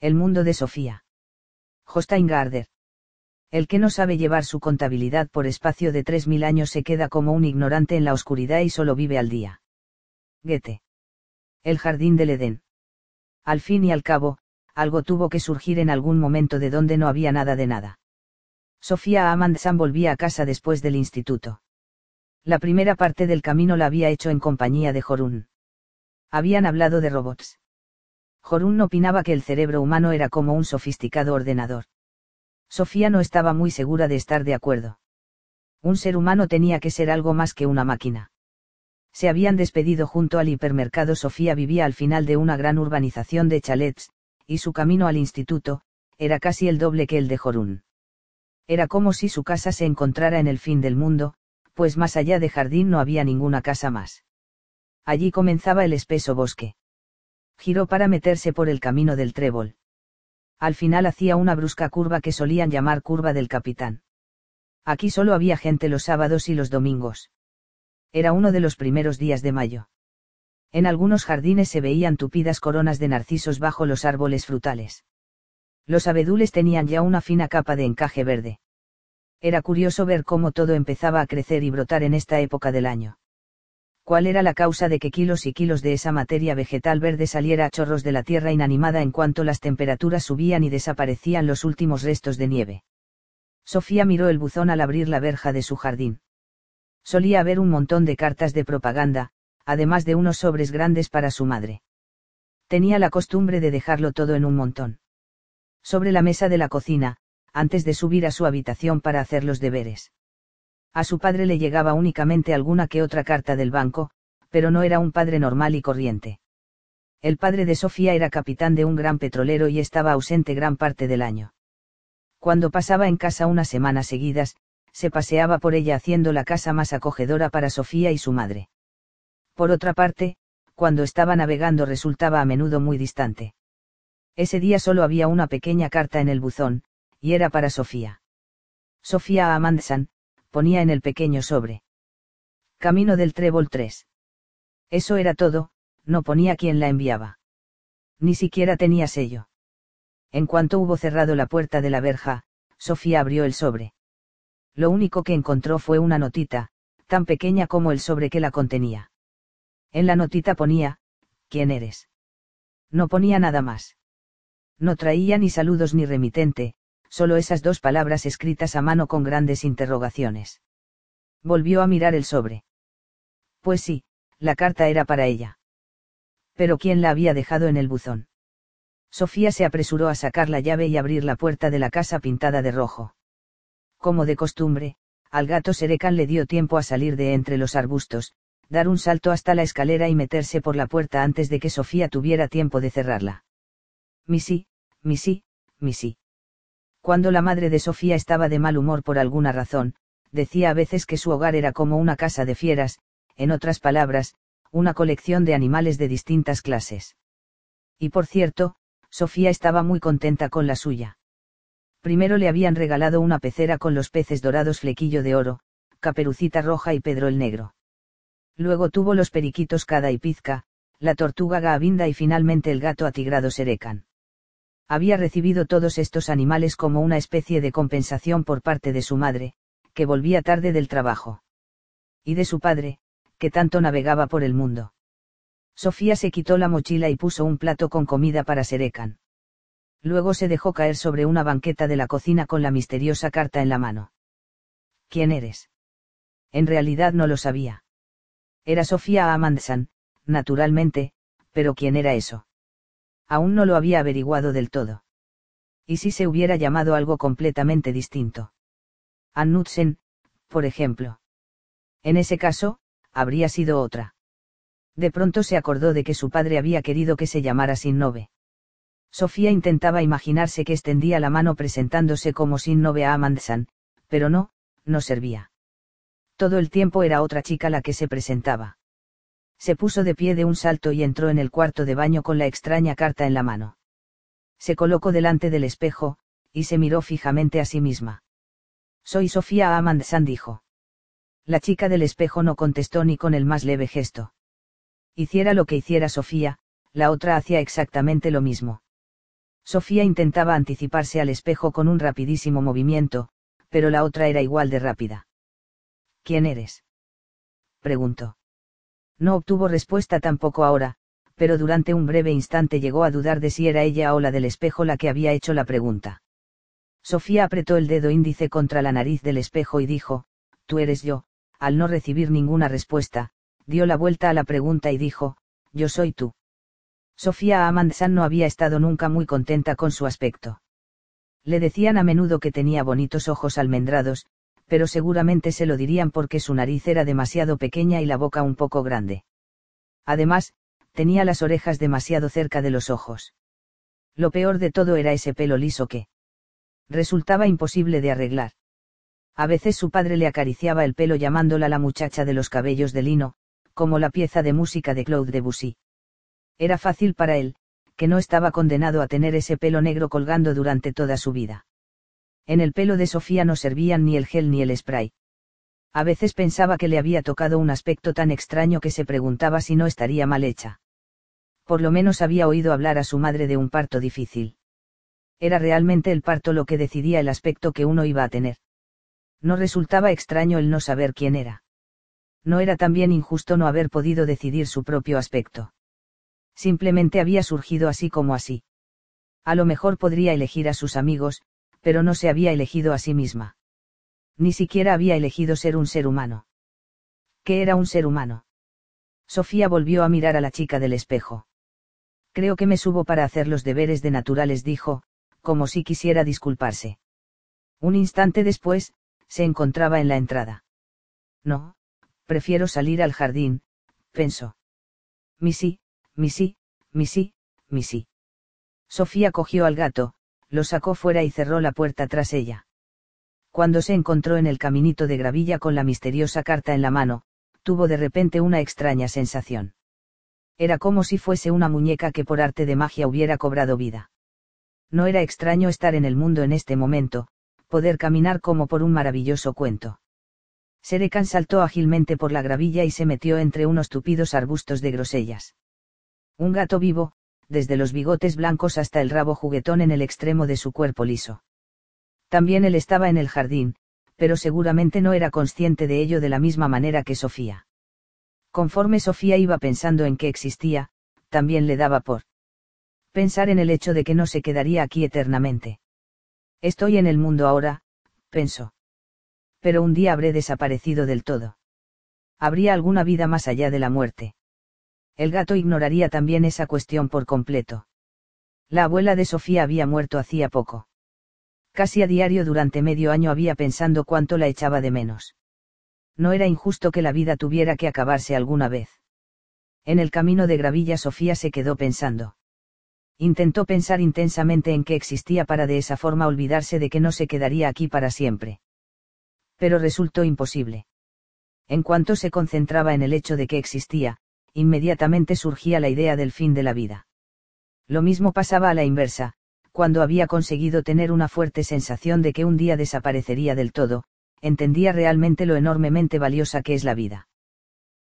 El mundo de Sofía. Garder. El que no sabe llevar su contabilidad por espacio de tres mil años se queda como un ignorante en la oscuridad y solo vive al día. Goethe. El jardín del Edén. Al fin y al cabo, algo tuvo que surgir en algún momento de donde no había nada de nada. Sofía Amandsan volvía a casa después del instituto. La primera parte del camino la había hecho en compañía de Jorun. Habían hablado de robots. Jorun opinaba que el cerebro humano era como un sofisticado ordenador. Sofía no estaba muy segura de estar de acuerdo. Un ser humano tenía que ser algo más que una máquina. Se habían despedido junto al hipermercado. Sofía vivía al final de una gran urbanización de chalets, y su camino al instituto, era casi el doble que el de Jorun. Era como si su casa se encontrara en el fin del mundo, pues más allá de jardín no había ninguna casa más. Allí comenzaba el espeso bosque. Giró para meterse por el camino del trébol. Al final hacía una brusca curva que solían llamar curva del capitán. Aquí solo había gente los sábados y los domingos. Era uno de los primeros días de mayo. En algunos jardines se veían tupidas coronas de narcisos bajo los árboles frutales. Los abedules tenían ya una fina capa de encaje verde. Era curioso ver cómo todo empezaba a crecer y brotar en esta época del año. ¿Cuál era la causa de que kilos y kilos de esa materia vegetal verde saliera a chorros de la tierra inanimada en cuanto las temperaturas subían y desaparecían los últimos restos de nieve? Sofía miró el buzón al abrir la verja de su jardín. Solía haber un montón de cartas de propaganda, además de unos sobres grandes para su madre. Tenía la costumbre de dejarlo todo en un montón. Sobre la mesa de la cocina, antes de subir a su habitación para hacer los deberes. A su padre le llegaba únicamente alguna que otra carta del banco, pero no era un padre normal y corriente. El padre de Sofía era capitán de un gran petrolero y estaba ausente gran parte del año. Cuando pasaba en casa unas semanas seguidas, se paseaba por ella haciendo la casa más acogedora para Sofía y su madre. Por otra parte, cuando estaba navegando resultaba a menudo muy distante. Ese día solo había una pequeña carta en el buzón, y era para Sofía. Sofía Amandsan, ponía en el pequeño sobre. Camino del Trébol 3. Eso era todo, no ponía quién la enviaba. Ni siquiera tenía sello. En cuanto hubo cerrado la puerta de la verja, Sofía abrió el sobre. Lo único que encontró fue una notita, tan pequeña como el sobre que la contenía. En la notita ponía, ¿quién eres? No ponía nada más. No traía ni saludos ni remitente, solo esas dos palabras escritas a mano con grandes interrogaciones. Volvió a mirar el sobre. Pues sí, la carta era para ella. Pero ¿quién la había dejado en el buzón? Sofía se apresuró a sacar la llave y abrir la puerta de la casa pintada de rojo. Como de costumbre, al gato Serecan le dio tiempo a salir de entre los arbustos, dar un salto hasta la escalera y meterse por la puerta antes de que Sofía tuviera tiempo de cerrarla. Misi, Misi, Misi. Cuando la madre de Sofía estaba de mal humor por alguna razón, decía a veces que su hogar era como una casa de fieras, en otras palabras, una colección de animales de distintas clases. Y por cierto, Sofía estaba muy contenta con la suya. Primero le habían regalado una pecera con los peces dorados flequillo de oro, caperucita roja y Pedro el negro. Luego tuvo los periquitos cada y pizca, la tortuga gavinda y finalmente el gato atigrado serecan había recibido todos estos animales como una especie de compensación por parte de su madre, que volvía tarde del trabajo. Y de su padre, que tanto navegaba por el mundo. Sofía se quitó la mochila y puso un plato con comida para Serecan. Luego se dejó caer sobre una banqueta de la cocina con la misteriosa carta en la mano. ¿Quién eres? En realidad no lo sabía. Era Sofía Amandsan, naturalmente, pero ¿quién era eso? Aún no lo había averiguado del todo. ¿Y si se hubiera llamado algo completamente distinto? Annutsen, por ejemplo. En ese caso, habría sido otra. De pronto se acordó de que su padre había querido que se llamara Sinnove. Sofía intentaba imaginarse que extendía la mano presentándose como Sinnove a Amandsan, pero no, no servía. Todo el tiempo era otra chica la que se presentaba se puso de pie de un salto y entró en el cuarto de baño con la extraña carta en la mano. Se colocó delante del espejo, y se miró fijamente a sí misma. Soy Sofía Amandsan dijo. La chica del espejo no contestó ni con el más leve gesto. Hiciera lo que hiciera Sofía, la otra hacía exactamente lo mismo. Sofía intentaba anticiparse al espejo con un rapidísimo movimiento, pero la otra era igual de rápida. ¿Quién eres? preguntó. No obtuvo respuesta tampoco ahora, pero durante un breve instante llegó a dudar de si era ella o la del espejo la que había hecho la pregunta. Sofía apretó el dedo índice contra la nariz del espejo y dijo, Tú eres yo, al no recibir ninguna respuesta, dio la vuelta a la pregunta y dijo, Yo soy tú. Sofía Amandsan no había estado nunca muy contenta con su aspecto. Le decían a menudo que tenía bonitos ojos almendrados, pero seguramente se lo dirían porque su nariz era demasiado pequeña y la boca un poco grande. Además, tenía las orejas demasiado cerca de los ojos. Lo peor de todo era ese pelo liso que resultaba imposible de arreglar. A veces su padre le acariciaba el pelo llamándola la muchacha de los cabellos de lino, como la pieza de música de Claude Debussy. Era fácil para él, que no estaba condenado a tener ese pelo negro colgando durante toda su vida. En el pelo de Sofía no servían ni el gel ni el spray. A veces pensaba que le había tocado un aspecto tan extraño que se preguntaba si no estaría mal hecha. Por lo menos había oído hablar a su madre de un parto difícil. Era realmente el parto lo que decidía el aspecto que uno iba a tener. No resultaba extraño el no saber quién era. No era también injusto no haber podido decidir su propio aspecto simplemente había surgido así como así. A lo mejor podría elegir a sus amigos, pero no se había elegido a sí misma. Ni siquiera había elegido ser un ser humano. ¿Qué era un ser humano? Sofía volvió a mirar a la chica del espejo. Creo que me subo para hacer los deberes de naturales, dijo, como si quisiera disculparse. Un instante después, se encontraba en la entrada. No, prefiero salir al jardín, pensó. Missy, Missy, Missy, Missy. Sofía cogió al gato, lo sacó fuera y cerró la puerta tras ella. Cuando se encontró en el caminito de gravilla con la misteriosa carta en la mano, tuvo de repente una extraña sensación. Era como si fuese una muñeca que por arte de magia hubiera cobrado vida. No era extraño estar en el mundo en este momento, poder caminar como por un maravilloso cuento. Serecan saltó ágilmente por la gravilla y se metió entre unos tupidos arbustos de grosellas. Un gato vivo, desde los bigotes blancos hasta el rabo juguetón en el extremo de su cuerpo liso. También él estaba en el jardín, pero seguramente no era consciente de ello de la misma manera que Sofía. Conforme Sofía iba pensando en que existía, también le daba por pensar en el hecho de que no se quedaría aquí eternamente. Estoy en el mundo ahora, pensó. Pero un día habré desaparecido del todo. Habría alguna vida más allá de la muerte el gato ignoraría también esa cuestión por completo. La abuela de Sofía había muerto hacía poco. Casi a diario durante medio año había pensando cuánto la echaba de menos. No era injusto que la vida tuviera que acabarse alguna vez. En el camino de gravilla Sofía se quedó pensando. Intentó pensar intensamente en que existía para de esa forma olvidarse de que no se quedaría aquí para siempre. Pero resultó imposible. En cuanto se concentraba en el hecho de que existía, inmediatamente surgía la idea del fin de la vida. Lo mismo pasaba a la inversa, cuando había conseguido tener una fuerte sensación de que un día desaparecería del todo, entendía realmente lo enormemente valiosa que es la vida.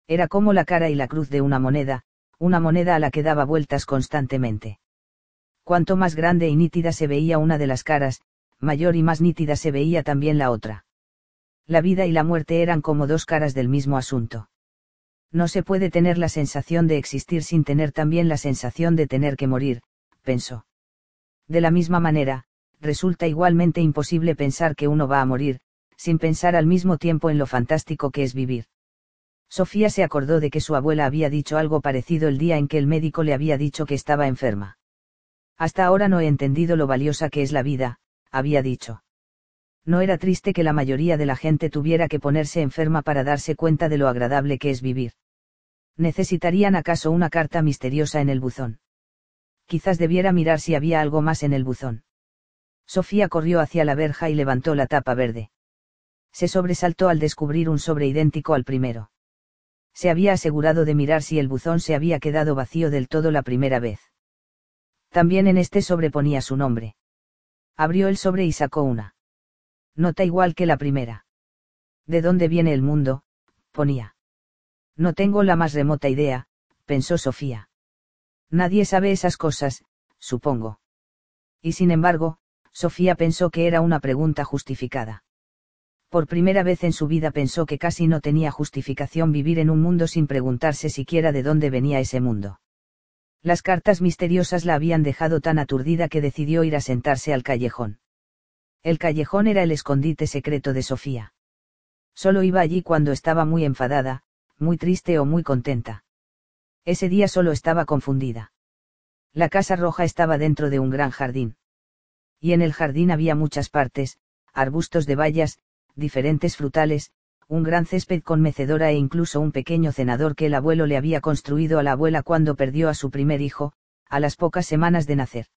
Era como la cara y la cruz de una moneda, una moneda a la que daba vueltas constantemente. Cuanto más grande y nítida se veía una de las caras, mayor y más nítida se veía también la otra. La vida y la muerte eran como dos caras del mismo asunto no se puede tener la sensación de existir sin tener también la sensación de tener que morir, pensó. De la misma manera, resulta igualmente imposible pensar que uno va a morir, sin pensar al mismo tiempo en lo fantástico que es vivir. Sofía se acordó de que su abuela había dicho algo parecido el día en que el médico le había dicho que estaba enferma. Hasta ahora no he entendido lo valiosa que es la vida, había dicho. No era triste que la mayoría de la gente tuviera que ponerse enferma para darse cuenta de lo agradable que es vivir. ¿Necesitarían acaso una carta misteriosa en el buzón? Quizás debiera mirar si había algo más en el buzón. Sofía corrió hacia la verja y levantó la tapa verde. Se sobresaltó al descubrir un sobre idéntico al primero. Se había asegurado de mirar si el buzón se había quedado vacío del todo la primera vez. También en este sobre ponía su nombre. Abrió el sobre y sacó una. Nota igual que la primera. ¿De dónde viene el mundo? ponía. No tengo la más remota idea, pensó Sofía. Nadie sabe esas cosas, supongo. Y sin embargo, Sofía pensó que era una pregunta justificada. Por primera vez en su vida pensó que casi no tenía justificación vivir en un mundo sin preguntarse siquiera de dónde venía ese mundo. Las cartas misteriosas la habían dejado tan aturdida que decidió ir a sentarse al callejón. El callejón era el escondite secreto de Sofía. Solo iba allí cuando estaba muy enfadada, muy triste o muy contenta. Ese día solo estaba confundida. La casa roja estaba dentro de un gran jardín. Y en el jardín había muchas partes, arbustos de bayas, diferentes frutales, un gran césped con mecedora e incluso un pequeño cenador que el abuelo le había construido a la abuela cuando perdió a su primer hijo, a las pocas semanas de nacer.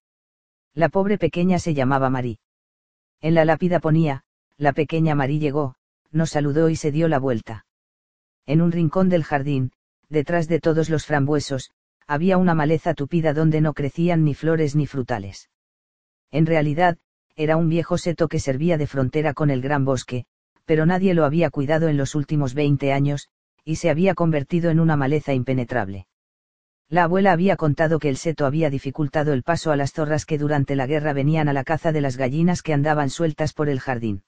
La pobre pequeña se llamaba Marí. En la lápida ponía, la pequeña Marí llegó, nos saludó y se dio la vuelta. En un rincón del jardín, detrás de todos los frambuesos, había una maleza tupida donde no crecían ni flores ni frutales. En realidad, era un viejo seto que servía de frontera con el gran bosque, pero nadie lo había cuidado en los últimos 20 años, y se había convertido en una maleza impenetrable. La abuela había contado que el seto había dificultado el paso a las zorras que durante la guerra venían a la caza de las gallinas que andaban sueltas por el jardín.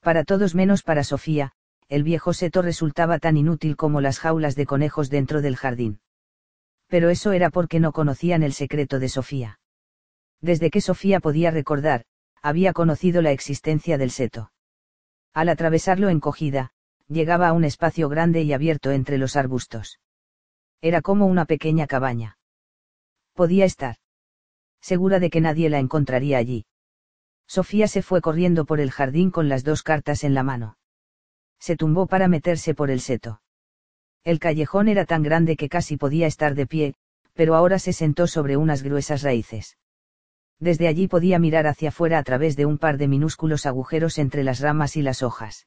Para todos menos para Sofía, el viejo seto resultaba tan inútil como las jaulas de conejos dentro del jardín. Pero eso era porque no conocían el secreto de Sofía. Desde que Sofía podía recordar, había conocido la existencia del seto. Al atravesarlo encogida, llegaba a un espacio grande y abierto entre los arbustos. Era como una pequeña cabaña. Podía estar. Segura de que nadie la encontraría allí. Sofía se fue corriendo por el jardín con las dos cartas en la mano. Se tumbó para meterse por el seto. El callejón era tan grande que casi podía estar de pie, pero ahora se sentó sobre unas gruesas raíces. Desde allí podía mirar hacia afuera a través de un par de minúsculos agujeros entre las ramas y las hojas.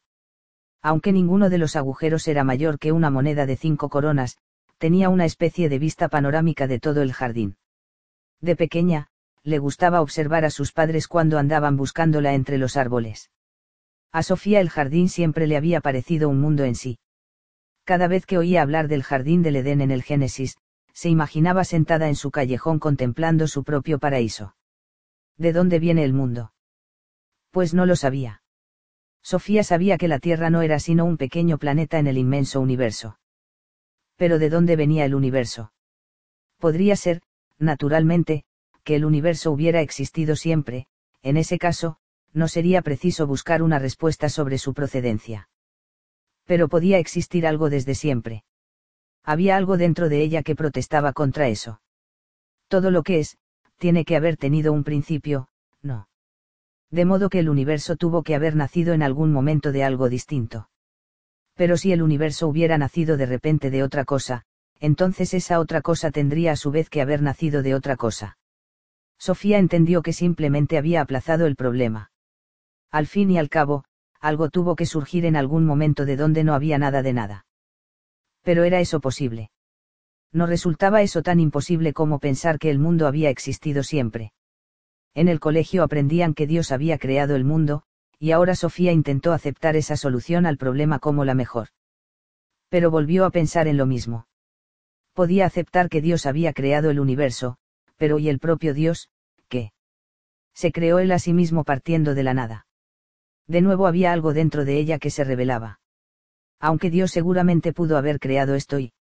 Aunque ninguno de los agujeros era mayor que una moneda de cinco coronas, tenía una especie de vista panorámica de todo el jardín. De pequeña, le gustaba observar a sus padres cuando andaban buscándola entre los árboles. A Sofía el jardín siempre le había parecido un mundo en sí. Cada vez que oía hablar del jardín del Edén en el Génesis, se imaginaba sentada en su callejón contemplando su propio paraíso. ¿De dónde viene el mundo? Pues no lo sabía. Sofía sabía que la Tierra no era sino un pequeño planeta en el inmenso universo pero ¿de dónde venía el universo? Podría ser, naturalmente, que el universo hubiera existido siempre, en ese caso, no sería preciso buscar una respuesta sobre su procedencia. Pero podía existir algo desde siempre. Había algo dentro de ella que protestaba contra eso. Todo lo que es, tiene que haber tenido un principio, no. De modo que el universo tuvo que haber nacido en algún momento de algo distinto pero si el universo hubiera nacido de repente de otra cosa, entonces esa otra cosa tendría a su vez que haber nacido de otra cosa. Sofía entendió que simplemente había aplazado el problema. Al fin y al cabo, algo tuvo que surgir en algún momento de donde no había nada de nada. Pero era eso posible. No resultaba eso tan imposible como pensar que el mundo había existido siempre. En el colegio aprendían que Dios había creado el mundo, y ahora Sofía intentó aceptar esa solución al problema como la mejor. Pero volvió a pensar en lo mismo. Podía aceptar que Dios había creado el universo, pero ¿y el propio Dios, qué? Se creó él a sí mismo partiendo de la nada. De nuevo había algo dentro de ella que se revelaba. Aunque Dios seguramente pudo haber creado esto y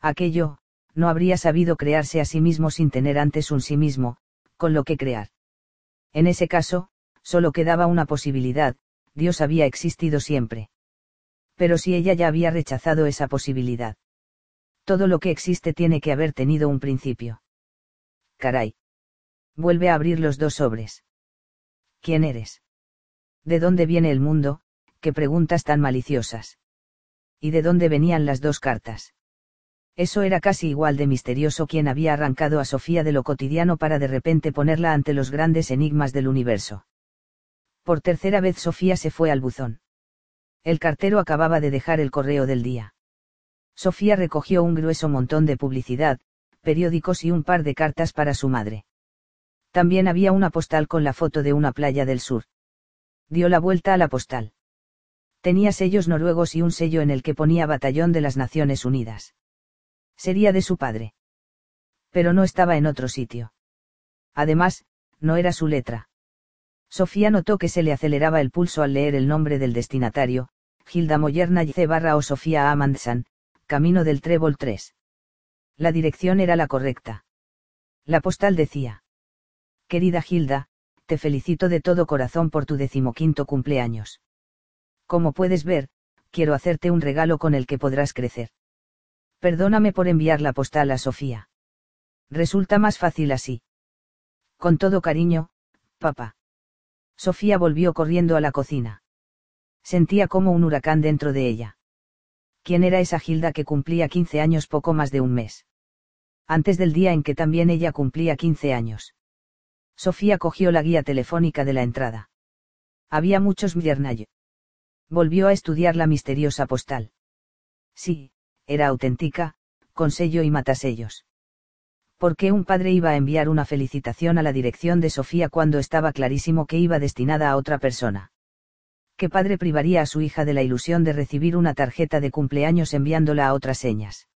aquello, no habría sabido crearse a sí mismo sin tener antes un sí mismo, con lo que crear. En ese caso, solo quedaba una posibilidad, Dios había existido siempre. Pero si ella ya había rechazado esa posibilidad. Todo lo que existe tiene que haber tenido un principio. Caray. Vuelve a abrir los dos sobres. ¿Quién eres? ¿De dónde viene el mundo? ¿Qué preguntas tan maliciosas? ¿Y de dónde venían las dos cartas? Eso era casi igual de misterioso quien había arrancado a Sofía de lo cotidiano para de repente ponerla ante los grandes enigmas del universo. Por tercera vez Sofía se fue al buzón. El cartero acababa de dejar el correo del día. Sofía recogió un grueso montón de publicidad, periódicos y un par de cartas para su madre. También había una postal con la foto de una playa del sur. Dio la vuelta a la postal. Tenía sellos noruegos y un sello en el que ponía Batallón de las Naciones Unidas. Sería de su padre. Pero no estaba en otro sitio. Además, no era su letra. Sofía notó que se le aceleraba el pulso al leer el nombre del destinatario, Gilda Moyerna C. barra o Sofía Amandsan, camino del Trébol 3. La dirección era la correcta. La postal decía. Querida Gilda, te felicito de todo corazón por tu decimoquinto cumpleaños. Como puedes ver, quiero hacerte un regalo con el que podrás crecer. Perdóname por enviar la postal a Sofía. Resulta más fácil así. Con todo cariño, papá. Sofía volvió corriendo a la cocina. Sentía como un huracán dentro de ella. ¿Quién era esa Gilda que cumplía 15 años poco más de un mes? Antes del día en que también ella cumplía 15 años. Sofía cogió la guía telefónica de la entrada. Había muchos Mjernay. Volvió a estudiar la misteriosa postal. Sí, era auténtica, con sello y matasellos. ¿Por qué un padre iba a enviar una felicitación a la dirección de Sofía cuando estaba clarísimo que iba destinada a otra persona? ¿Qué padre privaría a su hija de la ilusión de recibir una tarjeta de cumpleaños enviándola a otras señas?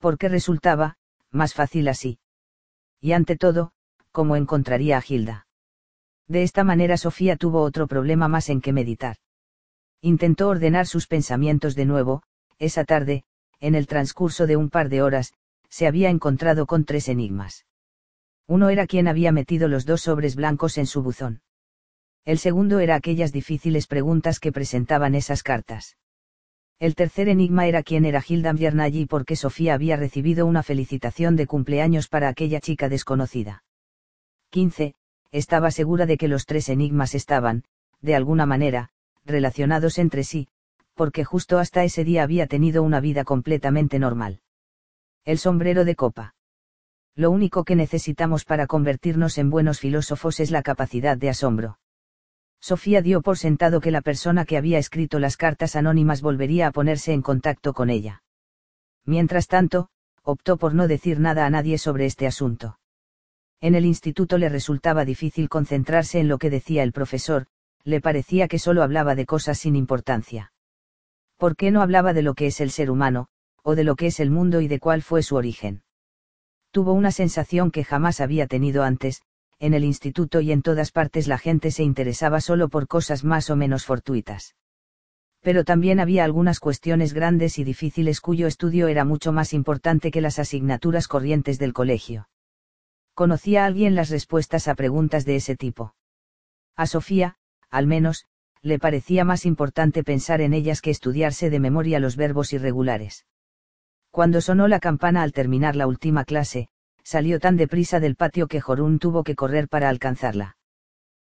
Porque resultaba, más fácil así. Y ante todo, ¿cómo encontraría a Gilda? De esta manera Sofía tuvo otro problema más en que meditar. Intentó ordenar sus pensamientos de nuevo, esa tarde, en el transcurso de un par de horas, se había encontrado con tres enigmas. Uno era quien había metido los dos sobres blancos en su buzón. El segundo era aquellas difíciles preguntas que presentaban esas cartas. El tercer enigma era quién era Hilda Viernaggi y por qué Sofía había recibido una felicitación de cumpleaños para aquella chica desconocida. 15. Estaba segura de que los tres enigmas estaban, de alguna manera, relacionados entre sí, porque justo hasta ese día había tenido una vida completamente normal. El sombrero de copa. Lo único que necesitamos para convertirnos en buenos filósofos es la capacidad de asombro. Sofía dio por sentado que la persona que había escrito las cartas anónimas volvería a ponerse en contacto con ella. Mientras tanto, optó por no decir nada a nadie sobre este asunto. En el instituto le resultaba difícil concentrarse en lo que decía el profesor, le parecía que solo hablaba de cosas sin importancia. ¿Por qué no hablaba de lo que es el ser humano, o de lo que es el mundo y de cuál fue su origen? Tuvo una sensación que jamás había tenido antes, en el instituto y en todas partes la gente se interesaba solo por cosas más o menos fortuitas. Pero también había algunas cuestiones grandes y difíciles cuyo estudio era mucho más importante que las asignaturas corrientes del colegio. ¿Conocía a alguien las respuestas a preguntas de ese tipo? A Sofía, al menos, le parecía más importante pensar en ellas que estudiarse de memoria los verbos irregulares. Cuando sonó la campana al terminar la última clase, salió tan deprisa del patio que Jorún tuvo que correr para alcanzarla.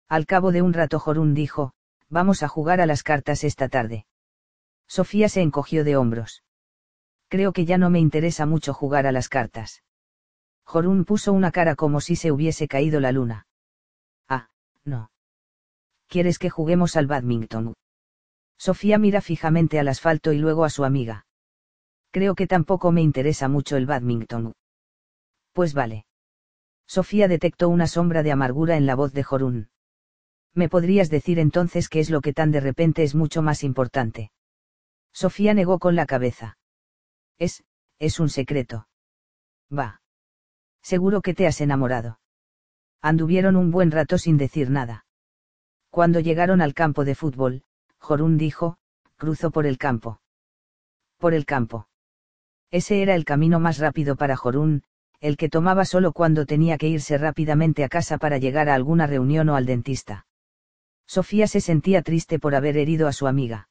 Al cabo de un rato Jorún dijo, vamos a jugar a las cartas esta tarde. Sofía se encogió de hombros. Creo que ya no me interesa mucho jugar a las cartas. Jorún puso una cara como si se hubiese caído la luna. Ah, no. ¿Quieres que juguemos al badminton? Sofía mira fijamente al asfalto y luego a su amiga. Creo que tampoco me interesa mucho el badminton. Pues vale. Sofía detectó una sombra de amargura en la voz de Jorún. ¿Me podrías decir entonces qué es lo que tan de repente es mucho más importante? Sofía negó con la cabeza. Es, es un secreto. Va. Seguro que te has enamorado. Anduvieron un buen rato sin decir nada. Cuando llegaron al campo de fútbol, Jorún dijo, cruzo por el campo. Por el campo. Ese era el camino más rápido para Jorún, el que tomaba solo cuando tenía que irse rápidamente a casa para llegar a alguna reunión o al dentista. Sofía se sentía triste por haber herido a su amiga.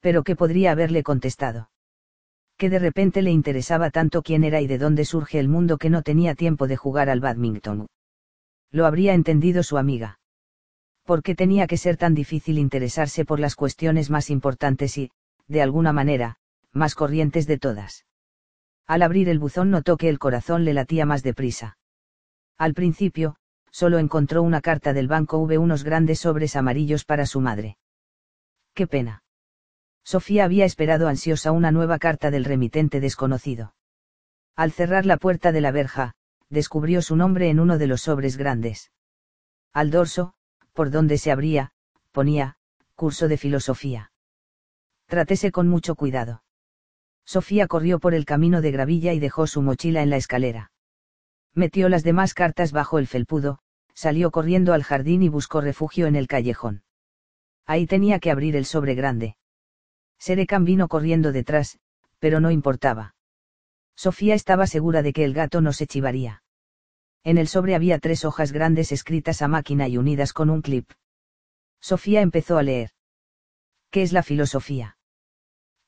Pero ¿qué podría haberle contestado? Que de repente le interesaba tanto quién era y de dónde surge el mundo que no tenía tiempo de jugar al badminton. Lo habría entendido su amiga. ¿Por qué tenía que ser tan difícil interesarse por las cuestiones más importantes y, de alguna manera, más corrientes de todas? Al abrir el buzón notó que el corazón le latía más deprisa. Al principio, solo encontró una carta del banco V unos grandes sobres amarillos para su madre. ¡Qué pena! Sofía había esperado ansiosa una nueva carta del remitente desconocido. Al cerrar la puerta de la verja, descubrió su nombre en uno de los sobres grandes. Al dorso, por donde se abría, ponía, curso de filosofía. Trátese con mucho cuidado. Sofía corrió por el camino de gravilla y dejó su mochila en la escalera. Metió las demás cartas bajo el felpudo, Salió corriendo al jardín y buscó refugio en el callejón. Ahí tenía que abrir el sobre grande. Serecan vino corriendo detrás, pero no importaba. Sofía estaba segura de que el gato no se chivaría. En el sobre había tres hojas grandes escritas a máquina y unidas con un clip. Sofía empezó a leer. ¿Qué es la filosofía?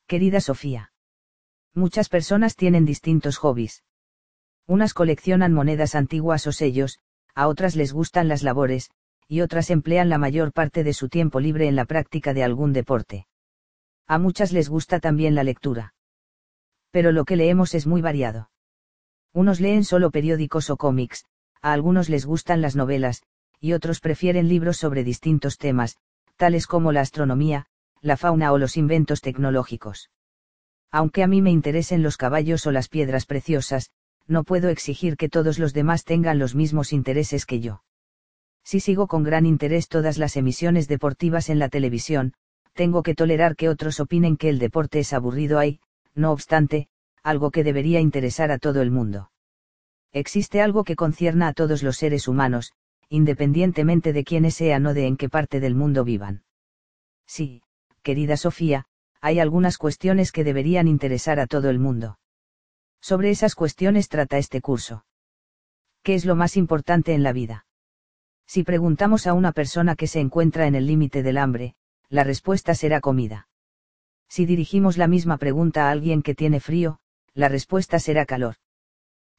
Querida Sofía. Muchas personas tienen distintos hobbies. Unas coleccionan monedas antiguas o sellos, a otras les gustan las labores, y otras emplean la mayor parte de su tiempo libre en la práctica de algún deporte. A muchas les gusta también la lectura. Pero lo que leemos es muy variado. Unos leen solo periódicos o cómics, a algunos les gustan las novelas, y otros prefieren libros sobre distintos temas, tales como la astronomía, la fauna o los inventos tecnológicos. Aunque a mí me interesen los caballos o las piedras preciosas, no puedo exigir que todos los demás tengan los mismos intereses que yo. Si sigo con gran interés todas las emisiones deportivas en la televisión, tengo que tolerar que otros opinen que el deporte es aburrido hay, no obstante, algo que debería interesar a todo el mundo. Existe algo que concierna a todos los seres humanos, independientemente de quiénes sean o de en qué parte del mundo vivan. Sí, querida Sofía, hay algunas cuestiones que deberían interesar a todo el mundo. Sobre esas cuestiones trata este curso. ¿Qué es lo más importante en la vida? Si preguntamos a una persona que se encuentra en el límite del hambre, la respuesta será comida. Si dirigimos la misma pregunta a alguien que tiene frío, la respuesta será calor.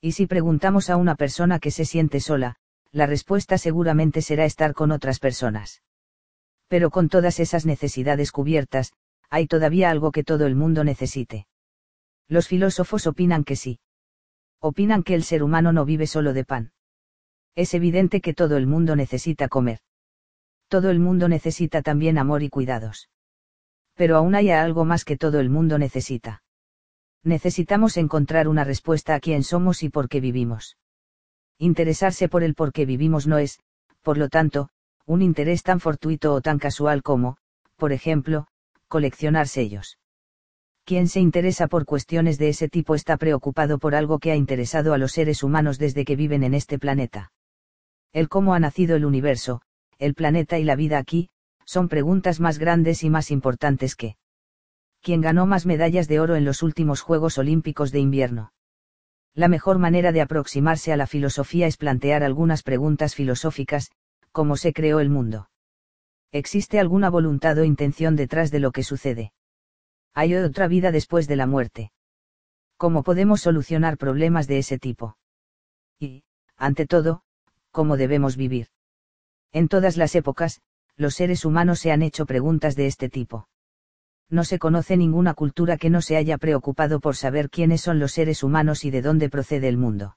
Y si preguntamos a una persona que se siente sola, la respuesta seguramente será estar con otras personas. Pero con todas esas necesidades cubiertas, hay todavía algo que todo el mundo necesite. Los filósofos opinan que sí. Opinan que el ser humano no vive solo de pan. Es evidente que todo el mundo necesita comer. Todo el mundo necesita también amor y cuidados. Pero aún hay algo más que todo el mundo necesita. Necesitamos encontrar una respuesta a quién somos y por qué vivimos. Interesarse por el por qué vivimos no es, por lo tanto, un interés tan fortuito o tan casual como, por ejemplo, coleccionar sellos. Quien se interesa por cuestiones de ese tipo está preocupado por algo que ha interesado a los seres humanos desde que viven en este planeta el cómo ha nacido el universo, el planeta y la vida aquí, son preguntas más grandes y más importantes que ¿Quién ganó más medallas de oro en los últimos Juegos Olímpicos de invierno? La mejor manera de aproximarse a la filosofía es plantear algunas preguntas filosóficas, ¿cómo se creó el mundo? ¿Existe alguna voluntad o intención detrás de lo que sucede? ¿Hay otra vida después de la muerte? ¿Cómo podemos solucionar problemas de ese tipo? Y, ante todo, cómo debemos vivir. En todas las épocas, los seres humanos se han hecho preguntas de este tipo. No se conoce ninguna cultura que no se haya preocupado por saber quiénes son los seres humanos y de dónde procede el mundo.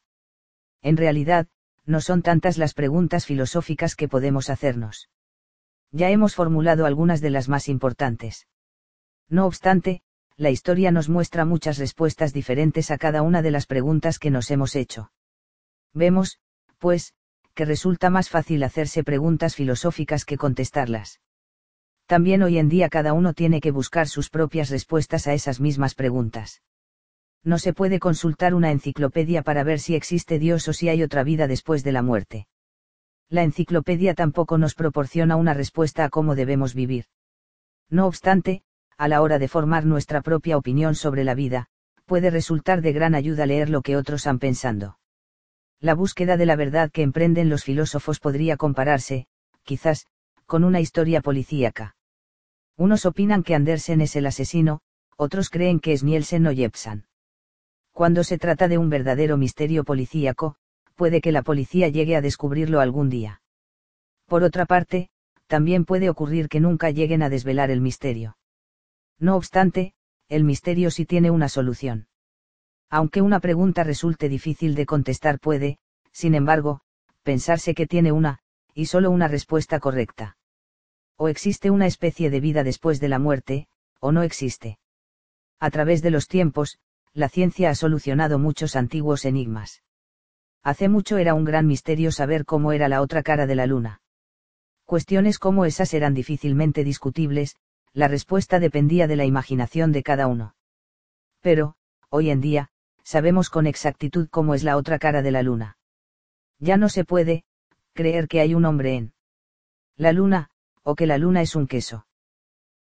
En realidad, no son tantas las preguntas filosóficas que podemos hacernos. Ya hemos formulado algunas de las más importantes. No obstante, la historia nos muestra muchas respuestas diferentes a cada una de las preguntas que nos hemos hecho. Vemos, pues, que resulta más fácil hacerse preguntas filosóficas que contestarlas. También hoy en día cada uno tiene que buscar sus propias respuestas a esas mismas preguntas. No se puede consultar una enciclopedia para ver si existe Dios o si hay otra vida después de la muerte. La enciclopedia tampoco nos proporciona una respuesta a cómo debemos vivir. No obstante, a la hora de formar nuestra propia opinión sobre la vida, puede resultar de gran ayuda leer lo que otros han pensando. La búsqueda de la verdad que emprenden los filósofos podría compararse, quizás, con una historia policíaca. Unos opinan que Andersen es el asesino, otros creen que es Nielsen o Jepsan. Cuando se trata de un verdadero misterio policíaco, puede que la policía llegue a descubrirlo algún día. Por otra parte, también puede ocurrir que nunca lleguen a desvelar el misterio. No obstante, el misterio sí tiene una solución. Aunque una pregunta resulte difícil de contestar puede, sin embargo, pensarse que tiene una, y solo una respuesta correcta. O existe una especie de vida después de la muerte, o no existe. A través de los tiempos, la ciencia ha solucionado muchos antiguos enigmas. Hace mucho era un gran misterio saber cómo era la otra cara de la luna. Cuestiones como esas eran difícilmente discutibles, la respuesta dependía de la imaginación de cada uno. Pero, hoy en día, sabemos con exactitud cómo es la otra cara de la luna. Ya no se puede, creer que hay un hombre en la luna, o que la luna es un queso.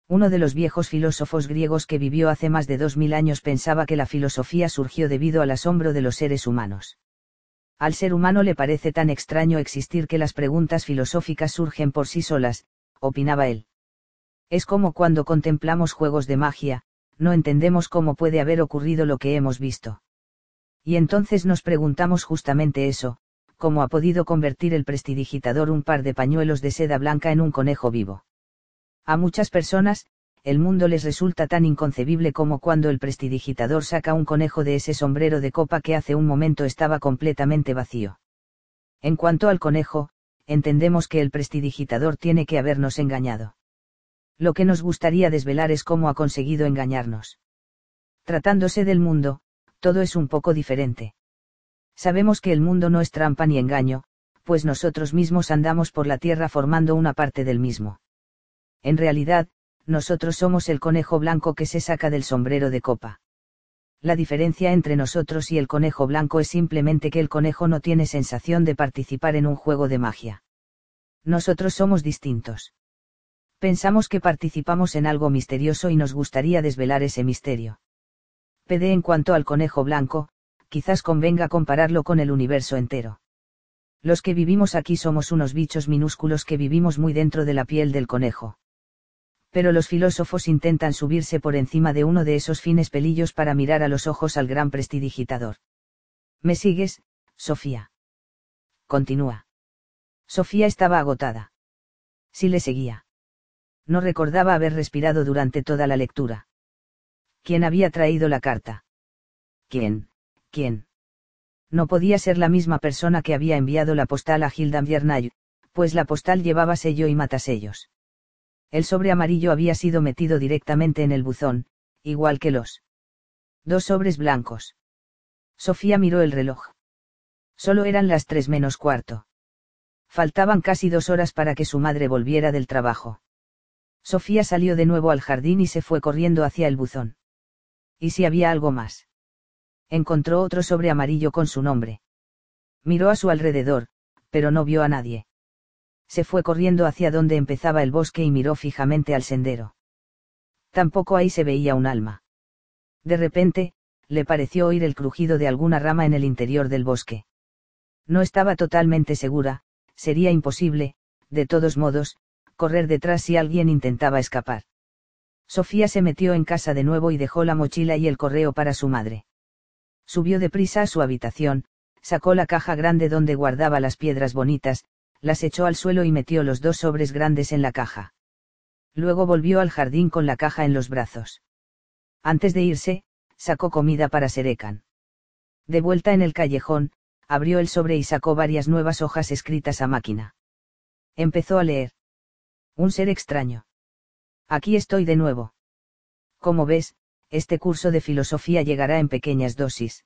Uno de los viejos filósofos griegos que vivió hace más de dos mil años pensaba que la filosofía surgió debido al asombro de los seres humanos. Al ser humano le parece tan extraño existir que las preguntas filosóficas surgen por sí solas, opinaba él. Es como cuando contemplamos juegos de magia, no entendemos cómo puede haber ocurrido lo que hemos visto. Y entonces nos preguntamos justamente eso, cómo ha podido convertir el prestidigitador un par de pañuelos de seda blanca en un conejo vivo. A muchas personas, el mundo les resulta tan inconcebible como cuando el prestidigitador saca un conejo de ese sombrero de copa que hace un momento estaba completamente vacío. En cuanto al conejo, entendemos que el prestidigitador tiene que habernos engañado. Lo que nos gustaría desvelar es cómo ha conseguido engañarnos. Tratándose del mundo, todo es un poco diferente. Sabemos que el mundo no es trampa ni engaño, pues nosotros mismos andamos por la tierra formando una parte del mismo. En realidad, nosotros somos el conejo blanco que se saca del sombrero de copa. La diferencia entre nosotros y el conejo blanco es simplemente que el conejo no tiene sensación de participar en un juego de magia. Nosotros somos distintos. Pensamos que participamos en algo misterioso y nos gustaría desvelar ese misterio. PD en cuanto al conejo blanco, quizás convenga compararlo con el universo entero. Los que vivimos aquí somos unos bichos minúsculos que vivimos muy dentro de la piel del conejo. Pero los filósofos intentan subirse por encima de uno de esos fines pelillos para mirar a los ojos al gran prestidigitador. ¿Me sigues, Sofía? Continúa. Sofía estaba agotada. Sí le seguía no recordaba haber respirado durante toda la lectura. ¿Quién había traído la carta? ¿Quién? ¿Quién? No podía ser la misma persona que había enviado la postal a Hilda Viernay, pues la postal llevaba sello y matasellos. El sobre amarillo había sido metido directamente en el buzón, igual que los dos sobres blancos. Sofía miró el reloj. Solo eran las tres menos cuarto. Faltaban casi dos horas para que su madre volviera del trabajo. Sofía salió de nuevo al jardín y se fue corriendo hacia el buzón. ¿Y si había algo más? Encontró otro sobre amarillo con su nombre. Miró a su alrededor, pero no vio a nadie. Se fue corriendo hacia donde empezaba el bosque y miró fijamente al sendero. Tampoco ahí se veía un alma. De repente, le pareció oír el crujido de alguna rama en el interior del bosque. No estaba totalmente segura, sería imposible, de todos modos, correr detrás si alguien intentaba escapar. Sofía se metió en casa de nuevo y dejó la mochila y el correo para su madre. Subió deprisa a su habitación, sacó la caja grande donde guardaba las piedras bonitas, las echó al suelo y metió los dos sobres grandes en la caja. Luego volvió al jardín con la caja en los brazos. Antes de irse, sacó comida para Serecan. De vuelta en el callejón, abrió el sobre y sacó varias nuevas hojas escritas a máquina. Empezó a leer. Un ser extraño. Aquí estoy de nuevo. Como ves, este curso de filosofía llegará en pequeñas dosis.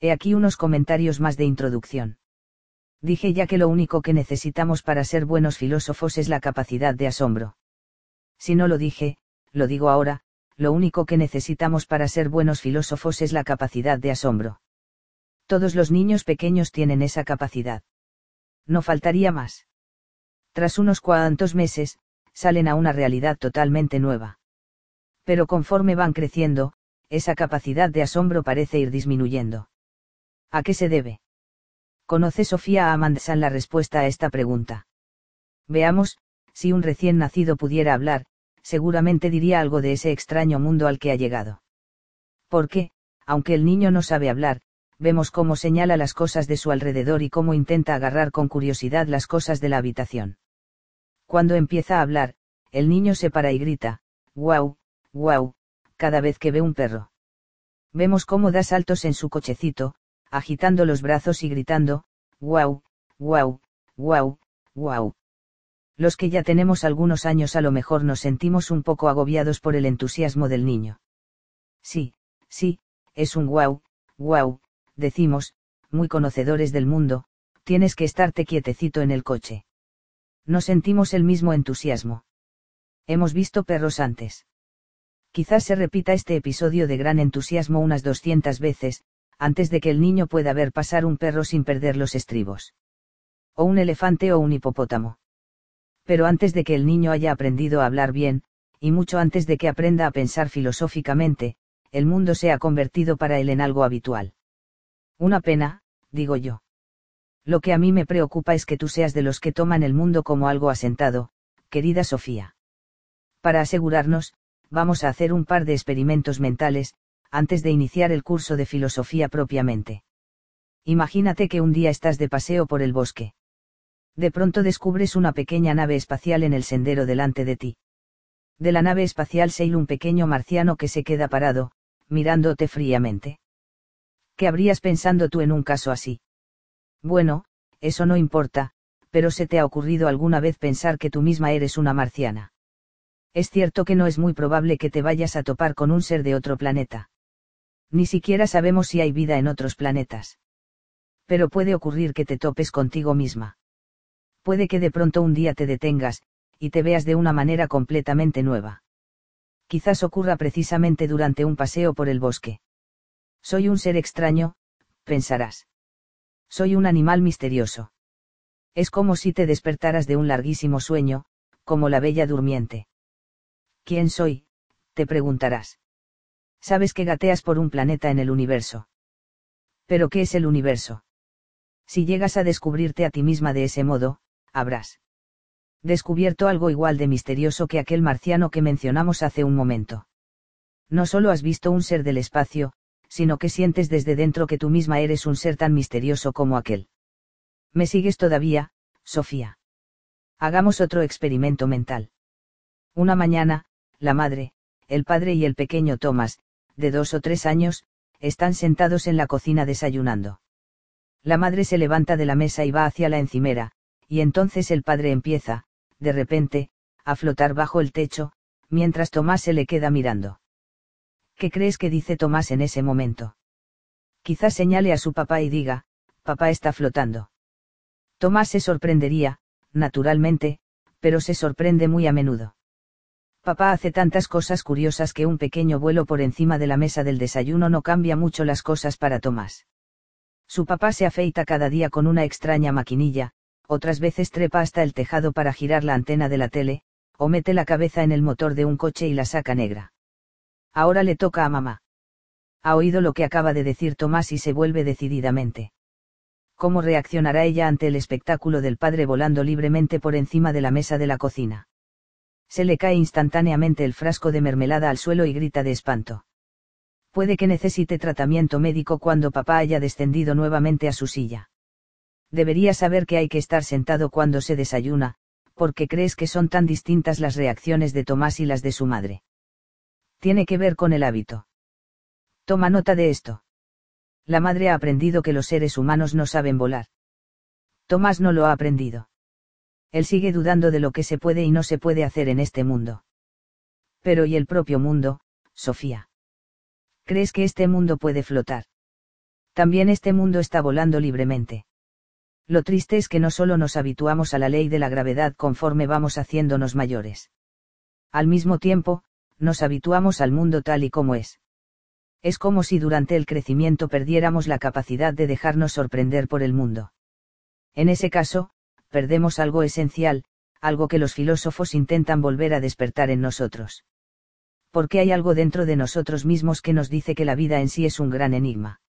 He aquí unos comentarios más de introducción. Dije ya que lo único que necesitamos para ser buenos filósofos es la capacidad de asombro. Si no lo dije, lo digo ahora, lo único que necesitamos para ser buenos filósofos es la capacidad de asombro. Todos los niños pequeños tienen esa capacidad. No faltaría más tras unos cuantos meses, salen a una realidad totalmente nueva. Pero conforme van creciendo, esa capacidad de asombro parece ir disminuyendo. ¿A qué se debe? ¿Conoce Sofía Amandsan la respuesta a esta pregunta? Veamos, si un recién nacido pudiera hablar, seguramente diría algo de ese extraño mundo al que ha llegado. Porque, aunque el niño no sabe hablar, vemos cómo señala las cosas de su alrededor y cómo intenta agarrar con curiosidad las cosas de la habitación. Cuando empieza a hablar, el niño se para y grita, guau, guau, cada vez que ve un perro. Vemos cómo da saltos en su cochecito, agitando los brazos y gritando, guau, guau, guau, guau. Los que ya tenemos algunos años a lo mejor nos sentimos un poco agobiados por el entusiasmo del niño. Sí, sí, es un guau, guau, decimos, muy conocedores del mundo, tienes que estarte quietecito en el coche no sentimos el mismo entusiasmo. Hemos visto perros antes. Quizás se repita este episodio de gran entusiasmo unas 200 veces, antes de que el niño pueda ver pasar un perro sin perder los estribos. O un elefante o un hipopótamo. Pero antes de que el niño haya aprendido a hablar bien, y mucho antes de que aprenda a pensar filosóficamente, el mundo se ha convertido para él en algo habitual. Una pena, digo yo. Lo que a mí me preocupa es que tú seas de los que toman el mundo como algo asentado, querida Sofía. Para asegurarnos, vamos a hacer un par de experimentos mentales, antes de iniciar el curso de filosofía propiamente. Imagínate que un día estás de paseo por el bosque. De pronto descubres una pequeña nave espacial en el sendero delante de ti. De la nave espacial sale un pequeño marciano que se queda parado, mirándote fríamente. ¿Qué habrías pensando tú en un caso así? Bueno, eso no importa, pero ¿se te ha ocurrido alguna vez pensar que tú misma eres una marciana? Es cierto que no es muy probable que te vayas a topar con un ser de otro planeta. Ni siquiera sabemos si hay vida en otros planetas. Pero puede ocurrir que te topes contigo misma. Puede que de pronto un día te detengas, y te veas de una manera completamente nueva. Quizás ocurra precisamente durante un paseo por el bosque. Soy un ser extraño, pensarás. Soy un animal misterioso. Es como si te despertaras de un larguísimo sueño, como la bella durmiente. ¿Quién soy? te preguntarás. Sabes que gateas por un planeta en el universo. ¿Pero qué es el universo? Si llegas a descubrirte a ti misma de ese modo, habrás descubierto algo igual de misterioso que aquel marciano que mencionamos hace un momento. No solo has visto un ser del espacio, sino que sientes desde dentro que tú misma eres un ser tan misterioso como aquel. ¿Me sigues todavía, Sofía? Hagamos otro experimento mental. Una mañana, la madre, el padre y el pequeño Thomas, de dos o tres años, están sentados en la cocina desayunando. La madre se levanta de la mesa y va hacia la encimera, y entonces el padre empieza, de repente, a flotar bajo el techo, mientras Tomás se le queda mirando. ¿Qué crees que dice Tomás en ese momento? Quizás señale a su papá y diga, papá está flotando. Tomás se sorprendería, naturalmente, pero se sorprende muy a menudo. Papá hace tantas cosas curiosas que un pequeño vuelo por encima de la mesa del desayuno no cambia mucho las cosas para Tomás. Su papá se afeita cada día con una extraña maquinilla, otras veces trepa hasta el tejado para girar la antena de la tele, o mete la cabeza en el motor de un coche y la saca negra. Ahora le toca a mamá. Ha oído lo que acaba de decir Tomás y se vuelve decididamente. ¿Cómo reaccionará ella ante el espectáculo del padre volando libremente por encima de la mesa de la cocina? Se le cae instantáneamente el frasco de mermelada al suelo y grita de espanto. Puede que necesite tratamiento médico cuando papá haya descendido nuevamente a su silla debería saber que hay que estar sentado cuando se desayuna, porque crees que son tan distintas las reacciones de Tomás y las de su madre. Tiene que ver con el hábito. Toma nota de esto. La madre ha aprendido que los seres humanos no saben volar. Tomás no lo ha aprendido. Él sigue dudando de lo que se puede y no se puede hacer en este mundo. Pero ¿y el propio mundo, Sofía? ¿Crees que este mundo puede flotar? También este mundo está volando libremente. Lo triste es que no solo nos habituamos a la ley de la gravedad conforme vamos haciéndonos mayores. Al mismo tiempo, nos habituamos al mundo tal y como es. Es como si durante el crecimiento perdiéramos la capacidad de dejarnos sorprender por el mundo. En ese caso, perdemos algo esencial, algo que los filósofos intentan volver a despertar en nosotros. Porque hay algo dentro de nosotros mismos que nos dice que la vida en sí es un gran enigma.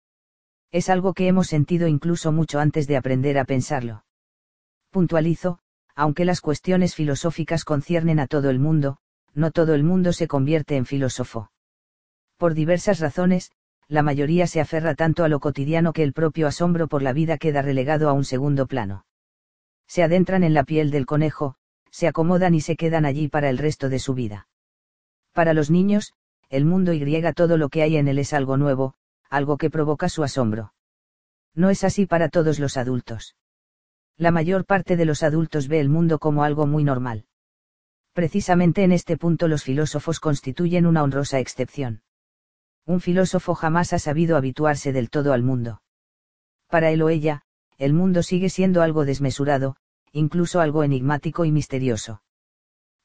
Es algo que hemos sentido incluso mucho antes de aprender a pensarlo. Puntualizo, aunque las cuestiones filosóficas conciernen a todo el mundo, no todo el mundo se convierte en filósofo. Por diversas razones, la mayoría se aferra tanto a lo cotidiano que el propio asombro por la vida queda relegado a un segundo plano. Se adentran en la piel del conejo, se acomodan y se quedan allí para el resto de su vida. Para los niños, el mundo y todo lo que hay en él es algo nuevo, algo que provoca su asombro. No es así para todos los adultos. La mayor parte de los adultos ve el mundo como algo muy normal. Precisamente en este punto los filósofos constituyen una honrosa excepción. Un filósofo jamás ha sabido habituarse del todo al mundo. Para él o ella, el mundo sigue siendo algo desmesurado, incluso algo enigmático y misterioso.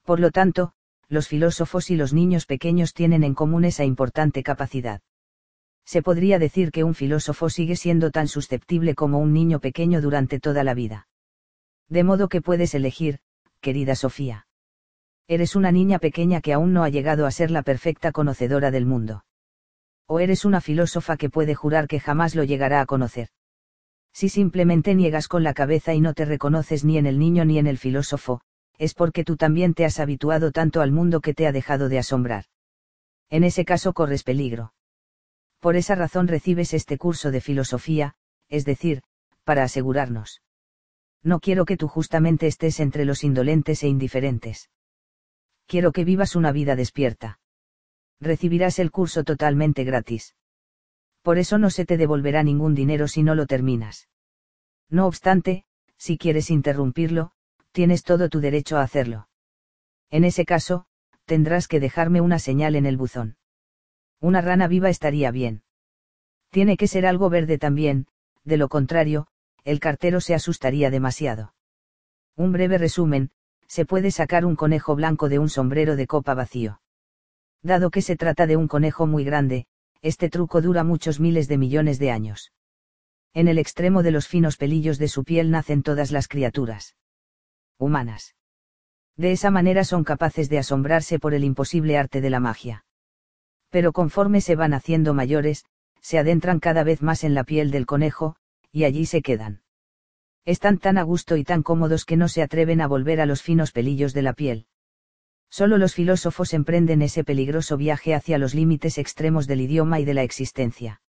Por lo tanto, los filósofos y los niños pequeños tienen en común esa importante capacidad se podría decir que un filósofo sigue siendo tan susceptible como un niño pequeño durante toda la vida. De modo que puedes elegir, querida Sofía. Eres una niña pequeña que aún no ha llegado a ser la perfecta conocedora del mundo. O eres una filósofa que puede jurar que jamás lo llegará a conocer. Si simplemente niegas con la cabeza y no te reconoces ni en el niño ni en el filósofo, es porque tú también te has habituado tanto al mundo que te ha dejado de asombrar. En ese caso corres peligro. Por esa razón recibes este curso de filosofía, es decir, para asegurarnos. No quiero que tú justamente estés entre los indolentes e indiferentes. Quiero que vivas una vida despierta. Recibirás el curso totalmente gratis. Por eso no se te devolverá ningún dinero si no lo terminas. No obstante, si quieres interrumpirlo, tienes todo tu derecho a hacerlo. En ese caso, tendrás que dejarme una señal en el buzón. Una rana viva estaría bien. Tiene que ser algo verde también, de lo contrario, el cartero se asustaría demasiado. Un breve resumen, se puede sacar un conejo blanco de un sombrero de copa vacío. Dado que se trata de un conejo muy grande, este truco dura muchos miles de millones de años. En el extremo de los finos pelillos de su piel nacen todas las criaturas humanas. De esa manera son capaces de asombrarse por el imposible arte de la magia. Pero conforme se van haciendo mayores, se adentran cada vez más en la piel del conejo, y allí se quedan. Están tan a gusto y tan cómodos que no se atreven a volver a los finos pelillos de la piel. Solo los filósofos emprenden ese peligroso viaje hacia los límites extremos del idioma y de la existencia.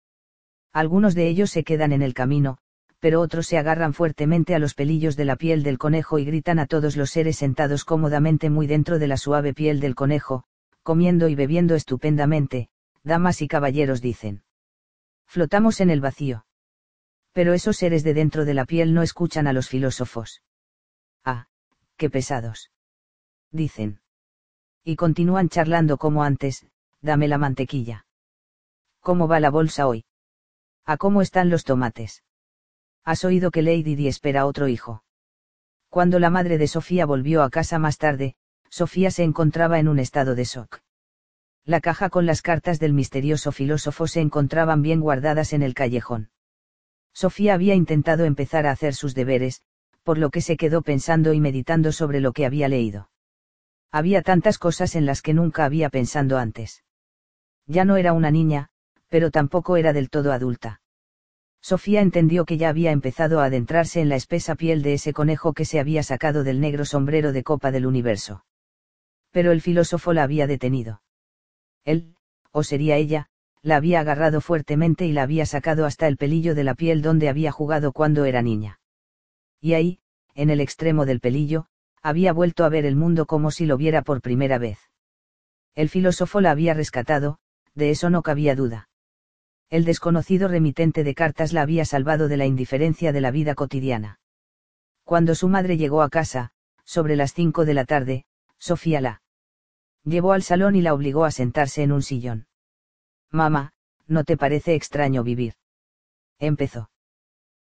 Algunos de ellos se quedan en el camino, pero otros se agarran fuertemente a los pelillos de la piel del conejo y gritan a todos los seres sentados cómodamente muy dentro de la suave piel del conejo, comiendo y bebiendo estupendamente, damas y caballeros dicen. Flotamos en el vacío. Pero esos seres de dentro de la piel no escuchan a los filósofos. Ah, qué pesados. Dicen. Y continúan charlando como antes, dame la mantequilla. ¿Cómo va la bolsa hoy? ¿A cómo están los tomates? Has oído que Lady Di espera otro hijo. Cuando la madre de Sofía volvió a casa más tarde, Sofía se encontraba en un estado de shock. La caja con las cartas del misterioso filósofo se encontraban bien guardadas en el callejón. Sofía había intentado empezar a hacer sus deberes, por lo que se quedó pensando y meditando sobre lo que había leído. Había tantas cosas en las que nunca había pensado antes. Ya no era una niña, pero tampoco era del todo adulta. Sofía entendió que ya había empezado a adentrarse en la espesa piel de ese conejo que se había sacado del negro sombrero de copa del universo. Pero el filósofo la había detenido. Él, o sería ella, la había agarrado fuertemente y la había sacado hasta el pelillo de la piel donde había jugado cuando era niña. Y ahí, en el extremo del pelillo, había vuelto a ver el mundo como si lo viera por primera vez. El filósofo la había rescatado, de eso no cabía duda el desconocido remitente de cartas la había salvado de la indiferencia de la vida cotidiana. Cuando su madre llegó a casa, sobre las cinco de la tarde, Sofía la llevó al salón y la obligó a sentarse en un sillón. Mamá, ¿no te parece extraño vivir? Empezó.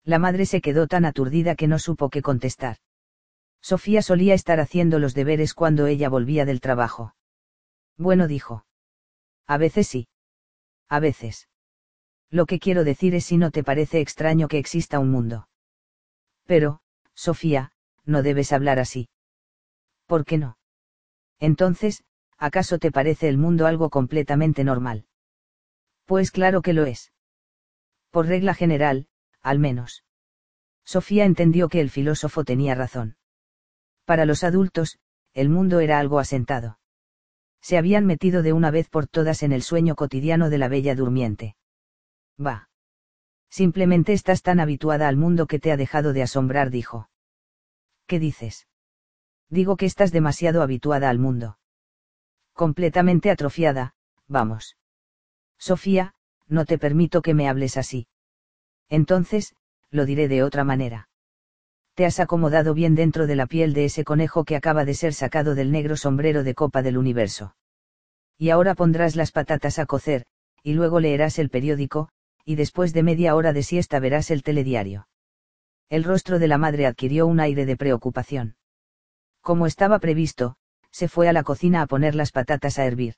La madre se quedó tan aturdida que no supo qué contestar. Sofía solía estar haciendo los deberes cuando ella volvía del trabajo. Bueno, dijo. A veces sí. A veces. Lo que quiero decir es si no te parece extraño que exista un mundo. Pero, Sofía, no debes hablar así. ¿Por qué no? Entonces, ¿acaso te parece el mundo algo completamente normal? Pues claro que lo es. Por regla general, al menos. Sofía entendió que el filósofo tenía razón. Para los adultos, el mundo era algo asentado. Se habían metido de una vez por todas en el sueño cotidiano de la bella durmiente. Va. Simplemente estás tan habituada al mundo que te ha dejado de asombrar, dijo. ¿Qué dices? Digo que estás demasiado habituada al mundo. Completamente atrofiada, vamos. Sofía, no te permito que me hables así. Entonces, lo diré de otra manera. Te has acomodado bien dentro de la piel de ese conejo que acaba de ser sacado del negro sombrero de copa del universo. Y ahora pondrás las patatas a cocer, y luego leerás el periódico, y después de media hora de siesta verás el telediario. El rostro de la madre adquirió un aire de preocupación. Como estaba previsto, se fue a la cocina a poner las patatas a hervir.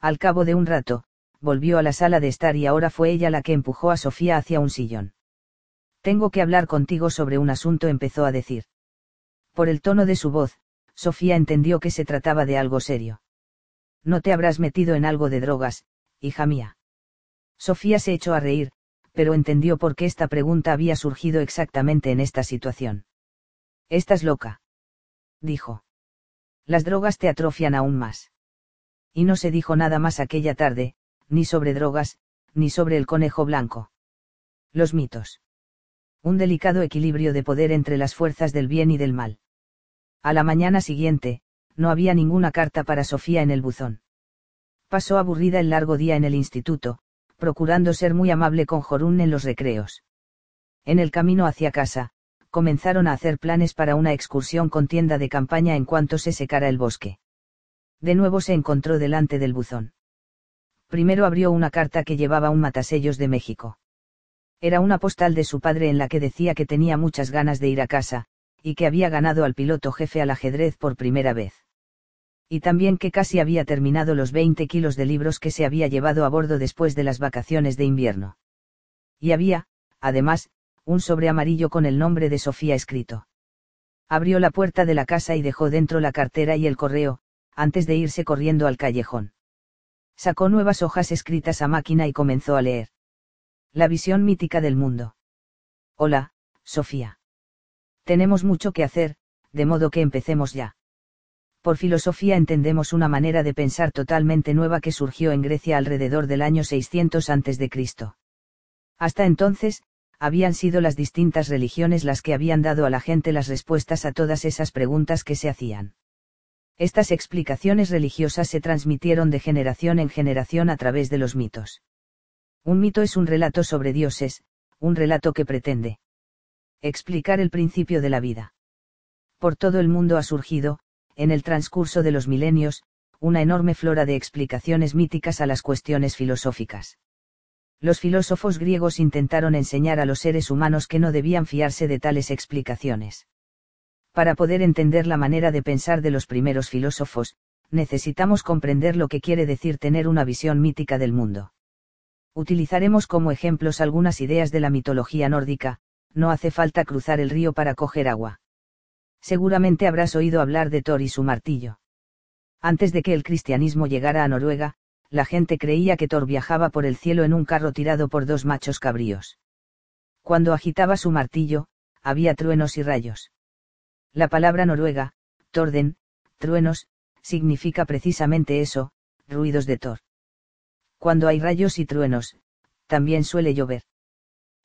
Al cabo de un rato, volvió a la sala de estar y ahora fue ella la que empujó a Sofía hacia un sillón. Tengo que hablar contigo sobre un asunto, empezó a decir. Por el tono de su voz, Sofía entendió que se trataba de algo serio. No te habrás metido en algo de drogas, hija mía. Sofía se echó a reír, pero entendió por qué esta pregunta había surgido exactamente en esta situación. Estás loca. Dijo. Las drogas te atrofian aún más. Y no se dijo nada más aquella tarde, ni sobre drogas, ni sobre el conejo blanco. Los mitos. Un delicado equilibrio de poder entre las fuerzas del bien y del mal. A la mañana siguiente, no había ninguna carta para Sofía en el buzón. Pasó aburrida el largo día en el instituto, procurando ser muy amable con Jorún en los recreos. En el camino hacia casa, comenzaron a hacer planes para una excursión con tienda de campaña en cuanto se secara el bosque. De nuevo se encontró delante del buzón. Primero abrió una carta que llevaba un matasellos de México. Era una postal de su padre en la que decía que tenía muchas ganas de ir a casa, y que había ganado al piloto jefe al ajedrez por primera vez y también que casi había terminado los 20 kilos de libros que se había llevado a bordo después de las vacaciones de invierno. Y había, además, un sobre amarillo con el nombre de Sofía escrito. Abrió la puerta de la casa y dejó dentro la cartera y el correo, antes de irse corriendo al callejón. Sacó nuevas hojas escritas a máquina y comenzó a leer. La visión mítica del mundo. Hola, Sofía. Tenemos mucho que hacer, de modo que empecemos ya. Por filosofía entendemos una manera de pensar totalmente nueva que surgió en Grecia alrededor del año 600 a.C. Hasta entonces, habían sido las distintas religiones las que habían dado a la gente las respuestas a todas esas preguntas que se hacían. Estas explicaciones religiosas se transmitieron de generación en generación a través de los mitos. Un mito es un relato sobre dioses, un relato que pretende explicar el principio de la vida. Por todo el mundo ha surgido, en el transcurso de los milenios, una enorme flora de explicaciones míticas a las cuestiones filosóficas. Los filósofos griegos intentaron enseñar a los seres humanos que no debían fiarse de tales explicaciones. Para poder entender la manera de pensar de los primeros filósofos, necesitamos comprender lo que quiere decir tener una visión mítica del mundo. Utilizaremos como ejemplos algunas ideas de la mitología nórdica, no hace falta cruzar el río para coger agua seguramente habrás oído hablar de Thor y su martillo. Antes de que el cristianismo llegara a Noruega, la gente creía que Thor viajaba por el cielo en un carro tirado por dos machos cabríos. Cuando agitaba su martillo, había truenos y rayos. La palabra noruega, torden, truenos, significa precisamente eso, ruidos de Thor. Cuando hay rayos y truenos, también suele llover.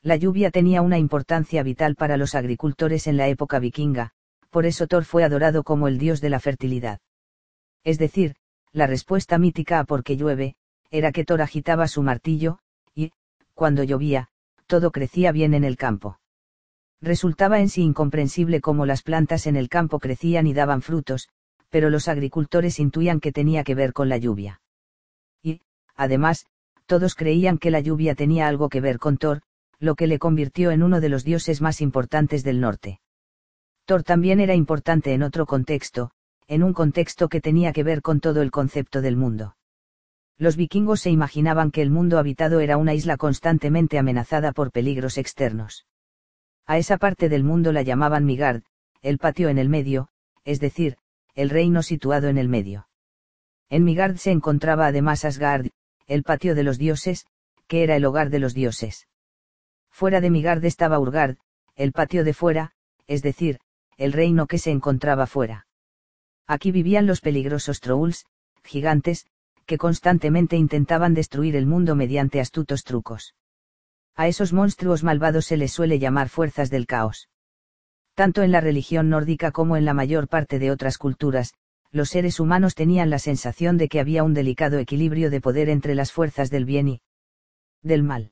La lluvia tenía una importancia vital para los agricultores en la época vikinga, por eso Thor fue adorado como el dios de la fertilidad. Es decir, la respuesta mítica a por qué llueve, era que Thor agitaba su martillo, y, cuando llovía, todo crecía bien en el campo. Resultaba en sí incomprensible cómo las plantas en el campo crecían y daban frutos, pero los agricultores intuían que tenía que ver con la lluvia. Además, todos creían que la lluvia tenía algo que ver con Thor, lo que le convirtió en uno de los dioses más importantes del norte. Thor también era importante en otro contexto, en un contexto que tenía que ver con todo el concepto del mundo. Los vikingos se imaginaban que el mundo habitado era una isla constantemente amenazada por peligros externos. A esa parte del mundo la llamaban Migard, el patio en el medio, es decir, el reino situado en el medio. En Migard se encontraba además Asgard, el patio de los dioses, que era el hogar de los dioses. Fuera de Migard estaba Urgard, el patio de fuera, es decir, el reino que se encontraba fuera. Aquí vivían los peligrosos trolls, gigantes, que constantemente intentaban destruir el mundo mediante astutos trucos. A esos monstruos malvados se les suele llamar fuerzas del caos. Tanto en la religión nórdica como en la mayor parte de otras culturas, los seres humanos tenían la sensación de que había un delicado equilibrio de poder entre las fuerzas del bien y del mal.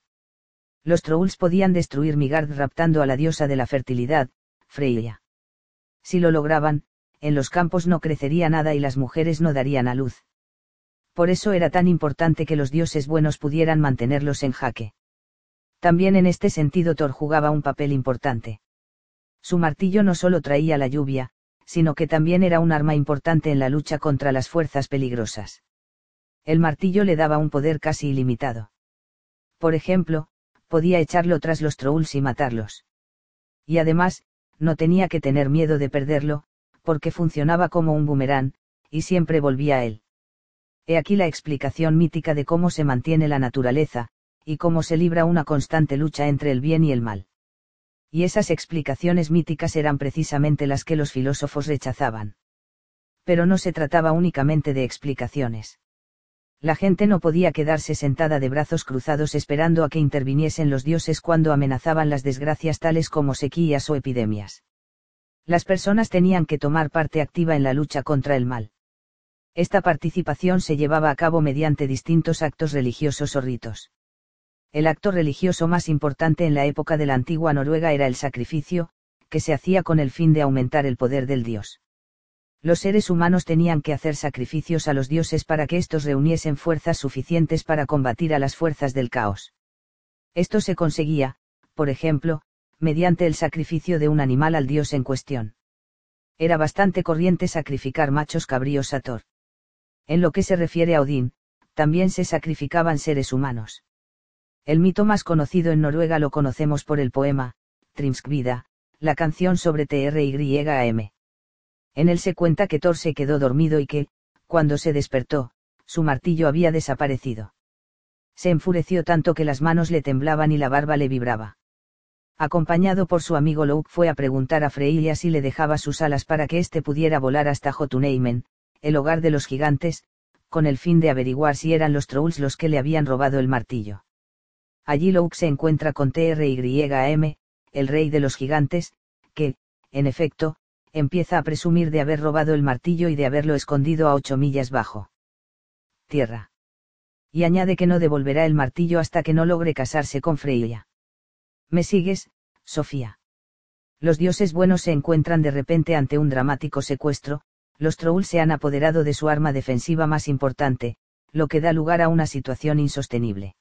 Los trolls podían destruir Migard raptando a la diosa de la fertilidad, Freya si lo lograban, en los campos no crecería nada y las mujeres no darían a luz. Por eso era tan importante que los dioses buenos pudieran mantenerlos en jaque. También en este sentido Thor jugaba un papel importante. Su martillo no solo traía la lluvia, sino que también era un arma importante en la lucha contra las fuerzas peligrosas. El martillo le daba un poder casi ilimitado. Por ejemplo, podía echarlo tras los trolls y matarlos. Y además, no tenía que tener miedo de perderlo, porque funcionaba como un boomerang, y siempre volvía a él. He aquí la explicación mítica de cómo se mantiene la naturaleza, y cómo se libra una constante lucha entre el bien y el mal. Y esas explicaciones míticas eran precisamente las que los filósofos rechazaban. Pero no se trataba únicamente de explicaciones. La gente no podía quedarse sentada de brazos cruzados esperando a que interviniesen los dioses cuando amenazaban las desgracias tales como sequías o epidemias. Las personas tenían que tomar parte activa en la lucha contra el mal. Esta participación se llevaba a cabo mediante distintos actos religiosos o ritos. El acto religioso más importante en la época de la antigua Noruega era el sacrificio, que se hacía con el fin de aumentar el poder del dios. Los seres humanos tenían que hacer sacrificios a los dioses para que éstos reuniesen fuerzas suficientes para combatir a las fuerzas del caos. Esto se conseguía, por ejemplo, mediante el sacrificio de un animal al dios en cuestión. Era bastante corriente sacrificar machos cabríos a Thor. En lo que se refiere a Odín, también se sacrificaban seres humanos. El mito más conocido en Noruega lo conocemos por el poema, Trimskvida, la canción sobre TRYAM. En él se cuenta que Thor se quedó dormido y que, cuando se despertó, su martillo había desaparecido. Se enfureció tanto que las manos le temblaban y la barba le vibraba. Acompañado por su amigo Louk fue a preguntar a Freya si le dejaba sus alas para que éste pudiera volar hasta Jotunheimen, el hogar de los gigantes, con el fin de averiguar si eran los Trolls los que le habían robado el martillo. Allí Louk se encuentra con TRYM, el rey de los gigantes, que, en efecto, empieza a presumir de haber robado el martillo y de haberlo escondido a ocho millas bajo tierra. Y añade que no devolverá el martillo hasta que no logre casarse con Freya. ¿Me sigues, Sofía? Los dioses buenos se encuentran de repente ante un dramático secuestro, los Trolls se han apoderado de su arma defensiva más importante, lo que da lugar a una situación insostenible.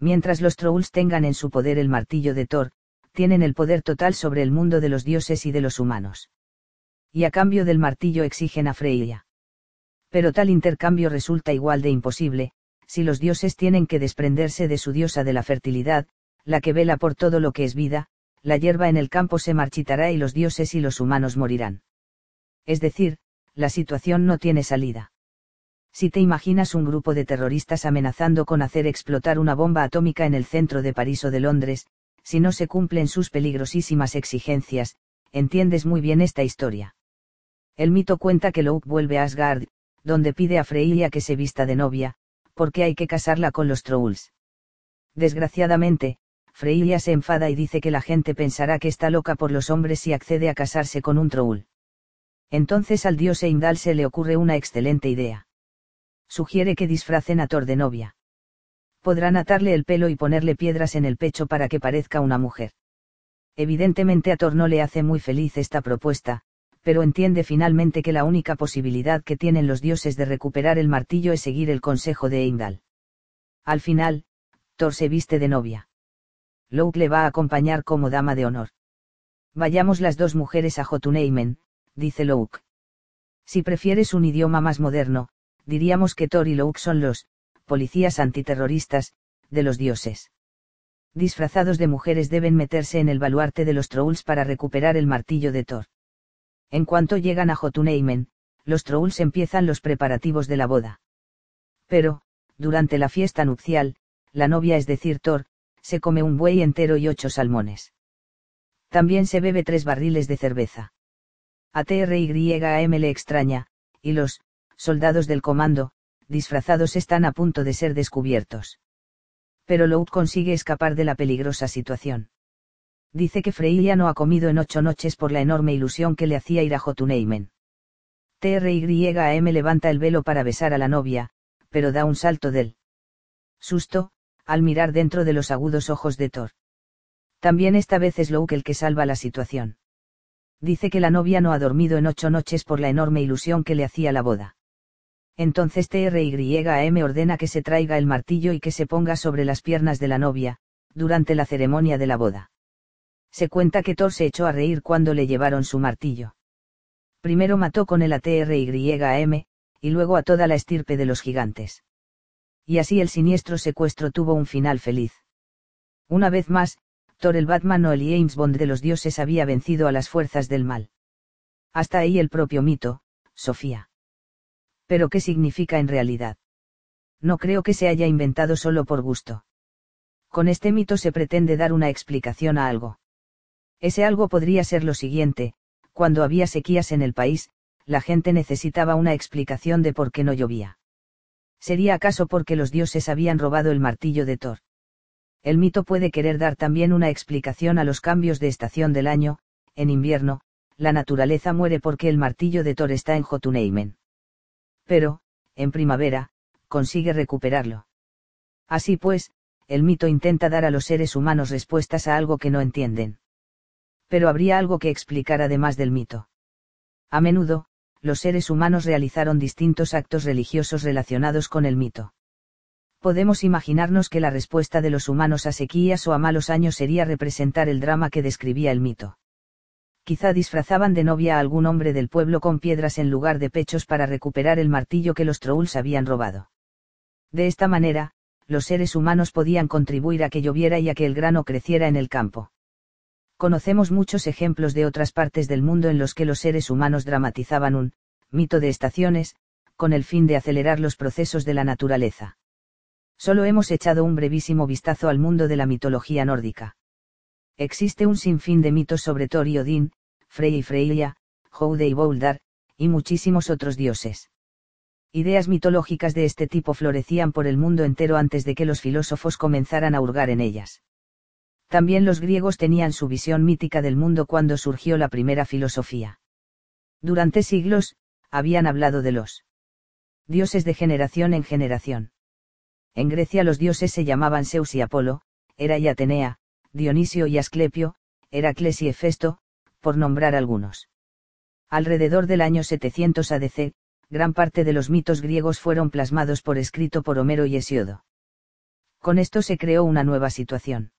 Mientras los Trolls tengan en su poder el martillo de Thor, tienen el poder total sobre el mundo de los dioses y de los humanos. Y a cambio del martillo exigen a Freya. Pero tal intercambio resulta igual de imposible, si los dioses tienen que desprenderse de su diosa de la fertilidad, la que vela por todo lo que es vida, la hierba en el campo se marchitará y los dioses y los humanos morirán. Es decir, la situación no tiene salida. Si te imaginas un grupo de terroristas amenazando con hacer explotar una bomba atómica en el centro de París o de Londres, si no se cumplen sus peligrosísimas exigencias, entiendes muy bien esta historia. El mito cuenta que Louk vuelve a Asgard, donde pide a Freya que se vista de novia, porque hay que casarla con los Trolls. Desgraciadamente, Freya se enfada y dice que la gente pensará que está loca por los hombres si accede a casarse con un Troll. Entonces al dios Heimdall se le ocurre una excelente idea. Sugiere que disfracen a Thor de novia. Podrán atarle el pelo y ponerle piedras en el pecho para que parezca una mujer. Evidentemente a Thor no le hace muy feliz esta propuesta, pero entiende finalmente que la única posibilidad que tienen los dioses de recuperar el martillo es seguir el consejo de Heimdall. Al final, Thor se viste de novia. Louk le va a acompañar como dama de honor. Vayamos las dos mujeres a Jotunheimen, dice Louk. Si prefieres un idioma más moderno, diríamos que Thor y Louk son los, policías antiterroristas, de los dioses. Disfrazados de mujeres deben meterse en el baluarte de los Trolls para recuperar el martillo de Thor. En cuanto llegan a Jotunheimen, los Trolls empiezan los preparativos de la boda. Pero, durante la fiesta nupcial, la novia es decir Thor, se come un buey entero y ocho salmones. También se bebe tres barriles de cerveza. A TRYAM le extraña, y los, soldados del comando, disfrazados están a punto de ser descubiertos. Pero Loud consigue escapar de la peligrosa situación. Dice que Freya no ha comido en ocho noches por la enorme ilusión que le hacía ir a Jotunheimen. TRYAM levanta el velo para besar a la novia, pero da un salto del susto, al mirar dentro de los agudos ojos de Thor. También esta vez es Louk el que salva la situación dice que la novia no ha dormido en ocho noches por la enorme ilusión que le hacía la boda. Entonces TRYAM ordena que se traiga el martillo y que se ponga sobre las piernas de la novia, durante la ceremonia de la boda. Se cuenta que Thor se echó a reír cuando le llevaron su martillo. Primero mató con el a TRYAM, y luego a toda la estirpe de los gigantes. Y así el siniestro secuestro tuvo un final feliz. Una vez más, Doctor el Batman o el James Bond de los dioses había vencido a las fuerzas del mal. Hasta ahí el propio mito, Sofía. Pero ¿qué significa en realidad? No creo que se haya inventado solo por gusto. Con este mito se pretende dar una explicación a algo. Ese algo podría ser lo siguiente, cuando había sequías en el país, la gente necesitaba una explicación de por qué no llovía. ¿Sería acaso porque los dioses habían robado el martillo de Thor? El mito puede querer dar también una explicación a los cambios de estación del año, en invierno, la naturaleza muere porque el martillo de Thor está en Jotunheimen. Pero, en primavera, consigue recuperarlo. Así pues, el mito intenta dar a los seres humanos respuestas a algo que no entienden. Pero habría algo que explicar además del mito. A menudo, los seres humanos realizaron distintos actos religiosos relacionados con el mito podemos imaginarnos que la respuesta de los humanos a sequías o a malos años sería representar el drama que describía el mito. Quizá disfrazaban de novia a algún hombre del pueblo con piedras en lugar de pechos para recuperar el martillo que los trolls habían robado. De esta manera, los seres humanos podían contribuir a que lloviera y a que el grano creciera en el campo. Conocemos muchos ejemplos de otras partes del mundo en los que los seres humanos dramatizaban un mito de estaciones, con el fin de acelerar los procesos de la naturaleza. Solo hemos echado un brevísimo vistazo al mundo de la mitología nórdica. Existe un sinfín de mitos sobre Thor y Odín, Frey y Freya, Houde y Bouldar, y muchísimos otros dioses. Ideas mitológicas de este tipo florecían por el mundo entero antes de que los filósofos comenzaran a hurgar en ellas. También los griegos tenían su visión mítica del mundo cuando surgió la primera filosofía. Durante siglos, habían hablado de los dioses de generación en generación. En Grecia los dioses se llamaban Zeus y Apolo, Hera y Atenea, Dionisio y Asclepio, Heracles y Hefesto, por nombrar algunos. Alrededor del año 700 ADC, gran parte de los mitos griegos fueron plasmados por escrito por Homero y Hesiodo. Con esto se creó una nueva situación.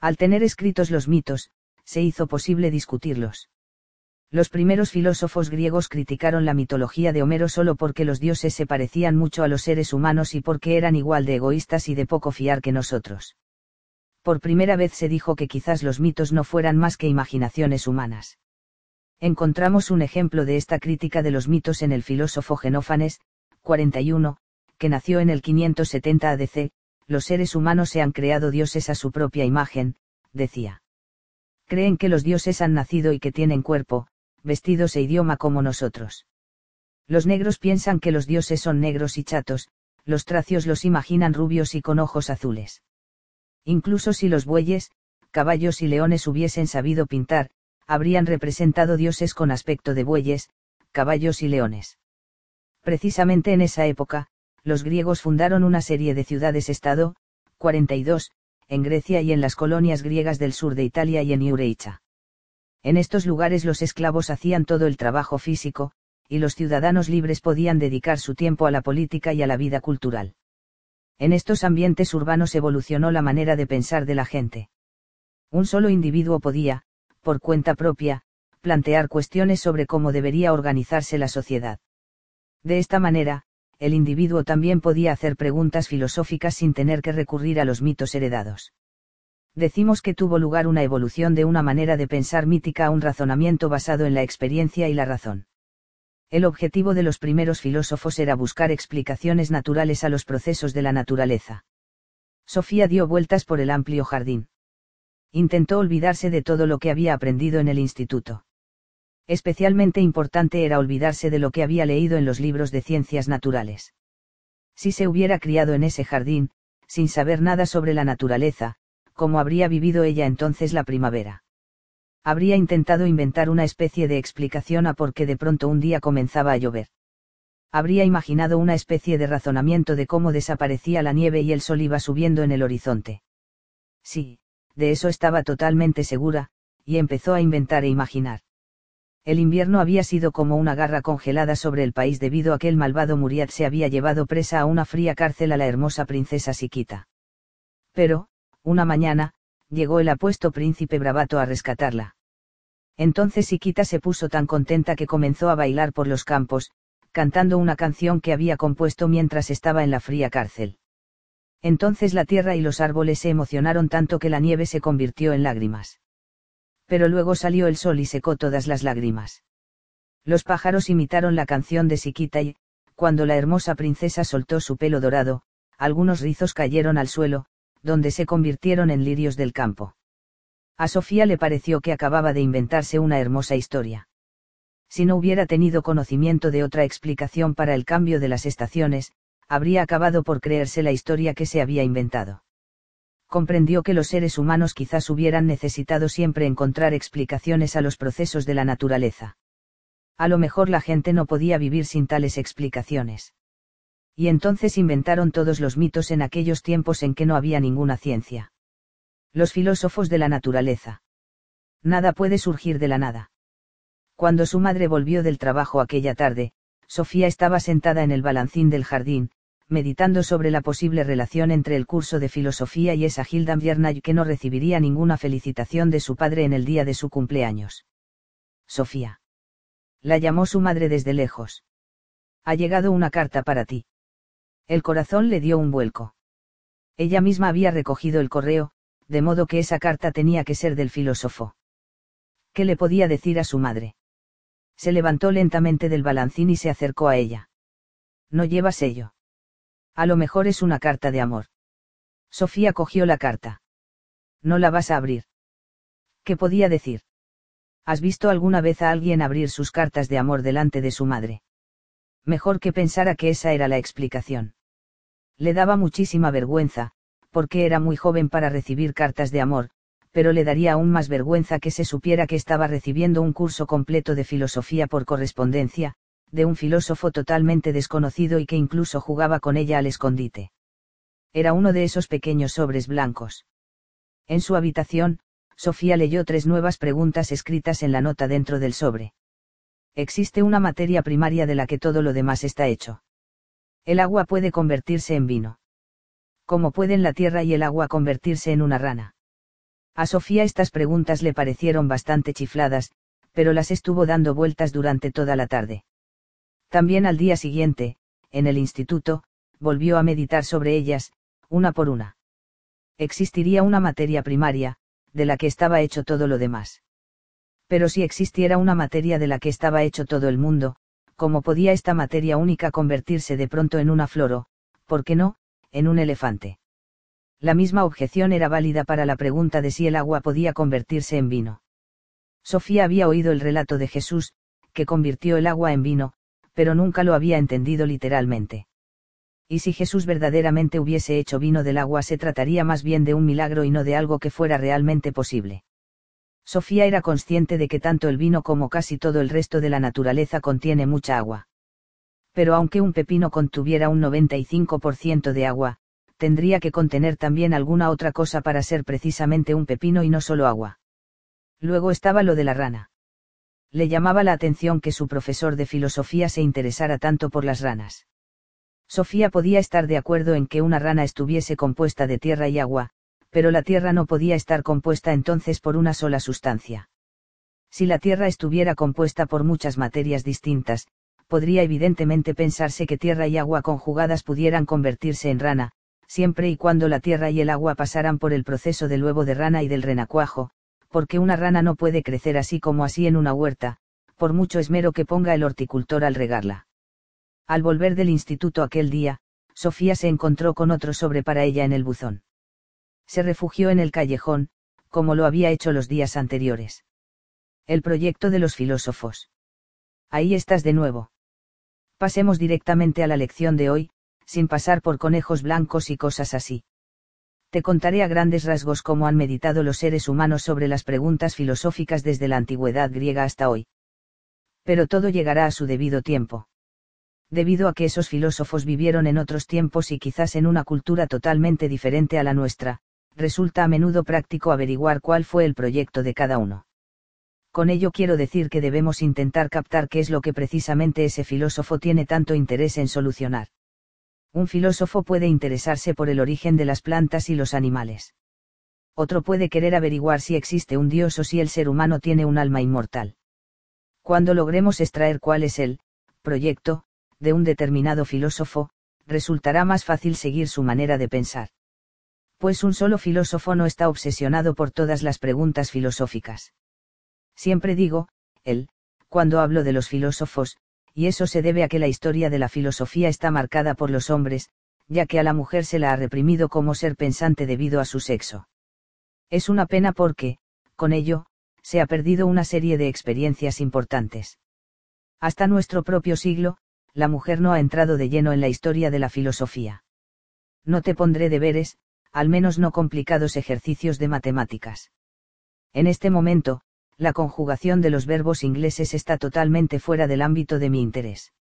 Al tener escritos los mitos, se hizo posible discutirlos. Los primeros filósofos griegos criticaron la mitología de Homero solo porque los dioses se parecían mucho a los seres humanos y porque eran igual de egoístas y de poco fiar que nosotros. Por primera vez se dijo que quizás los mitos no fueran más que imaginaciones humanas. Encontramos un ejemplo de esta crítica de los mitos en el filósofo Genófanes, 41, que nació en el 570 ADC, los seres humanos se han creado dioses a su propia imagen, decía. Creen que los dioses han nacido y que tienen cuerpo, vestidos e idioma como nosotros. Los negros piensan que los dioses son negros y chatos, los tracios los imaginan rubios y con ojos azules. Incluso si los bueyes, caballos y leones hubiesen sabido pintar, habrían representado dioses con aspecto de bueyes, caballos y leones. Precisamente en esa época, los griegos fundaron una serie de ciudades-estado, 42, en Grecia y en las colonias griegas del sur de Italia y en Iureicha. En estos lugares los esclavos hacían todo el trabajo físico, y los ciudadanos libres podían dedicar su tiempo a la política y a la vida cultural. En estos ambientes urbanos evolucionó la manera de pensar de la gente. Un solo individuo podía, por cuenta propia, plantear cuestiones sobre cómo debería organizarse la sociedad. De esta manera, el individuo también podía hacer preguntas filosóficas sin tener que recurrir a los mitos heredados decimos que tuvo lugar una evolución de una manera de pensar mítica a un razonamiento basado en la experiencia y la razón. El objetivo de los primeros filósofos era buscar explicaciones naturales a los procesos de la naturaleza. Sofía dio vueltas por el amplio jardín. Intentó olvidarse de todo lo que había aprendido en el instituto. Especialmente importante era olvidarse de lo que había leído en los libros de ciencias naturales. Si se hubiera criado en ese jardín, sin saber nada sobre la naturaleza, cómo habría vivido ella entonces la primavera. Habría intentado inventar una especie de explicación a por qué de pronto un día comenzaba a llover. Habría imaginado una especie de razonamiento de cómo desaparecía la nieve y el sol iba subiendo en el horizonte. Sí, de eso estaba totalmente segura, y empezó a inventar e imaginar. El invierno había sido como una garra congelada sobre el país debido a que el malvado Muriat se había llevado presa a una fría cárcel a la hermosa princesa Siquita. Pero, una mañana, llegó el apuesto príncipe Bravato a rescatarla. Entonces Siquita se puso tan contenta que comenzó a bailar por los campos, cantando una canción que había compuesto mientras estaba en la fría cárcel. Entonces la tierra y los árboles se emocionaron tanto que la nieve se convirtió en lágrimas. Pero luego salió el sol y secó todas las lágrimas. Los pájaros imitaron la canción de Siquita y, cuando la hermosa princesa soltó su pelo dorado, algunos rizos cayeron al suelo, donde se convirtieron en lirios del campo. A Sofía le pareció que acababa de inventarse una hermosa historia. Si no hubiera tenido conocimiento de otra explicación para el cambio de las estaciones, habría acabado por creerse la historia que se había inventado. Comprendió que los seres humanos quizás hubieran necesitado siempre encontrar explicaciones a los procesos de la naturaleza. A lo mejor la gente no podía vivir sin tales explicaciones. Y entonces inventaron todos los mitos en aquellos tiempos en que no había ninguna ciencia. Los filósofos de la naturaleza. Nada puede surgir de la nada. Cuando su madre volvió del trabajo aquella tarde, Sofía estaba sentada en el balancín del jardín, meditando sobre la posible relación entre el curso de filosofía y esa Hilda Viernay que no recibiría ninguna felicitación de su padre en el día de su cumpleaños. Sofía. La llamó su madre desde lejos. Ha llegado una carta para ti. El corazón le dio un vuelco. Ella misma había recogido el correo, de modo que esa carta tenía que ser del filósofo. ¿Qué le podía decir a su madre? Se levantó lentamente del balancín y se acercó a ella. No lleva sello. A lo mejor es una carta de amor. Sofía cogió la carta. No la vas a abrir. ¿Qué podía decir? ¿Has visto alguna vez a alguien abrir sus cartas de amor delante de su madre? Mejor que pensara que esa era la explicación. Le daba muchísima vergüenza, porque era muy joven para recibir cartas de amor, pero le daría aún más vergüenza que se supiera que estaba recibiendo un curso completo de filosofía por correspondencia, de un filósofo totalmente desconocido y que incluso jugaba con ella al escondite. Era uno de esos pequeños sobres blancos. En su habitación, Sofía leyó tres nuevas preguntas escritas en la nota dentro del sobre. Existe una materia primaria de la que todo lo demás está hecho. El agua puede convertirse en vino. ¿Cómo pueden la tierra y el agua convertirse en una rana? A Sofía estas preguntas le parecieron bastante chifladas, pero las estuvo dando vueltas durante toda la tarde. También al día siguiente, en el instituto, volvió a meditar sobre ellas, una por una. Existiría una materia primaria, de la que estaba hecho todo lo demás. Pero si existiera una materia de la que estaba hecho todo el mundo, ¿cómo podía esta materia única convertirse de pronto en una flor o, por qué no, en un elefante? La misma objeción era válida para la pregunta de si el agua podía convertirse en vino. Sofía había oído el relato de Jesús, que convirtió el agua en vino, pero nunca lo había entendido literalmente. Y si Jesús verdaderamente hubiese hecho vino del agua se trataría más bien de un milagro y no de algo que fuera realmente posible. Sofía era consciente de que tanto el vino como casi todo el resto de la naturaleza contiene mucha agua. Pero aunque un pepino contuviera un 95% de agua, tendría que contener también alguna otra cosa para ser precisamente un pepino y no solo agua. Luego estaba lo de la rana. Le llamaba la atención que su profesor de filosofía se interesara tanto por las ranas. Sofía podía estar de acuerdo en que una rana estuviese compuesta de tierra y agua, pero la tierra no podía estar compuesta entonces por una sola sustancia. Si la tierra estuviera compuesta por muchas materias distintas, podría evidentemente pensarse que tierra y agua conjugadas pudieran convertirse en rana, siempre y cuando la tierra y el agua pasaran por el proceso del huevo de rana y del renacuajo, porque una rana no puede crecer así como así en una huerta, por mucho esmero que ponga el horticultor al regarla. Al volver del instituto aquel día, Sofía se encontró con otro sobre para ella en el buzón. Se refugió en el callejón, como lo había hecho los días anteriores. El proyecto de los filósofos. Ahí estás de nuevo. Pasemos directamente a la lección de hoy, sin pasar por conejos blancos y cosas así. Te contaré a grandes rasgos cómo han meditado los seres humanos sobre las preguntas filosóficas desde la antigüedad griega hasta hoy. Pero todo llegará a su debido tiempo. Debido a que esos filósofos vivieron en otros tiempos y quizás en una cultura totalmente diferente a la nuestra, resulta a menudo práctico averiguar cuál fue el proyecto de cada uno. Con ello quiero decir que debemos intentar captar qué es lo que precisamente ese filósofo tiene tanto interés en solucionar un filósofo puede interesarse por el origen de las plantas y los animales. Otro puede querer averiguar si existe un Dios o si el ser humano tiene un alma inmortal. Cuando logremos extraer cuál es el proyecto de un determinado filósofo, resultará más fácil seguir su manera de pensar. Pues un solo filósofo no está obsesionado por todas las preguntas filosóficas. Siempre digo, él, cuando hablo de los filósofos, y eso se debe a que la historia de la filosofía está marcada por los hombres, ya que a la mujer se la ha reprimido como ser pensante debido a su sexo. Es una pena porque, con ello, se ha perdido una serie de experiencias importantes. Hasta nuestro propio siglo, la mujer no ha entrado de lleno en la historia de la filosofía. No te pondré deberes, al menos no complicados ejercicios de matemáticas. En este momento, la conjugación de los verbos ingleses está totalmente fuera del ámbito de mi interés.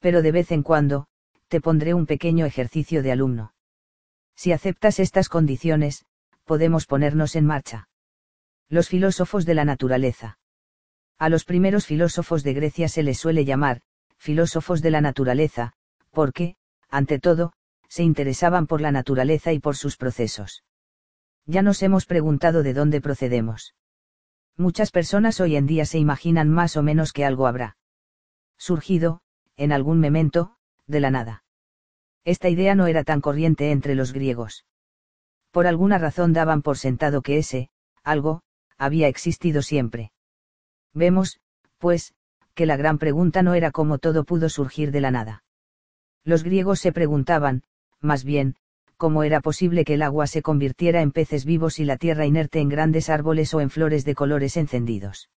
Pero de vez en cuando, te pondré un pequeño ejercicio de alumno. Si aceptas estas condiciones, podemos ponernos en marcha. Los filósofos de la naturaleza. A los primeros filósofos de Grecia se les suele llamar, filósofos de la naturaleza, porque, ante todo, se interesaban por la naturaleza y por sus procesos. Ya nos hemos preguntado de dónde procedemos. Muchas personas hoy en día se imaginan más o menos que algo habrá surgido, en algún momento, de la nada. Esta idea no era tan corriente entre los griegos. Por alguna razón daban por sentado que ese, algo, había existido siempre. Vemos, pues, que la gran pregunta no era cómo todo pudo surgir de la nada. Los griegos se preguntaban, más bien, cómo era posible que el agua se convirtiera en peces vivos y la tierra inerte en grandes árboles o en flores de colores encendidos.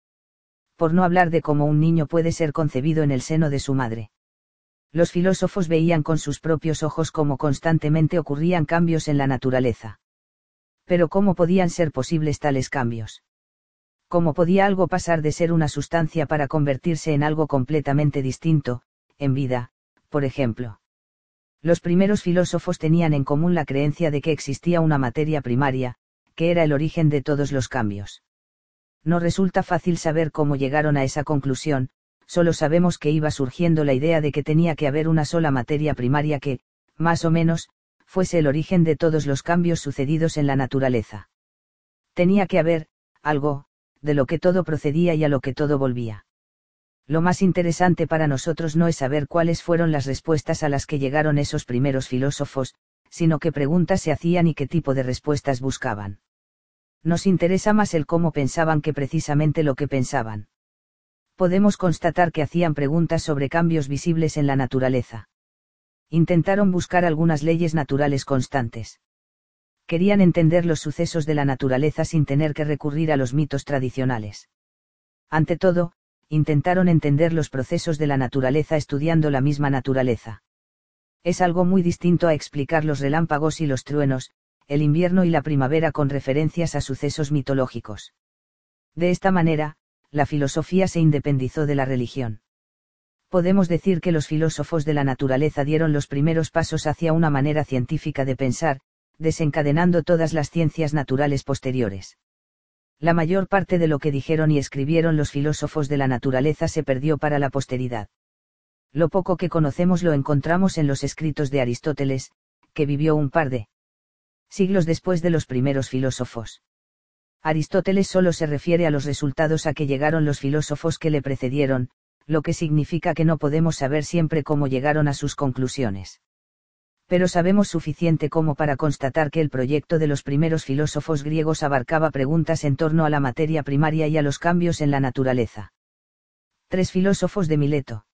Por no hablar de cómo un niño puede ser concebido en el seno de su madre. Los filósofos veían con sus propios ojos cómo constantemente ocurrían cambios en la naturaleza. Pero ¿cómo podían ser posibles tales cambios? ¿Cómo podía algo pasar de ser una sustancia para convertirse en algo completamente distinto, en vida, por ejemplo? Los primeros filósofos tenían en común la creencia de que existía una materia primaria, que era el origen de todos los cambios. No resulta fácil saber cómo llegaron a esa conclusión, solo sabemos que iba surgiendo la idea de que tenía que haber una sola materia primaria que, más o menos, fuese el origen de todos los cambios sucedidos en la naturaleza. Tenía que haber, algo, de lo que todo procedía y a lo que todo volvía. Lo más interesante para nosotros no es saber cuáles fueron las respuestas a las que llegaron esos primeros filósofos, sino qué preguntas se hacían y qué tipo de respuestas buscaban. Nos interesa más el cómo pensaban que precisamente lo que pensaban. Podemos constatar que hacían preguntas sobre cambios visibles en la naturaleza. Intentaron buscar algunas leyes naturales constantes. Querían entender los sucesos de la naturaleza sin tener que recurrir a los mitos tradicionales. Ante todo, intentaron entender los procesos de la naturaleza estudiando la misma naturaleza. Es algo muy distinto a explicar los relámpagos y los truenos, el invierno y la primavera con referencias a sucesos mitológicos. De esta manera, la filosofía se independizó de la religión. Podemos decir que los filósofos de la naturaleza dieron los primeros pasos hacia una manera científica de pensar, desencadenando todas las ciencias naturales posteriores la mayor parte de lo que dijeron y escribieron los filósofos de la naturaleza se perdió para la posteridad. Lo poco que conocemos lo encontramos en los escritos de Aristóteles, que vivió un par de siglos después de los primeros filósofos. Aristóteles solo se refiere a los resultados a que llegaron los filósofos que le precedieron, lo que significa que no podemos saber siempre cómo llegaron a sus conclusiones pero sabemos suficiente como para constatar que el proyecto de los primeros filósofos griegos abarcaba preguntas en torno a la materia primaria y a los cambios en la naturaleza. Tres filósofos de Mileto.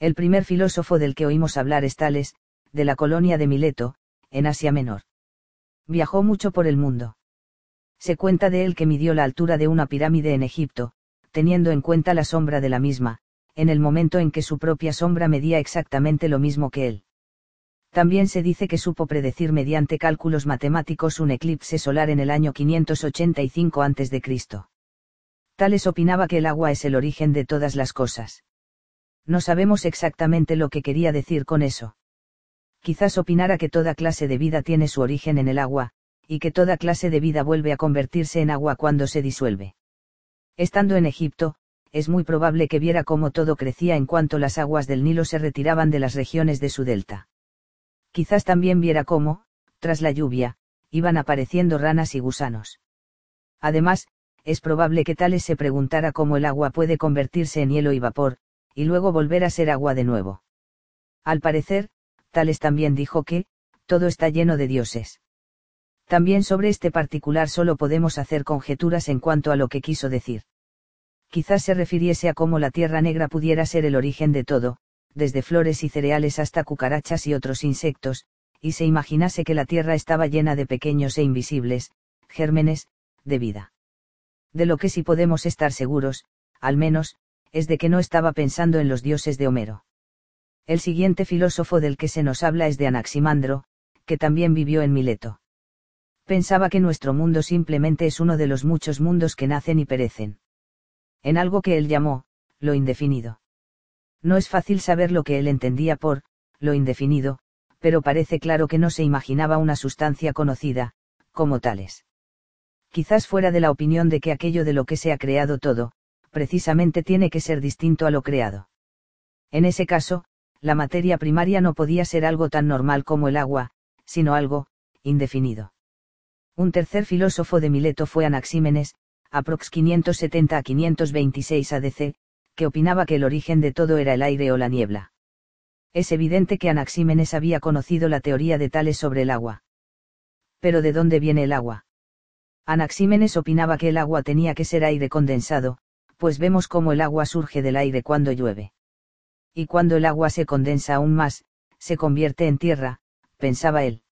El primer filósofo del que oímos hablar es Tales, de la colonia de Mileto, en Asia Menor. Viajó mucho por el mundo. Se cuenta de él que midió la altura de una pirámide en Egipto, teniendo en cuenta la sombra de la misma, en el momento en que su propia sombra medía exactamente lo mismo que él. También se dice que supo predecir mediante cálculos matemáticos un eclipse solar en el año 585 a.C. Tales opinaba que el agua es el origen de todas las cosas. No sabemos exactamente lo que quería decir con eso. Quizás opinara que toda clase de vida tiene su origen en el agua, y que toda clase de vida vuelve a convertirse en agua cuando se disuelve. Estando en Egipto, es muy probable que viera cómo todo crecía en cuanto las aguas del Nilo se retiraban de las regiones de su delta quizás también viera cómo, tras la lluvia, iban apareciendo ranas y gusanos. Además, es probable que Tales se preguntara cómo el agua puede convertirse en hielo y vapor, y luego volver a ser agua de nuevo. Al parecer, Tales también dijo que, todo está lleno de dioses. También sobre este particular solo podemos hacer conjeturas en cuanto a lo que quiso decir. Quizás se refiriese a cómo la tierra negra pudiera ser el origen de todo, desde flores y cereales hasta cucarachas y otros insectos, y se imaginase que la tierra estaba llena de pequeños e invisibles, gérmenes, de vida. De lo que sí podemos estar seguros, al menos, es de que no estaba pensando en los dioses de Homero. El siguiente filósofo del que se nos habla es de Anaximandro, que también vivió en Mileto pensaba que nuestro mundo simplemente es uno de los muchos mundos que nacen y perecen. En algo que él llamó, lo indefinido. No es fácil saber lo que él entendía por, lo indefinido, pero parece claro que no se imaginaba una sustancia conocida, como tales. Quizás fuera de la opinión de que aquello de lo que se ha creado todo, precisamente tiene que ser distinto a lo creado. En ese caso, la materia primaria no podía ser algo tan normal como el agua, sino algo, indefinido. Un tercer filósofo de Mileto fue Anaxímenes, aprox 570 a 526 ADC, que opinaba que el origen de todo era el aire o la niebla. Es evidente que Anaxímenes había conocido la teoría de Tales sobre el agua. Pero ¿de dónde viene el agua? Anaxímenes opinaba que el agua tenía que ser aire condensado, pues vemos cómo el agua surge del aire cuando llueve. Y cuando el agua se condensa aún más, se convierte en tierra, pensaba él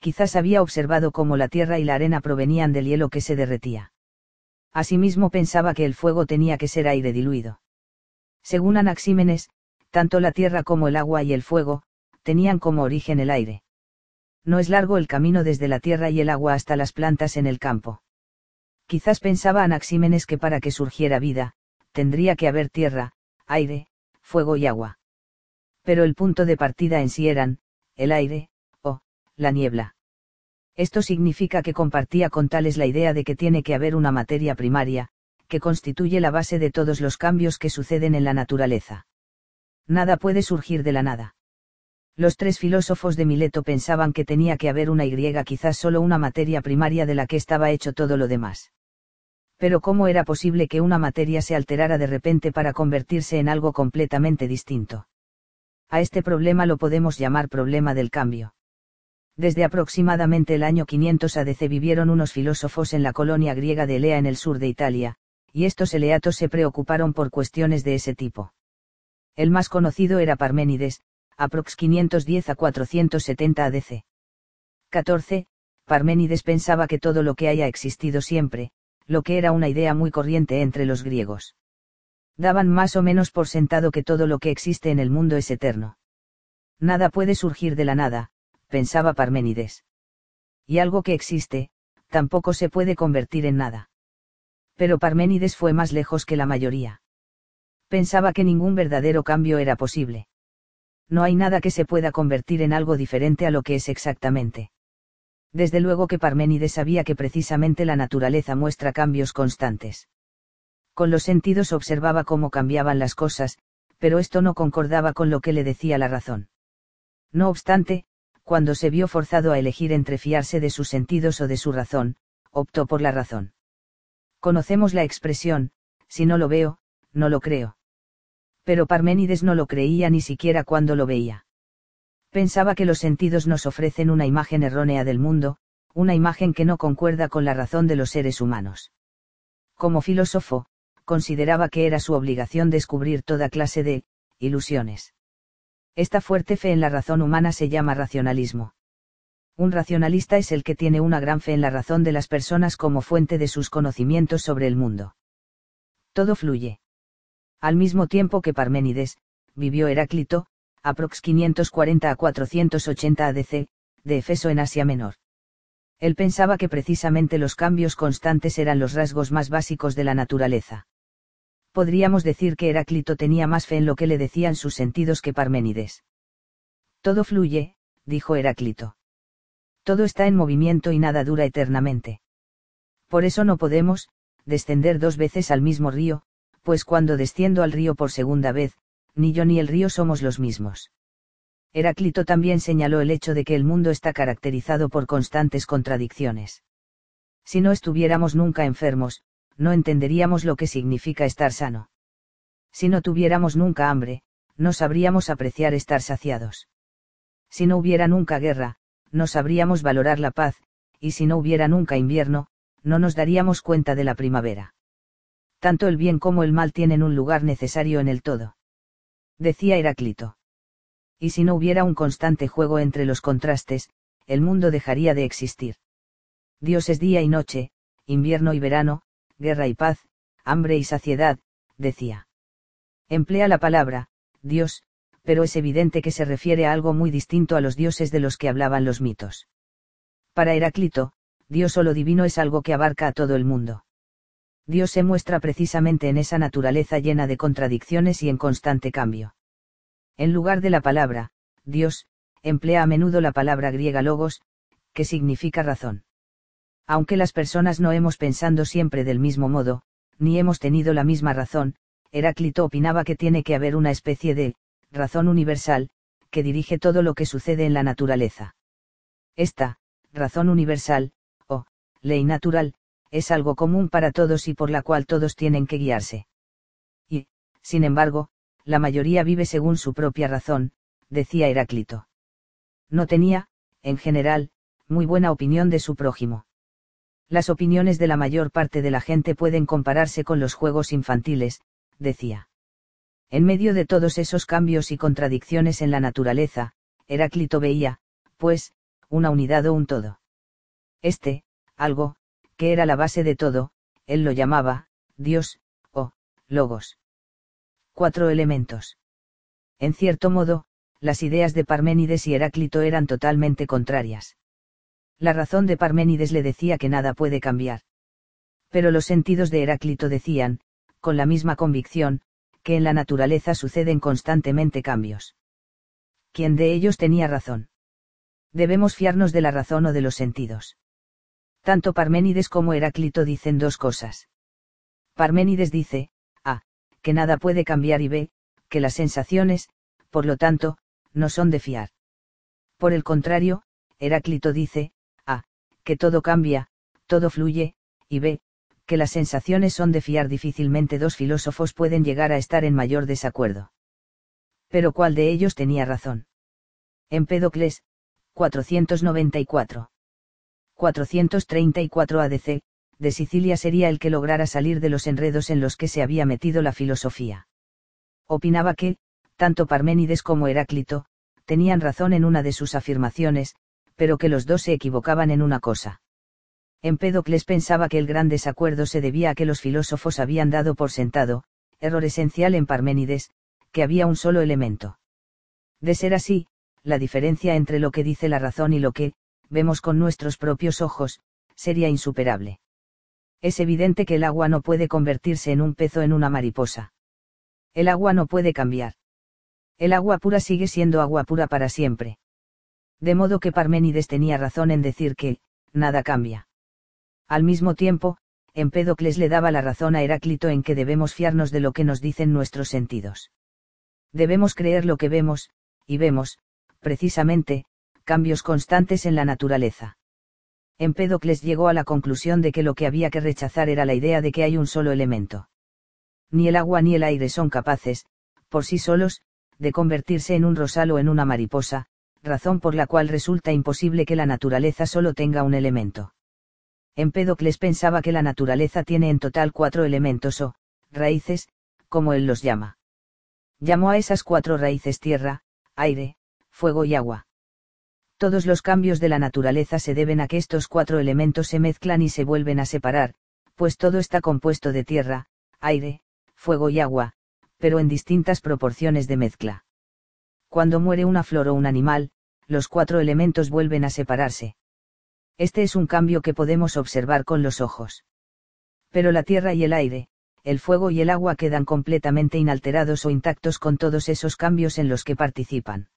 quizás había observado cómo la tierra y la arena provenían del hielo que se derretía. Asimismo pensaba que el fuego tenía que ser aire diluido. Según Anaxímenes, tanto la tierra como el agua y el fuego, tenían como origen el aire. No es largo el camino desde la tierra y el agua hasta las plantas en el campo. Quizás pensaba Anaxímenes que para que surgiera vida, tendría que haber tierra, aire, fuego y agua. Pero el punto de partida en sí eran, el aire, la niebla. Esto significa que compartía con tales la idea de que tiene que haber una materia primaria, que constituye la base de todos los cambios que suceden en la naturaleza. Nada puede surgir de la nada. Los tres filósofos de Mileto pensaban que tenía que haber una Y quizás solo una materia primaria de la que estaba hecho todo lo demás. Pero ¿cómo era posible que una materia se alterara de repente para convertirse en algo completamente distinto? A este problema lo podemos llamar problema del cambio desde aproximadamente el año 500 ADC vivieron unos filósofos en la colonia griega de Elea en el sur de Italia, y estos eleatos se preocuparon por cuestiones de ese tipo. El más conocido era Parménides, aprox 510 a 470 ADC. 14. Parménides pensaba que todo lo que haya existido siempre, lo que era una idea muy corriente entre los griegos. Daban más o menos por sentado que todo lo que existe en el mundo es eterno. Nada puede surgir de la nada, pensaba Parménides. Y algo que existe, tampoco se puede convertir en nada. Pero Parménides fue más lejos que la mayoría. Pensaba que ningún verdadero cambio era posible. No hay nada que se pueda convertir en algo diferente a lo que es exactamente. Desde luego que Parménides sabía que precisamente la naturaleza muestra cambios constantes. Con los sentidos observaba cómo cambiaban las cosas, pero esto no concordaba con lo que le decía la razón. No obstante, cuando se vio forzado a elegir entre fiarse de sus sentidos o de su razón, optó por la razón. Conocemos la expresión, si no lo veo, no lo creo. Pero Parménides no lo creía ni siquiera cuando lo veía. Pensaba que los sentidos nos ofrecen una imagen errónea del mundo, una imagen que no concuerda con la razón de los seres humanos. Como filósofo, consideraba que era su obligación descubrir toda clase de ilusiones. Esta fuerte fe en la razón humana se llama racionalismo. Un racionalista es el que tiene una gran fe en la razón de las personas como fuente de sus conocimientos sobre el mundo. Todo fluye. Al mismo tiempo que Parménides, vivió Heráclito, aprox 540 a 480 ADC, de Efeso en Asia Menor. Él pensaba que precisamente los cambios constantes eran los rasgos más básicos de la naturaleza podríamos decir que Heráclito tenía más fe en lo que le decían sus sentidos que Parménides. Todo fluye, dijo Heráclito. Todo está en movimiento y nada dura eternamente. Por eso no podemos, descender dos veces al mismo río, pues cuando desciendo al río por segunda vez, ni yo ni el río somos los mismos. Heráclito también señaló el hecho de que el mundo está caracterizado por constantes contradicciones. Si no estuviéramos nunca enfermos, no entenderíamos lo que significa estar sano. Si no tuviéramos nunca hambre, no sabríamos apreciar estar saciados. Si no hubiera nunca guerra, no sabríamos valorar la paz, y si no hubiera nunca invierno, no nos daríamos cuenta de la primavera. Tanto el bien como el mal tienen un lugar necesario en el todo. Decía Heráclito. Y si no hubiera un constante juego entre los contrastes, el mundo dejaría de existir. Dios es día y noche, invierno y verano, guerra y paz, hambre y saciedad, decía. Emplea la palabra, Dios, pero es evidente que se refiere a algo muy distinto a los dioses de los que hablaban los mitos. Para Heráclito, Dios o lo divino es algo que abarca a todo el mundo. Dios se muestra precisamente en esa naturaleza llena de contradicciones y en constante cambio. En lugar de la palabra, Dios, emplea a menudo la palabra griega logos, que significa razón. Aunque las personas no hemos pensado siempre del mismo modo, ni hemos tenido la misma razón, Heráclito opinaba que tiene que haber una especie de razón universal, que dirige todo lo que sucede en la naturaleza. Esta, razón universal, o ley natural, es algo común para todos y por la cual todos tienen que guiarse. Y, sin embargo, la mayoría vive según su propia razón, decía Heráclito. No tenía, en general, muy buena opinión de su prójimo. Las opiniones de la mayor parte de la gente pueden compararse con los juegos infantiles, decía. En medio de todos esos cambios y contradicciones en la naturaleza, Heráclito veía, pues, una unidad o un todo. Este, algo, que era la base de todo, él lo llamaba, Dios, o, Logos. Cuatro elementos. En cierto modo, las ideas de Parménides y Heráclito eran totalmente contrarias. La razón de Parménides le decía que nada puede cambiar. Pero los sentidos de Heráclito decían, con la misma convicción, que en la naturaleza suceden constantemente cambios. ¿Quién de ellos tenía razón? Debemos fiarnos de la razón o de los sentidos. Tanto Parménides como Heráclito dicen dos cosas. Parménides dice, A, que nada puede cambiar y B, que las sensaciones, por lo tanto, no son de fiar. Por el contrario, Heráclito dice, que todo cambia, todo fluye, y B, que las sensaciones son de fiar difícilmente dos filósofos pueden llegar a estar en mayor desacuerdo. Pero ¿cuál de ellos tenía razón? Empédocles, 494. 434 ADC, de Sicilia sería el que lograra salir de los enredos en los que se había metido la filosofía. Opinaba que, tanto Parménides como Heráclito, tenían razón en una de sus afirmaciones, pero que los dos se equivocaban en una cosa. Empédocles pensaba que el gran desacuerdo se debía a que los filósofos habían dado por sentado, error esencial en Parménides, que había un solo elemento. De ser así, la diferencia entre lo que dice la razón y lo que, vemos con nuestros propios ojos, sería insuperable. Es evidente que el agua no puede convertirse en un pez o en una mariposa. El agua no puede cambiar. El agua pura sigue siendo agua pura para siempre. De modo que Parménides tenía razón en decir que, nada cambia. Al mismo tiempo, Empédocles le daba la razón a Heráclito en que debemos fiarnos de lo que nos dicen nuestros sentidos. Debemos creer lo que vemos, y vemos, precisamente, cambios constantes en la naturaleza. Empédocles llegó a la conclusión de que lo que había que rechazar era la idea de que hay un solo elemento. Ni el agua ni el aire son capaces, por sí solos, de convertirse en un rosal o en una mariposa, razón por la cual resulta imposible que la naturaleza solo tenga un elemento. Empédocles pensaba que la naturaleza tiene en total cuatro elementos o, raíces, como él los llama. Llamó a esas cuatro raíces tierra, aire, fuego y agua. Todos los cambios de la naturaleza se deben a que estos cuatro elementos se mezclan y se vuelven a separar, pues todo está compuesto de tierra, aire, fuego y agua, pero en distintas proporciones de mezcla. Cuando muere una flor o un animal, los cuatro elementos vuelven a separarse. Este es un cambio que podemos observar con los ojos. Pero la tierra y el aire, el fuego y el agua quedan completamente inalterados o intactos con todos esos cambios en los que participan.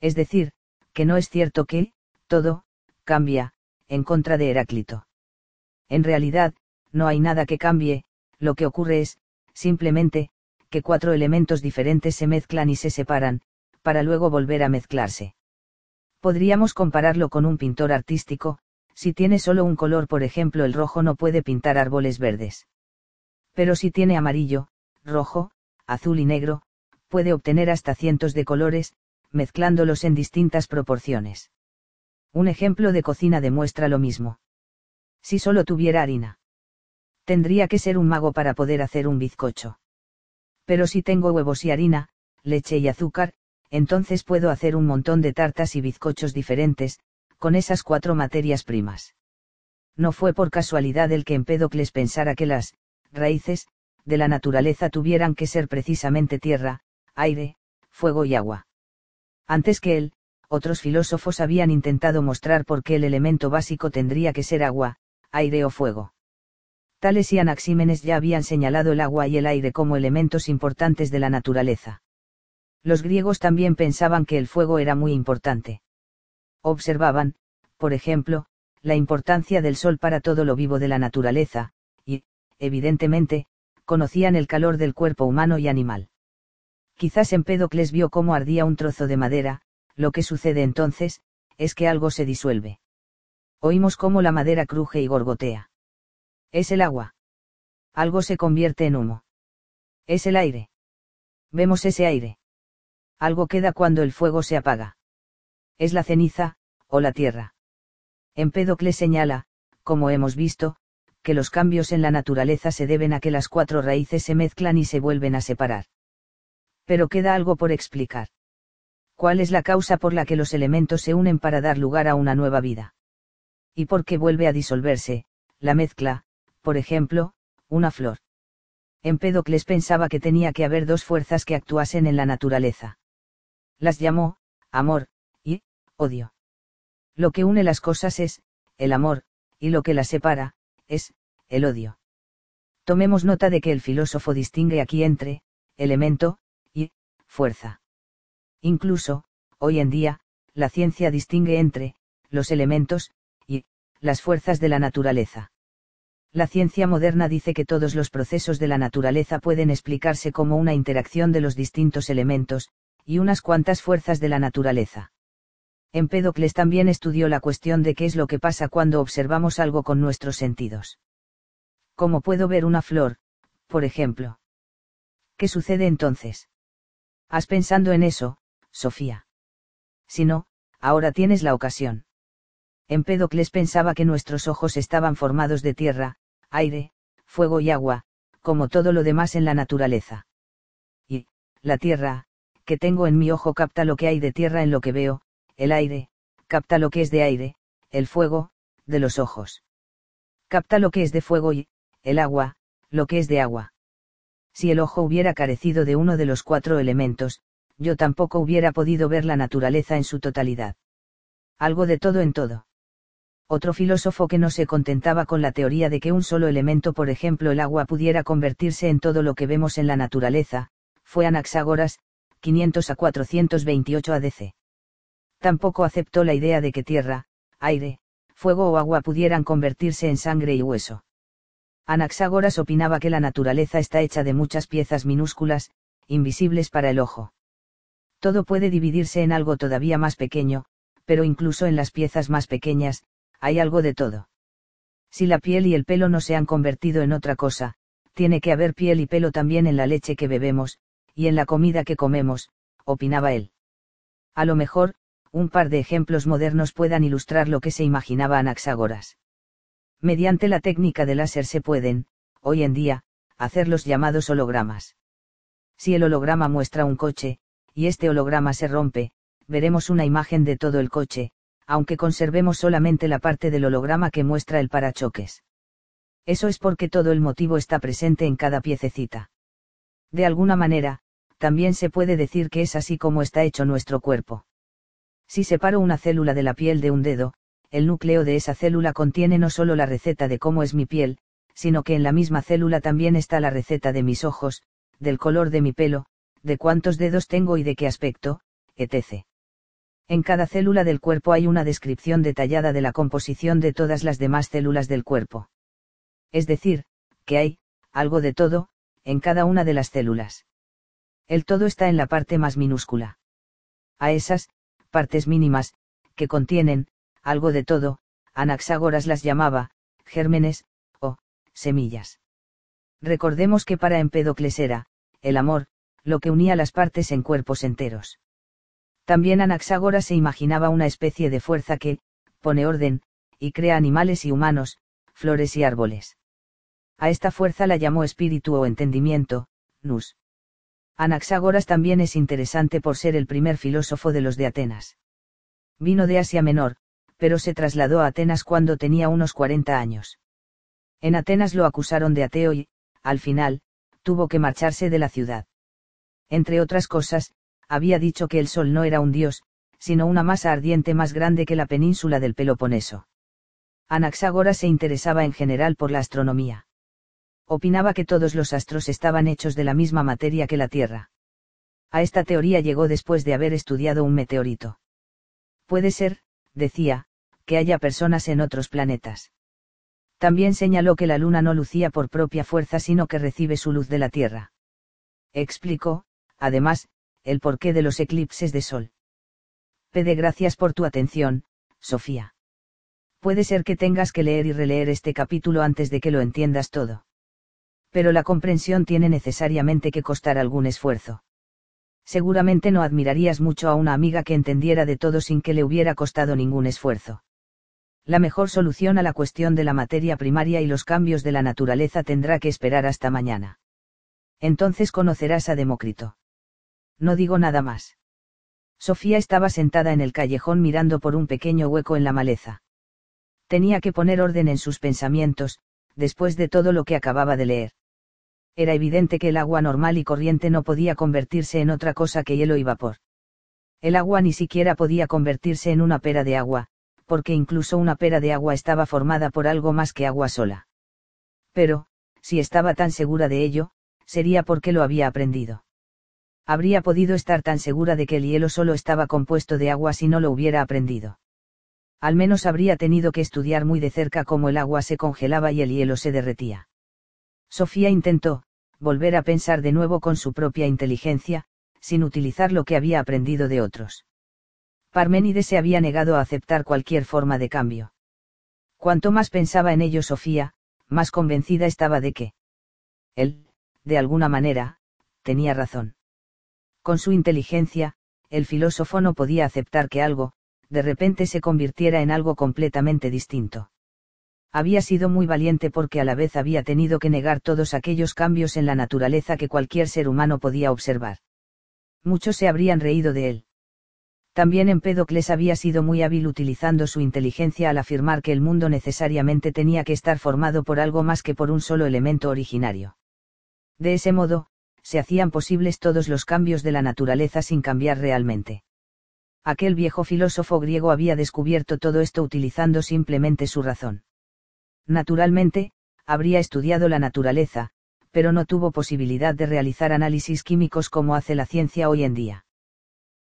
Es decir, que no es cierto que, todo, cambia, en contra de Heráclito. En realidad, no hay nada que cambie, lo que ocurre es, simplemente, que cuatro elementos diferentes se mezclan y se separan, para luego volver a mezclarse. Podríamos compararlo con un pintor artístico, si tiene solo un color, por ejemplo, el rojo no puede pintar árboles verdes. Pero si tiene amarillo, rojo, azul y negro, puede obtener hasta cientos de colores, mezclándolos en distintas proporciones. Un ejemplo de cocina demuestra lo mismo. Si solo tuviera harina. Tendría que ser un mago para poder hacer un bizcocho. Pero si tengo huevos y harina, leche y azúcar, entonces puedo hacer un montón de tartas y bizcochos diferentes, con esas cuatro materias primas. No fue por casualidad el que Empédocles pensara que las raíces de la naturaleza tuvieran que ser precisamente tierra, aire, fuego y agua. Antes que él, otros filósofos habían intentado mostrar por qué el elemento básico tendría que ser agua, aire o fuego. Tales y Anaxímenes ya habían señalado el agua y el aire como elementos importantes de la naturaleza. Los griegos también pensaban que el fuego era muy importante. Observaban, por ejemplo, la importancia del sol para todo lo vivo de la naturaleza, y, evidentemente, conocían el calor del cuerpo humano y animal. Quizás Empédocles vio cómo ardía un trozo de madera, lo que sucede entonces, es que algo se disuelve. Oímos cómo la madera cruje y gorgotea. Es el agua. Algo se convierte en humo. Es el aire. Vemos ese aire. Algo queda cuando el fuego se apaga. Es la ceniza, o la tierra. Empédocles señala, como hemos visto, que los cambios en la naturaleza se deben a que las cuatro raíces se mezclan y se vuelven a separar. Pero queda algo por explicar. ¿Cuál es la causa por la que los elementos se unen para dar lugar a una nueva vida? ¿Y por qué vuelve a disolverse, la mezcla, por ejemplo, una flor? Empédocles pensaba que tenía que haber dos fuerzas que actuasen en la naturaleza las llamó, amor, y, odio. Lo que une las cosas es, el amor, y lo que las separa, es, el odio. Tomemos nota de que el filósofo distingue aquí entre, elemento, y, fuerza. Incluso, hoy en día, la ciencia distingue entre, los elementos, y, las fuerzas de la naturaleza. La ciencia moderna dice que todos los procesos de la naturaleza pueden explicarse como una interacción de los distintos elementos, y unas cuantas fuerzas de la naturaleza. Empédocles también estudió la cuestión de qué es lo que pasa cuando observamos algo con nuestros sentidos. ¿Cómo puedo ver una flor, por ejemplo? ¿Qué sucede entonces? ¿Has pensando en eso, Sofía? Si no, ahora tienes la ocasión. Empédocles pensaba que nuestros ojos estaban formados de tierra, aire, fuego y agua, como todo lo demás en la naturaleza. Y, la tierra, que tengo en mi ojo capta lo que hay de tierra en lo que veo, el aire, capta lo que es de aire, el fuego, de los ojos. Capta lo que es de fuego y, el agua, lo que es de agua. Si el ojo hubiera carecido de uno de los cuatro elementos, yo tampoco hubiera podido ver la naturaleza en su totalidad. Algo de todo en todo. Otro filósofo que no se contentaba con la teoría de que un solo elemento, por ejemplo el agua, pudiera convertirse en todo lo que vemos en la naturaleza, fue Anaxágoras, 500 a 428 ADC. Tampoco aceptó la idea de que tierra, aire, fuego o agua pudieran convertirse en sangre y hueso. Anaxágoras opinaba que la naturaleza está hecha de muchas piezas minúsculas, invisibles para el ojo. Todo puede dividirse en algo todavía más pequeño, pero incluso en las piezas más pequeñas, hay algo de todo. Si la piel y el pelo no se han convertido en otra cosa, tiene que haber piel y pelo también en la leche que bebemos, y en la comida que comemos, opinaba él. A lo mejor, un par de ejemplos modernos puedan ilustrar lo que se imaginaba Anaxágoras. Mediante la técnica de láser se pueden, hoy en día, hacer los llamados hologramas. Si el holograma muestra un coche, y este holograma se rompe, veremos una imagen de todo el coche, aunque conservemos solamente la parte del holograma que muestra el parachoques. Eso es porque todo el motivo está presente en cada piececita. De alguna manera, también se puede decir que es así como está hecho nuestro cuerpo. Si separo una célula de la piel de un dedo, el núcleo de esa célula contiene no solo la receta de cómo es mi piel, sino que en la misma célula también está la receta de mis ojos, del color de mi pelo, de cuántos dedos tengo y de qué aspecto, etc. En cada célula del cuerpo hay una descripción detallada de la composición de todas las demás células del cuerpo. Es decir, que hay, algo de todo, en cada una de las células. El todo está en la parte más minúscula. A esas, partes mínimas, que contienen, algo de todo, Anaxágoras las llamaba, gérmenes, o, semillas. Recordemos que para Empédocles era, el amor, lo que unía las partes en cuerpos enteros. También Anaxágoras se imaginaba una especie de fuerza que, pone orden, y crea animales y humanos, flores y árboles. A esta fuerza la llamó espíritu o entendimiento, nous. Anaxágoras también es interesante por ser el primer filósofo de los de Atenas. Vino de Asia Menor, pero se trasladó a Atenas cuando tenía unos 40 años. En Atenas lo acusaron de ateo y, al final, tuvo que marcharse de la ciudad. Entre otras cosas, había dicho que el sol no era un dios, sino una masa ardiente más grande que la península del Peloponeso. Anaxágoras se interesaba en general por la astronomía. Opinaba que todos los astros estaban hechos de la misma materia que la Tierra. A esta teoría llegó después de haber estudiado un meteorito. Puede ser, decía, que haya personas en otros planetas. También señaló que la Luna no lucía por propia fuerza sino que recibe su luz de la Tierra. Explicó, además, el porqué de los eclipses de Sol. Pede gracias por tu atención, Sofía. Puede ser que tengas que leer y releer este capítulo antes de que lo entiendas todo. Pero la comprensión tiene necesariamente que costar algún esfuerzo. Seguramente no admirarías mucho a una amiga que entendiera de todo sin que le hubiera costado ningún esfuerzo. La mejor solución a la cuestión de la materia primaria y los cambios de la naturaleza tendrá que esperar hasta mañana. Entonces conocerás a Demócrito. No digo nada más. Sofía estaba sentada en el callejón mirando por un pequeño hueco en la maleza. Tenía que poner orden en sus pensamientos, después de todo lo que acababa de leer. Era evidente que el agua normal y corriente no podía convertirse en otra cosa que hielo y vapor. El agua ni siquiera podía convertirse en una pera de agua, porque incluso una pera de agua estaba formada por algo más que agua sola. Pero, si estaba tan segura de ello, sería porque lo había aprendido. Habría podido estar tan segura de que el hielo solo estaba compuesto de agua si no lo hubiera aprendido. Al menos habría tenido que estudiar muy de cerca cómo el agua se congelaba y el hielo se derretía. Sofía intentó, volver a pensar de nuevo con su propia inteligencia, sin utilizar lo que había aprendido de otros. Parménides se había negado a aceptar cualquier forma de cambio. Cuanto más pensaba en ello Sofía, más convencida estaba de que él, de alguna manera, tenía razón. Con su inteligencia, el filósofo no podía aceptar que algo, de repente se convirtiera en algo completamente distinto. Había sido muy valiente porque a la vez había tenido que negar todos aquellos cambios en la naturaleza que cualquier ser humano podía observar. Muchos se habrían reído de él. También Empédocles había sido muy hábil utilizando su inteligencia al afirmar que el mundo necesariamente tenía que estar formado por algo más que por un solo elemento originario. De ese modo, se hacían posibles todos los cambios de la naturaleza sin cambiar realmente. Aquel viejo filósofo griego había descubierto todo esto utilizando simplemente su razón. Naturalmente, habría estudiado la naturaleza, pero no tuvo posibilidad de realizar análisis químicos como hace la ciencia hoy en día.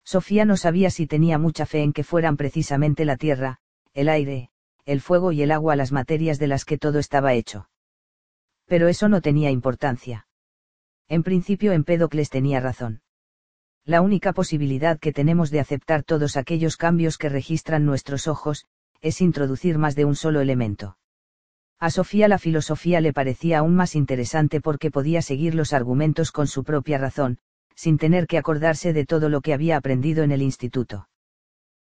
Sofía no sabía si tenía mucha fe en que fueran precisamente la tierra, el aire, el fuego y el agua las materias de las que todo estaba hecho. Pero eso no tenía importancia. En principio Empédocles tenía razón la única posibilidad que tenemos de aceptar todos aquellos cambios que registran nuestros ojos, es introducir más de un solo elemento. A Sofía la filosofía le parecía aún más interesante porque podía seguir los argumentos con su propia razón, sin tener que acordarse de todo lo que había aprendido en el instituto.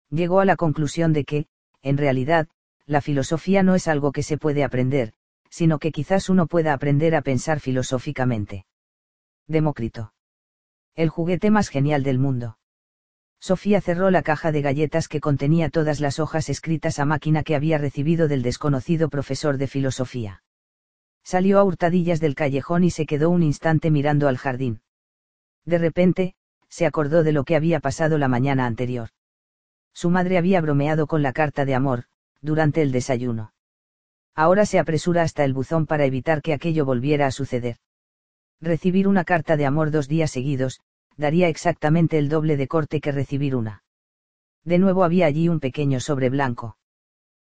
Llegó a la conclusión de que, en realidad, la filosofía no es algo que se puede aprender, sino que quizás uno pueda aprender a pensar filosóficamente. Demócrito el juguete más genial del mundo. Sofía cerró la caja de galletas que contenía todas las hojas escritas a máquina que había recibido del desconocido profesor de filosofía. Salió a hurtadillas del callejón y se quedó un instante mirando al jardín. De repente, se acordó de lo que había pasado la mañana anterior. Su madre había bromeado con la carta de amor, durante el desayuno. Ahora se apresura hasta el buzón para evitar que aquello volviera a suceder. Recibir una carta de amor dos días seguidos, daría exactamente el doble de corte que recibir una. De nuevo había allí un pequeño sobre blanco.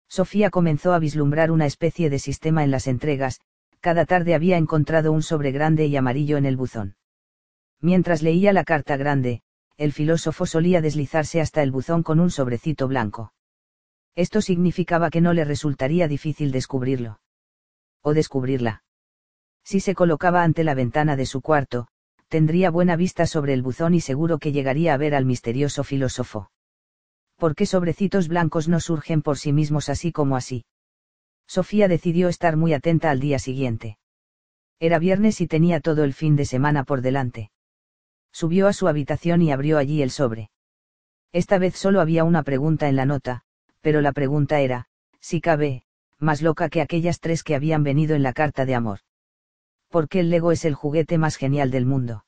Sofía comenzó a vislumbrar una especie de sistema en las entregas, cada tarde había encontrado un sobre grande y amarillo en el buzón. Mientras leía la carta grande, el filósofo solía deslizarse hasta el buzón con un sobrecito blanco. Esto significaba que no le resultaría difícil descubrirlo. O descubrirla. Si se colocaba ante la ventana de su cuarto, tendría buena vista sobre el buzón y seguro que llegaría a ver al misterioso filósofo. ¿Por qué sobrecitos blancos no surgen por sí mismos así como así? Sofía decidió estar muy atenta al día siguiente. Era viernes y tenía todo el fin de semana por delante. Subió a su habitación y abrió allí el sobre. Esta vez solo había una pregunta en la nota, pero la pregunta era, si cabe, más loca que aquellas tres que habían venido en la carta de amor. ¿Por qué el Lego es el juguete más genial del mundo?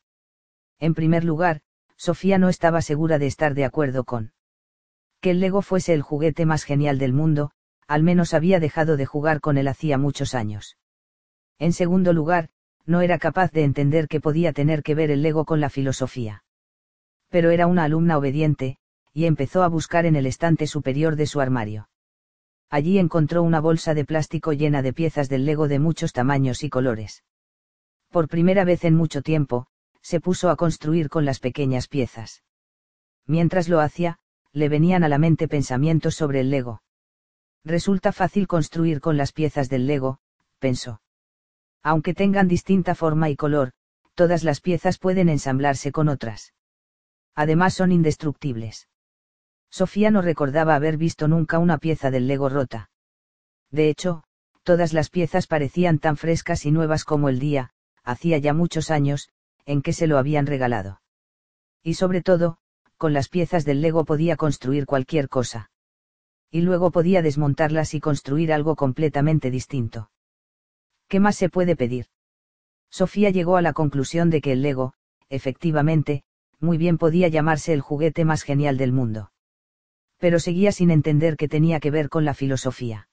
En primer lugar, Sofía no estaba segura de estar de acuerdo con que el Lego fuese el juguete más genial del mundo, al menos había dejado de jugar con él hacía muchos años. En segundo lugar, no era capaz de entender qué podía tener que ver el Lego con la filosofía. Pero era una alumna obediente, y empezó a buscar en el estante superior de su armario. Allí encontró una bolsa de plástico llena de piezas del Lego de muchos tamaños y colores. Por primera vez en mucho tiempo, se puso a construir con las pequeñas piezas. Mientras lo hacía, le venían a la mente pensamientos sobre el Lego. Resulta fácil construir con las piezas del Lego, pensó. Aunque tengan distinta forma y color, todas las piezas pueden ensamblarse con otras. Además son indestructibles. Sofía no recordaba haber visto nunca una pieza del Lego rota. De hecho, todas las piezas parecían tan frescas y nuevas como el día, hacía ya muchos años, en que se lo habían regalado. Y sobre todo, con las piezas del Lego podía construir cualquier cosa. Y luego podía desmontarlas y construir algo completamente distinto. ¿Qué más se puede pedir? Sofía llegó a la conclusión de que el Lego, efectivamente, muy bien podía llamarse el juguete más genial del mundo. Pero seguía sin entender qué tenía que ver con la filosofía.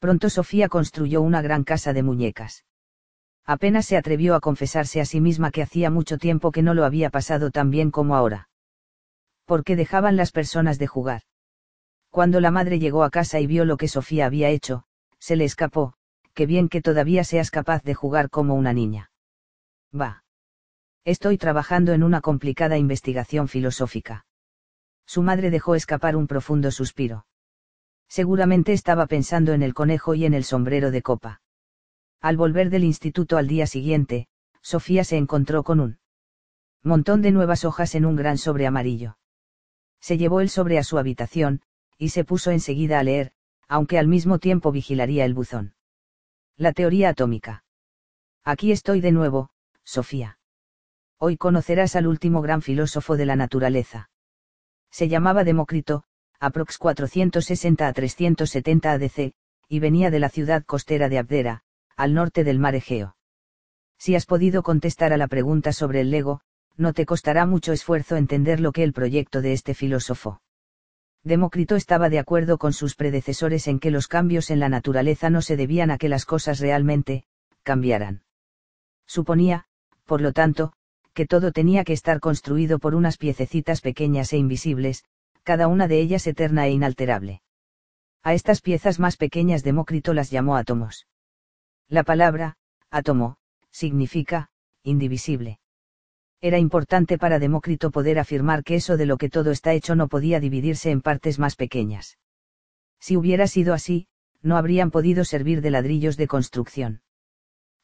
Pronto Sofía construyó una gran casa de muñecas. Apenas se atrevió a confesarse a sí misma que hacía mucho tiempo que no lo había pasado tan bien como ahora. ¿Por qué dejaban las personas de jugar? Cuando la madre llegó a casa y vio lo que Sofía había hecho, se le escapó, que bien que todavía seas capaz de jugar como una niña. Va. Estoy trabajando en una complicada investigación filosófica. Su madre dejó escapar un profundo suspiro. Seguramente estaba pensando en el conejo y en el sombrero de copa. Al volver del instituto al día siguiente, Sofía se encontró con un montón de nuevas hojas en un gran sobre amarillo se llevó el sobre a su habitación, y se puso enseguida a leer, aunque al mismo tiempo vigilaría el buzón. La teoría atómica. Aquí estoy de nuevo, Sofía. Hoy conocerás al último gran filósofo de la naturaleza. Se llamaba Demócrito, aprox 460 a 370 ADC, y venía de la ciudad costera de Abdera, al norte del mar Egeo. Si has podido contestar a la pregunta sobre el Lego, no te costará mucho esfuerzo entender lo que el proyecto de este filósofo. Demócrito estaba de acuerdo con sus predecesores en que los cambios en la naturaleza no se debían a que las cosas realmente, cambiaran. Suponía, por lo tanto, que todo tenía que estar construido por unas piececitas pequeñas e invisibles, cada una de ellas eterna e inalterable. A estas piezas más pequeñas Demócrito las llamó átomos. La palabra, átomo, significa, indivisible. Era importante para Demócrito poder afirmar que eso de lo que todo está hecho no podía dividirse en partes más pequeñas. Si hubiera sido así, no habrían podido servir de ladrillos de construcción.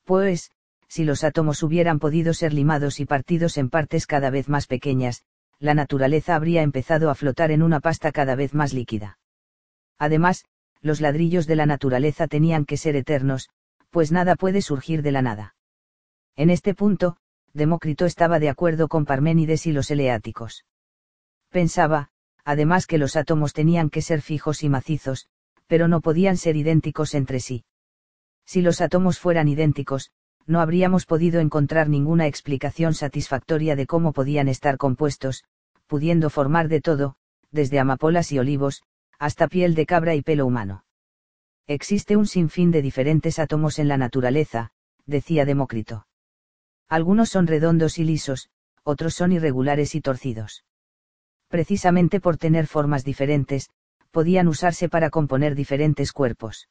Pues, si los átomos hubieran podido ser limados y partidos en partes cada vez más pequeñas, la naturaleza habría empezado a flotar en una pasta cada vez más líquida. Además, los ladrillos de la naturaleza tenían que ser eternos, pues nada puede surgir de la nada. En este punto, Demócrito estaba de acuerdo con Parménides y los eleáticos. Pensaba, además que los átomos tenían que ser fijos y macizos, pero no podían ser idénticos entre sí. Si los átomos fueran idénticos, no habríamos podido encontrar ninguna explicación satisfactoria de cómo podían estar compuestos, pudiendo formar de todo, desde amapolas y olivos, hasta piel de cabra y pelo humano. Existe un sinfín de diferentes átomos en la naturaleza, decía Demócrito. Algunos son redondos y lisos, otros son irregulares y torcidos. Precisamente por tener formas diferentes, podían usarse para componer diferentes cuerpos.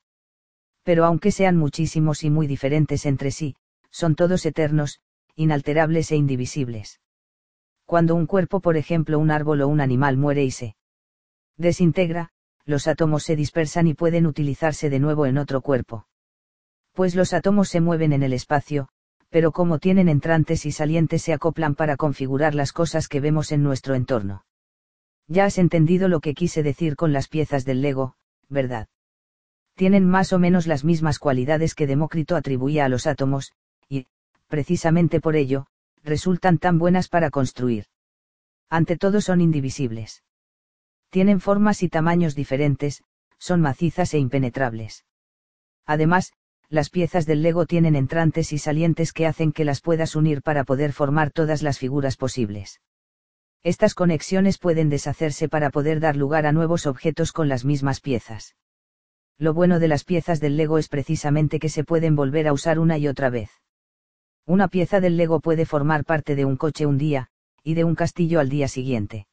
Pero aunque sean muchísimos y muy diferentes entre sí, son todos eternos, inalterables e indivisibles. Cuando un cuerpo, por ejemplo un árbol o un animal muere y se desintegra, los átomos se dispersan y pueden utilizarse de nuevo en otro cuerpo. Pues los átomos se mueven en el espacio, pero como tienen entrantes y salientes se acoplan para configurar las cosas que vemos en nuestro entorno. Ya has entendido lo que quise decir con las piezas del Lego, ¿verdad? Tienen más o menos las mismas cualidades que Demócrito atribuía a los átomos, y, precisamente por ello, resultan tan buenas para construir. Ante todo son indivisibles. Tienen formas y tamaños diferentes, son macizas e impenetrables. Además, las piezas del Lego tienen entrantes y salientes que hacen que las puedas unir para poder formar todas las figuras posibles. Estas conexiones pueden deshacerse para poder dar lugar a nuevos objetos con las mismas piezas. Lo bueno de las piezas del Lego es precisamente que se pueden volver a usar una y otra vez. Una pieza del Lego puede formar parte de un coche un día, y de un castillo al día siguiente.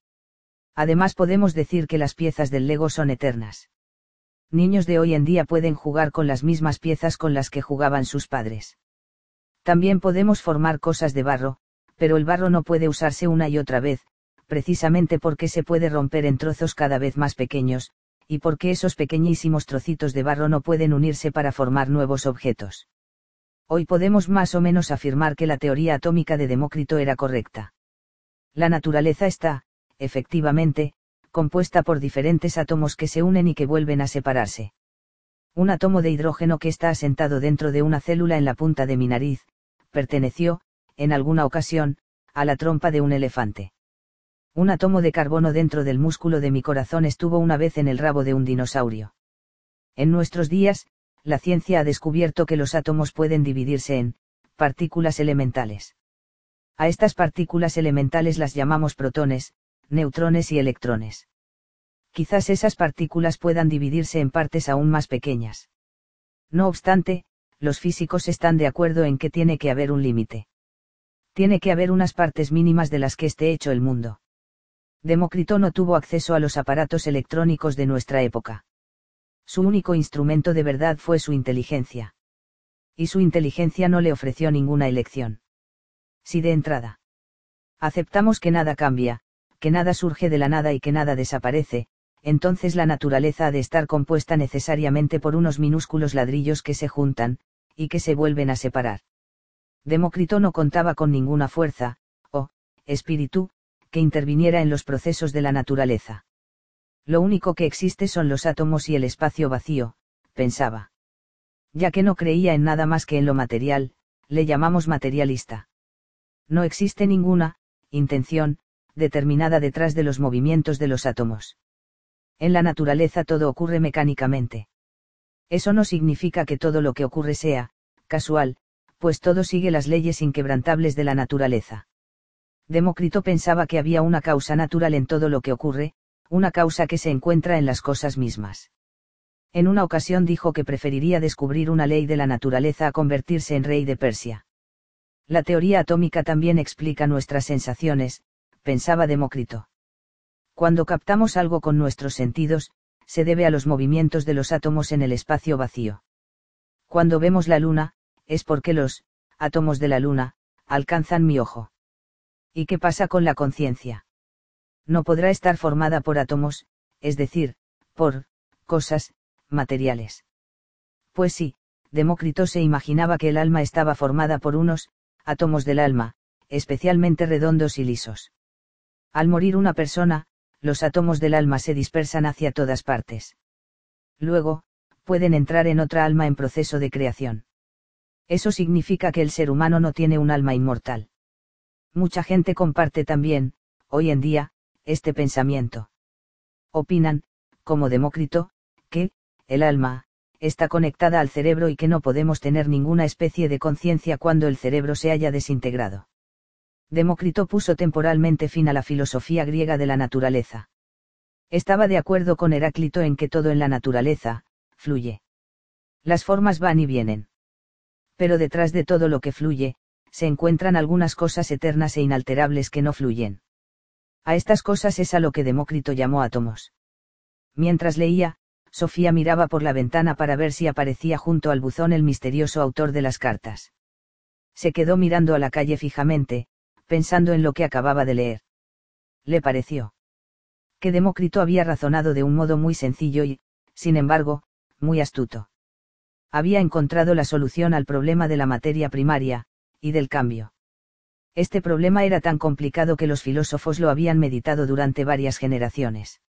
Además podemos decir que las piezas del Lego son eternas. Niños de hoy en día pueden jugar con las mismas piezas con las que jugaban sus padres. También podemos formar cosas de barro, pero el barro no puede usarse una y otra vez, precisamente porque se puede romper en trozos cada vez más pequeños, y porque esos pequeñísimos trocitos de barro no pueden unirse para formar nuevos objetos. Hoy podemos más o menos afirmar que la teoría atómica de Demócrito era correcta. La naturaleza está, efectivamente, compuesta por diferentes átomos que se unen y que vuelven a separarse. Un átomo de hidrógeno que está asentado dentro de una célula en la punta de mi nariz, perteneció, en alguna ocasión, a la trompa de un elefante. Un átomo de carbono dentro del músculo de mi corazón estuvo una vez en el rabo de un dinosaurio. En nuestros días, la ciencia ha descubierto que los átomos pueden dividirse en partículas elementales. A estas partículas elementales las llamamos protones, neutrones y electrones. Quizás esas partículas puedan dividirse en partes aún más pequeñas. No obstante, los físicos están de acuerdo en que tiene que haber un límite. Tiene que haber unas partes mínimas de las que esté hecho el mundo. Demócrito no tuvo acceso a los aparatos electrónicos de nuestra época. Su único instrumento de verdad fue su inteligencia. Y su inteligencia no le ofreció ninguna elección. Si de entrada aceptamos que nada cambia, que nada surge de la nada y que nada desaparece, entonces la naturaleza ha de estar compuesta necesariamente por unos minúsculos ladrillos que se juntan, y que se vuelven a separar. Demócrito no contaba con ninguna fuerza, o, espíritu, que interviniera en los procesos de la naturaleza. Lo único que existe son los átomos y el espacio vacío, pensaba. Ya que no creía en nada más que en lo material, le llamamos materialista. No existe ninguna, intención, determinada detrás de los movimientos de los átomos. En la naturaleza todo ocurre mecánicamente. Eso no significa que todo lo que ocurre sea, casual, pues todo sigue las leyes inquebrantables de la naturaleza. Demócrito pensaba que había una causa natural en todo lo que ocurre, una causa que se encuentra en las cosas mismas. En una ocasión dijo que preferiría descubrir una ley de la naturaleza a convertirse en rey de Persia. La teoría atómica también explica nuestras sensaciones, pensaba Demócrito. Cuando captamos algo con nuestros sentidos, se debe a los movimientos de los átomos en el espacio vacío. Cuando vemos la luna, es porque los átomos de la luna alcanzan mi ojo. ¿Y qué pasa con la conciencia? No podrá estar formada por átomos, es decir, por cosas materiales. Pues sí, Demócrito se imaginaba que el alma estaba formada por unos átomos del alma, especialmente redondos y lisos. Al morir una persona, los átomos del alma se dispersan hacia todas partes. Luego, pueden entrar en otra alma en proceso de creación. Eso significa que el ser humano no tiene un alma inmortal. Mucha gente comparte también, hoy en día, este pensamiento. Opinan, como Demócrito, que, el alma, está conectada al cerebro y que no podemos tener ninguna especie de conciencia cuando el cerebro se haya desintegrado. Demócrito puso temporalmente fin a la filosofía griega de la naturaleza. Estaba de acuerdo con Heráclito en que todo en la naturaleza, fluye. Las formas van y vienen. Pero detrás de todo lo que fluye, se encuentran algunas cosas eternas e inalterables que no fluyen. A estas cosas es a lo que Demócrito llamó átomos. Mientras leía, Sofía miraba por la ventana para ver si aparecía junto al buzón el misterioso autor de las cartas. Se quedó mirando a la calle fijamente, pensando en lo que acababa de leer. Le pareció que Demócrito había razonado de un modo muy sencillo y, sin embargo, muy astuto. Había encontrado la solución al problema de la materia primaria, y del cambio. Este problema era tan complicado que los filósofos lo habían meditado durante varias generaciones.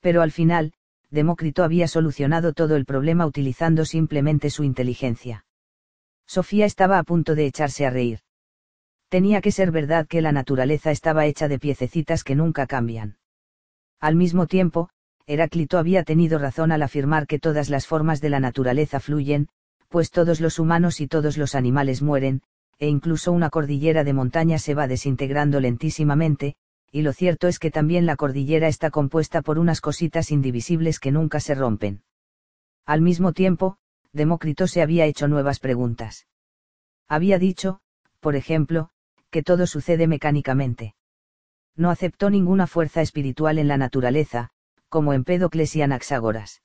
Pero al final, Demócrito había solucionado todo el problema utilizando simplemente su inteligencia. Sofía estaba a punto de echarse a reír. Tenía que ser verdad que la naturaleza estaba hecha de piececitas que nunca cambian. Al mismo tiempo, Heráclito había tenido razón al afirmar que todas las formas de la naturaleza fluyen, pues todos los humanos y todos los animales mueren, e incluso una cordillera de montañas se va desintegrando lentísimamente, y lo cierto es que también la cordillera está compuesta por unas cositas indivisibles que nunca se rompen. Al mismo tiempo, Demócrito se había hecho nuevas preguntas. Había dicho, por ejemplo, que todo sucede mecánicamente. No aceptó ninguna fuerza espiritual en la naturaleza, como Empédocles y Anaxágoras.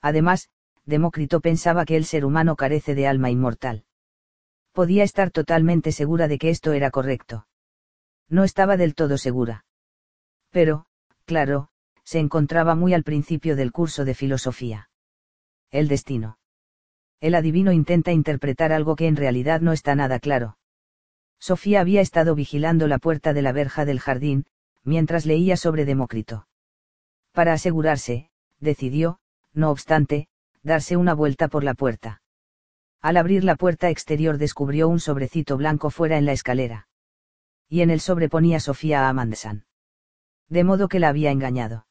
Además, Demócrito pensaba que el ser humano carece de alma inmortal. Podía estar totalmente segura de que esto era correcto. No estaba del todo segura. Pero, claro, se encontraba muy al principio del curso de filosofía. El destino. El adivino intenta interpretar algo que en realidad no está nada claro. Sofía había estado vigilando la puerta de la verja del jardín, mientras leía sobre Demócrito. Para asegurarse, decidió, no obstante, darse una vuelta por la puerta. Al abrir la puerta exterior descubrió un sobrecito blanco fuera en la escalera. Y en el sobre ponía Sofía Amandsan. De modo que la había engañado.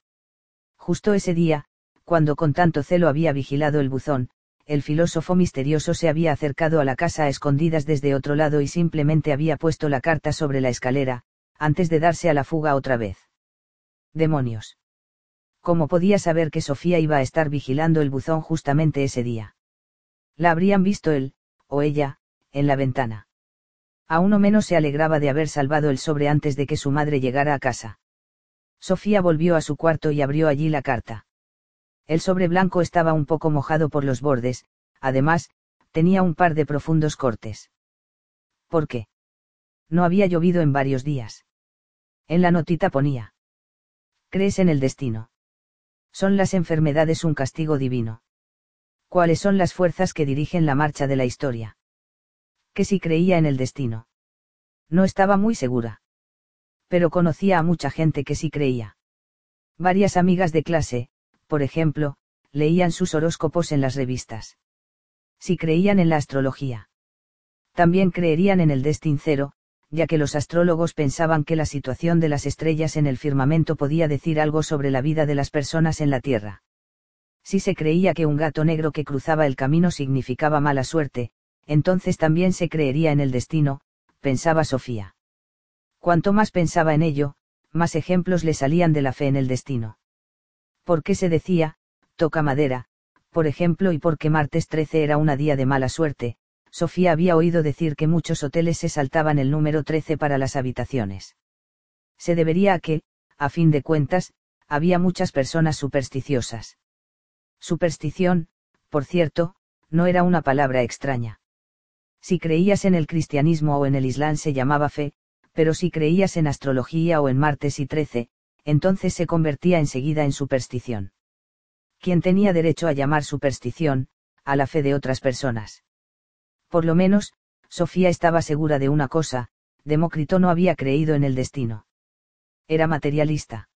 Justo ese día, cuando con tanto celo había vigilado el buzón, el filósofo misterioso se había acercado a la casa a escondidas desde otro lado y simplemente había puesto la carta sobre la escalera, antes de darse a la fuga otra vez. Demonios. ¿Cómo podía saber que Sofía iba a estar vigilando el buzón justamente ese día? La habrían visto él, o ella, en la ventana. A uno menos se alegraba de haber salvado el sobre antes de que su madre llegara a casa. Sofía volvió a su cuarto y abrió allí la carta. El sobre blanco estaba un poco mojado por los bordes, además, tenía un par de profundos cortes. ¿Por qué? No había llovido en varios días. En la notita ponía. ¿Crees en el destino? ¿Son las enfermedades un castigo divino? ¿Cuáles son las fuerzas que dirigen la marcha de la historia? Que si creía en el destino. No estaba muy segura. Pero conocía a mucha gente que sí creía. Varias amigas de clase, por ejemplo, leían sus horóscopos en las revistas. Si creían en la astrología. También creerían en el destincero, ya que los astrólogos pensaban que la situación de las estrellas en el firmamento podía decir algo sobre la vida de las personas en la Tierra. Si se creía que un gato negro que cruzaba el camino significaba mala suerte, entonces también se creería en el destino, pensaba Sofía. Cuanto más pensaba en ello, más ejemplos le salían de la fe en el destino. ¿Por qué se decía, toca madera, por ejemplo, y porque martes 13 era una día de mala suerte, Sofía había oído decir que muchos hoteles se saltaban el número 13 para las habitaciones. Se debería a que, a fin de cuentas, había muchas personas supersticiosas. Superstición, por cierto, no era una palabra extraña. Si creías en el cristianismo o en el islam se llamaba fe, pero si creías en astrología o en martes y 13, entonces se convertía enseguida en superstición. ¿Quién tenía derecho a llamar superstición, a la fe de otras personas? Por lo menos, Sofía estaba segura de una cosa, Demócrito no había creído en el destino. Era materialista.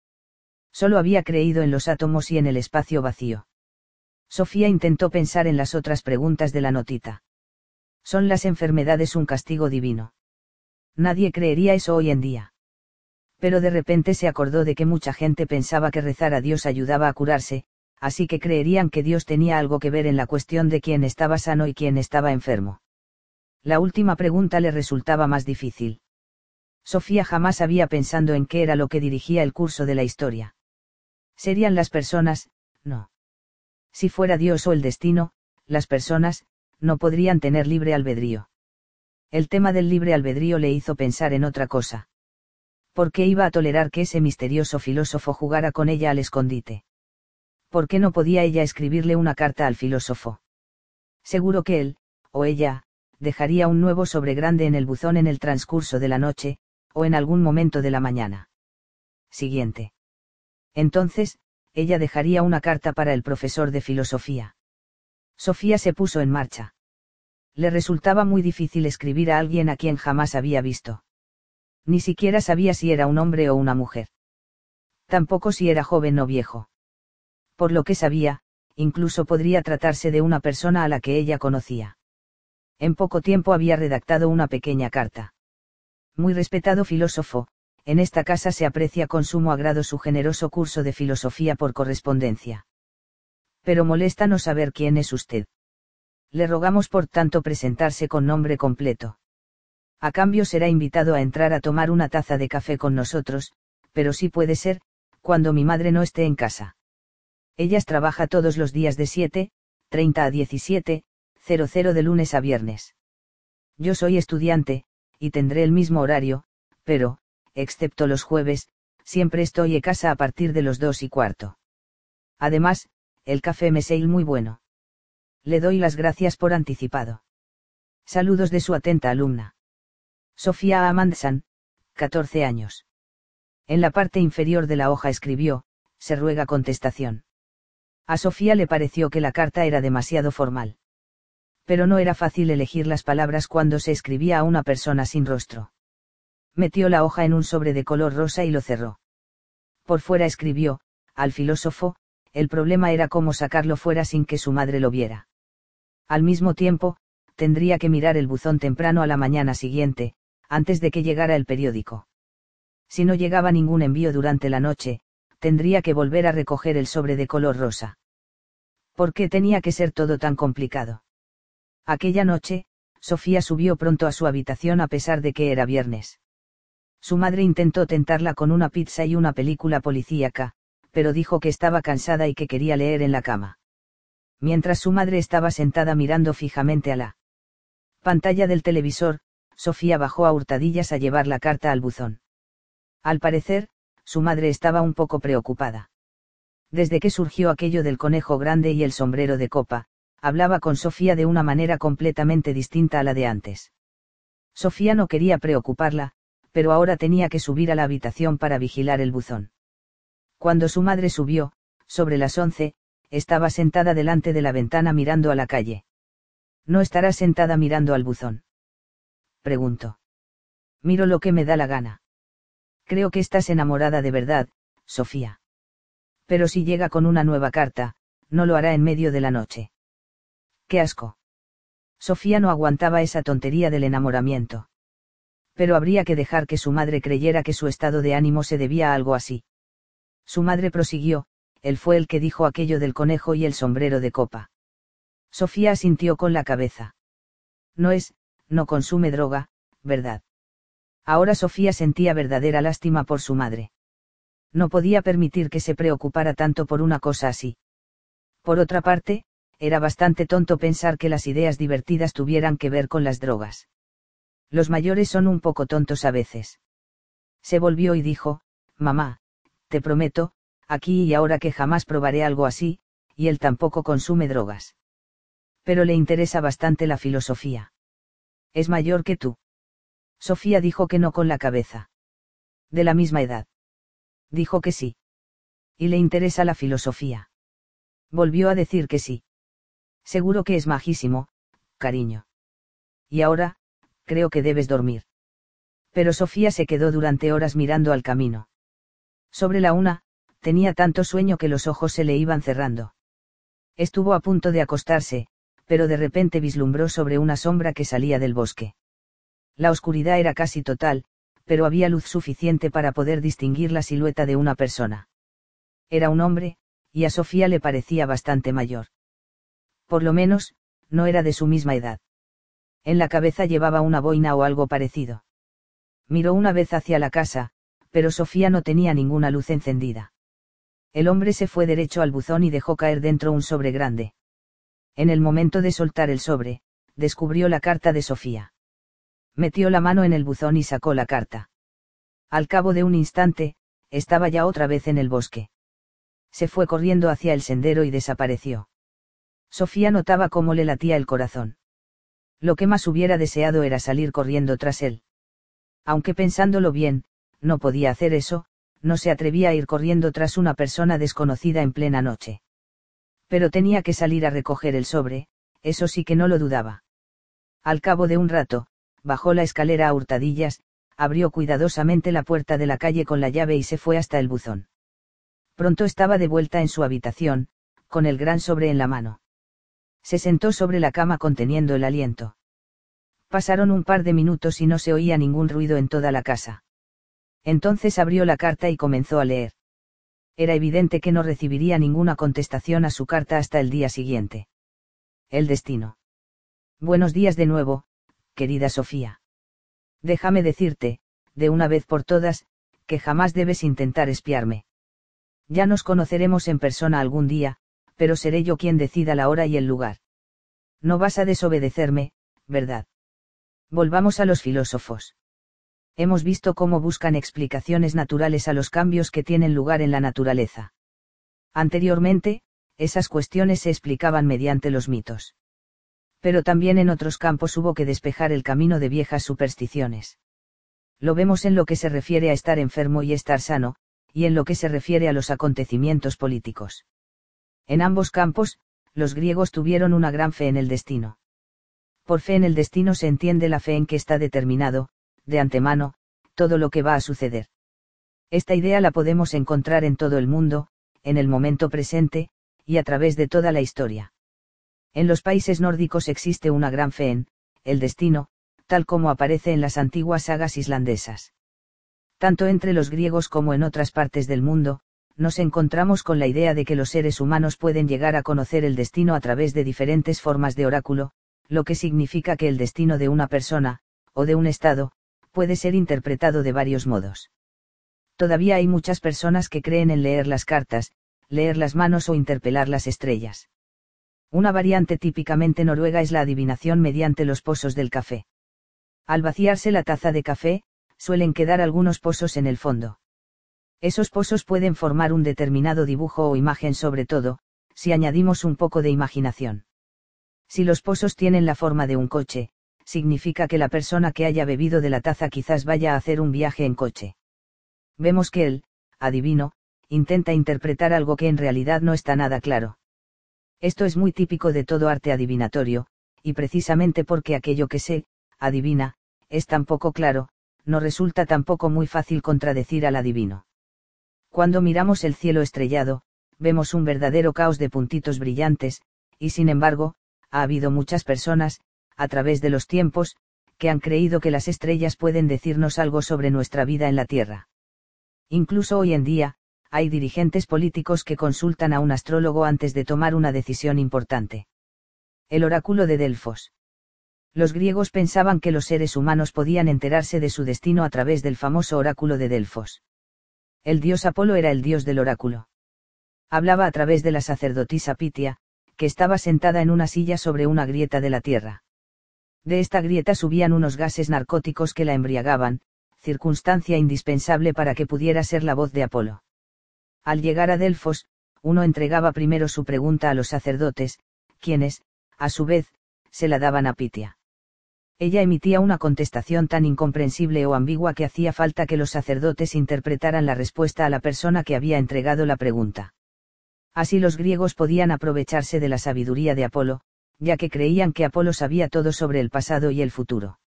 Solo había creído en los átomos y en el espacio vacío. Sofía intentó pensar en las otras preguntas de la notita. ¿Son las enfermedades un castigo divino? Nadie creería eso hoy en día. Pero de repente se acordó de que mucha gente pensaba que rezar a Dios ayudaba a curarse, así que creerían que Dios tenía algo que ver en la cuestión de quién estaba sano y quién estaba enfermo. La última pregunta le resultaba más difícil. Sofía jamás había pensado en qué era lo que dirigía el curso de la historia. Serían las personas, no. Si fuera Dios o el destino, las personas, no podrían tener libre albedrío. El tema del libre albedrío le hizo pensar en otra cosa. ¿Por qué iba a tolerar que ese misterioso filósofo jugara con ella al escondite? ¿Por qué no podía ella escribirle una carta al filósofo? Seguro que él, o ella, dejaría un nuevo sobre grande en el buzón en el transcurso de la noche, o en algún momento de la mañana. Siguiente. Entonces, ella dejaría una carta para el profesor de filosofía. Sofía se puso en marcha. Le resultaba muy difícil escribir a alguien a quien jamás había visto. Ni siquiera sabía si era un hombre o una mujer. Tampoco si era joven o viejo. Por lo que sabía, incluso podría tratarse de una persona a la que ella conocía. En poco tiempo había redactado una pequeña carta. Muy respetado filósofo, en esta casa se aprecia con sumo agrado su generoso curso de filosofía por correspondencia. Pero molesta no saber quién es usted. Le rogamos por tanto presentarse con nombre completo. A cambio será invitado a entrar a tomar una taza de café con nosotros, pero sí puede ser, cuando mi madre no esté en casa. Ellas trabaja todos los días de 7, 30 a 17, 00 de lunes a viernes. Yo soy estudiante, y tendré el mismo horario, pero, excepto los jueves, siempre estoy en casa a partir de los dos y cuarto. Además, el café me seil muy bueno. Le doy las gracias por anticipado. Saludos de su atenta alumna. Sofía Amandsan, 14 años. En la parte inferior de la hoja escribió, se ruega contestación. A Sofía le pareció que la carta era demasiado formal. Pero no era fácil elegir las palabras cuando se escribía a una persona sin rostro. Metió la hoja en un sobre de color rosa y lo cerró. Por fuera escribió, al filósofo, el problema era cómo sacarlo fuera sin que su madre lo viera. Al mismo tiempo, tendría que mirar el buzón temprano a la mañana siguiente, antes de que llegara el periódico. Si no llegaba ningún envío durante la noche, tendría que volver a recoger el sobre de color rosa. ¿Por qué tenía que ser todo tan complicado? Aquella noche, Sofía subió pronto a su habitación a pesar de que era viernes. Su madre intentó tentarla con una pizza y una película policíaca, pero dijo que estaba cansada y que quería leer en la cama. Mientras su madre estaba sentada mirando fijamente a la pantalla del televisor, Sofía bajó a hurtadillas a llevar la carta al buzón. Al parecer, su madre estaba un poco preocupada. Desde que surgió aquello del conejo grande y el sombrero de copa, hablaba con Sofía de una manera completamente distinta a la de antes. Sofía no quería preocuparla, pero ahora tenía que subir a la habitación para vigilar el buzón. Cuando su madre subió, sobre las once, estaba sentada delante de la ventana mirando a la calle. ¿No estará sentada mirando al buzón? Preguntó. Miro lo que me da la gana. Creo que estás enamorada de verdad, Sofía. Pero si llega con una nueva carta, no lo hará en medio de la noche. ¡Qué asco! Sofía no aguantaba esa tontería del enamoramiento. Pero habría que dejar que su madre creyera que su estado de ánimo se debía a algo así. Su madre prosiguió, él fue el que dijo aquello del conejo y el sombrero de copa. Sofía asintió con la cabeza. No es, no consume droga, ¿verdad? Ahora Sofía sentía verdadera lástima por su madre. No podía permitir que se preocupara tanto por una cosa así. Por otra parte, era bastante tonto pensar que las ideas divertidas tuvieran que ver con las drogas. Los mayores son un poco tontos a veces. Se volvió y dijo, Mamá, te prometo, aquí y ahora que jamás probaré algo así, y él tampoco consume drogas. Pero le interesa bastante la filosofía. Es mayor que tú. Sofía dijo que no con la cabeza. De la misma edad. Dijo que sí. Y le interesa la filosofía. Volvió a decir que sí. Seguro que es majísimo, cariño. Y ahora, creo que debes dormir. Pero Sofía se quedó durante horas mirando al camino. Sobre la una, tenía tanto sueño que los ojos se le iban cerrando. Estuvo a punto de acostarse, pero de repente vislumbró sobre una sombra que salía del bosque. La oscuridad era casi total, pero había luz suficiente para poder distinguir la silueta de una persona. Era un hombre, y a Sofía le parecía bastante mayor. Por lo menos, no era de su misma edad. En la cabeza llevaba una boina o algo parecido. Miró una vez hacia la casa, pero Sofía no tenía ninguna luz encendida. El hombre se fue derecho al buzón y dejó caer dentro un sobre grande. En el momento de soltar el sobre, descubrió la carta de Sofía metió la mano en el buzón y sacó la carta. Al cabo de un instante, estaba ya otra vez en el bosque. Se fue corriendo hacia el sendero y desapareció. Sofía notaba cómo le latía el corazón. Lo que más hubiera deseado era salir corriendo tras él. Aunque pensándolo bien, no podía hacer eso, no se atrevía a ir corriendo tras una persona desconocida en plena noche. Pero tenía que salir a recoger el sobre, eso sí que no lo dudaba. Al cabo de un rato, bajó la escalera a hurtadillas, abrió cuidadosamente la puerta de la calle con la llave y se fue hasta el buzón. Pronto estaba de vuelta en su habitación, con el gran sobre en la mano. Se sentó sobre la cama conteniendo el aliento. Pasaron un par de minutos y no se oía ningún ruido en toda la casa. Entonces abrió la carta y comenzó a leer. Era evidente que no recibiría ninguna contestación a su carta hasta el día siguiente. El destino. Buenos días de nuevo, querida Sofía. Déjame decirte, de una vez por todas, que jamás debes intentar espiarme. Ya nos conoceremos en persona algún día, pero seré yo quien decida la hora y el lugar. No vas a desobedecerme, ¿verdad? Volvamos a los filósofos. Hemos visto cómo buscan explicaciones naturales a los cambios que tienen lugar en la naturaleza. Anteriormente, esas cuestiones se explicaban mediante los mitos. Pero también en otros campos hubo que despejar el camino de viejas supersticiones. Lo vemos en lo que se refiere a estar enfermo y estar sano, y en lo que se refiere a los acontecimientos políticos. En ambos campos, los griegos tuvieron una gran fe en el destino. Por fe en el destino se entiende la fe en que está determinado, de antemano, todo lo que va a suceder. Esta idea la podemos encontrar en todo el mundo, en el momento presente, y a través de toda la historia. En los países nórdicos existe una gran fe en, el destino, tal como aparece en las antiguas sagas islandesas. Tanto entre los griegos como en otras partes del mundo, nos encontramos con la idea de que los seres humanos pueden llegar a conocer el destino a través de diferentes formas de oráculo, lo que significa que el destino de una persona, o de un estado, puede ser interpretado de varios modos. Todavía hay muchas personas que creen en leer las cartas, leer las manos o interpelar las estrellas. Una variante típicamente noruega es la adivinación mediante los pozos del café. Al vaciarse la taza de café, suelen quedar algunos pozos en el fondo. Esos pozos pueden formar un determinado dibujo o imagen sobre todo, si añadimos un poco de imaginación. Si los pozos tienen la forma de un coche, significa que la persona que haya bebido de la taza quizás vaya a hacer un viaje en coche. Vemos que él, adivino, intenta interpretar algo que en realidad no está nada claro. Esto es muy típico de todo arte adivinatorio, y precisamente porque aquello que se, adivina, es tan poco claro, no resulta tampoco muy fácil contradecir al adivino. Cuando miramos el cielo estrellado, vemos un verdadero caos de puntitos brillantes, y sin embargo, ha habido muchas personas, a través de los tiempos, que han creído que las estrellas pueden decirnos algo sobre nuestra vida en la Tierra. Incluso hoy en día, hay dirigentes políticos que consultan a un astrólogo antes de tomar una decisión importante. El oráculo de Delfos. Los griegos pensaban que los seres humanos podían enterarse de su destino a través del famoso oráculo de Delfos. El dios Apolo era el dios del oráculo. Hablaba a través de la sacerdotisa Pitia, que estaba sentada en una silla sobre una grieta de la tierra. De esta grieta subían unos gases narcóticos que la embriagaban, circunstancia indispensable para que pudiera ser la voz de Apolo. Al llegar a Delfos, uno entregaba primero su pregunta a los sacerdotes, quienes, a su vez, se la daban a Pitia. Ella emitía una contestación tan incomprensible o ambigua que hacía falta que los sacerdotes interpretaran la respuesta a la persona que había entregado la pregunta. Así los griegos podían aprovecharse de la sabiduría de Apolo, ya que creían que Apolo sabía todo sobre el pasado y el futuro.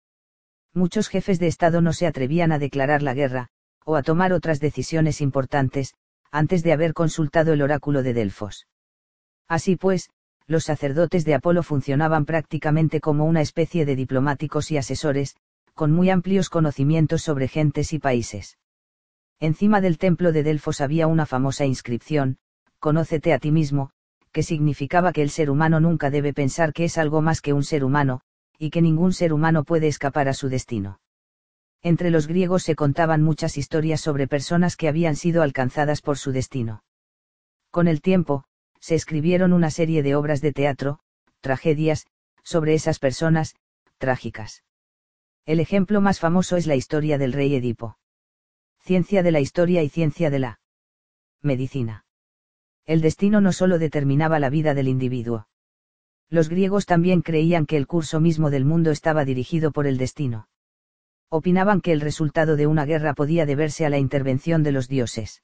Muchos jefes de Estado no se atrevían a declarar la guerra, o a tomar otras decisiones importantes, antes de haber consultado el oráculo de Delfos. Así pues, los sacerdotes de Apolo funcionaban prácticamente como una especie de diplomáticos y asesores, con muy amplios conocimientos sobre gentes y países. Encima del templo de Delfos había una famosa inscripción, Conócete a ti mismo, que significaba que el ser humano nunca debe pensar que es algo más que un ser humano, y que ningún ser humano puede escapar a su destino. Entre los griegos se contaban muchas historias sobre personas que habían sido alcanzadas por su destino. Con el tiempo, se escribieron una serie de obras de teatro, tragedias, sobre esas personas, trágicas. El ejemplo más famoso es la historia del rey Edipo. Ciencia de la historia y ciencia de la medicina el destino no solo determinaba la vida del individuo. Los griegos también creían que el curso mismo del mundo estaba dirigido por el destino. Opinaban que el resultado de una guerra podía deberse a la intervención de los dioses.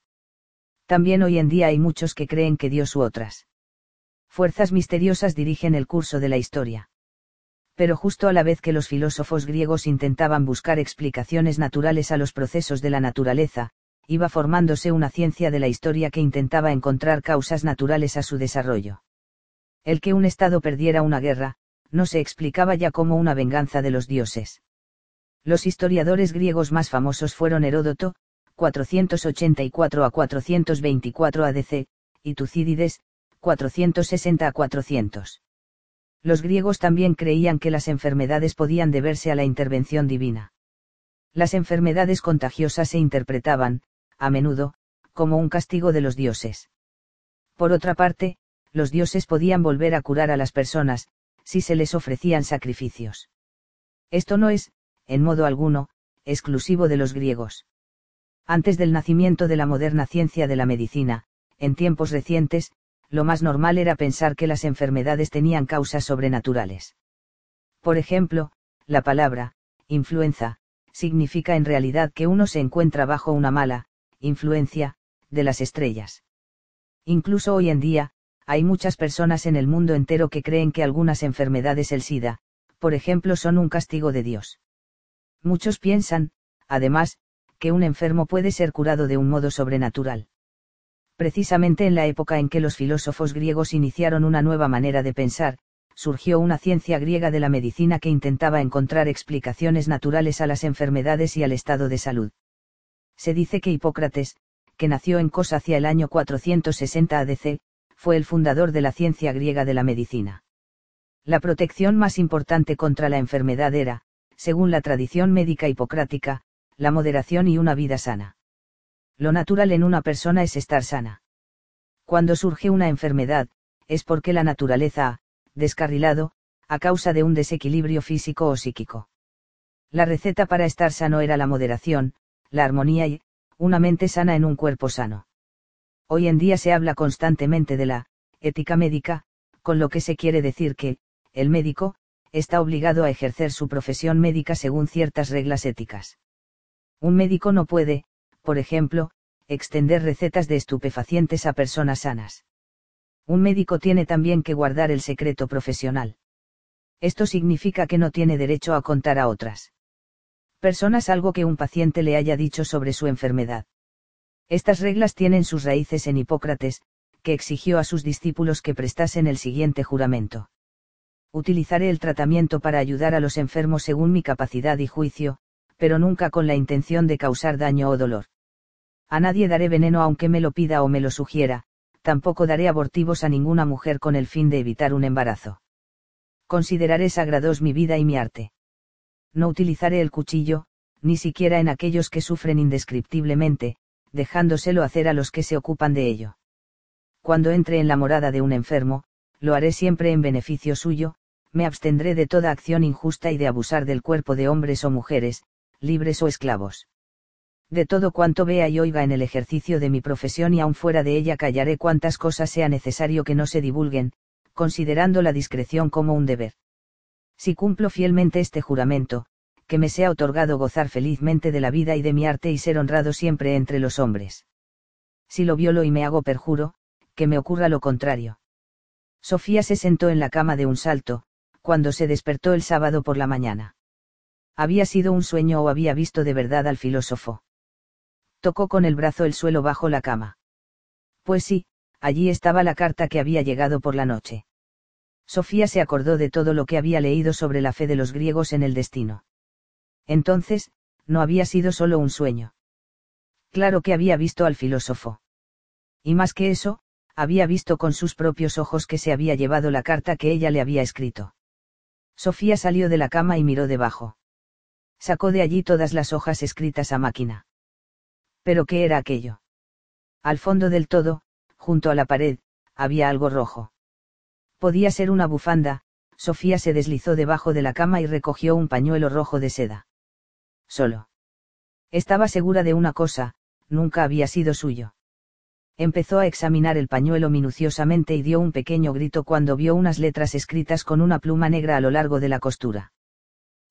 También hoy en día hay muchos que creen que Dios u otras fuerzas misteriosas dirigen el curso de la historia. Pero justo a la vez que los filósofos griegos intentaban buscar explicaciones naturales a los procesos de la naturaleza, iba formándose una ciencia de la historia que intentaba encontrar causas naturales a su desarrollo. El que un Estado perdiera una guerra, no se explicaba ya como una venganza de los dioses. Los historiadores griegos más famosos fueron Heródoto, 484 a 424 ADC, y Tucídides, 460 a 400. Los griegos también creían que las enfermedades podían deberse a la intervención divina. Las enfermedades contagiosas se interpretaban, a menudo, como un castigo de los dioses. Por otra parte, los dioses podían volver a curar a las personas, si se les ofrecían sacrificios. Esto no es, en modo alguno, exclusivo de los griegos. Antes del nacimiento de la moderna ciencia de la medicina, en tiempos recientes, lo más normal era pensar que las enfermedades tenían causas sobrenaturales. Por ejemplo, la palabra, influenza, significa en realidad que uno se encuentra bajo una mala, influencia, de las estrellas. Incluso hoy en día, hay muchas personas en el mundo entero que creen que algunas enfermedades el SIDA, por ejemplo, son un castigo de Dios. Muchos piensan, además, que un enfermo puede ser curado de un modo sobrenatural. Precisamente en la época en que los filósofos griegos iniciaron una nueva manera de pensar, surgió una ciencia griega de la medicina que intentaba encontrar explicaciones naturales a las enfermedades y al estado de salud. Se dice que Hipócrates, que nació en Cos hacia el año 460 ADC, fue el fundador de la ciencia griega de la medicina. La protección más importante contra la enfermedad era, según la tradición médica hipocrática, la moderación y una vida sana. Lo natural en una persona es estar sana. Cuando surge una enfermedad, es porque la naturaleza ha, descarrilado, a causa de un desequilibrio físico o psíquico. La receta para estar sano era la moderación, la armonía y, una mente sana en un cuerpo sano. Hoy en día se habla constantemente de la ética médica, con lo que se quiere decir que, el médico, está obligado a ejercer su profesión médica según ciertas reglas éticas. Un médico no puede, por ejemplo, extender recetas de estupefacientes a personas sanas. Un médico tiene también que guardar el secreto profesional. Esto significa que no tiene derecho a contar a otras personas algo que un paciente le haya dicho sobre su enfermedad. Estas reglas tienen sus raíces en Hipócrates, que exigió a sus discípulos que prestasen el siguiente juramento. Utilizaré el tratamiento para ayudar a los enfermos según mi capacidad y juicio, pero nunca con la intención de causar daño o dolor. A nadie daré veneno aunque me lo pida o me lo sugiera, tampoco daré abortivos a ninguna mujer con el fin de evitar un embarazo. Consideraré sagrados mi vida y mi arte. No utilizaré el cuchillo, ni siquiera en aquellos que sufren indescriptiblemente, dejándoselo hacer a los que se ocupan de ello. Cuando entre en la morada de un enfermo, lo haré siempre en beneficio suyo, me abstendré de toda acción injusta y de abusar del cuerpo de hombres o mujeres, libres o esclavos. De todo cuanto vea y oiga en el ejercicio de mi profesión y aun fuera de ella callaré cuantas cosas sea necesario que no se divulguen, considerando la discreción como un deber. Si cumplo fielmente este juramento, que me sea otorgado gozar felizmente de la vida y de mi arte y ser honrado siempre entre los hombres. Si lo violo y me hago perjuro, que me ocurra lo contrario. Sofía se sentó en la cama de un salto, cuando se despertó el sábado por la mañana. Había sido un sueño o había visto de verdad al filósofo. Tocó con el brazo el suelo bajo la cama. Pues sí, allí estaba la carta que había llegado por la noche. Sofía se acordó de todo lo que había leído sobre la fe de los griegos en el destino. Entonces, no había sido solo un sueño. Claro que había visto al filósofo. Y más que eso, había visto con sus propios ojos que se había llevado la carta que ella le había escrito. Sofía salió de la cama y miró debajo. Sacó de allí todas las hojas escritas a máquina. ¿Pero qué era aquello? Al fondo del todo, junto a la pared, había algo rojo. Podía ser una bufanda, Sofía se deslizó debajo de la cama y recogió un pañuelo rojo de seda solo. Estaba segura de una cosa, nunca había sido suyo. Empezó a examinar el pañuelo minuciosamente y dio un pequeño grito cuando vio unas letras escritas con una pluma negra a lo largo de la costura.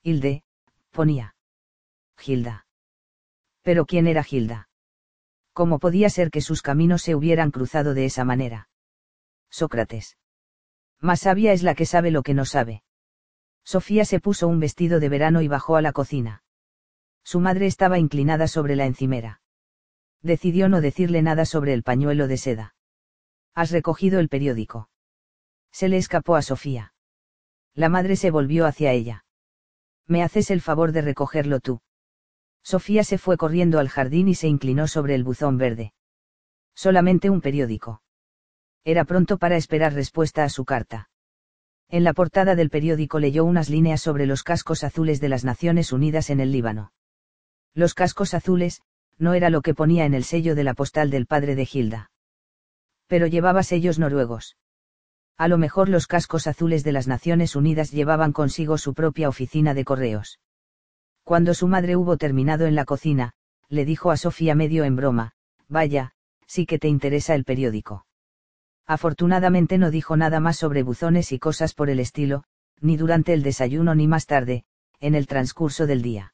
Hilde, ponía. Gilda. Pero ¿quién era Gilda? ¿Cómo podía ser que sus caminos se hubieran cruzado de esa manera? Sócrates. Más sabia es la que sabe lo que no sabe. Sofía se puso un vestido de verano y bajó a la cocina. Su madre estaba inclinada sobre la encimera. Decidió no decirle nada sobre el pañuelo de seda. ¿Has recogido el periódico? Se le escapó a Sofía. La madre se volvió hacia ella. ¿Me haces el favor de recogerlo tú? Sofía se fue corriendo al jardín y se inclinó sobre el buzón verde. Solamente un periódico. Era pronto para esperar respuesta a su carta. En la portada del periódico leyó unas líneas sobre los cascos azules de las Naciones Unidas en el Líbano. Los cascos azules, no era lo que ponía en el sello de la postal del padre de Hilda. Pero llevaba sellos noruegos. A lo mejor los cascos azules de las Naciones Unidas llevaban consigo su propia oficina de correos. Cuando su madre hubo terminado en la cocina, le dijo a Sofía medio en broma, vaya, sí que te interesa el periódico. Afortunadamente no dijo nada más sobre buzones y cosas por el estilo, ni durante el desayuno ni más tarde, en el transcurso del día.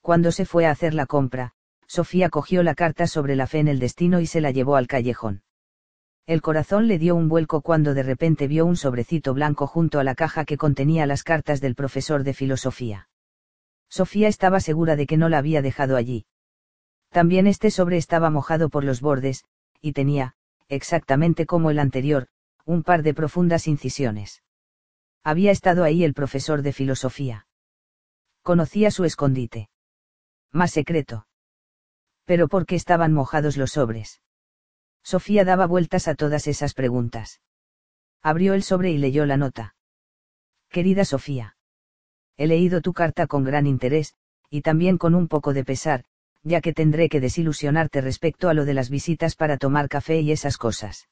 Cuando se fue a hacer la compra, Sofía cogió la carta sobre la fe en el destino y se la llevó al callejón. El corazón le dio un vuelco cuando de repente vio un sobrecito blanco junto a la caja que contenía las cartas del profesor de filosofía. Sofía estaba segura de que no la había dejado allí. También este sobre estaba mojado por los bordes, y tenía, exactamente como el anterior, un par de profundas incisiones. Había estado ahí el profesor de filosofía. Conocía su escondite. Más secreto. Pero ¿por qué estaban mojados los sobres? Sofía daba vueltas a todas esas preguntas. Abrió el sobre y leyó la nota. Querida Sofía. He leído tu carta con gran interés, y también con un poco de pesar, ya que tendré que desilusionarte respecto a lo de las visitas para tomar café y esas cosas.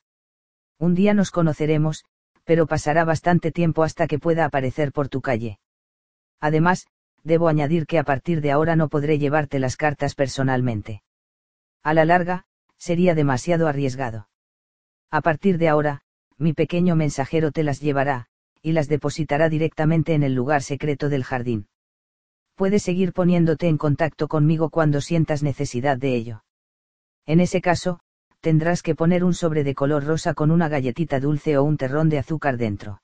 Un día nos conoceremos, pero pasará bastante tiempo hasta que pueda aparecer por tu calle. Además, debo añadir que a partir de ahora no podré llevarte las cartas personalmente. A la larga, sería demasiado arriesgado. A partir de ahora, mi pequeño mensajero te las llevará, y las depositará directamente en el lugar secreto del jardín. Puedes seguir poniéndote en contacto conmigo cuando sientas necesidad de ello. En ese caso, tendrás que poner un sobre de color rosa con una galletita dulce o un terrón de azúcar dentro.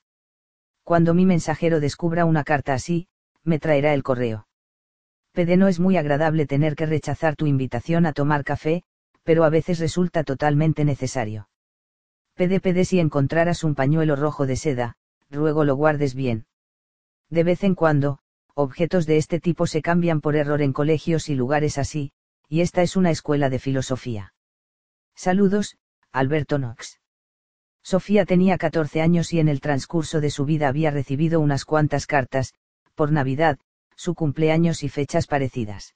Cuando mi mensajero descubra una carta así, me traerá el correo. Pede no es muy agradable tener que rechazar tu invitación a tomar café, pero a veces resulta totalmente necesario. Pede pede si encontraras un pañuelo rojo de seda, ruego lo guardes bien. De vez en cuando, objetos de este tipo se cambian por error en colegios y lugares así, y esta es una escuela de filosofía. Saludos, Alberto Knox. Sofía tenía 14 años y en el transcurso de su vida había recibido unas cuantas cartas, por Navidad, su cumpleaños y fechas parecidas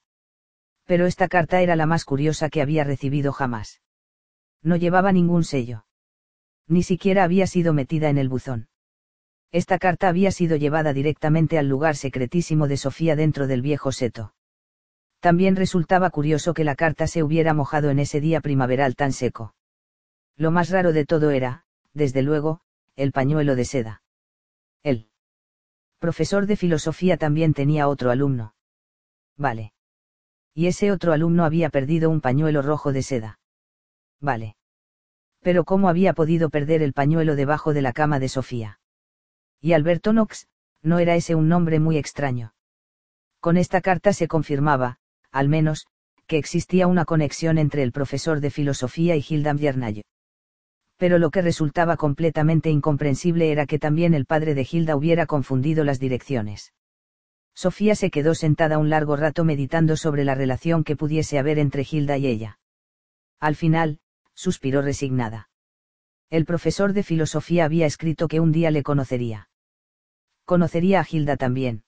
pero esta carta era la más curiosa que había recibido jamás. No llevaba ningún sello. Ni siquiera había sido metida en el buzón. Esta carta había sido llevada directamente al lugar secretísimo de Sofía dentro del viejo seto. También resultaba curioso que la carta se hubiera mojado en ese día primaveral tan seco. Lo más raro de todo era, desde luego, el pañuelo de seda. Él. Profesor de filosofía también tenía otro alumno. Vale y ese otro alumno había perdido un pañuelo rojo de seda. Vale. Pero ¿cómo había podido perder el pañuelo debajo de la cama de Sofía? Y Alberto Knox, no era ese un nombre muy extraño. Con esta carta se confirmaba, al menos, que existía una conexión entre el profesor de filosofía y Hilda Viernay. Pero lo que resultaba completamente incomprensible era que también el padre de Hilda hubiera confundido las direcciones. Sofía se quedó sentada un largo rato meditando sobre la relación que pudiese haber entre Hilda y ella. Al final, suspiró resignada. El profesor de filosofía había escrito que un día le conocería. Conocería a Hilda también.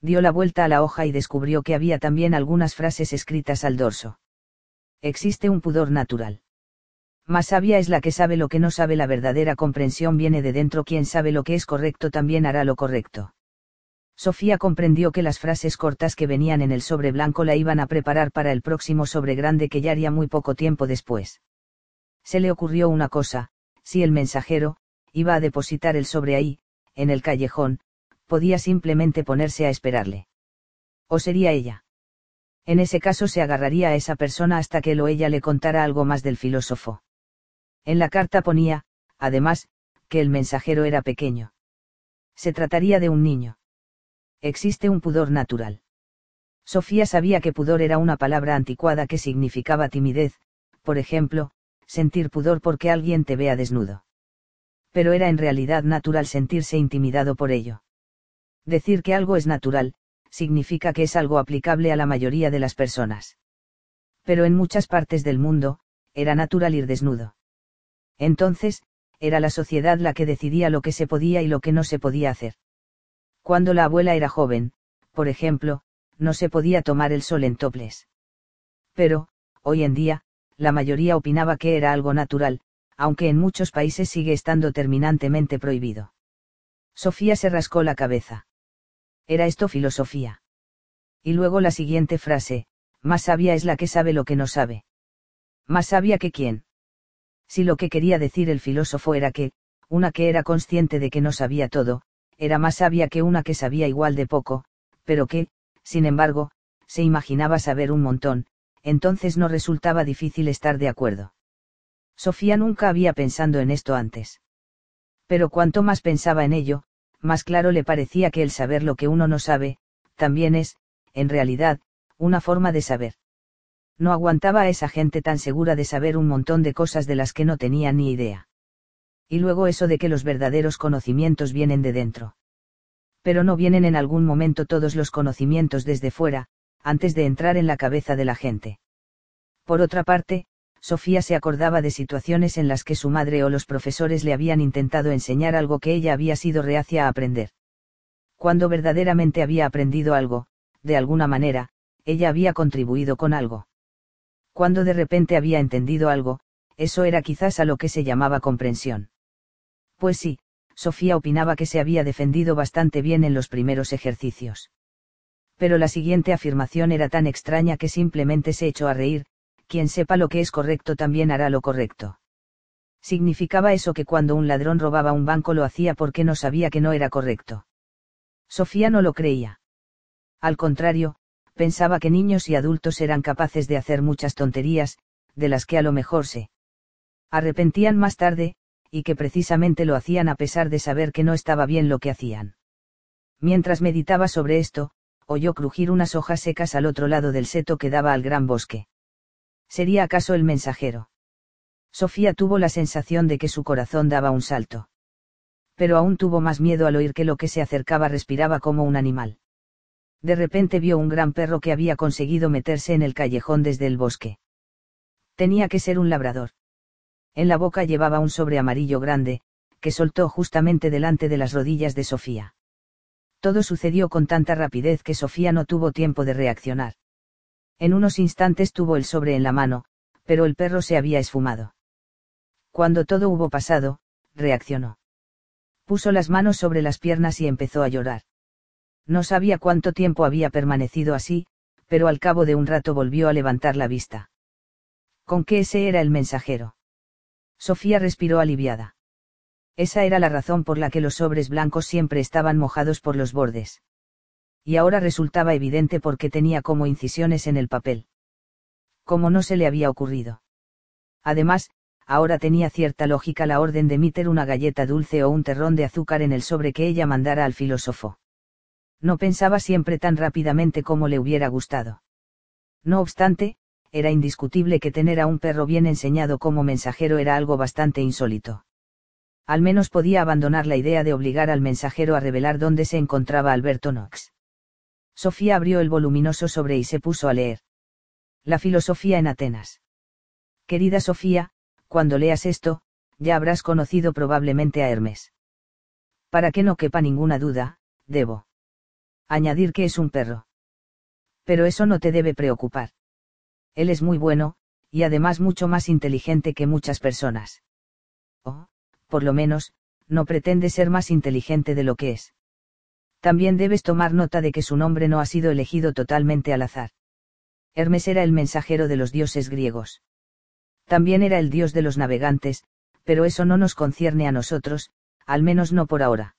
Dio la vuelta a la hoja y descubrió que había también algunas frases escritas al dorso. Existe un pudor natural. Más sabia es la que sabe lo que no sabe la verdadera comprensión viene de dentro quien sabe lo que es correcto también hará lo correcto. Sofía comprendió que las frases cortas que venían en el sobre blanco la iban a preparar para el próximo sobre grande que ya haría muy poco tiempo después. Se le ocurrió una cosa, si el mensajero, iba a depositar el sobre ahí, en el callejón, podía simplemente ponerse a esperarle. ¿O sería ella? En ese caso se agarraría a esa persona hasta que él o ella le contara algo más del filósofo. En la carta ponía, además, que el mensajero era pequeño. Se trataría de un niño. Existe un pudor natural. Sofía sabía que pudor era una palabra anticuada que significaba timidez, por ejemplo, sentir pudor porque alguien te vea desnudo. Pero era en realidad natural sentirse intimidado por ello. Decir que algo es natural, significa que es algo aplicable a la mayoría de las personas. Pero en muchas partes del mundo, era natural ir desnudo. Entonces, era la sociedad la que decidía lo que se podía y lo que no se podía hacer. Cuando la abuela era joven, por ejemplo, no se podía tomar el sol en toples. Pero, hoy en día, la mayoría opinaba que era algo natural, aunque en muchos países sigue estando terminantemente prohibido. Sofía se rascó la cabeza. Era esto filosofía. Y luego la siguiente frase, más sabia es la que sabe lo que no sabe. Más sabia que quién. Si lo que quería decir el filósofo era que, una que era consciente de que no sabía todo, era más sabia que una que sabía igual de poco, pero que, sin embargo, se imaginaba saber un montón, entonces no resultaba difícil estar de acuerdo. Sofía nunca había pensado en esto antes. Pero cuanto más pensaba en ello, más claro le parecía que el saber lo que uno no sabe, también es, en realidad, una forma de saber. No aguantaba a esa gente tan segura de saber un montón de cosas de las que no tenía ni idea. Y luego eso de que los verdaderos conocimientos vienen de dentro pero no vienen en algún momento todos los conocimientos desde fuera, antes de entrar en la cabeza de la gente. Por otra parte, Sofía se acordaba de situaciones en las que su madre o los profesores le habían intentado enseñar algo que ella había sido reacia a aprender. Cuando verdaderamente había aprendido algo, de alguna manera, ella había contribuido con algo. Cuando de repente había entendido algo, eso era quizás a lo que se llamaba comprensión. Pues sí, Sofía opinaba que se había defendido bastante bien en los primeros ejercicios. Pero la siguiente afirmación era tan extraña que simplemente se echó a reír, quien sepa lo que es correcto también hará lo correcto. Significaba eso que cuando un ladrón robaba un banco lo hacía porque no sabía que no era correcto. Sofía no lo creía. Al contrario, pensaba que niños y adultos eran capaces de hacer muchas tonterías, de las que a lo mejor se arrepentían más tarde, y que precisamente lo hacían a pesar de saber que no estaba bien lo que hacían. Mientras meditaba sobre esto, oyó crujir unas hojas secas al otro lado del seto que daba al gran bosque. ¿Sería acaso el mensajero? Sofía tuvo la sensación de que su corazón daba un salto. Pero aún tuvo más miedo al oír que lo que se acercaba respiraba como un animal. De repente vio un gran perro que había conseguido meterse en el callejón desde el bosque. Tenía que ser un labrador. En la boca llevaba un sobre amarillo grande, que soltó justamente delante de las rodillas de Sofía. Todo sucedió con tanta rapidez que Sofía no tuvo tiempo de reaccionar. En unos instantes tuvo el sobre en la mano, pero el perro se había esfumado. Cuando todo hubo pasado, reaccionó. Puso las manos sobre las piernas y empezó a llorar. No sabía cuánto tiempo había permanecido así, pero al cabo de un rato volvió a levantar la vista. ¿Con qué ese era el mensajero? Sofía respiró aliviada. Esa era la razón por la que los sobres blancos siempre estaban mojados por los bordes. Y ahora resultaba evidente porque tenía como incisiones en el papel. Como no se le había ocurrido. Además, ahora tenía cierta lógica la orden de meter una galleta dulce o un terrón de azúcar en el sobre que ella mandara al filósofo. No pensaba siempre tan rápidamente como le hubiera gustado. No obstante, era indiscutible que tener a un perro bien enseñado como mensajero era algo bastante insólito. Al menos podía abandonar la idea de obligar al mensajero a revelar dónde se encontraba Alberto Knox. Sofía abrió el voluminoso sobre y se puso a leer. La filosofía en Atenas. Querida Sofía, cuando leas esto, ya habrás conocido probablemente a Hermes. Para que no quepa ninguna duda, debo añadir que es un perro. Pero eso no te debe preocupar él es muy bueno, y además mucho más inteligente que muchas personas. O, por lo menos, no pretende ser más inteligente de lo que es. También debes tomar nota de que su nombre no ha sido elegido totalmente al azar. Hermes era el mensajero de los dioses griegos. También era el dios de los navegantes, pero eso no nos concierne a nosotros, al menos no por ahora.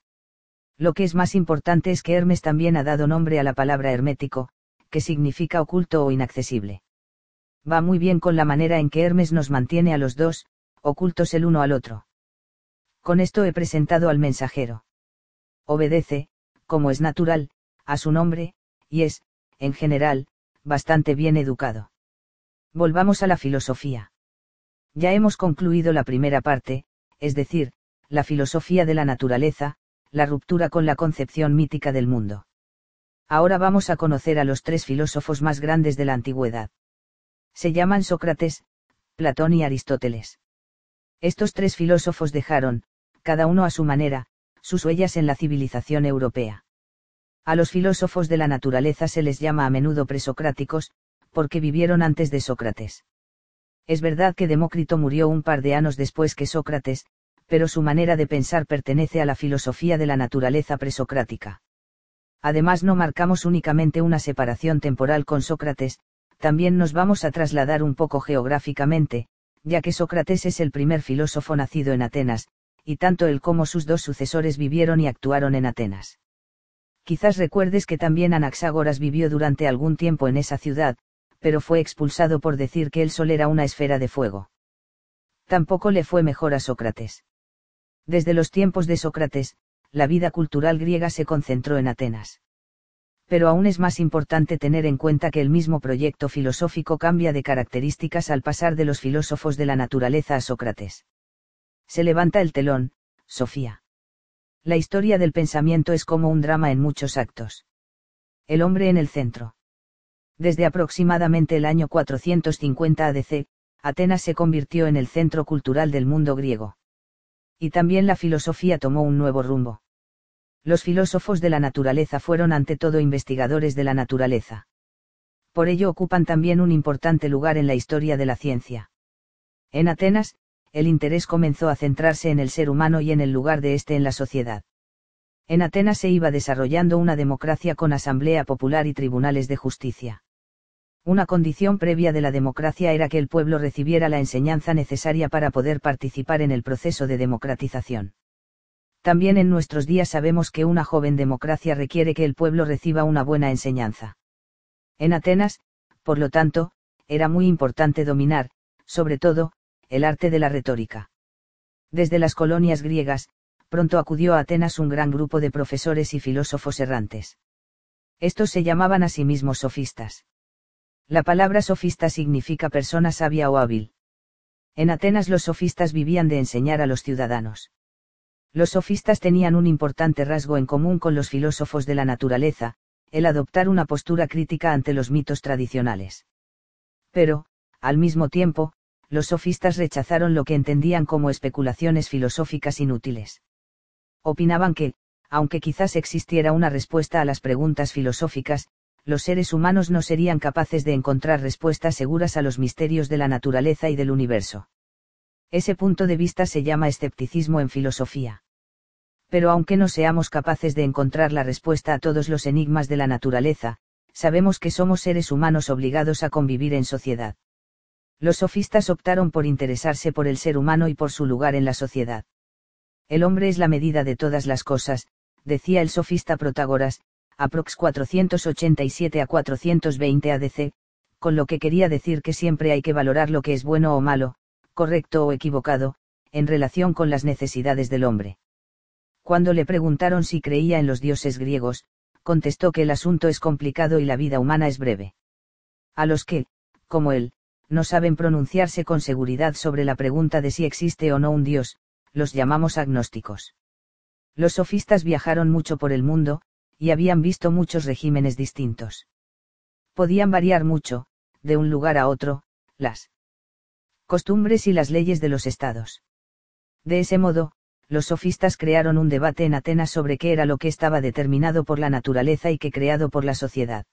Lo que es más importante es que Hermes también ha dado nombre a la palabra hermético, que significa oculto o inaccesible va muy bien con la manera en que Hermes nos mantiene a los dos, ocultos el uno al otro. Con esto he presentado al mensajero. Obedece, como es natural, a su nombre, y es, en general, bastante bien educado. Volvamos a la filosofía. Ya hemos concluido la primera parte, es decir, la filosofía de la naturaleza, la ruptura con la concepción mítica del mundo. Ahora vamos a conocer a los tres filósofos más grandes de la antigüedad. Se llaman Sócrates, Platón y Aristóteles. Estos tres filósofos dejaron, cada uno a su manera, sus huellas en la civilización europea. A los filósofos de la naturaleza se les llama a menudo presocráticos, porque vivieron antes de Sócrates. Es verdad que Demócrito murió un par de años después que Sócrates, pero su manera de pensar pertenece a la filosofía de la naturaleza presocrática. Además no marcamos únicamente una separación temporal con Sócrates, también nos vamos a trasladar un poco geográficamente, ya que Sócrates es el primer filósofo nacido en Atenas, y tanto él como sus dos sucesores vivieron y actuaron en Atenas. Quizás recuerdes que también Anaxágoras vivió durante algún tiempo en esa ciudad, pero fue expulsado por decir que el sol era una esfera de fuego. Tampoco le fue mejor a Sócrates. Desde los tiempos de Sócrates, la vida cultural griega se concentró en Atenas. Pero aún es más importante tener en cuenta que el mismo proyecto filosófico cambia de características al pasar de los filósofos de la naturaleza a Sócrates. Se levanta el telón, Sofía. La historia del pensamiento es como un drama en muchos actos. El hombre en el centro. Desde aproximadamente el año 450 ADC, Atenas se convirtió en el centro cultural del mundo griego y también la filosofía tomó un nuevo rumbo. Los filósofos de la naturaleza fueron ante todo investigadores de la naturaleza. Por ello ocupan también un importante lugar en la historia de la ciencia. En Atenas, el interés comenzó a centrarse en el ser humano y en el lugar de éste en la sociedad. En Atenas se iba desarrollando una democracia con asamblea popular y tribunales de justicia. Una condición previa de la democracia era que el pueblo recibiera la enseñanza necesaria para poder participar en el proceso de democratización. También en nuestros días sabemos que una joven democracia requiere que el pueblo reciba una buena enseñanza. En Atenas, por lo tanto, era muy importante dominar, sobre todo, el arte de la retórica. Desde las colonias griegas, pronto acudió a Atenas un gran grupo de profesores y filósofos errantes. Estos se llamaban a sí mismos sofistas. La palabra sofista significa persona sabia o hábil. En Atenas los sofistas vivían de enseñar a los ciudadanos. Los sofistas tenían un importante rasgo en común con los filósofos de la naturaleza, el adoptar una postura crítica ante los mitos tradicionales. Pero, al mismo tiempo, los sofistas rechazaron lo que entendían como especulaciones filosóficas inútiles. Opinaban que, aunque quizás existiera una respuesta a las preguntas filosóficas, los seres humanos no serían capaces de encontrar respuestas seguras a los misterios de la naturaleza y del universo. Ese punto de vista se llama escepticismo en filosofía. Pero aunque no seamos capaces de encontrar la respuesta a todos los enigmas de la naturaleza, sabemos que somos seres humanos obligados a convivir en sociedad. Los sofistas optaron por interesarse por el ser humano y por su lugar en la sociedad. El hombre es la medida de todas las cosas, decía el sofista Protágoras, aprox 487 a 420 ADC, con lo que quería decir que siempre hay que valorar lo que es bueno o malo, correcto o equivocado, en relación con las necesidades del hombre. Cuando le preguntaron si creía en los dioses griegos, contestó que el asunto es complicado y la vida humana es breve. A los que, como él, no saben pronunciarse con seguridad sobre la pregunta de si existe o no un dios, los llamamos agnósticos. Los sofistas viajaron mucho por el mundo, y habían visto muchos regímenes distintos. Podían variar mucho, de un lugar a otro, las costumbres y las leyes de los estados. De ese modo, los sofistas crearon un debate en Atenas sobre qué era lo que estaba determinado por la naturaleza y qué creado por la sociedad.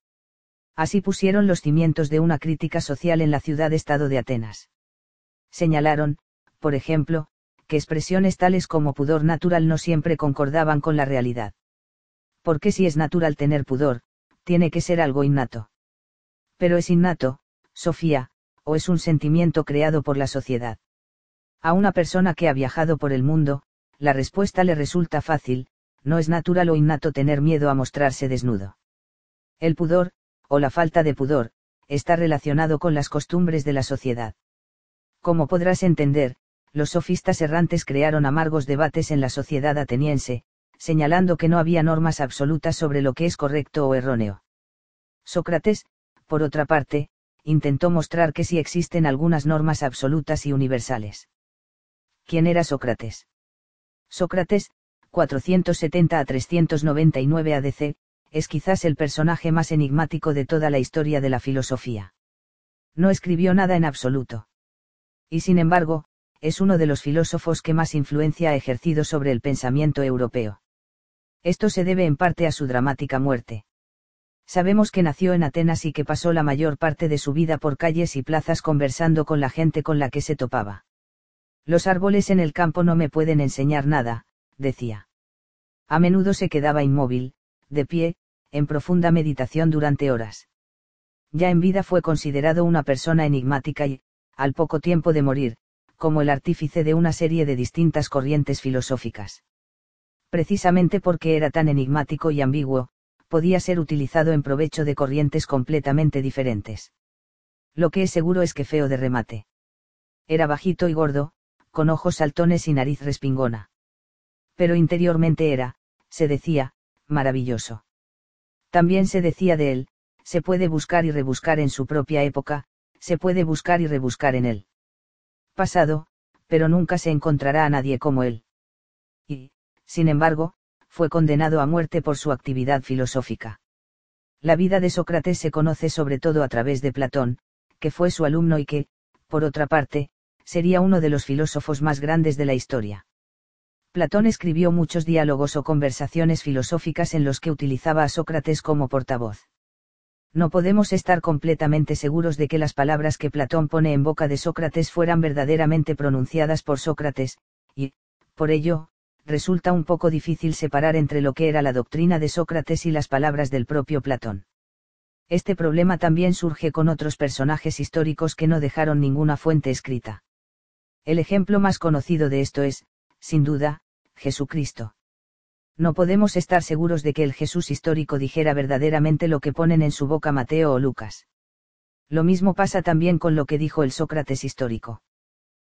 Así pusieron los cimientos de una crítica social en la ciudad-estado de Atenas. Señalaron, por ejemplo, que expresiones tales como pudor natural no siempre concordaban con la realidad porque si es natural tener pudor, tiene que ser algo innato. Pero es innato, Sofía, o es un sentimiento creado por la sociedad. A una persona que ha viajado por el mundo, la respuesta le resulta fácil, no es natural o innato tener miedo a mostrarse desnudo. El pudor, o la falta de pudor, está relacionado con las costumbres de la sociedad. Como podrás entender, los sofistas errantes crearon amargos debates en la sociedad ateniense, señalando que no había normas absolutas sobre lo que es correcto o erróneo. Sócrates, por otra parte, intentó mostrar que sí existen algunas normas absolutas y universales. ¿Quién era Sócrates? Sócrates, 470 a 399 ADC, es quizás el personaje más enigmático de toda la historia de la filosofía. No escribió nada en absoluto. Y sin embargo, es uno de los filósofos que más influencia ha ejercido sobre el pensamiento europeo. Esto se debe en parte a su dramática muerte. Sabemos que nació en Atenas y que pasó la mayor parte de su vida por calles y plazas conversando con la gente con la que se topaba. Los árboles en el campo no me pueden enseñar nada, decía. A menudo se quedaba inmóvil, de pie, en profunda meditación durante horas. Ya en vida fue considerado una persona enigmática y, al poco tiempo de morir, como el artífice de una serie de distintas corrientes filosóficas. Precisamente porque era tan enigmático y ambiguo, podía ser utilizado en provecho de corrientes completamente diferentes. Lo que es seguro es que feo de remate. Era bajito y gordo, con ojos saltones y nariz respingona. Pero interiormente era, se decía, maravilloso. También se decía de él, se puede buscar y rebuscar en su propia época, se puede buscar y rebuscar en él. Pasado, pero nunca se encontrará a nadie como él. Y, sin embargo, fue condenado a muerte por su actividad filosófica. La vida de Sócrates se conoce sobre todo a través de Platón, que fue su alumno y que, por otra parte, sería uno de los filósofos más grandes de la historia. Platón escribió muchos diálogos o conversaciones filosóficas en los que utilizaba a Sócrates como portavoz. No podemos estar completamente seguros de que las palabras que Platón pone en boca de Sócrates fueran verdaderamente pronunciadas por Sócrates, y, por ello, resulta un poco difícil separar entre lo que era la doctrina de Sócrates y las palabras del propio Platón. Este problema también surge con otros personajes históricos que no dejaron ninguna fuente escrita. El ejemplo más conocido de esto es, sin duda, Jesucristo. No podemos estar seguros de que el Jesús histórico dijera verdaderamente lo que ponen en su boca Mateo o Lucas. Lo mismo pasa también con lo que dijo el Sócrates histórico.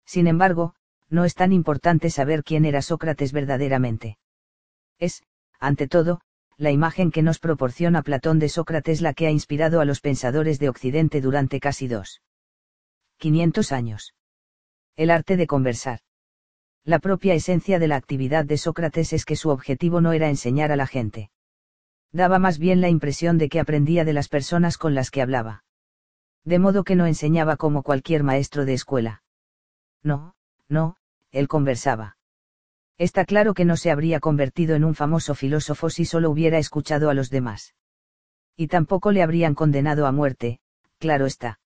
Sin embargo, no es tan importante saber quién era Sócrates verdaderamente. Es, ante todo, la imagen que nos proporciona Platón de Sócrates la que ha inspirado a los pensadores de Occidente durante casi dos. 500 años. El arte de conversar. La propia esencia de la actividad de Sócrates es que su objetivo no era enseñar a la gente. Daba más bien la impresión de que aprendía de las personas con las que hablaba. De modo que no enseñaba como cualquier maestro de escuela. No, no, él conversaba. Está claro que no se habría convertido en un famoso filósofo si solo hubiera escuchado a los demás. Y tampoco le habrían condenado a muerte, claro está.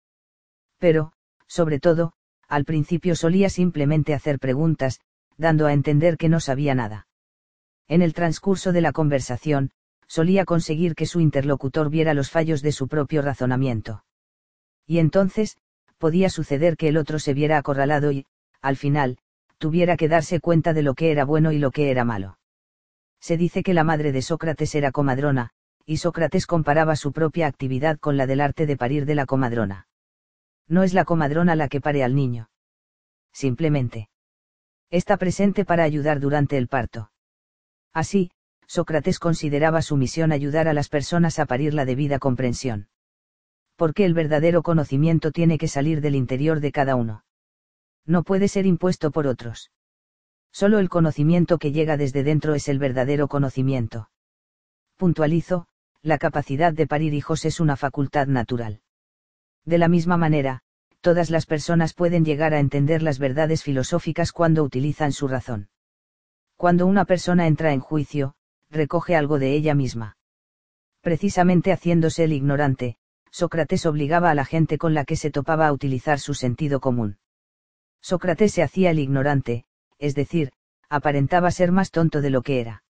Pero, sobre todo, al principio solía simplemente hacer preguntas, dando a entender que no sabía nada. En el transcurso de la conversación, solía conseguir que su interlocutor viera los fallos de su propio razonamiento. Y entonces, podía suceder que el otro se viera acorralado y, al final, tuviera que darse cuenta de lo que era bueno y lo que era malo. Se dice que la madre de Sócrates era comadrona, y Sócrates comparaba su propia actividad con la del arte de parir de la comadrona. No es la comadrona la que pare al niño. Simplemente. Está presente para ayudar durante el parto. Así, Sócrates consideraba su misión ayudar a las personas a parir la debida comprensión. Porque el verdadero conocimiento tiene que salir del interior de cada uno no puede ser impuesto por otros. Solo el conocimiento que llega desde dentro es el verdadero conocimiento. Puntualizo, la capacidad de parir hijos es una facultad natural. De la misma manera, todas las personas pueden llegar a entender las verdades filosóficas cuando utilizan su razón. Cuando una persona entra en juicio, recoge algo de ella misma. Precisamente haciéndose el ignorante, Sócrates obligaba a la gente con la que se topaba a utilizar su sentido común. Sócrates se hacía el ignorante, es decir, aparentaba ser más tonto de lo que era.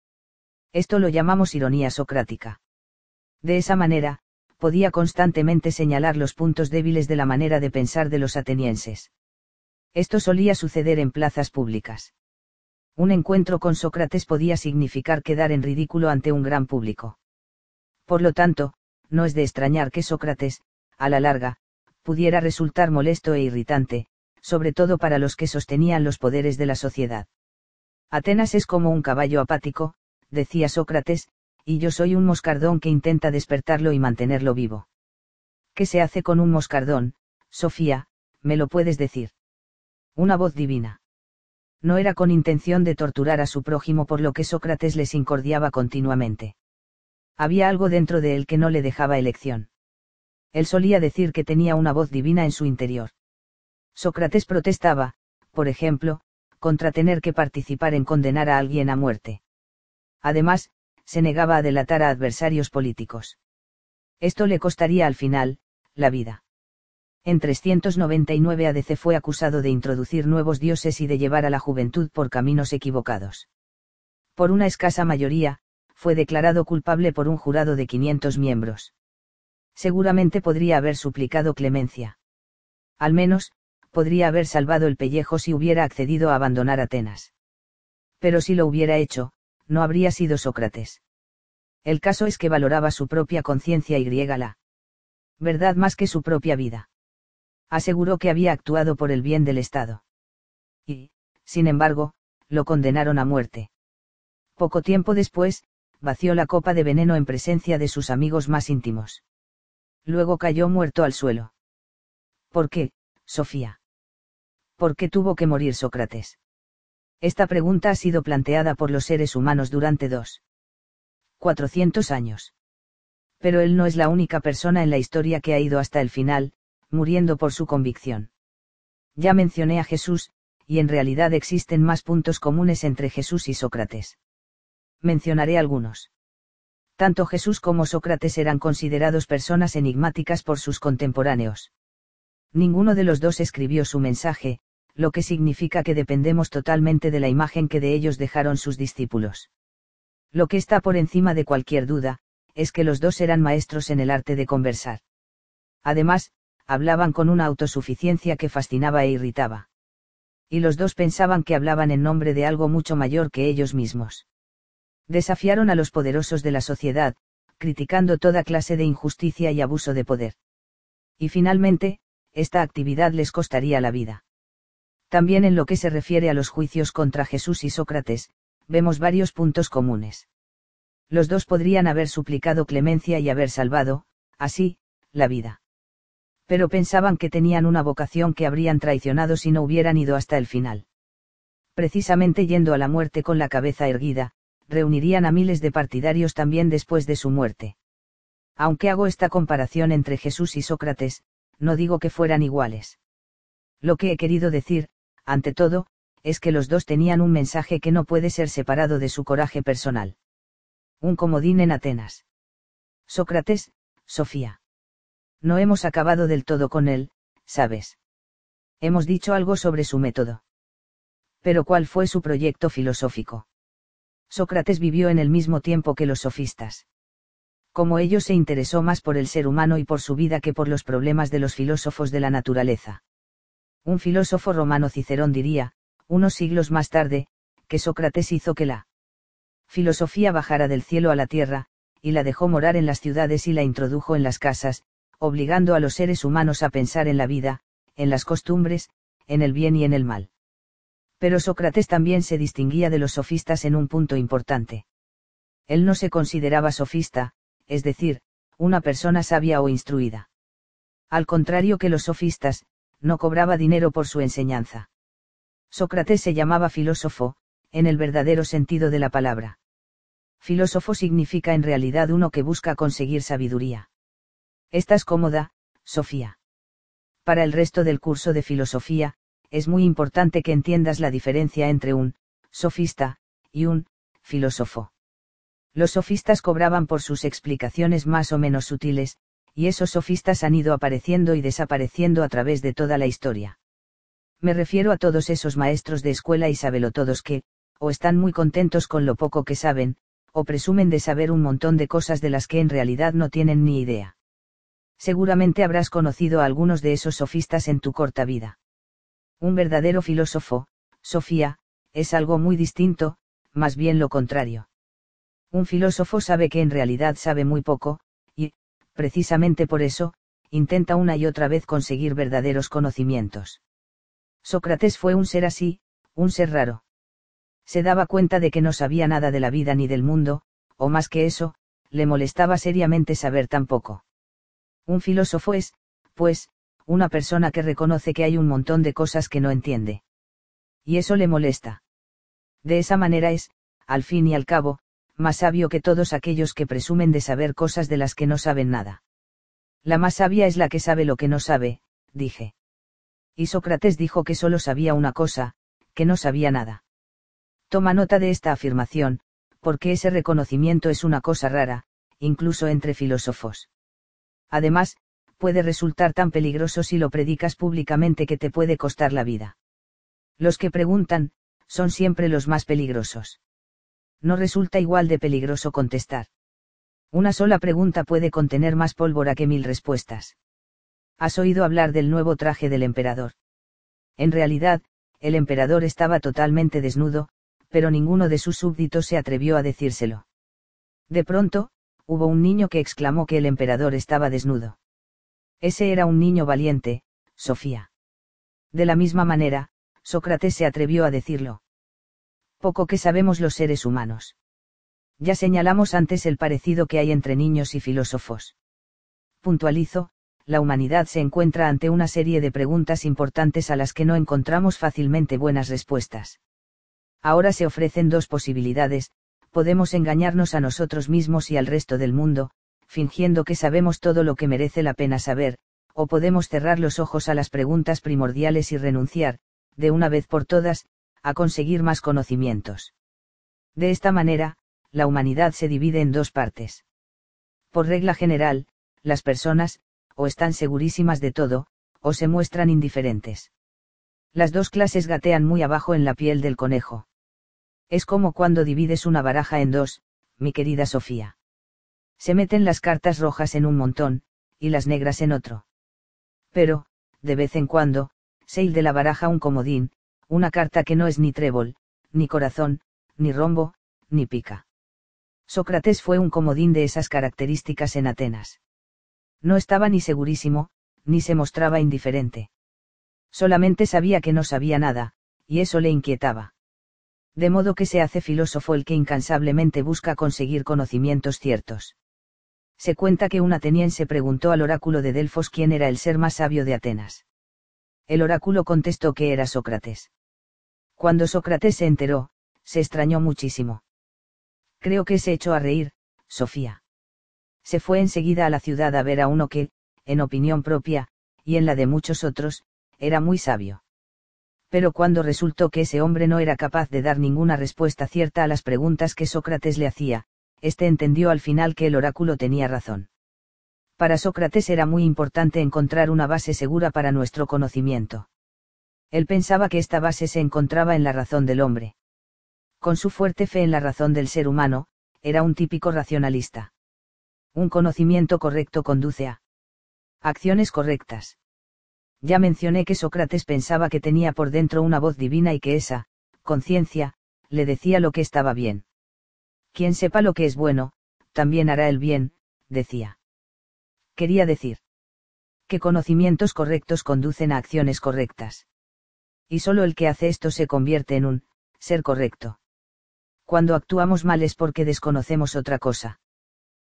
Esto lo llamamos ironía socrática. De esa manera, podía constantemente señalar los puntos débiles de la manera de pensar de los atenienses. Esto solía suceder en plazas públicas. Un encuentro con Sócrates podía significar quedar en ridículo ante un gran público. Por lo tanto, no es de extrañar que Sócrates, a la larga, pudiera resultar molesto e irritante, sobre todo para los que sostenían los poderes de la sociedad. Atenas es como un caballo apático, decía Sócrates, y yo soy un moscardón que intenta despertarlo y mantenerlo vivo. ¿Qué se hace con un moscardón, Sofía, me lo puedes decir? Una voz divina. No era con intención de torturar a su prójimo por lo que Sócrates les incordiaba continuamente. Había algo dentro de él que no le dejaba elección. Él solía decir que tenía una voz divina en su interior. Sócrates protestaba, por ejemplo, contra tener que participar en condenar a alguien a muerte. Además, se negaba a delatar a adversarios políticos. Esto le costaría al final, la vida. En 399 ADC fue acusado de introducir nuevos dioses y de llevar a la juventud por caminos equivocados. Por una escasa mayoría, fue declarado culpable por un jurado de 500 miembros. Seguramente podría haber suplicado clemencia. Al menos, podría haber salvado el pellejo si hubiera accedido a abandonar Atenas. Pero si lo hubiera hecho, no habría sido Sócrates. El caso es que valoraba su propia conciencia y la verdad más que su propia vida. Aseguró que había actuado por el bien del Estado. Y, sin embargo, lo condenaron a muerte. Poco tiempo después, vació la copa de veneno en presencia de sus amigos más íntimos. Luego cayó muerto al suelo. ¿Por qué, Sofía? ¿Por qué tuvo que morir Sócrates? Esta pregunta ha sido planteada por los seres humanos durante dos. 400 años. Pero él no es la única persona en la historia que ha ido hasta el final, muriendo por su convicción. Ya mencioné a Jesús, y en realidad existen más puntos comunes entre Jesús y Sócrates. Mencionaré algunos. Tanto Jesús como Sócrates eran considerados personas enigmáticas por sus contemporáneos. Ninguno de los dos escribió su mensaje, lo que significa que dependemos totalmente de la imagen que de ellos dejaron sus discípulos. Lo que está por encima de cualquier duda, es que los dos eran maestros en el arte de conversar. Además, hablaban con una autosuficiencia que fascinaba e irritaba. Y los dos pensaban que hablaban en nombre de algo mucho mayor que ellos mismos. Desafiaron a los poderosos de la sociedad, criticando toda clase de injusticia y abuso de poder. Y finalmente, esta actividad les costaría la vida. También en lo que se refiere a los juicios contra Jesús y Sócrates, vemos varios puntos comunes. Los dos podrían haber suplicado clemencia y haber salvado, así, la vida. Pero pensaban que tenían una vocación que habrían traicionado si no hubieran ido hasta el final. Precisamente yendo a la muerte con la cabeza erguida, reunirían a miles de partidarios también después de su muerte. Aunque hago esta comparación entre Jesús y Sócrates, no digo que fueran iguales. Lo que he querido decir, ante todo, es que los dos tenían un mensaje que no puede ser separado de su coraje personal. Un comodín en Atenas. Sócrates, Sofía. No hemos acabado del todo con él, ¿sabes? Hemos dicho algo sobre su método. Pero ¿cuál fue su proyecto filosófico? Sócrates vivió en el mismo tiempo que los sofistas. Como ellos se interesó más por el ser humano y por su vida que por los problemas de los filósofos de la naturaleza. Un filósofo romano Cicerón diría, unos siglos más tarde, que Sócrates hizo que la filosofía bajara del cielo a la tierra, y la dejó morar en las ciudades y la introdujo en las casas, obligando a los seres humanos a pensar en la vida, en las costumbres, en el bien y en el mal. Pero Sócrates también se distinguía de los sofistas en un punto importante. Él no se consideraba sofista, es decir, una persona sabia o instruida. Al contrario que los sofistas, no cobraba dinero por su enseñanza. Sócrates se llamaba filósofo, en el verdadero sentido de la palabra. Filósofo significa en realidad uno que busca conseguir sabiduría. Estás cómoda, Sofía. Para el resto del curso de filosofía, es muy importante que entiendas la diferencia entre un sofista y un filósofo. Los sofistas cobraban por sus explicaciones más o menos sutiles, y esos sofistas han ido apareciendo y desapareciendo a través de toda la historia. Me refiero a todos esos maestros de escuela y sabelotodos que, o están muy contentos con lo poco que saben, o presumen de saber un montón de cosas de las que en realidad no tienen ni idea. Seguramente habrás conocido a algunos de esos sofistas en tu corta vida. Un verdadero filósofo, Sofía, es algo muy distinto, más bien lo contrario. Un filósofo sabe que en realidad sabe muy poco, precisamente por eso, intenta una y otra vez conseguir verdaderos conocimientos. Sócrates fue un ser así, un ser raro. Se daba cuenta de que no sabía nada de la vida ni del mundo, o más que eso, le molestaba seriamente saber tan poco. Un filósofo es, pues, una persona que reconoce que hay un montón de cosas que no entiende. Y eso le molesta. De esa manera es, al fin y al cabo, más sabio que todos aquellos que presumen de saber cosas de las que no saben nada. La más sabia es la que sabe lo que no sabe, dije. Y Sócrates dijo que solo sabía una cosa, que no sabía nada. Toma nota de esta afirmación, porque ese reconocimiento es una cosa rara, incluso entre filósofos. Además, puede resultar tan peligroso si lo predicas públicamente que te puede costar la vida. Los que preguntan, son siempre los más peligrosos. No resulta igual de peligroso contestar. Una sola pregunta puede contener más pólvora que mil respuestas. ¿Has oído hablar del nuevo traje del emperador? En realidad, el emperador estaba totalmente desnudo, pero ninguno de sus súbditos se atrevió a decírselo. De pronto, hubo un niño que exclamó que el emperador estaba desnudo. Ese era un niño valiente, Sofía. De la misma manera, Sócrates se atrevió a decirlo. Poco que sabemos los seres humanos. Ya señalamos antes el parecido que hay entre niños y filósofos. Puntualizo, la humanidad se encuentra ante una serie de preguntas importantes a las que no encontramos fácilmente buenas respuestas. Ahora se ofrecen dos posibilidades, podemos engañarnos a nosotros mismos y al resto del mundo, fingiendo que sabemos todo lo que merece la pena saber, o podemos cerrar los ojos a las preguntas primordiales y renunciar, de una vez por todas, a conseguir más conocimientos. De esta manera, la humanidad se divide en dos partes. Por regla general, las personas, o están segurísimas de todo, o se muestran indiferentes. Las dos clases gatean muy abajo en la piel del conejo. Es como cuando divides una baraja en dos, mi querida Sofía. Se meten las cartas rojas en un montón, y las negras en otro. Pero, de vez en cuando, se de la baraja un comodín, una carta que no es ni trébol, ni corazón, ni rombo, ni pica. Sócrates fue un comodín de esas características en Atenas. No estaba ni segurísimo, ni se mostraba indiferente. Solamente sabía que no sabía nada, y eso le inquietaba. De modo que se hace filósofo el que incansablemente busca conseguir conocimientos ciertos se cuenta que un ateniense preguntó al oráculo de Delfos quién era el ser más sabio de Atenas. El oráculo contestó que era Sócrates. Cuando Sócrates se enteró, se extrañó muchísimo. Creo que se echó a reír, Sofía. Se fue enseguida a la ciudad a ver a uno que, en opinión propia, y en la de muchos otros, era muy sabio. Pero cuando resultó que ese hombre no era capaz de dar ninguna respuesta cierta a las preguntas que Sócrates le hacía, este entendió al final que el oráculo tenía razón. Para Sócrates era muy importante encontrar una base segura para nuestro conocimiento. Él pensaba que esta base se encontraba en la razón del hombre. Con su fuerte fe en la razón del ser humano, era un típico racionalista. Un conocimiento correcto conduce a acciones correctas. Ya mencioné que Sócrates pensaba que tenía por dentro una voz divina y que esa, conciencia, le decía lo que estaba bien. Quien sepa lo que es bueno, también hará el bien, decía. Quería decir. Que conocimientos correctos conducen a acciones correctas. Y solo el que hace esto se convierte en un, ser correcto. Cuando actuamos mal es porque desconocemos otra cosa.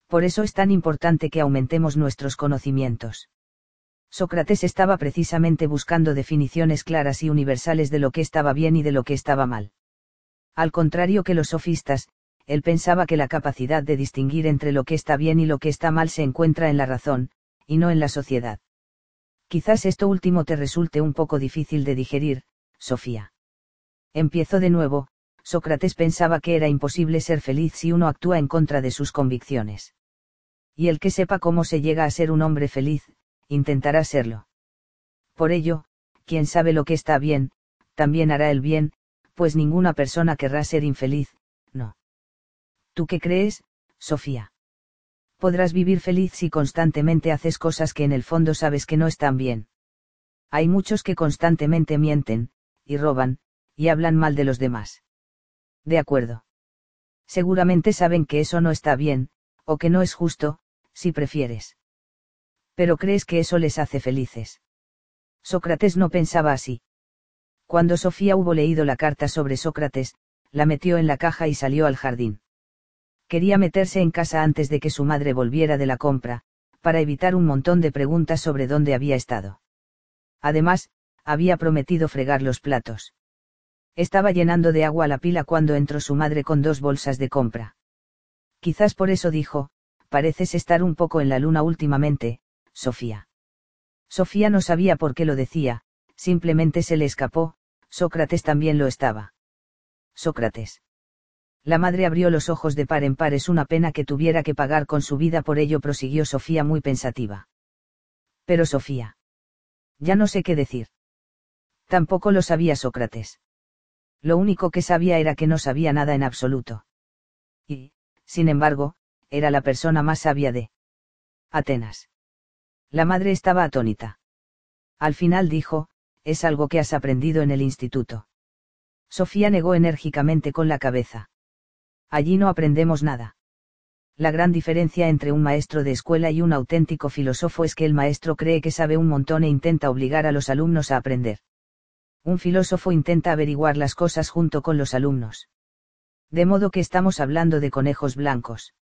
Por eso es tan importante que aumentemos nuestros conocimientos. Sócrates estaba precisamente buscando definiciones claras y universales de lo que estaba bien y de lo que estaba mal. Al contrario que los sofistas, él pensaba que la capacidad de distinguir entre lo que está bien y lo que está mal se encuentra en la razón, y no en la sociedad. Quizás esto último te resulte un poco difícil de digerir, Sofía. Empiezo de nuevo, Sócrates pensaba que era imposible ser feliz si uno actúa en contra de sus convicciones. Y el que sepa cómo se llega a ser un hombre feliz, intentará serlo. Por ello, quien sabe lo que está bien, también hará el bien, pues ninguna persona querrá ser infeliz, no. ¿Tú qué crees, Sofía? Podrás vivir feliz si constantemente haces cosas que en el fondo sabes que no están bien. Hay muchos que constantemente mienten, y roban, y hablan mal de los demás. De acuerdo. Seguramente saben que eso no está bien, o que no es justo, si prefieres. Pero crees que eso les hace felices. Sócrates no pensaba así. Cuando Sofía hubo leído la carta sobre Sócrates, la metió en la caja y salió al jardín. Quería meterse en casa antes de que su madre volviera de la compra, para evitar un montón de preguntas sobre dónde había estado. Además, había prometido fregar los platos. Estaba llenando de agua la pila cuando entró su madre con dos bolsas de compra. Quizás por eso dijo, pareces estar un poco en la luna últimamente, Sofía. Sofía no sabía por qué lo decía, simplemente se le escapó, Sócrates también lo estaba. Sócrates. La madre abrió los ojos de par en par. Es una pena que tuviera que pagar con su vida por ello, prosiguió Sofía muy pensativa. Pero Sofía. Ya no sé qué decir. Tampoco lo sabía Sócrates. Lo único que sabía era que no sabía nada en absoluto. Y, sin embargo, era la persona más sabia de Atenas. La madre estaba atónita. Al final dijo, es algo que has aprendido en el instituto. Sofía negó enérgicamente con la cabeza. Allí no aprendemos nada. La gran diferencia entre un maestro de escuela y un auténtico filósofo es que el maestro cree que sabe un montón e intenta obligar a los alumnos a aprender. Un filósofo intenta averiguar las cosas junto con los alumnos. De modo que estamos hablando de conejos blancos.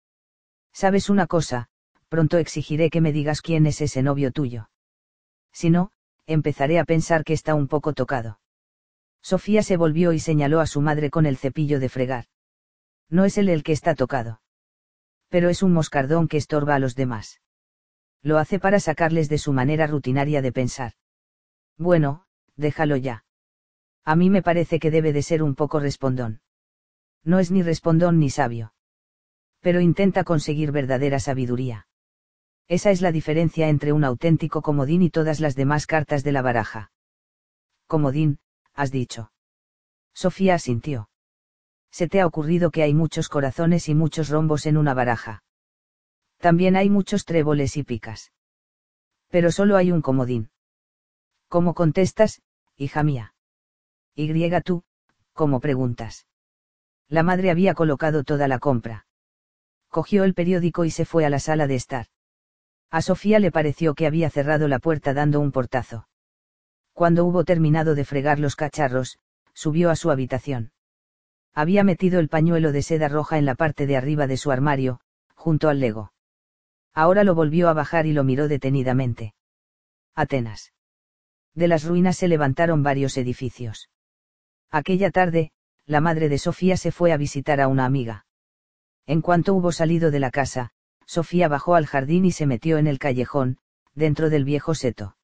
¿Sabes una cosa? Pronto exigiré que me digas quién es ese novio tuyo. Si no, empezaré a pensar que está un poco tocado. Sofía se volvió y señaló a su madre con el cepillo de fregar. No es él el que está tocado. Pero es un moscardón que estorba a los demás. Lo hace para sacarles de su manera rutinaria de pensar. Bueno, déjalo ya. A mí me parece que debe de ser un poco respondón. No es ni respondón ni sabio. Pero intenta conseguir verdadera sabiduría. Esa es la diferencia entre un auténtico comodín y todas las demás cartas de la baraja. Comodín, has dicho. Sofía asintió se te ha ocurrido que hay muchos corazones y muchos rombos en una baraja. También hay muchos tréboles y picas. Pero solo hay un comodín. ¿Cómo contestas, hija mía? Y tú, ¿cómo preguntas? La madre había colocado toda la compra. Cogió el periódico y se fue a la sala de estar. A Sofía le pareció que había cerrado la puerta dando un portazo. Cuando hubo terminado de fregar los cacharros, subió a su habitación. Había metido el pañuelo de seda roja en la parte de arriba de su armario, junto al lego. Ahora lo volvió a bajar y lo miró detenidamente. Atenas. De las ruinas se levantaron varios edificios. Aquella tarde, la madre de Sofía se fue a visitar a una amiga. En cuanto hubo salido de la casa, Sofía bajó al jardín y se metió en el callejón, dentro del viejo seto.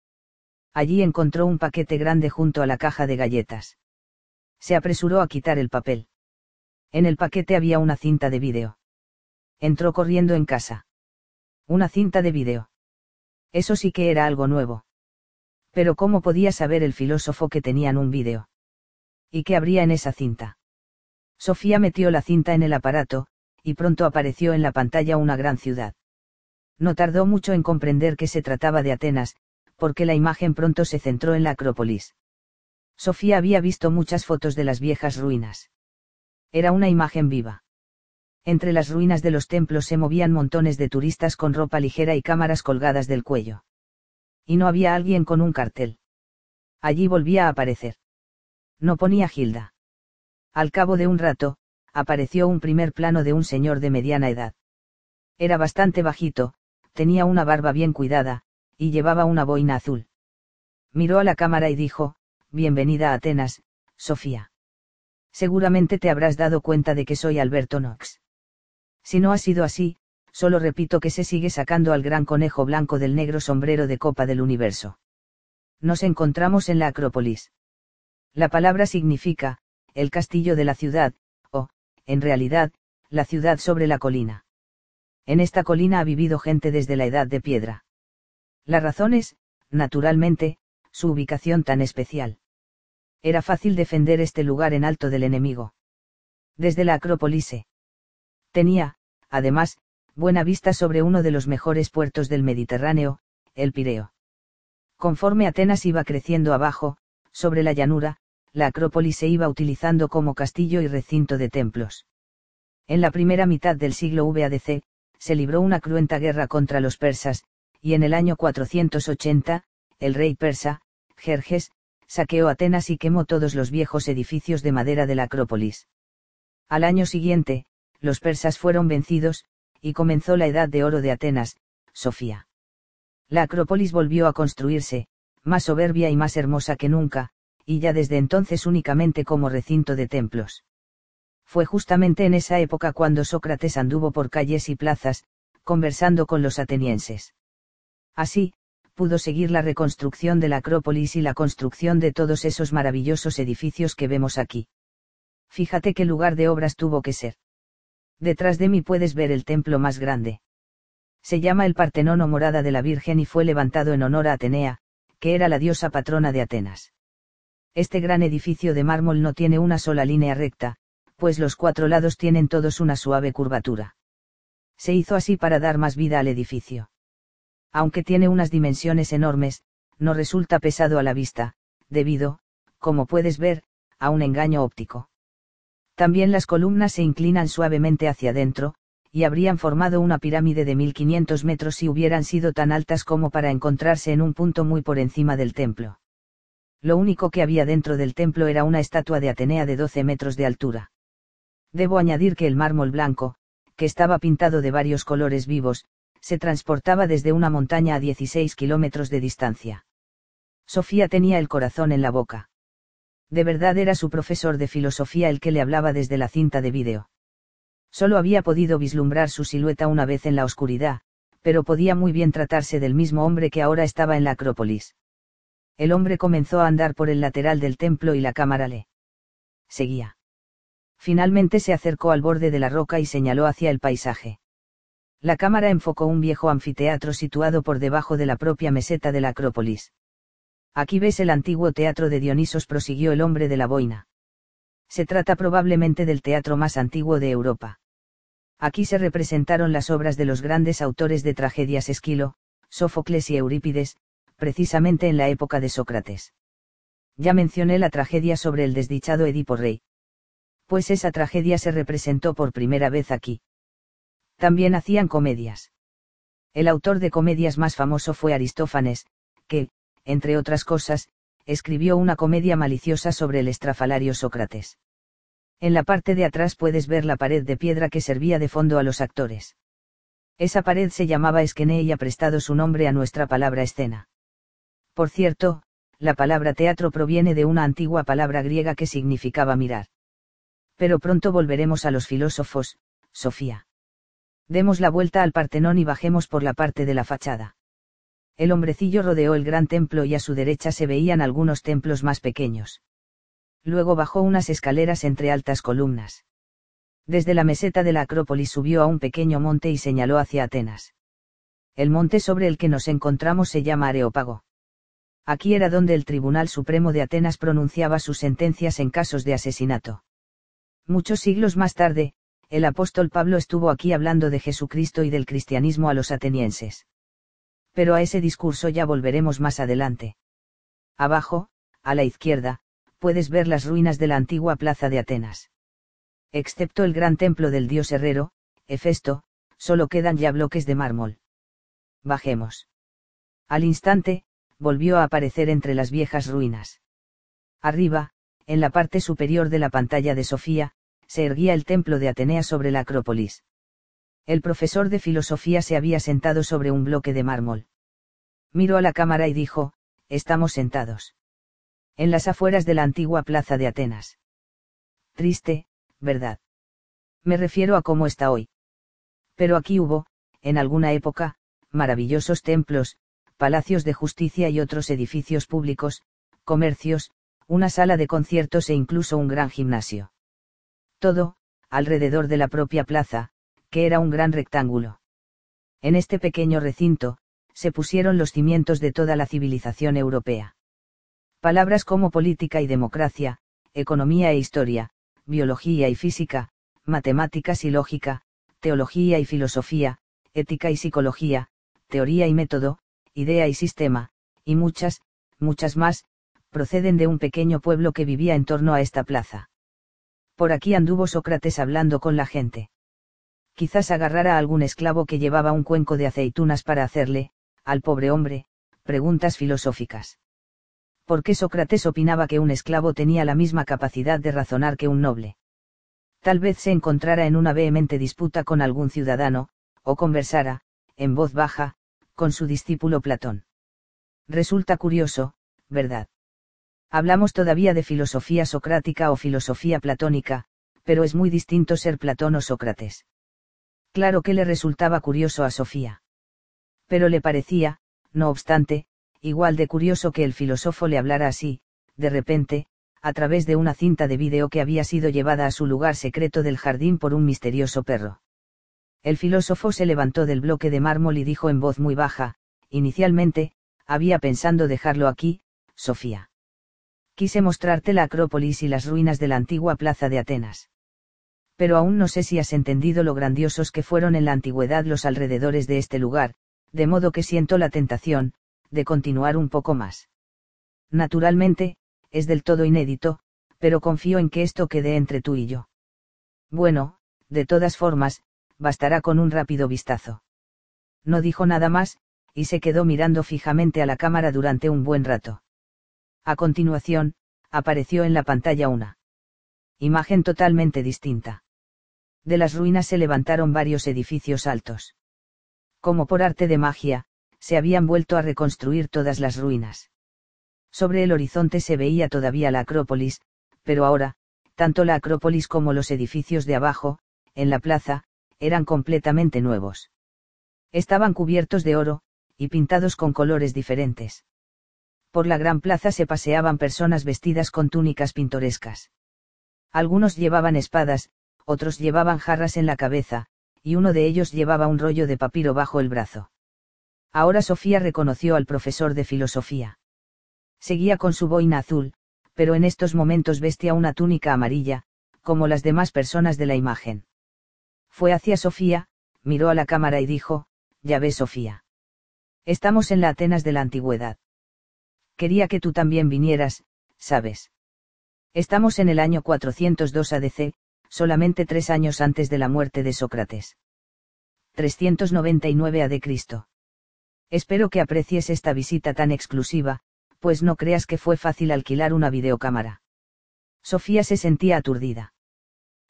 Allí encontró un paquete grande junto a la caja de galletas. Se apresuró a quitar el papel. En el paquete había una cinta de vídeo. Entró corriendo en casa. Una cinta de vídeo. Eso sí que era algo nuevo. Pero ¿cómo podía saber el filósofo que tenían un vídeo? ¿Y qué habría en esa cinta? Sofía metió la cinta en el aparato, y pronto apareció en la pantalla una gran ciudad. No tardó mucho en comprender que se trataba de Atenas, porque la imagen pronto se centró en la Acrópolis. Sofía había visto muchas fotos de las viejas ruinas. Era una imagen viva. Entre las ruinas de los templos se movían montones de turistas con ropa ligera y cámaras colgadas del cuello. Y no había alguien con un cartel. Allí volvía a aparecer. No ponía Gilda. Al cabo de un rato, apareció un primer plano de un señor de mediana edad. Era bastante bajito, tenía una barba bien cuidada, y llevaba una boina azul. Miró a la cámara y dijo, Bienvenida a Atenas, Sofía seguramente te habrás dado cuenta de que soy Alberto Knox. Si no ha sido así, solo repito que se sigue sacando al gran conejo blanco del negro sombrero de copa del universo. Nos encontramos en la Acrópolis. La palabra significa, el castillo de la ciudad, o, en realidad, la ciudad sobre la colina. En esta colina ha vivido gente desde la edad de piedra. La razón es, naturalmente, su ubicación tan especial era fácil defender este lugar en alto del enemigo. Desde la Acrópolis tenía, además, buena vista sobre uno de los mejores puertos del Mediterráneo, el Pireo. Conforme Atenas iba creciendo abajo, sobre la llanura, la Acrópolis se iba utilizando como castillo y recinto de templos. En la primera mitad del siglo VADC, se libró una cruenta guerra contra los persas, y en el año 480, el rey persa, Jerjes, saqueó Atenas y quemó todos los viejos edificios de madera de la Acrópolis. Al año siguiente, los persas fueron vencidos, y comenzó la Edad de Oro de Atenas, Sofía. La Acrópolis volvió a construirse, más soberbia y más hermosa que nunca, y ya desde entonces únicamente como recinto de templos. Fue justamente en esa época cuando Sócrates anduvo por calles y plazas, conversando con los atenienses. Así, pudo seguir la reconstrucción de la Acrópolis y la construcción de todos esos maravillosos edificios que vemos aquí. Fíjate qué lugar de obras tuvo que ser. Detrás de mí puedes ver el templo más grande. Se llama el Partenón o Morada de la Virgen y fue levantado en honor a Atenea, que era la diosa patrona de Atenas. Este gran edificio de mármol no tiene una sola línea recta, pues los cuatro lados tienen todos una suave curvatura. Se hizo así para dar más vida al edificio. Aunque tiene unas dimensiones enormes, no resulta pesado a la vista, debido, como puedes ver, a un engaño óptico. También las columnas se inclinan suavemente hacia adentro, y habrían formado una pirámide de 1500 metros si hubieran sido tan altas como para encontrarse en un punto muy por encima del templo lo único que había dentro del templo era una estatua de Atenea de 12 metros de altura. Debo añadir que el mármol blanco, que estaba pintado de varios colores vivos, se transportaba desde una montaña a 16 kilómetros de distancia. Sofía tenía el corazón en la boca. De verdad era su profesor de filosofía el que le hablaba desde la cinta de vídeo. Solo había podido vislumbrar su silueta una vez en la oscuridad, pero podía muy bien tratarse del mismo hombre que ahora estaba en la Acrópolis el hombre comenzó a andar por el lateral del templo y la cámara le seguía. Finalmente se acercó al borde de la roca y señaló hacia el paisaje. La cámara enfocó un viejo anfiteatro situado por debajo de la propia meseta de la Acrópolis. Aquí ves el antiguo teatro de Dionisos, prosiguió el hombre de la boina. Se trata probablemente del teatro más antiguo de Europa. Aquí se representaron las obras de los grandes autores de tragedias Esquilo, Sófocles y Eurípides, precisamente en la época de Sócrates. Ya mencioné la tragedia sobre el desdichado Edipo Rey. Pues esa tragedia se representó por primera vez aquí. También hacían comedias. El autor de comedias más famoso fue Aristófanes, que, entre otras cosas, escribió una comedia maliciosa sobre el estrafalario Sócrates. En la parte de atrás puedes ver la pared de piedra que servía de fondo a los actores. Esa pared se llamaba Esquené y ha prestado su nombre a nuestra palabra escena. Por cierto, la palabra teatro proviene de una antigua palabra griega que significaba mirar. Pero pronto volveremos a los filósofos, Sofía. Demos la vuelta al Partenón y bajemos por la parte de la fachada. El hombrecillo rodeó el gran templo y a su derecha se veían algunos templos más pequeños. Luego bajó unas escaleras entre altas columnas. Desde la meseta de la Acrópolis subió a un pequeño monte y señaló hacia Atenas. El monte sobre el que nos encontramos se llama Areópago. Aquí era donde el Tribunal Supremo de Atenas pronunciaba sus sentencias en casos de asesinato. Muchos siglos más tarde, el apóstol Pablo estuvo aquí hablando de Jesucristo y del cristianismo a los atenienses. Pero a ese discurso ya volveremos más adelante. Abajo, a la izquierda, puedes ver las ruinas de la antigua plaza de Atenas. Excepto el gran templo del dios herrero, Hefesto, solo quedan ya bloques de mármol. Bajemos. Al instante, volvió a aparecer entre las viejas ruinas. Arriba, en la parte superior de la pantalla de Sofía, se erguía el templo de Atenea sobre la Acrópolis. El profesor de filosofía se había sentado sobre un bloque de mármol. Miró a la cámara y dijo, estamos sentados. En las afueras de la antigua plaza de Atenas. Triste, ¿verdad? Me refiero a cómo está hoy. Pero aquí hubo, en alguna época, maravillosos templos, palacios de justicia y otros edificios públicos, comercios, una sala de conciertos e incluso un gran gimnasio. Todo, alrededor de la propia plaza, que era un gran rectángulo. En este pequeño recinto, se pusieron los cimientos de toda la civilización europea. Palabras como política y democracia, economía e historia, biología y física, matemáticas y lógica, teología y filosofía, ética y psicología, teoría y método, idea y sistema, y muchas, muchas más, proceden de un pequeño pueblo que vivía en torno a esta plaza. Por aquí anduvo Sócrates hablando con la gente. Quizás agarrara a algún esclavo que llevaba un cuenco de aceitunas para hacerle, al pobre hombre, preguntas filosóficas. ¿Por qué Sócrates opinaba que un esclavo tenía la misma capacidad de razonar que un noble? Tal vez se encontrara en una vehemente disputa con algún ciudadano, o conversara, en voz baja, con su discípulo Platón. Resulta curioso, ¿verdad? Hablamos todavía de filosofía socrática o filosofía platónica, pero es muy distinto ser Platón o Sócrates. Claro que le resultaba curioso a Sofía. Pero le parecía, no obstante, igual de curioso que el filósofo le hablara así, de repente, a través de una cinta de vídeo que había sido llevada a su lugar secreto del jardín por un misterioso perro. El filósofo se levantó del bloque de mármol y dijo en voz muy baja, inicialmente, había pensando dejarlo aquí, Sofía. Quise mostrarte la Acrópolis y las ruinas de la antigua plaza de Atenas. Pero aún no sé si has entendido lo grandiosos que fueron en la antigüedad los alrededores de este lugar, de modo que siento la tentación, de continuar un poco más. Naturalmente, es del todo inédito, pero confío en que esto quede entre tú y yo. Bueno, de todas formas, bastará con un rápido vistazo. No dijo nada más, y se quedó mirando fijamente a la cámara durante un buen rato. A continuación, apareció en la pantalla una imagen totalmente distinta. De las ruinas se levantaron varios edificios altos. Como por arte de magia, se habían vuelto a reconstruir todas las ruinas. Sobre el horizonte se veía todavía la Acrópolis, pero ahora, tanto la Acrópolis como los edificios de abajo, en la plaza, eran completamente nuevos. Estaban cubiertos de oro, y pintados con colores diferentes. Por la gran plaza se paseaban personas vestidas con túnicas pintorescas. Algunos llevaban espadas, otros llevaban jarras en la cabeza, y uno de ellos llevaba un rollo de papiro bajo el brazo. Ahora Sofía reconoció al profesor de filosofía. Seguía con su boina azul, pero en estos momentos vestía una túnica amarilla, como las demás personas de la imagen. Fue hacia Sofía, miró a la cámara y dijo, ya ves Sofía. Estamos en la Atenas de la antigüedad. Quería que tú también vinieras, sabes. Estamos en el año 402 ADC, solamente tres años antes de la muerte de Sócrates. 399 AD. Espero que aprecies esta visita tan exclusiva, pues no creas que fue fácil alquilar una videocámara. Sofía se sentía aturdida.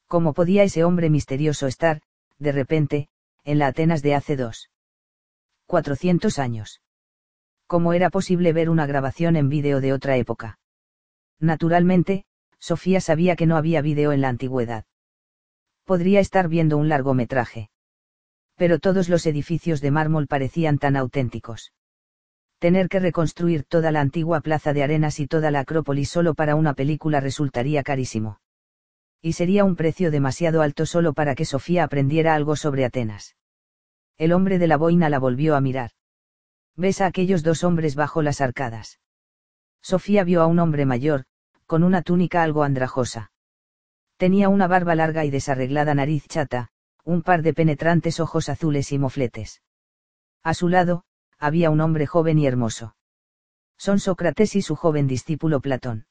¿Cómo podía ese hombre misterioso estar, de repente, en la Atenas de hace dos? 400 años. ¿Cómo era posible ver una grabación en vídeo de otra época? Naturalmente, Sofía sabía que no había vídeo en la antigüedad. Podría estar viendo un largometraje pero todos los edificios de mármol parecían tan auténticos. Tener que reconstruir toda la antigua plaza de arenas y toda la Acrópolis solo para una película resultaría carísimo. Y sería un precio demasiado alto solo para que Sofía aprendiera algo sobre Atenas. El hombre de la boina la volvió a mirar. ¿Ves a aquellos dos hombres bajo las arcadas? Sofía vio a un hombre mayor, con una túnica algo andrajosa. Tenía una barba larga y desarreglada nariz chata, un par de penetrantes ojos azules y mofletes. A su lado, había un hombre joven y hermoso. Son Sócrates y su joven discípulo Platón.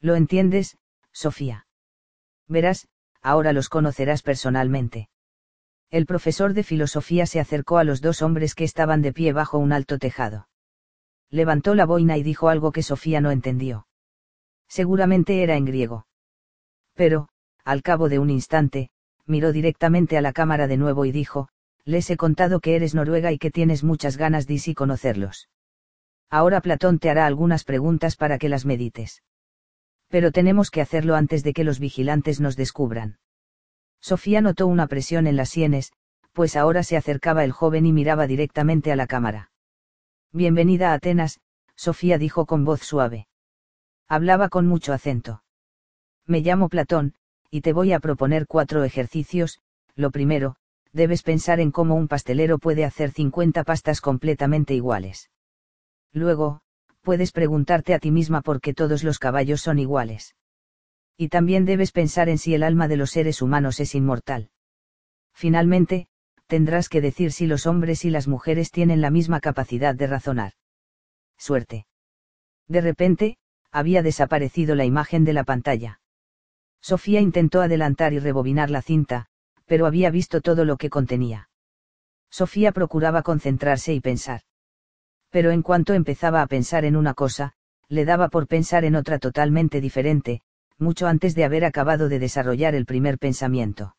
¿Lo entiendes, Sofía? Verás, ahora los conocerás personalmente. El profesor de filosofía se acercó a los dos hombres que estaban de pie bajo un alto tejado. Levantó la boina y dijo algo que Sofía no entendió. Seguramente era en griego. Pero, al cabo de un instante, miró directamente a la cámara de nuevo y dijo, les he contado que eres noruega y que tienes muchas ganas de sí conocerlos. Ahora Platón te hará algunas preguntas para que las medites. Pero tenemos que hacerlo antes de que los vigilantes nos descubran. Sofía notó una presión en las sienes, pues ahora se acercaba el joven y miraba directamente a la cámara. Bienvenida a Atenas, Sofía dijo con voz suave. Hablaba con mucho acento. Me llamo Platón, y te voy a proponer cuatro ejercicios, lo primero, debes pensar en cómo un pastelero puede hacer 50 pastas completamente iguales. Luego, puedes preguntarte a ti misma por qué todos los caballos son iguales. Y también debes pensar en si el alma de los seres humanos es inmortal. Finalmente, tendrás que decir si los hombres y las mujeres tienen la misma capacidad de razonar. Suerte. De repente, había desaparecido la imagen de la pantalla. Sofía intentó adelantar y rebobinar la cinta, pero había visto todo lo que contenía. Sofía procuraba concentrarse y pensar. Pero en cuanto empezaba a pensar en una cosa, le daba por pensar en otra totalmente diferente, mucho antes de haber acabado de desarrollar el primer pensamiento.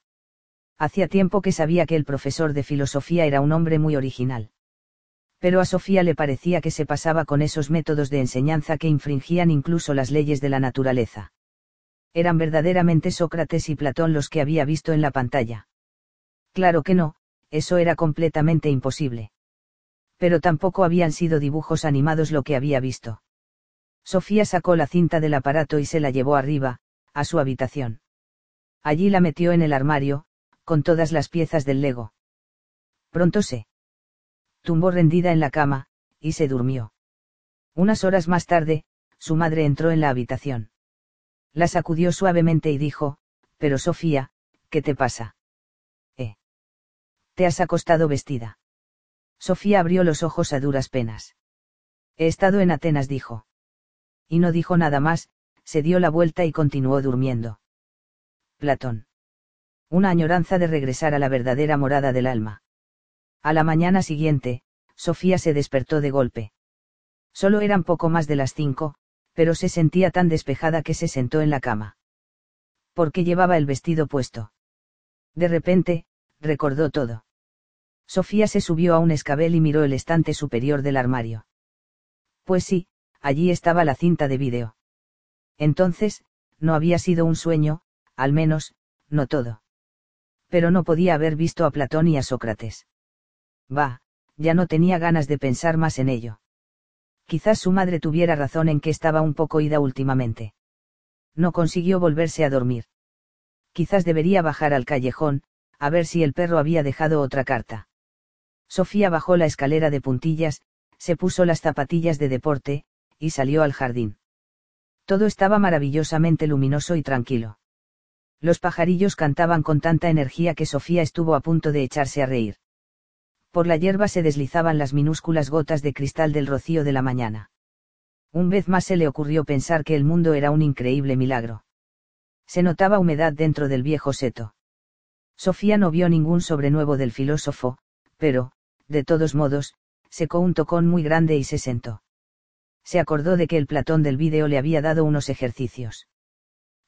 Hacía tiempo que sabía que el profesor de filosofía era un hombre muy original. Pero a Sofía le parecía que se pasaba con esos métodos de enseñanza que infringían incluso las leyes de la naturaleza. Eran verdaderamente Sócrates y Platón los que había visto en la pantalla. Claro que no, eso era completamente imposible. Pero tampoco habían sido dibujos animados lo que había visto. Sofía sacó la cinta del aparato y se la llevó arriba, a su habitación. Allí la metió en el armario, con todas las piezas del Lego. Pronto se tumbó rendida en la cama, y se durmió. Unas horas más tarde, su madre entró en la habitación. La sacudió suavemente y dijo, pero Sofía, ¿qué te pasa? Eh. Te has acostado vestida. Sofía abrió los ojos a duras penas. He estado en Atenas, dijo y no dijo nada más, se dio la vuelta y continuó durmiendo. Platón. Una añoranza de regresar a la verdadera morada del alma. A la mañana siguiente, Sofía se despertó de golpe. Solo eran poco más de las cinco, pero se sentía tan despejada que se sentó en la cama. Porque llevaba el vestido puesto. De repente, recordó todo. Sofía se subió a un escabel y miró el estante superior del armario. Pues sí, allí estaba la cinta de vídeo. Entonces, no había sido un sueño, al menos, no todo. Pero no podía haber visto a Platón y a Sócrates. Va, ya no tenía ganas de pensar más en ello. Quizás su madre tuviera razón en que estaba un poco ida últimamente. No consiguió volverse a dormir. Quizás debería bajar al callejón, a ver si el perro había dejado otra carta. Sofía bajó la escalera de puntillas, se puso las zapatillas de deporte, y salió al jardín. Todo estaba maravillosamente luminoso y tranquilo. Los pajarillos cantaban con tanta energía que Sofía estuvo a punto de echarse a reír. Por la hierba se deslizaban las minúsculas gotas de cristal del rocío de la mañana. Un vez más se le ocurrió pensar que el mundo era un increíble milagro. Se notaba humedad dentro del viejo seto. Sofía no vio ningún sobrenuevo del filósofo, pero, de todos modos, secó un tocón muy grande y se sentó se acordó de que el Platón del vídeo le había dado unos ejercicios.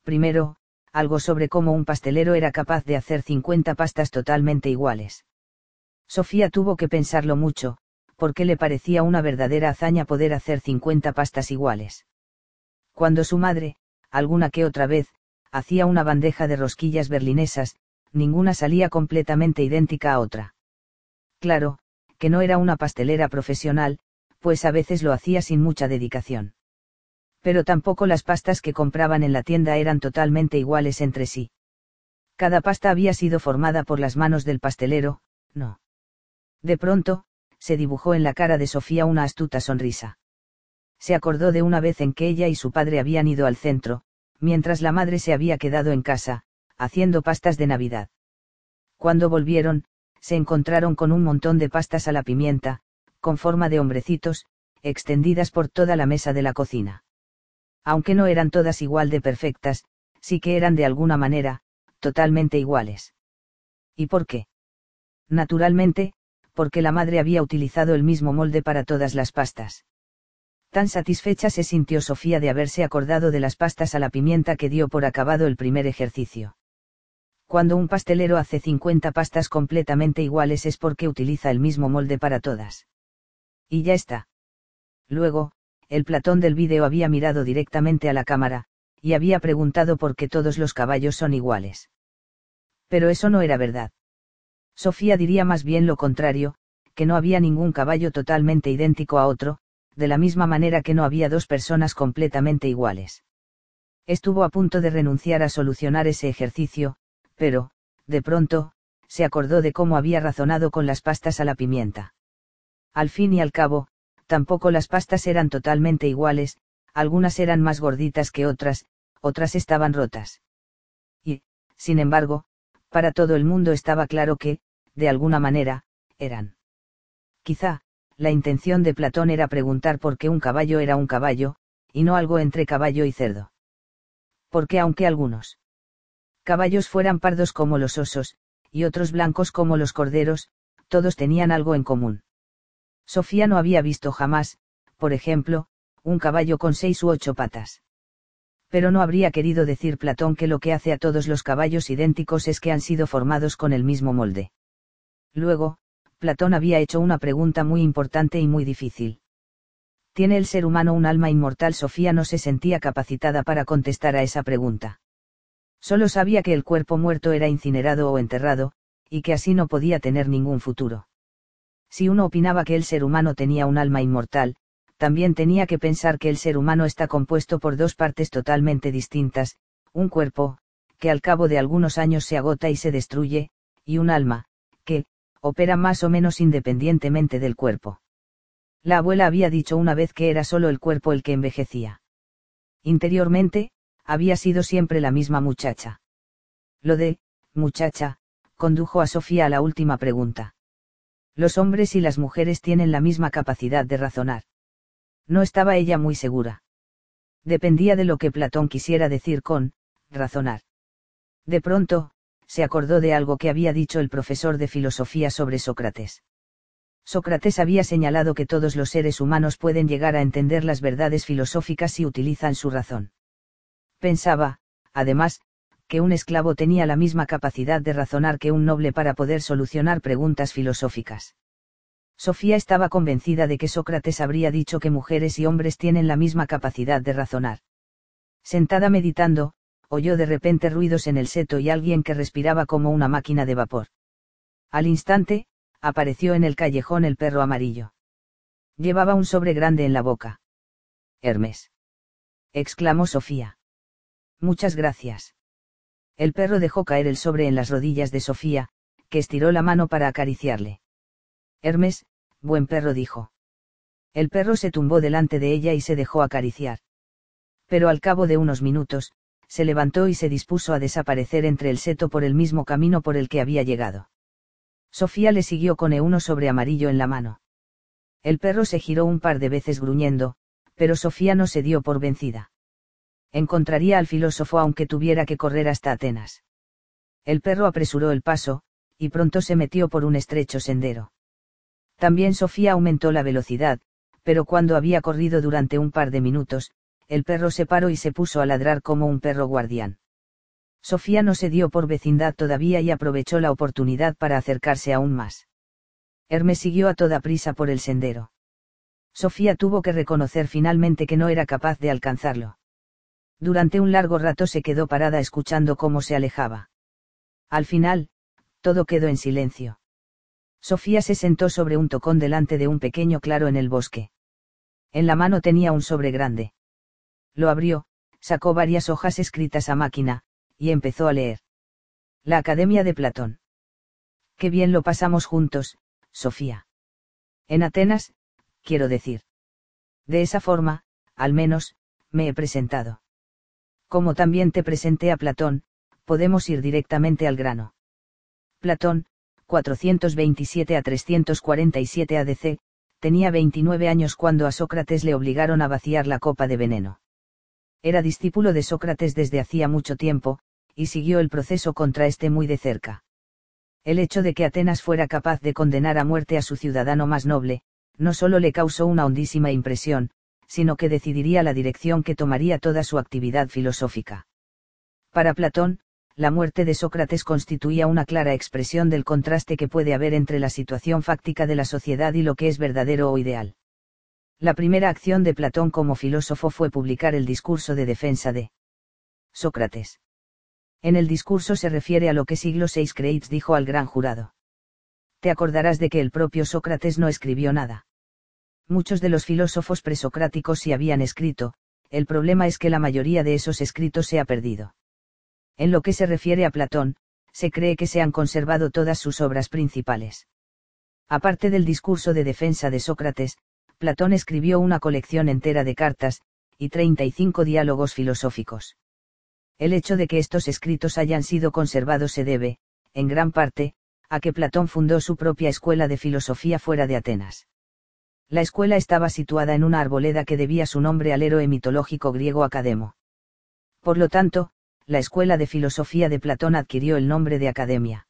Primero, algo sobre cómo un pastelero era capaz de hacer 50 pastas totalmente iguales. Sofía tuvo que pensarlo mucho, porque le parecía una verdadera hazaña poder hacer 50 pastas iguales. Cuando su madre, alguna que otra vez, hacía una bandeja de rosquillas berlinesas, ninguna salía completamente idéntica a otra. Claro, que no era una pastelera profesional, pues a veces lo hacía sin mucha dedicación. Pero tampoco las pastas que compraban en la tienda eran totalmente iguales entre sí. Cada pasta había sido formada por las manos del pastelero, no. De pronto, se dibujó en la cara de Sofía una astuta sonrisa. Se acordó de una vez en que ella y su padre habían ido al centro, mientras la madre se había quedado en casa, haciendo pastas de Navidad. Cuando volvieron, se encontraron con un montón de pastas a la pimienta, con forma de hombrecitos, extendidas por toda la mesa de la cocina. Aunque no eran todas igual de perfectas, sí que eran de alguna manera, totalmente iguales. ¿Y por qué? Naturalmente, porque la madre había utilizado el mismo molde para todas las pastas. Tan satisfecha se sintió Sofía de haberse acordado de las pastas a la pimienta que dio por acabado el primer ejercicio. Cuando un pastelero hace 50 pastas completamente iguales es porque utiliza el mismo molde para todas. Y ya está. Luego, el Platón del vídeo había mirado directamente a la cámara, y había preguntado por qué todos los caballos son iguales. Pero eso no era verdad. Sofía diría más bien lo contrario, que no había ningún caballo totalmente idéntico a otro, de la misma manera que no había dos personas completamente iguales. Estuvo a punto de renunciar a solucionar ese ejercicio, pero, de pronto, se acordó de cómo había razonado con las pastas a la pimienta. Al fin y al cabo, tampoco las pastas eran totalmente iguales, algunas eran más gorditas que otras, otras estaban rotas. Y, sin embargo, para todo el mundo estaba claro que, de alguna manera, eran. Quizá, la intención de Platón era preguntar por qué un caballo era un caballo, y no algo entre caballo y cerdo. Porque aunque algunos caballos fueran pardos como los osos, y otros blancos como los corderos, todos tenían algo en común. Sofía no había visto jamás, por ejemplo, un caballo con seis u ocho patas. Pero no habría querido decir Platón que lo que hace a todos los caballos idénticos es que han sido formados con el mismo molde. Luego, Platón había hecho una pregunta muy importante y muy difícil. ¿Tiene el ser humano un alma inmortal? Sofía no se sentía capacitada para contestar a esa pregunta. Solo sabía que el cuerpo muerto era incinerado o enterrado, y que así no podía tener ningún futuro. Si uno opinaba que el ser humano tenía un alma inmortal, también tenía que pensar que el ser humano está compuesto por dos partes totalmente distintas, un cuerpo, que al cabo de algunos años se agota y se destruye, y un alma, que, opera más o menos independientemente del cuerpo. La abuela había dicho una vez que era solo el cuerpo el que envejecía. Interiormente, había sido siempre la misma muchacha. Lo de, muchacha, condujo a Sofía a la última pregunta. Los hombres y las mujeres tienen la misma capacidad de razonar. No estaba ella muy segura. Dependía de lo que Platón quisiera decir con, razonar. De pronto, se acordó de algo que había dicho el profesor de filosofía sobre Sócrates. Sócrates había señalado que todos los seres humanos pueden llegar a entender las verdades filosóficas si utilizan su razón. Pensaba, además, que un esclavo tenía la misma capacidad de razonar que un noble para poder solucionar preguntas filosóficas. Sofía estaba convencida de que Sócrates habría dicho que mujeres y hombres tienen la misma capacidad de razonar. Sentada meditando, oyó de repente ruidos en el seto y alguien que respiraba como una máquina de vapor. Al instante, apareció en el callejón el perro amarillo. Llevaba un sobre grande en la boca. Hermes. exclamó Sofía. Muchas gracias. El perro dejó caer el sobre en las rodillas de Sofía, que estiró la mano para acariciarle. Hermes, buen perro dijo. El perro se tumbó delante de ella y se dejó acariciar. Pero al cabo de unos minutos, se levantó y se dispuso a desaparecer entre el seto por el mismo camino por el que había llegado. Sofía le siguió con euno sobre amarillo en la mano. El perro se giró un par de veces gruñendo, pero Sofía no se dio por vencida. Encontraría al filósofo aunque tuviera que correr hasta Atenas. El perro apresuró el paso, y pronto se metió por un estrecho sendero. También Sofía aumentó la velocidad, pero cuando había corrido durante un par de minutos, el perro se paró y se puso a ladrar como un perro guardián. Sofía no se dio por vecindad todavía y aprovechó la oportunidad para acercarse aún más. Hermes siguió a toda prisa por el sendero. Sofía tuvo que reconocer finalmente que no era capaz de alcanzarlo. Durante un largo rato se quedó parada escuchando cómo se alejaba. Al final, todo quedó en silencio. Sofía se sentó sobre un tocón delante de un pequeño claro en el bosque. En la mano tenía un sobre grande. Lo abrió, sacó varias hojas escritas a máquina, y empezó a leer. La Academia de Platón. Qué bien lo pasamos juntos, Sofía. En Atenas, quiero decir. De esa forma, al menos, me he presentado. Como también te presenté a Platón, podemos ir directamente al grano. Platón, 427 a 347 ADC, tenía 29 años cuando a Sócrates le obligaron a vaciar la copa de veneno. Era discípulo de Sócrates desde hacía mucho tiempo, y siguió el proceso contra este muy de cerca. El hecho de que Atenas fuera capaz de condenar a muerte a su ciudadano más noble, no solo le causó una hondísima impresión, sino que decidiría la dirección que tomaría toda su actividad filosófica. Para Platón, la muerte de Sócrates constituía una clara expresión del contraste que puede haber entre la situación fáctica de la sociedad y lo que es verdadero o ideal. La primera acción de Platón como filósofo fue publicar el discurso de defensa de Sócrates. En el discurso se refiere a lo que siglo VI Creitz dijo al gran jurado. Te acordarás de que el propio Sócrates no escribió nada. Muchos de los filósofos presocráticos sí habían escrito, el problema es que la mayoría de esos escritos se ha perdido. En lo que se refiere a Platón, se cree que se han conservado todas sus obras principales. Aparte del discurso de defensa de Sócrates, Platón escribió una colección entera de cartas, y 35 diálogos filosóficos. El hecho de que estos escritos hayan sido conservados se debe, en gran parte, a que Platón fundó su propia escuela de filosofía fuera de Atenas. La escuela estaba situada en una arboleda que debía su nombre al héroe mitológico griego Academo. Por lo tanto, la escuela de filosofía de Platón adquirió el nombre de academia.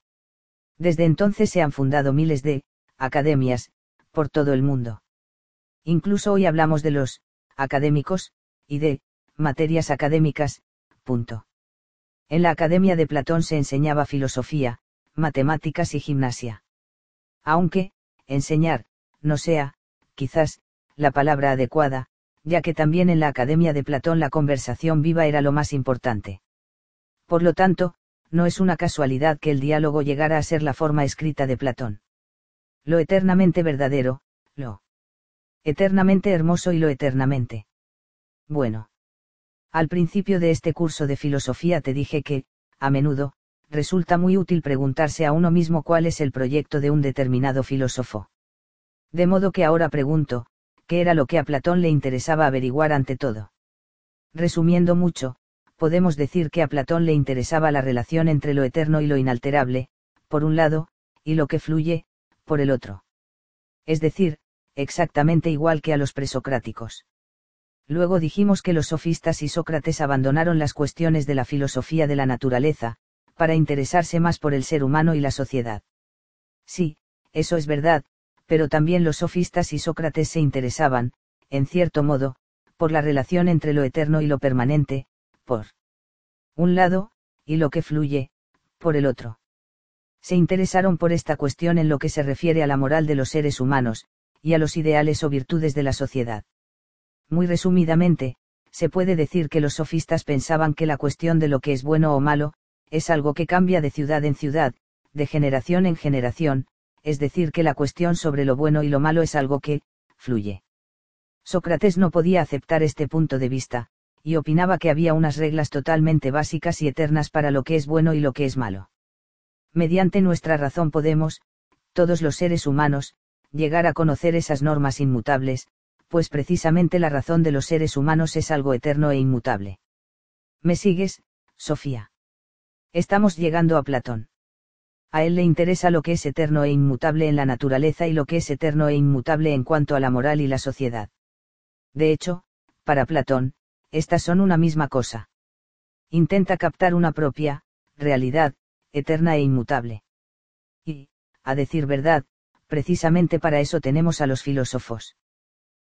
Desde entonces se han fundado miles de academias, por todo el mundo. Incluso hoy hablamos de los académicos, y de materias académicas. En la Academia de Platón se enseñaba filosofía, matemáticas y gimnasia. Aunque, enseñar, no sea, quizás, la palabra adecuada, ya que también en la Academia de Platón la conversación viva era lo más importante. Por lo tanto, no es una casualidad que el diálogo llegara a ser la forma escrita de Platón. Lo eternamente verdadero, lo eternamente hermoso y lo eternamente bueno. Al principio de este curso de filosofía te dije que, a menudo, resulta muy útil preguntarse a uno mismo cuál es el proyecto de un determinado filósofo. De modo que ahora pregunto, ¿qué era lo que a Platón le interesaba averiguar ante todo? Resumiendo mucho, podemos decir que a Platón le interesaba la relación entre lo eterno y lo inalterable, por un lado, y lo que fluye, por el otro. Es decir, exactamente igual que a los presocráticos. Luego dijimos que los sofistas y Sócrates abandonaron las cuestiones de la filosofía de la naturaleza, para interesarse más por el ser humano y la sociedad. Sí, eso es verdad, pero también los sofistas y Sócrates se interesaban, en cierto modo, por la relación entre lo eterno y lo permanente, por un lado, y lo que fluye, por el otro. Se interesaron por esta cuestión en lo que se refiere a la moral de los seres humanos, y a los ideales o virtudes de la sociedad. Muy resumidamente, se puede decir que los sofistas pensaban que la cuestión de lo que es bueno o malo, es algo que cambia de ciudad en ciudad, de generación en generación, es decir, que la cuestión sobre lo bueno y lo malo es algo que, fluye. Sócrates no podía aceptar este punto de vista, y opinaba que había unas reglas totalmente básicas y eternas para lo que es bueno y lo que es malo. Mediante nuestra razón podemos, todos los seres humanos, llegar a conocer esas normas inmutables, pues precisamente la razón de los seres humanos es algo eterno e inmutable. ¿Me sigues, Sofía? Estamos llegando a Platón. A él le interesa lo que es eterno e inmutable en la naturaleza y lo que es eterno e inmutable en cuanto a la moral y la sociedad. De hecho, para Platón, estas son una misma cosa. Intenta captar una propia, realidad, eterna e inmutable. Y, a decir verdad, precisamente para eso tenemos a los filósofos.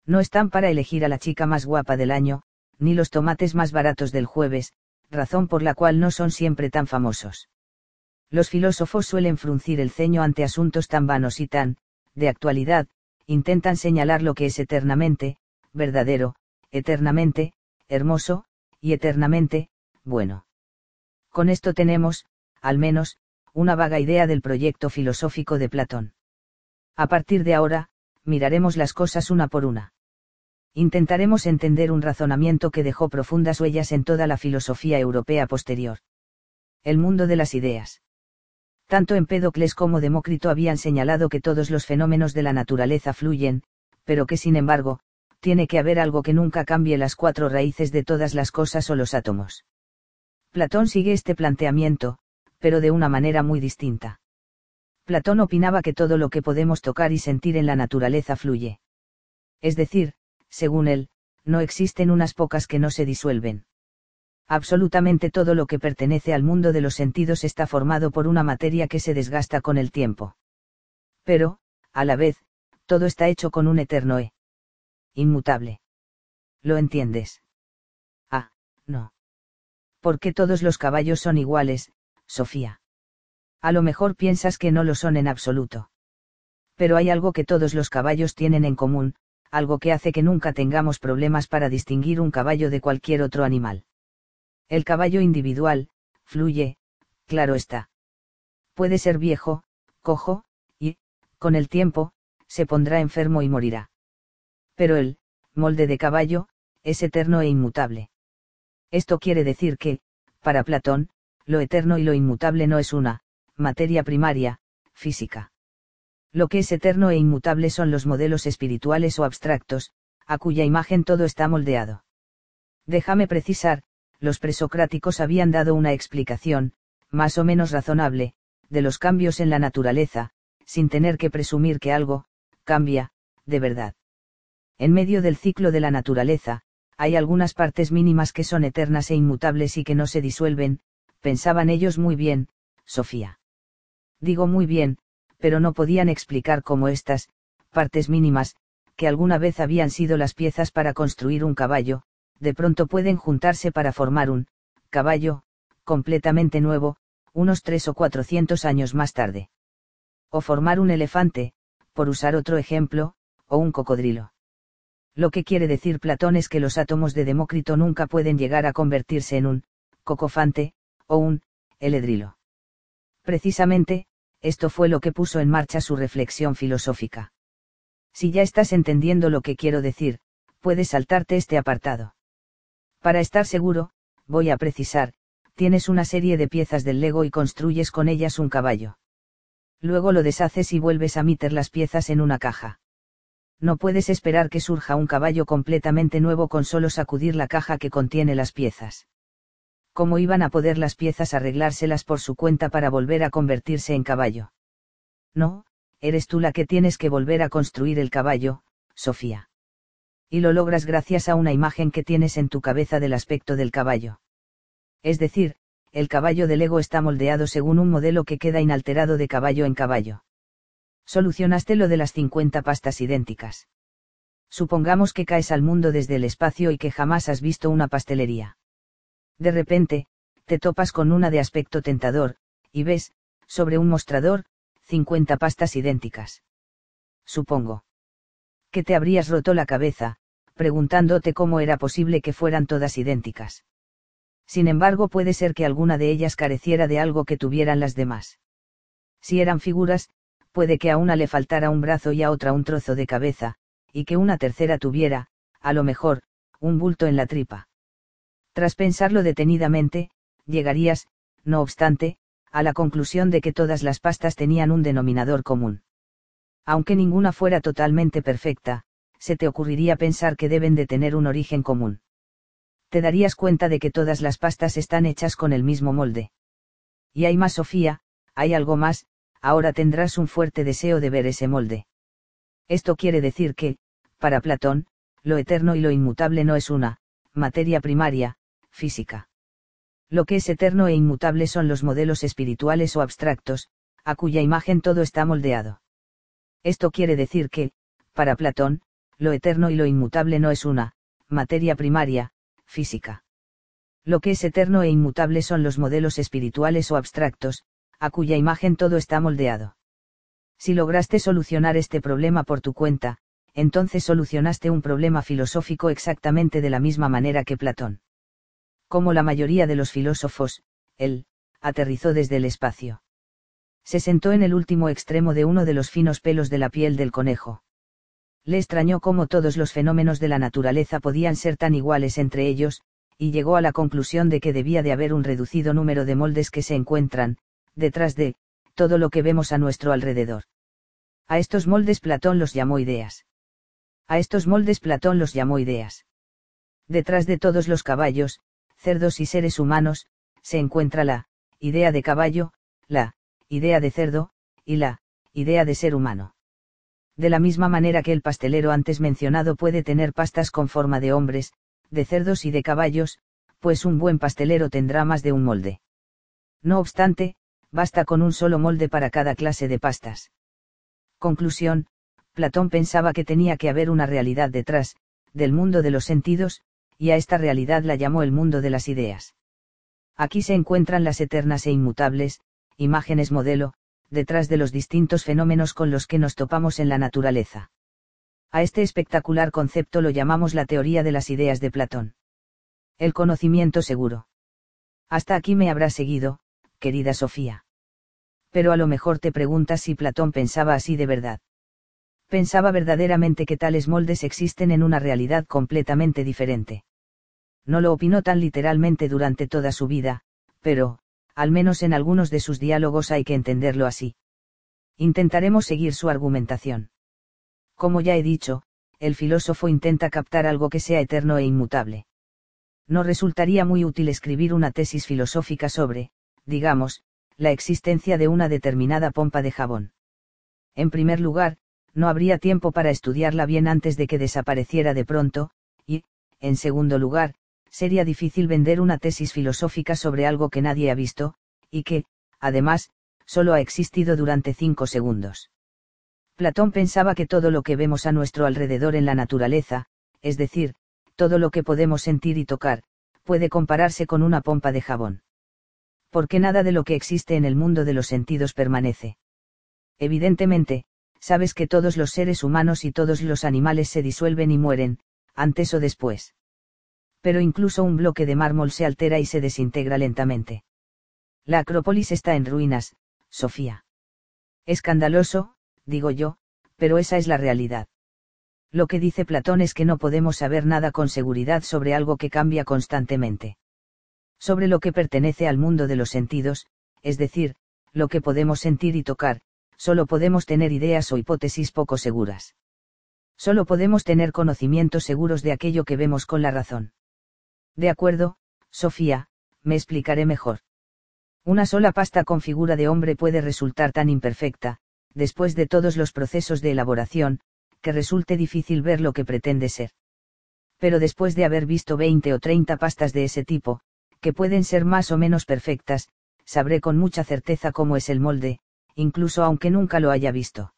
No están para elegir a la chica más guapa del año, ni los tomates más baratos del jueves, razón por la cual no son siempre tan famosos. Los filósofos suelen fruncir el ceño ante asuntos tan vanos y tan, de actualidad, intentan señalar lo que es eternamente, verdadero, eternamente, hermoso, y eternamente, bueno. Con esto tenemos, al menos, una vaga idea del proyecto filosófico de Platón. A partir de ahora, miraremos las cosas una por una intentaremos entender un razonamiento que dejó profundas huellas en toda la filosofía europea posterior. El mundo de las ideas. Tanto Empédocles como Demócrito habían señalado que todos los fenómenos de la naturaleza fluyen, pero que sin embargo, tiene que haber algo que nunca cambie las cuatro raíces de todas las cosas o los átomos. Platón sigue este planteamiento, pero de una manera muy distinta. Platón opinaba que todo lo que podemos tocar y sentir en la naturaleza fluye. Es decir, según él, no existen unas pocas que no se disuelven. Absolutamente todo lo que pertenece al mundo de los sentidos está formado por una materia que se desgasta con el tiempo. Pero, a la vez, todo está hecho con un eterno E. Inmutable. ¿Lo entiendes? Ah, no. ¿Por qué todos los caballos son iguales, Sofía? A lo mejor piensas que no lo son en absoluto. Pero hay algo que todos los caballos tienen en común, algo que hace que nunca tengamos problemas para distinguir un caballo de cualquier otro animal. El caballo individual, fluye, claro está. Puede ser viejo, cojo, y, con el tiempo, se pondrá enfermo y morirá. Pero el, molde de caballo, es eterno e inmutable. Esto quiere decir que, para Platón, lo eterno y lo inmutable no es una, materia primaria, física. Lo que es eterno e inmutable son los modelos espirituales o abstractos, a cuya imagen todo está moldeado. Déjame precisar, los presocráticos habían dado una explicación, más o menos razonable, de los cambios en la naturaleza, sin tener que presumir que algo, cambia, de verdad. En medio del ciclo de la naturaleza, hay algunas partes mínimas que son eternas e inmutables y que no se disuelven, pensaban ellos muy bien, Sofía. Digo muy bien, pero no podían explicar cómo estas, partes mínimas, que alguna vez habían sido las piezas para construir un caballo, de pronto pueden juntarse para formar un caballo, completamente nuevo, unos tres o cuatrocientos años más tarde. O formar un elefante, por usar otro ejemplo, o un cocodrilo. Lo que quiere decir Platón es que los átomos de Demócrito nunca pueden llegar a convertirse en un cocofante, o un eledrilo. Precisamente, esto fue lo que puso en marcha su reflexión filosófica. Si ya estás entendiendo lo que quiero decir, puedes saltarte este apartado. Para estar seguro, voy a precisar, tienes una serie de piezas del Lego y construyes con ellas un caballo. Luego lo deshaces y vuelves a meter las piezas en una caja. No puedes esperar que surja un caballo completamente nuevo con solo sacudir la caja que contiene las piezas. ¿Cómo iban a poder las piezas arreglárselas por su cuenta para volver a convertirse en caballo? No, eres tú la que tienes que volver a construir el caballo, Sofía. Y lo logras gracias a una imagen que tienes en tu cabeza del aspecto del caballo. Es decir, el caballo del ego está moldeado según un modelo que queda inalterado de caballo en caballo. Solucionaste lo de las 50 pastas idénticas. Supongamos que caes al mundo desde el espacio y que jamás has visto una pastelería. De repente, te topas con una de aspecto tentador, y ves, sobre un mostrador, 50 pastas idénticas. Supongo. Que te habrías roto la cabeza, preguntándote cómo era posible que fueran todas idénticas. Sin embargo, puede ser que alguna de ellas careciera de algo que tuvieran las demás. Si eran figuras, puede que a una le faltara un brazo y a otra un trozo de cabeza, y que una tercera tuviera, a lo mejor, un bulto en la tripa. Tras pensarlo detenidamente, llegarías, no obstante, a la conclusión de que todas las pastas tenían un denominador común. Aunque ninguna fuera totalmente perfecta, se te ocurriría pensar que deben de tener un origen común. Te darías cuenta de que todas las pastas están hechas con el mismo molde. Y hay más, Sofía, hay algo más, ahora tendrás un fuerte deseo de ver ese molde. Esto quiere decir que, para Platón, lo eterno y lo inmutable no es una, materia primaria, física. Lo que es eterno e inmutable son los modelos espirituales o abstractos, a cuya imagen todo está moldeado. Esto quiere decir que, para Platón, lo eterno y lo inmutable no es una, materia primaria, física. Lo que es eterno e inmutable son los modelos espirituales o abstractos, a cuya imagen todo está moldeado. Si lograste solucionar este problema por tu cuenta, entonces solucionaste un problema filosófico exactamente de la misma manera que Platón. Como la mayoría de los filósofos, él, aterrizó desde el espacio. Se sentó en el último extremo de uno de los finos pelos de la piel del conejo. Le extrañó cómo todos los fenómenos de la naturaleza podían ser tan iguales entre ellos, y llegó a la conclusión de que debía de haber un reducido número de moldes que se encuentran, detrás de, todo lo que vemos a nuestro alrededor. A estos moldes Platón los llamó ideas. A estos moldes Platón los llamó ideas. Detrás de todos los caballos, cerdos y seres humanos, se encuentra la, idea de caballo, la, idea de cerdo, y la, idea de ser humano. De la misma manera que el pastelero antes mencionado puede tener pastas con forma de hombres, de cerdos y de caballos, pues un buen pastelero tendrá más de un molde. No obstante, basta con un solo molde para cada clase de pastas. Conclusión, Platón pensaba que tenía que haber una realidad detrás, del mundo de los sentidos, y a esta realidad la llamó el mundo de las ideas. Aquí se encuentran las eternas e inmutables, imágenes modelo, detrás de los distintos fenómenos con los que nos topamos en la naturaleza. A este espectacular concepto lo llamamos la teoría de las ideas de Platón. El conocimiento seguro. Hasta aquí me habrá seguido, querida Sofía. Pero a lo mejor te preguntas si Platón pensaba así de verdad. Pensaba verdaderamente que tales moldes existen en una realidad completamente diferente. No lo opinó tan literalmente durante toda su vida, pero, al menos en algunos de sus diálogos hay que entenderlo así. Intentaremos seguir su argumentación. Como ya he dicho, el filósofo intenta captar algo que sea eterno e inmutable. No resultaría muy útil escribir una tesis filosófica sobre, digamos, la existencia de una determinada pompa de jabón. En primer lugar, no habría tiempo para estudiarla bien antes de que desapareciera de pronto, y, en segundo lugar, sería difícil vender una tesis filosófica sobre algo que nadie ha visto, y que, además, solo ha existido durante cinco segundos. Platón pensaba que todo lo que vemos a nuestro alrededor en la naturaleza, es decir, todo lo que podemos sentir y tocar, puede compararse con una pompa de jabón. Porque nada de lo que existe en el mundo de los sentidos permanece. Evidentemente, sabes que todos los seres humanos y todos los animales se disuelven y mueren, antes o después. Pero incluso un bloque de mármol se altera y se desintegra lentamente. La Acrópolis está en ruinas, Sofía. Escandaloso, digo yo, pero esa es la realidad. Lo que dice Platón es que no podemos saber nada con seguridad sobre algo que cambia constantemente. Sobre lo que pertenece al mundo de los sentidos, es decir, lo que podemos sentir y tocar, solo podemos tener ideas o hipótesis poco seguras. Solo podemos tener conocimientos seguros de aquello que vemos con la razón. De acuerdo, Sofía, me explicaré mejor. Una sola pasta con figura de hombre puede resultar tan imperfecta, después de todos los procesos de elaboración, que resulte difícil ver lo que pretende ser. Pero después de haber visto 20 o 30 pastas de ese tipo, que pueden ser más o menos perfectas, sabré con mucha certeza cómo es el molde, incluso aunque nunca lo haya visto.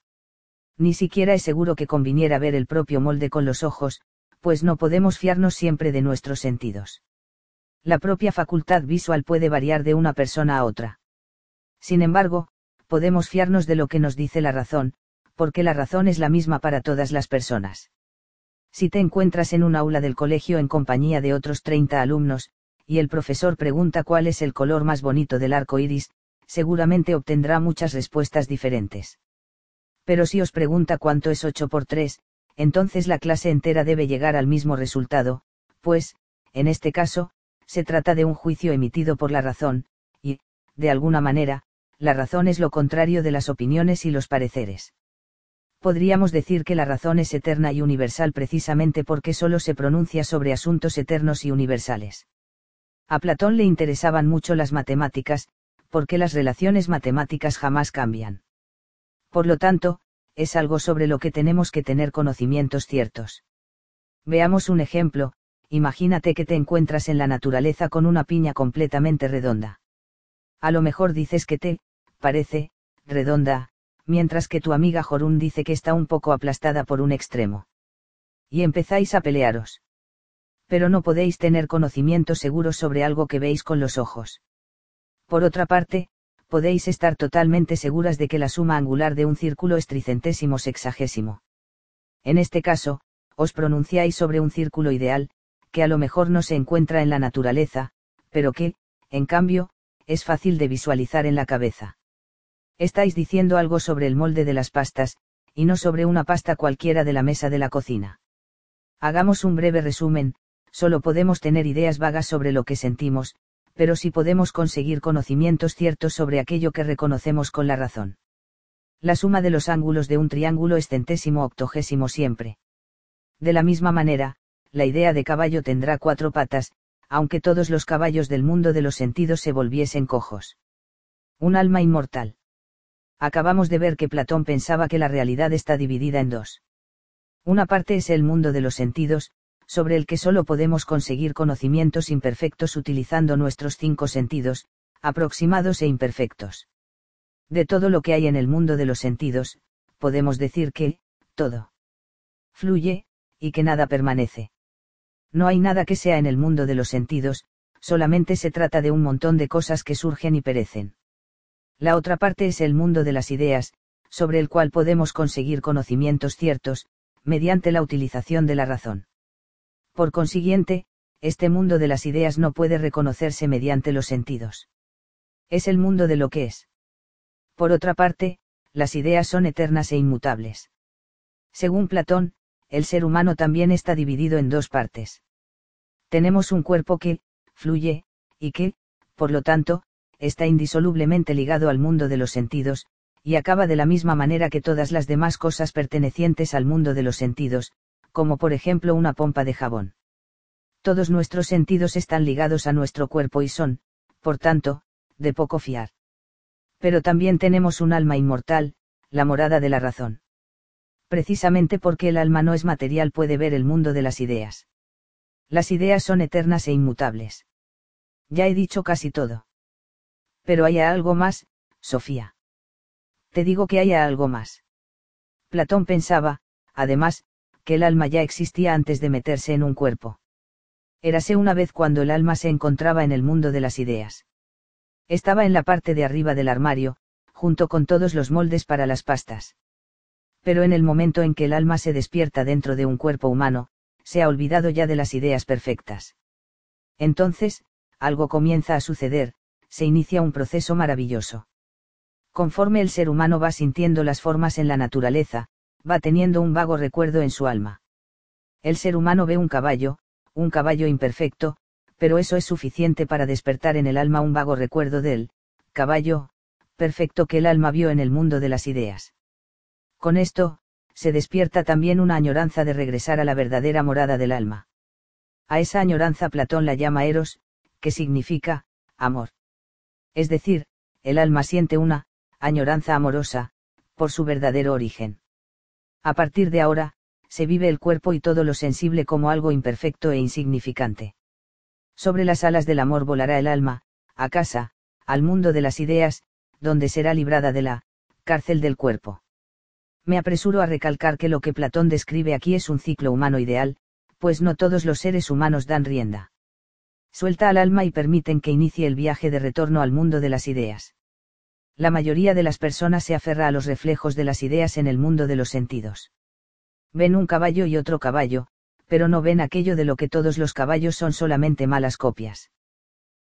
Ni siquiera es seguro que conviniera ver el propio molde con los ojos, pues no podemos fiarnos siempre de nuestros sentidos. La propia facultad visual puede variar de una persona a otra. Sin embargo, podemos fiarnos de lo que nos dice la razón, porque la razón es la misma para todas las personas. Si te encuentras en un aula del colegio en compañía de otros 30 alumnos, y el profesor pregunta cuál es el color más bonito del arco iris, seguramente obtendrá muchas respuestas diferentes. Pero si os pregunta cuánto es 8 por 3, entonces la clase entera debe llegar al mismo resultado, pues, en este caso, se trata de un juicio emitido por la razón, y, de alguna manera, la razón es lo contrario de las opiniones y los pareceres. Podríamos decir que la razón es eterna y universal precisamente porque solo se pronuncia sobre asuntos eternos y universales. A Platón le interesaban mucho las matemáticas, porque las relaciones matemáticas jamás cambian. Por lo tanto, es algo sobre lo que tenemos que tener conocimientos ciertos. Veamos un ejemplo, imagínate que te encuentras en la naturaleza con una piña completamente redonda. A lo mejor dices que te, parece, redonda, mientras que tu amiga Jorun dice que está un poco aplastada por un extremo. Y empezáis a pelearos pero no podéis tener conocimientos seguros sobre algo que veis con los ojos. Por otra parte, podéis estar totalmente seguras de que la suma angular de un círculo es tricentésimo sexagésimo. En este caso, os pronunciáis sobre un círculo ideal, que a lo mejor no se encuentra en la naturaleza, pero que, en cambio, es fácil de visualizar en la cabeza. Estáis diciendo algo sobre el molde de las pastas, y no sobre una pasta cualquiera de la mesa de la cocina. Hagamos un breve resumen, solo podemos tener ideas vagas sobre lo que sentimos, pero sí podemos conseguir conocimientos ciertos sobre aquello que reconocemos con la razón. La suma de los ángulos de un triángulo es centésimo octogésimo siempre. De la misma manera, la idea de caballo tendrá cuatro patas, aunque todos los caballos del mundo de los sentidos se volviesen cojos. Un alma inmortal. Acabamos de ver que Platón pensaba que la realidad está dividida en dos. Una parte es el mundo de los sentidos, sobre el que solo podemos conseguir conocimientos imperfectos utilizando nuestros cinco sentidos, aproximados e imperfectos. De todo lo que hay en el mundo de los sentidos, podemos decir que, todo fluye, y que nada permanece. No hay nada que sea en el mundo de los sentidos, solamente se trata de un montón de cosas que surgen y perecen. La otra parte es el mundo de las ideas, sobre el cual podemos conseguir conocimientos ciertos, mediante la utilización de la razón. Por consiguiente, este mundo de las ideas no puede reconocerse mediante los sentidos. Es el mundo de lo que es. Por otra parte, las ideas son eternas e inmutables. Según Platón, el ser humano también está dividido en dos partes. Tenemos un cuerpo que, fluye, y que, por lo tanto, está indisolublemente ligado al mundo de los sentidos, y acaba de la misma manera que todas las demás cosas pertenecientes al mundo de los sentidos, como por ejemplo una pompa de jabón. Todos nuestros sentidos están ligados a nuestro cuerpo y son, por tanto, de poco fiar. Pero también tenemos un alma inmortal, la morada de la razón. Precisamente porque el alma no es material puede ver el mundo de las ideas. Las ideas son eternas e inmutables. Ya he dicho casi todo. Pero hay algo más, Sofía. Te digo que haya algo más. Platón pensaba, además, que el alma ya existía antes de meterse en un cuerpo. Érase una vez cuando el alma se encontraba en el mundo de las ideas. Estaba en la parte de arriba del armario, junto con todos los moldes para las pastas. Pero en el momento en que el alma se despierta dentro de un cuerpo humano, se ha olvidado ya de las ideas perfectas. Entonces, algo comienza a suceder, se inicia un proceso maravilloso. Conforme el ser humano va sintiendo las formas en la naturaleza, va teniendo un vago recuerdo en su alma. El ser humano ve un caballo, un caballo imperfecto, pero eso es suficiente para despertar en el alma un vago recuerdo del caballo, perfecto que el alma vio en el mundo de las ideas. Con esto, se despierta también una añoranza de regresar a la verdadera morada del alma. A esa añoranza Platón la llama eros, que significa, amor. Es decir, el alma siente una, añoranza amorosa, por su verdadero origen. A partir de ahora, se vive el cuerpo y todo lo sensible como algo imperfecto e insignificante. Sobre las alas del amor volará el alma, a casa, al mundo de las ideas, donde será librada de la cárcel del cuerpo. Me apresuro a recalcar que lo que Platón describe aquí es un ciclo humano ideal, pues no todos los seres humanos dan rienda suelta al alma y permiten que inicie el viaje de retorno al mundo de las ideas. La mayoría de las personas se aferra a los reflejos de las ideas en el mundo de los sentidos. Ven un caballo y otro caballo, pero no ven aquello de lo que todos los caballos son solamente malas copias.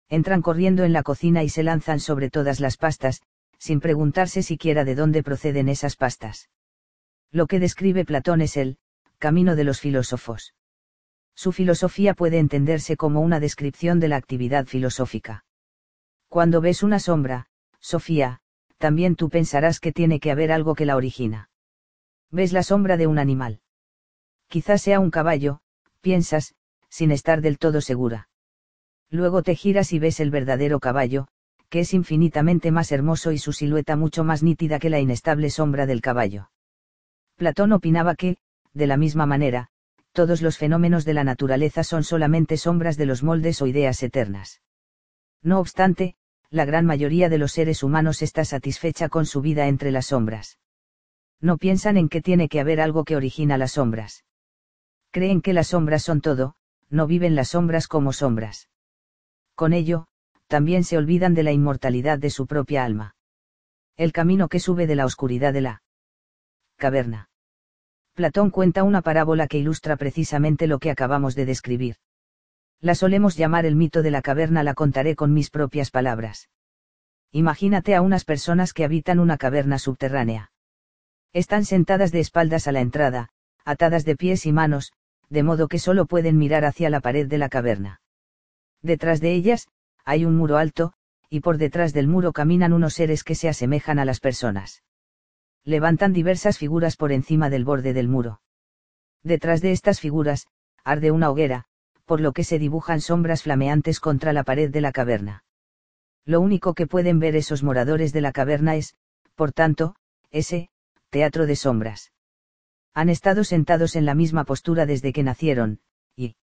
Entran corriendo en la cocina y se lanzan sobre todas las pastas, sin preguntarse siquiera de dónde proceden esas pastas. Lo que describe Platón es el camino de los filósofos. Su filosofía puede entenderse como una descripción de la actividad filosófica. Cuando ves una sombra, Sofía, también tú pensarás que tiene que haber algo que la origina. Ves la sombra de un animal. Quizás sea un caballo, piensas, sin estar del todo segura. Luego te giras y ves el verdadero caballo, que es infinitamente más hermoso y su silueta mucho más nítida que la inestable sombra del caballo. Platón opinaba que, de la misma manera, todos los fenómenos de la naturaleza son solamente sombras de los moldes o ideas eternas. No obstante, la gran mayoría de los seres humanos está satisfecha con su vida entre las sombras. No piensan en que tiene que haber algo que origina las sombras. Creen que las sombras son todo, no viven las sombras como sombras. Con ello, también se olvidan de la inmortalidad de su propia alma. El camino que sube de la oscuridad de la caverna. Platón cuenta una parábola que ilustra precisamente lo que acabamos de describir. La solemos llamar el mito de la caverna, la contaré con mis propias palabras. Imagínate a unas personas que habitan una caverna subterránea. Están sentadas de espaldas a la entrada, atadas de pies y manos, de modo que solo pueden mirar hacia la pared de la caverna. Detrás de ellas, hay un muro alto, y por detrás del muro caminan unos seres que se asemejan a las personas levantan diversas figuras por encima del borde del muro. Detrás de estas figuras, arde una hoguera, por lo que se dibujan sombras flameantes contra la pared de la caverna. Lo único que pueden ver esos moradores de la caverna es, por tanto, ese, teatro de sombras. Han estado sentados en la misma postura desde que nacieron, y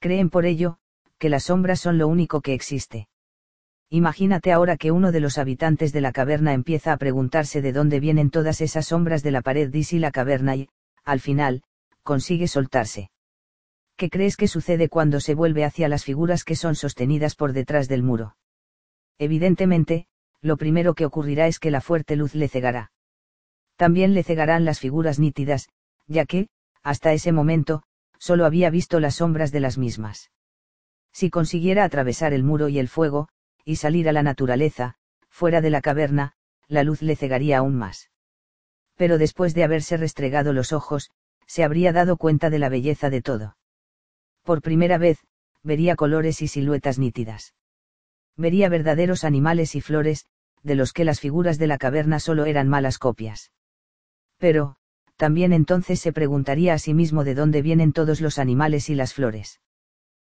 creen por ello, que las sombras son lo único que existe. Imagínate ahora que uno de los habitantes de la caverna empieza a preguntarse de dónde vienen todas esas sombras de la pared y la caverna y, al final, consigue soltarse. ¿Qué crees que sucede cuando se vuelve hacia las figuras que son sostenidas por detrás del muro? Evidentemente, lo primero que ocurrirá es que la fuerte luz le cegará. También le cegarán las figuras nítidas, ya que, hasta ese momento, solo había visto las sombras de las mismas. Si consiguiera atravesar el muro y el fuego, y salir a la naturaleza, fuera de la caverna, la luz le cegaría aún más. Pero después de haberse restregado los ojos, se habría dado cuenta de la belleza de todo. Por primera vez, vería colores y siluetas nítidas. Vería verdaderos animales y flores, de los que las figuras de la caverna solo eran malas copias. Pero, también entonces se preguntaría a sí mismo de dónde vienen todos los animales y las flores.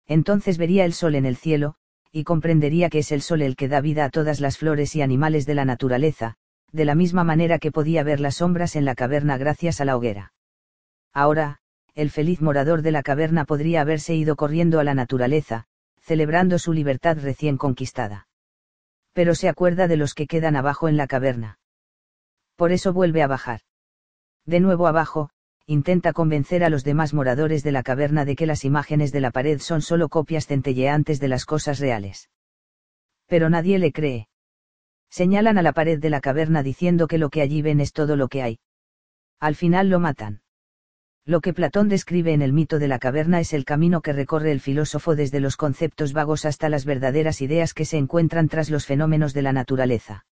Entonces vería el sol en el cielo, y comprendería que es el sol el que da vida a todas las flores y animales de la naturaleza, de la misma manera que podía ver las sombras en la caverna gracias a la hoguera. Ahora, el feliz morador de la caverna podría haberse ido corriendo a la naturaleza, celebrando su libertad recién conquistada. Pero se acuerda de los que quedan abajo en la caverna. Por eso vuelve a bajar. De nuevo abajo, intenta convencer a los demás moradores de la caverna de que las imágenes de la pared son solo copias centelleantes de las cosas reales. Pero nadie le cree. Señalan a la pared de la caverna diciendo que lo que allí ven es todo lo que hay. Al final lo matan. Lo que Platón describe en el mito de la caverna es el camino que recorre el filósofo desde los conceptos vagos hasta las verdaderas ideas que se encuentran tras los fenómenos de la naturaleza.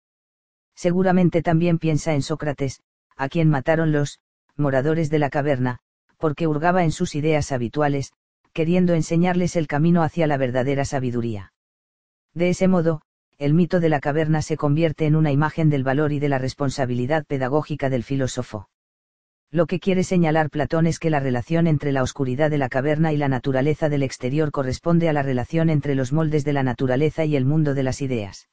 Seguramente también piensa en Sócrates, a quien mataron los moradores de la caverna, porque hurgaba en sus ideas habituales, queriendo enseñarles el camino hacia la verdadera sabiduría. De ese modo, el mito de la caverna se convierte en una imagen del valor y de la responsabilidad pedagógica del filósofo. Lo que quiere señalar Platón es que la relación entre la oscuridad de la caverna y la naturaleza del exterior corresponde a la relación entre los moldes de la naturaleza y el mundo de las ideas.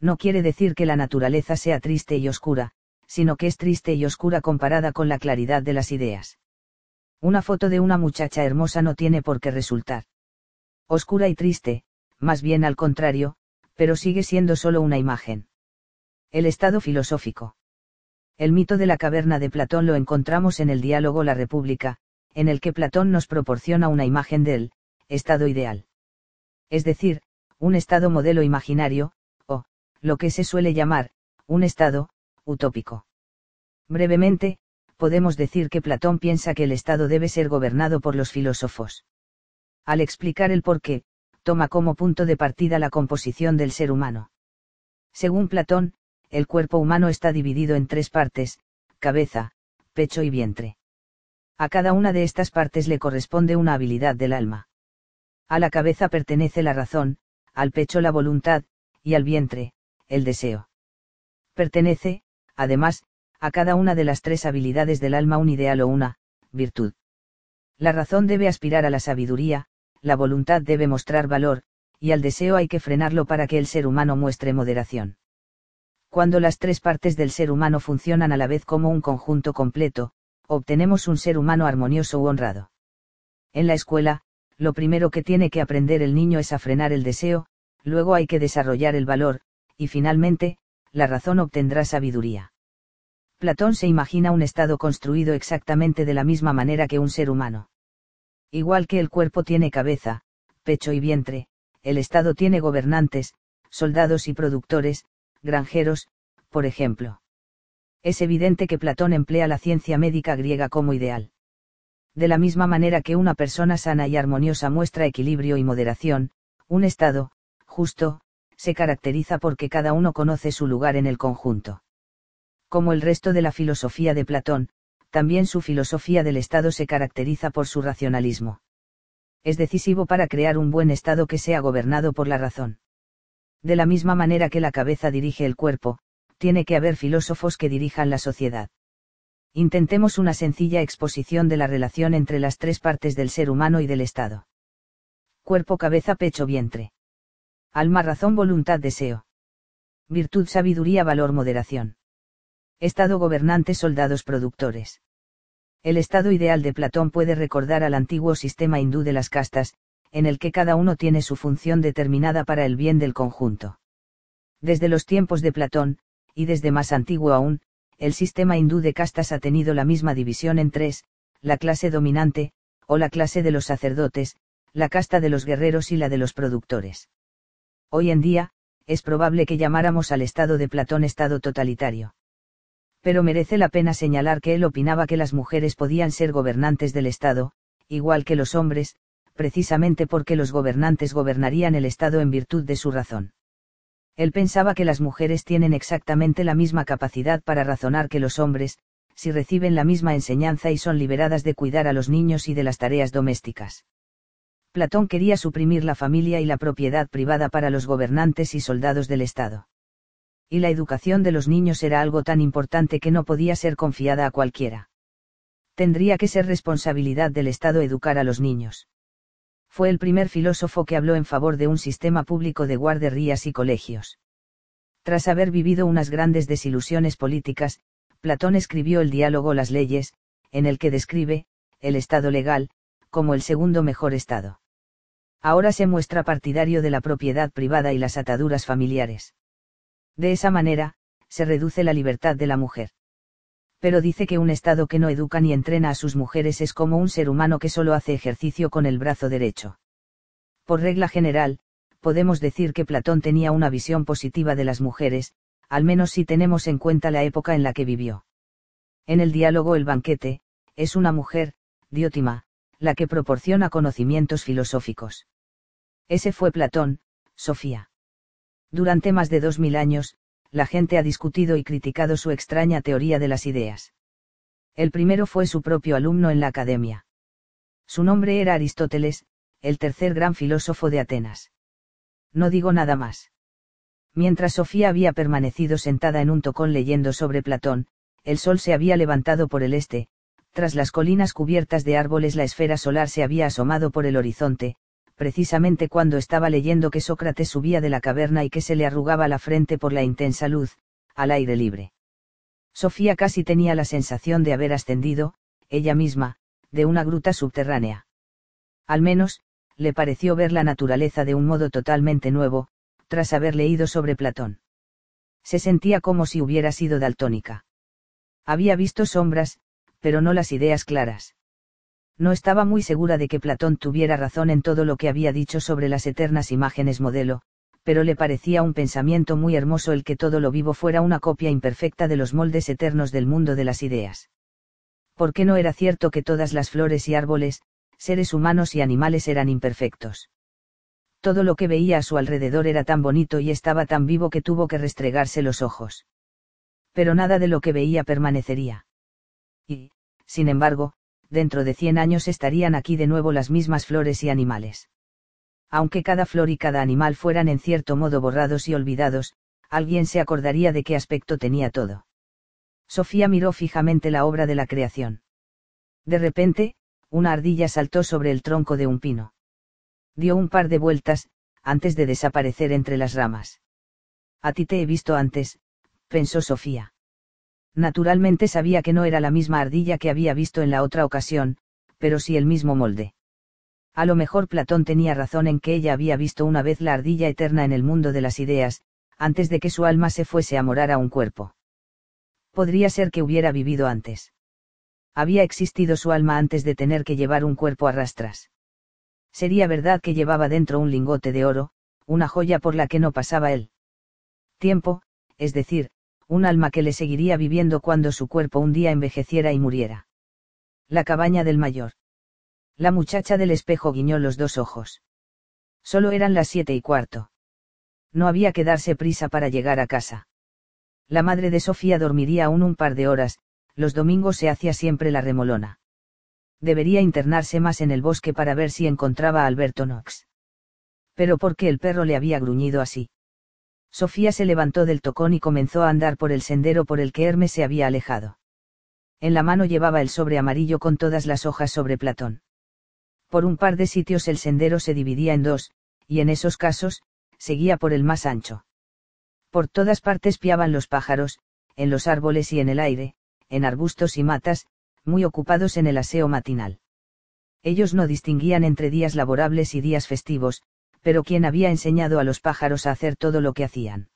No quiere decir que la naturaleza sea triste y oscura, sino que es triste y oscura comparada con la claridad de las ideas. Una foto de una muchacha hermosa no tiene por qué resultar oscura y triste, más bien al contrario, pero sigue siendo solo una imagen. El estado filosófico. El mito de la caverna de Platón lo encontramos en el diálogo La República, en el que Platón nos proporciona una imagen del estado ideal. Es decir, un estado modelo imaginario, o, lo que se suele llamar, un estado, utópico. Brevemente, podemos decir que Platón piensa que el Estado debe ser gobernado por los filósofos. Al explicar el por qué, toma como punto de partida la composición del ser humano. Según Platón, el cuerpo humano está dividido en tres partes, cabeza, pecho y vientre. A cada una de estas partes le corresponde una habilidad del alma. A la cabeza pertenece la razón, al pecho la voluntad, y al vientre, el deseo. Pertenece, además, a cada una de las tres habilidades del alma un ideal o una, virtud. La razón debe aspirar a la sabiduría, la voluntad debe mostrar valor, y al deseo hay que frenarlo para que el ser humano muestre moderación. Cuando las tres partes del ser humano funcionan a la vez como un conjunto completo, obtenemos un ser humano armonioso u honrado. En la escuela, lo primero que tiene que aprender el niño es a frenar el deseo, luego hay que desarrollar el valor, y finalmente, la razón obtendrá sabiduría. Platón se imagina un estado construido exactamente de la misma manera que un ser humano. Igual que el cuerpo tiene cabeza, pecho y vientre, el estado tiene gobernantes, soldados y productores, granjeros, por ejemplo. Es evidente que Platón emplea la ciencia médica griega como ideal. De la misma manera que una persona sana y armoniosa muestra equilibrio y moderación, un estado, justo, se caracteriza porque cada uno conoce su lugar en el conjunto. Como el resto de la filosofía de Platón, también su filosofía del Estado se caracteriza por su racionalismo. Es decisivo para crear un buen Estado que sea gobernado por la razón. De la misma manera que la cabeza dirige el cuerpo, tiene que haber filósofos que dirijan la sociedad. Intentemos una sencilla exposición de la relación entre las tres partes del ser humano y del Estado. Cuerpo, cabeza, pecho, vientre. Alma, razón, voluntad, deseo. Virtud, sabiduría, valor, moderación. Estado gobernante, soldados, productores. El estado ideal de Platón puede recordar al antiguo sistema hindú de las castas, en el que cada uno tiene su función determinada para el bien del conjunto. Desde los tiempos de Platón, y desde más antiguo aún, el sistema hindú de castas ha tenido la misma división en tres, la clase dominante, o la clase de los sacerdotes, la casta de los guerreros y la de los productores. Hoy en día, es probable que llamáramos al estado de Platón estado totalitario. Pero merece la pena señalar que él opinaba que las mujeres podían ser gobernantes del Estado, igual que los hombres, precisamente porque los gobernantes gobernarían el Estado en virtud de su razón. Él pensaba que las mujeres tienen exactamente la misma capacidad para razonar que los hombres, si reciben la misma enseñanza y son liberadas de cuidar a los niños y de las tareas domésticas. Platón quería suprimir la familia y la propiedad privada para los gobernantes y soldados del Estado. Y la educación de los niños era algo tan importante que no podía ser confiada a cualquiera. Tendría que ser responsabilidad del Estado educar a los niños fue el primer filósofo que habló en favor de un sistema público de guarderías y colegios. Tras haber vivido unas grandes desilusiones políticas, Platón escribió el diálogo Las leyes, en el que describe, el Estado legal, como el segundo mejor Estado. Ahora se muestra partidario de la propiedad privada y las ataduras familiares. De esa manera, se reduce la libertad de la mujer. Pero dice que un Estado que no educa ni entrena a sus mujeres es como un ser humano que solo hace ejercicio con el brazo derecho. Por regla general, podemos decir que Platón tenía una visión positiva de las mujeres, al menos si tenemos en cuenta la época en la que vivió. En el diálogo El banquete, es una mujer, Diótima, la que proporciona conocimientos filosóficos. Ese fue Platón, Sofía. Durante más de dos mil años, la gente ha discutido y criticado su extraña teoría de las ideas. El primero fue su propio alumno en la academia. Su nombre era Aristóteles, el tercer gran filósofo de Atenas. No digo nada más. Mientras Sofía había permanecido sentada en un tocón leyendo sobre Platón, el sol se había levantado por el este, tras las colinas cubiertas de árboles la esfera solar se había asomado por el horizonte, precisamente cuando estaba leyendo que Sócrates subía de la caverna y que se le arrugaba la frente por la intensa luz, al aire libre. Sofía casi tenía la sensación de haber ascendido, ella misma, de una gruta subterránea. Al menos, le pareció ver la naturaleza de un modo totalmente nuevo, tras haber leído sobre Platón. Se sentía como si hubiera sido daltónica. Había visto sombras, pero no las ideas claras. No estaba muy segura de que Platón tuviera razón en todo lo que había dicho sobre las eternas imágenes modelo, pero le parecía un pensamiento muy hermoso el que todo lo vivo fuera una copia imperfecta de los moldes eternos del mundo de las ideas. ¿Por qué no era cierto que todas las flores y árboles, seres humanos y animales eran imperfectos? Todo lo que veía a su alrededor era tan bonito y estaba tan vivo que tuvo que restregarse los ojos. Pero nada de lo que veía permanecería. Y, sin embargo, dentro de cien años estarían aquí de nuevo las mismas flores y animales. Aunque cada flor y cada animal fueran en cierto modo borrados y olvidados, alguien se acordaría de qué aspecto tenía todo. Sofía miró fijamente la obra de la creación. De repente, una ardilla saltó sobre el tronco de un pino. Dio un par de vueltas, antes de desaparecer entre las ramas. A ti te he visto antes, pensó Sofía. Naturalmente sabía que no era la misma ardilla que había visto en la otra ocasión, pero sí el mismo molde. A lo mejor Platón tenía razón en que ella había visto una vez la ardilla eterna en el mundo de las ideas, antes de que su alma se fuese a morar a un cuerpo. Podría ser que hubiera vivido antes. Había existido su alma antes de tener que llevar un cuerpo a rastras. Sería verdad que llevaba dentro un lingote de oro, una joya por la que no pasaba él. Tiempo, es decir, un alma que le seguiría viviendo cuando su cuerpo un día envejeciera y muriera. La cabaña del mayor. La muchacha del espejo guiñó los dos ojos. Solo eran las siete y cuarto. No había que darse prisa para llegar a casa. La madre de Sofía dormiría aún un par de horas, los domingos se hacía siempre la remolona. Debería internarse más en el bosque para ver si encontraba a Alberto Knox. Pero ¿por qué el perro le había gruñido así? Sofía se levantó del tocón y comenzó a andar por el sendero por el que Hermes se había alejado. En la mano llevaba el sobre amarillo con todas las hojas sobre Platón. Por un par de sitios el sendero se dividía en dos, y en esos casos, seguía por el más ancho. Por todas partes piaban los pájaros, en los árboles y en el aire, en arbustos y matas, muy ocupados en el aseo matinal. Ellos no distinguían entre días laborables y días festivos, pero ¿quién había enseñado a los pájaros a hacer todo lo que hacían?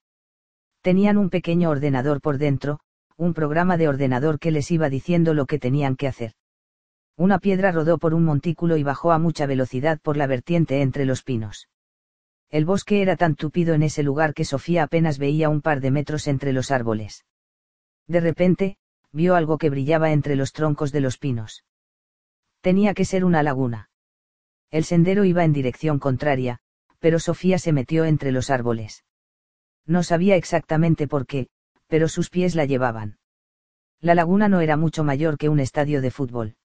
Tenían un pequeño ordenador por dentro, un programa de ordenador que les iba diciendo lo que tenían que hacer. Una piedra rodó por un montículo y bajó a mucha velocidad por la vertiente entre los pinos. El bosque era tan tupido en ese lugar que Sofía apenas veía un par de metros entre los árboles. De repente, vio algo que brillaba entre los troncos de los pinos. Tenía que ser una laguna. El sendero iba en dirección contraria, pero Sofía se metió entre los árboles. No sabía exactamente por qué, pero sus pies la llevaban. La laguna no era mucho mayor que un estadio de fútbol.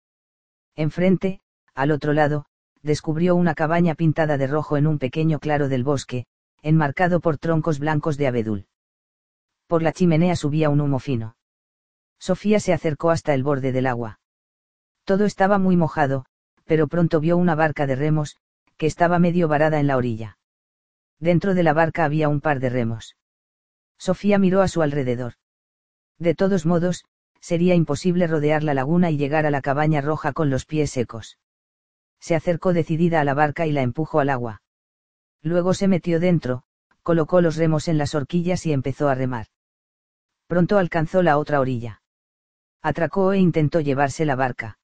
Enfrente, al otro lado, descubrió una cabaña pintada de rojo en un pequeño claro del bosque, enmarcado por troncos blancos de abedul. Por la chimenea subía un humo fino. Sofía se acercó hasta el borde del agua. Todo estaba muy mojado, pero pronto vio una barca de remos, que estaba medio varada en la orilla. Dentro de la barca había un par de remos. Sofía miró a su alrededor. De todos modos, sería imposible rodear la laguna y llegar a la cabaña roja con los pies secos. Se acercó decidida a la barca y la empujó al agua. Luego se metió dentro, colocó los remos en las horquillas y empezó a remar. Pronto alcanzó la otra orilla. Atracó e intentó llevarse la barca.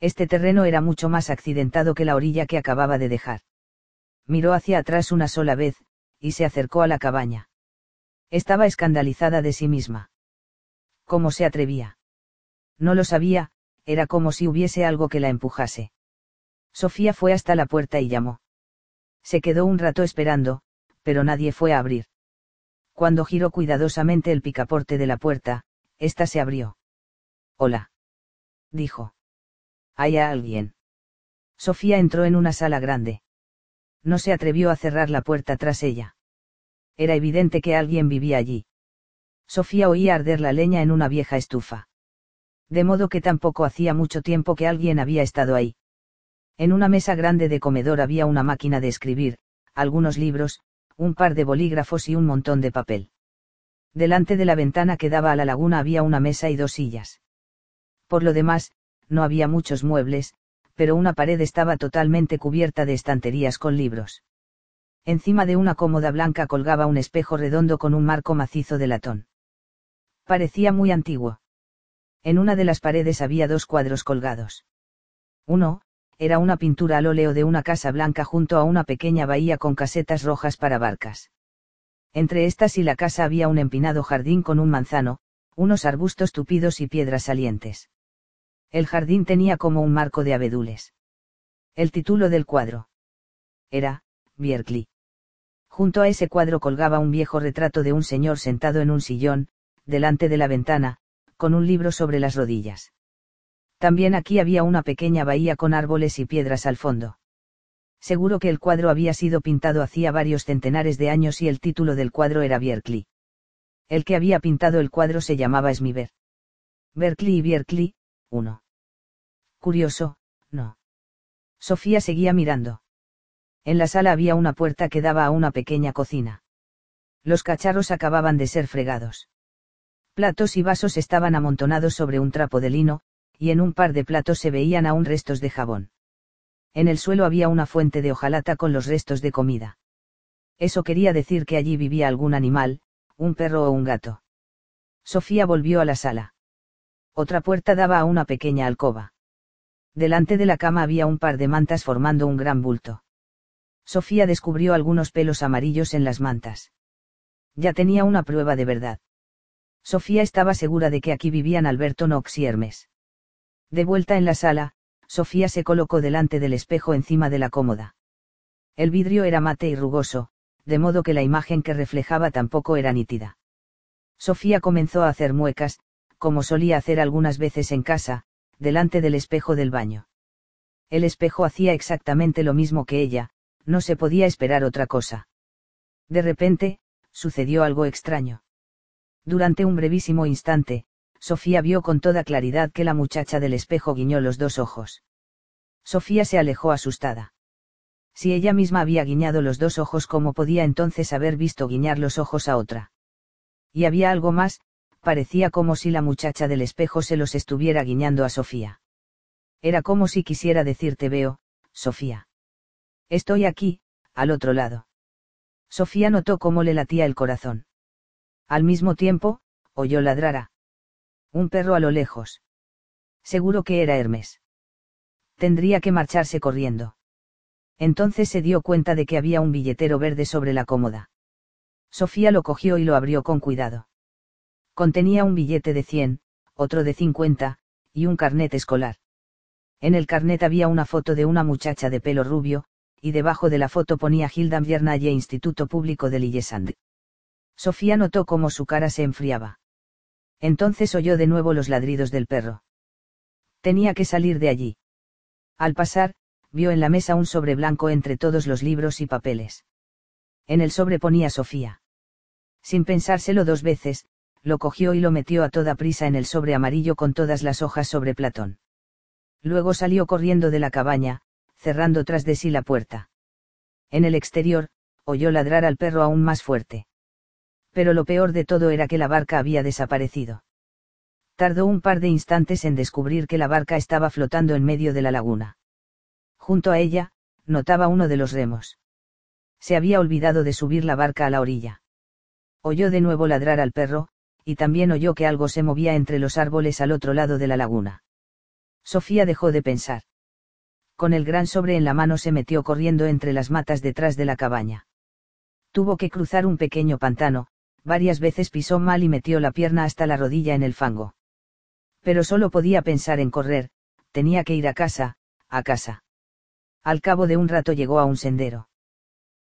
Este terreno era mucho más accidentado que la orilla que acababa de dejar. Miró hacia atrás una sola vez, y se acercó a la cabaña. Estaba escandalizada de sí misma. ¿Cómo se atrevía? No lo sabía, era como si hubiese algo que la empujase. Sofía fue hasta la puerta y llamó. Se quedó un rato esperando, pero nadie fue a abrir. Cuando giró cuidadosamente el picaporte de la puerta, ésta se abrió. Hola. Dijo. ¿Hay alguien? Sofía entró en una sala grande. No se atrevió a cerrar la puerta tras ella. Era evidente que alguien vivía allí. Sofía oía arder la leña en una vieja estufa. De modo que tampoco hacía mucho tiempo que alguien había estado ahí. En una mesa grande de comedor había una máquina de escribir, algunos libros, un par de bolígrafos y un montón de papel. Delante de la ventana que daba a la laguna había una mesa y dos sillas. Por lo demás, no había muchos muebles, pero una pared estaba totalmente cubierta de estanterías con libros. Encima de una cómoda blanca colgaba un espejo redondo con un marco macizo de latón. Parecía muy antiguo. En una de las paredes había dos cuadros colgados. Uno, era una pintura al óleo de una casa blanca junto a una pequeña bahía con casetas rojas para barcas. Entre estas y la casa había un empinado jardín con un manzano, unos arbustos tupidos y piedras salientes. El jardín tenía como un marco de abedules. El título del cuadro. Era, Bierkli. Junto a ese cuadro colgaba un viejo retrato de un señor sentado en un sillón, delante de la ventana, con un libro sobre las rodillas. También aquí había una pequeña bahía con árboles y piedras al fondo. Seguro que el cuadro había sido pintado hacía varios centenares de años y el título del cuadro era Bierkli. El que había pintado el cuadro se llamaba Smiver. Berkeley y Bierkli, uno. Curioso, no. Sofía seguía mirando. En la sala había una puerta que daba a una pequeña cocina. Los cacharros acababan de ser fregados. Platos y vasos estaban amontonados sobre un trapo de lino, y en un par de platos se veían aún restos de jabón. En el suelo había una fuente de hojalata con los restos de comida. Eso quería decir que allí vivía algún animal, un perro o un gato. Sofía volvió a la sala. Otra puerta daba a una pequeña alcoba. Delante de la cama había un par de mantas formando un gran bulto. Sofía descubrió algunos pelos amarillos en las mantas. Ya tenía una prueba de verdad. Sofía estaba segura de que aquí vivían Alberto Knox y Hermes. De vuelta en la sala, Sofía se colocó delante del espejo encima de la cómoda. El vidrio era mate y rugoso, de modo que la imagen que reflejaba tampoco era nítida. Sofía comenzó a hacer muecas, como solía hacer algunas veces en casa, delante del espejo del baño. El espejo hacía exactamente lo mismo que ella, no se podía esperar otra cosa. De repente, sucedió algo extraño. Durante un brevísimo instante, Sofía vio con toda claridad que la muchacha del espejo guiñó los dos ojos. Sofía se alejó asustada. Si ella misma había guiñado los dos ojos, ¿cómo podía entonces haber visto guiñar los ojos a otra? Y había algo más, parecía como si la muchacha del espejo se los estuviera guiñando a Sofía. Era como si quisiera decirte veo, Sofía. Estoy aquí, al otro lado. Sofía notó cómo le latía el corazón. Al mismo tiempo, oyó ladrar un perro a lo lejos. Seguro que era Hermes. Tendría que marcharse corriendo. Entonces se dio cuenta de que había un billetero verde sobre la cómoda. Sofía lo cogió y lo abrió con cuidado. Contenía un billete de 100, otro de 50, y un carnet escolar. En el carnet había una foto de una muchacha de pelo rubio, y debajo de la foto ponía Hilda Viernaye Instituto Público de Lillesand. Sofía notó cómo su cara se enfriaba. Entonces oyó de nuevo los ladridos del perro. Tenía que salir de allí. Al pasar, vio en la mesa un sobre blanco entre todos los libros y papeles. En el sobre ponía Sofía. Sin pensárselo dos veces, lo cogió y lo metió a toda prisa en el sobre amarillo con todas las hojas sobre Platón. Luego salió corriendo de la cabaña, cerrando tras de sí la puerta. En el exterior, oyó ladrar al perro aún más fuerte pero lo peor de todo era que la barca había desaparecido. Tardó un par de instantes en descubrir que la barca estaba flotando en medio de la laguna. Junto a ella, notaba uno de los remos. Se había olvidado de subir la barca a la orilla. Oyó de nuevo ladrar al perro, y también oyó que algo se movía entre los árboles al otro lado de la laguna. Sofía dejó de pensar. Con el gran sobre en la mano se metió corriendo entre las matas detrás de la cabaña. Tuvo que cruzar un pequeño pantano, varias veces pisó mal y metió la pierna hasta la rodilla en el fango. Pero solo podía pensar en correr, tenía que ir a casa, a casa. Al cabo de un rato llegó a un sendero.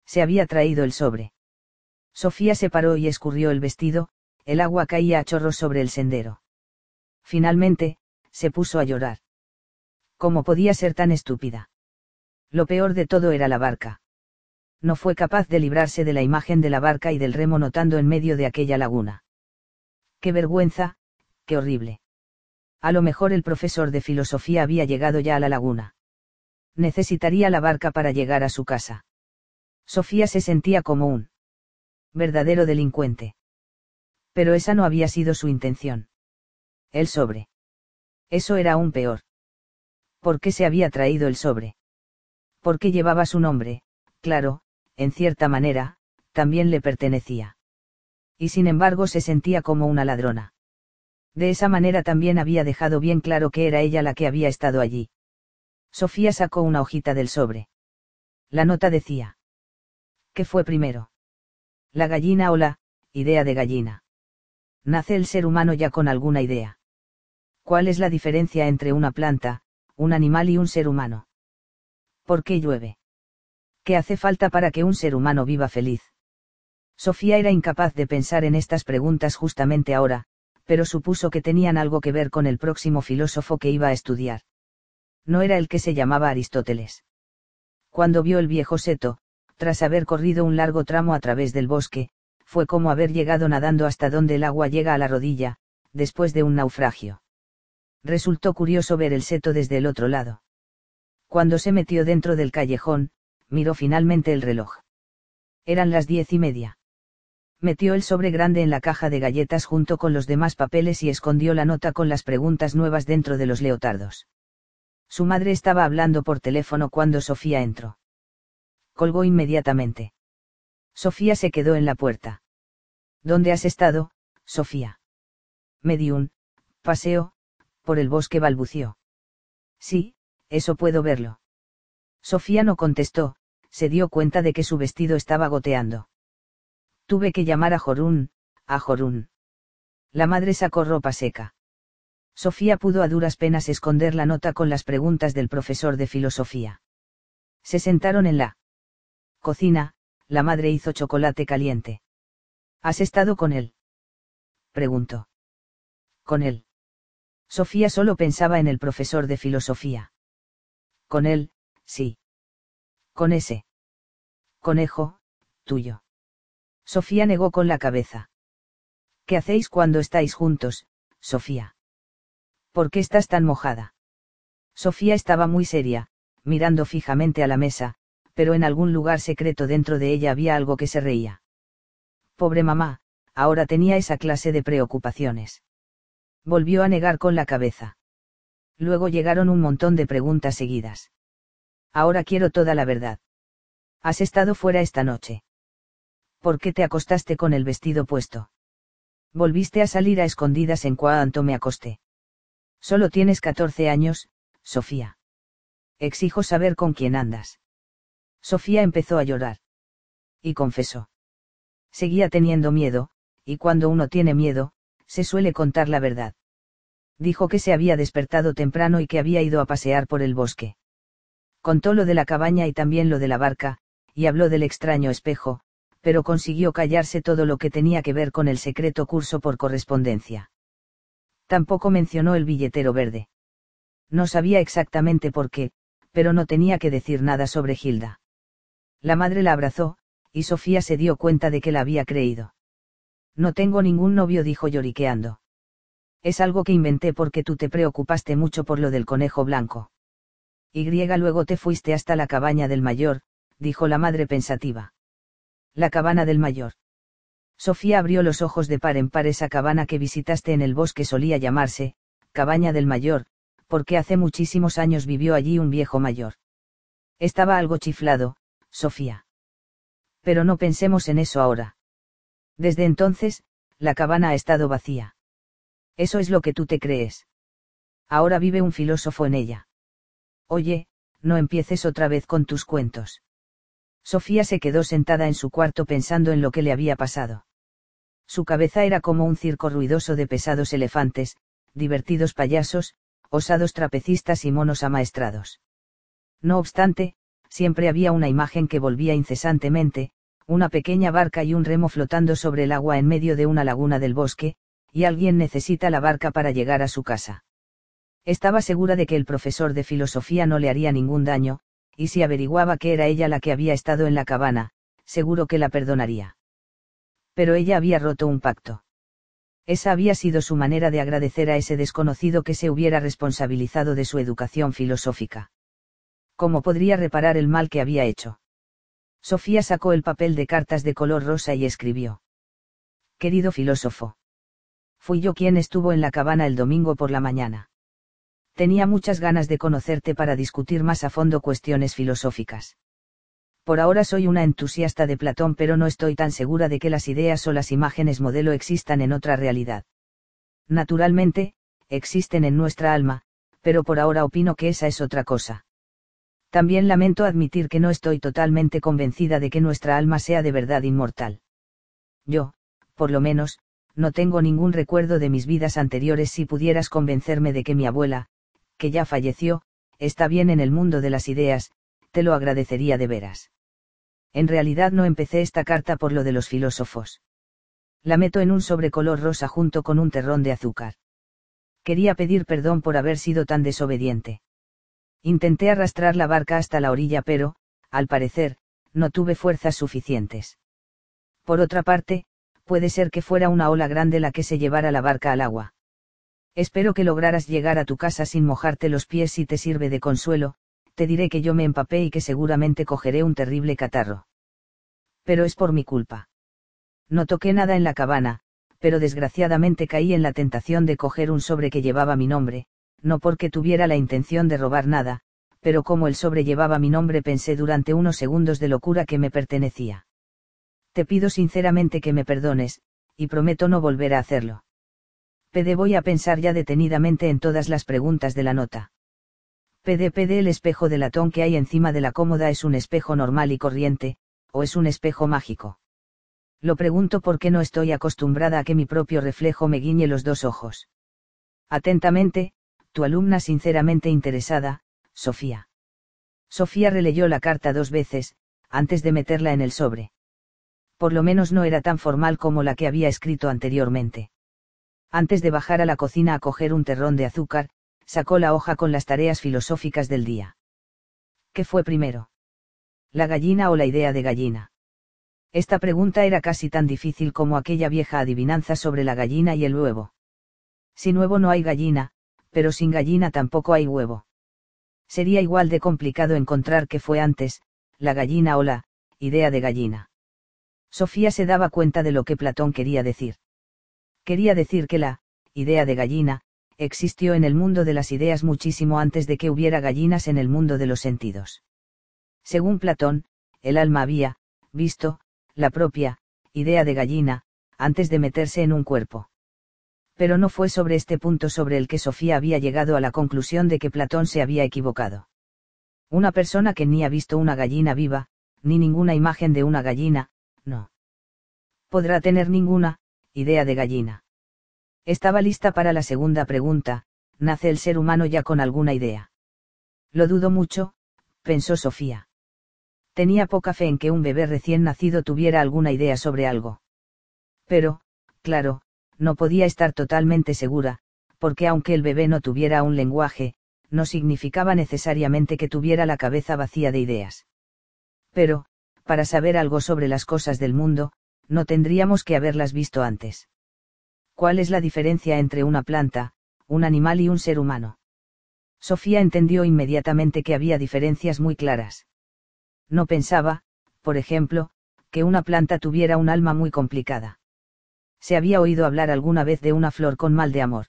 Se había traído el sobre. Sofía se paró y escurrió el vestido, el agua caía a chorros sobre el sendero. Finalmente, se puso a llorar. ¿Cómo podía ser tan estúpida? Lo peor de todo era la barca no fue capaz de librarse de la imagen de la barca y del remo notando en medio de aquella laguna. Qué vergüenza, qué horrible. A lo mejor el profesor de filosofía había llegado ya a la laguna. Necesitaría la barca para llegar a su casa. Sofía se sentía como un verdadero delincuente. Pero esa no había sido su intención. El sobre. Eso era aún peor. ¿Por qué se había traído el sobre? ¿Por qué llevaba su nombre? Claro, en cierta manera, también le pertenecía. Y sin embargo se sentía como una ladrona. De esa manera también había dejado bien claro que era ella la que había estado allí. Sofía sacó una hojita del sobre. La nota decía. ¿Qué fue primero? La gallina o la idea de gallina. Nace el ser humano ya con alguna idea. ¿Cuál es la diferencia entre una planta, un animal y un ser humano? ¿Por qué llueve? ¿Qué hace falta para que un ser humano viva feliz? Sofía era incapaz de pensar en estas preguntas justamente ahora, pero supuso que tenían algo que ver con el próximo filósofo que iba a estudiar. No era el que se llamaba Aristóteles. Cuando vio el viejo seto, tras haber corrido un largo tramo a través del bosque, fue como haber llegado nadando hasta donde el agua llega a la rodilla, después de un naufragio. Resultó curioso ver el seto desde el otro lado. Cuando se metió dentro del callejón, miró finalmente el reloj. Eran las diez y media. Metió el sobre grande en la caja de galletas junto con los demás papeles y escondió la nota con las preguntas nuevas dentro de los leotardos. Su madre estaba hablando por teléfono cuando Sofía entró. Colgó inmediatamente. Sofía se quedó en la puerta. ¿Dónde has estado, Sofía? Me di un paseo, por el bosque balbució. Sí, eso puedo verlo. Sofía no contestó, se dio cuenta de que su vestido estaba goteando. Tuve que llamar a Jorún, a Jorún. La madre sacó ropa seca. Sofía pudo a duras penas esconder la nota con las preguntas del profesor de filosofía. Se sentaron en la cocina, la madre hizo chocolate caliente. ¿Has estado con él? preguntó. Con él. Sofía solo pensaba en el profesor de filosofía. Con él, sí. Con ese. Conejo, tuyo. Sofía negó con la cabeza. ¿Qué hacéis cuando estáis juntos, Sofía? ¿Por qué estás tan mojada? Sofía estaba muy seria, mirando fijamente a la mesa, pero en algún lugar secreto dentro de ella había algo que se reía. Pobre mamá, ahora tenía esa clase de preocupaciones. Volvió a negar con la cabeza. Luego llegaron un montón de preguntas seguidas. Ahora quiero toda la verdad. Has estado fuera esta noche. ¿Por qué te acostaste con el vestido puesto? Volviste a salir a escondidas en cuanto me acosté. Solo tienes 14 años, Sofía. Exijo saber con quién andas. Sofía empezó a llorar. Y confesó. Seguía teniendo miedo, y cuando uno tiene miedo, se suele contar la verdad. Dijo que se había despertado temprano y que había ido a pasear por el bosque contó lo de la cabaña y también lo de la barca, y habló del extraño espejo, pero consiguió callarse todo lo que tenía que ver con el secreto curso por correspondencia. Tampoco mencionó el billetero verde. No sabía exactamente por qué, pero no tenía que decir nada sobre Gilda. La madre la abrazó, y Sofía se dio cuenta de que la había creído. No tengo ningún novio, dijo lloriqueando. Es algo que inventé porque tú te preocupaste mucho por lo del conejo blanco. Y luego te fuiste hasta la cabaña del mayor, dijo la madre pensativa. La cabana del mayor. Sofía abrió los ojos de par en par esa cabana que visitaste en el bosque solía llamarse, cabaña del mayor, porque hace muchísimos años vivió allí un viejo mayor. Estaba algo chiflado, Sofía. Pero no pensemos en eso ahora. Desde entonces, La cabana ha estado vacía. Eso es lo que tú te crees. Ahora vive un filósofo en ella. Oye, no empieces otra vez con tus cuentos. Sofía se quedó sentada en su cuarto pensando en lo que le había pasado. Su cabeza era como un circo ruidoso de pesados elefantes, divertidos payasos, osados trapecistas y monos amaestrados. No obstante, siempre había una imagen que volvía incesantemente, una pequeña barca y un remo flotando sobre el agua en medio de una laguna del bosque, y alguien necesita la barca para llegar a su casa. Estaba segura de que el profesor de filosofía no le haría ningún daño, y si averiguaba que era ella la que había estado en la cabana, seguro que la perdonaría. Pero ella había roto un pacto. Esa había sido su manera de agradecer a ese desconocido que se hubiera responsabilizado de su educación filosófica. ¿Cómo podría reparar el mal que había hecho? Sofía sacó el papel de cartas de color rosa y escribió. Querido filósofo. Fui yo quien estuvo en la cabana el domingo por la mañana. Tenía muchas ganas de conocerte para discutir más a fondo cuestiones filosóficas. Por ahora soy una entusiasta de Platón pero no estoy tan segura de que las ideas o las imágenes modelo existan en otra realidad. Naturalmente, existen en nuestra alma, pero por ahora opino que esa es otra cosa. También lamento admitir que no estoy totalmente convencida de que nuestra alma sea de verdad inmortal. Yo, por lo menos, no tengo ningún recuerdo de mis vidas anteriores si pudieras convencerme de que mi abuela, que ya falleció, está bien en el mundo de las ideas, te lo agradecería de veras. En realidad no empecé esta carta por lo de los filósofos. La meto en un sobrecolor rosa junto con un terrón de azúcar. Quería pedir perdón por haber sido tan desobediente. Intenté arrastrar la barca hasta la orilla pero, al parecer, no tuve fuerzas suficientes. Por otra parte, puede ser que fuera una ola grande la que se llevara la barca al agua. Espero que lograras llegar a tu casa sin mojarte los pies si te sirve de consuelo, te diré que yo me empapé y que seguramente cogeré un terrible catarro. Pero es por mi culpa. No toqué nada en la cabana, pero desgraciadamente caí en la tentación de coger un sobre que llevaba mi nombre, no porque tuviera la intención de robar nada, pero como el sobre llevaba mi nombre pensé durante unos segundos de locura que me pertenecía. Te pido sinceramente que me perdones, y prometo no volver a hacerlo. PD voy a pensar ya detenidamente en todas las preguntas de la nota. PD PD el espejo de latón que hay encima de la cómoda es un espejo normal y corriente, o es un espejo mágico. Lo pregunto porque no estoy acostumbrada a que mi propio reflejo me guiñe los dos ojos. Atentamente, tu alumna sinceramente interesada, Sofía. Sofía releyó la carta dos veces, antes de meterla en el sobre. Por lo menos no era tan formal como la que había escrito anteriormente. Antes de bajar a la cocina a coger un terrón de azúcar, sacó la hoja con las tareas filosóficas del día. ¿Qué fue primero? ¿La gallina o la idea de gallina? Esta pregunta era casi tan difícil como aquella vieja adivinanza sobre la gallina y el huevo. Sin huevo no hay gallina, pero sin gallina tampoco hay huevo. Sería igual de complicado encontrar qué fue antes, la gallina o la idea de gallina. Sofía se daba cuenta de lo que Platón quería decir. Quería decir que la idea de gallina existió en el mundo de las ideas muchísimo antes de que hubiera gallinas en el mundo de los sentidos. Según Platón, el alma había, visto, la propia, idea de gallina, antes de meterse en un cuerpo. Pero no fue sobre este punto sobre el que Sofía había llegado a la conclusión de que Platón se había equivocado. Una persona que ni ha visto una gallina viva, ni ninguna imagen de una gallina, no. Podrá tener ninguna, idea de gallina. Estaba lista para la segunda pregunta, ¿nace el ser humano ya con alguna idea? Lo dudo mucho, pensó Sofía. Tenía poca fe en que un bebé recién nacido tuviera alguna idea sobre algo. Pero, claro, no podía estar totalmente segura, porque aunque el bebé no tuviera un lenguaje, no significaba necesariamente que tuviera la cabeza vacía de ideas. Pero, para saber algo sobre las cosas del mundo, no tendríamos que haberlas visto antes. ¿Cuál es la diferencia entre una planta, un animal y un ser humano? Sofía entendió inmediatamente que había diferencias muy claras. No pensaba, por ejemplo, que una planta tuviera un alma muy complicada. Se había oído hablar alguna vez de una flor con mal de amor.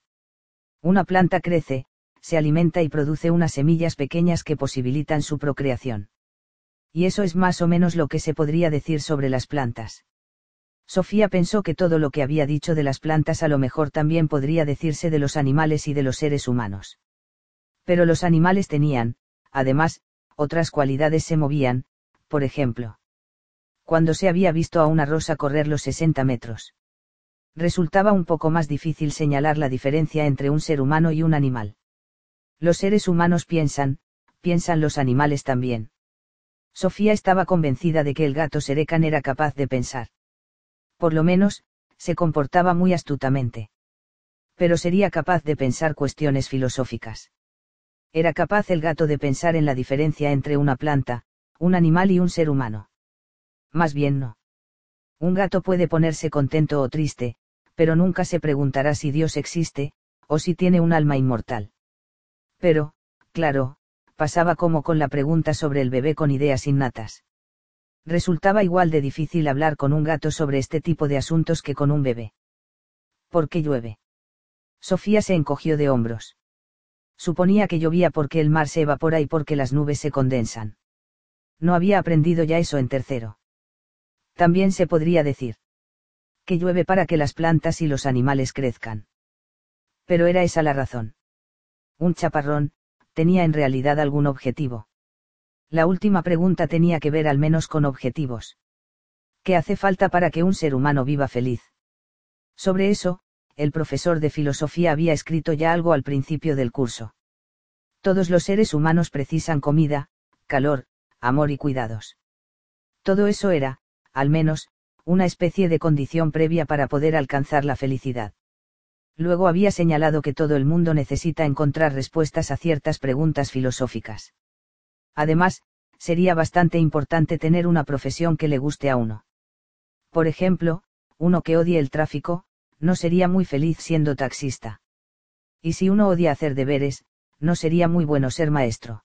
Una planta crece, se alimenta y produce unas semillas pequeñas que posibilitan su procreación. Y eso es más o menos lo que se podría decir sobre las plantas Sofía pensó que todo lo que había dicho de las plantas a lo mejor también podría decirse de los animales y de los seres humanos. Pero los animales tenían, además, otras cualidades se movían, por ejemplo. Cuando se había visto a una rosa correr los 60 metros. Resultaba un poco más difícil señalar la diferencia entre un ser humano y un animal. Los seres humanos piensan, piensan los animales también. Sofía estaba convencida de que el gato Serecan era capaz de pensar. Por lo menos, se comportaba muy astutamente. Pero sería capaz de pensar cuestiones filosóficas. Era capaz el gato de pensar en la diferencia entre una planta, un animal y un ser humano. Más bien no. Un gato puede ponerse contento o triste, pero nunca se preguntará si Dios existe, o si tiene un alma inmortal. Pero, claro, pasaba como con la pregunta sobre el bebé con ideas innatas. Resultaba igual de difícil hablar con un gato sobre este tipo de asuntos que con un bebé. ¿Por qué llueve? Sofía se encogió de hombros. Suponía que llovía porque el mar se evapora y porque las nubes se condensan. No había aprendido ya eso en tercero. También se podría decir que llueve para que las plantas y los animales crezcan. Pero era esa la razón. Un chaparrón, tenía en realidad algún objetivo. La última pregunta tenía que ver al menos con objetivos. ¿Qué hace falta para que un ser humano viva feliz? Sobre eso, el profesor de filosofía había escrito ya algo al principio del curso. Todos los seres humanos precisan comida, calor, amor y cuidados. Todo eso era, al menos, una especie de condición previa para poder alcanzar la felicidad. Luego había señalado que todo el mundo necesita encontrar respuestas a ciertas preguntas filosóficas. Además, sería bastante importante tener una profesión que le guste a uno. Por ejemplo, uno que odie el tráfico, no sería muy feliz siendo taxista. Y si uno odia hacer deberes, no sería muy bueno ser maestro.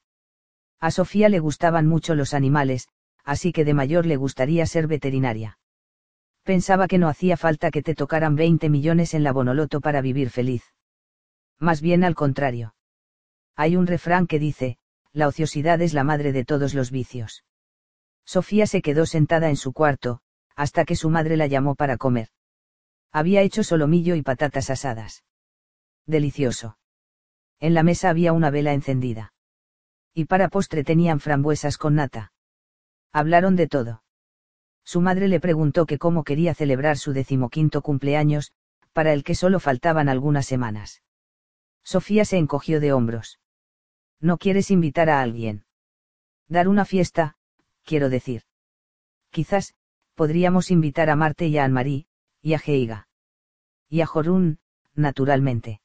A Sofía le gustaban mucho los animales, así que de mayor le gustaría ser veterinaria. Pensaba que no hacía falta que te tocaran 20 millones en la Bonoloto para vivir feliz. Más bien al contrario. Hay un refrán que dice, la ociosidad es la madre de todos los vicios. Sofía se quedó sentada en su cuarto, hasta que su madre la llamó para comer. Había hecho solomillo y patatas asadas. Delicioso. En la mesa había una vela encendida. Y para postre tenían frambuesas con nata. Hablaron de todo su madre le preguntó que cómo quería celebrar su decimoquinto cumpleaños, para el que solo faltaban algunas semanas. Sofía se encogió de hombros. ¿No quieres invitar a alguien? Dar una fiesta, quiero decir. Quizás, podríamos invitar a Marte y a Anne-Marie, y a Geiga. Y a Jorún, naturalmente.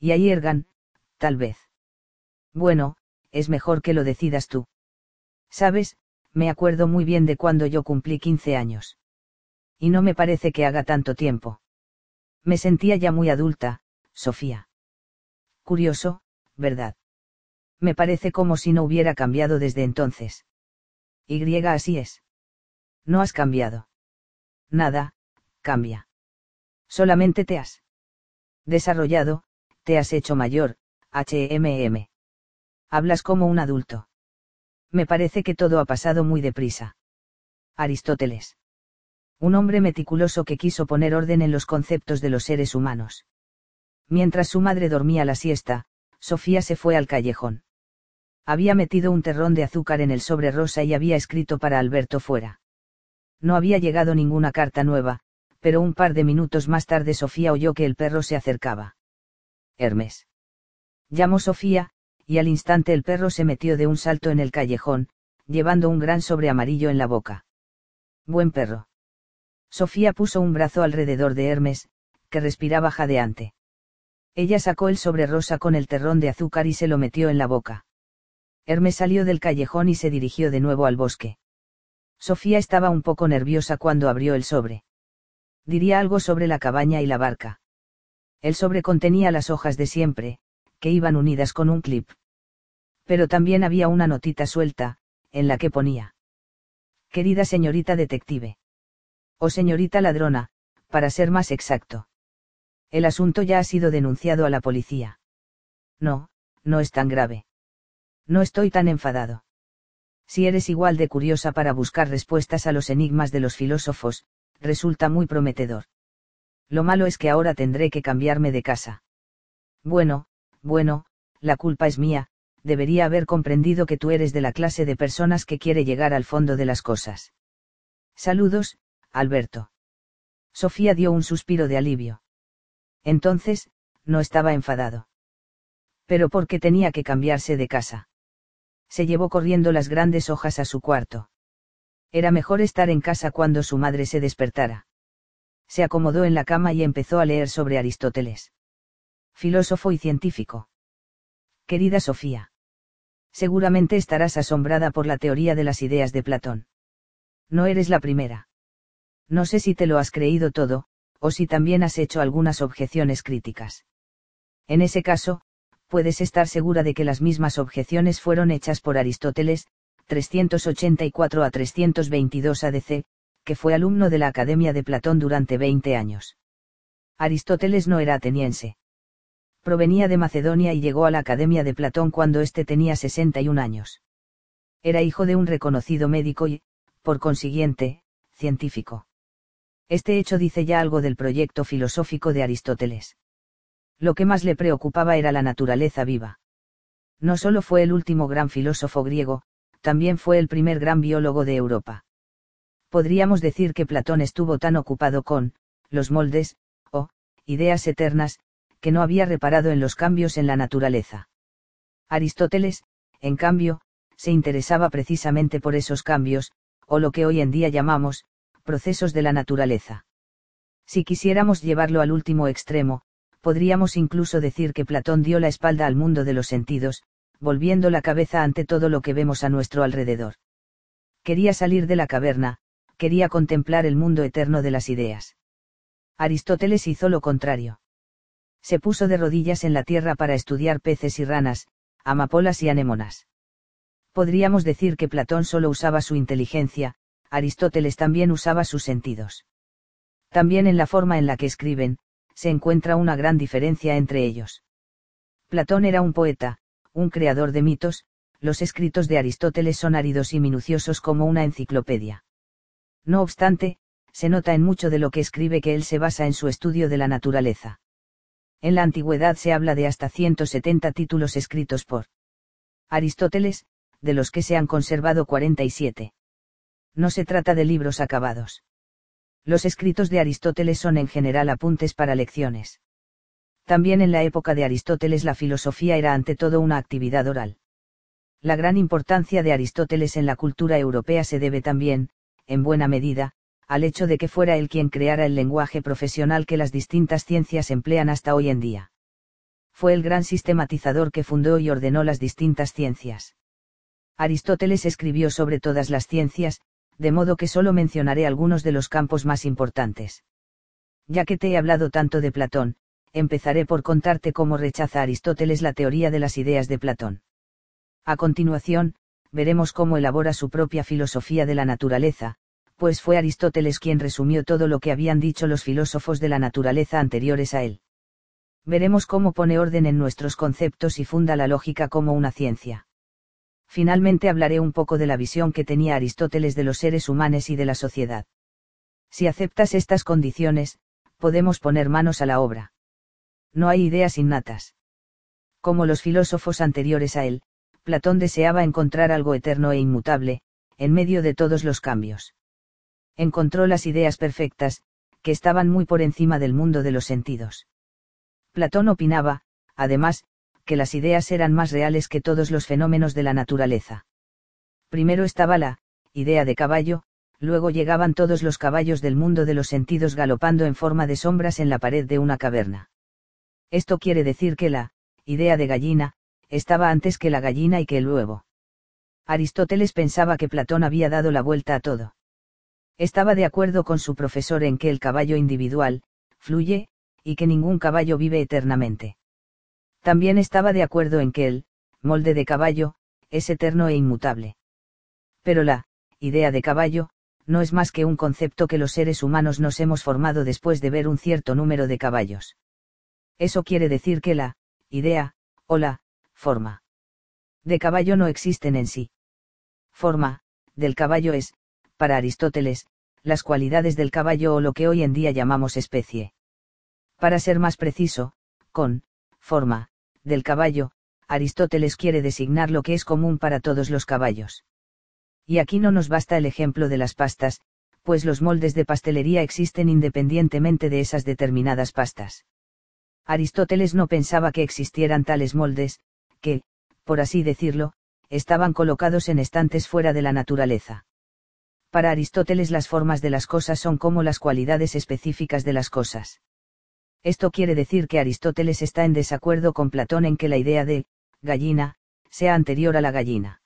Y a Yergan, tal vez. Bueno, es mejor que lo decidas tú. Sabes, me acuerdo muy bien de cuando yo cumplí 15 años. Y no me parece que haga tanto tiempo. Me sentía ya muy adulta, Sofía. Curioso, ¿verdad? Me parece como si no hubiera cambiado desde entonces. Y así es. No has cambiado. Nada, cambia. Solamente te has desarrollado, te has hecho mayor, HMM. Hablas como un adulto. Me parece que todo ha pasado muy deprisa. Aristóteles. Un hombre meticuloso que quiso poner orden en los conceptos de los seres humanos. Mientras su madre dormía la siesta, Sofía se fue al callejón. Había metido un terrón de azúcar en el sobre rosa y había escrito para Alberto fuera. No había llegado ninguna carta nueva, pero un par de minutos más tarde Sofía oyó que el perro se acercaba. Hermes. Llamó Sofía, y al instante el perro se metió de un salto en el callejón, llevando un gran sobre amarillo en la boca. Buen perro. Sofía puso un brazo alrededor de Hermes, que respiraba jadeante. Ella sacó el sobre rosa con el terrón de azúcar y se lo metió en la boca. Hermes salió del callejón y se dirigió de nuevo al bosque. Sofía estaba un poco nerviosa cuando abrió el sobre. Diría algo sobre la cabaña y la barca. El sobre contenía las hojas de siempre, que iban unidas con un clip. Pero también había una notita suelta, en la que ponía. Querida señorita detective. O señorita ladrona, para ser más exacto. El asunto ya ha sido denunciado a la policía. No, no es tan grave. No estoy tan enfadado. Si eres igual de curiosa para buscar respuestas a los enigmas de los filósofos, resulta muy prometedor. Lo malo es que ahora tendré que cambiarme de casa. Bueno, bueno, la culpa es mía, debería haber comprendido que tú eres de la clase de personas que quiere llegar al fondo de las cosas. Saludos, Alberto. Sofía dio un suspiro de alivio. Entonces, no estaba enfadado. Pero ¿por qué tenía que cambiarse de casa? Se llevó corriendo las grandes hojas a su cuarto. Era mejor estar en casa cuando su madre se despertara. Se acomodó en la cama y empezó a leer sobre Aristóteles. Filósofo y científico. Querida Sofía. Seguramente estarás asombrada por la teoría de las ideas de Platón. No eres la primera. No sé si te lo has creído todo, o si también has hecho algunas objeciones críticas. En ese caso, puedes estar segura de que las mismas objeciones fueron hechas por Aristóteles, 384 a 322 ADC, que fue alumno de la Academia de Platón durante 20 años. Aristóteles no era ateniense. Provenía de Macedonia y llegó a la Academia de Platón cuando éste tenía 61 años. Era hijo de un reconocido médico y, por consiguiente, científico. Este hecho dice ya algo del proyecto filosófico de Aristóteles. Lo que más le preocupaba era la naturaleza viva. No solo fue el último gran filósofo griego, también fue el primer gran biólogo de Europa. Podríamos decir que Platón estuvo tan ocupado con, los moldes, o, ideas eternas, que no había reparado en los cambios en la naturaleza. Aristóteles, en cambio, se interesaba precisamente por esos cambios, o lo que hoy en día llamamos, procesos de la naturaleza. Si quisiéramos llevarlo al último extremo, podríamos incluso decir que Platón dio la espalda al mundo de los sentidos, volviendo la cabeza ante todo lo que vemos a nuestro alrededor. Quería salir de la caverna, quería contemplar el mundo eterno de las ideas. Aristóteles hizo lo contrario. Se puso de rodillas en la tierra para estudiar peces y ranas, amapolas y anémonas. Podríamos decir que Platón solo usaba su inteligencia, Aristóteles también usaba sus sentidos. También en la forma en la que escriben, se encuentra una gran diferencia entre ellos. Platón era un poeta, un creador de mitos, los escritos de Aristóteles son áridos y minuciosos como una enciclopedia. No obstante, se nota en mucho de lo que escribe que él se basa en su estudio de la naturaleza. En la antigüedad se habla de hasta 170 títulos escritos por Aristóteles, de los que se han conservado 47. No se trata de libros acabados. Los escritos de Aristóteles son en general apuntes para lecciones. También en la época de Aristóteles la filosofía era ante todo una actividad oral. La gran importancia de Aristóteles en la cultura europea se debe también, en buena medida, al hecho de que fuera él quien creara el lenguaje profesional que las distintas ciencias emplean hasta hoy en día. Fue el gran sistematizador que fundó y ordenó las distintas ciencias. Aristóteles escribió sobre todas las ciencias, de modo que solo mencionaré algunos de los campos más importantes. Ya que te he hablado tanto de Platón, empezaré por contarte cómo rechaza Aristóteles la teoría de las ideas de Platón. A continuación, veremos cómo elabora su propia filosofía de la naturaleza, pues fue Aristóteles quien resumió todo lo que habían dicho los filósofos de la naturaleza anteriores a él. Veremos cómo pone orden en nuestros conceptos y funda la lógica como una ciencia. Finalmente hablaré un poco de la visión que tenía Aristóteles de los seres humanos y de la sociedad. Si aceptas estas condiciones, podemos poner manos a la obra. No hay ideas innatas. Como los filósofos anteriores a él, Platón deseaba encontrar algo eterno e inmutable, en medio de todos los cambios. Encontró las ideas perfectas, que estaban muy por encima del mundo de los sentidos. Platón opinaba, además, que las ideas eran más reales que todos los fenómenos de la naturaleza. Primero estaba la, idea de caballo, luego llegaban todos los caballos del mundo de los sentidos galopando en forma de sombras en la pared de una caverna. Esto quiere decir que la, idea de gallina, estaba antes que la gallina y que el huevo. Aristóteles pensaba que Platón había dado la vuelta a todo. Estaba de acuerdo con su profesor en que el caballo individual, fluye, y que ningún caballo vive eternamente. También estaba de acuerdo en que el, molde de caballo, es eterno e inmutable. Pero la, idea de caballo, no es más que un concepto que los seres humanos nos hemos formado después de ver un cierto número de caballos. Eso quiere decir que la, idea, o la, forma de caballo no existen en sí. Forma, del caballo es, para Aristóteles, las cualidades del caballo o lo que hoy en día llamamos especie. Para ser más preciso, con forma del caballo, Aristóteles quiere designar lo que es común para todos los caballos. Y aquí no nos basta el ejemplo de las pastas, pues los moldes de pastelería existen independientemente de esas determinadas pastas. Aristóteles no pensaba que existieran tales moldes, que, por así decirlo, estaban colocados en estantes fuera de la naturaleza. Para Aristóteles las formas de las cosas son como las cualidades específicas de las cosas. Esto quiere decir que Aristóteles está en desacuerdo con Platón en que la idea de gallina sea anterior a la gallina.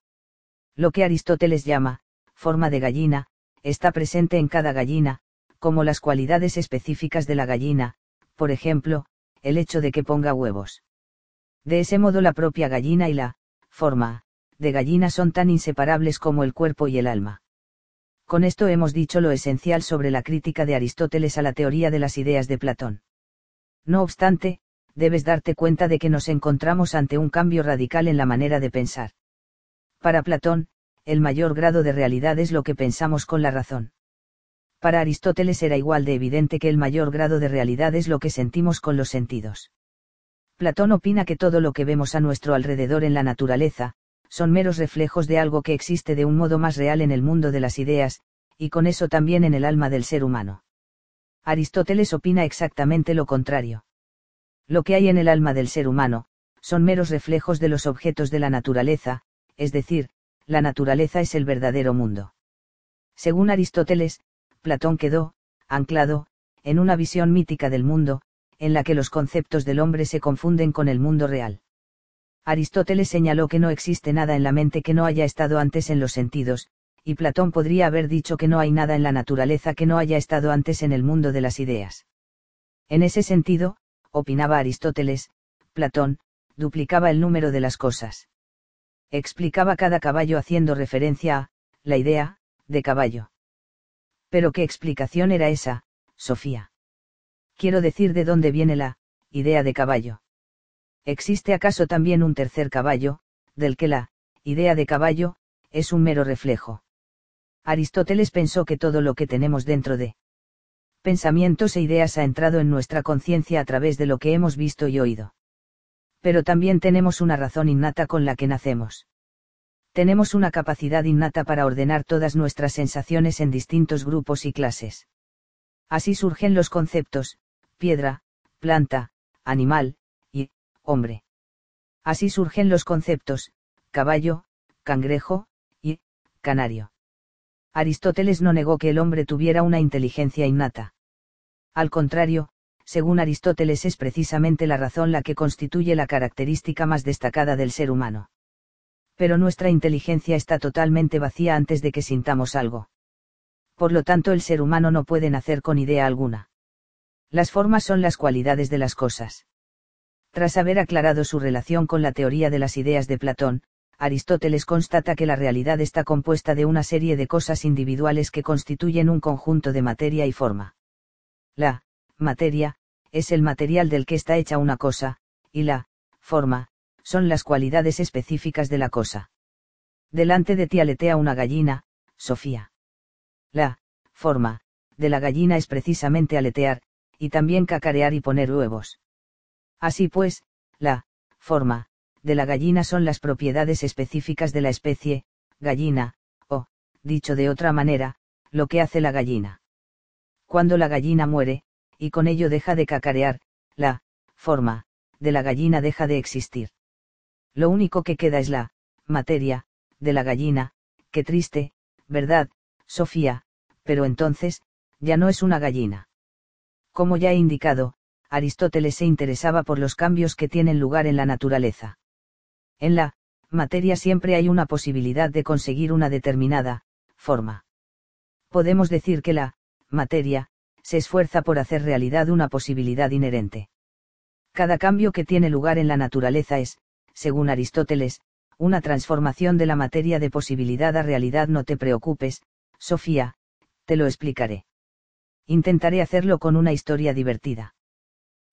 Lo que Aristóteles llama forma de gallina, está presente en cada gallina, como las cualidades específicas de la gallina, por ejemplo, el hecho de que ponga huevos. De ese modo la propia gallina y la forma de gallina son tan inseparables como el cuerpo y el alma. Con esto hemos dicho lo esencial sobre la crítica de Aristóteles a la teoría de las ideas de Platón. No obstante, debes darte cuenta de que nos encontramos ante un cambio radical en la manera de pensar. Para Platón, el mayor grado de realidad es lo que pensamos con la razón. Para Aristóteles era igual de evidente que el mayor grado de realidad es lo que sentimos con los sentidos. Platón opina que todo lo que vemos a nuestro alrededor en la naturaleza, son meros reflejos de algo que existe de un modo más real en el mundo de las ideas, y con eso también en el alma del ser humano. Aristóteles opina exactamente lo contrario. Lo que hay en el alma del ser humano, son meros reflejos de los objetos de la naturaleza, es decir, la naturaleza es el verdadero mundo. Según Aristóteles, Platón quedó, anclado, en una visión mítica del mundo, en la que los conceptos del hombre se confunden con el mundo real. Aristóteles señaló que no existe nada en la mente que no haya estado antes en los sentidos, y Platón podría haber dicho que no hay nada en la naturaleza que no haya estado antes en el mundo de las ideas. En ese sentido, opinaba Aristóteles, Platón, duplicaba el número de las cosas. Explicaba cada caballo haciendo referencia a, la idea, de caballo. Pero ¿qué explicación era esa, Sofía? Quiero decir de dónde viene la, idea de caballo. ¿Existe acaso también un tercer caballo, del que la, idea de caballo, es un mero reflejo? Aristóteles pensó que todo lo que tenemos dentro de pensamientos e ideas ha entrado en nuestra conciencia a través de lo que hemos visto y oído. Pero también tenemos una razón innata con la que nacemos. Tenemos una capacidad innata para ordenar todas nuestras sensaciones en distintos grupos y clases. Así surgen los conceptos, piedra, planta, animal, hombre. Así surgen los conceptos, caballo, cangrejo, y, canario. Aristóteles no negó que el hombre tuviera una inteligencia innata. Al contrario, según Aristóteles es precisamente la razón la que constituye la característica más destacada del ser humano. Pero nuestra inteligencia está totalmente vacía antes de que sintamos algo. Por lo tanto el ser humano no puede nacer con idea alguna. Las formas son las cualidades de las cosas. Tras haber aclarado su relación con la teoría de las ideas de Platón, Aristóteles constata que la realidad está compuesta de una serie de cosas individuales que constituyen un conjunto de materia y forma. La materia es el material del que está hecha una cosa, y la forma son las cualidades específicas de la cosa. Delante de ti aletea una gallina, Sofía. La forma de la gallina es precisamente aletear, y también cacarear y poner huevos. Así pues, la forma de la gallina son las propiedades específicas de la especie, gallina, o, dicho de otra manera, lo que hace la gallina. Cuando la gallina muere, y con ello deja de cacarear, la forma de la gallina deja de existir. Lo único que queda es la materia de la gallina, qué triste, ¿verdad, Sofía? Pero entonces, ya no es una gallina. Como ya he indicado, Aristóteles se interesaba por los cambios que tienen lugar en la naturaleza. En la materia siempre hay una posibilidad de conseguir una determinada forma. Podemos decir que la materia se esfuerza por hacer realidad una posibilidad inherente. Cada cambio que tiene lugar en la naturaleza es, según Aristóteles, una transformación de la materia de posibilidad a realidad. No te preocupes, Sofía, te lo explicaré. Intentaré hacerlo con una historia divertida.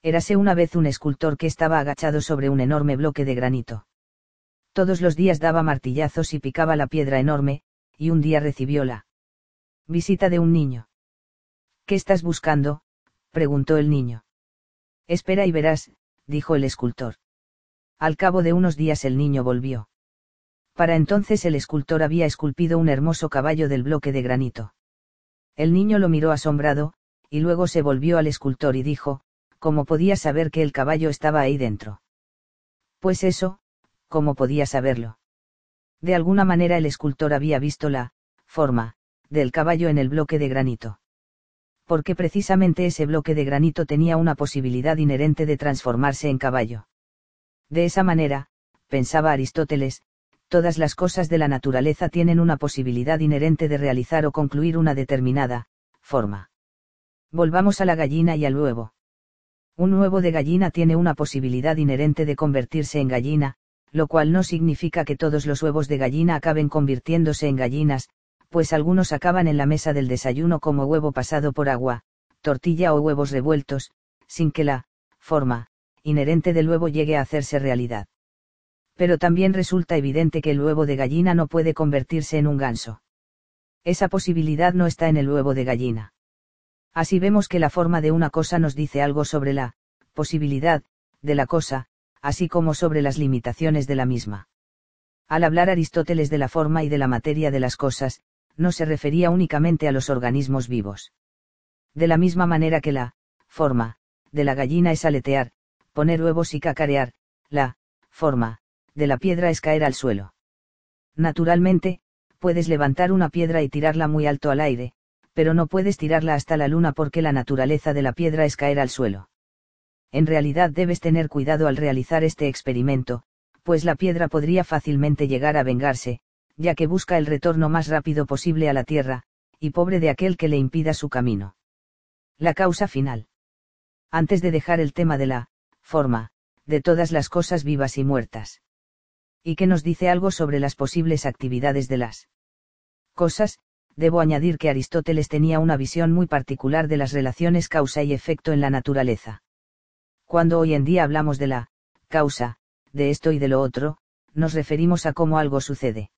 Érase una vez un escultor que estaba agachado sobre un enorme bloque de granito todos los días daba martillazos y picaba la piedra enorme, y un día recibió la visita de un niño. ¿Qué estás buscando? preguntó el niño. Espera y verás, dijo el escultor. Al cabo de unos días el niño volvió. Para entonces el escultor había esculpido un hermoso caballo del bloque de granito. El niño lo miró asombrado, y luego se volvió al escultor y dijo, ¿cómo podía saber que el caballo estaba ahí dentro? Pues eso, ¿cómo podía saberlo? De alguna manera el escultor había visto la forma del caballo en el bloque de granito. Porque precisamente ese bloque de granito tenía una posibilidad inherente de transformarse en caballo. De esa manera, pensaba Aristóteles, todas las cosas de la naturaleza tienen una posibilidad inherente de realizar o concluir una determinada forma. Volvamos a la gallina y al huevo. Un huevo de gallina tiene una posibilidad inherente de convertirse en gallina, lo cual no significa que todos los huevos de gallina acaben convirtiéndose en gallinas, pues algunos acaban en la mesa del desayuno como huevo pasado por agua, tortilla o huevos revueltos, sin que la forma inherente del huevo llegue a hacerse realidad pero también resulta evidente que el huevo de gallina no puede convertirse en un ganso. Esa posibilidad no está en el huevo de gallina. Así vemos que la forma de una cosa nos dice algo sobre la posibilidad de la cosa, así como sobre las limitaciones de la misma. Al hablar Aristóteles de la forma y de la materia de las cosas, no se refería únicamente a los organismos vivos. De la misma manera que la forma de la gallina es aletear, poner huevos y cacarear, la forma de la piedra es caer al suelo. Naturalmente, puedes levantar una piedra y tirarla muy alto al aire, pero no puedes tirarla hasta la luna porque la naturaleza de la piedra es caer al suelo. En realidad debes tener cuidado al realizar este experimento, pues la piedra podría fácilmente llegar a vengarse, ya que busca el retorno más rápido posible a la tierra, y pobre de aquel que le impida su camino. La causa final. Antes de dejar el tema de la forma, de todas las cosas vivas y muertas y que nos dice algo sobre las posibles actividades de las cosas, debo añadir que Aristóteles tenía una visión muy particular de las relaciones causa y efecto en la naturaleza. Cuando hoy en día hablamos de la causa, de esto y de lo otro, nos referimos a cómo algo sucede.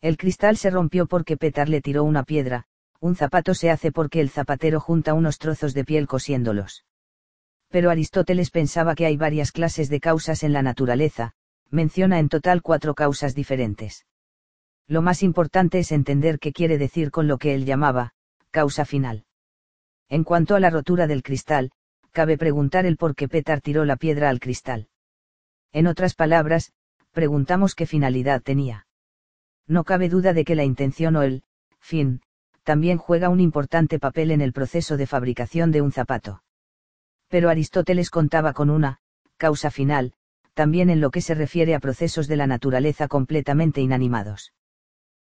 El cristal se rompió porque Petar le tiró una piedra, un zapato se hace porque el zapatero junta unos trozos de piel cosiéndolos. Pero Aristóteles pensaba que hay varias clases de causas en la naturaleza, menciona en total cuatro causas diferentes. Lo más importante es entender qué quiere decir con lo que él llamaba, causa final. En cuanto a la rotura del cristal, cabe preguntar el por qué Petar tiró la piedra al cristal. En otras palabras, preguntamos qué finalidad tenía. No cabe duda de que la intención o el fin también juega un importante papel en el proceso de fabricación de un zapato. Pero Aristóteles contaba con una causa final, también en lo que se refiere a procesos de la naturaleza completamente inanimados.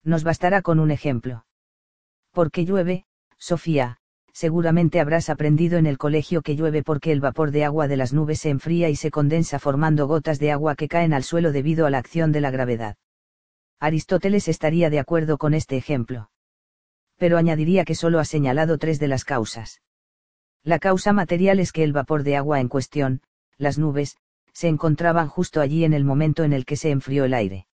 Nos bastará con un ejemplo. Porque llueve, Sofía, seguramente habrás aprendido en el colegio que llueve porque el vapor de agua de las nubes se enfría y se condensa formando gotas de agua que caen al suelo debido a la acción de la gravedad. Aristóteles estaría de acuerdo con este ejemplo. Pero añadiría que solo ha señalado tres de las causas. La causa material es que el vapor de agua en cuestión, las nubes, se encontraban justo allí en el momento en el que se enfrió el aire.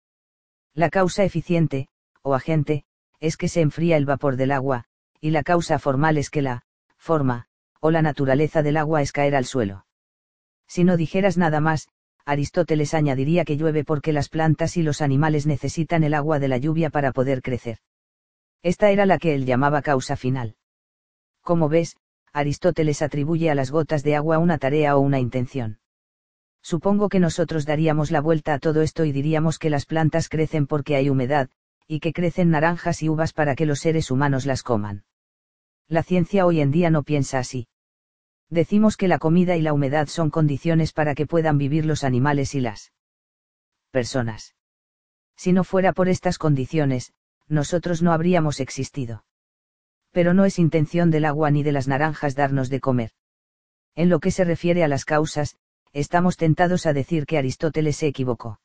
La causa eficiente, o agente, es que se enfría el vapor del agua, y la causa formal es que la forma, o la naturaleza del agua es caer al suelo. Si no dijeras nada más, Aristóteles añadiría que llueve porque las plantas y los animales necesitan el agua de la lluvia para poder crecer. Esta era la que él llamaba causa final. Como ves, Aristóteles atribuye a las gotas de agua una tarea o una intención. Supongo que nosotros daríamos la vuelta a todo esto y diríamos que las plantas crecen porque hay humedad, y que crecen naranjas y uvas para que los seres humanos las coman. La ciencia hoy en día no piensa así. Decimos que la comida y la humedad son condiciones para que puedan vivir los animales y las personas. Si no fuera por estas condiciones, nosotros no habríamos existido. Pero no es intención del agua ni de las naranjas darnos de comer. En lo que se refiere a las causas, estamos tentados a decir que Aristóteles se equivocó.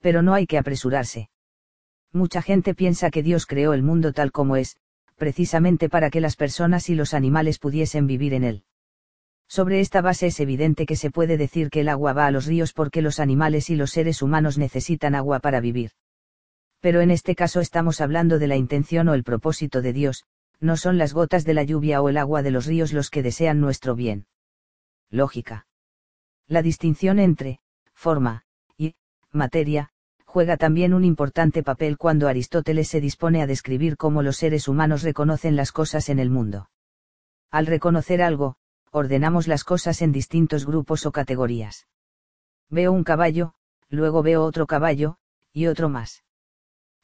Pero no hay que apresurarse. Mucha gente piensa que Dios creó el mundo tal como es, precisamente para que las personas y los animales pudiesen vivir en él. Sobre esta base es evidente que se puede decir que el agua va a los ríos porque los animales y los seres humanos necesitan agua para vivir. Pero en este caso estamos hablando de la intención o el propósito de Dios, no son las gotas de la lluvia o el agua de los ríos los que desean nuestro bien. Lógica. La distinción entre forma y materia juega también un importante papel cuando Aristóteles se dispone a describir cómo los seres humanos reconocen las cosas en el mundo. Al reconocer algo, ordenamos las cosas en distintos grupos o categorías. Veo un caballo, luego veo otro caballo, y otro más.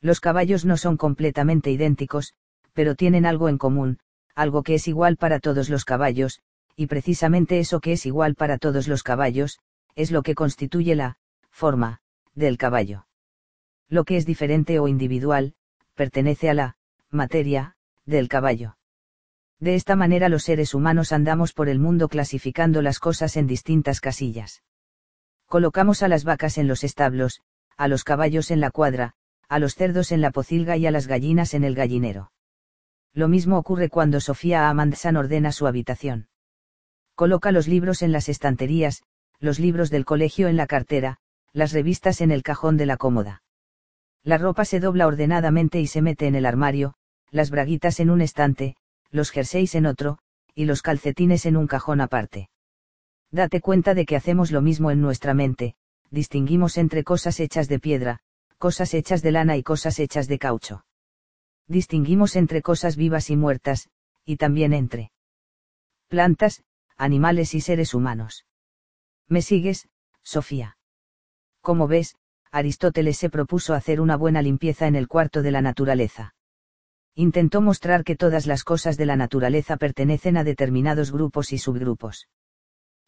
Los caballos no son completamente idénticos, pero tienen algo en común, algo que es igual para todos los caballos, y precisamente eso que es igual para todos los caballos, es lo que constituye la forma del caballo. Lo que es diferente o individual, pertenece a la materia del caballo. De esta manera los seres humanos andamos por el mundo clasificando las cosas en distintas casillas. Colocamos a las vacas en los establos, a los caballos en la cuadra, a los cerdos en la pocilga y a las gallinas en el gallinero. Lo mismo ocurre cuando Sofía Amandsan ordena su habitación. Coloca los libros en las estanterías, los libros del colegio en la cartera, las revistas en el cajón de la cómoda. La ropa se dobla ordenadamente y se mete en el armario, las braguitas en un estante, los jerseys en otro, y los calcetines en un cajón aparte. Date cuenta de que hacemos lo mismo en nuestra mente, distinguimos entre cosas hechas de piedra, cosas hechas de lana y cosas hechas de caucho. Distinguimos entre cosas vivas y muertas, y también entre plantas, animales y seres humanos. ¿Me sigues, Sofía? Como ves, Aristóteles se propuso hacer una buena limpieza en el cuarto de la naturaleza. Intentó mostrar que todas las cosas de la naturaleza pertenecen a determinados grupos y subgrupos.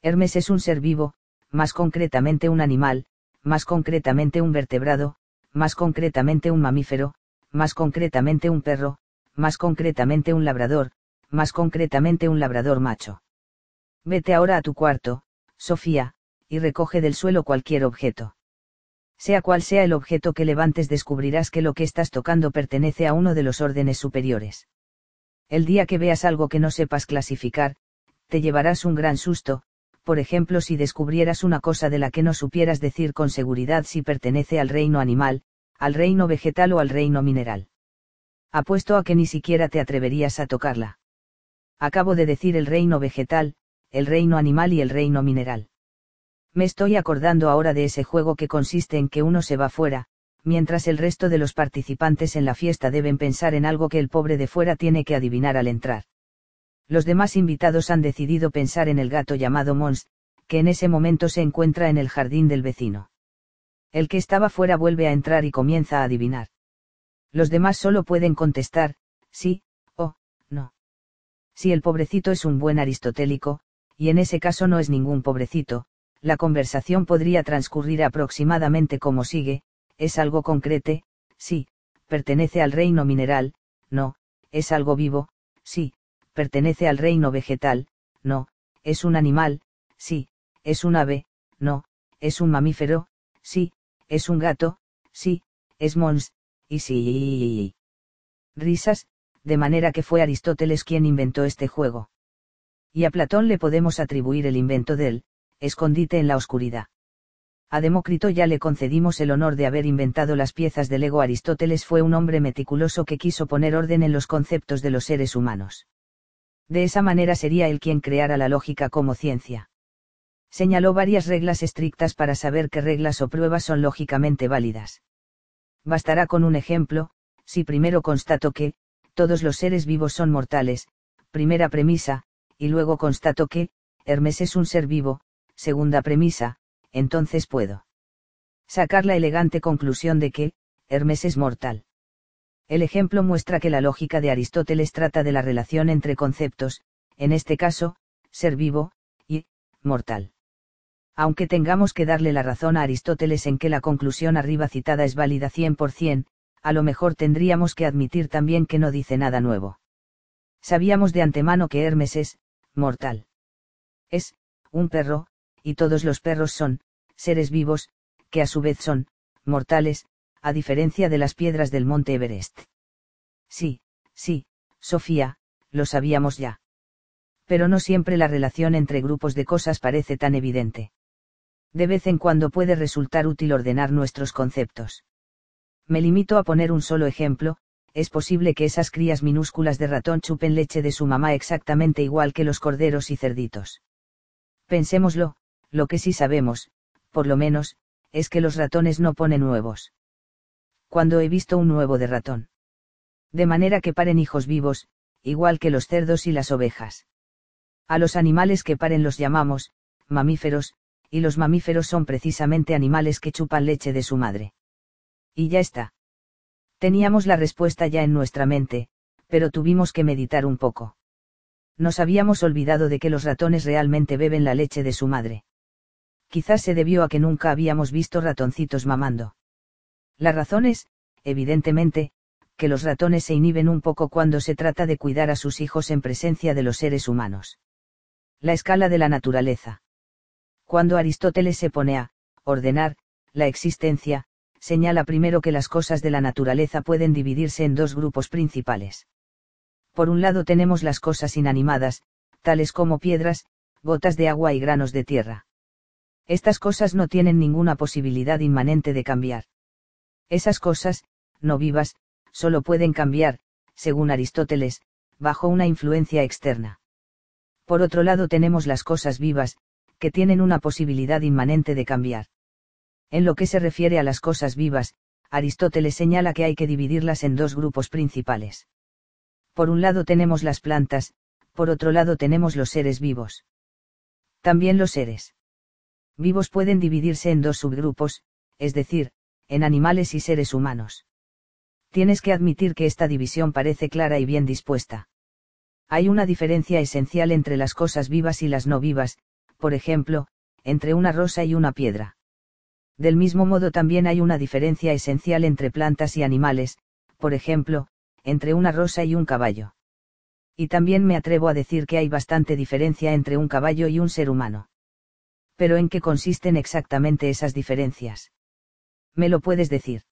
Hermes es un ser vivo, más concretamente un animal, más concretamente un vertebrado, más concretamente un mamífero, más concretamente un perro, más concretamente un labrador, más concretamente un labrador macho. Vete ahora a tu cuarto, Sofía, y recoge del suelo cualquier objeto. Sea cual sea el objeto que levantes descubrirás que lo que estás tocando pertenece a uno de los órdenes superiores. El día que veas algo que no sepas clasificar, te llevarás un gran susto, por ejemplo si descubrieras una cosa de la que no supieras decir con seguridad si pertenece al reino animal, al reino vegetal o al reino mineral. Apuesto a que ni siquiera te atreverías a tocarla. Acabo de decir el reino vegetal, el reino animal y el reino mineral. Me estoy acordando ahora de ese juego que consiste en que uno se va fuera, mientras el resto de los participantes en la fiesta deben pensar en algo que el pobre de fuera tiene que adivinar al entrar. Los demás invitados han decidido pensar en el gato llamado Mons, que en ese momento se encuentra en el jardín del vecino. El que estaba fuera vuelve a entrar y comienza a adivinar. Los demás solo pueden contestar, sí, o, no. Si el pobrecito es un buen aristotélico, y en ese caso no es ningún pobrecito, la conversación podría transcurrir aproximadamente como sigue, es algo concrete, sí, pertenece al reino mineral, no, es algo vivo, sí, pertenece al reino vegetal, no, es un animal, sí, es un ave, no, es un mamífero, sí, es un gato, sí, es mons, y sí. Risas, de manera que fue Aristóteles quien inventó este juego. Y a Platón le podemos atribuir el invento del, escondite en la oscuridad. A Demócrito ya le concedimos el honor de haber inventado las piezas del ego. Aristóteles fue un hombre meticuloso que quiso poner orden en los conceptos de los seres humanos. De esa manera sería él quien creara la lógica como ciencia. Señaló varias reglas estrictas para saber qué reglas o pruebas son lógicamente válidas. Bastará con un ejemplo, si primero constato que, todos los seres vivos son mortales, primera premisa, y luego constato que, Hermes es un ser vivo, segunda premisa, entonces puedo sacar la elegante conclusión de que, Hermes es mortal. El ejemplo muestra que la lógica de Aristóteles trata de la relación entre conceptos, en este caso, ser vivo, y, mortal. Aunque tengamos que darle la razón a Aristóteles en que la conclusión arriba citada es válida 100%, a lo mejor tendríamos que admitir también que no dice nada nuevo. Sabíamos de antemano que Hermes es, mortal. Es, un perro, y todos los perros son, seres vivos, que a su vez son, mortales, a diferencia de las piedras del monte Everest. Sí, sí, Sofía, lo sabíamos ya. Pero no siempre la relación entre grupos de cosas parece tan evidente. De vez en cuando puede resultar útil ordenar nuestros conceptos. Me limito a poner un solo ejemplo, es posible que esas crías minúsculas de ratón chupen leche de su mamá exactamente igual que los corderos y cerditos. Pensémoslo, lo que sí sabemos, por lo menos, es que los ratones no ponen huevos. Cuando he visto un huevo de ratón. De manera que paren hijos vivos, igual que los cerdos y las ovejas. A los animales que paren los llamamos, mamíferos, y los mamíferos son precisamente animales que chupan leche de su madre. Y ya está. Teníamos la respuesta ya en nuestra mente, pero tuvimos que meditar un poco. Nos habíamos olvidado de que los ratones realmente beben la leche de su madre. Quizás se debió a que nunca habíamos visto ratoncitos mamando. La razón es, evidentemente, que los ratones se inhiben un poco cuando se trata de cuidar a sus hijos en presencia de los seres humanos. La escala de la naturaleza. Cuando Aristóteles se pone a ordenar la existencia, señala primero que las cosas de la naturaleza pueden dividirse en dos grupos principales. Por un lado tenemos las cosas inanimadas, tales como piedras, gotas de agua y granos de tierra. Estas cosas no tienen ninguna posibilidad inmanente de cambiar. Esas cosas, no vivas, solo pueden cambiar, según Aristóteles, bajo una influencia externa. Por otro lado tenemos las cosas vivas, que tienen una posibilidad inmanente de cambiar. En lo que se refiere a las cosas vivas, Aristóteles señala que hay que dividirlas en dos grupos principales. Por un lado tenemos las plantas, por otro lado tenemos los seres vivos. También los seres vivos pueden dividirse en dos subgrupos, es decir, en animales y seres humanos. Tienes que admitir que esta división parece clara y bien dispuesta. Hay una diferencia esencial entre las cosas vivas y las no vivas, por ejemplo, entre una rosa y una piedra. Del mismo modo también hay una diferencia esencial entre plantas y animales, por ejemplo, entre una rosa y un caballo. Y también me atrevo a decir que hay bastante diferencia entre un caballo y un ser humano. Pero ¿en qué consisten exactamente esas diferencias? ¿Me lo puedes decir?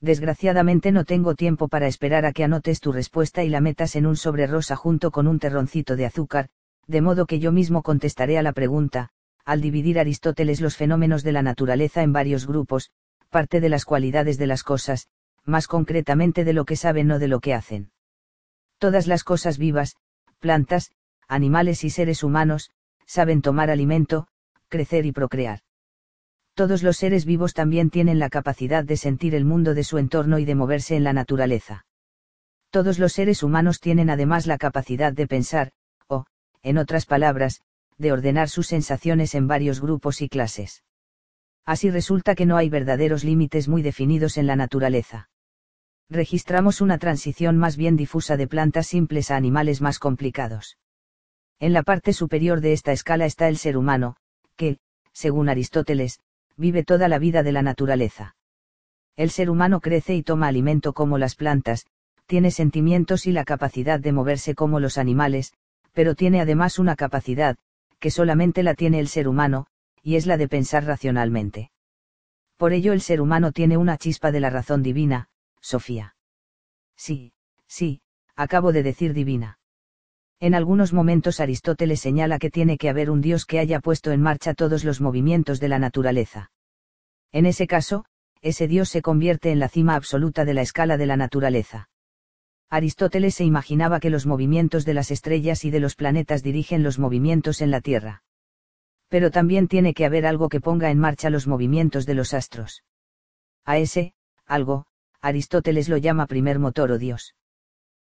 Desgraciadamente no tengo tiempo para esperar a que anotes tu respuesta y la metas en un sobre rosa junto con un terroncito de azúcar, de modo que yo mismo contestaré a la pregunta, al dividir Aristóteles los fenómenos de la naturaleza en varios grupos, parte de las cualidades de las cosas, más concretamente de lo que saben o de lo que hacen. Todas las cosas vivas, plantas, animales y seres humanos, saben tomar alimento, crecer y procrear. Todos los seres vivos también tienen la capacidad de sentir el mundo de su entorno y de moverse en la naturaleza. Todos los seres humanos tienen además la capacidad de pensar, o, en otras palabras, de ordenar sus sensaciones en varios grupos y clases. Así resulta que no hay verdaderos límites muy definidos en la naturaleza. Registramos una transición más bien difusa de plantas simples a animales más complicados. En la parte superior de esta escala está el ser humano, que, según Aristóteles, vive toda la vida de la naturaleza. El ser humano crece y toma alimento como las plantas, tiene sentimientos y la capacidad de moverse como los animales, pero tiene además una capacidad, que solamente la tiene el ser humano, y es la de pensar racionalmente. Por ello el ser humano tiene una chispa de la razón divina, Sofía. Sí, sí, acabo de decir divina. En algunos momentos Aristóteles señala que tiene que haber un Dios que haya puesto en marcha todos los movimientos de la naturaleza. En ese caso, ese Dios se convierte en la cima absoluta de la escala de la naturaleza. Aristóteles se imaginaba que los movimientos de las estrellas y de los planetas dirigen los movimientos en la Tierra. Pero también tiene que haber algo que ponga en marcha los movimientos de los astros. A ese, algo, Aristóteles lo llama primer motor o Dios.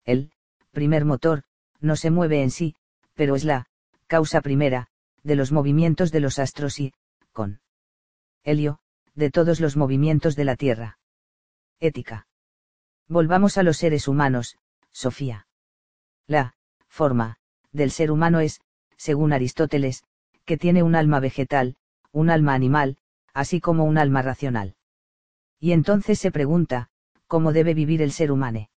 El, primer motor, no se mueve en sí, pero es la, causa primera, de los movimientos de los astros y, con helio, de todos los movimientos de la Tierra. Ética. Volvamos a los seres humanos, Sofía. La forma del ser humano es, según Aristóteles, que tiene un alma vegetal, un alma animal, así como un alma racional. Y entonces se pregunta, ¿cómo debe vivir el ser humano?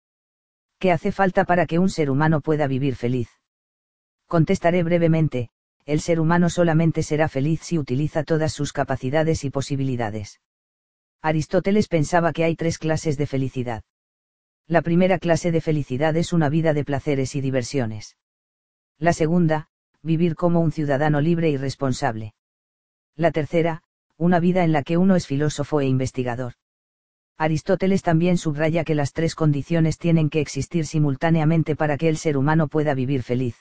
¿Qué hace falta para que un ser humano pueda vivir feliz? Contestaré brevemente, el ser humano solamente será feliz si utiliza todas sus capacidades y posibilidades. Aristóteles pensaba que hay tres clases de felicidad. La primera clase de felicidad es una vida de placeres y diversiones. La segunda, vivir como un ciudadano libre y responsable. La tercera, una vida en la que uno es filósofo e investigador. Aristóteles también subraya que las tres condiciones tienen que existir simultáneamente para que el ser humano pueda vivir feliz.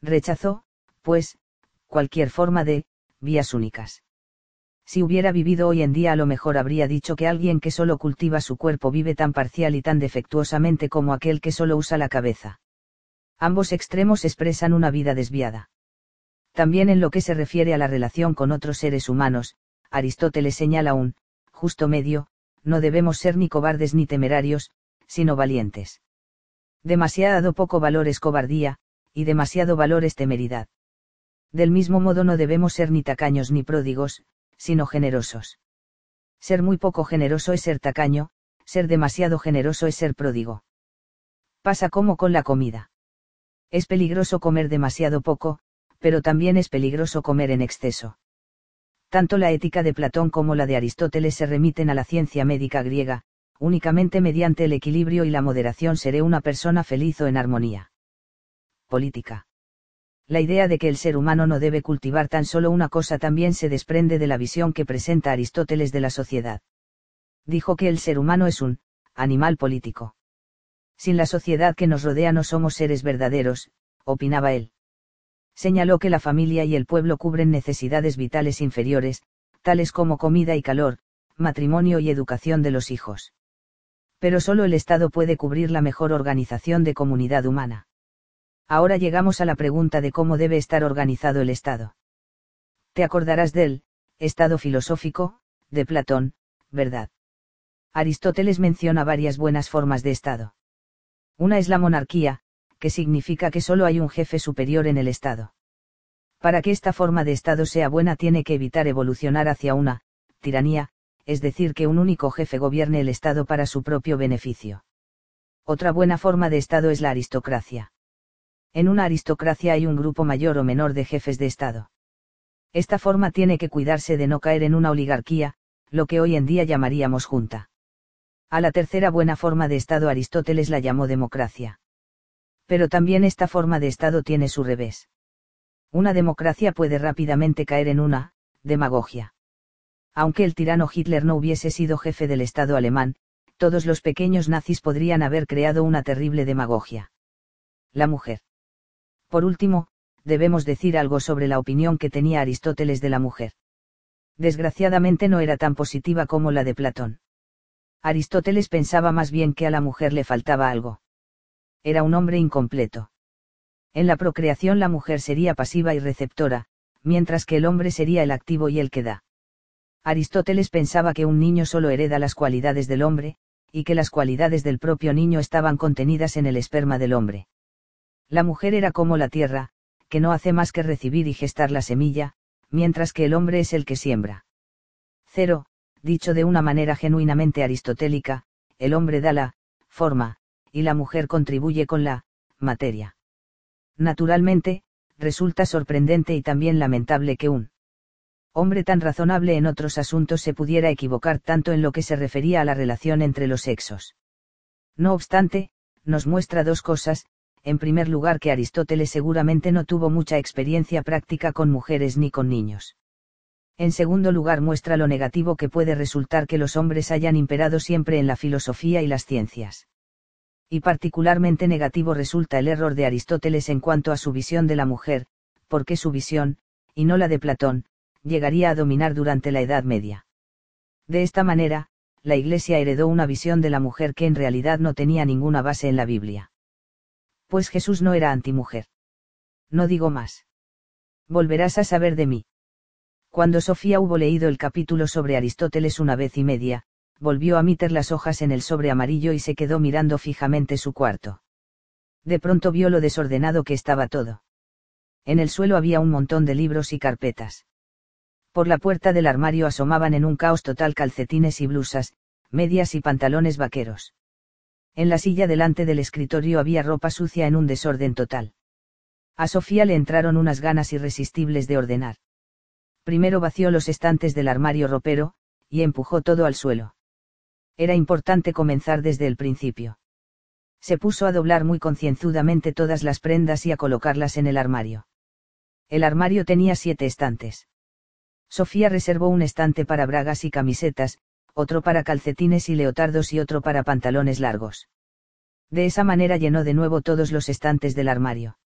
Rechazó, pues, cualquier forma de, vías únicas. Si hubiera vivido hoy en día a lo mejor habría dicho que alguien que solo cultiva su cuerpo vive tan parcial y tan defectuosamente como aquel que solo usa la cabeza. Ambos extremos expresan una vida desviada. También en lo que se refiere a la relación con otros seres humanos, Aristóteles señala un, justo medio, no debemos ser ni cobardes ni temerarios, sino valientes. Demasiado poco valor es cobardía, y demasiado valor es temeridad. Del mismo modo no debemos ser ni tacaños ni pródigos, sino generosos. Ser muy poco generoso es ser tacaño, ser demasiado generoso es ser pródigo. Pasa como con la comida. Es peligroso comer demasiado poco, pero también es peligroso comer en exceso. Tanto la ética de Platón como la de Aristóteles se remiten a la ciencia médica griega, únicamente mediante el equilibrio y la moderación seré una persona feliz o en armonía. Política la idea de que el ser humano no debe cultivar tan solo una cosa también se desprende de la visión que presenta Aristóteles de la sociedad. Dijo que el ser humano es un animal político. Sin la sociedad que nos rodea no somos seres verdaderos, opinaba él. Señaló que la familia y el pueblo cubren necesidades vitales inferiores, tales como comida y calor, matrimonio y educación de los hijos. Pero solo el Estado puede cubrir la mejor organización de comunidad humana. Ahora llegamos a la pregunta de cómo debe estar organizado el Estado. Te acordarás del, Estado filosófico, de Platón, ¿verdad? Aristóteles menciona varias buenas formas de Estado. Una es la monarquía, que significa que solo hay un jefe superior en el Estado. Para que esta forma de Estado sea buena tiene que evitar evolucionar hacia una, tiranía, es decir, que un único jefe gobierne el Estado para su propio beneficio. Otra buena forma de Estado es la aristocracia. En una aristocracia hay un grupo mayor o menor de jefes de Estado. Esta forma tiene que cuidarse de no caer en una oligarquía, lo que hoy en día llamaríamos junta. A la tercera buena forma de Estado Aristóteles la llamó democracia. Pero también esta forma de Estado tiene su revés. Una democracia puede rápidamente caer en una, demagogia. Aunque el tirano Hitler no hubiese sido jefe del Estado alemán, todos los pequeños nazis podrían haber creado una terrible demagogia. La mujer. Por último, debemos decir algo sobre la opinión que tenía Aristóteles de la mujer. Desgraciadamente no era tan positiva como la de Platón. Aristóteles pensaba más bien que a la mujer le faltaba algo. Era un hombre incompleto. En la procreación la mujer sería pasiva y receptora, mientras que el hombre sería el activo y el que da. Aristóteles pensaba que un niño solo hereda las cualidades del hombre, y que las cualidades del propio niño estaban contenidas en el esperma del hombre. La mujer era como la tierra, que no hace más que recibir y gestar la semilla, mientras que el hombre es el que siembra. Cero, dicho de una manera genuinamente aristotélica, el hombre da la forma, y la mujer contribuye con la materia. Naturalmente, resulta sorprendente y también lamentable que un hombre tan razonable en otros asuntos se pudiera equivocar tanto en lo que se refería a la relación entre los sexos. No obstante, nos muestra dos cosas, en primer lugar que Aristóteles seguramente no tuvo mucha experiencia práctica con mujeres ni con niños. En segundo lugar muestra lo negativo que puede resultar que los hombres hayan imperado siempre en la filosofía y las ciencias. Y particularmente negativo resulta el error de Aristóteles en cuanto a su visión de la mujer, porque su visión, y no la de Platón, llegaría a dominar durante la Edad Media. De esta manera, la Iglesia heredó una visión de la mujer que en realidad no tenía ninguna base en la Biblia pues Jesús no era antimujer. No digo más. Volverás a saber de mí. Cuando Sofía hubo leído el capítulo sobre Aristóteles una vez y media, volvió a meter las hojas en el sobre amarillo y se quedó mirando fijamente su cuarto. De pronto vio lo desordenado que estaba todo. En el suelo había un montón de libros y carpetas. Por la puerta del armario asomaban en un caos total calcetines y blusas, medias y pantalones vaqueros. En la silla delante del escritorio había ropa sucia en un desorden total. A Sofía le entraron unas ganas irresistibles de ordenar. Primero vació los estantes del armario ropero, y empujó todo al suelo. Era importante comenzar desde el principio. Se puso a doblar muy concienzudamente todas las prendas y a colocarlas en el armario. El armario tenía siete estantes. Sofía reservó un estante para bragas y camisetas, otro para calcetines y leotardos y otro para pantalones largos. De esa manera llenó de nuevo todos los estantes del armario.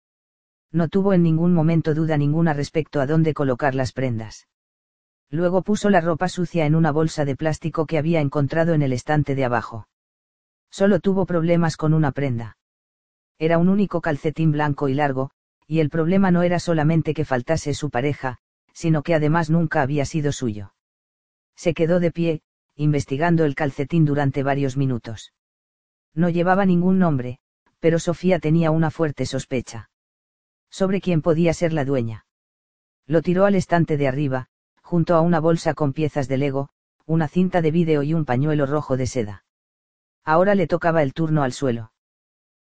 No tuvo en ningún momento duda ninguna respecto a dónde colocar las prendas. Luego puso la ropa sucia en una bolsa de plástico que había encontrado en el estante de abajo. Solo tuvo problemas con una prenda. Era un único calcetín blanco y largo, y el problema no era solamente que faltase su pareja, sino que además nunca había sido suyo. Se quedó de pie, investigando el calcetín durante varios minutos. No llevaba ningún nombre, pero Sofía tenía una fuerte sospecha. Sobre quién podía ser la dueña. Lo tiró al estante de arriba, junto a una bolsa con piezas de Lego, una cinta de vídeo y un pañuelo rojo de seda. Ahora le tocaba el turno al suelo.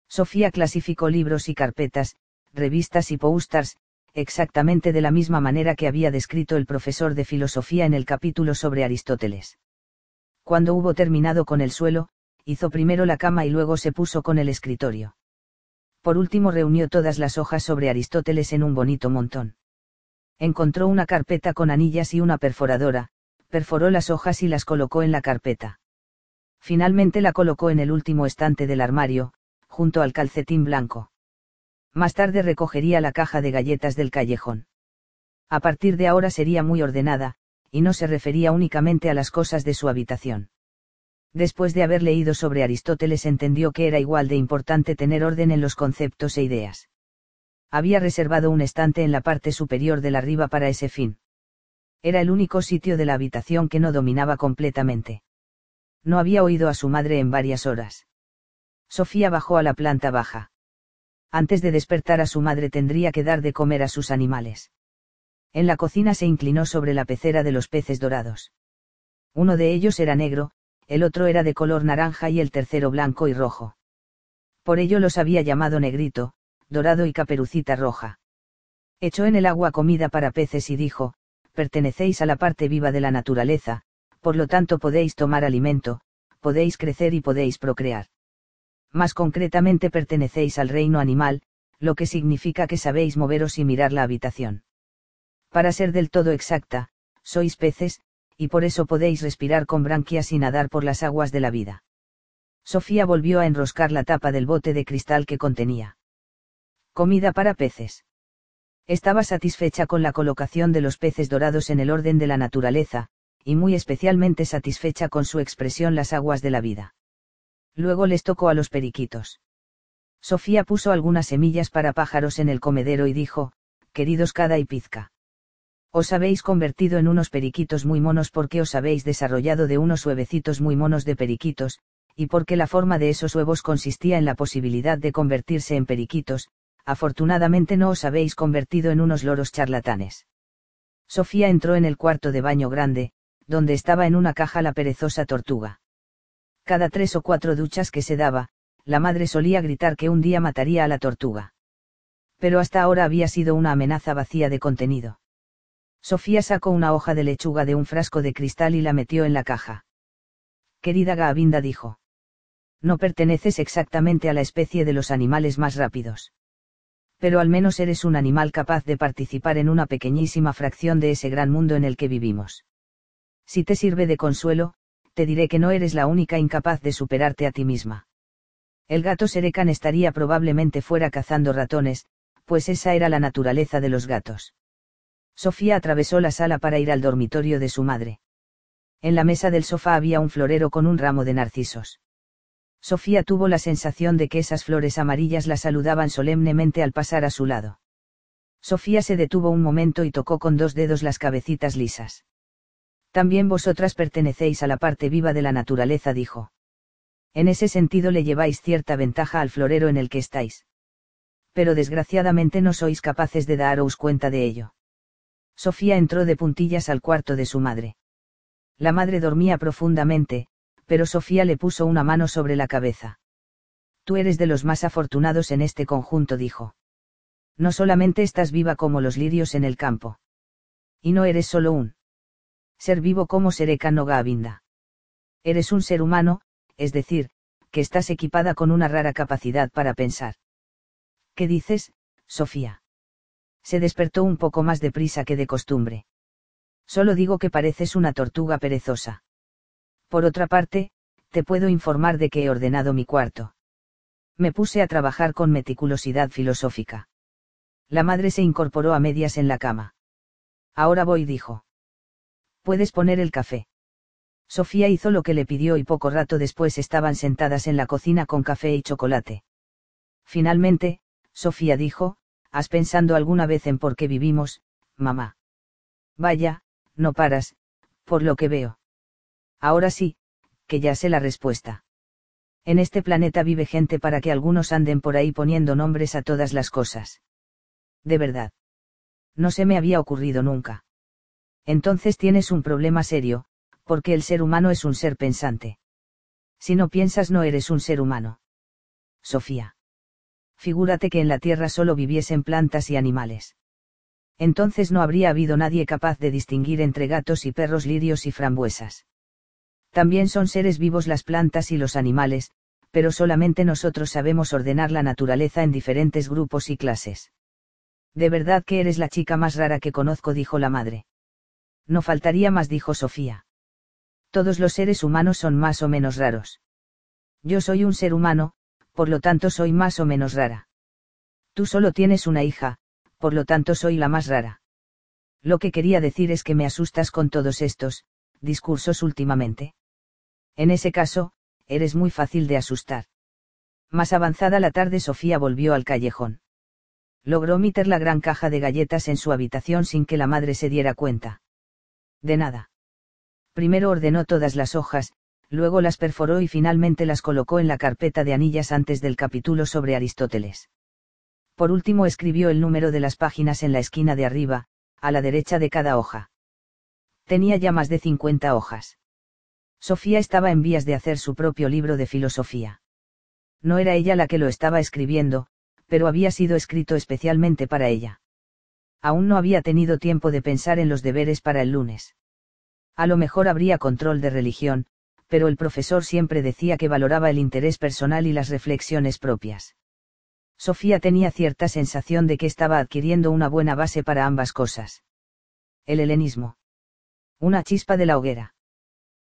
Sofía clasificó libros y carpetas, revistas y posters, exactamente de la misma manera que había descrito el profesor de filosofía en el capítulo sobre Aristóteles. Cuando hubo terminado con el suelo, hizo primero la cama y luego se puso con el escritorio. Por último reunió todas las hojas sobre Aristóteles en un bonito montón. Encontró una carpeta con anillas y una perforadora, perforó las hojas y las colocó en la carpeta. Finalmente la colocó en el último estante del armario, junto al calcetín blanco. Más tarde recogería la caja de galletas del callejón. A partir de ahora sería muy ordenada, y no se refería únicamente a las cosas de su habitación. Después de haber leído sobre Aristóteles entendió que era igual de importante tener orden en los conceptos e ideas. Había reservado un estante en la parte superior de la riba para ese fin. Era el único sitio de la habitación que no dominaba completamente. No había oído a su madre en varias horas. Sofía bajó a la planta baja. Antes de despertar a su madre tendría que dar de comer a sus animales. En la cocina se inclinó sobre la pecera de los peces dorados. Uno de ellos era negro, el otro era de color naranja y el tercero blanco y rojo. Por ello los había llamado negrito, dorado y caperucita roja. Echó en el agua comida para peces y dijo, pertenecéis a la parte viva de la naturaleza, por lo tanto podéis tomar alimento, podéis crecer y podéis procrear. Más concretamente pertenecéis al reino animal, lo que significa que sabéis moveros y mirar la habitación. Para ser del todo exacta, sois peces, y por eso podéis respirar con branquias y nadar por las aguas de la vida. Sofía volvió a enroscar la tapa del bote de cristal que contenía. Comida para peces. Estaba satisfecha con la colocación de los peces dorados en el orden de la naturaleza, y muy especialmente satisfecha con su expresión las aguas de la vida. Luego les tocó a los periquitos. Sofía puso algunas semillas para pájaros en el comedero y dijo, queridos Cada y Pizca. Os habéis convertido en unos periquitos muy monos porque os habéis desarrollado de unos huevecitos muy monos de periquitos, y porque la forma de esos huevos consistía en la posibilidad de convertirse en periquitos, afortunadamente no os habéis convertido en unos loros charlatanes. Sofía entró en el cuarto de baño grande, donde estaba en una caja la perezosa tortuga. Cada tres o cuatro duchas que se daba, la madre solía gritar que un día mataría a la tortuga. Pero hasta ahora había sido una amenaza vacía de contenido. Sofía sacó una hoja de lechuga de un frasco de cristal y la metió en la caja. Querida Gavinda dijo. No perteneces exactamente a la especie de los animales más rápidos. Pero al menos eres un animal capaz de participar en una pequeñísima fracción de ese gran mundo en el que vivimos. Si te sirve de consuelo, te diré que no eres la única incapaz de superarte a ti misma. El gato Serecan estaría probablemente fuera cazando ratones, pues esa era la naturaleza de los gatos. Sofía atravesó la sala para ir al dormitorio de su madre. En la mesa del sofá había un florero con un ramo de narcisos. Sofía tuvo la sensación de que esas flores amarillas la saludaban solemnemente al pasar a su lado. Sofía se detuvo un momento y tocó con dos dedos las cabecitas lisas. También vosotras pertenecéis a la parte viva de la naturaleza, dijo. En ese sentido le lleváis cierta ventaja al florero en el que estáis. Pero desgraciadamente no sois capaces de daros cuenta de ello. Sofía entró de puntillas al cuarto de su madre. La madre dormía profundamente, pero Sofía le puso una mano sobre la cabeza. Tú eres de los más afortunados en este conjunto, dijo. No solamente estás viva como los lirios en el campo. Y no eres solo un ser vivo como Sereca Gavinda. Eres un ser humano, es decir, que estás equipada con una rara capacidad para pensar. ¿Qué dices, Sofía? se despertó un poco más deprisa que de costumbre. Solo digo que pareces una tortuga perezosa. Por otra parte, te puedo informar de que he ordenado mi cuarto. Me puse a trabajar con meticulosidad filosófica. La madre se incorporó a medias en la cama. Ahora voy, dijo. Puedes poner el café. Sofía hizo lo que le pidió y poco rato después estaban sentadas en la cocina con café y chocolate. Finalmente, Sofía dijo, ¿has pensado alguna vez en por qué vivimos, mamá? Vaya, no paras, por lo que veo. Ahora sí, que ya sé la respuesta. En este planeta vive gente para que algunos anden por ahí poniendo nombres a todas las cosas. De verdad. No se me había ocurrido nunca. Entonces tienes un problema serio, porque el ser humano es un ser pensante. Si no piensas no eres un ser humano. Sofía. Figúrate que en la Tierra solo viviesen plantas y animales. Entonces no habría habido nadie capaz de distinguir entre gatos y perros lirios y frambuesas. También son seres vivos las plantas y los animales, pero solamente nosotros sabemos ordenar la naturaleza en diferentes grupos y clases. De verdad que eres la chica más rara que conozco, dijo la madre. No faltaría más, dijo Sofía. Todos los seres humanos son más o menos raros. Yo soy un ser humano, por lo tanto soy más o menos rara. Tú solo tienes una hija, por lo tanto soy la más rara. Lo que quería decir es que me asustas con todos estos, discursos últimamente. En ese caso, eres muy fácil de asustar. Más avanzada la tarde Sofía volvió al callejón. Logró meter la gran caja de galletas en su habitación sin que la madre se diera cuenta. De nada. Primero ordenó todas las hojas, luego las perforó y finalmente las colocó en la carpeta de anillas antes del capítulo sobre Aristóteles. Por último escribió el número de las páginas en la esquina de arriba, a la derecha de cada hoja. Tenía ya más de 50 hojas. Sofía estaba en vías de hacer su propio libro de filosofía. No era ella la que lo estaba escribiendo, pero había sido escrito especialmente para ella. Aún no había tenido tiempo de pensar en los deberes para el lunes. A lo mejor habría control de religión, pero el profesor siempre decía que valoraba el interés personal y las reflexiones propias. Sofía tenía cierta sensación de que estaba adquiriendo una buena base para ambas cosas. El helenismo. Una chispa de la hoguera.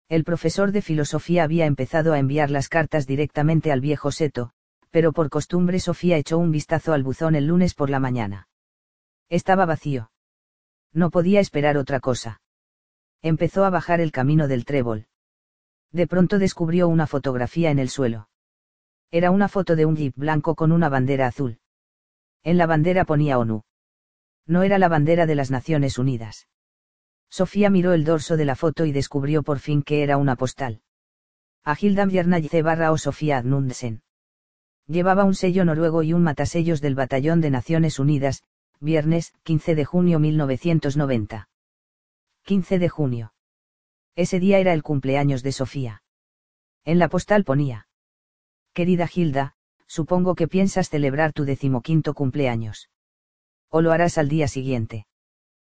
El profesor de filosofía había empezado a enviar las cartas directamente al viejo seto, pero por costumbre Sofía echó un vistazo al buzón el lunes por la mañana. Estaba vacío. No podía esperar otra cosa. Empezó a bajar el camino del trébol. De pronto descubrió una fotografía en el suelo. Era una foto de un jeep blanco con una bandera azul. En la bandera ponía ONU. No era la bandera de las Naciones Unidas. Sofía miró el dorso de la foto y descubrió por fin que era una postal. A Hilda barra o Sofía Adnundsen. Llevaba un sello noruego y un matasellos del Batallón de Naciones Unidas, viernes, 15 de junio 1990. 15 de junio. Ese día era el cumpleaños de Sofía. En la postal ponía. Querida Hilda, supongo que piensas celebrar tu decimoquinto cumpleaños. O lo harás al día siguiente.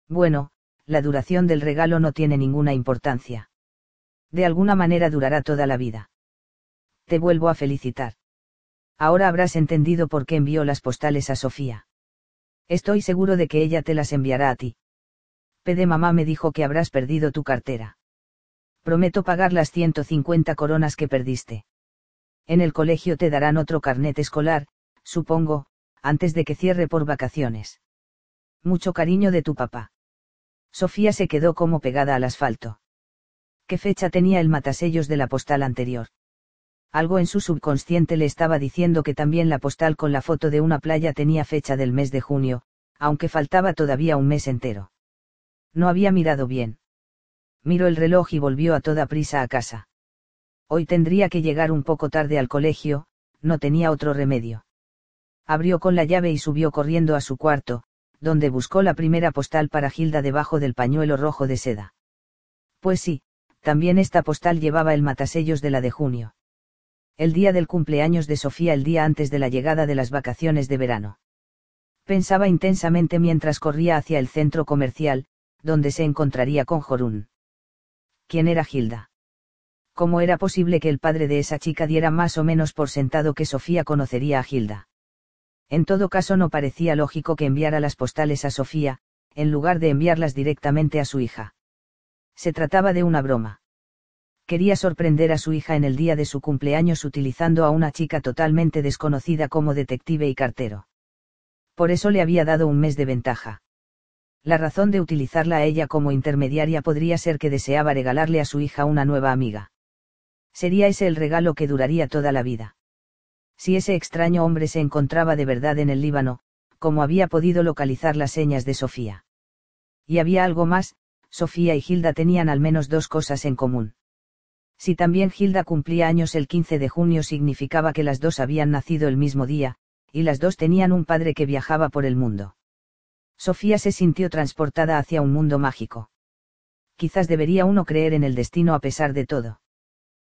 Bueno, la duración del regalo no tiene ninguna importancia. De alguna manera durará toda la vida. Te vuelvo a felicitar. Ahora habrás entendido por qué envió las postales a Sofía. Estoy seguro de que ella te las enviará a ti. Pede mamá me dijo que habrás perdido tu cartera. Prometo pagar las 150 coronas que perdiste. En el colegio te darán otro carnet escolar, supongo, antes de que cierre por vacaciones. Mucho cariño de tu papá. Sofía se quedó como pegada al asfalto. ¿Qué fecha tenía el matasellos de la postal anterior? Algo en su subconsciente le estaba diciendo que también la postal con la foto de una playa tenía fecha del mes de junio, aunque faltaba todavía un mes entero. No había mirado bien. Miró el reloj y volvió a toda prisa a casa. Hoy tendría que llegar un poco tarde al colegio, no tenía otro remedio. Abrió con la llave y subió corriendo a su cuarto, donde buscó la primera postal para Gilda debajo del pañuelo rojo de seda. Pues sí, también esta postal llevaba el matasellos de la de junio. El día del cumpleaños de Sofía el día antes de la llegada de las vacaciones de verano. Pensaba intensamente mientras corría hacia el centro comercial, donde se encontraría con Jorún. ¿Quién era Gilda? ¿Cómo era posible que el padre de esa chica diera más o menos por sentado que Sofía conocería a Gilda? En todo caso no parecía lógico que enviara las postales a Sofía, en lugar de enviarlas directamente a su hija. Se trataba de una broma. Quería sorprender a su hija en el día de su cumpleaños utilizando a una chica totalmente desconocida como detective y cartero. Por eso le había dado un mes de ventaja. La razón de utilizarla a ella como intermediaria podría ser que deseaba regalarle a su hija una nueva amiga. Sería ese el regalo que duraría toda la vida. Si ese extraño hombre se encontraba de verdad en el Líbano, ¿cómo había podido localizar las señas de Sofía? Y había algo más, Sofía y Gilda tenían al menos dos cosas en común. Si también Gilda cumplía años el 15 de junio significaba que las dos habían nacido el mismo día, y las dos tenían un padre que viajaba por el mundo. Sofía se sintió transportada hacia un mundo mágico. Quizás debería uno creer en el destino a pesar de todo.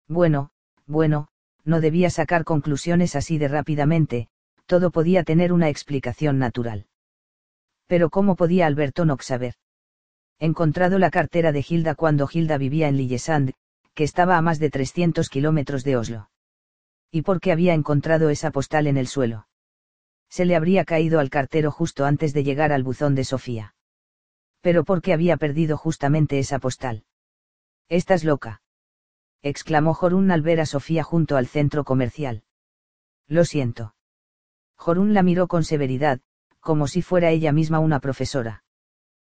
Bueno, bueno, no debía sacar conclusiones así de rápidamente, todo podía tener una explicación natural. Pero ¿cómo podía Alberto Nox saber? Encontrado la cartera de Gilda cuando Gilda vivía en Lillesand, que estaba a más de 300 kilómetros de Oslo. ¿Y por qué había encontrado esa postal en el suelo? Se le habría caído al cartero justo antes de llegar al buzón de Sofía. Pero ¿por qué había perdido justamente esa postal? Estás loca. Exclamó Jorún al ver a Sofía junto al centro comercial. Lo siento. Jorún la miró con severidad, como si fuera ella misma una profesora.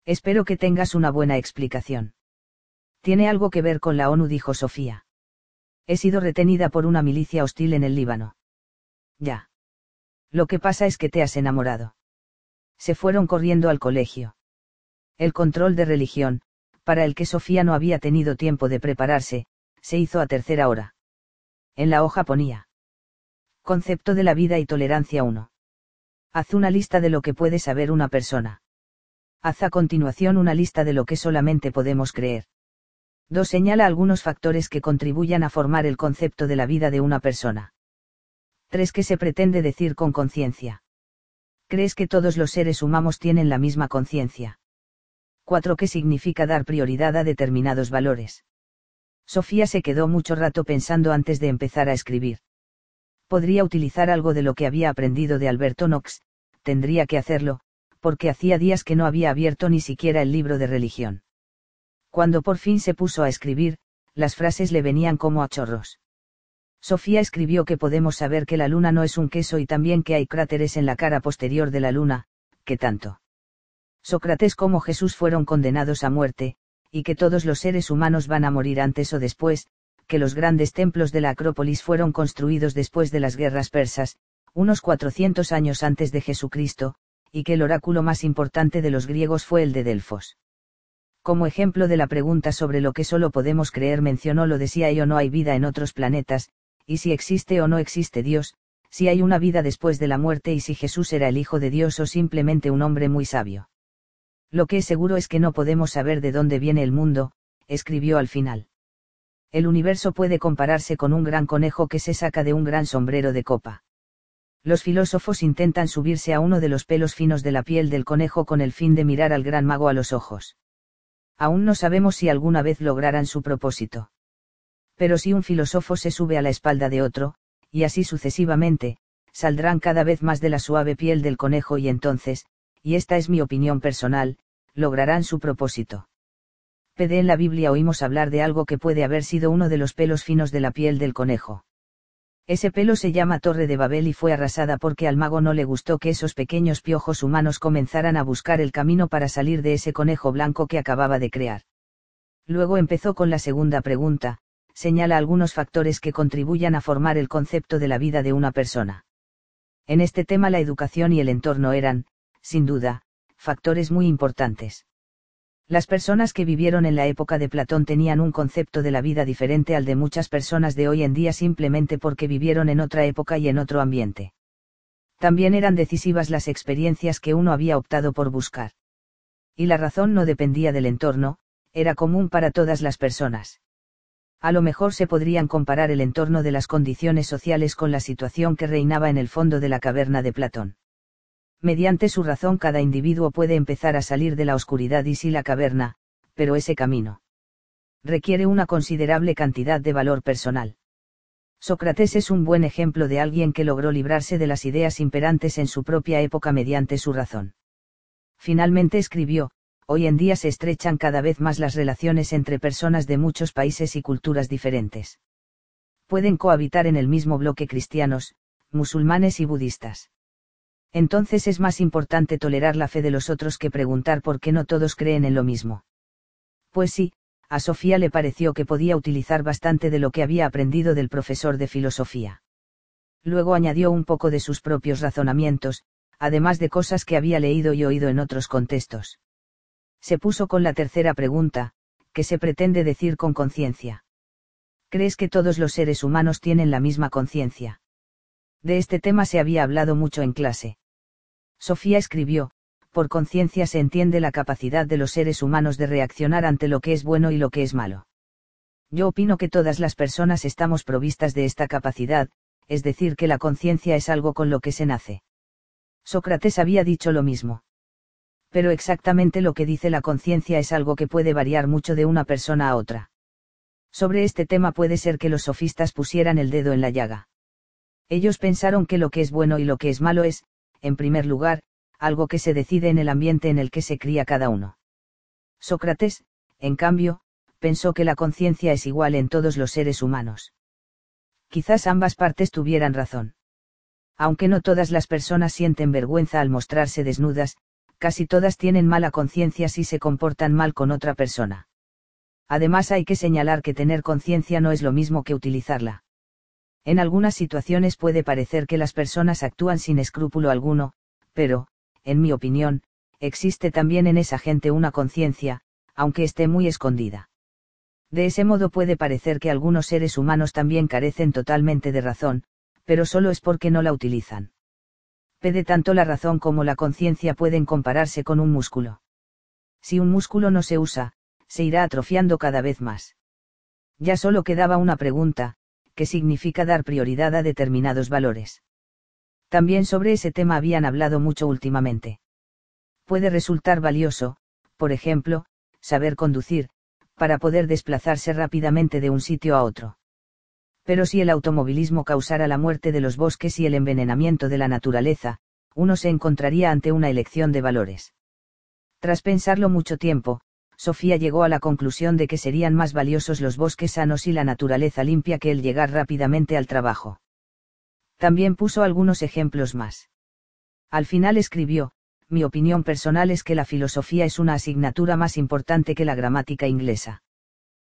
Espero que tengas una buena explicación. Tiene algo que ver con la ONU, dijo Sofía. He sido retenida por una milicia hostil en el Líbano. Ya. Lo que pasa es que te has enamorado. Se fueron corriendo al colegio. El control de religión, para el que Sofía no había tenido tiempo de prepararse, se hizo a tercera hora. En la hoja ponía. Concepto de la vida y tolerancia 1. Haz una lista de lo que puede saber una persona. Haz a continuación una lista de lo que solamente podemos creer. 2. Señala algunos factores que contribuyan a formar el concepto de la vida de una persona. 3. ¿Qué se pretende decir con conciencia? ¿Crees que todos los seres humanos tienen la misma conciencia? 4. ¿Qué significa dar prioridad a determinados valores? Sofía se quedó mucho rato pensando antes de empezar a escribir. Podría utilizar algo de lo que había aprendido de Alberto Knox, tendría que hacerlo, porque hacía días que no había abierto ni siquiera el libro de religión. Cuando por fin se puso a escribir, las frases le venían como a chorros. Sofía escribió que podemos saber que la luna no es un queso y también que hay cráteres en la cara posterior de la luna, que tanto. Sócrates como Jesús fueron condenados a muerte, y que todos los seres humanos van a morir antes o después, que los grandes templos de la Acrópolis fueron construidos después de las guerras persas, unos 400 años antes de Jesucristo, y que el oráculo más importante de los griegos fue el de Delfos. Como ejemplo de la pregunta sobre lo que solo podemos creer mencionó lo de si hay o no hay vida en otros planetas, y si existe o no existe Dios, si hay una vida después de la muerte y si Jesús era el Hijo de Dios o simplemente un hombre muy sabio. Lo que es seguro es que no podemos saber de dónde viene el mundo, escribió al final. El universo puede compararse con un gran conejo que se saca de un gran sombrero de copa. Los filósofos intentan subirse a uno de los pelos finos de la piel del conejo con el fin de mirar al gran mago a los ojos aún no sabemos si alguna vez lograrán su propósito. Pero si un filósofo se sube a la espalda de otro, y así sucesivamente, saldrán cada vez más de la suave piel del conejo y entonces, y esta es mi opinión personal, lograrán su propósito. Pede en la Biblia oímos hablar de algo que puede haber sido uno de los pelos finos de la piel del conejo. Ese pelo se llama Torre de Babel y fue arrasada porque al mago no le gustó que esos pequeños piojos humanos comenzaran a buscar el camino para salir de ese conejo blanco que acababa de crear. Luego empezó con la segunda pregunta, señala algunos factores que contribuyan a formar el concepto de la vida de una persona. En este tema la educación y el entorno eran, sin duda, factores muy importantes. Las personas que vivieron en la época de Platón tenían un concepto de la vida diferente al de muchas personas de hoy en día simplemente porque vivieron en otra época y en otro ambiente. También eran decisivas las experiencias que uno había optado por buscar. Y la razón no dependía del entorno, era común para todas las personas. A lo mejor se podrían comparar el entorno de las condiciones sociales con la situación que reinaba en el fondo de la caverna de Platón mediante su razón cada individuo puede empezar a salir de la oscuridad y sí la caverna, pero ese camino requiere una considerable cantidad de valor personal. Sócrates es un buen ejemplo de alguien que logró librarse de las ideas imperantes en su propia época mediante su razón. Finalmente escribió, hoy en día se estrechan cada vez más las relaciones entre personas de muchos países y culturas diferentes. Pueden cohabitar en el mismo bloque cristianos, musulmanes y budistas. Entonces es más importante tolerar la fe de los otros que preguntar por qué no todos creen en lo mismo. Pues sí, a Sofía le pareció que podía utilizar bastante de lo que había aprendido del profesor de filosofía. Luego añadió un poco de sus propios razonamientos, además de cosas que había leído y oído en otros contextos. Se puso con la tercera pregunta, ¿qué se pretende decir con conciencia? ¿Crees que todos los seres humanos tienen la misma conciencia? De este tema se había hablado mucho en clase. Sofía escribió, por conciencia se entiende la capacidad de los seres humanos de reaccionar ante lo que es bueno y lo que es malo. Yo opino que todas las personas estamos provistas de esta capacidad, es decir, que la conciencia es algo con lo que se nace. Sócrates había dicho lo mismo. Pero exactamente lo que dice la conciencia es algo que puede variar mucho de una persona a otra. Sobre este tema puede ser que los sofistas pusieran el dedo en la llaga. Ellos pensaron que lo que es bueno y lo que es malo es, en primer lugar, algo que se decide en el ambiente en el que se cría cada uno. Sócrates, en cambio, pensó que la conciencia es igual en todos los seres humanos. Quizás ambas partes tuvieran razón. Aunque no todas las personas sienten vergüenza al mostrarse desnudas, casi todas tienen mala conciencia si se comportan mal con otra persona. Además hay que señalar que tener conciencia no es lo mismo que utilizarla. En algunas situaciones puede parecer que las personas actúan sin escrúpulo alguno, pero, en mi opinión, existe también en esa gente una conciencia, aunque esté muy escondida. De ese modo puede parecer que algunos seres humanos también carecen totalmente de razón, pero solo es porque no la utilizan. Pede tanto la razón como la conciencia pueden compararse con un músculo. Si un músculo no se usa, se irá atrofiando cada vez más. Ya solo quedaba una pregunta, que significa dar prioridad a determinados valores. También sobre ese tema habían hablado mucho últimamente. Puede resultar valioso, por ejemplo, saber conducir, para poder desplazarse rápidamente de un sitio a otro. Pero si el automovilismo causara la muerte de los bosques y el envenenamiento de la naturaleza, uno se encontraría ante una elección de valores. Tras pensarlo mucho tiempo, Sofía llegó a la conclusión de que serían más valiosos los bosques sanos y la naturaleza limpia que el llegar rápidamente al trabajo. También puso algunos ejemplos más. Al final escribió, mi opinión personal es que la filosofía es una asignatura más importante que la gramática inglesa.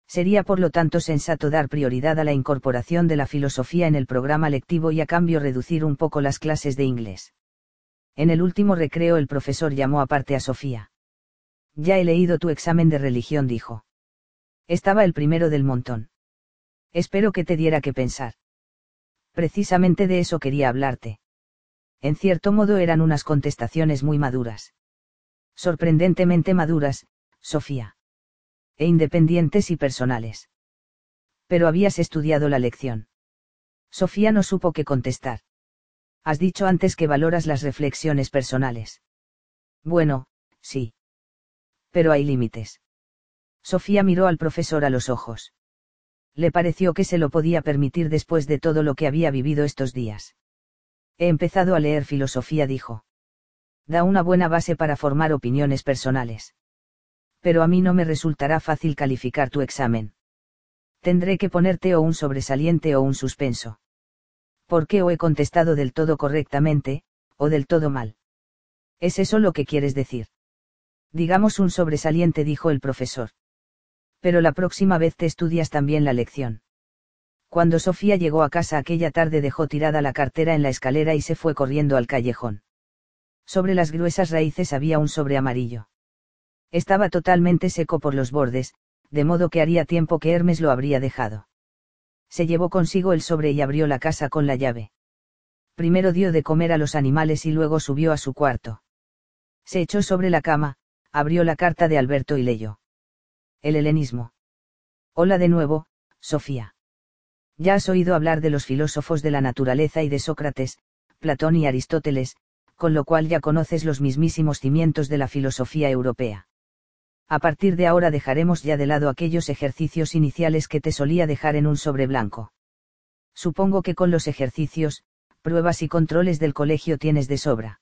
Sería por lo tanto sensato dar prioridad a la incorporación de la filosofía en el programa lectivo y a cambio reducir un poco las clases de inglés. En el último recreo el profesor llamó aparte a Sofía. Ya he leído tu examen de religión, dijo. Estaba el primero del montón. Espero que te diera que pensar. Precisamente de eso quería hablarte. En cierto modo eran unas contestaciones muy maduras. Sorprendentemente maduras, Sofía. E independientes y personales. Pero habías estudiado la lección. Sofía no supo qué contestar. Has dicho antes que valoras las reflexiones personales. Bueno, sí pero hay límites. Sofía miró al profesor a los ojos. Le pareció que se lo podía permitir después de todo lo que había vivido estos días. He empezado a leer filosofía, dijo. Da una buena base para formar opiniones personales. Pero a mí no me resultará fácil calificar tu examen. Tendré que ponerte o un sobresaliente o un suspenso. ¿Por qué o he contestado del todo correctamente, o del todo mal? ¿Es eso lo que quieres decir? Digamos un sobresaliente, dijo el profesor. Pero la próxima vez te estudias también la lección. Cuando Sofía llegó a casa aquella tarde dejó tirada la cartera en la escalera y se fue corriendo al callejón. Sobre las gruesas raíces había un sobre amarillo. Estaba totalmente seco por los bordes, de modo que haría tiempo que Hermes lo habría dejado. Se llevó consigo el sobre y abrió la casa con la llave. Primero dio de comer a los animales y luego subió a su cuarto. Se echó sobre la cama, abrió la carta de Alberto y leyó. El helenismo. Hola de nuevo, Sofía. Ya has oído hablar de los filósofos de la naturaleza y de Sócrates, Platón y Aristóteles, con lo cual ya conoces los mismísimos cimientos de la filosofía europea. A partir de ahora dejaremos ya de lado aquellos ejercicios iniciales que te solía dejar en un sobre blanco. Supongo que con los ejercicios, pruebas y controles del colegio tienes de sobra.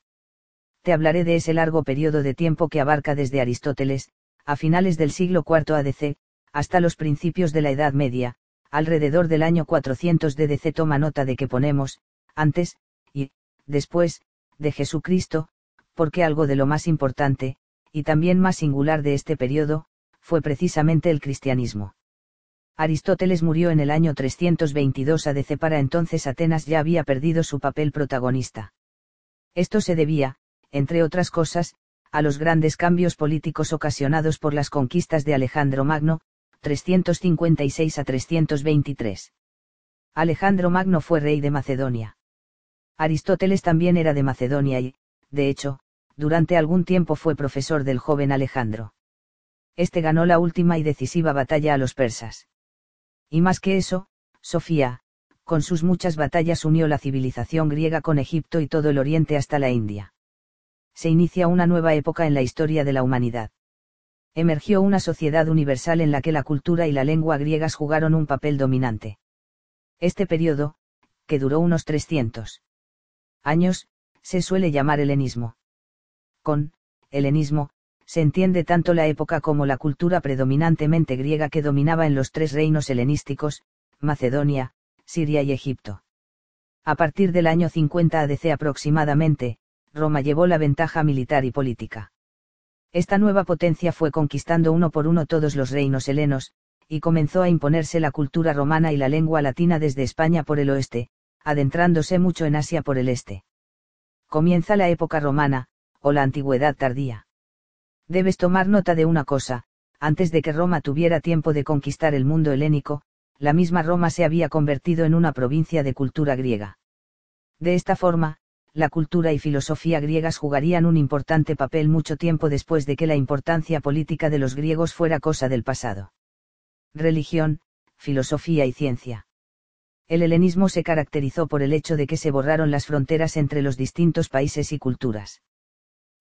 Te hablaré de ese largo periodo de tiempo que abarca desde Aristóteles, a finales del siglo IV ADC, hasta los principios de la Edad Media, alrededor del año 400 DDC toma nota de que ponemos, antes, y, después, de Jesucristo, porque algo de lo más importante, y también más singular de este periodo, fue precisamente el cristianismo. Aristóteles murió en el año 322 ADC para entonces Atenas ya había perdido su papel protagonista. Esto se debía, entre otras cosas, a los grandes cambios políticos ocasionados por las conquistas de Alejandro Magno, 356 a 323. Alejandro Magno fue rey de Macedonia. Aristóteles también era de Macedonia y, de hecho, durante algún tiempo fue profesor del joven Alejandro. Este ganó la última y decisiva batalla a los persas. Y más que eso, Sofía, con sus muchas batallas unió la civilización griega con Egipto y todo el oriente hasta la India. Se inicia una nueva época en la historia de la humanidad. Emergió una sociedad universal en la que la cultura y la lengua griegas jugaron un papel dominante. Este periodo, que duró unos 300 años, se suele llamar helenismo. Con helenismo, se entiende tanto la época como la cultura predominantemente griega que dominaba en los tres reinos helenísticos, Macedonia, Siria y Egipto. A partir del año 50 ADC aproximadamente, Roma llevó la ventaja militar y política. Esta nueva potencia fue conquistando uno por uno todos los reinos helenos, y comenzó a imponerse la cultura romana y la lengua latina desde España por el oeste, adentrándose mucho en Asia por el este. Comienza la época romana, o la antigüedad tardía. Debes tomar nota de una cosa, antes de que Roma tuviera tiempo de conquistar el mundo helénico, la misma Roma se había convertido en una provincia de cultura griega. De esta forma, la cultura y filosofía griegas jugarían un importante papel mucho tiempo después de que la importancia política de los griegos fuera cosa del pasado. Religión, filosofía y ciencia. El helenismo se caracterizó por el hecho de que se borraron las fronteras entre los distintos países y culturas.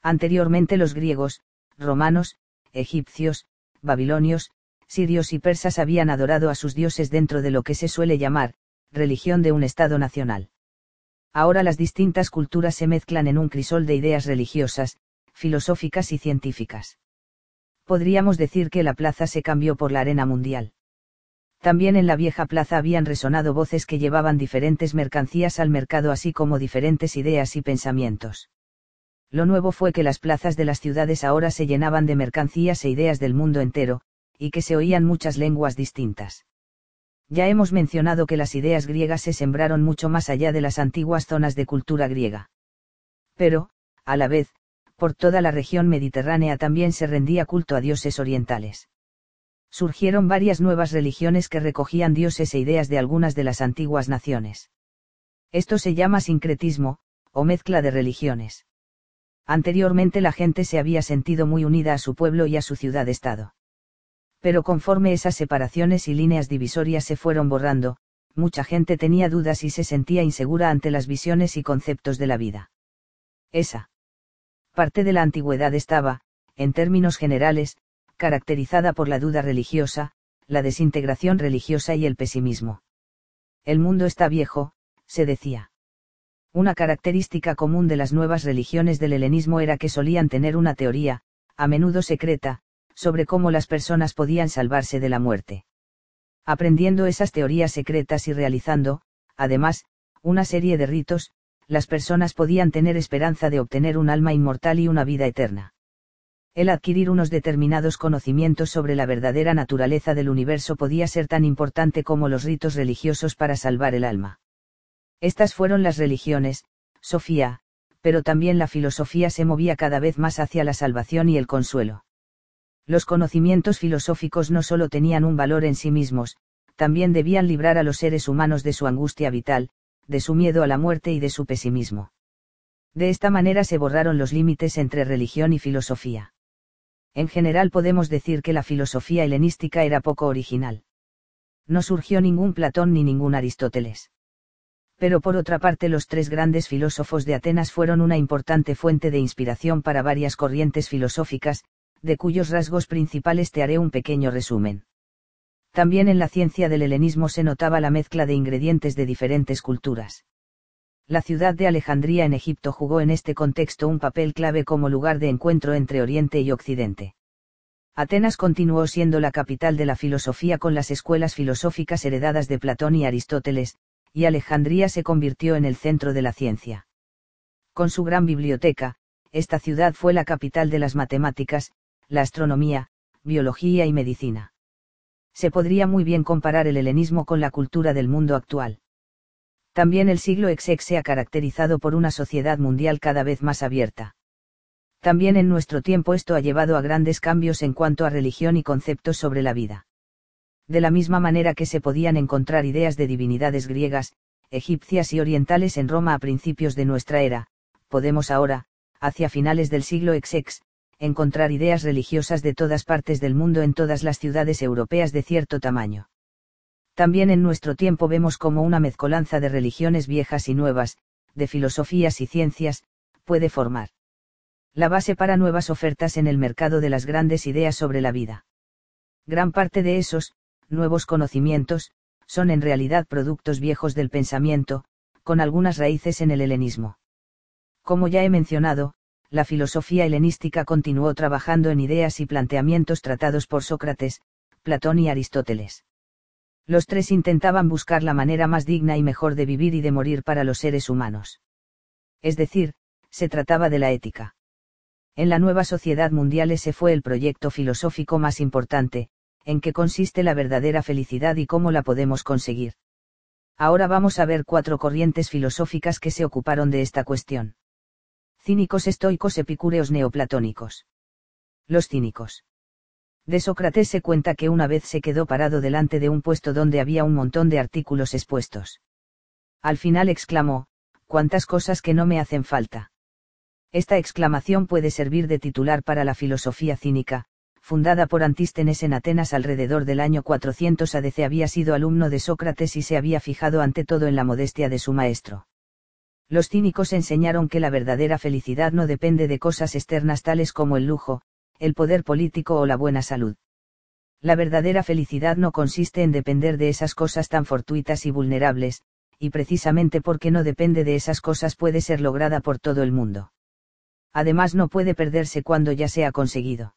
Anteriormente los griegos, romanos, egipcios, babilonios, sirios y persas habían adorado a sus dioses dentro de lo que se suele llamar, religión de un Estado nacional. Ahora las distintas culturas se mezclan en un crisol de ideas religiosas, filosóficas y científicas. Podríamos decir que la plaza se cambió por la arena mundial. También en la vieja plaza habían resonado voces que llevaban diferentes mercancías al mercado así como diferentes ideas y pensamientos. Lo nuevo fue que las plazas de las ciudades ahora se llenaban de mercancías e ideas del mundo entero, y que se oían muchas lenguas distintas. Ya hemos mencionado que las ideas griegas se sembraron mucho más allá de las antiguas zonas de cultura griega. Pero, a la vez, por toda la región mediterránea también se rendía culto a dioses orientales. Surgieron varias nuevas religiones que recogían dioses e ideas de algunas de las antiguas naciones. Esto se llama sincretismo, o mezcla de religiones. Anteriormente la gente se había sentido muy unida a su pueblo y a su ciudad-estado. Pero conforme esas separaciones y líneas divisorias se fueron borrando, mucha gente tenía dudas y se sentía insegura ante las visiones y conceptos de la vida. Esa parte de la antigüedad estaba, en términos generales, caracterizada por la duda religiosa, la desintegración religiosa y el pesimismo. El mundo está viejo, se decía. Una característica común de las nuevas religiones del helenismo era que solían tener una teoría, a menudo secreta, sobre cómo las personas podían salvarse de la muerte. Aprendiendo esas teorías secretas y realizando, además, una serie de ritos, las personas podían tener esperanza de obtener un alma inmortal y una vida eterna. El adquirir unos determinados conocimientos sobre la verdadera naturaleza del universo podía ser tan importante como los ritos religiosos para salvar el alma. Estas fueron las religiones, Sofía, pero también la filosofía se movía cada vez más hacia la salvación y el consuelo. Los conocimientos filosóficos no solo tenían un valor en sí mismos, también debían librar a los seres humanos de su angustia vital, de su miedo a la muerte y de su pesimismo. De esta manera se borraron los límites entre religión y filosofía. En general podemos decir que la filosofía helenística era poco original. No surgió ningún Platón ni ningún Aristóteles pero por otra parte los tres grandes filósofos de Atenas fueron una importante fuente de inspiración para varias corrientes filosóficas, de cuyos rasgos principales te haré un pequeño resumen. También en la ciencia del helenismo se notaba la mezcla de ingredientes de diferentes culturas. La ciudad de Alejandría en Egipto jugó en este contexto un papel clave como lugar de encuentro entre Oriente y Occidente. Atenas continuó siendo la capital de la filosofía con las escuelas filosóficas heredadas de Platón y Aristóteles, y Alejandría se convirtió en el centro de la ciencia. Con su gran biblioteca, esta ciudad fue la capital de las matemáticas, la astronomía, biología y medicina. Se podría muy bien comparar el helenismo con la cultura del mundo actual. También el siglo XX se ha caracterizado por una sociedad mundial cada vez más abierta. También en nuestro tiempo esto ha llevado a grandes cambios en cuanto a religión y conceptos sobre la vida. De la misma manera que se podían encontrar ideas de divinidades griegas, egipcias y orientales en Roma a principios de nuestra era, podemos ahora, hacia finales del siglo XX, encontrar ideas religiosas de todas partes del mundo en todas las ciudades europeas de cierto tamaño. También en nuestro tiempo vemos como una mezcolanza de religiones viejas y nuevas, de filosofías y ciencias, puede formar la base para nuevas ofertas en el mercado de las grandes ideas sobre la vida. Gran parte de esos, nuevos conocimientos, son en realidad productos viejos del pensamiento, con algunas raíces en el helenismo. Como ya he mencionado, la filosofía helenística continuó trabajando en ideas y planteamientos tratados por Sócrates, Platón y Aristóteles. Los tres intentaban buscar la manera más digna y mejor de vivir y de morir para los seres humanos. Es decir, se trataba de la ética. En la nueva sociedad mundial ese fue el proyecto filosófico más importante, en qué consiste la verdadera felicidad y cómo la podemos conseguir. Ahora vamos a ver cuatro corrientes filosóficas que se ocuparon de esta cuestión. Cínicos estoicos epicúreos neoplatónicos. Los cínicos. De Sócrates se cuenta que una vez se quedó parado delante de un puesto donde había un montón de artículos expuestos. Al final exclamó, cuántas cosas que no me hacen falta. Esta exclamación puede servir de titular para la filosofía cínica, fundada por Antístenes en Atenas alrededor del año 400 ADC había sido alumno de Sócrates y se había fijado ante todo en la modestia de su maestro. Los cínicos enseñaron que la verdadera felicidad no depende de cosas externas tales como el lujo, el poder político o la buena salud. La verdadera felicidad no consiste en depender de esas cosas tan fortuitas y vulnerables, y precisamente porque no depende de esas cosas puede ser lograda por todo el mundo además no puede perderse cuando ya se ha conseguido.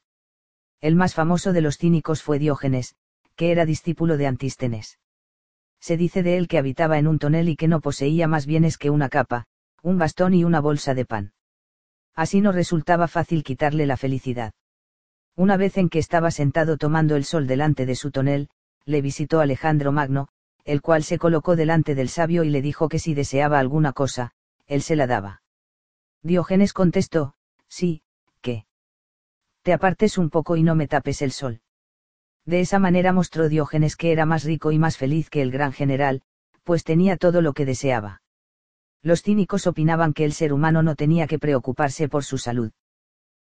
El más famoso de los cínicos fue Diógenes, que era discípulo de Antístenes. Se dice de él que habitaba en un tonel y que no poseía más bienes que una capa, un bastón y una bolsa de pan. Así no resultaba fácil quitarle la felicidad. Una vez en que estaba sentado tomando el sol delante de su tonel, le visitó Alejandro Magno, el cual se colocó delante del sabio y le dijo que si deseaba alguna cosa, él se la daba. Diógenes contestó, sí, que. Te apartes un poco y no me tapes el sol. De esa manera mostró Diógenes que era más rico y más feliz que el gran general, pues tenía todo lo que deseaba. Los cínicos opinaban que el ser humano no tenía que preocuparse por su salud.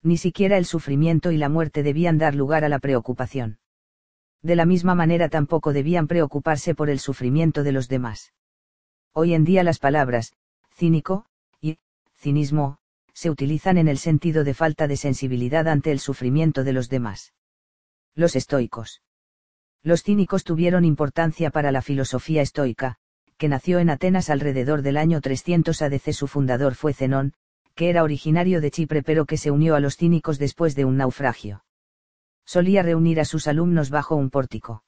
Ni siquiera el sufrimiento y la muerte debían dar lugar a la preocupación. De la misma manera tampoco debían preocuparse por el sufrimiento de los demás. Hoy en día las palabras, cínico, cinismo, se utilizan en el sentido de falta de sensibilidad ante el sufrimiento de los demás. Los estoicos. Los cínicos tuvieron importancia para la filosofía estoica, que nació en Atenas alrededor del año 300 ADC. Su fundador fue Zenón, que era originario de Chipre pero que se unió a los cínicos después de un naufragio. Solía reunir a sus alumnos bajo un pórtico.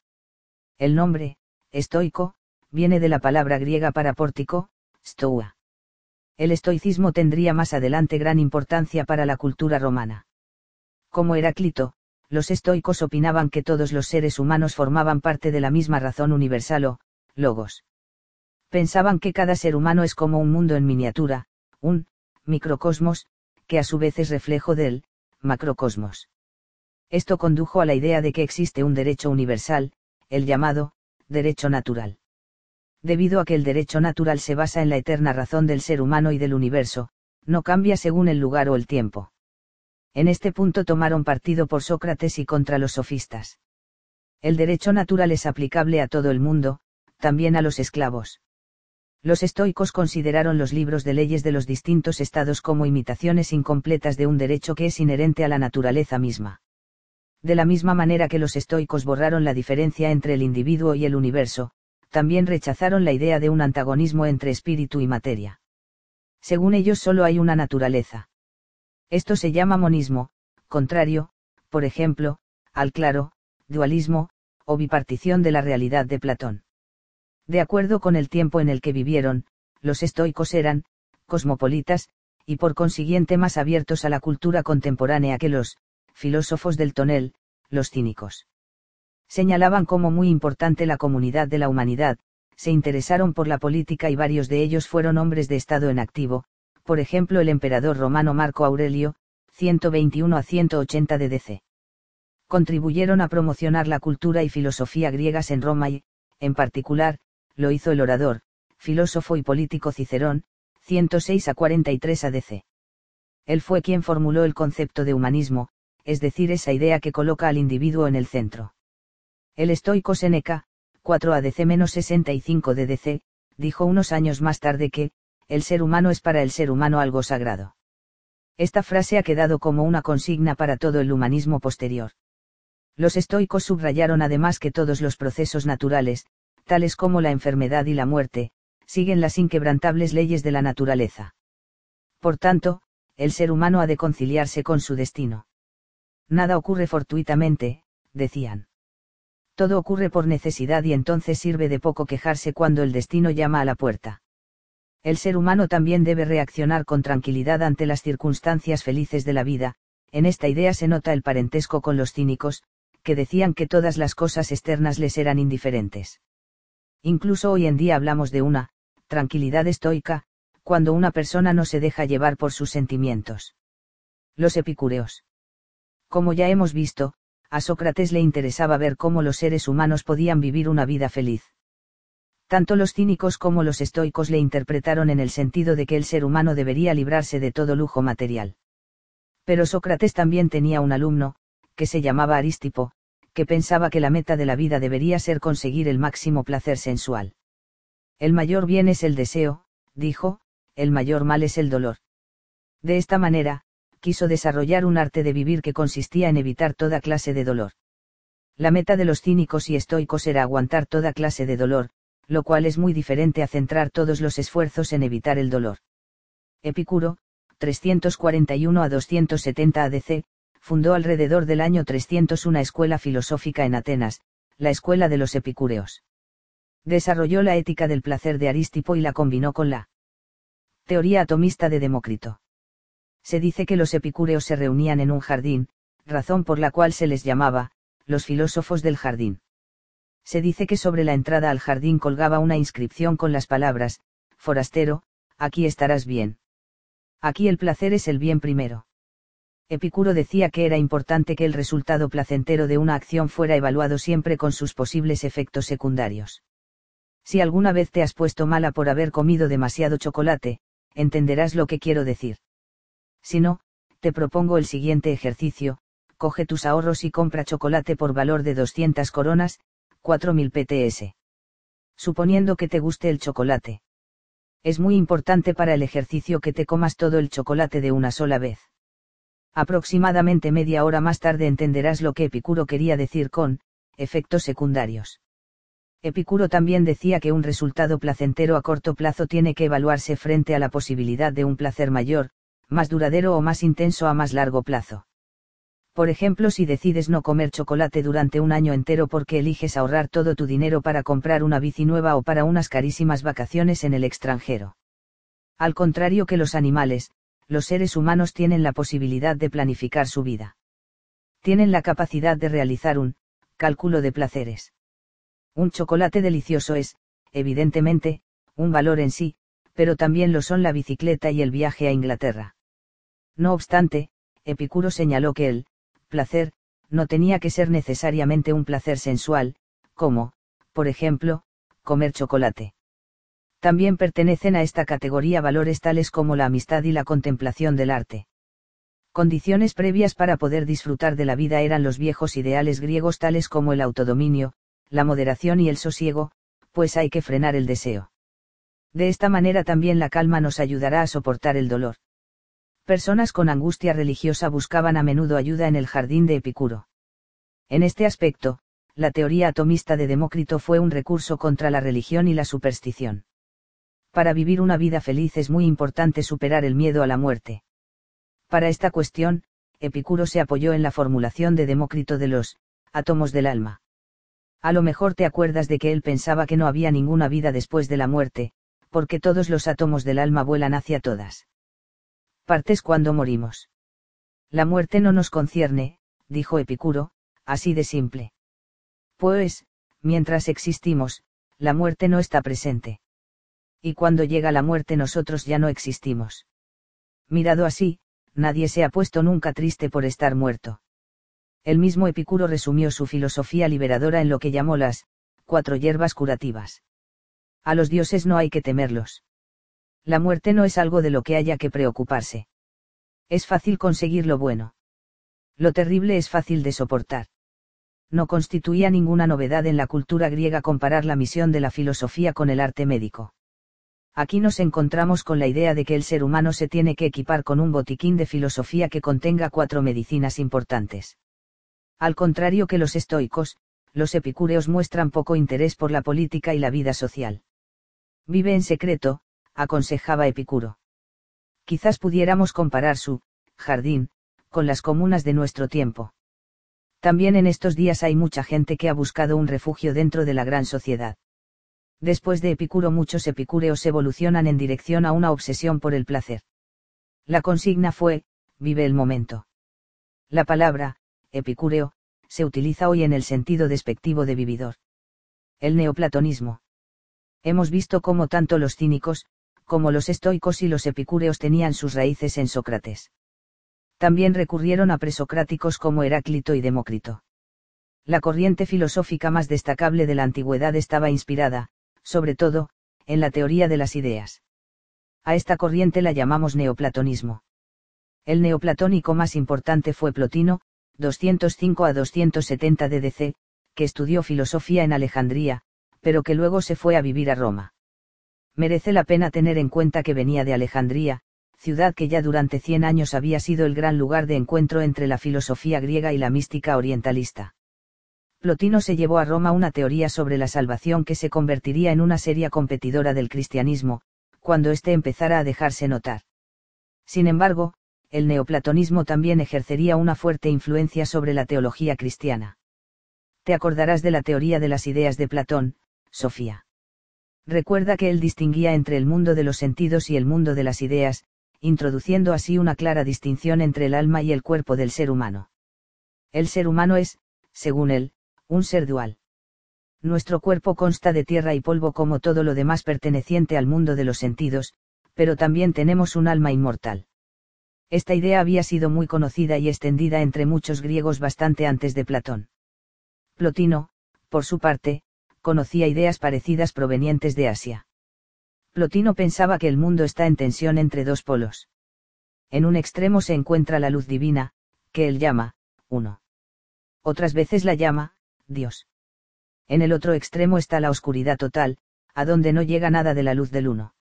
El nombre, estoico, viene de la palabra griega para pórtico, stoua el estoicismo tendría más adelante gran importancia para la cultura romana. Como Heráclito, los estoicos opinaban que todos los seres humanos formaban parte de la misma razón universal o, logos. Pensaban que cada ser humano es como un mundo en miniatura, un, microcosmos, que a su vez es reflejo del, macrocosmos. Esto condujo a la idea de que existe un derecho universal, el llamado, derecho natural debido a que el derecho natural se basa en la eterna razón del ser humano y del universo, no cambia según el lugar o el tiempo. En este punto tomaron partido por Sócrates y contra los sofistas. El derecho natural es aplicable a todo el mundo, también a los esclavos. Los estoicos consideraron los libros de leyes de los distintos estados como imitaciones incompletas de un derecho que es inherente a la naturaleza misma. De la misma manera que los estoicos borraron la diferencia entre el individuo y el universo, también rechazaron la idea de un antagonismo entre espíritu y materia. Según ellos solo hay una naturaleza. Esto se llama monismo, contrario, por ejemplo, al claro, dualismo, o bipartición de la realidad de Platón. De acuerdo con el tiempo en el que vivieron, los estoicos eran, cosmopolitas, y por consiguiente más abiertos a la cultura contemporánea que los, filósofos del tonel, los cínicos. Señalaban como muy importante la comunidad de la humanidad, se interesaron por la política y varios de ellos fueron hombres de Estado en activo, por ejemplo el emperador romano Marco Aurelio, 121 a 180 de DC. Contribuyeron a promocionar la cultura y filosofía griegas en Roma y, en particular, lo hizo el orador, filósofo y político Cicerón, 106 a 43 ADC. Él fue quien formuló el concepto de humanismo, es decir, esa idea que coloca al individuo en el centro. El estoico Seneca, 4 ADC-65 DDC, dijo unos años más tarde que, el ser humano es para el ser humano algo sagrado. Esta frase ha quedado como una consigna para todo el humanismo posterior. Los estoicos subrayaron además que todos los procesos naturales, tales como la enfermedad y la muerte, siguen las inquebrantables leyes de la naturaleza. Por tanto, el ser humano ha de conciliarse con su destino. Nada ocurre fortuitamente, decían. Todo ocurre por necesidad y entonces sirve de poco quejarse cuando el destino llama a la puerta. El ser humano también debe reaccionar con tranquilidad ante las circunstancias felices de la vida, en esta idea se nota el parentesco con los cínicos, que decían que todas las cosas externas les eran indiferentes. Incluso hoy en día hablamos de una, tranquilidad estoica, cuando una persona no se deja llevar por sus sentimientos. Los epicúreos. Como ya hemos visto, a Sócrates le interesaba ver cómo los seres humanos podían vivir una vida feliz. Tanto los cínicos como los estoicos le interpretaron en el sentido de que el ser humano debería librarse de todo lujo material. Pero Sócrates también tenía un alumno, que se llamaba Aristipo, que pensaba que la meta de la vida debería ser conseguir el máximo placer sensual. El mayor bien es el deseo, dijo, el mayor mal es el dolor. De esta manera, quiso desarrollar un arte de vivir que consistía en evitar toda clase de dolor. La meta de los cínicos y estoicos era aguantar toda clase de dolor, lo cual es muy diferente a centrar todos los esfuerzos en evitar el dolor. Epicuro, 341 a 270 ADC, fundó alrededor del año 300 una escuela filosófica en Atenas, la escuela de los epicúreos. Desarrolló la ética del placer de Aristipo y la combinó con la teoría atomista de Demócrito se dice que los epicúreos se reunían en un jardín, razón por la cual se les llamaba, los filósofos del jardín. Se dice que sobre la entrada al jardín colgaba una inscripción con las palabras, Forastero, aquí estarás bien. Aquí el placer es el bien primero. Epicuro decía que era importante que el resultado placentero de una acción fuera evaluado siempre con sus posibles efectos secundarios. Si alguna vez te has puesto mala por haber comido demasiado chocolate, entenderás lo que quiero decir. Si no, te propongo el siguiente ejercicio, coge tus ahorros y compra chocolate por valor de 200 coronas, 4.000 PTS. Suponiendo que te guste el chocolate. Es muy importante para el ejercicio que te comas todo el chocolate de una sola vez. Aproximadamente media hora más tarde entenderás lo que Epicuro quería decir con, efectos secundarios. Epicuro también decía que un resultado placentero a corto plazo tiene que evaluarse frente a la posibilidad de un placer mayor, más duradero o más intenso a más largo plazo. Por ejemplo, si decides no comer chocolate durante un año entero porque eliges ahorrar todo tu dinero para comprar una bici nueva o para unas carísimas vacaciones en el extranjero. Al contrario que los animales, los seres humanos tienen la posibilidad de planificar su vida. Tienen la capacidad de realizar un cálculo de placeres. Un chocolate delicioso es, evidentemente, un valor en sí, pero también lo son la bicicleta y el viaje a Inglaterra. No obstante, Epicuro señaló que el placer no tenía que ser necesariamente un placer sensual, como, por ejemplo, comer chocolate. También pertenecen a esta categoría valores tales como la amistad y la contemplación del arte. Condiciones previas para poder disfrutar de la vida eran los viejos ideales griegos tales como el autodominio, la moderación y el sosiego, pues hay que frenar el deseo. De esta manera también la calma nos ayudará a soportar el dolor. Personas con angustia religiosa buscaban a menudo ayuda en el jardín de Epicuro. En este aspecto, la teoría atomista de Demócrito fue un recurso contra la religión y la superstición. Para vivir una vida feliz es muy importante superar el miedo a la muerte. Para esta cuestión, Epicuro se apoyó en la formulación de Demócrito de los átomos del alma. A lo mejor te acuerdas de que él pensaba que no había ninguna vida después de la muerte, porque todos los átomos del alma vuelan hacia todas. Partes cuando morimos. La muerte no nos concierne, dijo Epicuro, así de simple. Pues, mientras existimos, la muerte no está presente. Y cuando llega la muerte nosotros ya no existimos. Mirado así, nadie se ha puesto nunca triste por estar muerto. El mismo Epicuro resumió su filosofía liberadora en lo que llamó las cuatro hierbas curativas. A los dioses no hay que temerlos. La muerte no es algo de lo que haya que preocuparse. Es fácil conseguir lo bueno. Lo terrible es fácil de soportar. No constituía ninguna novedad en la cultura griega comparar la misión de la filosofía con el arte médico. Aquí nos encontramos con la idea de que el ser humano se tiene que equipar con un botiquín de filosofía que contenga cuatro medicinas importantes. Al contrario que los estoicos, los epicúreos muestran poco interés por la política y la vida social. Vive en secreto, aconsejaba Epicuro. Quizás pudiéramos comparar su jardín con las comunas de nuestro tiempo. También en estos días hay mucha gente que ha buscado un refugio dentro de la gran sociedad. Después de Epicuro muchos epicúreos evolucionan en dirección a una obsesión por el placer. La consigna fue, vive el momento. La palabra, epicúreo, se utiliza hoy en el sentido despectivo de vividor. El neoplatonismo. Hemos visto cómo tanto los cínicos, como los estoicos y los epicúreos tenían sus raíces en Sócrates. También recurrieron a presocráticos como Heráclito y Demócrito. La corriente filosófica más destacable de la antigüedad estaba inspirada, sobre todo, en la teoría de las ideas. A esta corriente la llamamos neoplatonismo. El neoplatónico más importante fue Plotino, 205 a 270 DDC, que estudió filosofía en Alejandría, pero que luego se fue a vivir a Roma. Merece la pena tener en cuenta que venía de Alejandría, ciudad que ya durante 100 años había sido el gran lugar de encuentro entre la filosofía griega y la mística orientalista. Plotino se llevó a Roma una teoría sobre la salvación que se convertiría en una seria competidora del cristianismo, cuando éste empezara a dejarse notar. Sin embargo, el neoplatonismo también ejercería una fuerte influencia sobre la teología cristiana. Te acordarás de la teoría de las ideas de Platón, Sofía. Recuerda que él distinguía entre el mundo de los sentidos y el mundo de las ideas, introduciendo así una clara distinción entre el alma y el cuerpo del ser humano. El ser humano es, según él, un ser dual. Nuestro cuerpo consta de tierra y polvo como todo lo demás perteneciente al mundo de los sentidos, pero también tenemos un alma inmortal. Esta idea había sido muy conocida y extendida entre muchos griegos bastante antes de Platón. Plotino, por su parte, conocía ideas parecidas provenientes de Asia. Plotino pensaba que el mundo está en tensión entre dos polos. En un extremo se encuentra la luz divina, que él llama, uno. Otras veces la llama, Dios. En el otro extremo está la oscuridad total, a donde no llega nada de la luz del uno.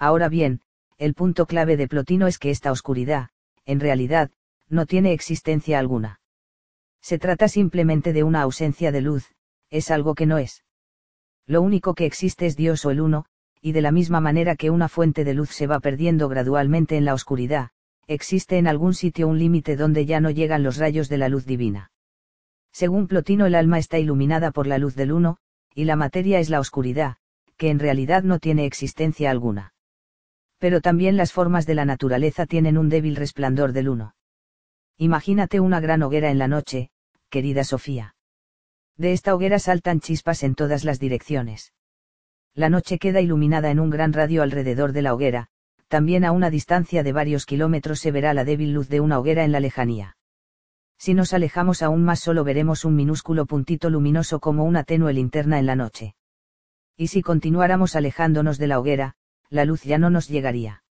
Ahora bien, el punto clave de Plotino es que esta oscuridad, en realidad, no tiene existencia alguna. Se trata simplemente de una ausencia de luz, es algo que no es. Lo único que existe es Dios o el uno, y de la misma manera que una fuente de luz se va perdiendo gradualmente en la oscuridad, existe en algún sitio un límite donde ya no llegan los rayos de la luz divina. Según Plotino el alma está iluminada por la luz del uno, y la materia es la oscuridad, que en realidad no tiene existencia alguna pero también las formas de la naturaleza tienen un débil resplandor del uno. Imagínate una gran hoguera en la noche, querida Sofía. De esta hoguera saltan chispas en todas las direcciones. La noche queda iluminada en un gran radio alrededor de la hoguera, también a una distancia de varios kilómetros se verá la débil luz de una hoguera en la lejanía. Si nos alejamos aún más solo veremos un minúsculo puntito luminoso como una tenue linterna en la noche. Y si continuáramos alejándonos de la hoguera, la luz ya no nos llegaría.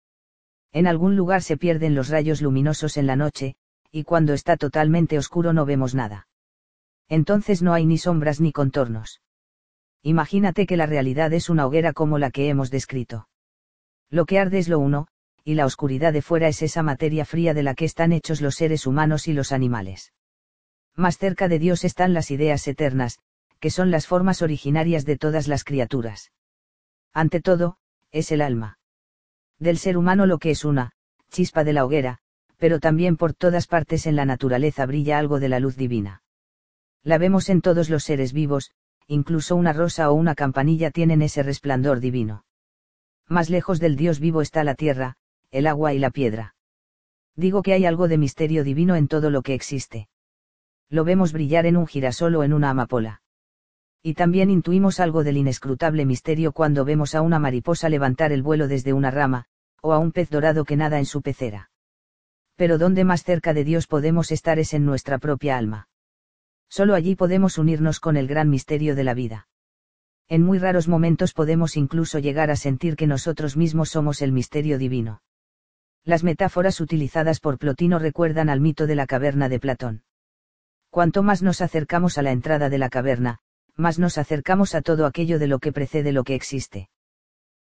En algún lugar se pierden los rayos luminosos en la noche, y cuando está totalmente oscuro no vemos nada. Entonces no hay ni sombras ni contornos. Imagínate que la realidad es una hoguera como la que hemos descrito. Lo que arde es lo uno, y la oscuridad de fuera es esa materia fría de la que están hechos los seres humanos y los animales. Más cerca de Dios están las ideas eternas, que son las formas originarias de todas las criaturas. Ante todo, es el alma. Del ser humano lo que es una, chispa de la hoguera, pero también por todas partes en la naturaleza brilla algo de la luz divina. La vemos en todos los seres vivos, incluso una rosa o una campanilla tienen ese resplandor divino. Más lejos del Dios vivo está la tierra, el agua y la piedra. Digo que hay algo de misterio divino en todo lo que existe. Lo vemos brillar en un girasol o en una amapola. Y también intuimos algo del inescrutable misterio cuando vemos a una mariposa levantar el vuelo desde una rama, o a un pez dorado que nada en su pecera. Pero donde más cerca de Dios podemos estar es en nuestra propia alma. Solo allí podemos unirnos con el gran misterio de la vida. En muy raros momentos podemos incluso llegar a sentir que nosotros mismos somos el misterio divino. Las metáforas utilizadas por Plotino recuerdan al mito de la caverna de Platón. Cuanto más nos acercamos a la entrada de la caverna, más nos acercamos a todo aquello de lo que precede lo que existe.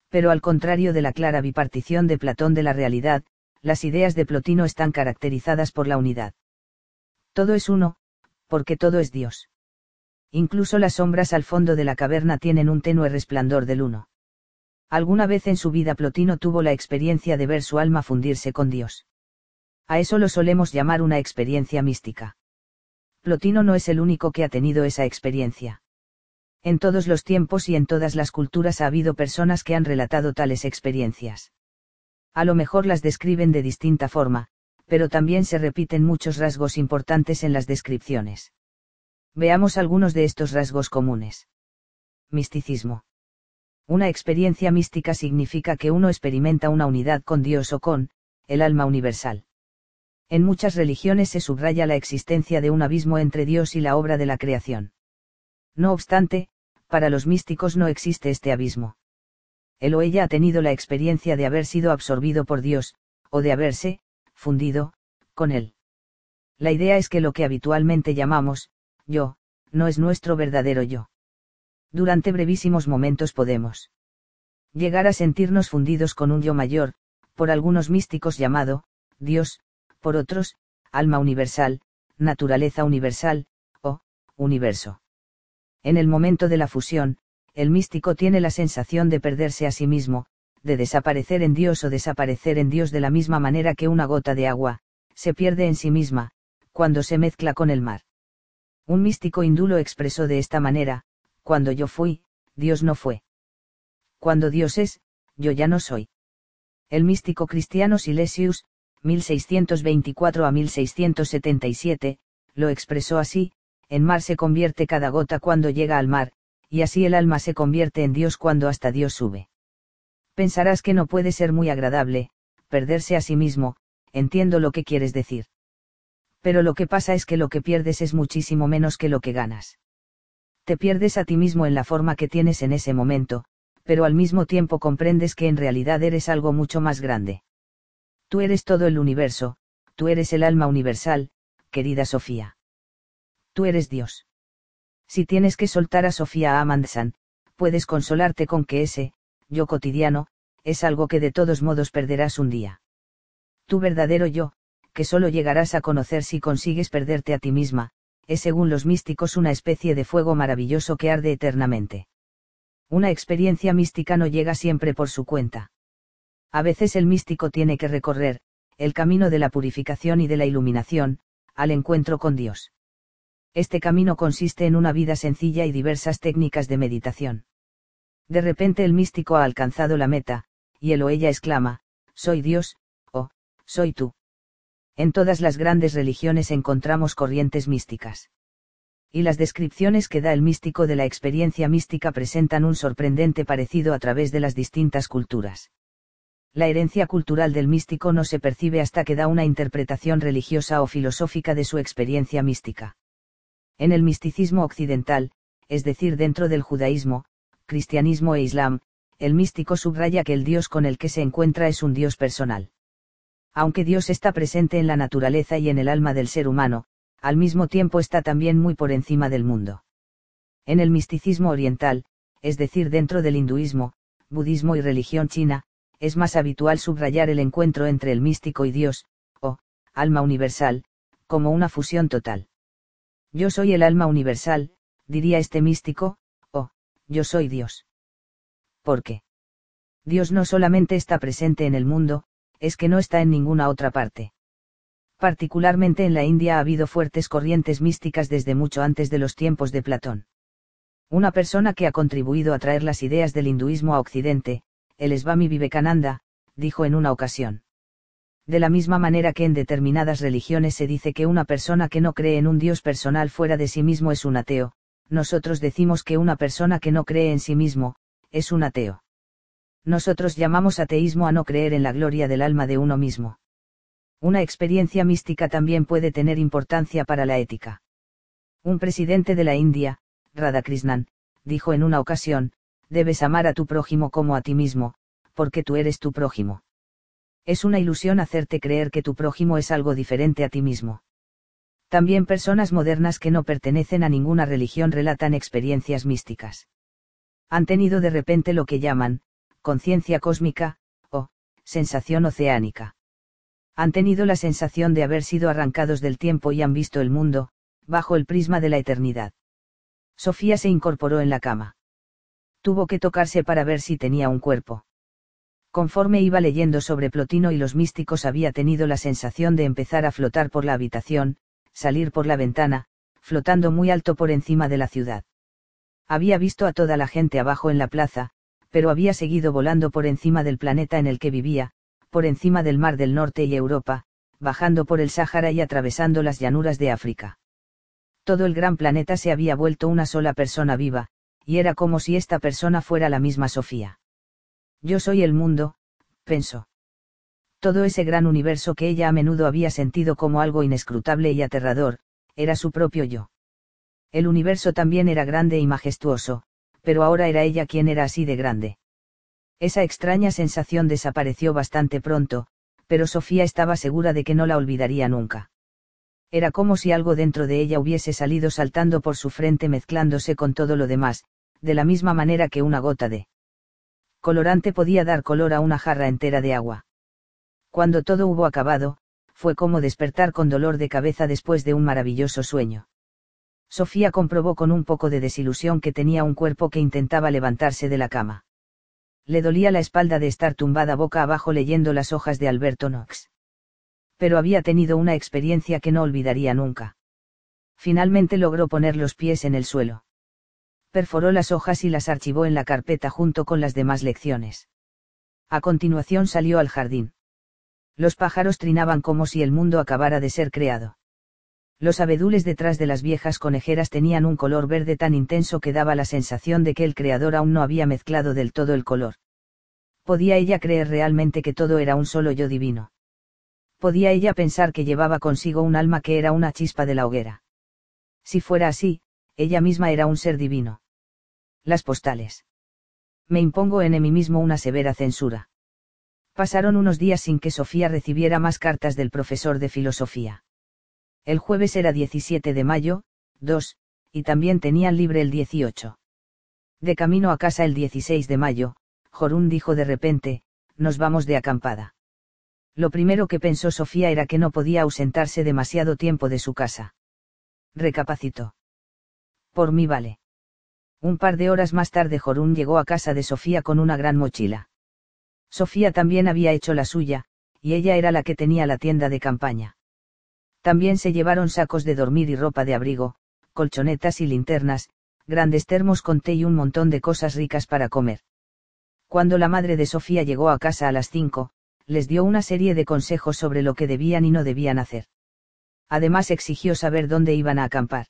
Pero al contrario de la clara bipartición de Platón de la realidad, las ideas de Plotino están caracterizadas por la unidad. Todo es uno, porque todo es Dios. Incluso las sombras al fondo de la caverna tienen un tenue resplandor del uno. Alguna vez en su vida Plotino tuvo la experiencia de ver su alma fundirse con Dios. A eso lo solemos llamar una experiencia mística. Plotino no es el único que ha tenido esa experiencia. En todos los tiempos y en todas las culturas ha habido personas que han relatado tales experiencias. A lo mejor las describen de distinta forma, pero también se repiten muchos rasgos importantes en las descripciones. Veamos algunos de estos rasgos comunes. Misticismo. Una experiencia mística significa que uno experimenta una unidad con Dios o con, el alma universal. En muchas religiones se subraya la existencia de un abismo entre Dios y la obra de la creación. No obstante, para los místicos no existe este abismo. Él o ella ha tenido la experiencia de haber sido absorbido por Dios, o de haberse, fundido, con él. La idea es que lo que habitualmente llamamos, yo, no es nuestro verdadero yo. Durante brevísimos momentos podemos llegar a sentirnos fundidos con un yo mayor, por algunos místicos llamado, Dios, por otros, alma universal, naturaleza universal, o, universo. En el momento de la fusión, el místico tiene la sensación de perderse a sí mismo, de desaparecer en Dios o desaparecer en Dios de la misma manera que una gota de agua, se pierde en sí misma, cuando se mezcla con el mar. Un místico hindú lo expresó de esta manera, cuando yo fui, Dios no fue. Cuando Dios es, yo ya no soy. El místico cristiano Silesius, 1624 a 1677, lo expresó así, en mar se convierte cada gota cuando llega al mar, y así el alma se convierte en Dios cuando hasta Dios sube. Pensarás que no puede ser muy agradable, perderse a sí mismo, entiendo lo que quieres decir. Pero lo que pasa es que lo que pierdes es muchísimo menos que lo que ganas. Te pierdes a ti mismo en la forma que tienes en ese momento, pero al mismo tiempo comprendes que en realidad eres algo mucho más grande. Tú eres todo el universo, tú eres el alma universal, querida Sofía. Tú eres Dios. Si tienes que soltar a Sofía Amandsan, puedes consolarte con que ese, yo cotidiano, es algo que de todos modos perderás un día. Tu verdadero yo, que solo llegarás a conocer si consigues perderte a ti misma, es según los místicos una especie de fuego maravilloso que arde eternamente. Una experiencia mística no llega siempre por su cuenta. A veces el místico tiene que recorrer, el camino de la purificación y de la iluminación, al encuentro con Dios. Este camino consiste en una vida sencilla y diversas técnicas de meditación. De repente el místico ha alcanzado la meta, y él o ella exclama, soy Dios, o, soy tú. En todas las grandes religiones encontramos corrientes místicas. Y las descripciones que da el místico de la experiencia mística presentan un sorprendente parecido a través de las distintas culturas. La herencia cultural del místico no se percibe hasta que da una interpretación religiosa o filosófica de su experiencia mística. En el misticismo occidental, es decir, dentro del judaísmo, cristianismo e islam, el místico subraya que el Dios con el que se encuentra es un Dios personal. Aunque Dios está presente en la naturaleza y en el alma del ser humano, al mismo tiempo está también muy por encima del mundo. En el misticismo oriental, es decir, dentro del hinduismo, budismo y religión china, es más habitual subrayar el encuentro entre el místico y Dios, o, alma universal, como una fusión total. Yo soy el alma universal, diría este místico, yo soy Dios. ¿Por qué? Dios no solamente está presente en el mundo, es que no está en ninguna otra parte. Particularmente en la India ha habido fuertes corrientes místicas desde mucho antes de los tiempos de Platón. Una persona que ha contribuido a traer las ideas del hinduismo a Occidente, el Swami Vivekananda, dijo en una ocasión. De la misma manera que en determinadas religiones se dice que una persona que no cree en un Dios personal fuera de sí mismo es un ateo, nosotros decimos que una persona que no cree en sí mismo, es un ateo. Nosotros llamamos ateísmo a no creer en la gloria del alma de uno mismo. Una experiencia mística también puede tener importancia para la ética. Un presidente de la India, Radhakrishnan, dijo en una ocasión, debes amar a tu prójimo como a ti mismo, porque tú eres tu prójimo. Es una ilusión hacerte creer que tu prójimo es algo diferente a ti mismo. También personas modernas que no pertenecen a ninguna religión relatan experiencias místicas. Han tenido de repente lo que llaman, conciencia cósmica, o, sensación oceánica. Han tenido la sensación de haber sido arrancados del tiempo y han visto el mundo, bajo el prisma de la eternidad. Sofía se incorporó en la cama. Tuvo que tocarse para ver si tenía un cuerpo. Conforme iba leyendo sobre Plotino y los místicos había tenido la sensación de empezar a flotar por la habitación, salir por la ventana, flotando muy alto por encima de la ciudad. Había visto a toda la gente abajo en la plaza, pero había seguido volando por encima del planeta en el que vivía, por encima del Mar del Norte y Europa, bajando por el Sáhara y atravesando las llanuras de África. Todo el gran planeta se había vuelto una sola persona viva, y era como si esta persona fuera la misma Sofía. Yo soy el mundo, pensó. Todo ese gran universo que ella a menudo había sentido como algo inescrutable y aterrador, era su propio yo. El universo también era grande y majestuoso, pero ahora era ella quien era así de grande. Esa extraña sensación desapareció bastante pronto, pero Sofía estaba segura de que no la olvidaría nunca. Era como si algo dentro de ella hubiese salido saltando por su frente mezclándose con todo lo demás, de la misma manera que una gota de colorante podía dar color a una jarra entera de agua. Cuando todo hubo acabado, fue como despertar con dolor de cabeza después de un maravilloso sueño. Sofía comprobó con un poco de desilusión que tenía un cuerpo que intentaba levantarse de la cama. Le dolía la espalda de estar tumbada boca abajo leyendo las hojas de Alberto Knox. Pero había tenido una experiencia que no olvidaría nunca. Finalmente logró poner los pies en el suelo. Perforó las hojas y las archivó en la carpeta junto con las demás lecciones. A continuación salió al jardín. Los pájaros trinaban como si el mundo acabara de ser creado. Los abedules detrás de las viejas conejeras tenían un color verde tan intenso que daba la sensación de que el creador aún no había mezclado del todo el color. Podía ella creer realmente que todo era un solo yo divino. Podía ella pensar que llevaba consigo un alma que era una chispa de la hoguera. Si fuera así, ella misma era un ser divino. Las postales. Me impongo en mí mismo una severa censura. Pasaron unos días sin que Sofía recibiera más cartas del profesor de filosofía. El jueves era 17 de mayo, 2, y también tenían libre el 18. De camino a casa el 16 de mayo, Jorún dijo de repente, nos vamos de acampada. Lo primero que pensó Sofía era que no podía ausentarse demasiado tiempo de su casa. Recapacitó. Por mí vale. Un par de horas más tarde Jorún llegó a casa de Sofía con una gran mochila. Sofía también había hecho la suya, y ella era la que tenía la tienda de campaña. También se llevaron sacos de dormir y ropa de abrigo, colchonetas y linternas, grandes termos con té y un montón de cosas ricas para comer. Cuando la madre de Sofía llegó a casa a las cinco, les dio una serie de consejos sobre lo que debían y no debían hacer. Además exigió saber dónde iban a acampar.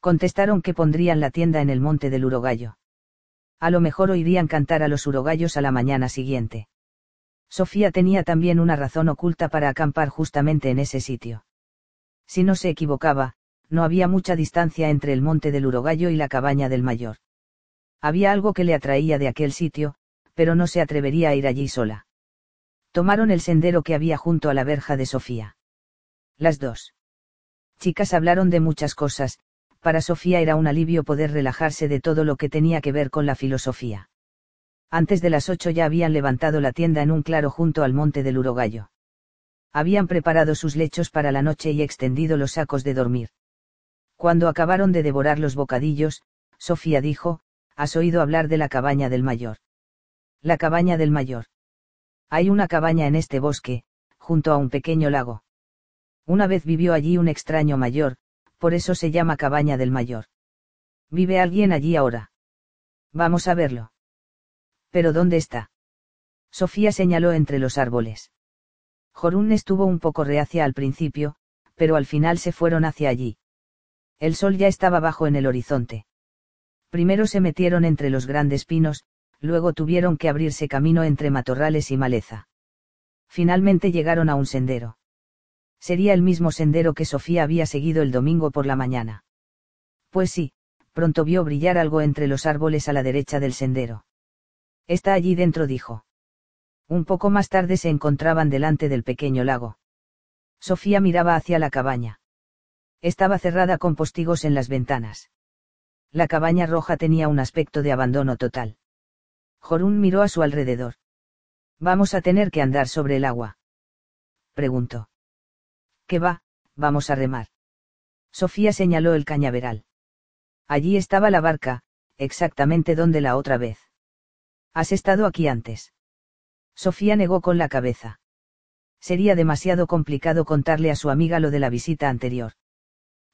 Contestaron que pondrían la tienda en el monte del Urogallo. A lo mejor oirían cantar a los urogallos a la mañana siguiente. Sofía tenía también una razón oculta para acampar justamente en ese sitio. Si no se equivocaba, no había mucha distancia entre el monte del Urogallo y la cabaña del mayor. Había algo que le atraía de aquel sitio, pero no se atrevería a ir allí sola. Tomaron el sendero que había junto a la verja de Sofía. Las dos. Chicas hablaron de muchas cosas, para Sofía era un alivio poder relajarse de todo lo que tenía que ver con la filosofía. Antes de las ocho ya habían levantado la tienda en un claro junto al monte del Urogallo habían preparado sus lechos para la noche y extendido los sacos de dormir. Cuando acabaron de devorar los bocadillos, Sofía dijo, ¿has oído hablar de la cabaña del mayor? La cabaña del mayor. Hay una cabaña en este bosque, junto a un pequeño lago. Una vez vivió allí un extraño mayor, por eso se llama cabaña del mayor. ¿Vive alguien allí ahora? Vamos a verlo. ¿Pero dónde está? Sofía señaló entre los árboles. Jorún estuvo un poco reacia al principio, pero al final se fueron hacia allí. El sol ya estaba bajo en el horizonte. Primero se metieron entre los grandes pinos, luego tuvieron que abrirse camino entre matorrales y maleza. Finalmente llegaron a un sendero. Sería el mismo sendero que Sofía había seguido el domingo por la mañana. Pues sí, pronto vio brillar algo entre los árboles a la derecha del sendero. Está allí dentro, dijo. Un poco más tarde se encontraban delante del pequeño lago. Sofía miraba hacia la cabaña. Estaba cerrada con postigos en las ventanas. La cabaña roja tenía un aspecto de abandono total. Jorún miró a su alrededor. Vamos a tener que andar sobre el agua. Preguntó. ¿Qué va? Vamos a remar. Sofía señaló el cañaveral. Allí estaba la barca, exactamente donde la otra vez. ¿Has estado aquí antes? Sofía negó con la cabeza. Sería demasiado complicado contarle a su amiga lo de la visita anterior.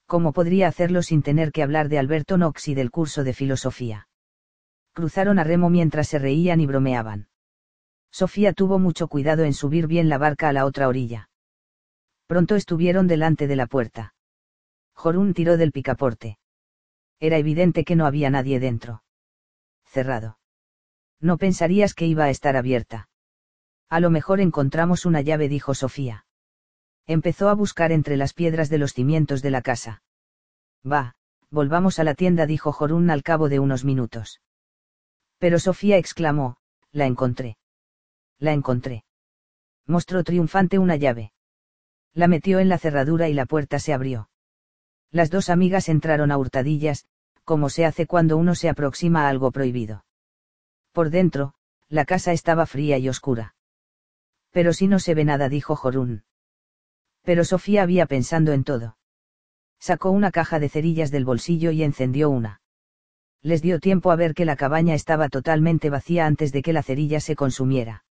¿Cómo podría hacerlo sin tener que hablar de Alberto Knox y del curso de filosofía? Cruzaron a remo mientras se reían y bromeaban. Sofía tuvo mucho cuidado en subir bien la barca a la otra orilla. Pronto estuvieron delante de la puerta. Jorún tiró del picaporte. Era evidente que no había nadie dentro. Cerrado. No pensarías que iba a estar abierta. A lo mejor encontramos una llave, dijo Sofía. Empezó a buscar entre las piedras de los cimientos de la casa. Va, volvamos a la tienda, dijo Jorún al cabo de unos minutos. Pero Sofía exclamó, la encontré. La encontré. Mostró triunfante una llave. La metió en la cerradura y la puerta se abrió. Las dos amigas entraron a hurtadillas, como se hace cuando uno se aproxima a algo prohibido. Por dentro, la casa estaba fría y oscura. Pero si no se ve nada, dijo Jorún. Pero Sofía había pensando en todo. Sacó una caja de cerillas del bolsillo y encendió una. Les dio tiempo a ver que la cabaña estaba totalmente vacía antes de que la cerilla se consumiera.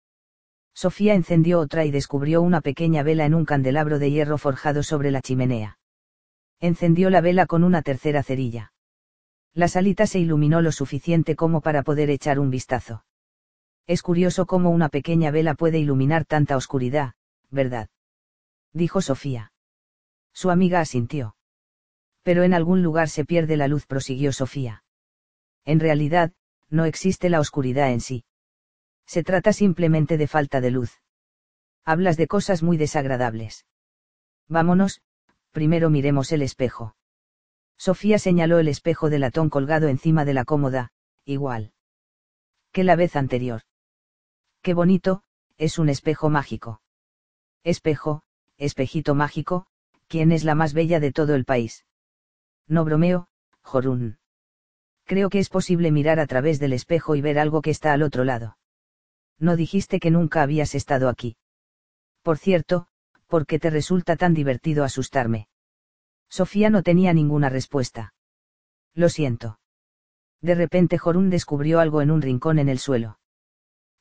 Sofía encendió otra y descubrió una pequeña vela en un candelabro de hierro forjado sobre la chimenea. Encendió la vela con una tercera cerilla. La salita se iluminó lo suficiente como para poder echar un vistazo. Es curioso cómo una pequeña vela puede iluminar tanta oscuridad, ¿verdad? Dijo Sofía. Su amiga asintió. Pero en algún lugar se pierde la luz, prosiguió Sofía. En realidad, no existe la oscuridad en sí. Se trata simplemente de falta de luz. Hablas de cosas muy desagradables. Vámonos, primero miremos el espejo. Sofía señaló el espejo de latón colgado encima de la cómoda, igual. Que la vez anterior. Qué bonito, es un espejo mágico. Espejo, espejito mágico, ¿quién es la más bella de todo el país? No bromeo, Jorún. Creo que es posible mirar a través del espejo y ver algo que está al otro lado. No dijiste que nunca habías estado aquí. Por cierto, ¿por qué te resulta tan divertido asustarme? Sofía no tenía ninguna respuesta. Lo siento. De repente Jorún descubrió algo en un rincón en el suelo.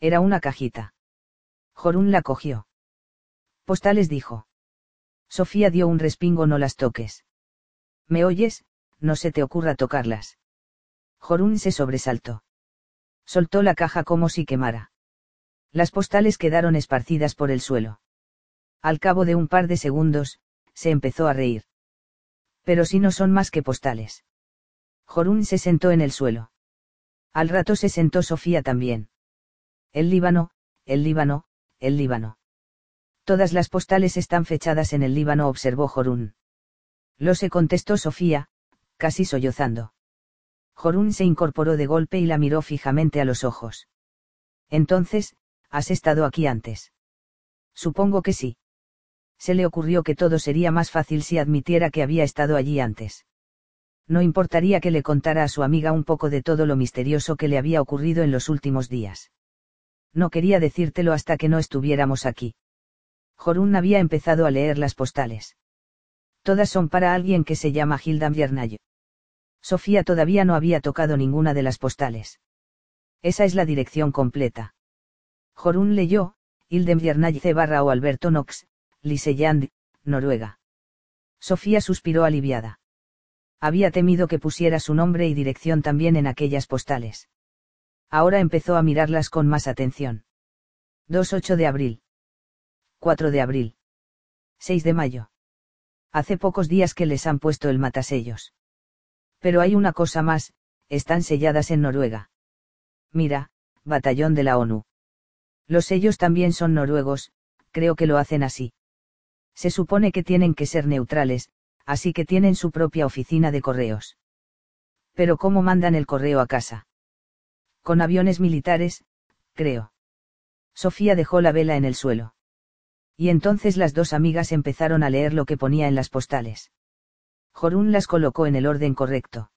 Era una cajita. Jorún la cogió. Postales dijo. Sofía dio un respingo no las toques. ¿Me oyes? No se te ocurra tocarlas. Jorún se sobresaltó. Soltó la caja como si quemara. Las postales quedaron esparcidas por el suelo. Al cabo de un par de segundos, se empezó a reír. Pero si no son más que postales. Jorún se sentó en el suelo. Al rato se sentó Sofía también. El Líbano, el Líbano, el Líbano. Todas las postales están fechadas en el Líbano, observó Jorún. Lo se contestó Sofía, casi sollozando. Jorún se incorporó de golpe y la miró fijamente a los ojos. Entonces, ¿Has estado aquí antes? Supongo que sí. Se le ocurrió que todo sería más fácil si admitiera que había estado allí antes. No importaría que le contara a su amiga un poco de todo lo misterioso que le había ocurrido en los últimos días. No quería decírtelo hasta que no estuviéramos aquí. Jorún había empezado a leer las postales. Todas son para alguien que se llama Hilda Viernayo. Sofía todavía no había tocado ninguna de las postales. Esa es la dirección completa. Jorun leyó, Ildem barra o Alberto Knox, Liseyand, Noruega. Sofía suspiró aliviada. Había temido que pusiera su nombre y dirección también en aquellas postales. Ahora empezó a mirarlas con más atención. 2-8 de abril. 4 de abril. 6 de mayo. Hace pocos días que les han puesto el matasellos. Pero hay una cosa más, están selladas en Noruega. Mira, batallón de la ONU. Los sellos también son noruegos, creo que lo hacen así. Se supone que tienen que ser neutrales, así que tienen su propia oficina de correos. Pero ¿cómo mandan el correo a casa? Con aviones militares, creo. Sofía dejó la vela en el suelo. Y entonces las dos amigas empezaron a leer lo que ponía en las postales. Jorún las colocó en el orden correcto.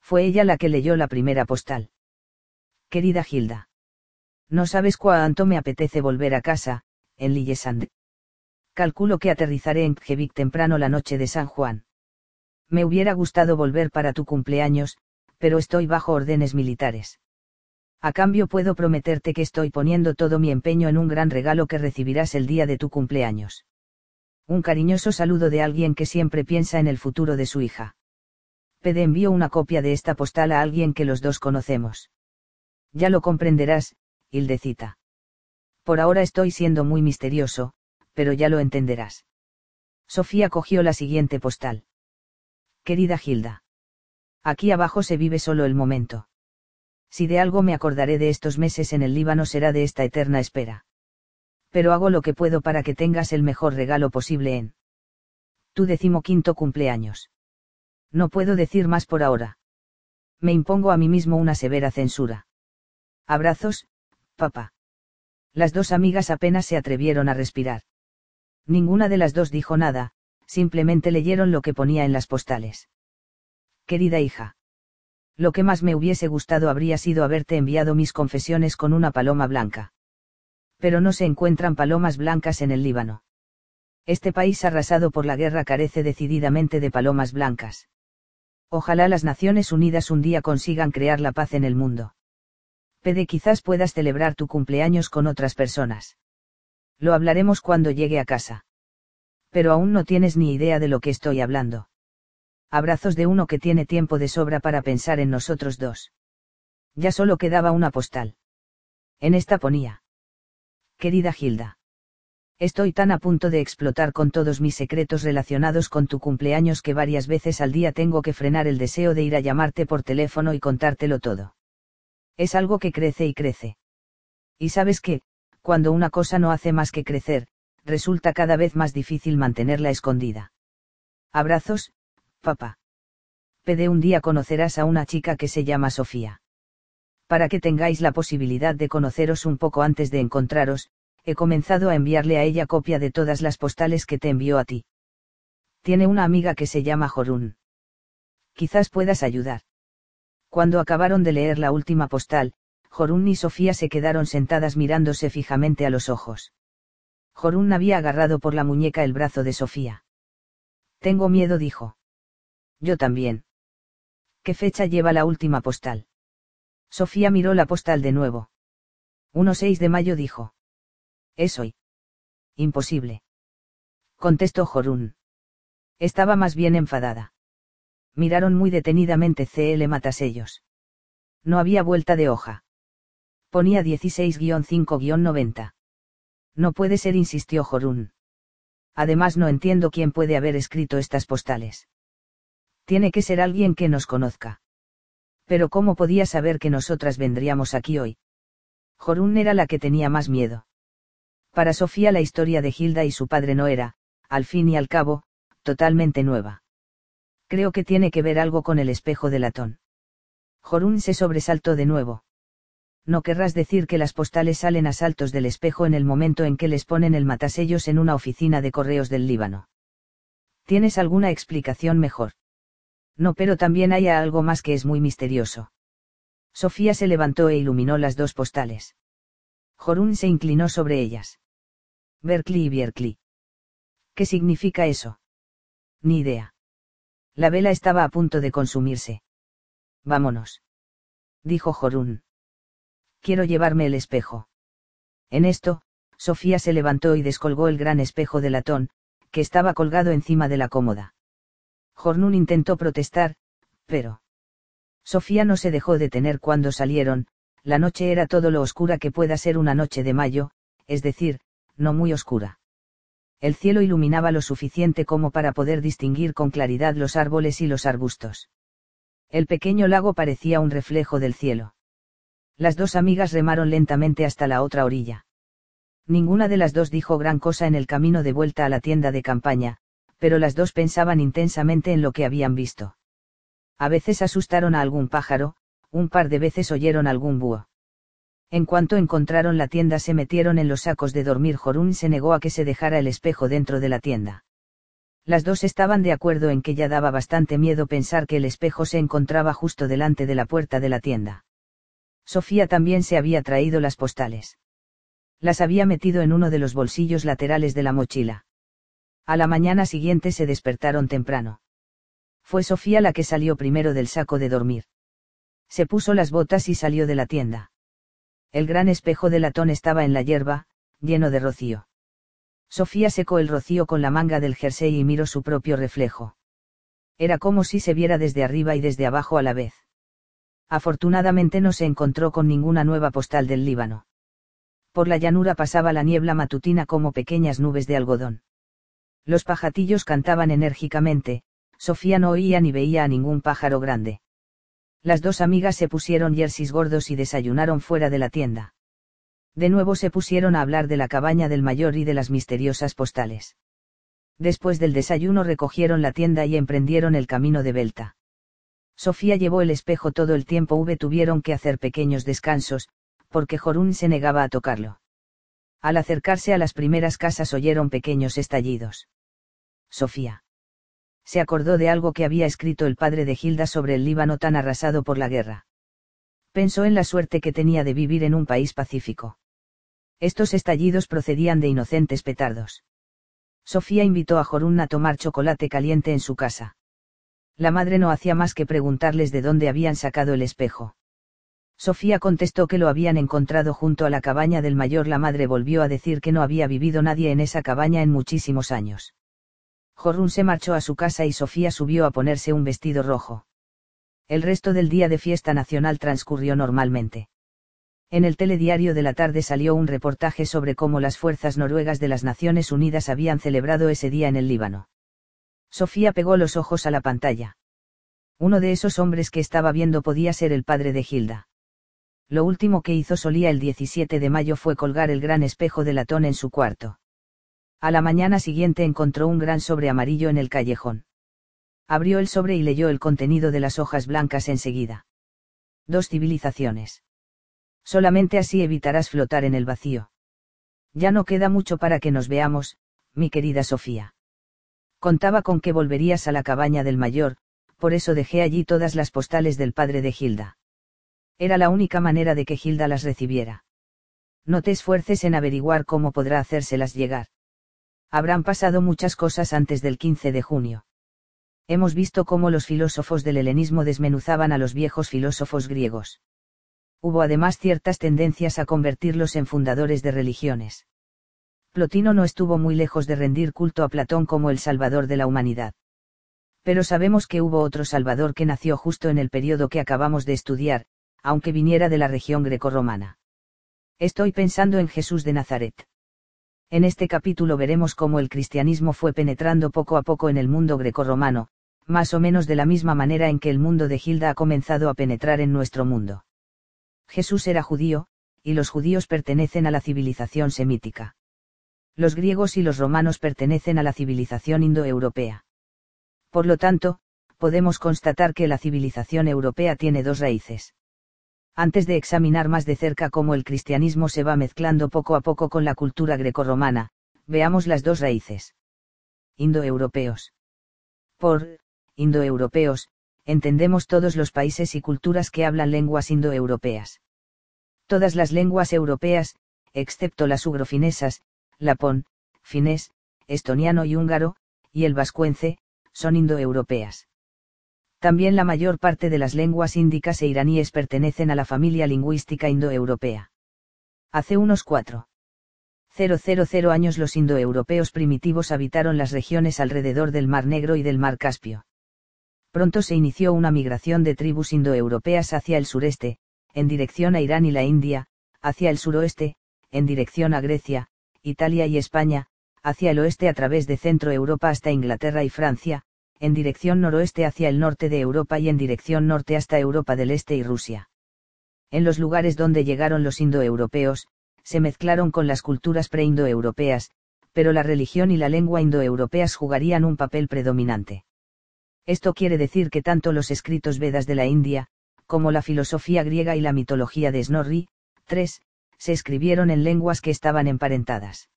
Fue ella la que leyó la primera postal. Querida Gilda. No sabes cuánto me apetece volver a casa, en Lillesand. Calculo que aterrizaré en Kjevik temprano la noche de San Juan. Me hubiera gustado volver para tu cumpleaños, pero estoy bajo órdenes militares. A cambio puedo prometerte que estoy poniendo todo mi empeño en un gran regalo que recibirás el día de tu cumpleaños. Un cariñoso saludo de alguien que siempre piensa en el futuro de su hija. Pede envío una copia de esta postal a alguien que los dos conocemos. Ya lo comprenderás, Hildecita. Por ahora estoy siendo muy misterioso, pero ya lo entenderás. Sofía cogió la siguiente postal. Querida Gilda. Aquí abajo se vive solo el momento. Si de algo me acordaré de estos meses en el Líbano será de esta eterna espera. Pero hago lo que puedo para que tengas el mejor regalo posible en tu decimoquinto cumpleaños. No puedo decir más por ahora. Me impongo a mí mismo una severa censura. Abrazos, papá. Las dos amigas apenas se atrevieron a respirar. Ninguna de las dos dijo nada, simplemente leyeron lo que ponía en las postales. Querida hija. Lo que más me hubiese gustado habría sido haberte enviado mis confesiones con una paloma blanca. Pero no se encuentran palomas blancas en el Líbano. Este país arrasado por la guerra carece decididamente de palomas blancas. Ojalá las Naciones Unidas un día consigan crear la paz en el mundo. Pede quizás puedas celebrar tu cumpleaños con otras personas. Lo hablaremos cuando llegue a casa. Pero aún no tienes ni idea de lo que estoy hablando abrazos de uno que tiene tiempo de sobra para pensar en nosotros dos. Ya solo quedaba una postal. En esta ponía. Querida Gilda. Estoy tan a punto de explotar con todos mis secretos relacionados con tu cumpleaños que varias veces al día tengo que frenar el deseo de ir a llamarte por teléfono y contártelo todo. Es algo que crece y crece. Y sabes que, cuando una cosa no hace más que crecer, resulta cada vez más difícil mantenerla escondida. Abrazos, papá. Pede un día conocerás a una chica que se llama Sofía. Para que tengáis la posibilidad de conoceros un poco antes de encontraros, he comenzado a enviarle a ella copia de todas las postales que te envió a ti. Tiene una amiga que se llama Jorún. Quizás puedas ayudar. Cuando acabaron de leer la última postal, Jorún y Sofía se quedaron sentadas mirándose fijamente a los ojos. Jorún había agarrado por la muñeca el brazo de Sofía. Tengo miedo, dijo. Yo también. ¿Qué fecha lleva la última postal? Sofía miró la postal de nuevo. 1-6 de mayo dijo. Es hoy. Imposible. Contestó Jorún. Estaba más bien enfadada. Miraron muy detenidamente CL Matasellos. No había vuelta de hoja. Ponía 16-5-90. No puede ser, insistió Jorún. Además no entiendo quién puede haber escrito estas postales tiene que ser alguien que nos conozca. Pero ¿cómo podía saber que nosotras vendríamos aquí hoy? Jorún era la que tenía más miedo. Para Sofía la historia de Hilda y su padre no era, al fin y al cabo, totalmente nueva. Creo que tiene que ver algo con el espejo de latón. Jorún se sobresaltó de nuevo. No querrás decir que las postales salen a saltos del espejo en el momento en que les ponen el matasellos en una oficina de correos del Líbano. ¿Tienes alguna explicación mejor? No, pero también hay algo más que es muy misterioso. Sofía se levantó e iluminó las dos postales. Jorún se inclinó sobre ellas. Berkeley y Berkeley. ¿Qué significa eso? Ni idea. La vela estaba a punto de consumirse. Vámonos. Dijo Jorún. Quiero llevarme el espejo. En esto, Sofía se levantó y descolgó el gran espejo de latón, que estaba colgado encima de la cómoda. Jornún intentó protestar, pero... Sofía no se dejó detener cuando salieron, la noche era todo lo oscura que pueda ser una noche de mayo, es decir, no muy oscura. El cielo iluminaba lo suficiente como para poder distinguir con claridad los árboles y los arbustos. El pequeño lago parecía un reflejo del cielo. Las dos amigas remaron lentamente hasta la otra orilla. Ninguna de las dos dijo gran cosa en el camino de vuelta a la tienda de campaña, pero las dos pensaban intensamente en lo que habían visto. A veces asustaron a algún pájaro, un par de veces oyeron algún búho. En cuanto encontraron la tienda se metieron en los sacos de dormir. Jorún se negó a que se dejara el espejo dentro de la tienda. Las dos estaban de acuerdo en que ya daba bastante miedo pensar que el espejo se encontraba justo delante de la puerta de la tienda. Sofía también se había traído las postales. Las había metido en uno de los bolsillos laterales de la mochila. A la mañana siguiente se despertaron temprano. Fue Sofía la que salió primero del saco de dormir. Se puso las botas y salió de la tienda. El gran espejo de latón estaba en la hierba, lleno de rocío. Sofía secó el rocío con la manga del jersey y miró su propio reflejo. Era como si se viera desde arriba y desde abajo a la vez. Afortunadamente no se encontró con ninguna nueva postal del Líbano. Por la llanura pasaba la niebla matutina como pequeñas nubes de algodón. Los pajatillos cantaban enérgicamente, Sofía no oía ni veía a ningún pájaro grande. Las dos amigas se pusieron jerseys gordos y desayunaron fuera de la tienda. De nuevo se pusieron a hablar de la cabaña del mayor y de las misteriosas postales. Después del desayuno recogieron la tienda y emprendieron el camino de Belta. Sofía llevó el espejo todo el tiempo V tuvieron que hacer pequeños descansos, porque Jorún se negaba a tocarlo. Al acercarse a las primeras casas oyeron pequeños estallidos. Sofía se acordó de algo que había escrito el padre de Gilda sobre el Líbano tan arrasado por la guerra. Pensó en la suerte que tenía de vivir en un país pacífico. Estos estallidos procedían de inocentes petardos. Sofía invitó a Jorun a tomar chocolate caliente en su casa. La madre no hacía más que preguntarles de dónde habían sacado el espejo. Sofía contestó que lo habían encontrado junto a la cabaña del mayor. La madre volvió a decir que no había vivido nadie en esa cabaña en muchísimos años. Jorun se marchó a su casa y Sofía subió a ponerse un vestido rojo. El resto del día de fiesta nacional transcurrió normalmente. En el telediario de la tarde salió un reportaje sobre cómo las fuerzas noruegas de las Naciones Unidas habían celebrado ese día en el Líbano. Sofía pegó los ojos a la pantalla. Uno de esos hombres que estaba viendo podía ser el padre de Hilda. Lo último que hizo Solía el 17 de mayo fue colgar el gran espejo de latón en su cuarto. A la mañana siguiente encontró un gran sobre amarillo en el callejón. Abrió el sobre y leyó el contenido de las hojas blancas enseguida. Dos civilizaciones. Solamente así evitarás flotar en el vacío. Ya no queda mucho para que nos veamos, mi querida Sofía. Contaba con que volverías a la cabaña del mayor, por eso dejé allí todas las postales del padre de Gilda. Era la única manera de que Gilda las recibiera. No te esfuerces en averiguar cómo podrá hacérselas llegar. Habrán pasado muchas cosas antes del 15 de junio. Hemos visto cómo los filósofos del helenismo desmenuzaban a los viejos filósofos griegos. Hubo además ciertas tendencias a convertirlos en fundadores de religiones. Plotino no estuvo muy lejos de rendir culto a Platón como el salvador de la humanidad. Pero sabemos que hubo otro salvador que nació justo en el periodo que acabamos de estudiar, aunque viniera de la región grecorromana. Estoy pensando en Jesús de Nazaret. En este capítulo veremos cómo el cristianismo fue penetrando poco a poco en el mundo grecorromano, más o menos de la misma manera en que el mundo de Gilda ha comenzado a penetrar en nuestro mundo. Jesús era judío, y los judíos pertenecen a la civilización semítica. Los griegos y los romanos pertenecen a la civilización indoeuropea. Por lo tanto, podemos constatar que la civilización europea tiene dos raíces antes de examinar más de cerca cómo el cristianismo se va mezclando poco a poco con la cultura grecorromana, veamos las dos raíces. Indoeuropeos. Por indoeuropeos, entendemos todos los países y culturas que hablan lenguas indoeuropeas. Todas las lenguas europeas, excepto las ugrofinesas, lapón, finés, estoniano y húngaro, y el vascuence, son indoeuropeas. También la mayor parte de las lenguas índicas e iraníes pertenecen a la familia lingüística indoeuropea. Hace unos cuatro 000 años los indoeuropeos primitivos habitaron las regiones alrededor del Mar Negro y del Mar Caspio. Pronto se inició una migración de tribus indoeuropeas hacia el sureste, en dirección a Irán y la India, hacia el suroeste, en dirección a Grecia, Italia y España, hacia el oeste a través de Centro Europa hasta Inglaterra y Francia, en dirección noroeste hacia el norte de Europa y en dirección norte hasta Europa del Este y Rusia. En los lugares donde llegaron los indoeuropeos, se mezclaron con las culturas preindoeuropeas, pero la religión y la lengua indoeuropeas jugarían un papel predominante. Esto quiere decir que tanto los escritos Vedas de la India, como la filosofía griega y la mitología de Snorri, 3, se escribieron en lenguas que estaban emparentadas.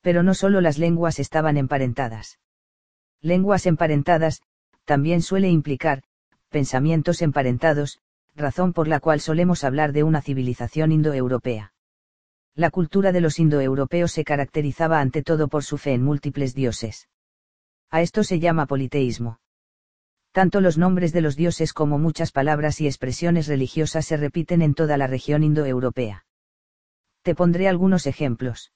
Pero no solo las lenguas estaban emparentadas. Lenguas emparentadas, también suele implicar, pensamientos emparentados, razón por la cual solemos hablar de una civilización indoeuropea. La cultura de los indoeuropeos se caracterizaba ante todo por su fe en múltiples dioses. A esto se llama politeísmo. Tanto los nombres de los dioses como muchas palabras y expresiones religiosas se repiten en toda la región indoeuropea. Te pondré algunos ejemplos.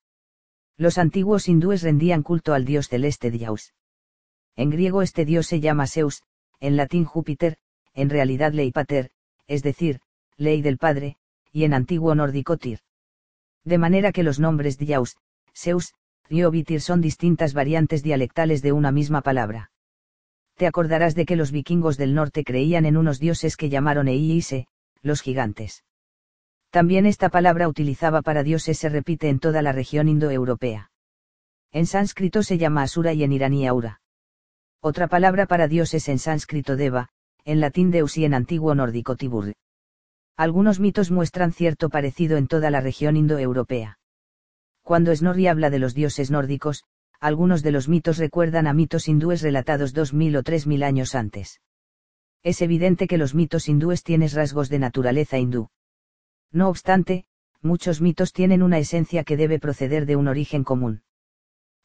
Los antiguos hindúes rendían culto al dios celeste Dios. En griego este dios se llama Zeus, en latín Júpiter, en realidad Leipater, es decir, ley del padre, y en antiguo nórdico Tyr de manera que los nombres Diaus, Zeus, y Obitir son distintas variantes dialectales de una misma palabra. Te acordarás de que los vikingos del norte creían en unos dioses que llamaron Eise, los gigantes. También esta palabra utilizada para dioses se repite en toda la región indoeuropea. En sánscrito se llama Asura y en iraní Aura. Otra palabra para dioses en sánscrito Deva, en latín Deus y en antiguo nórdico Tibur. Algunos mitos muestran cierto parecido en toda la región indoeuropea. Cuando Snorri habla de los dioses nórdicos, algunos de los mitos recuerdan a mitos hindúes relatados 2000 o 3000 años antes. Es evidente que los mitos hindúes tienen rasgos de naturaleza hindú. No obstante, muchos mitos tienen una esencia que debe proceder de un origen común.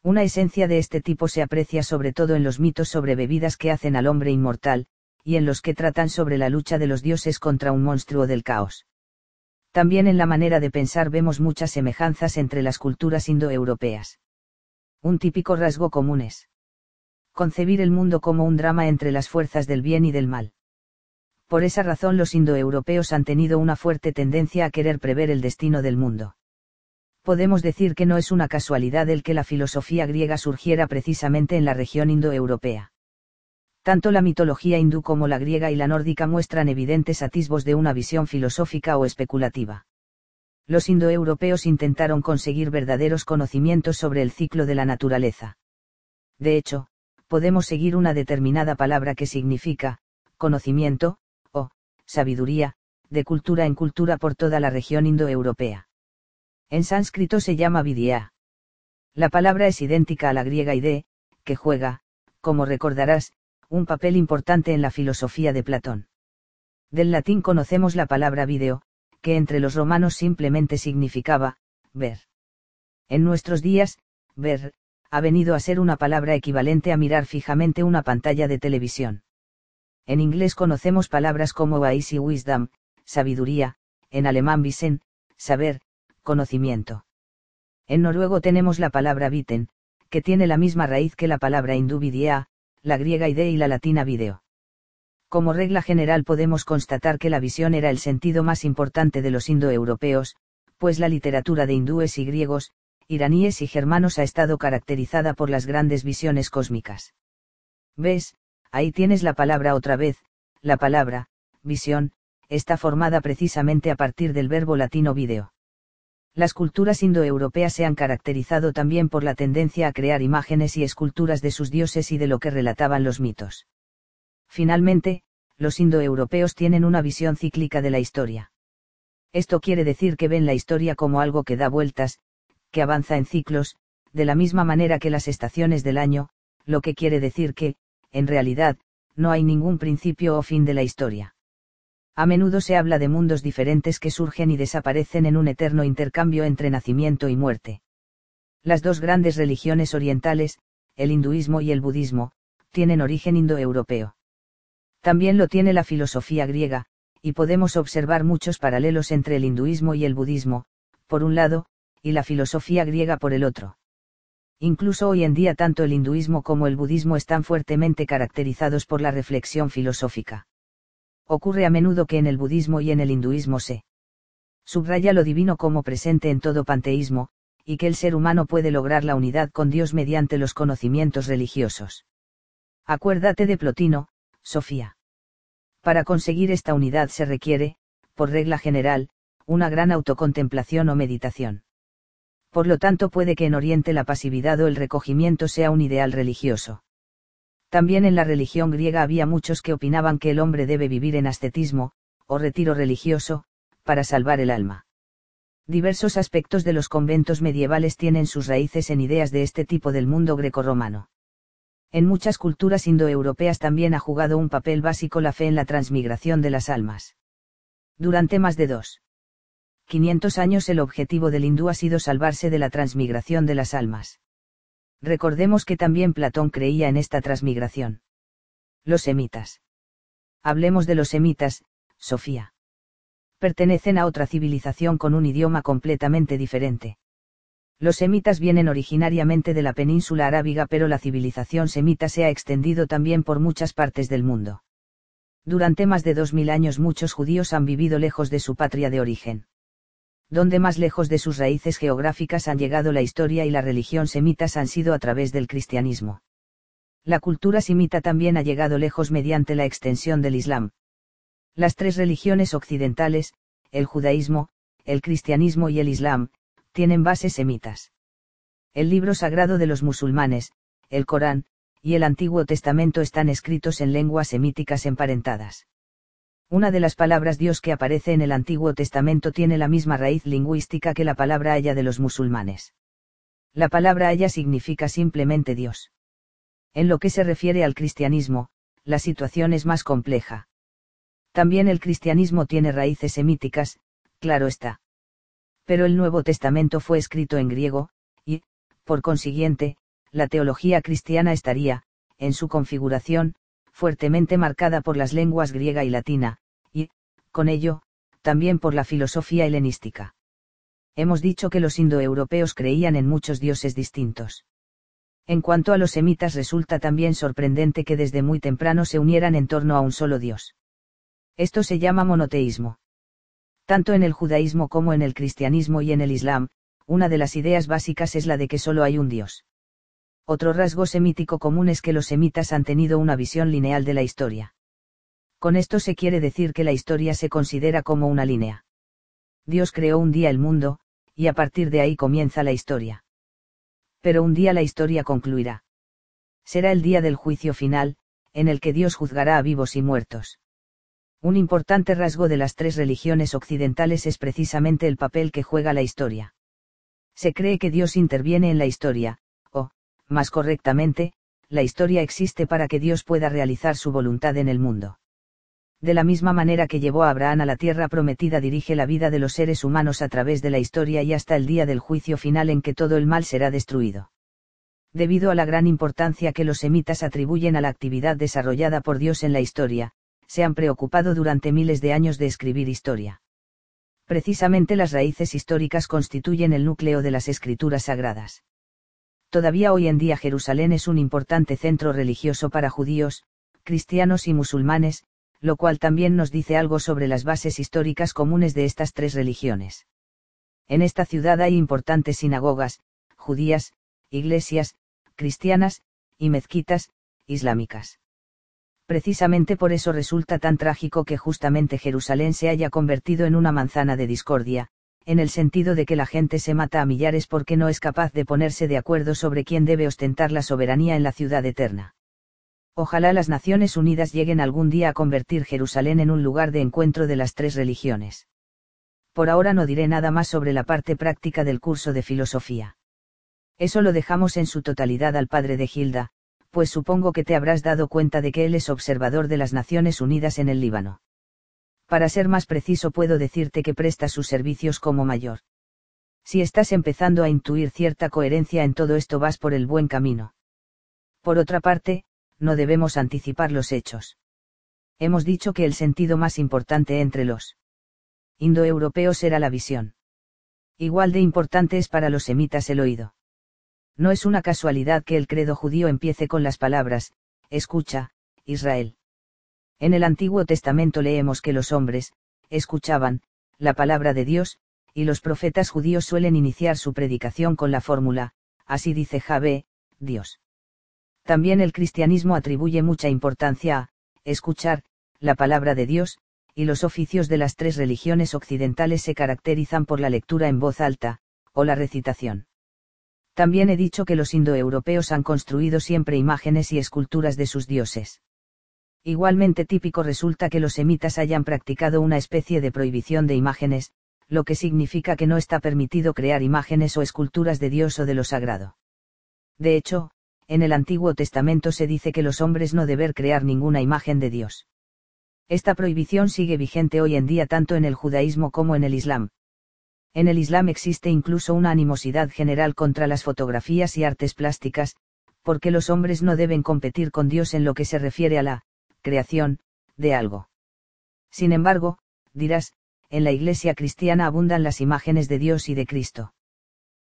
Una esencia de este tipo se aprecia sobre todo en los mitos sobre bebidas que hacen al hombre inmortal, y en los que tratan sobre la lucha de los dioses contra un monstruo del caos. También en la manera de pensar vemos muchas semejanzas entre las culturas indoeuropeas. Un típico rasgo común es concebir el mundo como un drama entre las fuerzas del bien y del mal. Por esa razón los indoeuropeos han tenido una fuerte tendencia a querer prever el destino del mundo. Podemos decir que no es una casualidad el que la filosofía griega surgiera precisamente en la región indoeuropea. Tanto la mitología hindú como la griega y la nórdica muestran evidentes atisbos de una visión filosófica o especulativa. Los indoeuropeos intentaron conseguir verdaderos conocimientos sobre el ciclo de la naturaleza. De hecho, podemos seguir una determinada palabra que significa, conocimiento, o, sabiduría, de cultura en cultura por toda la región indoeuropea. En sánscrito se llama vidya. La palabra es idéntica a la griega ide, que juega, como recordarás, un papel importante en la filosofía de Platón. Del latín conocemos la palabra video, que entre los romanos simplemente significaba, ver. En nuestros días, ver, ha venido a ser una palabra equivalente a mirar fijamente una pantalla de televisión. En inglés conocemos palabras como wise y wisdom, sabiduría, en alemán Wissen, saber, conocimiento. En noruego tenemos la palabra viten, que tiene la misma raíz que la palabra hindú vidya, la griega idea y la latina video. Como regla general podemos constatar que la visión era el sentido más importante de los indoeuropeos, pues la literatura de hindúes y griegos, iraníes y germanos ha estado caracterizada por las grandes visiones cósmicas. ¿Ves? Ahí tienes la palabra otra vez, la palabra, visión, está formada precisamente a partir del verbo latino video. Las culturas indoeuropeas se han caracterizado también por la tendencia a crear imágenes y esculturas de sus dioses y de lo que relataban los mitos. Finalmente, los indoeuropeos tienen una visión cíclica de la historia. Esto quiere decir que ven la historia como algo que da vueltas, que avanza en ciclos, de la misma manera que las estaciones del año, lo que quiere decir que, en realidad, no hay ningún principio o fin de la historia. A menudo se habla de mundos diferentes que surgen y desaparecen en un eterno intercambio entre nacimiento y muerte. Las dos grandes religiones orientales, el hinduismo y el budismo, tienen origen indoeuropeo. También lo tiene la filosofía griega, y podemos observar muchos paralelos entre el hinduismo y el budismo, por un lado, y la filosofía griega por el otro. Incluso hoy en día tanto el hinduismo como el budismo están fuertemente caracterizados por la reflexión filosófica. Ocurre a menudo que en el budismo y en el hinduismo se subraya lo divino como presente en todo panteísmo, y que el ser humano puede lograr la unidad con Dios mediante los conocimientos religiosos. Acuérdate de Plotino, Sofía. Para conseguir esta unidad se requiere, por regla general, una gran autocontemplación o meditación por lo tanto puede que en Oriente la pasividad o el recogimiento sea un ideal religioso. También en la religión griega había muchos que opinaban que el hombre debe vivir en ascetismo, o retiro religioso, para salvar el alma. Diversos aspectos de los conventos medievales tienen sus raíces en ideas de este tipo del mundo grecorromano. En muchas culturas indoeuropeas también ha jugado un papel básico la fe en la transmigración de las almas. Durante más de dos 500 años el objetivo del hindú ha sido salvarse de la transmigración de las almas. Recordemos que también Platón creía en esta transmigración. Los semitas. Hablemos de los semitas, Sofía. Pertenecen a otra civilización con un idioma completamente diferente. Los semitas vienen originariamente de la península arábiga pero la civilización semita se ha extendido también por muchas partes del mundo. Durante más de dos mil años muchos judíos han vivido lejos de su patria de origen donde más lejos de sus raíces geográficas han llegado la historia y la religión semitas han sido a través del cristianismo. La cultura semita también ha llegado lejos mediante la extensión del Islam. Las tres religiones occidentales, el judaísmo, el cristianismo y el Islam, tienen bases semitas. El libro sagrado de los musulmanes, el Corán, y el Antiguo Testamento están escritos en lenguas semíticas emparentadas. Una de las palabras Dios que aparece en el Antiguo Testamento tiene la misma raíz lingüística que la palabra haya de los musulmanes. La palabra haya significa simplemente Dios. En lo que se refiere al cristianismo, la situación es más compleja. También el cristianismo tiene raíces semíticas, claro está. Pero el Nuevo Testamento fue escrito en griego, y, por consiguiente, la teología cristiana estaría, en su configuración, fuertemente marcada por las lenguas griega y latina, y, con ello, también por la filosofía helenística. Hemos dicho que los indoeuropeos creían en muchos dioses distintos. En cuanto a los semitas resulta también sorprendente que desde muy temprano se unieran en torno a un solo dios. Esto se llama monoteísmo. Tanto en el judaísmo como en el cristianismo y en el islam, una de las ideas básicas es la de que solo hay un dios. Otro rasgo semítico común es que los semitas han tenido una visión lineal de la historia. Con esto se quiere decir que la historia se considera como una línea. Dios creó un día el mundo, y a partir de ahí comienza la historia. Pero un día la historia concluirá. Será el día del juicio final, en el que Dios juzgará a vivos y muertos. Un importante rasgo de las tres religiones occidentales es precisamente el papel que juega la historia. Se cree que Dios interviene en la historia, más correctamente, la historia existe para que Dios pueda realizar su voluntad en el mundo. De la misma manera que llevó a Abraham a la tierra prometida dirige la vida de los seres humanos a través de la historia y hasta el día del juicio final en que todo el mal será destruido. Debido a la gran importancia que los semitas atribuyen a la actividad desarrollada por Dios en la historia, se han preocupado durante miles de años de escribir historia. Precisamente las raíces históricas constituyen el núcleo de las escrituras sagradas. Todavía hoy en día Jerusalén es un importante centro religioso para judíos, cristianos y musulmanes, lo cual también nos dice algo sobre las bases históricas comunes de estas tres religiones. En esta ciudad hay importantes sinagogas, judías, iglesias, cristianas, y mezquitas, islámicas. Precisamente por eso resulta tan trágico que justamente Jerusalén se haya convertido en una manzana de discordia, en el sentido de que la gente se mata a millares porque no es capaz de ponerse de acuerdo sobre quién debe ostentar la soberanía en la ciudad eterna. Ojalá las Naciones Unidas lleguen algún día a convertir Jerusalén en un lugar de encuentro de las tres religiones. Por ahora no diré nada más sobre la parte práctica del curso de filosofía. Eso lo dejamos en su totalidad al padre de Gilda, pues supongo que te habrás dado cuenta de que él es observador de las Naciones Unidas en el Líbano para ser más preciso puedo decirte que presta sus servicios como mayor. Si estás empezando a intuir cierta coherencia en todo esto vas por el buen camino. Por otra parte, no debemos anticipar los hechos. Hemos dicho que el sentido más importante entre los indoeuropeos era la visión. Igual de importante es para los semitas el oído. No es una casualidad que el credo judío empiece con las palabras, escucha, Israel. En el Antiguo Testamento leemos que los hombres, escuchaban, la palabra de Dios, y los profetas judíos suelen iniciar su predicación con la fórmula, así dice Javé, Dios. También el cristianismo atribuye mucha importancia a, escuchar, la palabra de Dios, y los oficios de las tres religiones occidentales se caracterizan por la lectura en voz alta, o la recitación. También he dicho que los indoeuropeos han construido siempre imágenes y esculturas de sus dioses. Igualmente típico resulta que los semitas hayan practicado una especie de prohibición de imágenes, lo que significa que no está permitido crear imágenes o esculturas de Dios o de lo sagrado. De hecho, en el Antiguo Testamento se dice que los hombres no deben crear ninguna imagen de Dios. Esta prohibición sigue vigente hoy en día tanto en el judaísmo como en el Islam. En el Islam existe incluso una animosidad general contra las fotografías y artes plásticas, porque los hombres no deben competir con Dios en lo que se refiere a la creación de algo. Sin embargo, dirás, en la iglesia cristiana abundan las imágenes de Dios y de Cristo.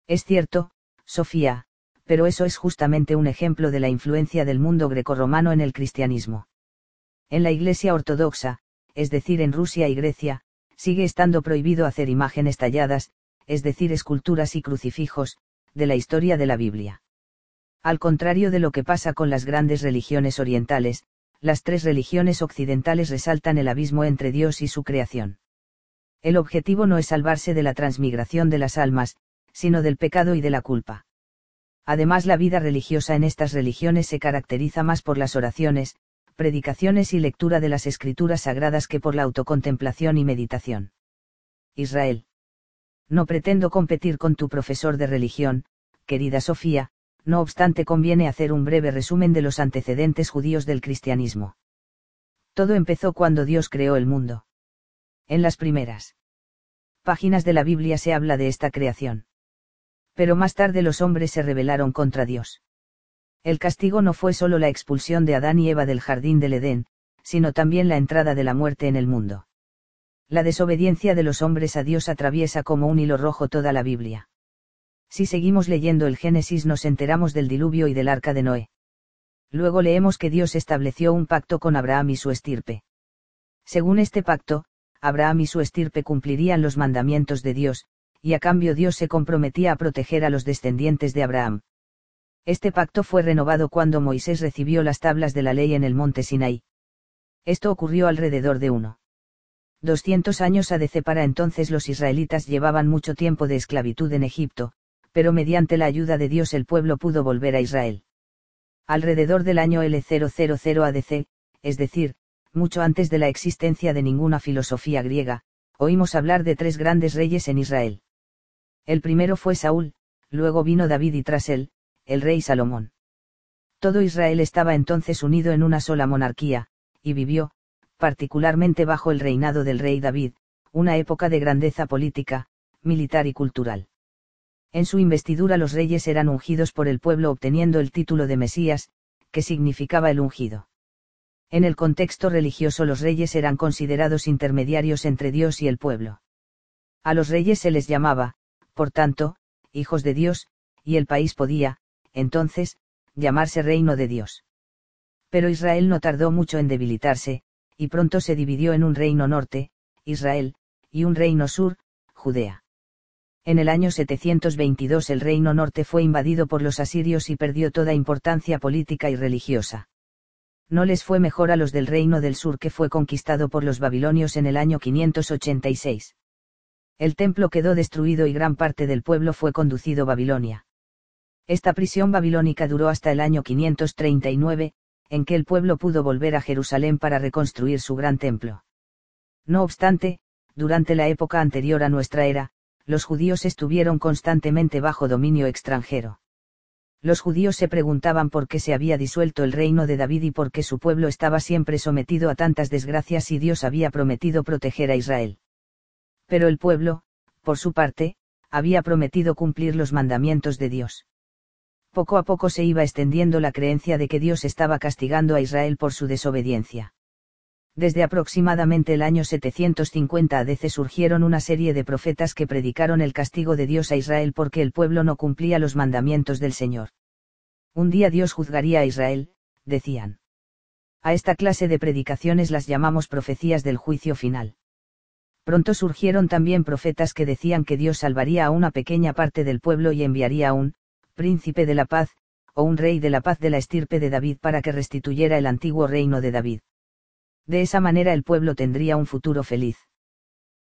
Es cierto, Sofía, pero eso es justamente un ejemplo de la influencia del mundo grecorromano en el cristianismo. En la Iglesia Ortodoxa, es decir, en Rusia y Grecia, sigue estando prohibido hacer imágenes talladas, es decir, esculturas y crucifijos, de la historia de la Biblia. Al contrario de lo que pasa con las grandes religiones orientales, las tres religiones occidentales resaltan el abismo entre Dios y su creación. El objetivo no es salvarse de la transmigración de las almas, sino del pecado y de la culpa. Además la vida religiosa en estas religiones se caracteriza más por las oraciones, predicaciones y lectura de las escrituras sagradas que por la autocontemplación y meditación. Israel. No pretendo competir con tu profesor de religión, querida Sofía, no obstante conviene hacer un breve resumen de los antecedentes judíos del cristianismo. Todo empezó cuando Dios creó el mundo. En las primeras páginas de la Biblia se habla de esta creación. Pero más tarde los hombres se rebelaron contra Dios. El castigo no fue solo la expulsión de Adán y Eva del jardín del Edén, sino también la entrada de la muerte en el mundo. La desobediencia de los hombres a Dios atraviesa como un hilo rojo toda la Biblia. Si seguimos leyendo el Génesis nos enteramos del diluvio y del arca de Noé. Luego leemos que Dios estableció un pacto con Abraham y su estirpe. Según este pacto, Abraham y su estirpe cumplirían los mandamientos de Dios, y a cambio Dios se comprometía a proteger a los descendientes de Abraham. Este pacto fue renovado cuando Moisés recibió las tablas de la ley en el monte Sinaí. Esto ocurrió alrededor de uno. 200 años ADC para entonces los israelitas llevaban mucho tiempo de esclavitud en Egipto, pero mediante la ayuda de Dios el pueblo pudo volver a Israel. Alrededor del año L000 ADC, es decir, mucho antes de la existencia de ninguna filosofía griega, oímos hablar de tres grandes reyes en Israel. El primero fue Saúl, luego vino David y tras él, el rey Salomón. Todo Israel estaba entonces unido en una sola monarquía, y vivió, particularmente bajo el reinado del rey David, una época de grandeza política, militar y cultural. En su investidura los reyes eran ungidos por el pueblo obteniendo el título de Mesías, que significaba el ungido. En el contexto religioso los reyes eran considerados intermediarios entre Dios y el pueblo. A los reyes se les llamaba, por tanto, hijos de Dios, y el país podía, entonces, llamarse reino de Dios. Pero Israel no tardó mucho en debilitarse, y pronto se dividió en un reino norte, Israel, y un reino sur, Judea. En el año 722 el reino norte fue invadido por los asirios y perdió toda importancia política y religiosa. No les fue mejor a los del reino del sur que fue conquistado por los babilonios en el año 586. El templo quedó destruido y gran parte del pueblo fue conducido a Babilonia. Esta prisión babilónica duró hasta el año 539, en que el pueblo pudo volver a Jerusalén para reconstruir su gran templo. No obstante, durante la época anterior a nuestra era, los judíos estuvieron constantemente bajo dominio extranjero. Los judíos se preguntaban por qué se había disuelto el reino de David y por qué su pueblo estaba siempre sometido a tantas desgracias y Dios había prometido proteger a Israel. Pero el pueblo, por su parte, había prometido cumplir los mandamientos de Dios poco a poco se iba extendiendo la creencia de que Dios estaba castigando a Israel por su desobediencia. Desde aproximadamente el año 750 ADC surgieron una serie de profetas que predicaron el castigo de Dios a Israel porque el pueblo no cumplía los mandamientos del Señor. Un día Dios juzgaría a Israel, decían. A esta clase de predicaciones las llamamos profecías del juicio final. Pronto surgieron también profetas que decían que Dios salvaría a una pequeña parte del pueblo y enviaría a un príncipe de la paz, o un rey de la paz de la estirpe de David para que restituyera el antiguo reino de David. De esa manera el pueblo tendría un futuro feliz.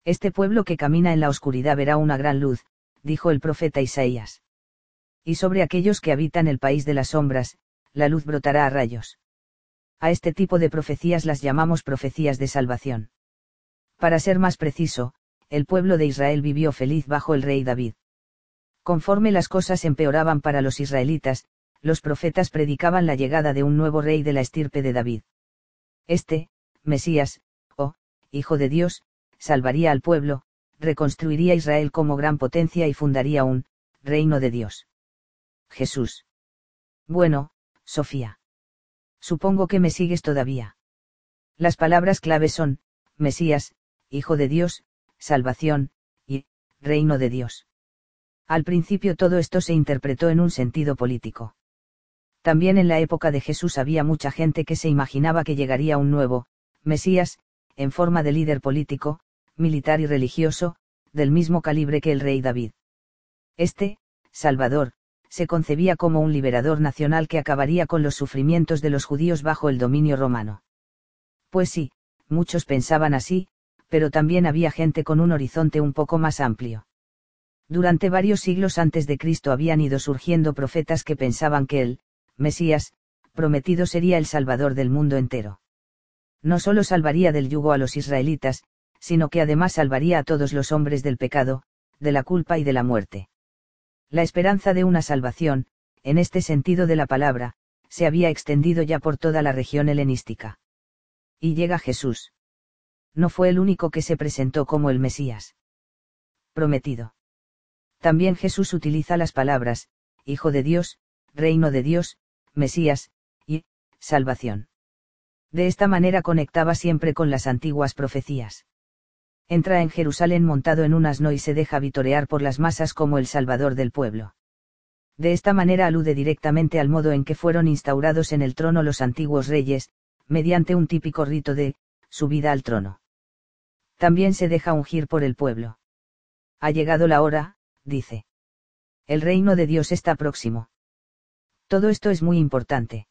Este pueblo que camina en la oscuridad verá una gran luz, dijo el profeta Isaías. Y sobre aquellos que habitan el país de las sombras, la luz brotará a rayos. A este tipo de profecías las llamamos profecías de salvación. Para ser más preciso, el pueblo de Israel vivió feliz bajo el rey David. Conforme las cosas empeoraban para los israelitas, los profetas predicaban la llegada de un nuevo rey de la estirpe de David. Este, Mesías, o, Hijo de Dios, salvaría al pueblo, reconstruiría Israel como gran potencia y fundaría un, reino de Dios. Jesús. Bueno, Sofía. Supongo que me sigues todavía. Las palabras clave son, Mesías, Hijo de Dios, Salvación, y, Reino de Dios. Al principio todo esto se interpretó en un sentido político. También en la época de Jesús había mucha gente que se imaginaba que llegaría un nuevo, Mesías, en forma de líder político, militar y religioso, del mismo calibre que el rey David. Este, Salvador, se concebía como un liberador nacional que acabaría con los sufrimientos de los judíos bajo el dominio romano. Pues sí, muchos pensaban así, pero también había gente con un horizonte un poco más amplio. Durante varios siglos antes de Cristo habían ido surgiendo profetas que pensaban que el Mesías, prometido sería el Salvador del mundo entero. No solo salvaría del yugo a los israelitas, sino que además salvaría a todos los hombres del pecado, de la culpa y de la muerte. La esperanza de una salvación, en este sentido de la palabra, se había extendido ya por toda la región helenística. Y llega Jesús no fue el único que se presentó como el Mesías. Prometido. También Jesús utiliza las palabras, Hijo de Dios, Reino de Dios, Mesías, y, Salvación. De esta manera conectaba siempre con las antiguas profecías. Entra en Jerusalén montado en un asno y se deja vitorear por las masas como el Salvador del pueblo. De esta manera alude directamente al modo en que fueron instaurados en el trono los antiguos reyes, mediante un típico rito de, subida al trono también se deja ungir por el pueblo. Ha llegado la hora, dice. El reino de Dios está próximo. Todo esto es muy importante.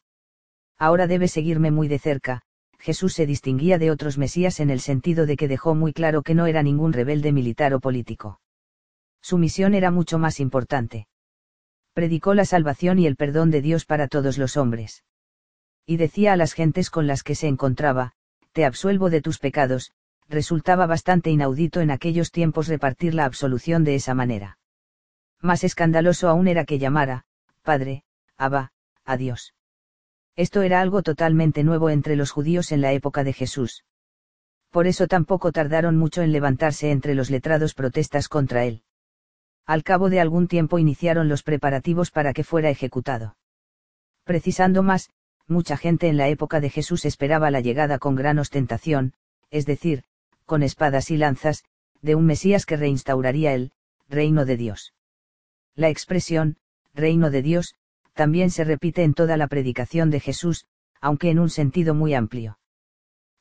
Ahora debe seguirme muy de cerca, Jesús se distinguía de otros mesías en el sentido de que dejó muy claro que no era ningún rebelde militar o político. Su misión era mucho más importante. Predicó la salvación y el perdón de Dios para todos los hombres. Y decía a las gentes con las que se encontraba, Te absuelvo de tus pecados, resultaba bastante inaudito en aquellos tiempos repartir la absolución de esa manera. Más escandaloso aún era que llamara, Padre, Abba, a Dios. Esto era algo totalmente nuevo entre los judíos en la época de Jesús. Por eso tampoco tardaron mucho en levantarse entre los letrados protestas contra él. Al cabo de algún tiempo iniciaron los preparativos para que fuera ejecutado. Precisando más, mucha gente en la época de Jesús esperaba la llegada con gran ostentación, es decir, con espadas y lanzas, de un Mesías que reinstauraría el reino de Dios. La expresión, reino de Dios, también se repite en toda la predicación de Jesús, aunque en un sentido muy amplio.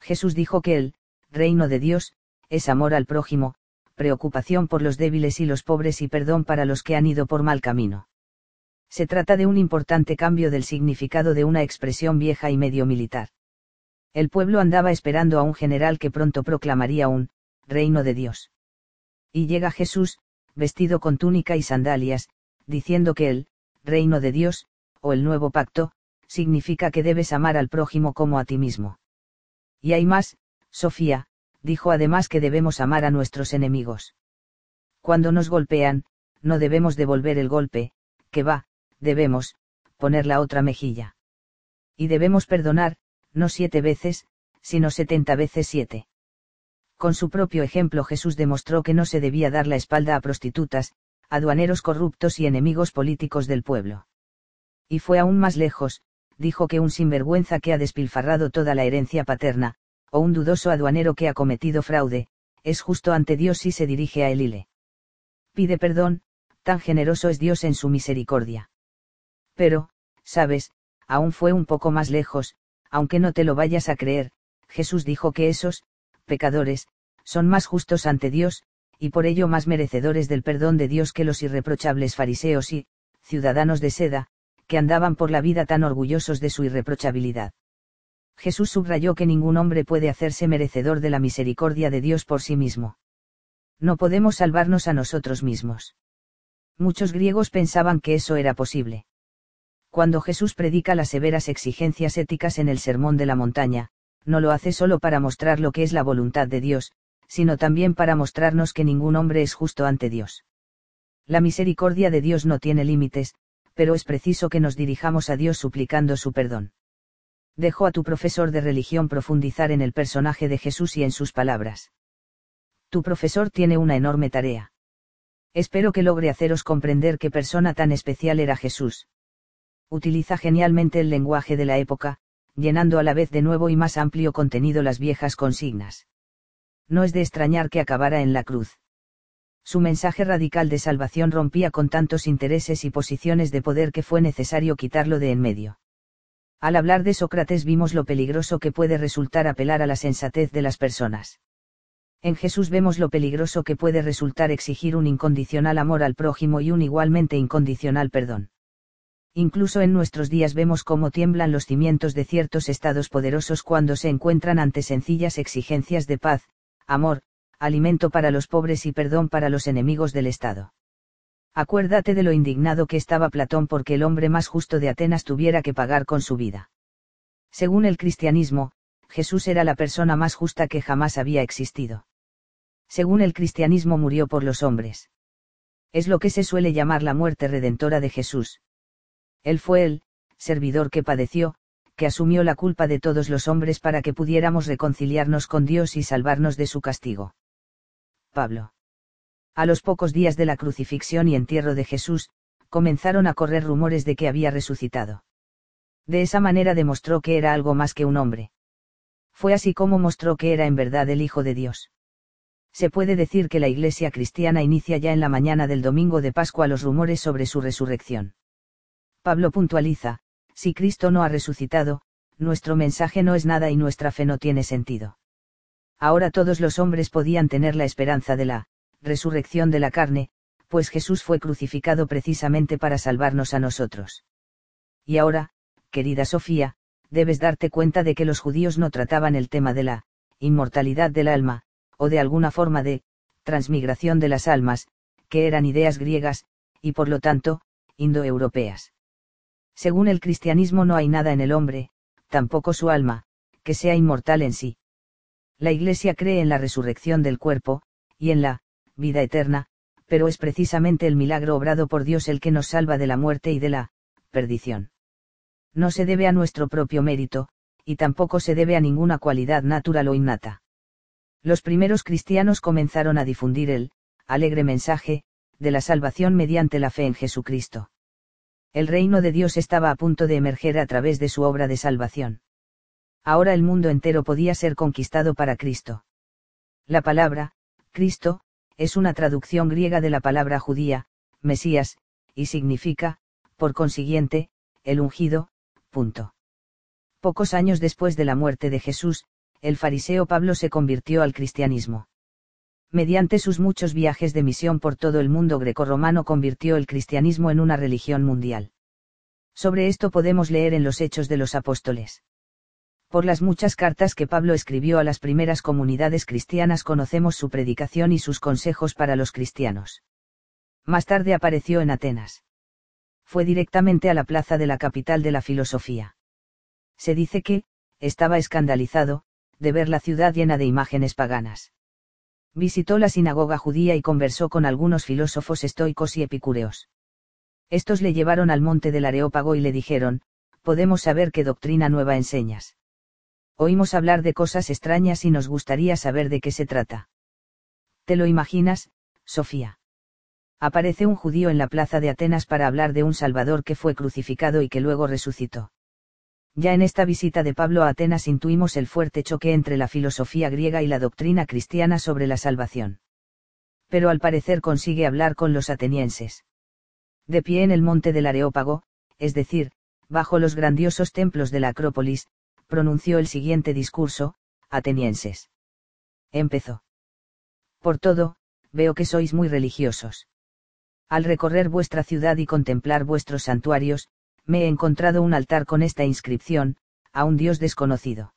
Jesús dijo que el reino de Dios es amor al prójimo, preocupación por los débiles y los pobres y perdón para los que han ido por mal camino. Se trata de un importante cambio del significado de una expresión vieja y medio militar. El pueblo andaba esperando a un general que pronto proclamaría un reino de Dios. Y llega Jesús, vestido con túnica y sandalias, diciendo que el reino de Dios, o el nuevo pacto, significa que debes amar al prójimo como a ti mismo. Y hay más, Sofía, dijo además que debemos amar a nuestros enemigos. Cuando nos golpean, no debemos devolver el golpe, que va, debemos, poner la otra mejilla. Y debemos perdonar, no siete veces, sino setenta veces siete. Con su propio ejemplo Jesús demostró que no se debía dar la espalda a prostitutas, aduaneros corruptos y enemigos políticos del pueblo. Y fue aún más lejos, dijo que un sinvergüenza que ha despilfarrado toda la herencia paterna, o un dudoso aduanero que ha cometido fraude, es justo ante Dios si se dirige a él y le pide perdón, tan generoso es Dios en su misericordia. Pero, sabes, aún fue un poco más lejos, aunque no te lo vayas a creer, Jesús dijo que esos, pecadores, son más justos ante Dios, y por ello más merecedores del perdón de Dios que los irreprochables fariseos y, ciudadanos de seda, que andaban por la vida tan orgullosos de su irreprochabilidad. Jesús subrayó que ningún hombre puede hacerse merecedor de la misericordia de Dios por sí mismo. No podemos salvarnos a nosotros mismos. Muchos griegos pensaban que eso era posible. Cuando Jesús predica las severas exigencias éticas en el Sermón de la Montaña, no lo hace solo para mostrar lo que es la voluntad de Dios, sino también para mostrarnos que ningún hombre es justo ante Dios. La misericordia de Dios no tiene límites, pero es preciso que nos dirijamos a Dios suplicando su perdón. Dejo a tu profesor de religión profundizar en el personaje de Jesús y en sus palabras. Tu profesor tiene una enorme tarea. Espero que logre haceros comprender qué persona tan especial era Jesús utiliza genialmente el lenguaje de la época, llenando a la vez de nuevo y más amplio contenido las viejas consignas. No es de extrañar que acabara en la cruz. Su mensaje radical de salvación rompía con tantos intereses y posiciones de poder que fue necesario quitarlo de en medio. Al hablar de Sócrates vimos lo peligroso que puede resultar apelar a la sensatez de las personas. En Jesús vemos lo peligroso que puede resultar exigir un incondicional amor al prójimo y un igualmente incondicional perdón. Incluso en nuestros días vemos cómo tiemblan los cimientos de ciertos estados poderosos cuando se encuentran ante sencillas exigencias de paz, amor, alimento para los pobres y perdón para los enemigos del Estado. Acuérdate de lo indignado que estaba Platón porque el hombre más justo de Atenas tuviera que pagar con su vida. Según el cristianismo, Jesús era la persona más justa que jamás había existido. Según el cristianismo murió por los hombres. Es lo que se suele llamar la muerte redentora de Jesús. Él fue el, servidor que padeció, que asumió la culpa de todos los hombres para que pudiéramos reconciliarnos con Dios y salvarnos de su castigo. Pablo. A los pocos días de la crucifixión y entierro de Jesús, comenzaron a correr rumores de que había resucitado. De esa manera demostró que era algo más que un hombre. Fue así como mostró que era en verdad el Hijo de Dios. Se puede decir que la Iglesia cristiana inicia ya en la mañana del domingo de Pascua los rumores sobre su resurrección. Pablo puntualiza, si Cristo no ha resucitado, nuestro mensaje no es nada y nuestra fe no tiene sentido. Ahora todos los hombres podían tener la esperanza de la resurrección de la carne, pues Jesús fue crucificado precisamente para salvarnos a nosotros. Y ahora, querida Sofía, debes darte cuenta de que los judíos no trataban el tema de la inmortalidad del alma, o de alguna forma de transmigración de las almas, que eran ideas griegas, y por lo tanto, indoeuropeas. Según el cristianismo no hay nada en el hombre, tampoco su alma, que sea inmortal en sí. La Iglesia cree en la resurrección del cuerpo, y en la vida eterna, pero es precisamente el milagro obrado por Dios el que nos salva de la muerte y de la perdición. No se debe a nuestro propio mérito, y tampoco se debe a ninguna cualidad natural o innata. Los primeros cristianos comenzaron a difundir el alegre mensaje de la salvación mediante la fe en Jesucristo el reino de Dios estaba a punto de emerger a través de su obra de salvación. Ahora el mundo entero podía ser conquistado para Cristo. La palabra, Cristo, es una traducción griega de la palabra judía, Mesías, y significa, por consiguiente, el ungido. Pocos años después de la muerte de Jesús, el fariseo Pablo se convirtió al cristianismo. Mediante sus muchos viajes de misión por todo el mundo grecorromano convirtió el cristianismo en una religión mundial. Sobre esto podemos leer en los Hechos de los Apóstoles. Por las muchas cartas que Pablo escribió a las primeras comunidades cristianas conocemos su predicación y sus consejos para los cristianos. Más tarde apareció en Atenas. Fue directamente a la plaza de la capital de la filosofía. Se dice que, estaba escandalizado, de ver la ciudad llena de imágenes paganas visitó la sinagoga judía y conversó con algunos filósofos estoicos y epicúreos. Estos le llevaron al monte del Areópago y le dijeron, podemos saber qué doctrina nueva enseñas. Oímos hablar de cosas extrañas y nos gustaría saber de qué se trata. ¿Te lo imaginas, Sofía? Aparece un judío en la plaza de Atenas para hablar de un Salvador que fue crucificado y que luego resucitó. Ya en esta visita de Pablo a Atenas intuimos el fuerte choque entre la filosofía griega y la doctrina cristiana sobre la salvación. Pero al parecer consigue hablar con los atenienses. De pie en el monte del Areópago, es decir, bajo los grandiosos templos de la Acrópolis, pronunció el siguiente discurso, atenienses. Empezó. Por todo, veo que sois muy religiosos. Al recorrer vuestra ciudad y contemplar vuestros santuarios, me he encontrado un altar con esta inscripción, a un Dios desconocido.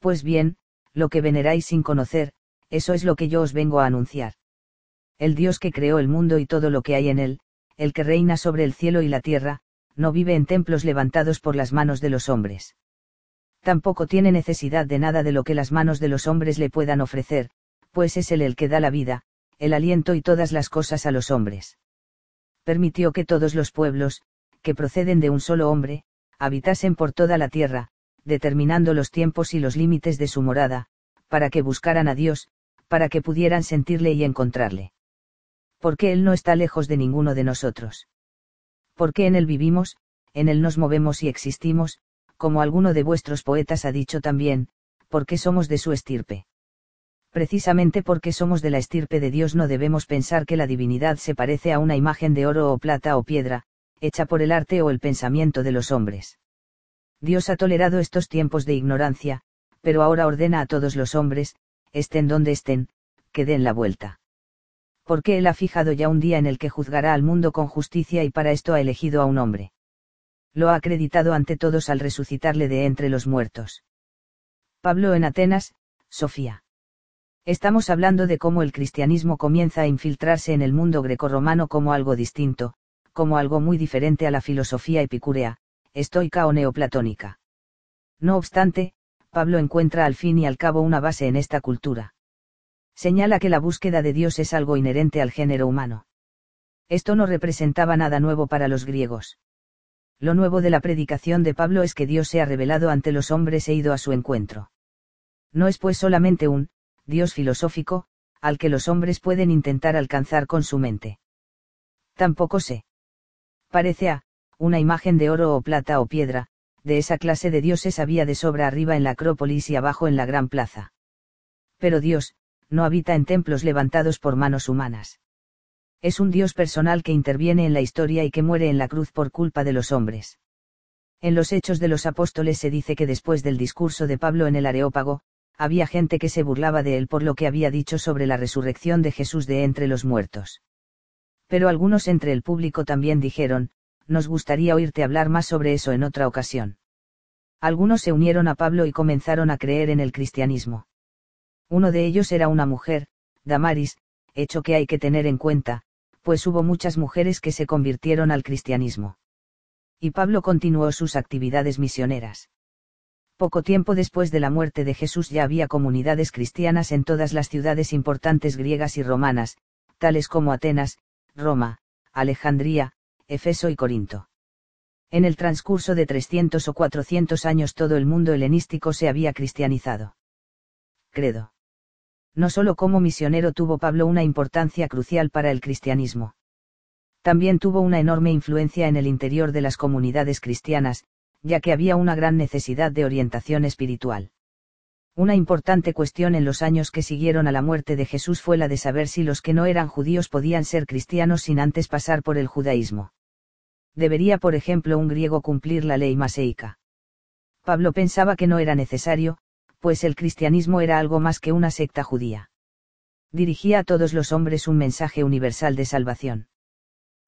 Pues bien, lo que veneráis sin conocer, eso es lo que yo os vengo a anunciar. El Dios que creó el mundo y todo lo que hay en él, el que reina sobre el cielo y la tierra, no vive en templos levantados por las manos de los hombres. Tampoco tiene necesidad de nada de lo que las manos de los hombres le puedan ofrecer, pues es él el que da la vida, el aliento y todas las cosas a los hombres. Permitió que todos los pueblos, que proceden de un solo hombre, habitasen por toda la tierra, determinando los tiempos y los límites de su morada, para que buscaran a Dios, para que pudieran sentirle y encontrarle. Porque Él no está lejos de ninguno de nosotros. Porque en Él vivimos, en Él nos movemos y existimos, como alguno de vuestros poetas ha dicho también, porque somos de su estirpe. Precisamente porque somos de la estirpe de Dios no debemos pensar que la divinidad se parece a una imagen de oro o plata o piedra, hecha por el arte o el pensamiento de los hombres. Dios ha tolerado estos tiempos de ignorancia, pero ahora ordena a todos los hombres, estén donde estén, que den la vuelta. Porque Él ha fijado ya un día en el que juzgará al mundo con justicia y para esto ha elegido a un hombre. Lo ha acreditado ante todos al resucitarle de entre los muertos. Pablo en Atenas, Sofía. Estamos hablando de cómo el cristianismo comienza a infiltrarse en el mundo grecorromano como algo distinto, como algo muy diferente a la filosofía epicúrea, estoica o neoplatónica. No obstante, Pablo encuentra al fin y al cabo una base en esta cultura. Señala que la búsqueda de Dios es algo inherente al género humano. Esto no representaba nada nuevo para los griegos. Lo nuevo de la predicación de Pablo es que Dios se ha revelado ante los hombres e ido a su encuentro. No es pues solamente un, Dios filosófico, al que los hombres pueden intentar alcanzar con su mente. Tampoco se parece a, una imagen de oro o plata o piedra, de esa clase de dioses había de sobra arriba en la Acrópolis y abajo en la gran plaza. Pero Dios, no habita en templos levantados por manos humanas. Es un Dios personal que interviene en la historia y que muere en la cruz por culpa de los hombres. En los Hechos de los Apóstoles se dice que después del discurso de Pablo en el Areópago, había gente que se burlaba de él por lo que había dicho sobre la resurrección de Jesús de entre los muertos pero algunos entre el público también dijeron, nos gustaría oírte hablar más sobre eso en otra ocasión. Algunos se unieron a Pablo y comenzaron a creer en el cristianismo. Uno de ellos era una mujer, Damaris, hecho que hay que tener en cuenta, pues hubo muchas mujeres que se convirtieron al cristianismo. Y Pablo continuó sus actividades misioneras. Poco tiempo después de la muerte de Jesús ya había comunidades cristianas en todas las ciudades importantes griegas y romanas, tales como Atenas, Roma, Alejandría, Efeso y Corinto. En el transcurso de 300 o 400 años todo el mundo helenístico se había cristianizado. Credo. No solo como misionero tuvo Pablo una importancia crucial para el cristianismo. También tuvo una enorme influencia en el interior de las comunidades cristianas, ya que había una gran necesidad de orientación espiritual. Una importante cuestión en los años que siguieron a la muerte de Jesús fue la de saber si los que no eran judíos podían ser cristianos sin antes pasar por el judaísmo. Debería, por ejemplo, un griego cumplir la ley maseica. Pablo pensaba que no era necesario, pues el cristianismo era algo más que una secta judía. Dirigía a todos los hombres un mensaje universal de salvación.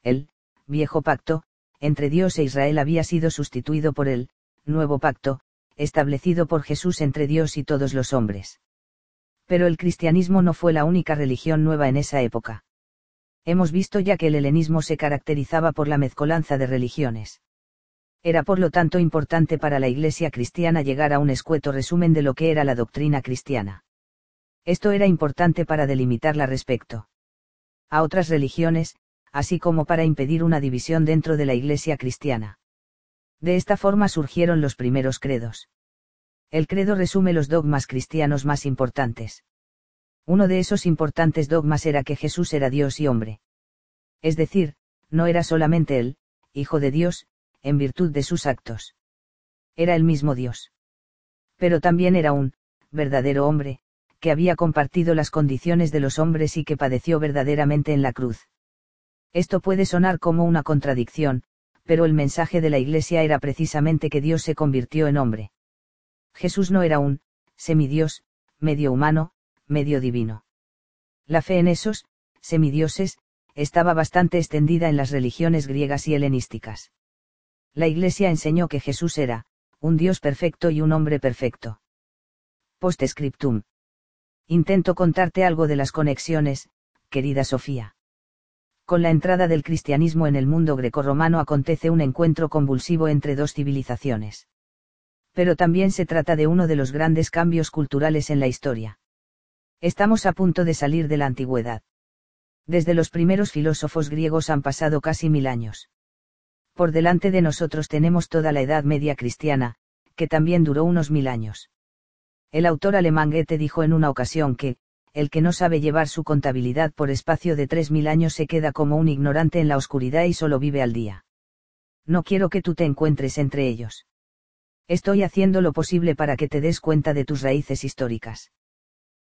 El, viejo pacto, entre Dios e Israel había sido sustituido por el, nuevo pacto, establecido por Jesús entre Dios y todos los hombres. Pero el cristianismo no fue la única religión nueva en esa época. Hemos visto ya que el helenismo se caracterizaba por la mezcolanza de religiones. Era por lo tanto importante para la Iglesia cristiana llegar a un escueto resumen de lo que era la doctrina cristiana. Esto era importante para delimitarla respecto a otras religiones, así como para impedir una división dentro de la Iglesia cristiana. De esta forma surgieron los primeros credos. El credo resume los dogmas cristianos más importantes. Uno de esos importantes dogmas era que Jesús era Dios y hombre. Es decir, no era solamente él, Hijo de Dios, en virtud de sus actos. Era el mismo Dios. Pero también era un, verdadero hombre, que había compartido las condiciones de los hombres y que padeció verdaderamente en la cruz. Esto puede sonar como una contradicción, pero el mensaje de la Iglesia era precisamente que Dios se convirtió en hombre. Jesús no era un, semidios, medio humano, medio divino. La fe en esos, semidioses, estaba bastante extendida en las religiones griegas y helenísticas. La Iglesia enseñó que Jesús era, un Dios perfecto y un hombre perfecto. Postscriptum. Intento contarte algo de las conexiones, querida Sofía. Con la entrada del cristianismo en el mundo grecorromano acontece un encuentro convulsivo entre dos civilizaciones. Pero también se trata de uno de los grandes cambios culturales en la historia. Estamos a punto de salir de la antigüedad. Desde los primeros filósofos griegos han pasado casi mil años. Por delante de nosotros tenemos toda la Edad Media cristiana, que también duró unos mil años. El autor alemán Goethe dijo en una ocasión que, el que no sabe llevar su contabilidad por espacio de tres mil años se queda como un ignorante en la oscuridad y solo vive al día. No quiero que tú te encuentres entre ellos. Estoy haciendo lo posible para que te des cuenta de tus raíces históricas.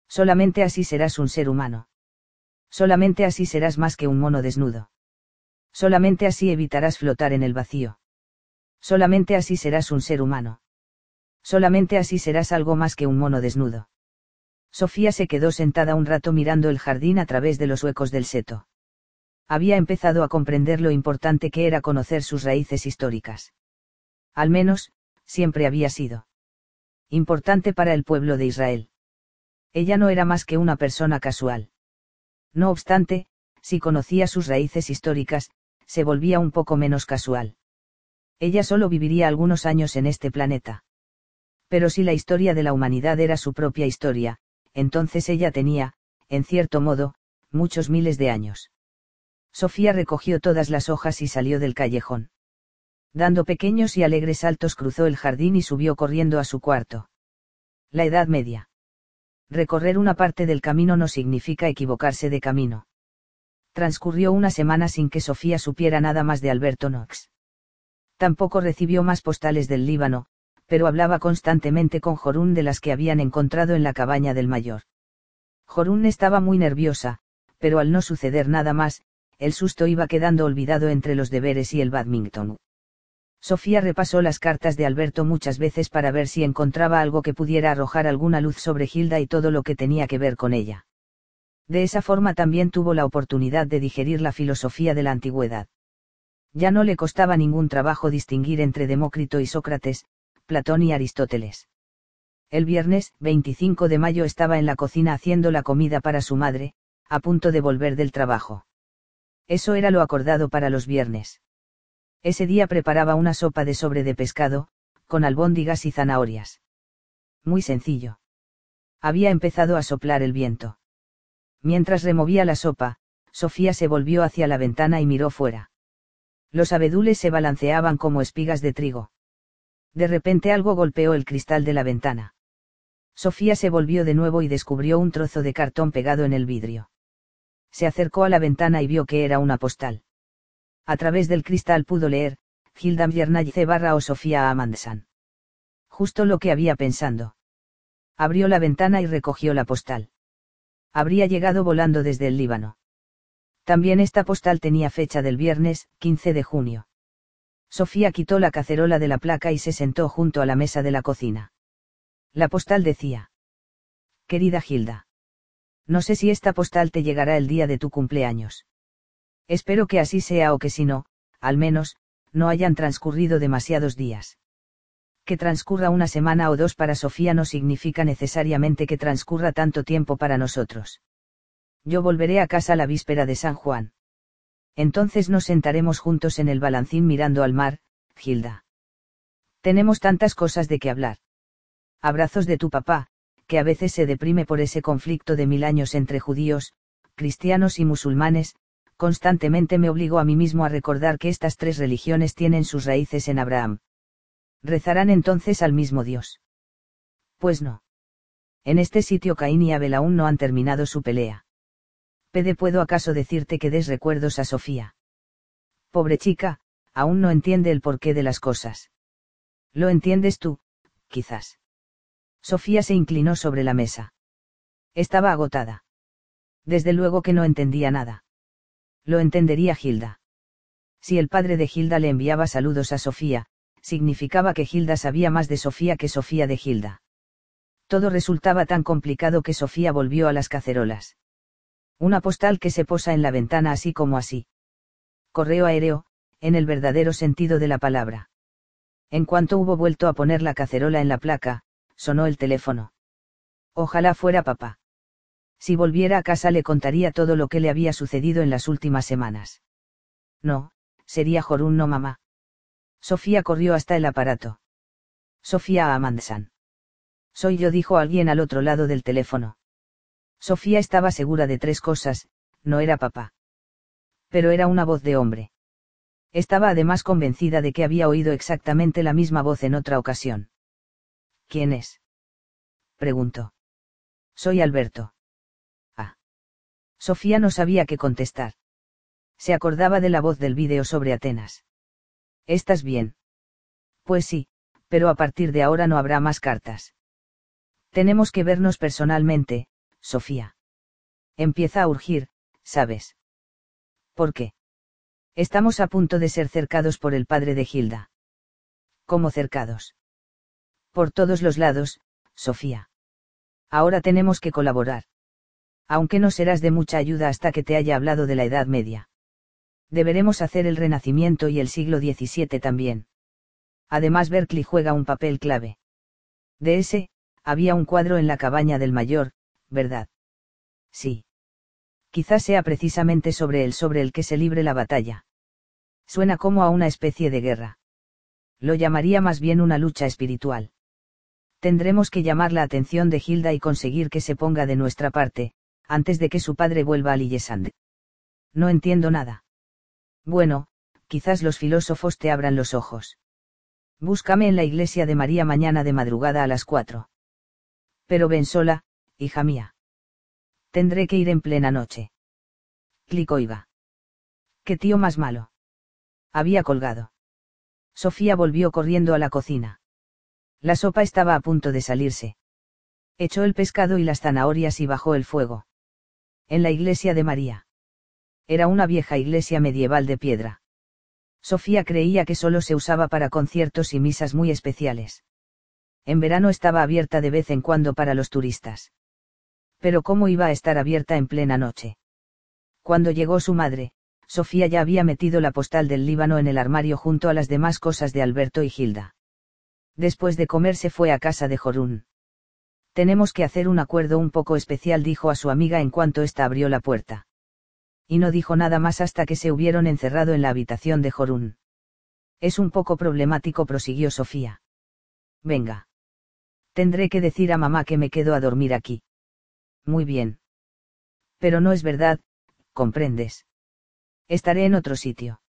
Solamente así serás un ser humano. Solamente así serás más que un mono desnudo. Solamente así evitarás flotar en el vacío. Solamente así serás un ser humano. Solamente así serás algo más que un mono desnudo. Sofía se quedó sentada un rato mirando el jardín a través de los huecos del seto. Había empezado a comprender lo importante que era conocer sus raíces históricas. Al menos, siempre había sido. Importante para el pueblo de Israel. Ella no era más que una persona casual. No obstante, si conocía sus raíces históricas, se volvía un poco menos casual. Ella solo viviría algunos años en este planeta. Pero si la historia de la humanidad era su propia historia, entonces ella tenía, en cierto modo, muchos miles de años. Sofía recogió todas las hojas y salió del callejón. Dando pequeños y alegres saltos cruzó el jardín y subió corriendo a su cuarto. La Edad Media. Recorrer una parte del camino no significa equivocarse de camino. Transcurrió una semana sin que Sofía supiera nada más de Alberto Knox. Tampoco recibió más postales del Líbano, pero hablaba constantemente con Jorún de las que habían encontrado en la cabaña del mayor. Jorún estaba muy nerviosa, pero al no suceder nada más, el susto iba quedando olvidado entre los deberes y el badminton. Sofía repasó las cartas de Alberto muchas veces para ver si encontraba algo que pudiera arrojar alguna luz sobre Hilda y todo lo que tenía que ver con ella. De esa forma también tuvo la oportunidad de digerir la filosofía de la antigüedad. Ya no le costaba ningún trabajo distinguir entre Demócrito y Sócrates, Platón y Aristóteles. El viernes, 25 de mayo, estaba en la cocina haciendo la comida para su madre, a punto de volver del trabajo. Eso era lo acordado para los viernes. Ese día preparaba una sopa de sobre de pescado, con albóndigas y zanahorias. Muy sencillo. Había empezado a soplar el viento. Mientras removía la sopa, Sofía se volvió hacia la ventana y miró fuera. Los abedules se balanceaban como espigas de trigo. De repente algo golpeó el cristal de la ventana. Sofía se volvió de nuevo y descubrió un trozo de cartón pegado en el vidrio. Se acercó a la ventana y vio que era una postal. A través del cristal pudo leer, Hilda Miernayice barra o Sofía Amandsan. Justo lo que había pensando. Abrió la ventana y recogió la postal. Habría llegado volando desde el Líbano. También esta postal tenía fecha del viernes, 15 de junio. Sofía quitó la cacerola de la placa y se sentó junto a la mesa de la cocina. La postal decía. Querida Gilda. No sé si esta postal te llegará el día de tu cumpleaños. Espero que así sea o que si no, al menos, no hayan transcurrido demasiados días. Que transcurra una semana o dos para Sofía no significa necesariamente que transcurra tanto tiempo para nosotros. Yo volveré a casa la víspera de San Juan. Entonces nos sentaremos juntos en el balancín mirando al mar, Gilda. Tenemos tantas cosas de qué hablar. Abrazos de tu papá, que a veces se deprime por ese conflicto de mil años entre judíos, cristianos y musulmanes, constantemente me obligo a mí mismo a recordar que estas tres religiones tienen sus raíces en Abraham. ¿Rezarán entonces al mismo Dios? Pues no. En este sitio Caín y Abel aún no han terminado su pelea. Pede puedo acaso decirte que des recuerdos a Sofía. Pobre chica, aún no entiende el porqué de las cosas. Lo entiendes tú, quizás. Sofía se inclinó sobre la mesa. Estaba agotada. Desde luego que no entendía nada. Lo entendería Gilda. Si el padre de Gilda le enviaba saludos a Sofía, significaba que Gilda sabía más de Sofía que Sofía de Gilda. Todo resultaba tan complicado que Sofía volvió a las cacerolas. Una postal que se posa en la ventana así como así. Correo aéreo, en el verdadero sentido de la palabra. En cuanto hubo vuelto a poner la cacerola en la placa, sonó el teléfono. Ojalá fuera papá. Si volviera a casa le contaría todo lo que le había sucedido en las últimas semanas. No, sería Jorun no mamá. Sofía corrió hasta el aparato. Sofía Amandsan. Soy yo, dijo alguien al otro lado del teléfono. Sofía estaba segura de tres cosas, no era papá. Pero era una voz de hombre. Estaba además convencida de que había oído exactamente la misma voz en otra ocasión. ¿Quién es? preguntó. Soy Alberto. Ah. Sofía no sabía qué contestar. Se acordaba de la voz del vídeo sobre Atenas. ¿Estás bien? Pues sí, pero a partir de ahora no habrá más cartas. Tenemos que vernos personalmente, Sofía. Empieza a urgir, ¿sabes? ¿Por qué? Estamos a punto de ser cercados por el padre de Gilda. ¿Cómo cercados? Por todos los lados, Sofía. Ahora tenemos que colaborar. Aunque no serás de mucha ayuda hasta que te haya hablado de la Edad Media. Deberemos hacer el Renacimiento y el siglo XVII también. Además Berkeley juega un papel clave. De ese, había un cuadro en la cabaña del mayor, ¿verdad? Sí. Quizás sea precisamente sobre él sobre el que se libre la batalla. Suena como a una especie de guerra. Lo llamaría más bien una lucha espiritual. Tendremos que llamar la atención de Hilda y conseguir que se ponga de nuestra parte, antes de que su padre vuelva a Lillesand. No entiendo nada. Bueno, quizás los filósofos te abran los ojos. Búscame en la iglesia de María mañana de madrugada a las cuatro. Pero ven sola, hija mía. Tendré que ir en plena noche. Clic oiga. Qué tío más malo. Había colgado. Sofía volvió corriendo a la cocina. La sopa estaba a punto de salirse. Echó el pescado y las zanahorias y bajó el fuego. En la iglesia de María. Era una vieja iglesia medieval de piedra. Sofía creía que solo se usaba para conciertos y misas muy especiales en verano estaba abierta de vez en cuando para los turistas. Pero ¿cómo iba a estar abierta en plena noche? Cuando llegó su madre, Sofía ya había metido la postal del Líbano en el armario junto a las demás cosas de Alberto y Gilda. Después de comer se fue a casa de Jorún. Tenemos que hacer un acuerdo un poco especial, dijo a su amiga en cuanto ésta abrió la puerta. Y no dijo nada más hasta que se hubieron encerrado en la habitación de Jorún. Es un poco problemático, prosiguió Sofía. Venga. Tendré que decir a mamá que me quedo a dormir aquí. Muy bien. Pero no es verdad, comprendes. Estaré en otro sitio.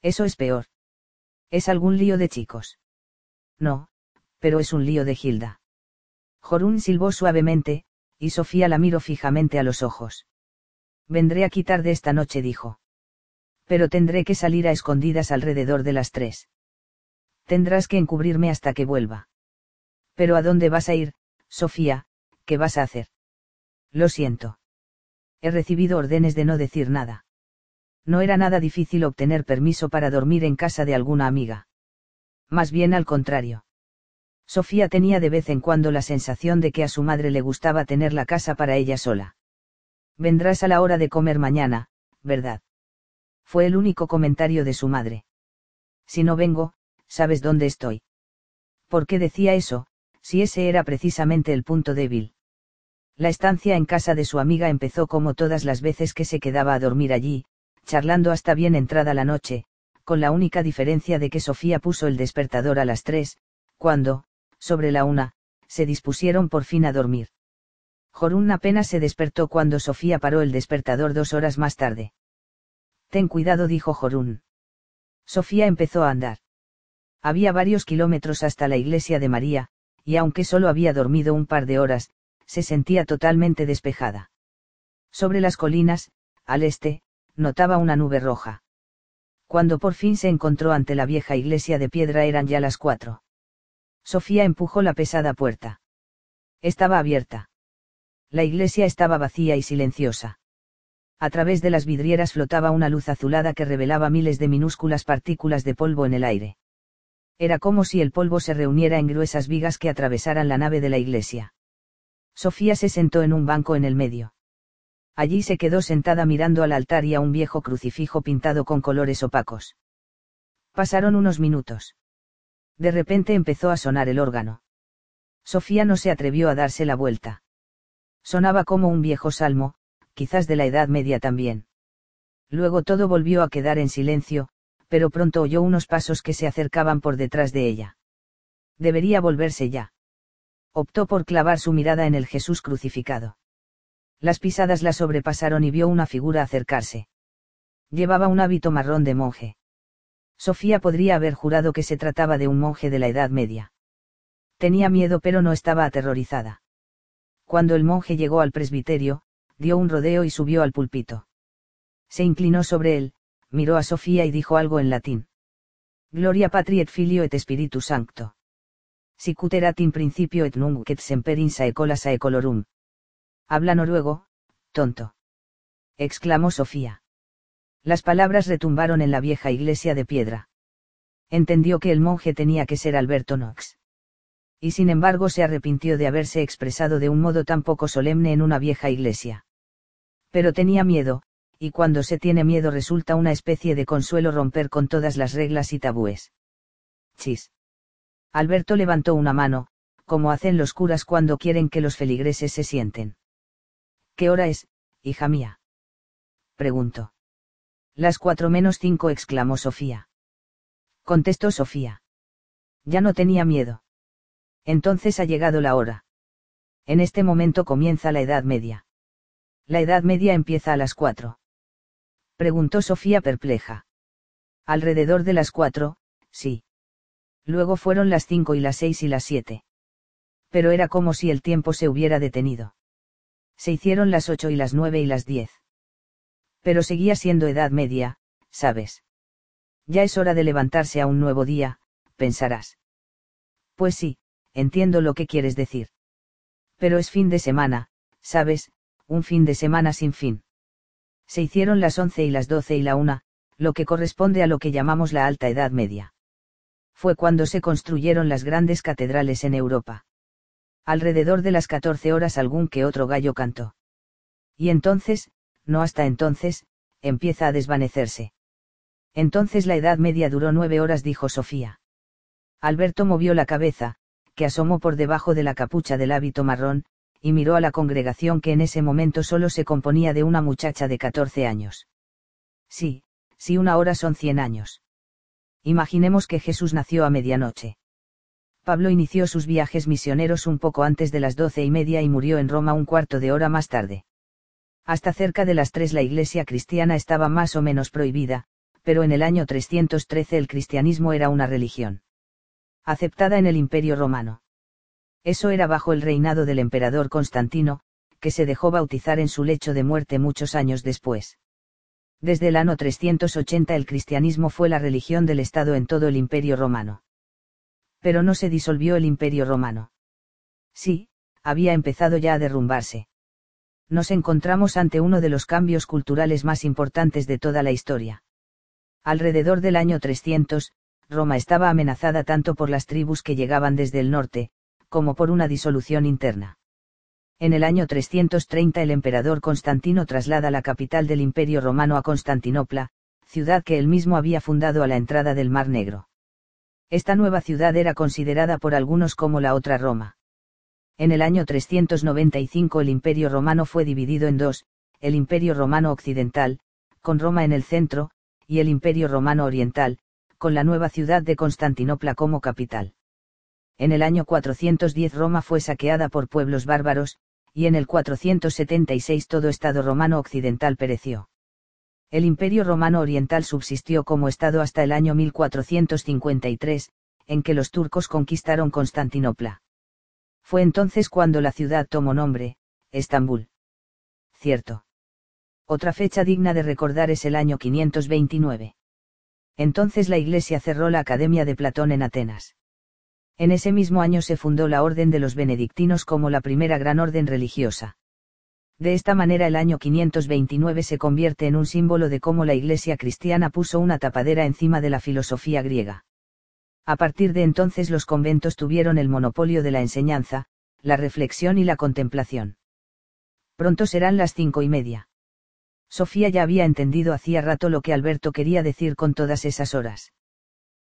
Eso es peor. ¿Es algún lío de chicos? No, pero es un lío de Gilda. Jorún silbó suavemente, y Sofía la miró fijamente a los ojos. Vendré a quitar de esta noche, dijo. Pero tendré que salir a escondidas alrededor de las tres. Tendrás que encubrirme hasta que vuelva. Pero ¿a dónde vas a ir, Sofía? ¿Qué vas a hacer? Lo siento. He recibido órdenes de no decir nada. No era nada difícil obtener permiso para dormir en casa de alguna amiga. Más bien al contrario. Sofía tenía de vez en cuando la sensación de que a su madre le gustaba tener la casa para ella sola. Vendrás a la hora de comer mañana, ¿verdad? Fue el único comentario de su madre. Si no vengo, sabes dónde estoy. ¿Por qué decía eso? si ese era precisamente el punto débil. La estancia en casa de su amiga empezó como todas las veces que se quedaba a dormir allí, charlando hasta bien entrada la noche, con la única diferencia de que Sofía puso el despertador a las tres, cuando, sobre la una, se dispusieron por fin a dormir. Jorún apenas se despertó cuando Sofía paró el despertador dos horas más tarde. Ten cuidado, dijo Jorún. Sofía empezó a andar. Había varios kilómetros hasta la iglesia de María, y aunque solo había dormido un par de horas, se sentía totalmente despejada. Sobre las colinas, al este, notaba una nube roja. Cuando por fin se encontró ante la vieja iglesia de piedra eran ya las cuatro. Sofía empujó la pesada puerta. Estaba abierta. La iglesia estaba vacía y silenciosa. A través de las vidrieras flotaba una luz azulada que revelaba miles de minúsculas partículas de polvo en el aire. Era como si el polvo se reuniera en gruesas vigas que atravesaran la nave de la iglesia. Sofía se sentó en un banco en el medio. Allí se quedó sentada mirando al altar y a un viejo crucifijo pintado con colores opacos. Pasaron unos minutos. De repente empezó a sonar el órgano. Sofía no se atrevió a darse la vuelta. Sonaba como un viejo salmo, quizás de la Edad Media también. Luego todo volvió a quedar en silencio, pero pronto oyó unos pasos que se acercaban por detrás de ella. Debería volverse ya. Optó por clavar su mirada en el Jesús crucificado. Las pisadas la sobrepasaron y vio una figura acercarse. Llevaba un hábito marrón de monje. Sofía podría haber jurado que se trataba de un monje de la Edad Media. Tenía miedo pero no estaba aterrorizada. Cuando el monje llegó al presbiterio, dio un rodeo y subió al pulpito. Se inclinó sobre él, miró a Sofía y dijo algo en latín. Gloria patri et filio et spiritus sancto. Sicuterat in principio et nunc et semper in saecola saecolorum. Habla noruego, tonto. exclamó Sofía. Las palabras retumbaron en la vieja iglesia de piedra. Entendió que el monje tenía que ser Alberto Knox. Y sin embargo se arrepintió de haberse expresado de un modo tan poco solemne en una vieja iglesia. Pero tenía miedo, y cuando se tiene miedo resulta una especie de consuelo romper con todas las reglas y tabúes. Chis. Alberto levantó una mano, como hacen los curas cuando quieren que los feligreses se sienten. ¿Qué hora es, hija mía? preguntó. Las cuatro menos cinco exclamó Sofía. Contestó Sofía. Ya no tenía miedo. Entonces ha llegado la hora. En este momento comienza la Edad Media. La Edad Media empieza a las cuatro. Preguntó Sofía perpleja. Alrededor de las cuatro, sí. Luego fueron las cinco y las seis y las siete. Pero era como si el tiempo se hubiera detenido. Se hicieron las ocho y las nueve y las diez. Pero seguía siendo edad media, ¿sabes? Ya es hora de levantarse a un nuevo día, pensarás. Pues sí, entiendo lo que quieres decir. Pero es fin de semana, ¿sabes? Un fin de semana sin fin. Se hicieron las once y las doce y la una, lo que corresponde a lo que llamamos la Alta Edad Media fue cuando se construyeron las grandes catedrales en Europa. Alrededor de las 14 horas algún que otro gallo cantó. Y entonces, no hasta entonces, empieza a desvanecerse. Entonces la Edad Media duró nueve horas, dijo Sofía. Alberto movió la cabeza, que asomó por debajo de la capucha del hábito marrón, y miró a la congregación que en ese momento solo se componía de una muchacha de 14 años. Sí, sí una hora son cien años. Imaginemos que Jesús nació a medianoche. Pablo inició sus viajes misioneros un poco antes de las doce y media y murió en Roma un cuarto de hora más tarde. Hasta cerca de las tres la iglesia cristiana estaba más o menos prohibida, pero en el año 313 el cristianismo era una religión. Aceptada en el imperio romano. Eso era bajo el reinado del emperador Constantino, que se dejó bautizar en su lecho de muerte muchos años después. Desde el año 380 el cristianismo fue la religión del Estado en todo el imperio romano. Pero no se disolvió el imperio romano. Sí, había empezado ya a derrumbarse. Nos encontramos ante uno de los cambios culturales más importantes de toda la historia. Alrededor del año 300, Roma estaba amenazada tanto por las tribus que llegaban desde el norte, como por una disolución interna. En el año 330 el emperador Constantino traslada la capital del Imperio Romano a Constantinopla, ciudad que él mismo había fundado a la entrada del Mar Negro. Esta nueva ciudad era considerada por algunos como la otra Roma. En el año 395 el Imperio Romano fue dividido en dos, el Imperio Romano Occidental, con Roma en el centro, y el Imperio Romano Oriental, con la nueva ciudad de Constantinopla como capital. En el año 410 Roma fue saqueada por pueblos bárbaros, y en el 476 todo Estado romano occidental pereció. El Imperio Romano Oriental subsistió como Estado hasta el año 1453, en que los turcos conquistaron Constantinopla. Fue entonces cuando la ciudad tomó nombre, Estambul. Cierto. Otra fecha digna de recordar es el año 529. Entonces la Iglesia cerró la Academia de Platón en Atenas. En ese mismo año se fundó la Orden de los Benedictinos como la primera gran orden religiosa. De esta manera el año 529 se convierte en un símbolo de cómo la Iglesia cristiana puso una tapadera encima de la filosofía griega. A partir de entonces los conventos tuvieron el monopolio de la enseñanza, la reflexión y la contemplación. Pronto serán las cinco y media. Sofía ya había entendido hacía rato lo que Alberto quería decir con todas esas horas.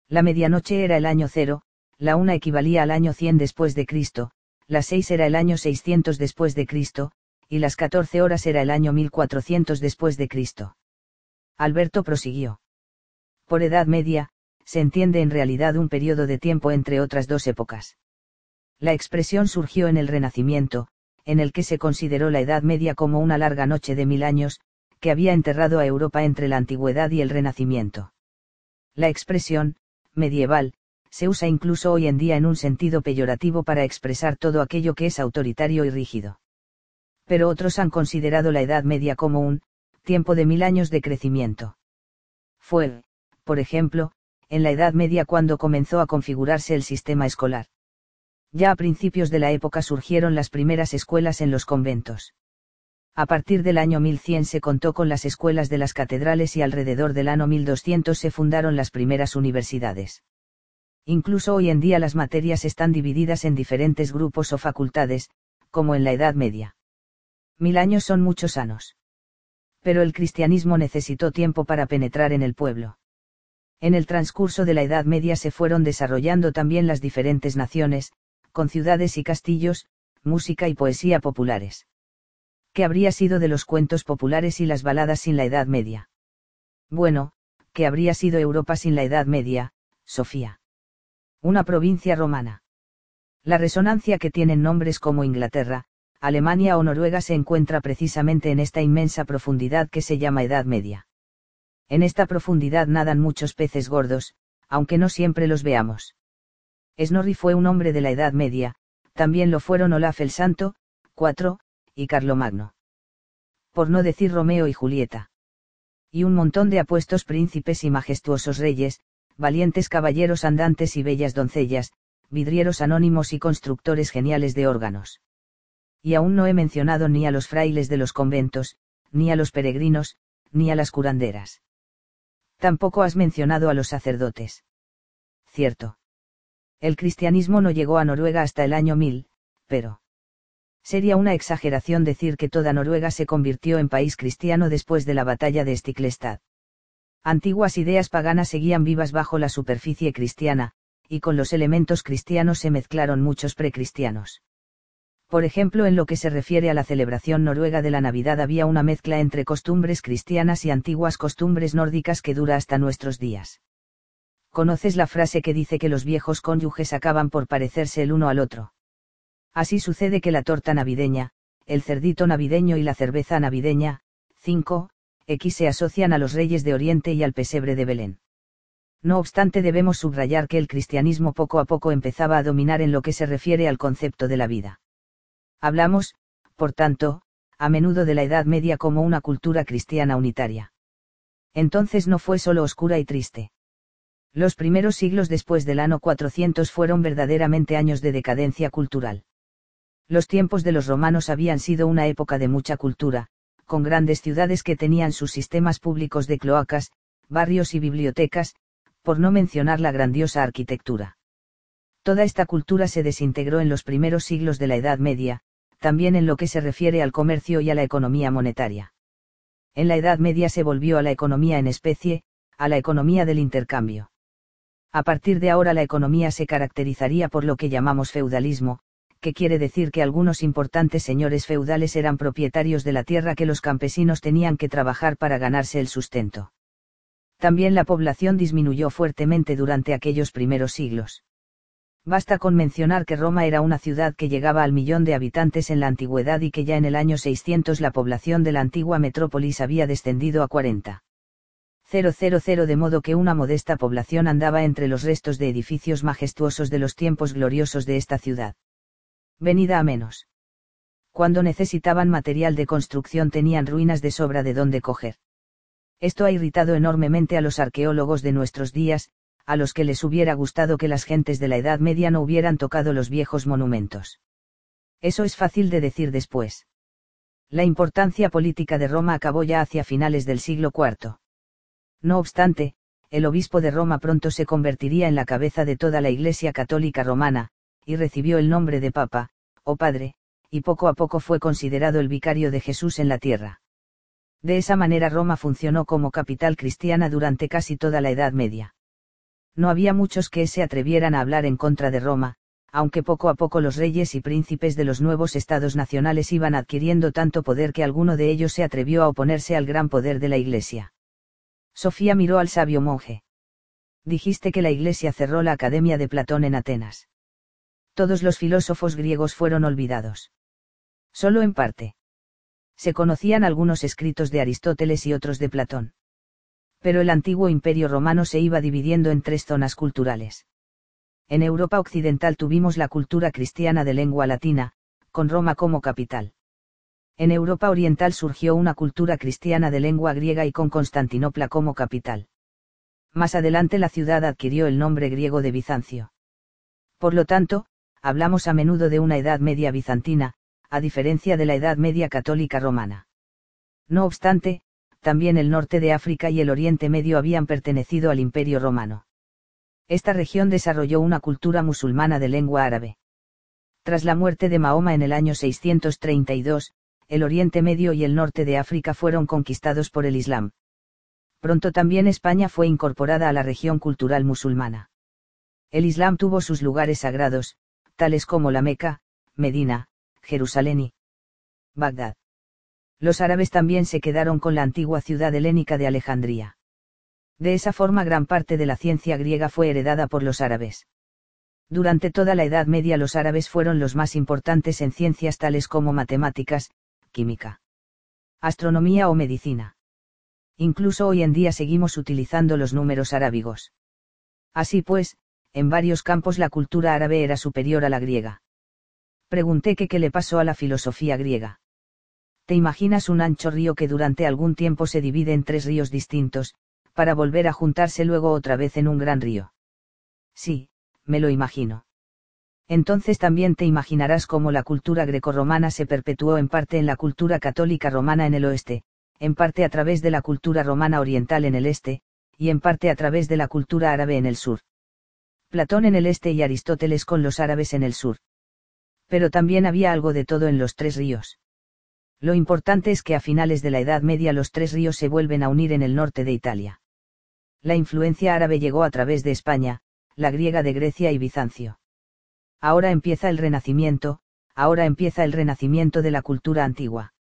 La medianoche era el año cero, la una equivalía al año 100 después de Cristo, las seis era el año 600 después de Cristo, y las 14 horas era el año 1400 después de Cristo. Alberto prosiguió. Por Edad Media, se entiende en realidad un periodo de tiempo entre otras dos épocas. La expresión surgió en el Renacimiento, en el que se consideró la Edad Media como una larga noche de mil años, que había enterrado a Europa entre la antigüedad y el Renacimiento. La expresión, medieval, se usa incluso hoy en día en un sentido peyorativo para expresar todo aquello que es autoritario y rígido. Pero otros han considerado la Edad Media como un tiempo de mil años de crecimiento. Fue, por ejemplo, en la Edad Media cuando comenzó a configurarse el sistema escolar. Ya a principios de la época surgieron las primeras escuelas en los conventos. A partir del año 1100 se contó con las escuelas de las catedrales y alrededor del año 1200 se fundaron las primeras universidades. Incluso hoy en día las materias están divididas en diferentes grupos o facultades, como en la Edad Media. Mil años son muchos años. Pero el cristianismo necesitó tiempo para penetrar en el pueblo. En el transcurso de la Edad Media se fueron desarrollando también las diferentes naciones, con ciudades y castillos, música y poesía populares. ¿Qué habría sido de los cuentos populares y las baladas sin la Edad Media? Bueno, ¿qué habría sido Europa sin la Edad Media, Sofía? Una provincia romana. La resonancia que tienen nombres como Inglaterra, Alemania o Noruega se encuentra precisamente en esta inmensa profundidad que se llama Edad Media. En esta profundidad nadan muchos peces gordos, aunque no siempre los veamos. Snorri fue un hombre de la Edad Media, también lo fueron Olaf el Santo, 4, y Carlomagno. Por no decir Romeo y Julieta. Y un montón de apuestos príncipes y majestuosos reyes, valientes caballeros andantes y bellas doncellas, vidrieros anónimos y constructores geniales de órganos. Y aún no he mencionado ni a los frailes de los conventos, ni a los peregrinos, ni a las curanderas. Tampoco has mencionado a los sacerdotes. Cierto. El cristianismo no llegó a Noruega hasta el año 1000, pero... Sería una exageración decir que toda Noruega se convirtió en país cristiano después de la batalla de Stiklestad. Antiguas ideas paganas seguían vivas bajo la superficie cristiana, y con los elementos cristianos se mezclaron muchos precristianos. Por ejemplo, en lo que se refiere a la celebración noruega de la Navidad había una mezcla entre costumbres cristianas y antiguas costumbres nórdicas que dura hasta nuestros días. ¿Conoces la frase que dice que los viejos cónyuges acaban por parecerse el uno al otro? Así sucede que la torta navideña, el cerdito navideño y la cerveza navideña, 5, X se asocian a los reyes de Oriente y al pesebre de Belén. No obstante debemos subrayar que el cristianismo poco a poco empezaba a dominar en lo que se refiere al concepto de la vida. Hablamos, por tanto, a menudo de la Edad Media como una cultura cristiana unitaria. Entonces no fue solo oscura y triste. Los primeros siglos después del año 400 fueron verdaderamente años de decadencia cultural. Los tiempos de los romanos habían sido una época de mucha cultura, con grandes ciudades que tenían sus sistemas públicos de cloacas, barrios y bibliotecas, por no mencionar la grandiosa arquitectura. Toda esta cultura se desintegró en los primeros siglos de la Edad Media, también en lo que se refiere al comercio y a la economía monetaria. En la Edad Media se volvió a la economía en especie, a la economía del intercambio. A partir de ahora la economía se caracterizaría por lo que llamamos feudalismo, que quiere decir que algunos importantes señores feudales eran propietarios de la tierra que los campesinos tenían que trabajar para ganarse el sustento. También la población disminuyó fuertemente durante aquellos primeros siglos. Basta con mencionar que Roma era una ciudad que llegaba al millón de habitantes en la antigüedad y que ya en el año 600 la población de la antigua metrópolis había descendido a 40. 000 de modo que una modesta población andaba entre los restos de edificios majestuosos de los tiempos gloriosos de esta ciudad venida a menos. Cuando necesitaban material de construcción tenían ruinas de sobra de dónde coger. Esto ha irritado enormemente a los arqueólogos de nuestros días, a los que les hubiera gustado que las gentes de la Edad Media no hubieran tocado los viejos monumentos. Eso es fácil de decir después. La importancia política de Roma acabó ya hacia finales del siglo IV. No obstante, el obispo de Roma pronto se convertiría en la cabeza de toda la Iglesia católica romana, y recibió el nombre de Papa, o Padre, y poco a poco fue considerado el vicario de Jesús en la tierra. De esa manera Roma funcionó como capital cristiana durante casi toda la Edad Media. No había muchos que se atrevieran a hablar en contra de Roma, aunque poco a poco los reyes y príncipes de los nuevos estados nacionales iban adquiriendo tanto poder que alguno de ellos se atrevió a oponerse al gran poder de la Iglesia. Sofía miró al sabio monje. Dijiste que la Iglesia cerró la Academia de Platón en Atenas. Todos los filósofos griegos fueron olvidados. Solo en parte. Se conocían algunos escritos de Aristóteles y otros de Platón. Pero el antiguo imperio romano se iba dividiendo en tres zonas culturales en Europa Occidental tuvimos la cultura cristiana de lengua latina, con Roma como capital. En Europa Oriental surgió una cultura cristiana de lengua griega y con Constantinopla como capital. Más adelante la ciudad adquirió el nombre griego de Bizancio. Por lo tanto, hablamos a menudo de una Edad Media bizantina, a diferencia de la Edad Media católica romana. No obstante, también el norte de África y el Oriente Medio habían pertenecido al Imperio Romano esta región desarrolló una cultura musulmana de lengua árabe. Tras la muerte de Mahoma en el año 632, el Oriente Medio y el norte de África fueron conquistados por el Islam. Pronto también España fue incorporada a la región cultural musulmana. El Islam tuvo sus lugares sagrados, tales como la Meca, Medina, Jerusalén y Bagdad. Los árabes también se quedaron con la antigua ciudad helénica de Alejandría. De esa forma gran parte de la ciencia griega fue heredada por los árabes. Durante toda la Edad Media los árabes fueron los más importantes en ciencias tales como matemáticas, química, astronomía o medicina. Incluso hoy en día seguimos utilizando los números arábigos. Así pues, en varios campos la cultura árabe era superior a la griega. Pregunté que qué le pasó a la filosofía griega. ¿Te imaginas un ancho río que durante algún tiempo se divide en tres ríos distintos, para volver a juntarse luego otra vez en un gran río. Sí, me lo imagino. Entonces también te imaginarás cómo la cultura grecorromana se perpetuó en parte en la cultura católica romana en el oeste, en parte a través de la cultura romana oriental en el este, y en parte a través de la cultura árabe en el sur. Platón en el este y Aristóteles con los árabes en el sur. Pero también había algo de todo en los tres ríos. Lo importante es que a finales de la Edad Media los tres ríos se vuelven a unir en el norte de Italia la influencia árabe llegó a través de España, la griega de Grecia y Bizancio. Ahora empieza el renacimiento, ahora empieza el renacimiento de la cultura antigua.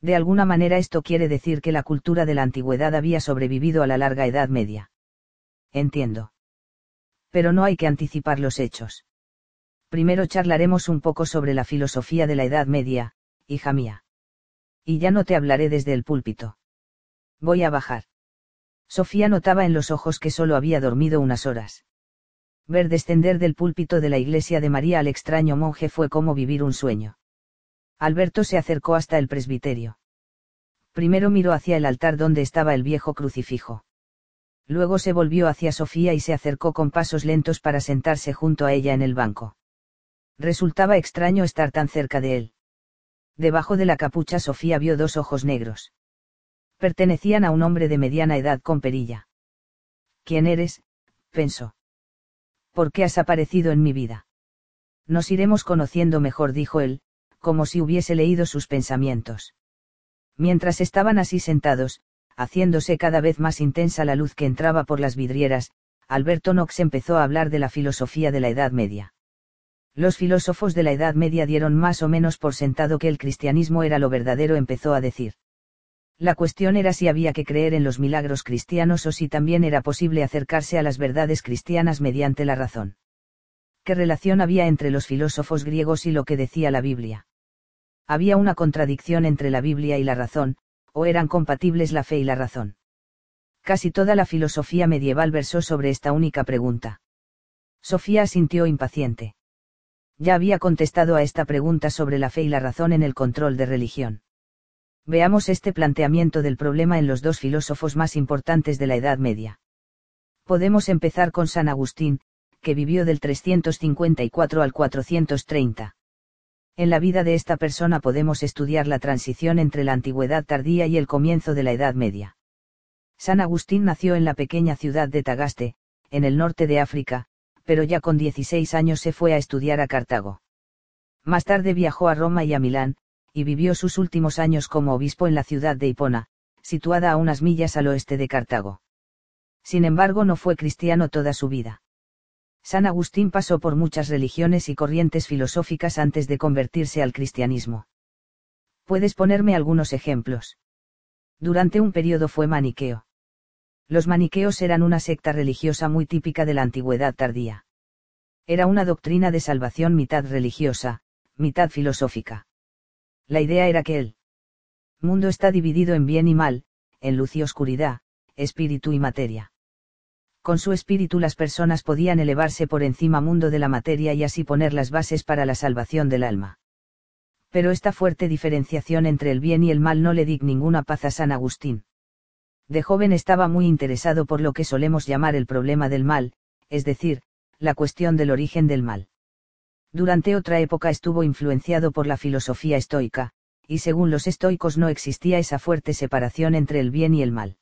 De alguna manera esto quiere decir que la cultura de la antigüedad había sobrevivido a la larga Edad Media. Entiendo. Pero no hay que anticipar los hechos. Primero charlaremos un poco sobre la filosofía de la Edad Media, hija mía. Y ya no te hablaré desde el púlpito. Voy a bajar. Sofía notaba en los ojos que solo había dormido unas horas. Ver descender del púlpito de la iglesia de María al extraño monje fue como vivir un sueño. Alberto se acercó hasta el presbiterio. Primero miró hacia el altar donde estaba el viejo crucifijo. Luego se volvió hacia Sofía y se acercó con pasos lentos para sentarse junto a ella en el banco. Resultaba extraño estar tan cerca de él. Debajo de la capucha Sofía vio dos ojos negros pertenecían a un hombre de mediana edad con perilla. ¿Quién eres? pensó. ¿Por qué has aparecido en mi vida? Nos iremos conociendo mejor, dijo él, como si hubiese leído sus pensamientos. Mientras estaban así sentados, haciéndose cada vez más intensa la luz que entraba por las vidrieras, Alberto Knox empezó a hablar de la filosofía de la Edad Media. Los filósofos de la Edad Media dieron más o menos por sentado que el cristianismo era lo verdadero, empezó a decir. La cuestión era si había que creer en los milagros cristianos o si también era posible acercarse a las verdades cristianas mediante la razón. ¿Qué relación había entre los filósofos griegos y lo que decía la Biblia? Había una contradicción entre la Biblia y la razón, o eran compatibles la fe y la razón. Casi toda la filosofía medieval versó sobre esta única pregunta. Sofía sintió impaciente. Ya había contestado a esta pregunta sobre la fe y la razón en el control de religión. Veamos este planteamiento del problema en los dos filósofos más importantes de la Edad Media. Podemos empezar con San Agustín, que vivió del 354 al 430. En la vida de esta persona podemos estudiar la transición entre la antigüedad tardía y el comienzo de la Edad Media. San Agustín nació en la pequeña ciudad de Tagaste, en el norte de África, pero ya con 16 años se fue a estudiar a Cartago. Más tarde viajó a Roma y a Milán, y vivió sus últimos años como obispo en la ciudad de Hipona, situada a unas millas al oeste de Cartago. Sin embargo, no fue cristiano toda su vida. San Agustín pasó por muchas religiones y corrientes filosóficas antes de convertirse al cristianismo. ¿Puedes ponerme algunos ejemplos? Durante un periodo fue maniqueo. Los maniqueos eran una secta religiosa muy típica de la antigüedad tardía. Era una doctrina de salvación mitad religiosa, mitad filosófica. La idea era que el mundo está dividido en bien y mal, en luz y oscuridad, espíritu y materia. Con su espíritu las personas podían elevarse por encima mundo de la materia y así poner las bases para la salvación del alma. Pero esta fuerte diferenciación entre el bien y el mal no le di ninguna paz a San Agustín. De joven estaba muy interesado por lo que solemos llamar el problema del mal, es decir, la cuestión del origen del mal. Durante otra época estuvo influenciado por la filosofía estoica, y según los estoicos no existía esa fuerte separación entre el bien y el mal.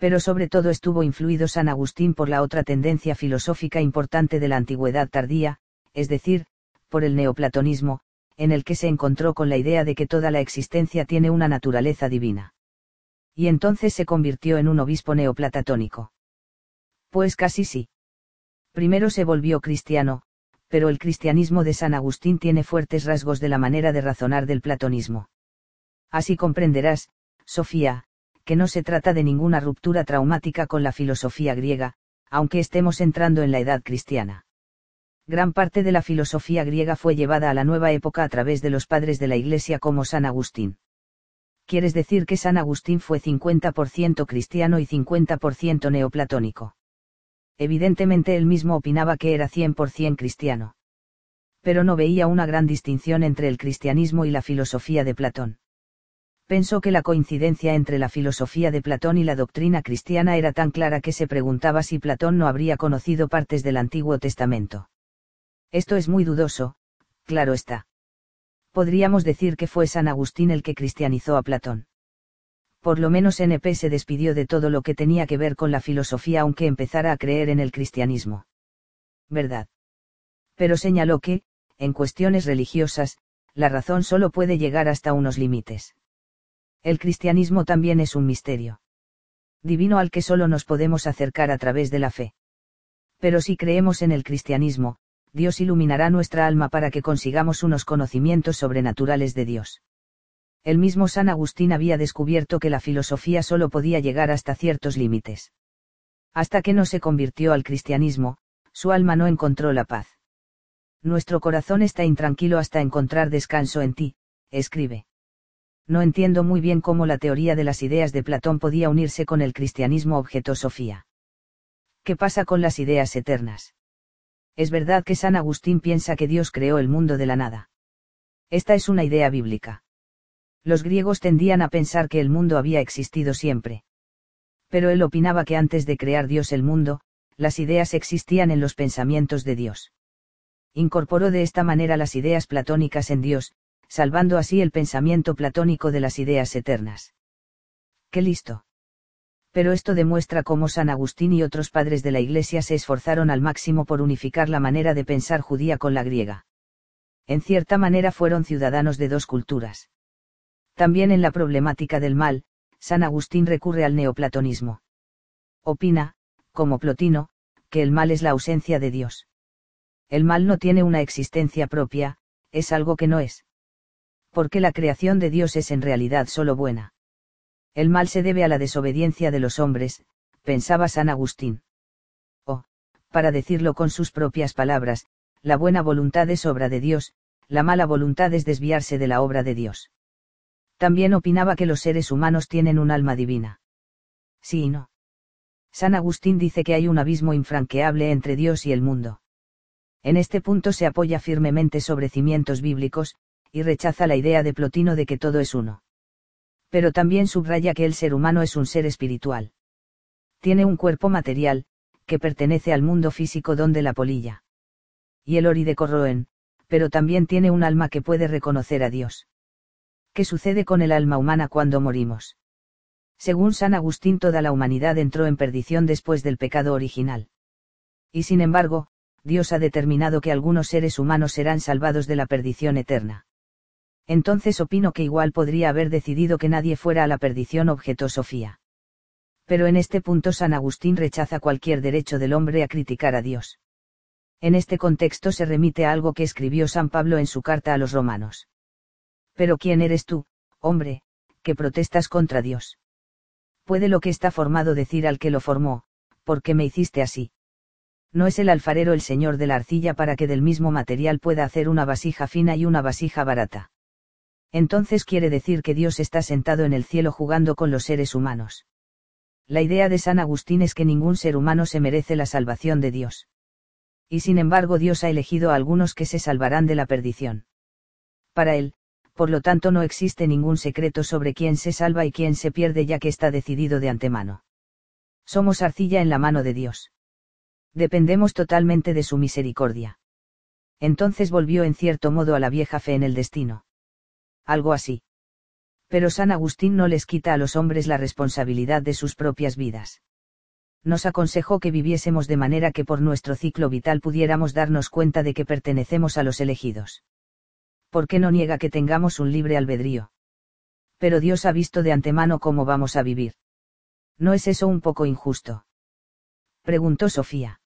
Pero sobre todo estuvo influido San Agustín por la otra tendencia filosófica importante de la antigüedad tardía, es decir, por el neoplatonismo, en el que se encontró con la idea de que toda la existencia tiene una naturaleza divina y entonces se convirtió en un obispo neoplatatónico. Pues casi sí. Primero se volvió cristiano, pero el cristianismo de San Agustín tiene fuertes rasgos de la manera de razonar del platonismo. Así comprenderás, Sofía, que no se trata de ninguna ruptura traumática con la filosofía griega, aunque estemos entrando en la edad cristiana. Gran parte de la filosofía griega fue llevada a la nueva época a través de los padres de la Iglesia como San Agustín quieres decir que San Agustín fue 50% cristiano y 50% neoplatónico. Evidentemente él mismo opinaba que era 100% cristiano. Pero no veía una gran distinción entre el cristianismo y la filosofía de Platón. Pensó que la coincidencia entre la filosofía de Platón y la doctrina cristiana era tan clara que se preguntaba si Platón no habría conocido partes del Antiguo Testamento. Esto es muy dudoso, claro está podríamos decir que fue San Agustín el que cristianizó a Platón. Por lo menos NP se despidió de todo lo que tenía que ver con la filosofía aunque empezara a creer en el cristianismo. ¿Verdad? Pero señaló que, en cuestiones religiosas, la razón solo puede llegar hasta unos límites. El cristianismo también es un misterio. Divino al que solo nos podemos acercar a través de la fe. Pero si creemos en el cristianismo, Dios iluminará nuestra alma para que consigamos unos conocimientos sobrenaturales de Dios. El mismo San Agustín había descubierto que la filosofía solo podía llegar hasta ciertos límites. Hasta que no se convirtió al cristianismo, su alma no encontró la paz. Nuestro corazón está intranquilo hasta encontrar descanso en ti, escribe. No entiendo muy bien cómo la teoría de las ideas de Platón podía unirse con el cristianismo objeto Sofía. ¿Qué pasa con las ideas eternas? es verdad que San Agustín piensa que Dios creó el mundo de la nada. Esta es una idea bíblica. Los griegos tendían a pensar que el mundo había existido siempre. Pero él opinaba que antes de crear Dios el mundo, las ideas existían en los pensamientos de Dios. Incorporó de esta manera las ideas platónicas en Dios, salvando así el pensamiento platónico de las ideas eternas. ¡Qué listo! pero esto demuestra cómo San Agustín y otros padres de la Iglesia se esforzaron al máximo por unificar la manera de pensar judía con la griega. En cierta manera fueron ciudadanos de dos culturas. También en la problemática del mal, San Agustín recurre al neoplatonismo. Opina, como Plotino, que el mal es la ausencia de Dios. El mal no tiene una existencia propia, es algo que no es. Porque la creación de Dios es en realidad solo buena. El mal se debe a la desobediencia de los hombres, pensaba San Agustín. O, para decirlo con sus propias palabras, la buena voluntad es obra de Dios, la mala voluntad es desviarse de la obra de Dios. También opinaba que los seres humanos tienen un alma divina. Sí y no. San Agustín dice que hay un abismo infranqueable entre Dios y el mundo. En este punto se apoya firmemente sobre cimientos bíblicos, y rechaza la idea de Plotino de que todo es uno pero también subraya que el ser humano es un ser espiritual. Tiene un cuerpo material, que pertenece al mundo físico donde la polilla. Y el ori de corroen, pero también tiene un alma que puede reconocer a Dios. ¿Qué sucede con el alma humana cuando morimos? Según San Agustín toda la humanidad entró en perdición después del pecado original. Y sin embargo, Dios ha determinado que algunos seres humanos serán salvados de la perdición eterna. Entonces opino que igual podría haber decidido que nadie fuera a la perdición, objetó Sofía. Pero en este punto San Agustín rechaza cualquier derecho del hombre a criticar a Dios. En este contexto se remite a algo que escribió San Pablo en su carta a los romanos. Pero ¿quién eres tú, hombre, que protestas contra Dios? Puede lo que está formado decir al que lo formó, ¿por qué me hiciste así? no es el alfarero el señor de la arcilla para que del mismo material pueda hacer una vasija fina y una vasija barata. Entonces quiere decir que Dios está sentado en el cielo jugando con los seres humanos. La idea de San Agustín es que ningún ser humano se merece la salvación de Dios. Y sin embargo Dios ha elegido a algunos que se salvarán de la perdición. Para él, por lo tanto no existe ningún secreto sobre quién se salva y quién se pierde ya que está decidido de antemano. Somos arcilla en la mano de Dios dependemos totalmente de su misericordia. Entonces volvió en cierto modo a la vieja fe en el destino. Algo así. Pero San Agustín no les quita a los hombres la responsabilidad de sus propias vidas. Nos aconsejó que viviésemos de manera que por nuestro ciclo vital pudiéramos darnos cuenta de que pertenecemos a los elegidos. ¿Por qué no niega que tengamos un libre albedrío? Pero Dios ha visto de antemano cómo vamos a vivir. ¿No es eso un poco injusto? Preguntó Sofía.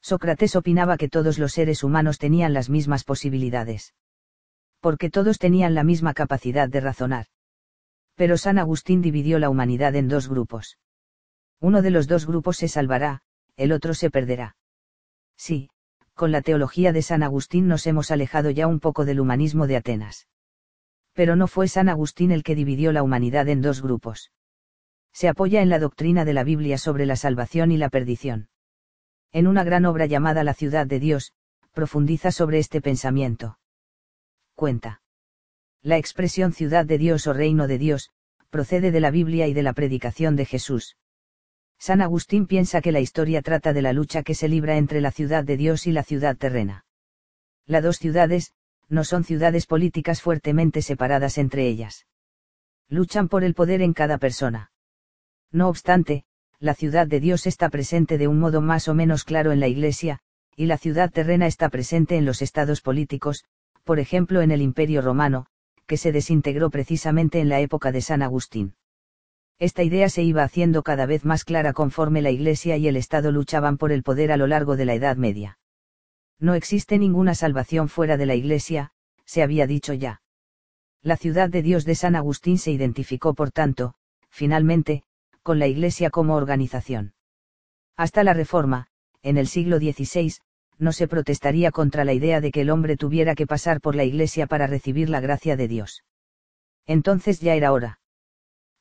Sócrates opinaba que todos los seres humanos tenían las mismas posibilidades. Porque todos tenían la misma capacidad de razonar. Pero San Agustín dividió la humanidad en dos grupos. Uno de los dos grupos se salvará, el otro se perderá. Sí, con la teología de San Agustín nos hemos alejado ya un poco del humanismo de Atenas. Pero no fue San Agustín el que dividió la humanidad en dos grupos. Se apoya en la doctrina de la Biblia sobre la salvación y la perdición en una gran obra llamada La ciudad de Dios, profundiza sobre este pensamiento. Cuenta. La expresión ciudad de Dios o reino de Dios, procede de la Biblia y de la predicación de Jesús. San Agustín piensa que la historia trata de la lucha que se libra entre la ciudad de Dios y la ciudad terrena. Las dos ciudades, no son ciudades políticas fuertemente separadas entre ellas. Luchan por el poder en cada persona. No obstante, la ciudad de Dios está presente de un modo más o menos claro en la Iglesia, y la ciudad terrena está presente en los estados políticos, por ejemplo en el Imperio Romano, que se desintegró precisamente en la época de San Agustín. Esta idea se iba haciendo cada vez más clara conforme la Iglesia y el Estado luchaban por el poder a lo largo de la Edad Media. No existe ninguna salvación fuera de la Iglesia, se había dicho ya. La ciudad de Dios de San Agustín se identificó por tanto, finalmente, con la Iglesia como organización. Hasta la Reforma, en el siglo XVI, no se protestaría contra la idea de que el hombre tuviera que pasar por la Iglesia para recibir la gracia de Dios. Entonces ya era hora.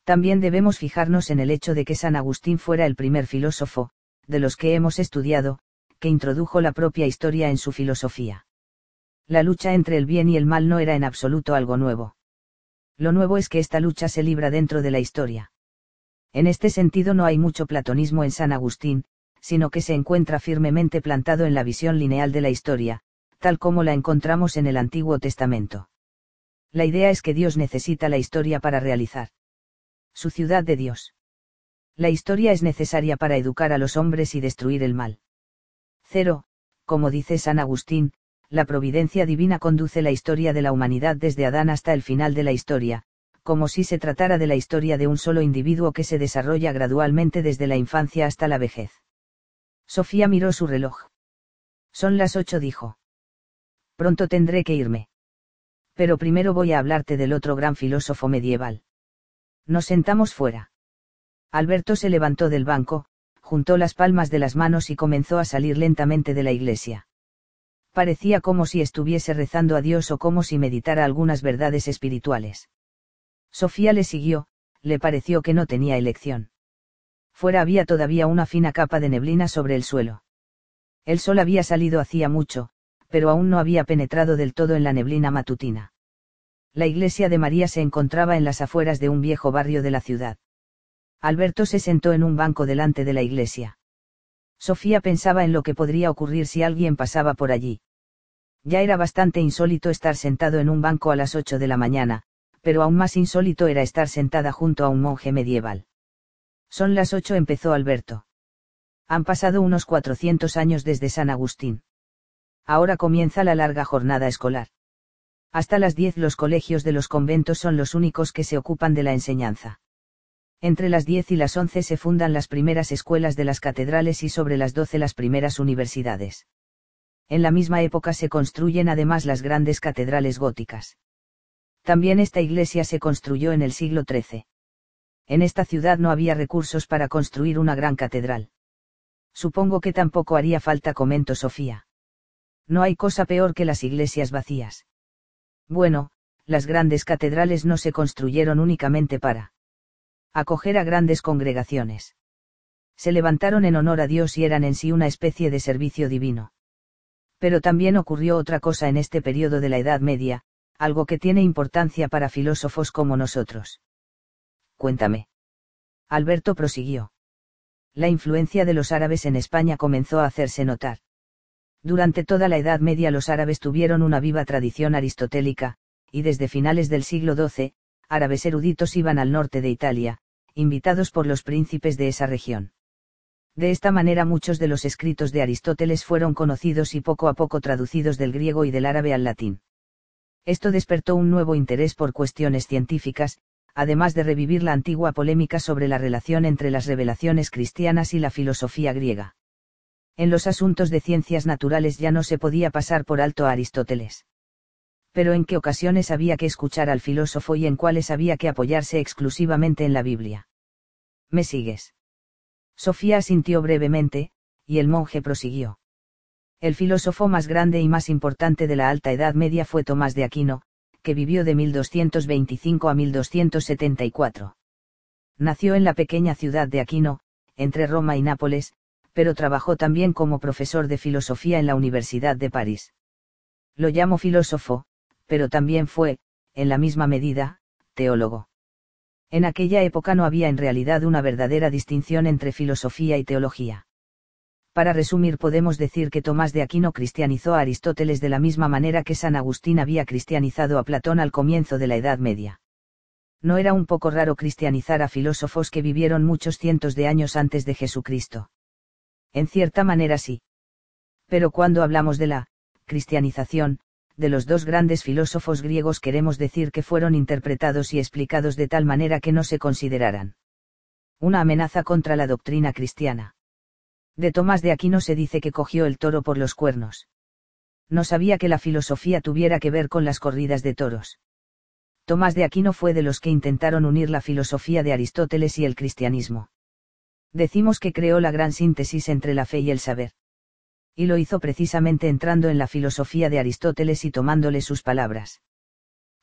También debemos fijarnos en el hecho de que San Agustín fuera el primer filósofo, de los que hemos estudiado, que introdujo la propia historia en su filosofía. La lucha entre el bien y el mal no era en absoluto algo nuevo. Lo nuevo es que esta lucha se libra dentro de la historia. En este sentido no hay mucho platonismo en San Agustín, sino que se encuentra firmemente plantado en la visión lineal de la historia, tal como la encontramos en el Antiguo Testamento. La idea es que Dios necesita la historia para realizar su ciudad de Dios. La historia es necesaria para educar a los hombres y destruir el mal. Cero, como dice San Agustín, la providencia divina conduce la historia de la humanidad desde Adán hasta el final de la historia, como si se tratara de la historia de un solo individuo que se desarrolla gradualmente desde la infancia hasta la vejez. Sofía miró su reloj. Son las ocho, dijo. Pronto tendré que irme. Pero primero voy a hablarte del otro gran filósofo medieval. Nos sentamos fuera. Alberto se levantó del banco, juntó las palmas de las manos y comenzó a salir lentamente de la iglesia. Parecía como si estuviese rezando a Dios o como si meditara algunas verdades espirituales. Sofía le siguió, le pareció que no tenía elección. Fuera había todavía una fina capa de neblina sobre el suelo. El sol había salido hacía mucho, pero aún no había penetrado del todo en la neblina matutina. La iglesia de María se encontraba en las afueras de un viejo barrio de la ciudad. Alberto se sentó en un banco delante de la iglesia. Sofía pensaba en lo que podría ocurrir si alguien pasaba por allí. Ya era bastante insólito estar sentado en un banco a las ocho de la mañana, pero aún más insólito era estar sentada junto a un monje medieval. Son las ocho, empezó Alberto. Han pasado unos 400 años desde San Agustín. Ahora comienza la larga jornada escolar. Hasta las diez los colegios de los conventos son los únicos que se ocupan de la enseñanza. Entre las diez y las once se fundan las primeras escuelas de las catedrales y sobre las doce las primeras universidades. En la misma época se construyen además las grandes catedrales góticas. También esta iglesia se construyó en el siglo XIII. En esta ciudad no había recursos para construir una gran catedral. Supongo que tampoco haría falta, comentó Sofía. No hay cosa peor que las iglesias vacías. Bueno, las grandes catedrales no se construyeron únicamente para acoger a grandes congregaciones. Se levantaron en honor a Dios y eran en sí una especie de servicio divino. Pero también ocurrió otra cosa en este periodo de la Edad Media, algo que tiene importancia para filósofos como nosotros. Cuéntame. Alberto prosiguió. La influencia de los árabes en España comenzó a hacerse notar. Durante toda la Edad Media los árabes tuvieron una viva tradición aristotélica, y desde finales del siglo XII, árabes eruditos iban al norte de Italia, invitados por los príncipes de esa región. De esta manera muchos de los escritos de Aristóteles fueron conocidos y poco a poco traducidos del griego y del árabe al latín. Esto despertó un nuevo interés por cuestiones científicas, además de revivir la antigua polémica sobre la relación entre las revelaciones cristianas y la filosofía griega. En los asuntos de ciencias naturales ya no se podía pasar por alto a Aristóteles. Pero en qué ocasiones había que escuchar al filósofo y en cuáles había que apoyarse exclusivamente en la Biblia. ¿Me sigues? Sofía asintió brevemente, y el monje prosiguió. El filósofo más grande y más importante de la Alta Edad Media fue Tomás de Aquino, que vivió de 1225 a 1274. Nació en la pequeña ciudad de Aquino, entre Roma y Nápoles, pero trabajó también como profesor de filosofía en la Universidad de París. Lo llamo filósofo, pero también fue, en la misma medida, teólogo. En aquella época no había en realidad una verdadera distinción entre filosofía y teología. Para resumir podemos decir que Tomás de Aquino cristianizó a Aristóteles de la misma manera que San Agustín había cristianizado a Platón al comienzo de la Edad Media. No era un poco raro cristianizar a filósofos que vivieron muchos cientos de años antes de Jesucristo. En cierta manera sí. Pero cuando hablamos de la cristianización, de los dos grandes filósofos griegos queremos decir que fueron interpretados y explicados de tal manera que no se consideraran una amenaza contra la doctrina cristiana. De Tomás de Aquino se dice que cogió el toro por los cuernos. No sabía que la filosofía tuviera que ver con las corridas de toros. Tomás de Aquino fue de los que intentaron unir la filosofía de Aristóteles y el cristianismo. Decimos que creó la gran síntesis entre la fe y el saber. Y lo hizo precisamente entrando en la filosofía de Aristóteles y tomándole sus palabras.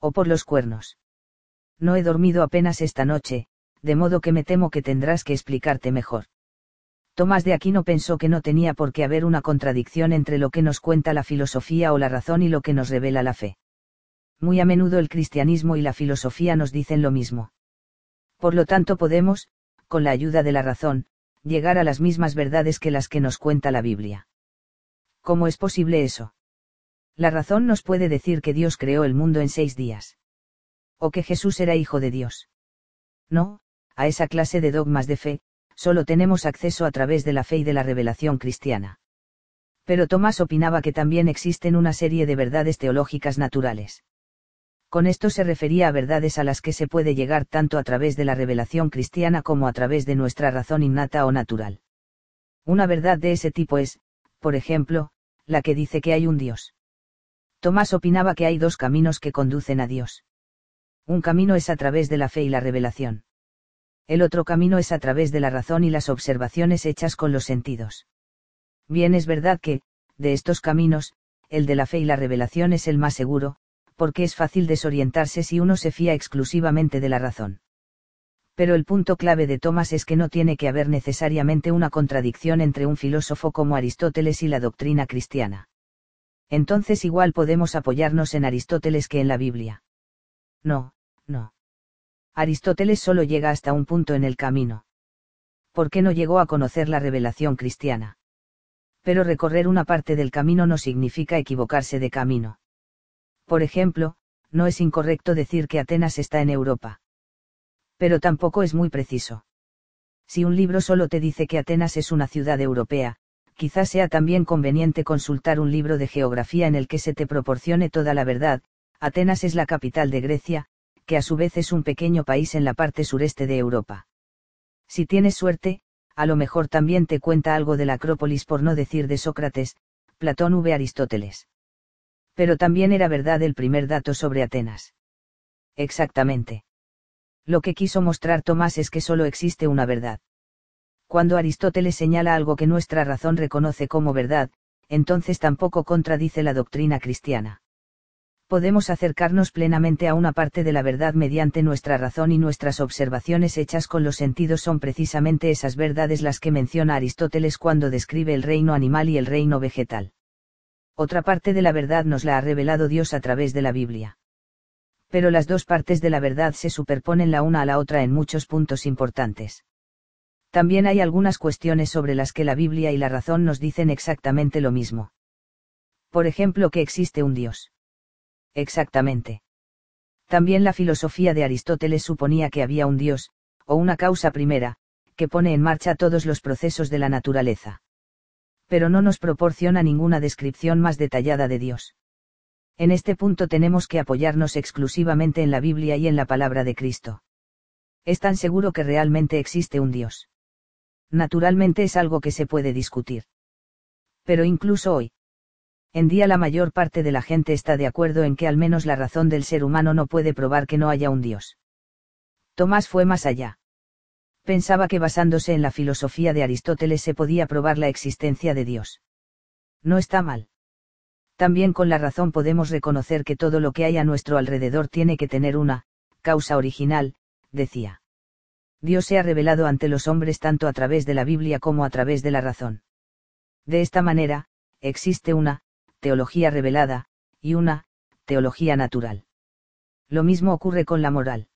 O por los cuernos. No he dormido apenas esta noche, de modo que me temo que tendrás que explicarte mejor. Tomás de Aquino pensó que no tenía por qué haber una contradicción entre lo que nos cuenta la filosofía o la razón y lo que nos revela la fe. Muy a menudo el cristianismo y la filosofía nos dicen lo mismo. Por lo tanto podemos, con la ayuda de la razón, llegar a las mismas verdades que las que nos cuenta la Biblia. ¿Cómo es posible eso? La razón nos puede decir que Dios creó el mundo en seis días. O que Jesús era hijo de Dios. No, a esa clase de dogmas de fe, solo tenemos acceso a través de la fe y de la revelación cristiana. Pero Tomás opinaba que también existen una serie de verdades teológicas naturales. Con esto se refería a verdades a las que se puede llegar tanto a través de la revelación cristiana como a través de nuestra razón innata o natural. Una verdad de ese tipo es, por ejemplo, la que dice que hay un Dios. Tomás opinaba que hay dos caminos que conducen a Dios. Un camino es a través de la fe y la revelación el otro camino es a través de la razón y las observaciones hechas con los sentidos. Bien es verdad que, de estos caminos, el de la fe y la revelación es el más seguro, porque es fácil desorientarse si uno se fía exclusivamente de la razón. Pero el punto clave de Tomás es que no tiene que haber necesariamente una contradicción entre un filósofo como Aristóteles y la doctrina cristiana. Entonces igual podemos apoyarnos en Aristóteles que en la Biblia. No, no. Aristóteles solo llega hasta un punto en el camino. ¿Por qué no llegó a conocer la revelación cristiana? Pero recorrer una parte del camino no significa equivocarse de camino. Por ejemplo, no es incorrecto decir que Atenas está en Europa. Pero tampoco es muy preciso. Si un libro solo te dice que Atenas es una ciudad europea, quizás sea también conveniente consultar un libro de geografía en el que se te proporcione toda la verdad, Atenas es la capital de Grecia, que a su vez es un pequeño país en la parte sureste de Europa. Si tienes suerte, a lo mejor también te cuenta algo de la Acrópolis por no decir de Sócrates, Platón v. Aristóteles. Pero también era verdad el primer dato sobre Atenas. Exactamente. Lo que quiso mostrar Tomás es que solo existe una verdad. Cuando Aristóteles señala algo que nuestra razón reconoce como verdad, entonces tampoco contradice la doctrina cristiana podemos acercarnos plenamente a una parte de la verdad mediante nuestra razón y nuestras observaciones hechas con los sentidos son precisamente esas verdades las que menciona Aristóteles cuando describe el reino animal y el reino vegetal. Otra parte de la verdad nos la ha revelado Dios a través de la Biblia. Pero las dos partes de la verdad se superponen la una a la otra en muchos puntos importantes. También hay algunas cuestiones sobre las que la Biblia y la razón nos dicen exactamente lo mismo. Por ejemplo, que existe un Dios Exactamente. También la filosofía de Aristóteles suponía que había un Dios, o una causa primera, que pone en marcha todos los procesos de la naturaleza. Pero no nos proporciona ninguna descripción más detallada de Dios. En este punto tenemos que apoyarnos exclusivamente en la Biblia y en la palabra de Cristo. Es tan seguro que realmente existe un Dios. Naturalmente es algo que se puede discutir. Pero incluso hoy, en día la mayor parte de la gente está de acuerdo en que al menos la razón del ser humano no puede probar que no haya un Dios. Tomás fue más allá. Pensaba que basándose en la filosofía de Aristóteles se podía probar la existencia de Dios. No está mal. También con la razón podemos reconocer que todo lo que hay a nuestro alrededor tiene que tener una, causa original, decía. Dios se ha revelado ante los hombres tanto a través de la Biblia como a través de la razón. De esta manera, existe una, teología revelada, y una, teología natural. Lo mismo ocurre con la moral.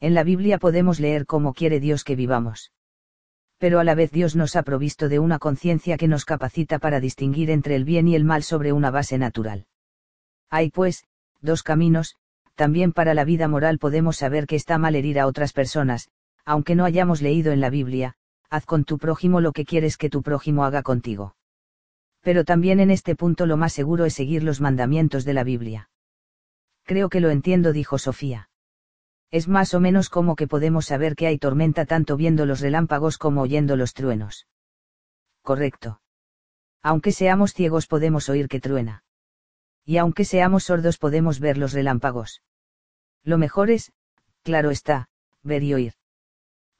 En la Biblia podemos leer cómo quiere Dios que vivamos. Pero a la vez Dios nos ha provisto de una conciencia que nos capacita para distinguir entre el bien y el mal sobre una base natural. Hay pues, dos caminos, también para la vida moral podemos saber que está mal herir a otras personas, aunque no hayamos leído en la Biblia, haz con tu prójimo lo que quieres que tu prójimo haga contigo pero también en este punto lo más seguro es seguir los mandamientos de la Biblia. Creo que lo entiendo, dijo Sofía. Es más o menos como que podemos saber que hay tormenta tanto viendo los relámpagos como oyendo los truenos. Correcto. Aunque seamos ciegos podemos oír que truena. Y aunque seamos sordos podemos ver los relámpagos. Lo mejor es, claro está, ver y oír.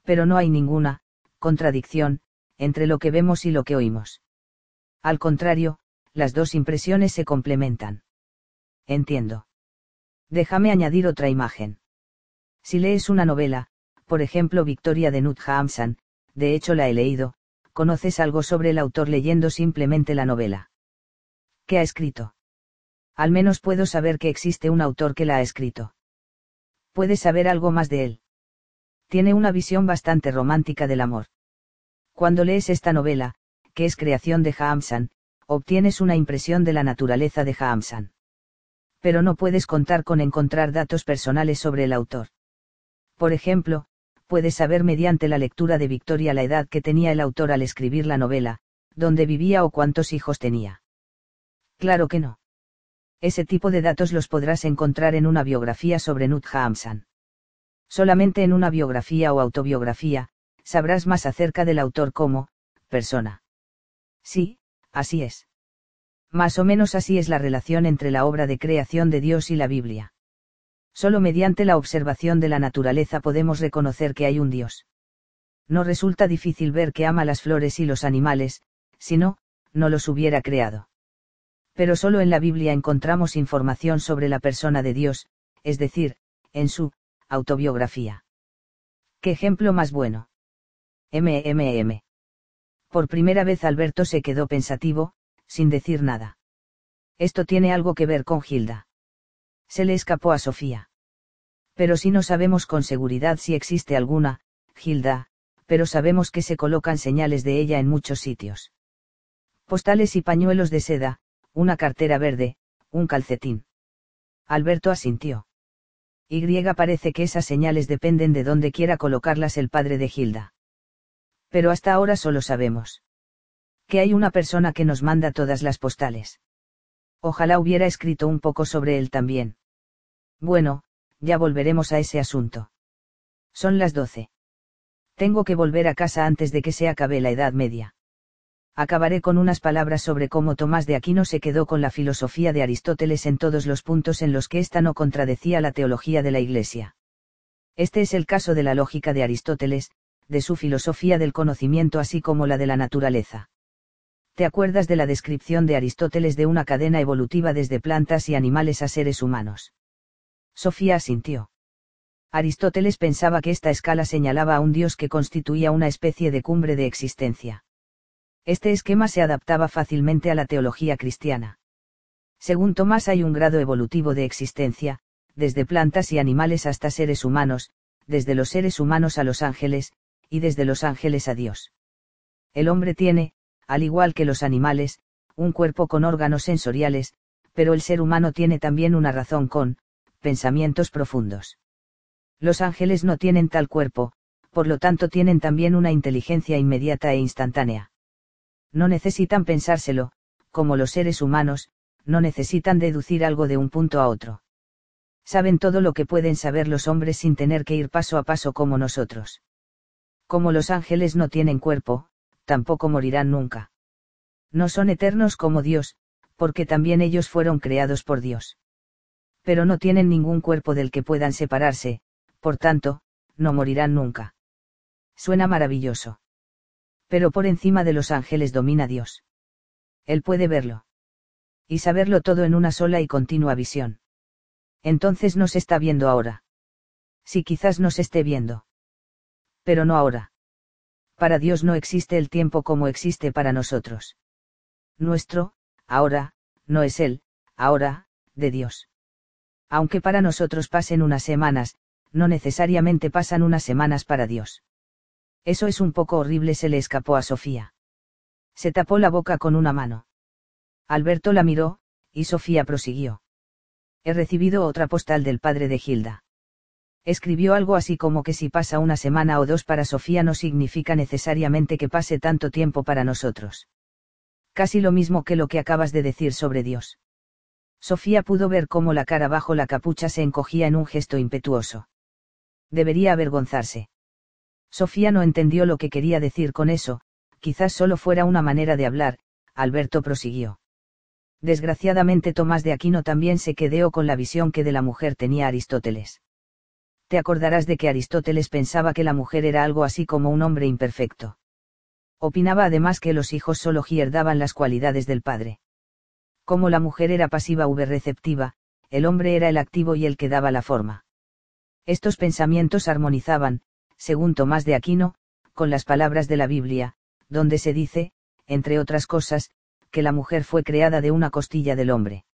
Pero no hay ninguna, contradicción, entre lo que vemos y lo que oímos. Al contrario, las dos impresiones se complementan. Entiendo. Déjame añadir otra imagen. Si lees una novela, por ejemplo Victoria de Nut Hamsan, de hecho la he leído, conoces algo sobre el autor leyendo simplemente la novela. ¿Qué ha escrito? Al menos puedo saber que existe un autor que la ha escrito. Puedes saber algo más de él. Tiene una visión bastante romántica del amor. Cuando lees esta novela, que es creación de Haamsan, obtienes una impresión de la naturaleza de Haamsan. Pero no puedes contar con encontrar datos personales sobre el autor. Por ejemplo, puedes saber mediante la lectura de Victoria la edad que tenía el autor al escribir la novela, dónde vivía o cuántos hijos tenía. Claro que no. Ese tipo de datos los podrás encontrar en una biografía sobre Nut Haamsan. Solamente en una biografía o autobiografía, sabrás más acerca del autor como, persona. Sí, así es. Más o menos así es la relación entre la obra de creación de Dios y la Biblia. Solo mediante la observación de la naturaleza podemos reconocer que hay un Dios. No resulta difícil ver que ama las flores y los animales, si no, no los hubiera creado. Pero solo en la Biblia encontramos información sobre la persona de Dios, es decir, en su autobiografía. ¿Qué ejemplo más bueno? MMM. Por primera vez Alberto se quedó pensativo, sin decir nada. Esto tiene algo que ver con Gilda. Se le escapó a Sofía. Pero si no sabemos con seguridad si existe alguna, Gilda, pero sabemos que se colocan señales de ella en muchos sitios. Postales y pañuelos de seda, una cartera verde, un calcetín. Alberto asintió. Y parece que esas señales dependen de dónde quiera colocarlas el padre de Gilda. Pero hasta ahora solo sabemos que hay una persona que nos manda todas las postales. Ojalá hubiera escrito un poco sobre él también. Bueno, ya volveremos a ese asunto. Son las doce. Tengo que volver a casa antes de que se acabe la Edad Media. Acabaré con unas palabras sobre cómo Tomás de Aquino se quedó con la filosofía de Aristóteles en todos los puntos en los que ésta no contradecía la teología de la Iglesia. Este es el caso de la lógica de Aristóteles, de su filosofía del conocimiento así como la de la naturaleza. ¿Te acuerdas de la descripción de Aristóteles de una cadena evolutiva desde plantas y animales a seres humanos? Sofía asintió. Aristóteles pensaba que esta escala señalaba a un dios que constituía una especie de cumbre de existencia. Este esquema se adaptaba fácilmente a la teología cristiana. Según Tomás hay un grado evolutivo de existencia, desde plantas y animales hasta seres humanos, desde los seres humanos a los ángeles, y desde los ángeles a Dios. El hombre tiene, al igual que los animales, un cuerpo con órganos sensoriales, pero el ser humano tiene también una razón con, pensamientos profundos. Los ángeles no tienen tal cuerpo, por lo tanto tienen también una inteligencia inmediata e instantánea no necesitan pensárselo, como los seres humanos, no necesitan deducir algo de un punto a otro. Saben todo lo que pueden saber los hombres sin tener que ir paso a paso como nosotros. Como los ángeles no tienen cuerpo, tampoco morirán nunca. No son eternos como Dios, porque también ellos fueron creados por Dios. Pero no tienen ningún cuerpo del que puedan separarse, por tanto, no morirán nunca. Suena maravilloso pero por encima de los ángeles domina Dios. Él puede verlo. Y saberlo todo en una sola y continua visión. Entonces nos está viendo ahora. Si quizás nos esté viendo. Pero no ahora. Para Dios no existe el tiempo como existe para nosotros. Nuestro, ahora, no es Él, ahora, de Dios. Aunque para nosotros pasen unas semanas, no necesariamente pasan unas semanas para Dios. Eso es un poco horrible, se le escapó a Sofía. Se tapó la boca con una mano. Alberto la miró, y Sofía prosiguió. He recibido otra postal del padre de Gilda. Escribió algo así como que si pasa una semana o dos para Sofía no significa necesariamente que pase tanto tiempo para nosotros. Casi lo mismo que lo que acabas de decir sobre Dios. Sofía pudo ver cómo la cara bajo la capucha se encogía en un gesto impetuoso. Debería avergonzarse. Sofía no entendió lo que quería decir con eso, quizás solo fuera una manera de hablar, Alberto prosiguió. Desgraciadamente Tomás de Aquino también se quedó con la visión que de la mujer tenía Aristóteles. Te acordarás de que Aristóteles pensaba que la mujer era algo así como un hombre imperfecto. Opinaba además que los hijos solo herdaban las cualidades del padre. Como la mujer era pasiva u receptiva, el hombre era el activo y el que daba la forma. Estos pensamientos armonizaban, según Tomás de Aquino, con las palabras de la Biblia, donde se dice, entre otras cosas, que la mujer fue creada de una costilla del hombre.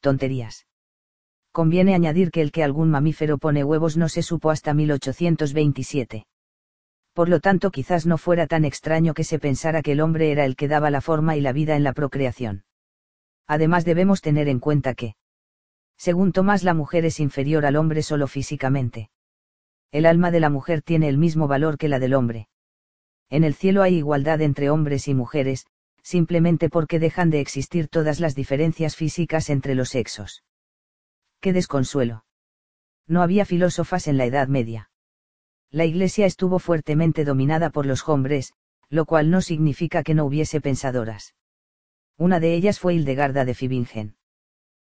Tonterías. Conviene añadir que el que algún mamífero pone huevos no se supo hasta 1827. Por lo tanto, quizás no fuera tan extraño que se pensara que el hombre era el que daba la forma y la vida en la procreación. Además debemos tener en cuenta que, según Tomás, la mujer es inferior al hombre solo físicamente el alma de la mujer tiene el mismo valor que la del hombre. En el cielo hay igualdad entre hombres y mujeres, simplemente porque dejan de existir todas las diferencias físicas entre los sexos. ¡Qué desconsuelo! No había filósofas en la Edad Media. La Iglesia estuvo fuertemente dominada por los hombres, lo cual no significa que no hubiese pensadoras. Una de ellas fue Hildegarda de Fibingen.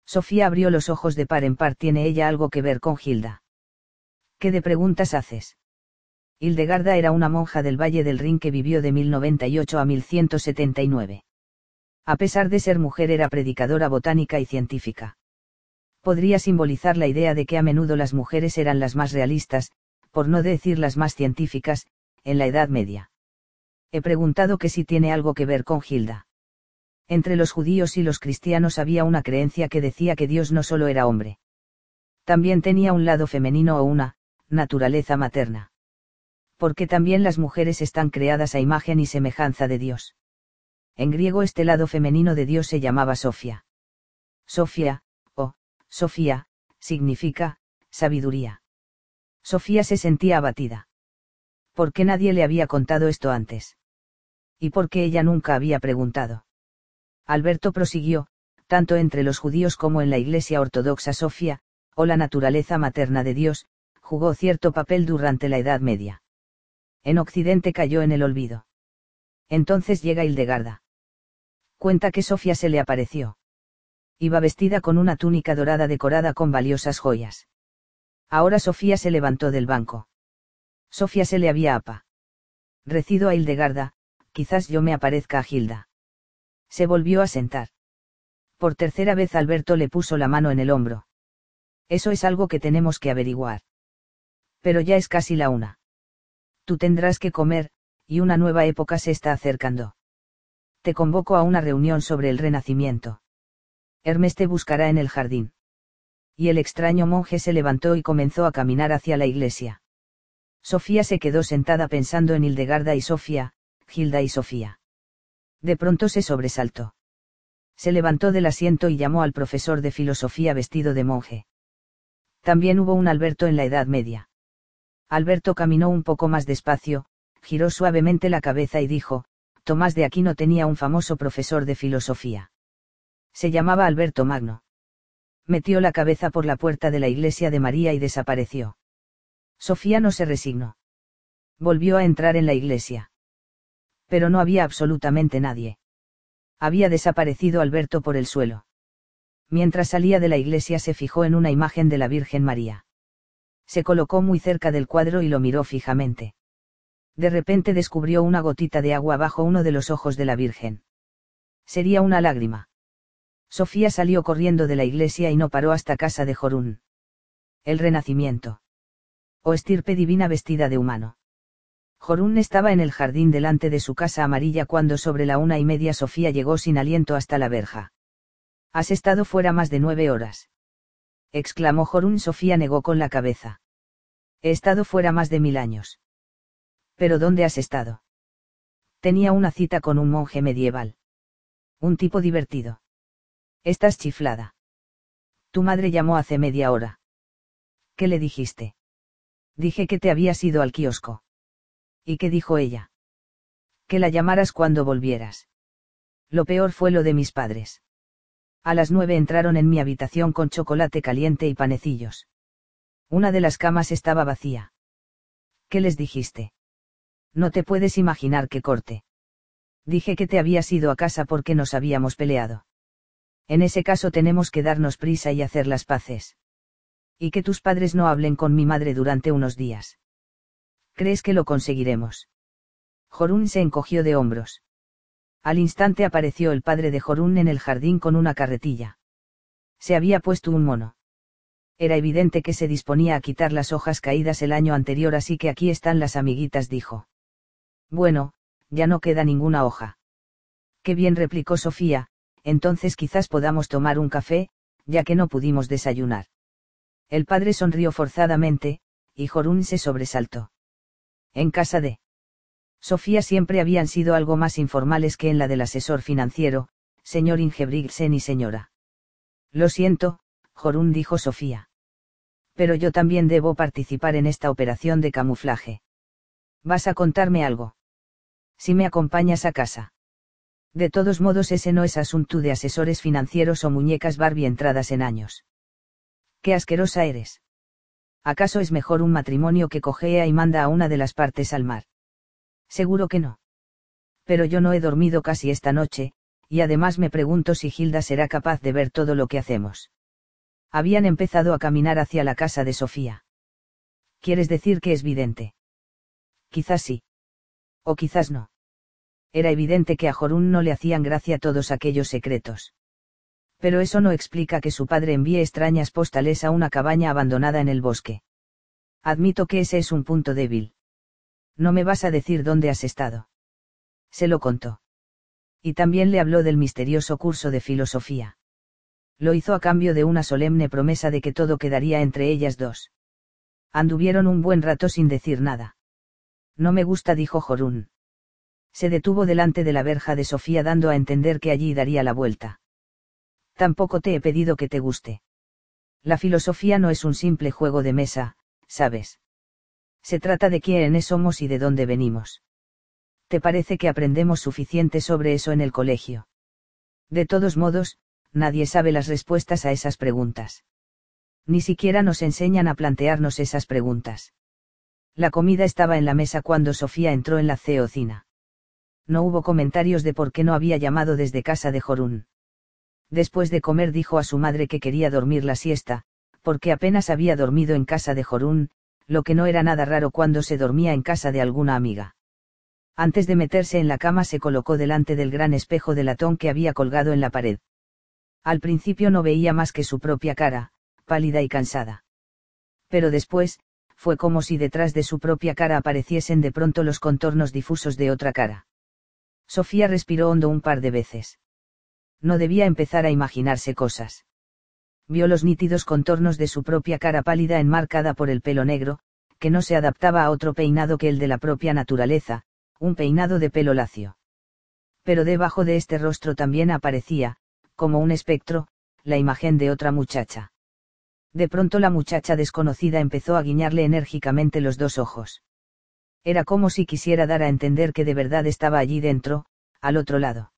Sofía abrió los ojos de par en par. ¿Tiene ella algo que ver con Gilda? ¿Qué de preguntas haces? Hildegarda era una monja del Valle del Rin que vivió de 1098 a 1179. A pesar de ser mujer era predicadora botánica y científica. Podría simbolizar la idea de que a menudo las mujeres eran las más realistas, por no decir las más científicas, en la Edad Media. He preguntado que si tiene algo que ver con Gilda. Entre los judíos y los cristianos había una creencia que decía que Dios no solo era hombre. También tenía un lado femenino o una, naturaleza materna. Porque también las mujeres están creadas a imagen y semejanza de Dios. En griego este lado femenino de Dios se llamaba Sofía. Sofía, Sofía, significa, sabiduría. Sofía se sentía abatida. ¿Por qué nadie le había contado esto antes? ¿Y por qué ella nunca había preguntado? Alberto prosiguió, tanto entre los judíos como en la Iglesia Ortodoxa Sofía, o la naturaleza materna de Dios, jugó cierto papel durante la Edad Media. En Occidente cayó en el olvido. Entonces llega Hildegarda. Cuenta que Sofía se le apareció. Iba vestida con una túnica dorada decorada con valiosas joyas. Ahora Sofía se levantó del banco. Sofía se le había apa. Recido a Hildegarda, quizás yo me aparezca a Gilda. Se volvió a sentar. Por tercera vez Alberto le puso la mano en el hombro. Eso es algo que tenemos que averiguar. Pero ya es casi la una. Tú tendrás que comer, y una nueva época se está acercando. Te convoco a una reunión sobre el renacimiento. Hermes te buscará en el jardín. Y el extraño monje se levantó y comenzó a caminar hacia la iglesia. Sofía se quedó sentada pensando en Hildegarda y Sofía, Gilda y Sofía. De pronto se sobresaltó. Se levantó del asiento y llamó al profesor de filosofía vestido de monje. También hubo un Alberto en la Edad Media. Alberto caminó un poco más despacio, giró suavemente la cabeza y dijo, Tomás de Aquino tenía un famoso profesor de filosofía. Se llamaba Alberto Magno. Metió la cabeza por la puerta de la iglesia de María y desapareció. Sofía no se resignó. Volvió a entrar en la iglesia. Pero no había absolutamente nadie. Había desaparecido Alberto por el suelo. Mientras salía de la iglesia se fijó en una imagen de la Virgen María. Se colocó muy cerca del cuadro y lo miró fijamente. De repente descubrió una gotita de agua bajo uno de los ojos de la Virgen. Sería una lágrima. Sofía salió corriendo de la iglesia y no paró hasta casa de Jorún. El Renacimiento. O estirpe divina vestida de humano. Jorún estaba en el jardín delante de su casa amarilla cuando sobre la una y media Sofía llegó sin aliento hasta la verja. Has estado fuera más de nueve horas. exclamó Jorún. Sofía negó con la cabeza. He estado fuera más de mil años. ¿Pero dónde has estado? Tenía una cita con un monje medieval. Un tipo divertido. Estás chiflada. Tu madre llamó hace media hora. ¿Qué le dijiste? Dije que te habías ido al kiosco. ¿Y qué dijo ella? Que la llamaras cuando volvieras. Lo peor fue lo de mis padres. A las nueve entraron en mi habitación con chocolate caliente y panecillos. Una de las camas estaba vacía. ¿Qué les dijiste? No te puedes imaginar qué corte. Dije que te habías ido a casa porque nos habíamos peleado. En ese caso tenemos que darnos prisa y hacer las paces. Y que tus padres no hablen con mi madre durante unos días. ¿Crees que lo conseguiremos? Jorún se encogió de hombros. Al instante apareció el padre de Jorún en el jardín con una carretilla. Se había puesto un mono. Era evidente que se disponía a quitar las hojas caídas el año anterior, así que aquí están las amiguitas, dijo. Bueno, ya no queda ninguna hoja. Qué bien replicó Sofía, entonces quizás podamos tomar un café, ya que no pudimos desayunar. El padre sonrió forzadamente, y Jorún se sobresaltó. En casa de Sofía siempre habían sido algo más informales que en la del asesor financiero, señor Ingebrigtsen y señora. Lo siento, Jorún dijo Sofía. Pero yo también debo participar en esta operación de camuflaje. ¿Vas a contarme algo? Si me acompañas a casa. De todos modos ese no es asunto de asesores financieros o muñecas Barbie entradas en años. Qué asquerosa eres. ¿Acaso es mejor un matrimonio que cojea y manda a una de las partes al mar? Seguro que no. Pero yo no he dormido casi esta noche, y además me pregunto si Gilda será capaz de ver todo lo que hacemos. Habían empezado a caminar hacia la casa de Sofía. ¿Quieres decir que es vidente? Quizás sí. O quizás no era evidente que a Jorún no le hacían gracia todos aquellos secretos. Pero eso no explica que su padre envíe extrañas postales a una cabaña abandonada en el bosque. Admito que ese es un punto débil. No me vas a decir dónde has estado. Se lo contó. Y también le habló del misterioso curso de filosofía. Lo hizo a cambio de una solemne promesa de que todo quedaría entre ellas dos. Anduvieron un buen rato sin decir nada. No me gusta, dijo Jorún. Se detuvo delante de la verja de Sofía dando a entender que allí daría la vuelta. Tampoco te he pedido que te guste. La filosofía no es un simple juego de mesa, ¿sabes? Se trata de quiénes somos y de dónde venimos. ¿Te parece que aprendemos suficiente sobre eso en el colegio? De todos modos, nadie sabe las respuestas a esas preguntas. Ni siquiera nos enseñan a plantearnos esas preguntas. La comida estaba en la mesa cuando Sofía entró en la ceocina. No hubo comentarios de por qué no había llamado desde casa de Jorún. Después de comer dijo a su madre que quería dormir la siesta, porque apenas había dormido en casa de Jorún, lo que no era nada raro cuando se dormía en casa de alguna amiga. Antes de meterse en la cama se colocó delante del gran espejo de latón que había colgado en la pared. Al principio no veía más que su propia cara, pálida y cansada. Pero después, fue como si detrás de su propia cara apareciesen de pronto los contornos difusos de otra cara. Sofía respiró hondo un par de veces. No debía empezar a imaginarse cosas. Vio los nítidos contornos de su propia cara pálida enmarcada por el pelo negro, que no se adaptaba a otro peinado que el de la propia naturaleza, un peinado de pelo lacio. Pero debajo de este rostro también aparecía, como un espectro, la imagen de otra muchacha. De pronto la muchacha desconocida empezó a guiñarle enérgicamente los dos ojos. Era como si quisiera dar a entender que de verdad estaba allí dentro, al otro lado.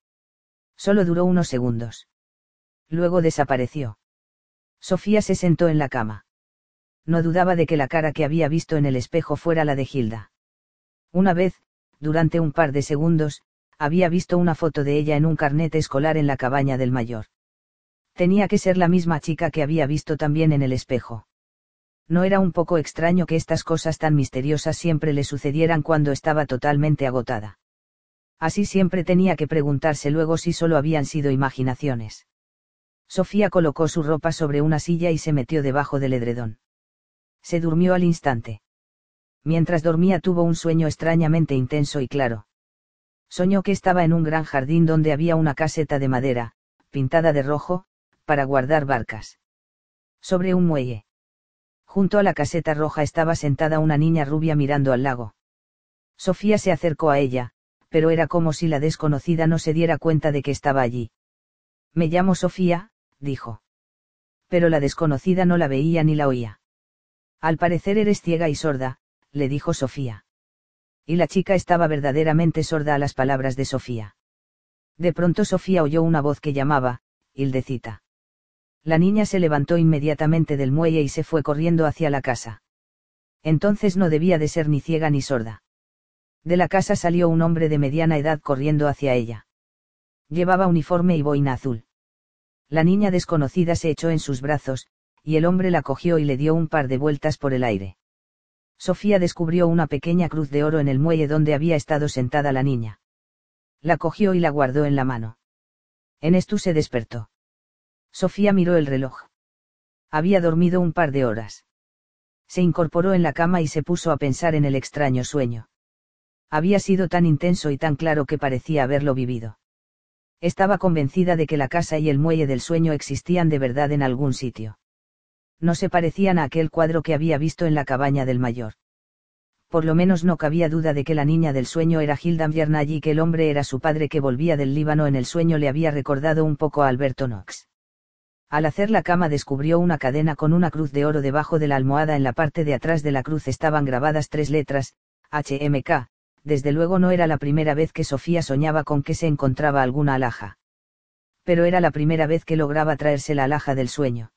Solo duró unos segundos. Luego desapareció. Sofía se sentó en la cama. No dudaba de que la cara que había visto en el espejo fuera la de Gilda. Una vez, durante un par de segundos, había visto una foto de ella en un carnet escolar en la cabaña del mayor. Tenía que ser la misma chica que había visto también en el espejo. No era un poco extraño que estas cosas tan misteriosas siempre le sucedieran cuando estaba totalmente agotada. Así siempre tenía que preguntarse luego si solo habían sido imaginaciones. Sofía colocó su ropa sobre una silla y se metió debajo del edredón. Se durmió al instante. Mientras dormía tuvo un sueño extrañamente intenso y claro. Soñó que estaba en un gran jardín donde había una caseta de madera, pintada de rojo, para guardar barcas. Sobre un muelle. Junto a la caseta roja estaba sentada una niña rubia mirando al lago. Sofía se acercó a ella, pero era como si la desconocida no se diera cuenta de que estaba allí. Me llamo Sofía, dijo. Pero la desconocida no la veía ni la oía. Al parecer eres ciega y sorda, le dijo Sofía. Y la chica estaba verdaderamente sorda a las palabras de Sofía. De pronto Sofía oyó una voz que llamaba, Hildecita. La niña se levantó inmediatamente del muelle y se fue corriendo hacia la casa. Entonces no debía de ser ni ciega ni sorda. De la casa salió un hombre de mediana edad corriendo hacia ella. Llevaba uniforme y boina azul. La niña desconocida se echó en sus brazos, y el hombre la cogió y le dio un par de vueltas por el aire. Sofía descubrió una pequeña cruz de oro en el muelle donde había estado sentada la niña. La cogió y la guardó en la mano. En esto se despertó. Sofía miró el reloj. Había dormido un par de horas. Se incorporó en la cama y se puso a pensar en el extraño sueño. Había sido tan intenso y tan claro que parecía haberlo vivido. Estaba convencida de que la casa y el muelle del sueño existían de verdad en algún sitio. No se parecían a aquel cuadro que había visto en la cabaña del mayor. Por lo menos no cabía duda de que la niña del sueño era Hilda Viernaggi y que el hombre era su padre que volvía del Líbano en el sueño le había recordado un poco a Alberto Knox. Al hacer la cama descubrió una cadena con una cruz de oro debajo de la almohada. En la parte de atrás de la cruz estaban grabadas tres letras, HMK, desde luego no era la primera vez que Sofía soñaba con que se encontraba alguna alhaja. Pero era la primera vez que lograba traerse la alhaja del sueño.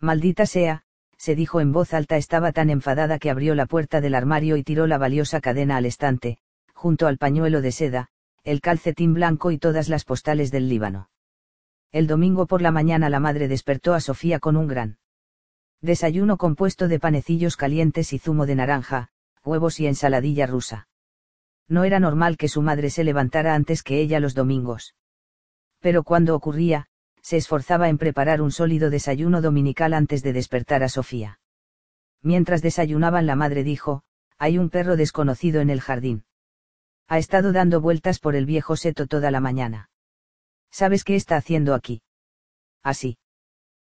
Maldita sea, se dijo en voz alta estaba tan enfadada que abrió la puerta del armario y tiró la valiosa cadena al estante, junto al pañuelo de seda, el calcetín blanco y todas las postales del Líbano. El domingo por la mañana la madre despertó a Sofía con un gran desayuno compuesto de panecillos calientes y zumo de naranja, huevos y ensaladilla rusa. No era normal que su madre se levantara antes que ella los domingos. Pero cuando ocurría, se esforzaba en preparar un sólido desayuno dominical antes de despertar a Sofía. Mientras desayunaban la madre dijo, hay un perro desconocido en el jardín. Ha estado dando vueltas por el viejo seto toda la mañana. ¿Sabes qué está haciendo aquí? Así.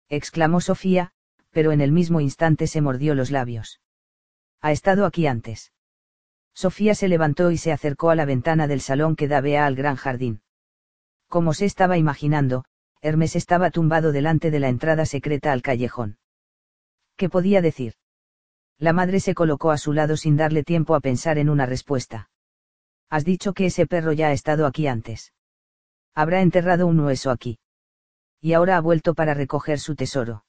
exclamó Sofía, pero en el mismo instante se mordió los labios. Ha estado aquí antes. Sofía se levantó y se acercó a la ventana del salón que daba al gran jardín. Como se estaba imaginando, Hermes estaba tumbado delante de la entrada secreta al callejón. ¿Qué podía decir? La madre se colocó a su lado sin darle tiempo a pensar en una respuesta. Has dicho que ese perro ya ha estado aquí antes. Habrá enterrado un hueso aquí. Y ahora ha vuelto para recoger su tesoro.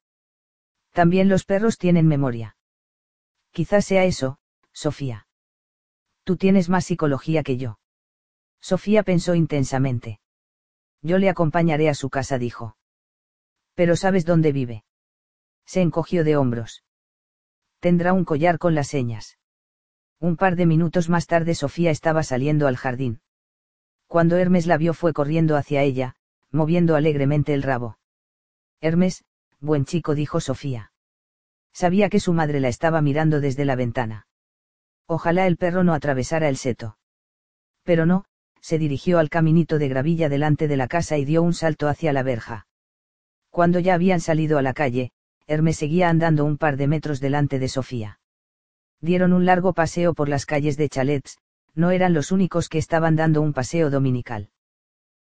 También los perros tienen memoria. Quizás sea eso, Sofía. Tú tienes más psicología que yo. Sofía pensó intensamente. Yo le acompañaré a su casa, dijo. Pero ¿sabes dónde vive? Se encogió de hombros. Tendrá un collar con las señas. Un par de minutos más tarde Sofía estaba saliendo al jardín. Cuando Hermes la vio fue corriendo hacia ella, moviendo alegremente el rabo. Hermes, buen chico, dijo Sofía. Sabía que su madre la estaba mirando desde la ventana. Ojalá el perro no atravesara el seto. Pero no, se dirigió al caminito de gravilla delante de la casa y dio un salto hacia la verja. Cuando ya habían salido a la calle, Hermes seguía andando un par de metros delante de Sofía. Dieron un largo paseo por las calles de chalets, no eran los únicos que estaban dando un paseo dominical.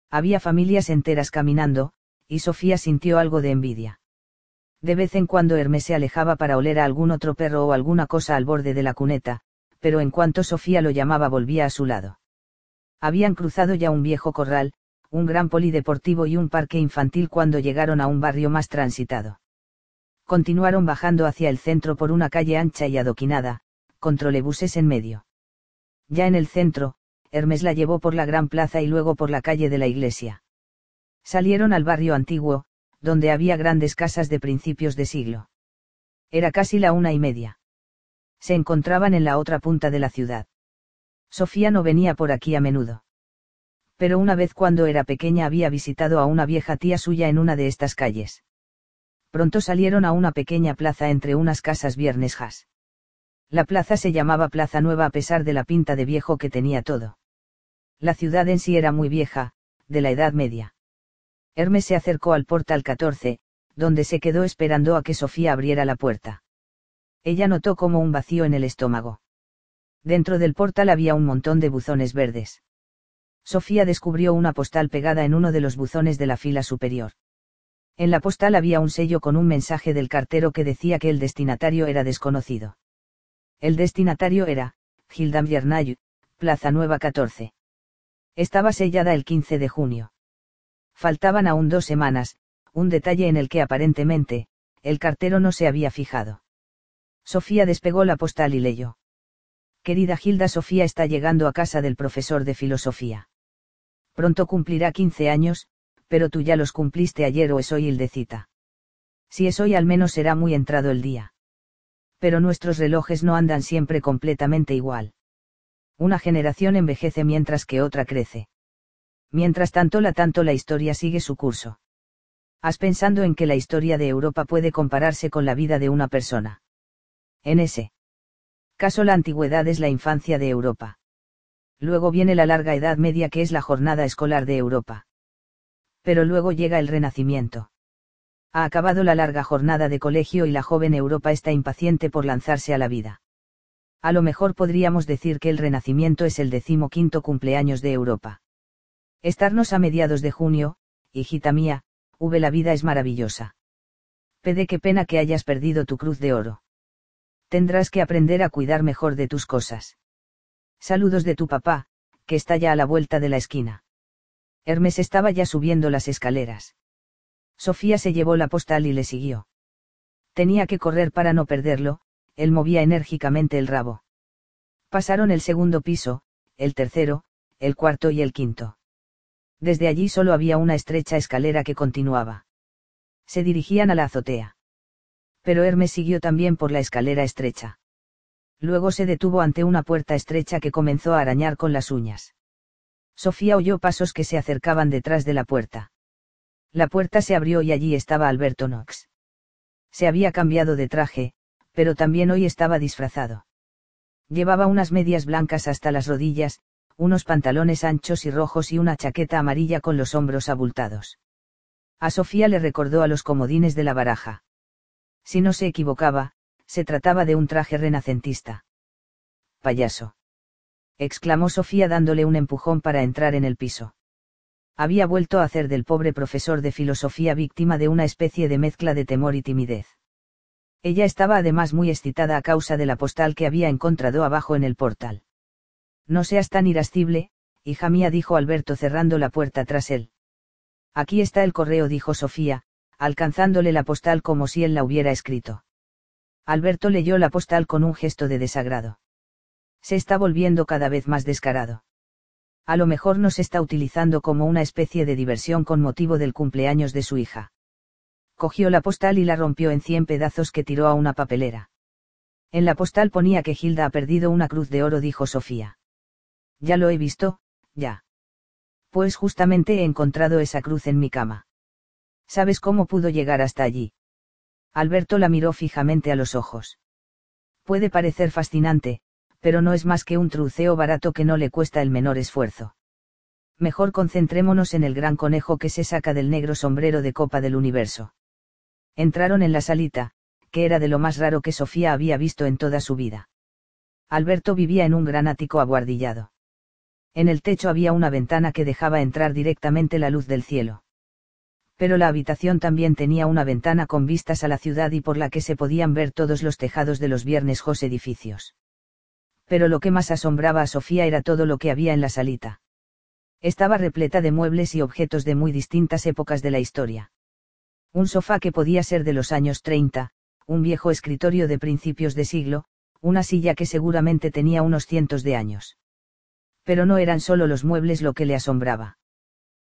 Había familias enteras caminando, y Sofía sintió algo de envidia. De vez en cuando Hermes se alejaba para oler a algún otro perro o alguna cosa al borde de la cuneta, pero en cuanto Sofía lo llamaba volvía a su lado. Habían cruzado ya un viejo corral, un gran polideportivo y un parque infantil cuando llegaron a un barrio más transitado. Continuaron bajando hacia el centro por una calle ancha y adoquinada, con trolebuses en medio. Ya en el centro, Hermes la llevó por la gran plaza y luego por la calle de la iglesia. Salieron al barrio antiguo, donde había grandes casas de principios de siglo. Era casi la una y media. Se encontraban en la otra punta de la ciudad. Sofía no venía por aquí a menudo. Pero una vez cuando era pequeña había visitado a una vieja tía suya en una de estas calles. Pronto salieron a una pequeña plaza entre unas casas viernesjas. La plaza se llamaba Plaza Nueva a pesar de la pinta de viejo que tenía todo. La ciudad en sí era muy vieja, de la Edad Media. Hermes se acercó al portal 14, donde se quedó esperando a que Sofía abriera la puerta. Ella notó como un vacío en el estómago. Dentro del portal había un montón de buzones verdes. Sofía descubrió una postal pegada en uno de los buzones de la fila superior. En la postal había un sello con un mensaje del cartero que decía que el destinatario era desconocido. El destinatario era, Gildam Yernay, Plaza Nueva 14. Estaba sellada el 15 de junio. Faltaban aún dos semanas, un detalle en el que aparentemente, el cartero no se había fijado. Sofía despegó la postal y leyó. Querida Gilda Sofía está llegando a casa del profesor de filosofía. Pronto cumplirá 15 años, pero tú ya los cumpliste ayer o es hoy el de cita. Si es hoy al menos será muy entrado el día. Pero nuestros relojes no andan siempre completamente igual. Una generación envejece mientras que otra crece. Mientras tanto la tanto la historia sigue su curso. ¿Has pensando en que la historia de Europa puede compararse con la vida de una persona? En ese caso la antigüedad es la infancia de Europa. Luego viene la larga Edad Media que es la jornada escolar de Europa. Pero luego llega el Renacimiento. Ha acabado la larga jornada de colegio y la joven Europa está impaciente por lanzarse a la vida. A lo mejor podríamos decir que el Renacimiento es el decimoquinto cumpleaños de Europa. Estarnos a mediados de junio, hijita mía, V la vida es maravillosa. Pede qué pena que hayas perdido tu cruz de oro tendrás que aprender a cuidar mejor de tus cosas. Saludos de tu papá, que está ya a la vuelta de la esquina. Hermes estaba ya subiendo las escaleras. Sofía se llevó la postal y le siguió. Tenía que correr para no perderlo, él movía enérgicamente el rabo. Pasaron el segundo piso, el tercero, el cuarto y el quinto. Desde allí solo había una estrecha escalera que continuaba. Se dirigían a la azotea pero Hermes siguió también por la escalera estrecha. Luego se detuvo ante una puerta estrecha que comenzó a arañar con las uñas. Sofía oyó pasos que se acercaban detrás de la puerta. La puerta se abrió y allí estaba Alberto Knox. Se había cambiado de traje, pero también hoy estaba disfrazado. Llevaba unas medias blancas hasta las rodillas, unos pantalones anchos y rojos y una chaqueta amarilla con los hombros abultados. A Sofía le recordó a los comodines de la baraja. Si no se equivocaba, se trataba de un traje renacentista. Payaso. exclamó Sofía dándole un empujón para entrar en el piso. Había vuelto a hacer del pobre profesor de filosofía víctima de una especie de mezcla de temor y timidez. Ella estaba además muy excitada a causa de la postal que había encontrado abajo en el portal. No seas tan irascible, hija mía, dijo Alberto cerrando la puerta tras él. Aquí está el correo, dijo Sofía, alcanzándole la postal como si él la hubiera escrito. Alberto leyó la postal con un gesto de desagrado. Se está volviendo cada vez más descarado. A lo mejor nos está utilizando como una especie de diversión con motivo del cumpleaños de su hija. Cogió la postal y la rompió en cien pedazos que tiró a una papelera. En la postal ponía que Gilda ha perdido una cruz de oro, dijo Sofía. Ya lo he visto, ya. Pues justamente he encontrado esa cruz en mi cama. ¿Sabes cómo pudo llegar hasta allí? Alberto la miró fijamente a los ojos. Puede parecer fascinante, pero no es más que un truceo barato que no le cuesta el menor esfuerzo. Mejor concentrémonos en el gran conejo que se saca del negro sombrero de copa del universo. Entraron en la salita, que era de lo más raro que Sofía había visto en toda su vida. Alberto vivía en un gran ático abuardillado. En el techo había una ventana que dejaba entrar directamente la luz del cielo pero la habitación también tenía una ventana con vistas a la ciudad y por la que se podían ver todos los tejados de los viernes Jos edificios. Pero lo que más asombraba a Sofía era todo lo que había en la salita. Estaba repleta de muebles y objetos de muy distintas épocas de la historia. Un sofá que podía ser de los años 30, un viejo escritorio de principios de siglo, una silla que seguramente tenía unos cientos de años. Pero no eran solo los muebles lo que le asombraba.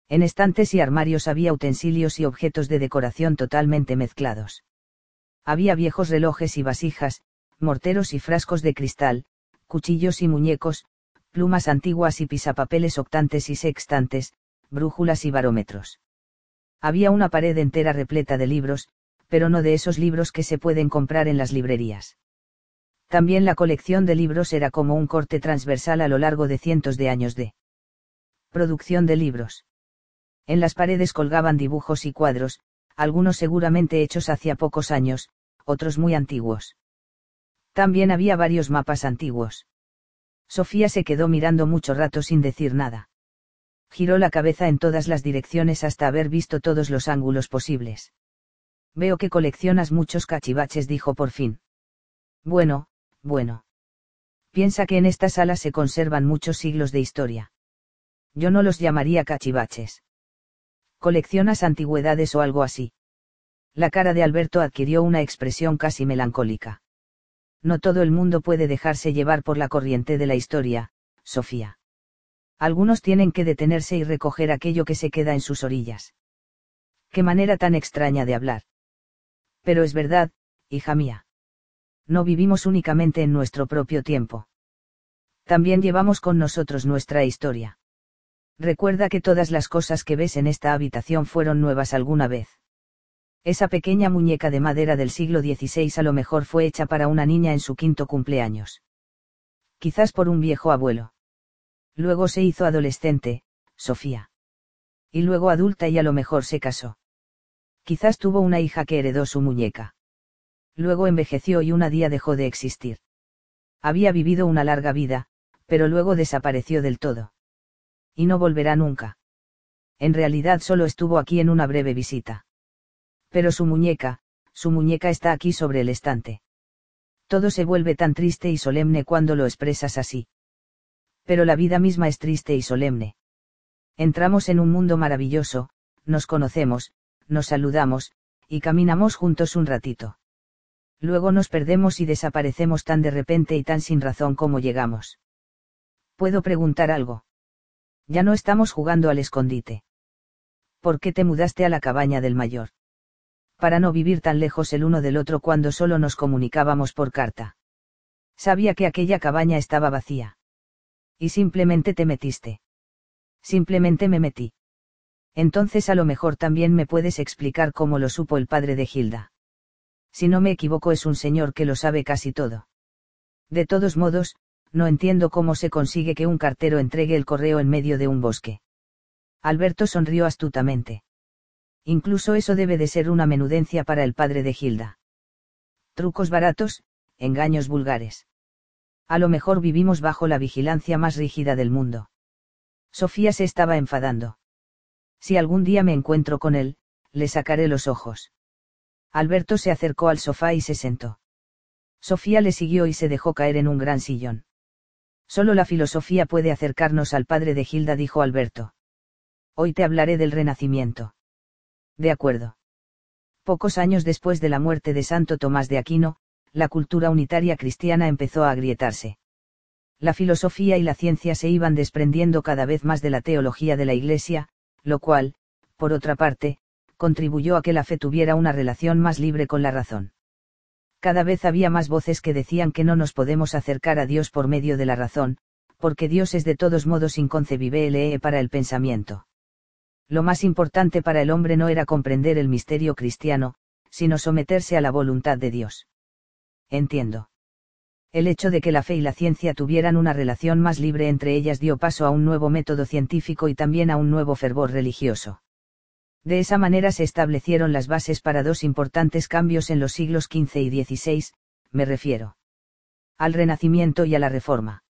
En estantes y armarios había utensilios y objetos de decoración totalmente mezclados. Había viejos relojes y vasijas, morteros y frascos de cristal, cuchillos y muñecos, plumas antiguas y pisapapeles octantes y sextantes, brújulas y barómetros. Había una pared entera repleta de libros, pero no de esos libros que se pueden comprar en las librerías. También la colección de libros era como un corte transversal a lo largo de cientos de años de producción de libros. En las paredes colgaban dibujos y cuadros, algunos seguramente hechos hacía pocos años, otros muy antiguos. También había varios mapas antiguos. Sofía se quedó mirando mucho rato sin decir nada. Giró la cabeza en todas las direcciones hasta haber visto todos los ángulos posibles. Veo que coleccionas muchos cachivaches, dijo por fin. Bueno, bueno. Piensa que en esta sala se conservan muchos siglos de historia. Yo no los llamaría cachivaches coleccionas antigüedades o algo así. La cara de Alberto adquirió una expresión casi melancólica. No todo el mundo puede dejarse llevar por la corriente de la historia, Sofía. Algunos tienen que detenerse y recoger aquello que se queda en sus orillas. Qué manera tan extraña de hablar. Pero es verdad, hija mía. No vivimos únicamente en nuestro propio tiempo. También llevamos con nosotros nuestra historia. Recuerda que todas las cosas que ves en esta habitación fueron nuevas alguna vez. Esa pequeña muñeca de madera del siglo XVI a lo mejor fue hecha para una niña en su quinto cumpleaños. Quizás por un viejo abuelo. Luego se hizo adolescente, Sofía. Y luego adulta y a lo mejor se casó. Quizás tuvo una hija que heredó su muñeca. Luego envejeció y una día dejó de existir. Había vivido una larga vida, pero luego desapareció del todo y no volverá nunca. En realidad solo estuvo aquí en una breve visita. Pero su muñeca, su muñeca está aquí sobre el estante. Todo se vuelve tan triste y solemne cuando lo expresas así. Pero la vida misma es triste y solemne. Entramos en un mundo maravilloso, nos conocemos, nos saludamos, y caminamos juntos un ratito. Luego nos perdemos y desaparecemos tan de repente y tan sin razón como llegamos. ¿Puedo preguntar algo? Ya no estamos jugando al escondite. ¿Por qué te mudaste a la cabaña del mayor? Para no vivir tan lejos el uno del otro cuando solo nos comunicábamos por carta. Sabía que aquella cabaña estaba vacía. Y simplemente te metiste. Simplemente me metí. Entonces a lo mejor también me puedes explicar cómo lo supo el padre de Gilda. Si no me equivoco es un señor que lo sabe casi todo. De todos modos, no entiendo cómo se consigue que un cartero entregue el correo en medio de un bosque. Alberto sonrió astutamente. Incluso eso debe de ser una menudencia para el padre de Gilda. Trucos baratos, engaños vulgares. A lo mejor vivimos bajo la vigilancia más rígida del mundo. Sofía se estaba enfadando. Si algún día me encuentro con él, le sacaré los ojos. Alberto se acercó al sofá y se sentó. Sofía le siguió y se dejó caer en un gran sillón. Solo la filosofía puede acercarnos al padre de Gilda, dijo Alberto. Hoy te hablaré del Renacimiento. De acuerdo. Pocos años después de la muerte de Santo Tomás de Aquino, la cultura unitaria cristiana empezó a agrietarse. La filosofía y la ciencia se iban desprendiendo cada vez más de la teología de la Iglesia, lo cual, por otra parte, contribuyó a que la fe tuviera una relación más libre con la razón. Cada vez había más voces que decían que no nos podemos acercar a Dios por medio de la razón, porque Dios es de todos modos inconcebible para el pensamiento. Lo más importante para el hombre no era comprender el misterio cristiano, sino someterse a la voluntad de Dios. Entiendo. El hecho de que la fe y la ciencia tuvieran una relación más libre entre ellas dio paso a un nuevo método científico y también a un nuevo fervor religioso. De esa manera se establecieron las bases para dos importantes cambios en los siglos XV y XVI, me refiero. Al Renacimiento y a la Reforma.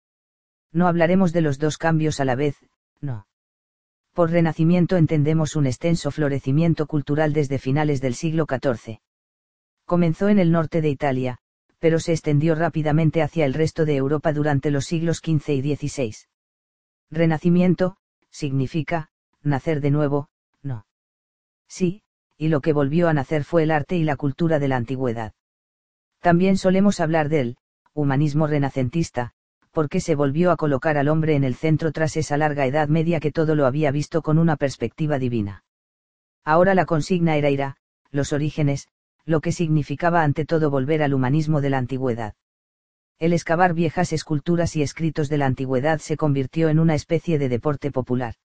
No hablaremos de los dos cambios a la vez, no. Por Renacimiento entendemos un extenso florecimiento cultural desde finales del siglo XIV. Comenzó en el norte de Italia, pero se extendió rápidamente hacia el resto de Europa durante los siglos XV y XVI. Renacimiento, significa, nacer de nuevo, no. Sí, y lo que volvió a nacer fue el arte y la cultura de la antigüedad. También solemos hablar del humanismo renacentista, porque se volvió a colocar al hombre en el centro tras esa larga edad media que todo lo había visto con una perspectiva divina. Ahora la consigna era ira, los orígenes, lo que significaba ante todo volver al humanismo de la antigüedad. El excavar viejas esculturas y escritos de la antigüedad se convirtió en una especie de deporte popular.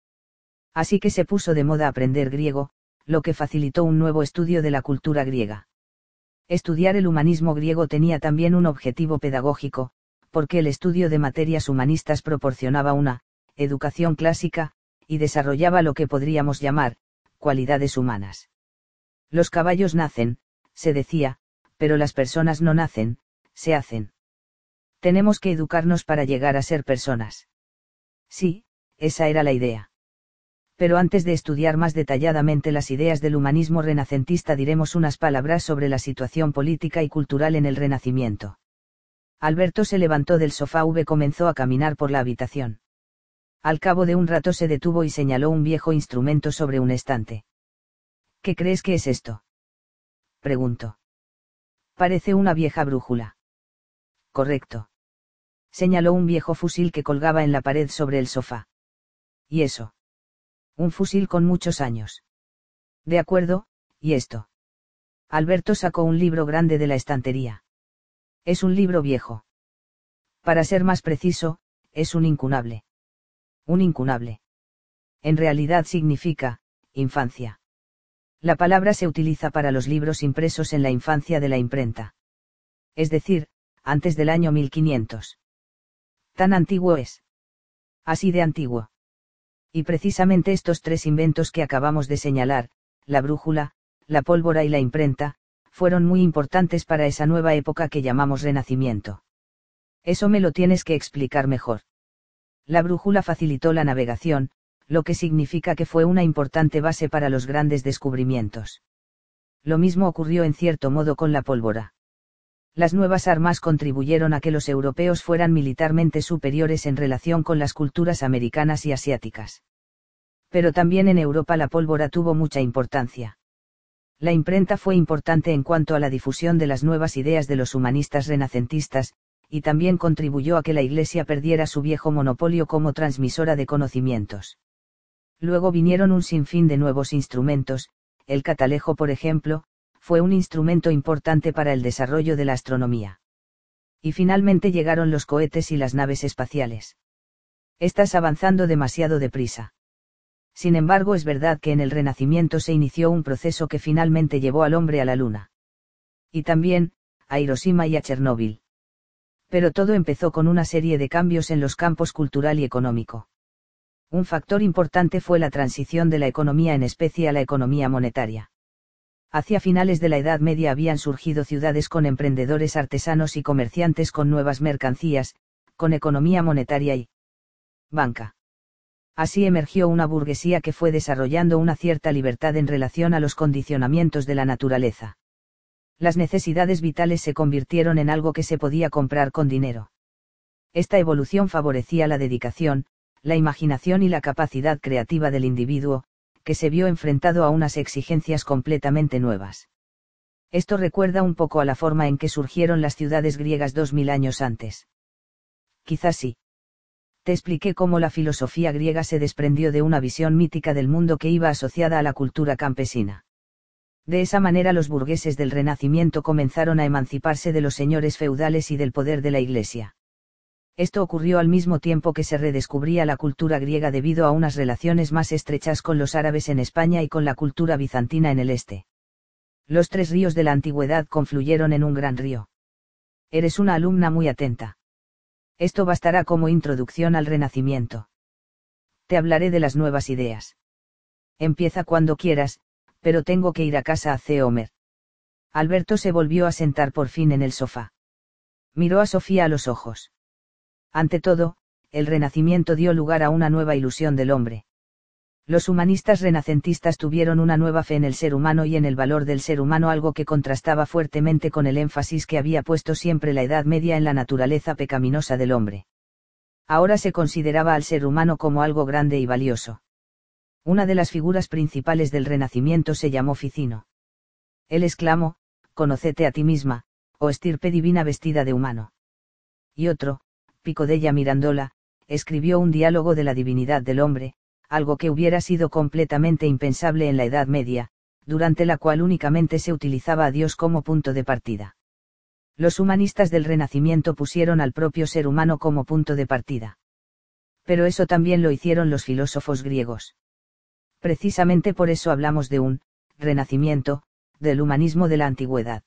Así que se puso de moda aprender griego, lo que facilitó un nuevo estudio de la cultura griega. Estudiar el humanismo griego tenía también un objetivo pedagógico, porque el estudio de materias humanistas proporcionaba una educación clásica, y desarrollaba lo que podríamos llamar, cualidades humanas. Los caballos nacen, se decía, pero las personas no nacen, se hacen. Tenemos que educarnos para llegar a ser personas. Sí, esa era la idea pero antes de estudiar más detalladamente las ideas del humanismo renacentista diremos unas palabras sobre la situación política y cultural en el Renacimiento. Alberto se levantó del sofá y comenzó a caminar por la habitación. Al cabo de un rato se detuvo y señaló un viejo instrumento sobre un estante. ¿Qué crees que es esto? preguntó. Parece una vieja brújula. Correcto. Señaló un viejo fusil que colgaba en la pared sobre el sofá. ¿Y eso? Un fusil con muchos años. De acuerdo, ¿y esto? Alberto sacó un libro grande de la estantería. Es un libro viejo. Para ser más preciso, es un incunable. Un incunable. En realidad significa, infancia. La palabra se utiliza para los libros impresos en la infancia de la imprenta. Es decir, antes del año 1500. Tan antiguo es. Así de antiguo. Y precisamente estos tres inventos que acabamos de señalar, la brújula, la pólvora y la imprenta, fueron muy importantes para esa nueva época que llamamos Renacimiento. Eso me lo tienes que explicar mejor. La brújula facilitó la navegación, lo que significa que fue una importante base para los grandes descubrimientos. Lo mismo ocurrió en cierto modo con la pólvora. Las nuevas armas contribuyeron a que los europeos fueran militarmente superiores en relación con las culturas americanas y asiáticas. Pero también en Europa la pólvora tuvo mucha importancia. La imprenta fue importante en cuanto a la difusión de las nuevas ideas de los humanistas renacentistas, y también contribuyó a que la Iglesia perdiera su viejo monopolio como transmisora de conocimientos. Luego vinieron un sinfín de nuevos instrumentos, el catalejo por ejemplo, fue un instrumento importante para el desarrollo de la astronomía. Y finalmente llegaron los cohetes y las naves espaciales. Estás avanzando demasiado deprisa. Sin embargo, es verdad que en el Renacimiento se inició un proceso que finalmente llevó al hombre a la Luna. Y también, a Hiroshima y a Chernóbil. Pero todo empezó con una serie de cambios en los campos cultural y económico. Un factor importante fue la transición de la economía en especie a la economía monetaria. Hacia finales de la Edad Media habían surgido ciudades con emprendedores artesanos y comerciantes con nuevas mercancías, con economía monetaria y banca. Así emergió una burguesía que fue desarrollando una cierta libertad en relación a los condicionamientos de la naturaleza. Las necesidades vitales se convirtieron en algo que se podía comprar con dinero. Esta evolución favorecía la dedicación, la imaginación y la capacidad creativa del individuo, que se vio enfrentado a unas exigencias completamente nuevas. Esto recuerda un poco a la forma en que surgieron las ciudades griegas dos mil años antes. Quizás sí te expliqué cómo la filosofía griega se desprendió de una visión mítica del mundo que iba asociada a la cultura campesina. De esa manera los burgueses del Renacimiento comenzaron a emanciparse de los señores feudales y del poder de la Iglesia. Esto ocurrió al mismo tiempo que se redescubría la cultura griega debido a unas relaciones más estrechas con los árabes en España y con la cultura bizantina en el este. Los tres ríos de la antigüedad confluyeron en un gran río. Eres una alumna muy atenta. Esto bastará como introducción al Renacimiento. Te hablaré de las nuevas ideas. Empieza cuando quieras, pero tengo que ir a casa a Homer. Alberto se volvió a sentar por fin en el sofá. Miró a Sofía a los ojos. Ante todo, el Renacimiento dio lugar a una nueva ilusión del hombre. Los humanistas renacentistas tuvieron una nueva fe en el ser humano y en el valor del ser humano, algo que contrastaba fuertemente con el énfasis que había puesto siempre la Edad Media en la naturaleza pecaminosa del hombre. Ahora se consideraba al ser humano como algo grande y valioso. Una de las figuras principales del Renacimiento se llamó Ficino. Él exclamó, Conocete a ti misma, o estirpe divina vestida de humano. Y otro, Picodella Mirandola, escribió un diálogo de la divinidad del hombre, algo que hubiera sido completamente impensable en la Edad Media, durante la cual únicamente se utilizaba a Dios como punto de partida. Los humanistas del Renacimiento pusieron al propio ser humano como punto de partida. Pero eso también lo hicieron los filósofos griegos. Precisamente por eso hablamos de un renacimiento, del humanismo de la antigüedad.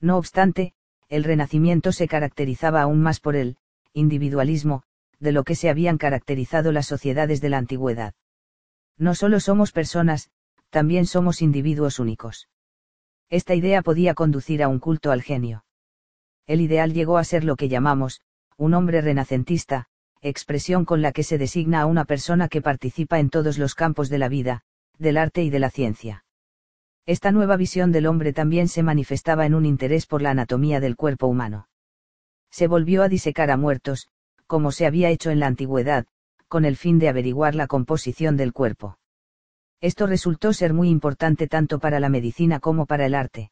No obstante, el renacimiento se caracterizaba aún más por el individualismo, de lo que se habían caracterizado las sociedades de la antigüedad. No solo somos personas, también somos individuos únicos. Esta idea podía conducir a un culto al genio. El ideal llegó a ser lo que llamamos, un hombre renacentista, expresión con la que se designa a una persona que participa en todos los campos de la vida, del arte y de la ciencia. Esta nueva visión del hombre también se manifestaba en un interés por la anatomía del cuerpo humano. Se volvió a disecar a muertos, como se había hecho en la antigüedad, con el fin de averiguar la composición del cuerpo. Esto resultó ser muy importante tanto para la medicina como para el arte.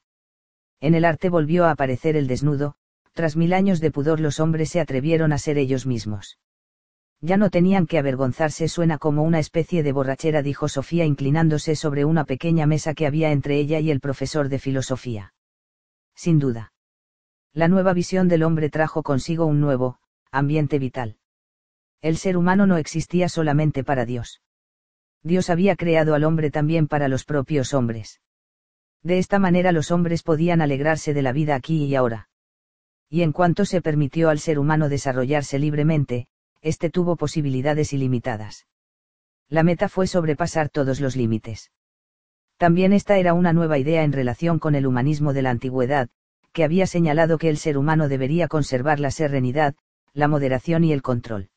En el arte volvió a aparecer el desnudo, tras mil años de pudor los hombres se atrevieron a ser ellos mismos. Ya no tenían que avergonzarse, suena como una especie de borrachera, dijo Sofía inclinándose sobre una pequeña mesa que había entre ella y el profesor de filosofía. Sin duda. La nueva visión del hombre trajo consigo un nuevo, ambiente vital. El ser humano no existía solamente para Dios. Dios había creado al hombre también para los propios hombres. De esta manera los hombres podían alegrarse de la vida aquí y ahora. Y en cuanto se permitió al ser humano desarrollarse libremente, éste tuvo posibilidades ilimitadas. La meta fue sobrepasar todos los límites. También esta era una nueva idea en relación con el humanismo de la antigüedad, que había señalado que el ser humano debería conservar la serenidad, la moderación y el control.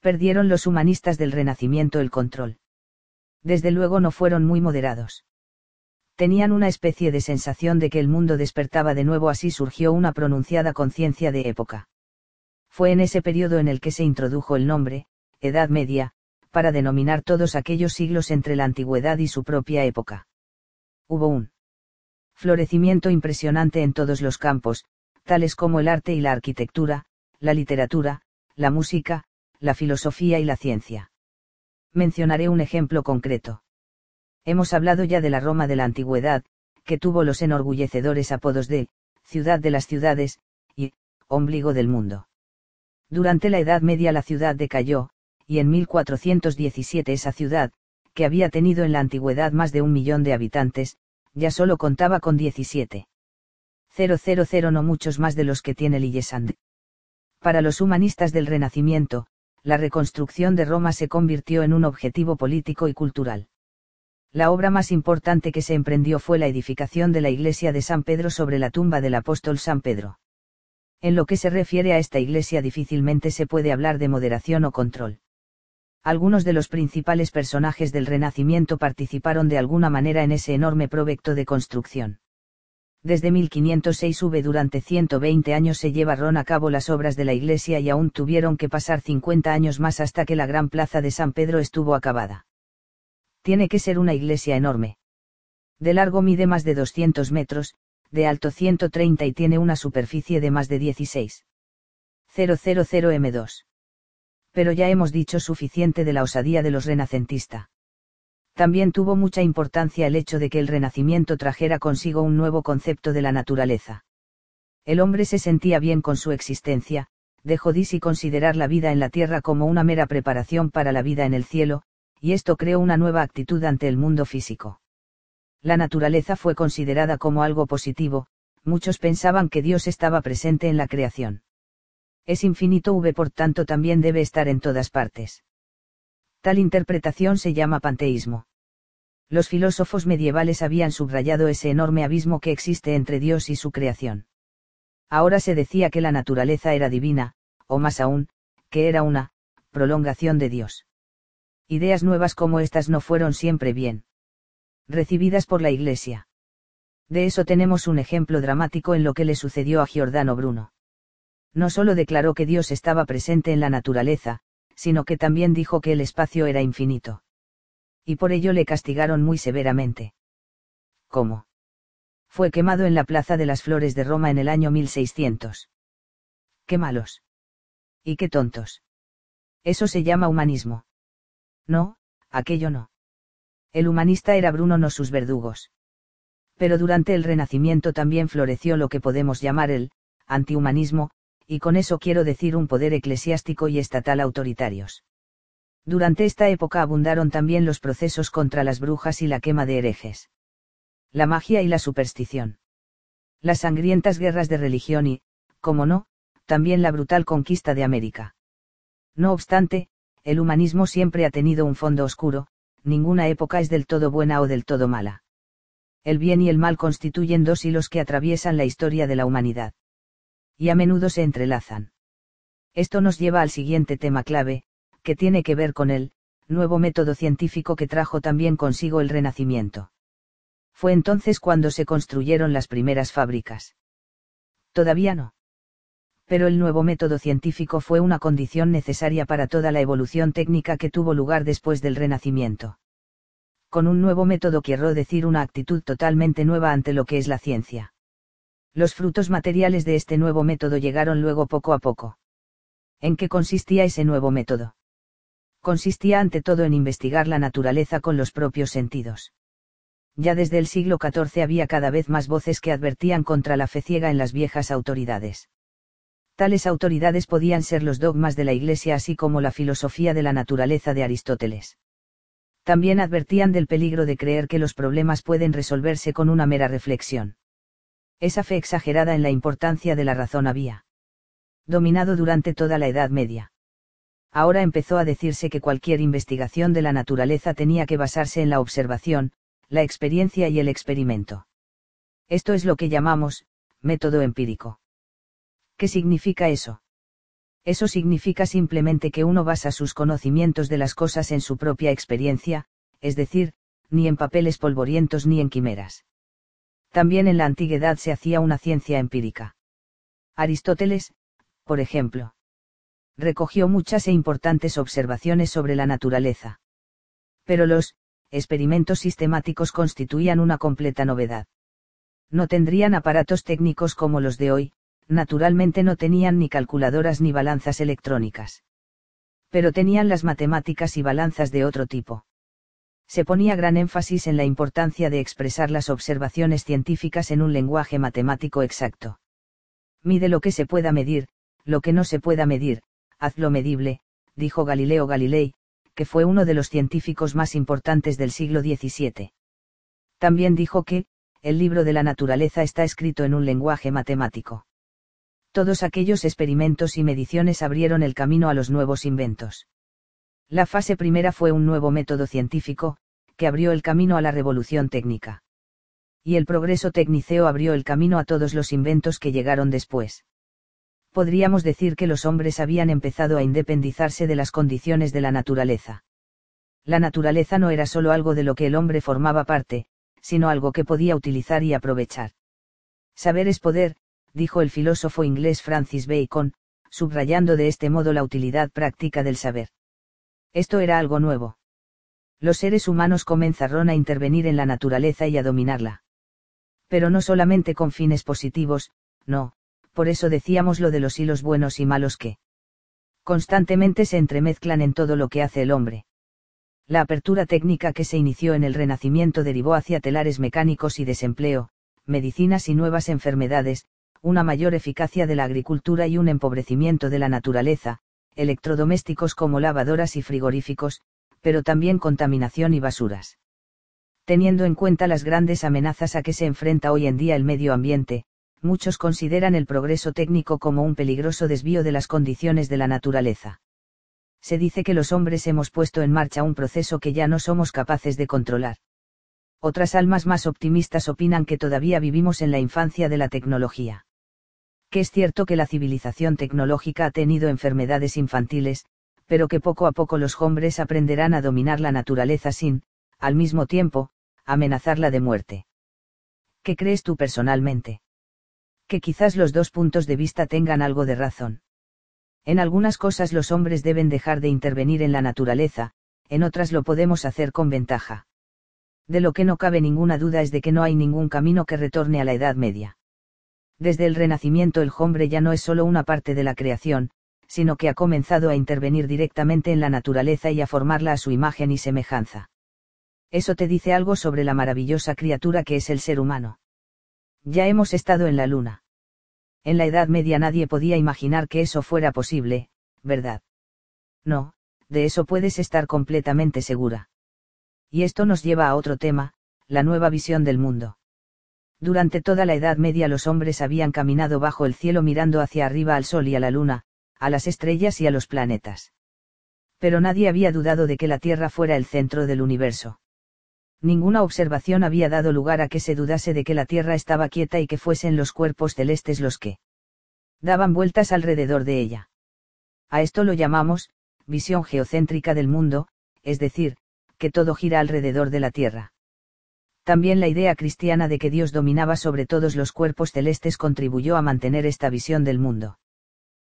Perdieron los humanistas del Renacimiento el control. Desde luego no fueron muy moderados. Tenían una especie de sensación de que el mundo despertaba de nuevo, así surgió una pronunciada conciencia de época. Fue en ese periodo en el que se introdujo el nombre, Edad Media, para denominar todos aquellos siglos entre la antigüedad y su propia época. Hubo un florecimiento impresionante en todos los campos, tales como el arte y la arquitectura, la literatura, la música, la filosofía y la ciencia. Mencionaré un ejemplo concreto. Hemos hablado ya de la Roma de la antigüedad, que tuvo los enorgullecedores apodos de, ciudad de las ciudades, y, ombligo del mundo. Durante la Edad Media la ciudad decayó, y en 1417 esa ciudad, que había tenido en la antigüedad más de un millón de habitantes, ya solo contaba con 17. 000 no muchos más de los que tiene Lillesand. Para los humanistas del Renacimiento, la reconstrucción de Roma se convirtió en un objetivo político y cultural. La obra más importante que se emprendió fue la edificación de la iglesia de San Pedro sobre la tumba del apóstol San Pedro. En lo que se refiere a esta iglesia difícilmente se puede hablar de moderación o control. Algunos de los principales personajes del Renacimiento participaron de alguna manera en ese enorme proyecto de construcción. Desde 1506 v durante 120 años se llevaron a cabo las obras de la iglesia y aún tuvieron que pasar 50 años más hasta que la gran plaza de San Pedro estuvo acabada. Tiene que ser una iglesia enorme. De largo mide más de 200 metros, de alto 130 y tiene una superficie de más de 16. 000 m2. Pero ya hemos dicho suficiente de la osadía de los renacentistas. También tuvo mucha importancia el hecho de que el Renacimiento trajera consigo un nuevo concepto de la naturaleza. El hombre se sentía bien con su existencia, dejó de considerar la vida en la tierra como una mera preparación para la vida en el cielo, y esto creó una nueva actitud ante el mundo físico. La naturaleza fue considerada como algo positivo, muchos pensaban que Dios estaba presente en la creación. Es infinito V por tanto también debe estar en todas partes. Tal interpretación se llama panteísmo. Los filósofos medievales habían subrayado ese enorme abismo que existe entre Dios y su creación. Ahora se decía que la naturaleza era divina, o más aún, que era una prolongación de Dios. Ideas nuevas como estas no fueron siempre bien recibidas por la Iglesia. De eso tenemos un ejemplo dramático en lo que le sucedió a Giordano Bruno. No solo declaró que Dios estaba presente en la naturaleza, sino que también dijo que el espacio era infinito. Y por ello le castigaron muy severamente. ¿Cómo? Fue quemado en la Plaza de las Flores de Roma en el año 1600. Qué malos. Y qué tontos. Eso se llama humanismo. No, aquello no. El humanista era Bruno no sus verdugos. Pero durante el Renacimiento también floreció lo que podemos llamar el antihumanismo, y con eso quiero decir un poder eclesiástico y estatal autoritarios. Durante esta época abundaron también los procesos contra las brujas y la quema de herejes. La magia y la superstición. Las sangrientas guerras de religión y, como no, también la brutal conquista de América. No obstante, el humanismo siempre ha tenido un fondo oscuro, ninguna época es del todo buena o del todo mala. El bien y el mal constituyen dos hilos que atraviesan la historia de la humanidad y a menudo se entrelazan. Esto nos lleva al siguiente tema clave, que tiene que ver con el nuevo método científico que trajo también consigo el Renacimiento. Fue entonces cuando se construyeron las primeras fábricas. Todavía no. Pero el nuevo método científico fue una condición necesaria para toda la evolución técnica que tuvo lugar después del Renacimiento. Con un nuevo método quiero decir una actitud totalmente nueva ante lo que es la ciencia. Los frutos materiales de este nuevo método llegaron luego poco a poco. ¿En qué consistía ese nuevo método? Consistía ante todo en investigar la naturaleza con los propios sentidos. Ya desde el siglo XIV había cada vez más voces que advertían contra la fe ciega en las viejas autoridades. Tales autoridades podían ser los dogmas de la Iglesia así como la filosofía de la naturaleza de Aristóteles. También advertían del peligro de creer que los problemas pueden resolverse con una mera reflexión esa fe exagerada en la importancia de la razón había dominado durante toda la Edad Media. Ahora empezó a decirse que cualquier investigación de la naturaleza tenía que basarse en la observación, la experiencia y el experimento. Esto es lo que llamamos, método empírico. ¿Qué significa eso? Eso significa simplemente que uno basa sus conocimientos de las cosas en su propia experiencia, es decir, ni en papeles polvorientos ni en quimeras. También en la antigüedad se hacía una ciencia empírica. Aristóteles, por ejemplo, recogió muchas e importantes observaciones sobre la naturaleza. Pero los experimentos sistemáticos constituían una completa novedad. No tendrían aparatos técnicos como los de hoy, naturalmente no tenían ni calculadoras ni balanzas electrónicas. Pero tenían las matemáticas y balanzas de otro tipo se ponía gran énfasis en la importancia de expresar las observaciones científicas en un lenguaje matemático exacto. Mide lo que se pueda medir, lo que no se pueda medir, hazlo medible, dijo Galileo Galilei, que fue uno de los científicos más importantes del siglo XVII. También dijo que, el libro de la naturaleza está escrito en un lenguaje matemático. Todos aquellos experimentos y mediciones abrieron el camino a los nuevos inventos. La fase primera fue un nuevo método científico, que abrió el camino a la revolución técnica. Y el progreso tecniceo abrió el camino a todos los inventos que llegaron después. podríamos decir que los hombres habían empezado a independizarse de las condiciones de la naturaleza. La naturaleza no era solo algo de lo que el hombre formaba parte, sino algo que podía utilizar y aprovechar. Saber es poder, dijo el filósofo inglés Francis Bacon, subrayando de este modo la utilidad práctica del saber. Esto era algo nuevo. Los seres humanos comenzaron a intervenir en la naturaleza y a dominarla. Pero no solamente con fines positivos, no, por eso decíamos lo de los hilos buenos y malos que constantemente se entremezclan en todo lo que hace el hombre. La apertura técnica que se inició en el Renacimiento derivó hacia telares mecánicos y desempleo, medicinas y nuevas enfermedades, una mayor eficacia de la agricultura y un empobrecimiento de la naturaleza, electrodomésticos como lavadoras y frigoríficos, pero también contaminación y basuras. Teniendo en cuenta las grandes amenazas a que se enfrenta hoy en día el medio ambiente, muchos consideran el progreso técnico como un peligroso desvío de las condiciones de la naturaleza. Se dice que los hombres hemos puesto en marcha un proceso que ya no somos capaces de controlar. Otras almas más optimistas opinan que todavía vivimos en la infancia de la tecnología. Que es cierto que la civilización tecnológica ha tenido enfermedades infantiles, pero que poco a poco los hombres aprenderán a dominar la naturaleza sin, al mismo tiempo, amenazarla de muerte. ¿Qué crees tú personalmente? que quizás los dos puntos de vista tengan algo de razón. En algunas cosas los hombres deben dejar de intervenir en la naturaleza, en otras lo podemos hacer con ventaja. De lo que no cabe ninguna duda es de que no hay ningún camino que retorne a la Edad Media. Desde el Renacimiento el hombre ya no es solo una parte de la creación, sino que ha comenzado a intervenir directamente en la naturaleza y a formarla a su imagen y semejanza. Eso te dice algo sobre la maravillosa criatura que es el ser humano. Ya hemos estado en la luna. En la Edad Media nadie podía imaginar que eso fuera posible, ¿verdad? No, de eso puedes estar completamente segura. Y esto nos lleva a otro tema, la nueva visión del mundo. Durante toda la Edad Media los hombres habían caminado bajo el cielo mirando hacia arriba al Sol y a la Luna, a las estrellas y a los planetas. Pero nadie había dudado de que la Tierra fuera el centro del universo ninguna observación había dado lugar a que se dudase de que la Tierra estaba quieta y que fuesen los cuerpos celestes los que daban vueltas alrededor de ella. A esto lo llamamos, visión geocéntrica del mundo, es decir, que todo gira alrededor de la Tierra. También la idea cristiana de que Dios dominaba sobre todos los cuerpos celestes contribuyó a mantener esta visión del mundo.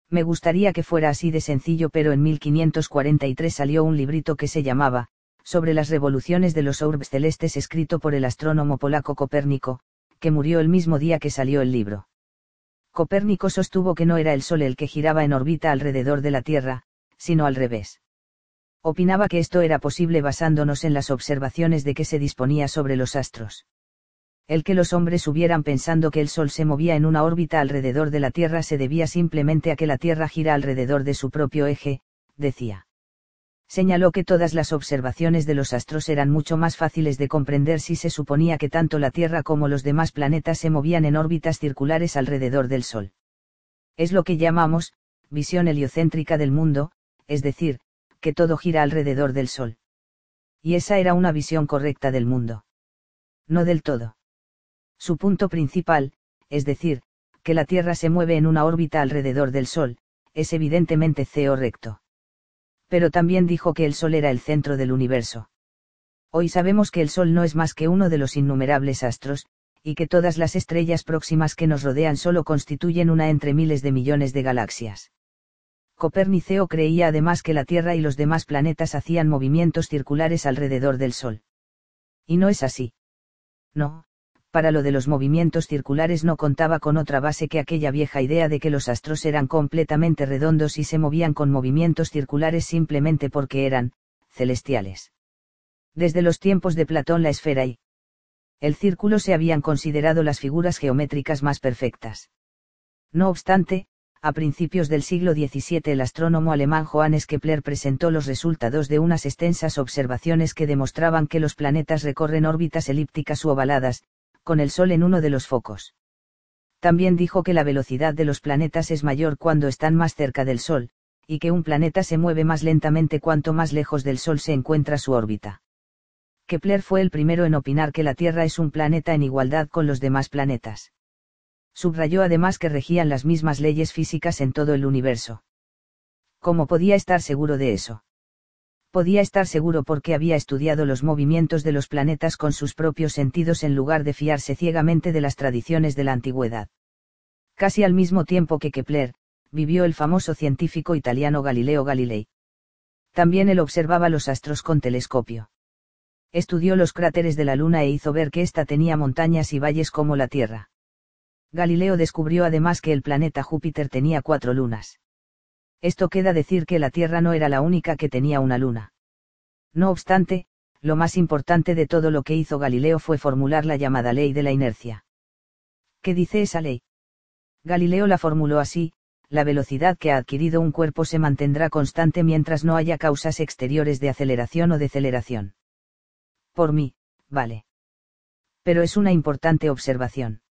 Me gustaría que fuera así de sencillo, pero en 1543 salió un librito que se llamaba, sobre las revoluciones de los orbes celestes escrito por el astrónomo polaco Copérnico, que murió el mismo día que salió el libro. Copérnico sostuvo que no era el Sol el que giraba en órbita alrededor de la Tierra, sino al revés. Opinaba que esto era posible basándonos en las observaciones de que se disponía sobre los astros. El que los hombres hubieran pensando que el Sol se movía en una órbita alrededor de la Tierra se debía simplemente a que la Tierra gira alrededor de su propio eje, decía señaló que todas las observaciones de los astros eran mucho más fáciles de comprender si se suponía que tanto la Tierra como los demás planetas se movían en órbitas circulares alrededor del Sol. Es lo que llamamos, visión heliocéntrica del mundo, es decir, que todo gira alrededor del Sol. Y esa era una visión correcta del mundo. No del todo. Su punto principal, es decir, que la Tierra se mueve en una órbita alrededor del Sol, es evidentemente ceo recto pero también dijo que el Sol era el centro del universo. Hoy sabemos que el Sol no es más que uno de los innumerables astros, y que todas las estrellas próximas que nos rodean solo constituyen una entre miles de millones de galaxias. Coperniceo creía además que la Tierra y los demás planetas hacían movimientos circulares alrededor del Sol. Y no es así. No, para lo de los movimientos circulares no contaba con otra base que aquella vieja idea de que los astros eran completamente redondos y se movían con movimientos circulares simplemente porque eran, celestiales. Desde los tiempos de Platón la esfera y el círculo se habían considerado las figuras geométricas más perfectas. No obstante, a principios del siglo XVII el astrónomo alemán Johannes Kepler presentó los resultados de unas extensas observaciones que demostraban que los planetas recorren órbitas elípticas u ovaladas, con el Sol en uno de los focos. También dijo que la velocidad de los planetas es mayor cuando están más cerca del Sol, y que un planeta se mueve más lentamente cuanto más lejos del Sol se encuentra su órbita. Kepler fue el primero en opinar que la Tierra es un planeta en igualdad con los demás planetas. Subrayó además que regían las mismas leyes físicas en todo el universo. ¿Cómo podía estar seguro de eso? Podía estar seguro porque había estudiado los movimientos de los planetas con sus propios sentidos en lugar de fiarse ciegamente de las tradiciones de la antigüedad. Casi al mismo tiempo que Kepler, vivió el famoso científico italiano Galileo Galilei. También él observaba los astros con telescopio. Estudió los cráteres de la Luna e hizo ver que ésta tenía montañas y valles como la Tierra. Galileo descubrió además que el planeta Júpiter tenía cuatro lunas. Esto queda decir que la Tierra no era la única que tenía una luna. No obstante, lo más importante de todo lo que hizo Galileo fue formular la llamada ley de la inercia. ¿Qué dice esa ley? Galileo la formuló así, la velocidad que ha adquirido un cuerpo se mantendrá constante mientras no haya causas exteriores de aceleración o deceleración. Por mí, vale. Pero es una importante observación.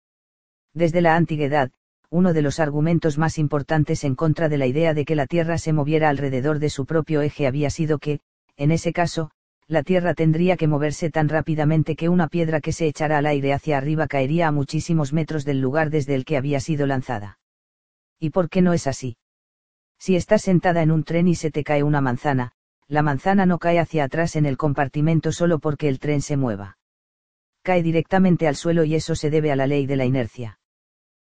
Desde la antigüedad, uno de los argumentos más importantes en contra de la idea de que la Tierra se moviera alrededor de su propio eje había sido que, en ese caso, la Tierra tendría que moverse tan rápidamente que una piedra que se echara al aire hacia arriba caería a muchísimos metros del lugar desde el que había sido lanzada. ¿Y por qué no es así? Si estás sentada en un tren y se te cae una manzana, la manzana no cae hacia atrás en el compartimento solo porque el tren se mueva. Cae directamente al suelo y eso se debe a la ley de la inercia.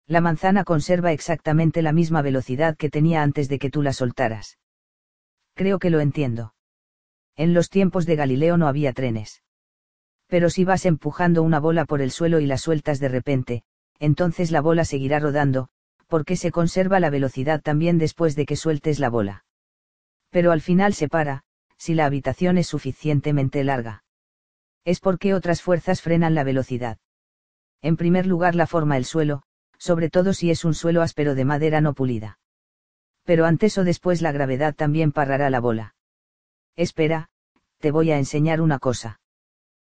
La manzana conserva exactamente la misma velocidad que tenía antes de que tú la soltaras. Creo que lo entiendo. En los tiempos de Galileo no había trenes. Pero si vas empujando una bola por el suelo y la sueltas de repente, entonces la bola seguirá rodando, porque se conserva la velocidad también después de que sueltes la bola. Pero al final se para, si la habitación es suficientemente larga. Es porque otras fuerzas frenan la velocidad. En primer lugar la forma el suelo, sobre todo si es un suelo áspero de madera no pulida. Pero antes o después la gravedad también parará la bola. Espera, te voy a enseñar una cosa.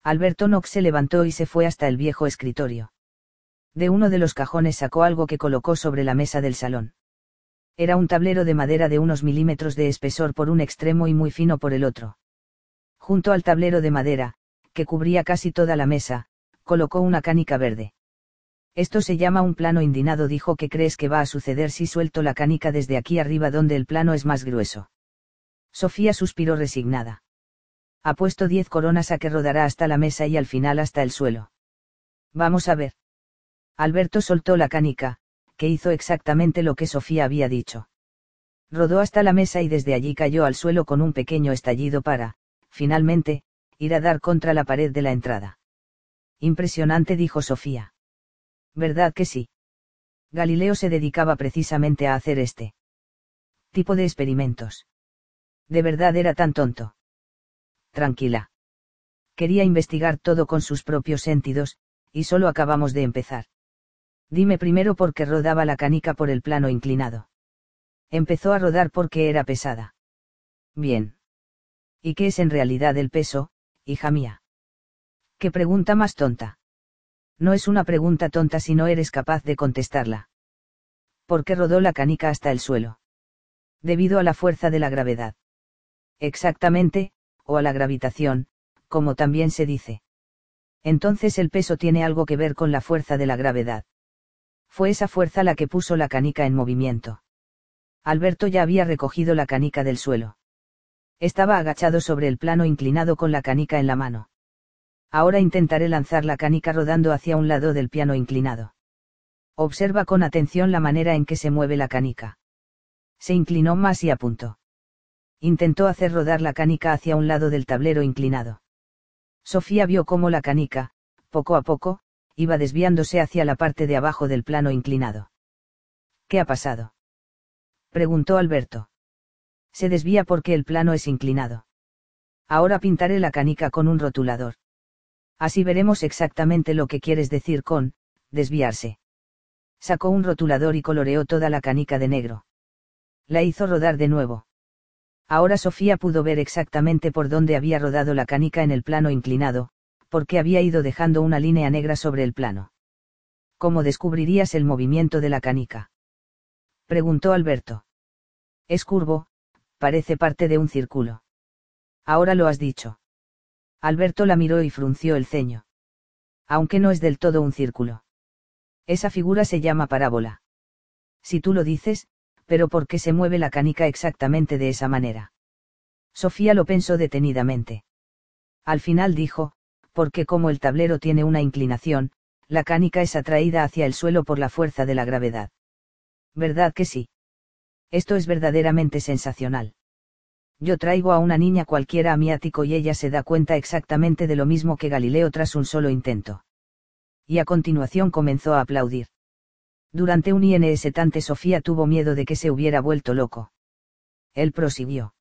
Alberto Knox se levantó y se fue hasta el viejo escritorio. De uno de los cajones sacó algo que colocó sobre la mesa del salón. Era un tablero de madera de unos milímetros de espesor por un extremo y muy fino por el otro. Junto al tablero de madera, que cubría casi toda la mesa, colocó una canica verde. Esto se llama un plano indinado, dijo que crees que va a suceder si suelto la canica desde aquí arriba donde el plano es más grueso. Sofía suspiró resignada. Ha puesto diez coronas a que rodará hasta la mesa y al final hasta el suelo. Vamos a ver. Alberto soltó la canica, que hizo exactamente lo que Sofía había dicho. Rodó hasta la mesa y desde allí cayó al suelo con un pequeño estallido para, finalmente, ir a dar contra la pared de la entrada. Impresionante, dijo Sofía. ¿Verdad que sí? Galileo se dedicaba precisamente a hacer este tipo de experimentos. De verdad era tan tonto. Tranquila. Quería investigar todo con sus propios sentidos, y solo acabamos de empezar. Dime primero por qué rodaba la canica por el plano inclinado. Empezó a rodar porque era pesada. Bien. ¿Y qué es en realidad el peso, hija mía? ¿Qué pregunta más tonta? No es una pregunta tonta si no eres capaz de contestarla. ¿Por qué rodó la canica hasta el suelo? Debido a la fuerza de la gravedad. Exactamente, o a la gravitación, como también se dice. Entonces el peso tiene algo que ver con la fuerza de la gravedad. Fue esa fuerza la que puso la canica en movimiento. Alberto ya había recogido la canica del suelo. Estaba agachado sobre el plano inclinado con la canica en la mano. Ahora intentaré lanzar la canica rodando hacia un lado del piano inclinado. Observa con atención la manera en que se mueve la canica. Se inclinó más y apuntó. Intentó hacer rodar la canica hacia un lado del tablero inclinado. Sofía vio cómo la canica, poco a poco, iba desviándose hacia la parte de abajo del plano inclinado. ¿Qué ha pasado? preguntó Alberto. Se desvía porque el plano es inclinado. Ahora pintaré la canica con un rotulador. Así veremos exactamente lo que quieres decir con, desviarse. Sacó un rotulador y coloreó toda la canica de negro. La hizo rodar de nuevo. Ahora Sofía pudo ver exactamente por dónde había rodado la canica en el plano inclinado, porque había ido dejando una línea negra sobre el plano. ¿Cómo descubrirías el movimiento de la canica? Preguntó Alberto. Es curvo, parece parte de un círculo. Ahora lo has dicho. Alberto la miró y frunció el ceño. Aunque no es del todo un círculo. Esa figura se llama parábola. Si tú lo dices, pero ¿por qué se mueve la canica exactamente de esa manera? Sofía lo pensó detenidamente. Al final dijo, porque como el tablero tiene una inclinación, la canica es atraída hacia el suelo por la fuerza de la gravedad. ¿Verdad que sí? Esto es verdaderamente sensacional. Yo traigo a una niña cualquiera a mi ático y ella se da cuenta exactamente de lo mismo que Galileo tras un solo intento. Y a continuación comenzó a aplaudir. Durante un instante Sofía tuvo miedo de que se hubiera vuelto loco. Él prosiguió.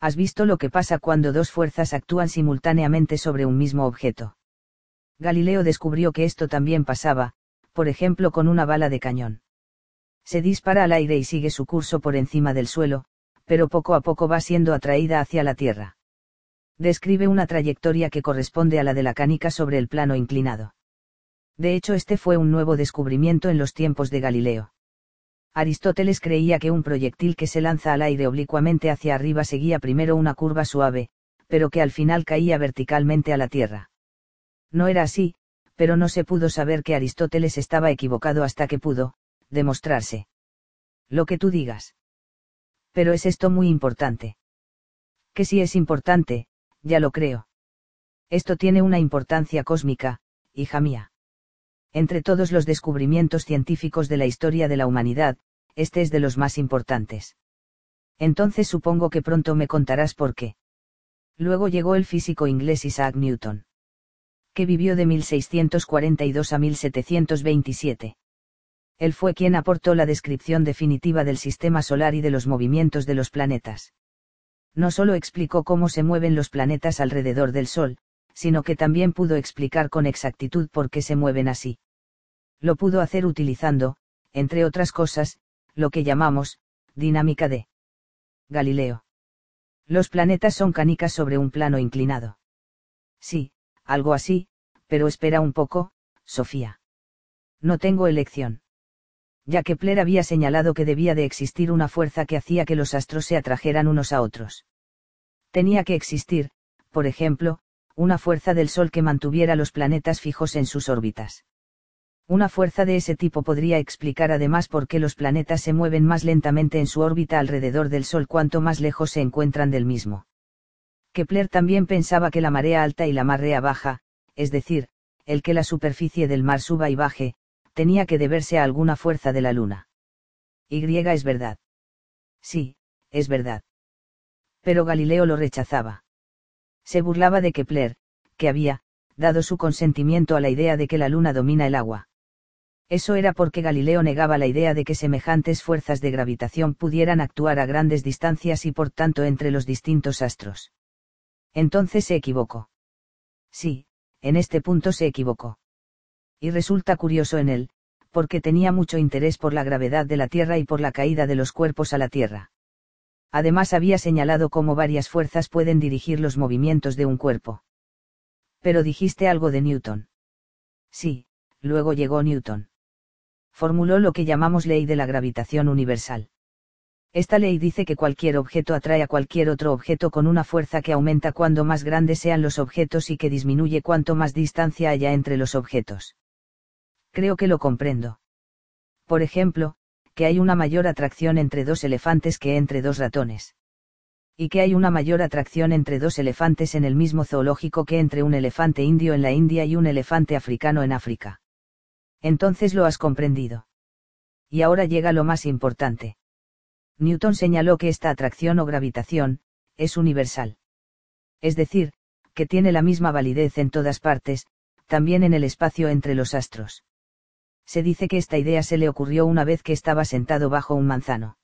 ¿Has visto lo que pasa cuando dos fuerzas actúan simultáneamente sobre un mismo objeto? Galileo descubrió que esto también pasaba, por ejemplo con una bala de cañón. Se dispara al aire y sigue su curso por encima del suelo, pero poco a poco va siendo atraída hacia la Tierra. Describe una trayectoria que corresponde a la de la canica sobre el plano inclinado. De hecho, este fue un nuevo descubrimiento en los tiempos de Galileo. Aristóteles creía que un proyectil que se lanza al aire oblicuamente hacia arriba seguía primero una curva suave, pero que al final caía verticalmente a la Tierra. No era así, pero no se pudo saber que Aristóteles estaba equivocado hasta que pudo, demostrarse. Lo que tú digas. Pero es esto muy importante. Que si es importante, ya lo creo. Esto tiene una importancia cósmica, hija mía. Entre todos los descubrimientos científicos de la historia de la humanidad, este es de los más importantes. Entonces supongo que pronto me contarás por qué. Luego llegó el físico inglés Isaac Newton. Que vivió de 1642 a 1727. Él fue quien aportó la descripción definitiva del sistema solar y de los movimientos de los planetas. No solo explicó cómo se mueven los planetas alrededor del Sol, sino que también pudo explicar con exactitud por qué se mueven así. Lo pudo hacer utilizando, entre otras cosas, lo que llamamos, dinámica de Galileo. Los planetas son canicas sobre un plano inclinado. Sí, algo así, pero espera un poco, Sofía. No tengo elección. Ya que Kepler había señalado que debía de existir una fuerza que hacía que los astros se atrajeran unos a otros. Tenía que existir, por ejemplo, una fuerza del Sol que mantuviera los planetas fijos en sus órbitas. Una fuerza de ese tipo podría explicar además por qué los planetas se mueven más lentamente en su órbita alrededor del Sol cuanto más lejos se encuentran del mismo. Kepler también pensaba que la marea alta y la marea baja, es decir, el que la superficie del mar suba y baje, tenía que deberse a alguna fuerza de la Luna. Y es verdad. Sí, es verdad. Pero Galileo lo rechazaba. Se burlaba de Kepler, que había, dado su consentimiento a la idea de que la luna domina el agua. Eso era porque Galileo negaba la idea de que semejantes fuerzas de gravitación pudieran actuar a grandes distancias y por tanto entre los distintos astros. Entonces se equivocó. Sí, en este punto se equivocó. Y resulta curioso en él, porque tenía mucho interés por la gravedad de la Tierra y por la caída de los cuerpos a la Tierra. Además había señalado cómo varias fuerzas pueden dirigir los movimientos de un cuerpo. Pero dijiste algo de Newton. Sí, luego llegó Newton. Formuló lo que llamamos ley de la gravitación universal. Esta ley dice que cualquier objeto atrae a cualquier otro objeto con una fuerza que aumenta cuando más grandes sean los objetos y que disminuye cuanto más distancia haya entre los objetos. Creo que lo comprendo. Por ejemplo, que hay una mayor atracción entre dos elefantes que entre dos ratones. Y que hay una mayor atracción entre dos elefantes en el mismo zoológico que entre un elefante indio en la India y un elefante africano en África. Entonces lo has comprendido. Y ahora llega lo más importante. Newton señaló que esta atracción o gravitación, es universal. Es decir, que tiene la misma validez en todas partes, también en el espacio entre los astros se dice que esta idea se le ocurrió una vez que estaba sentado bajo un manzano.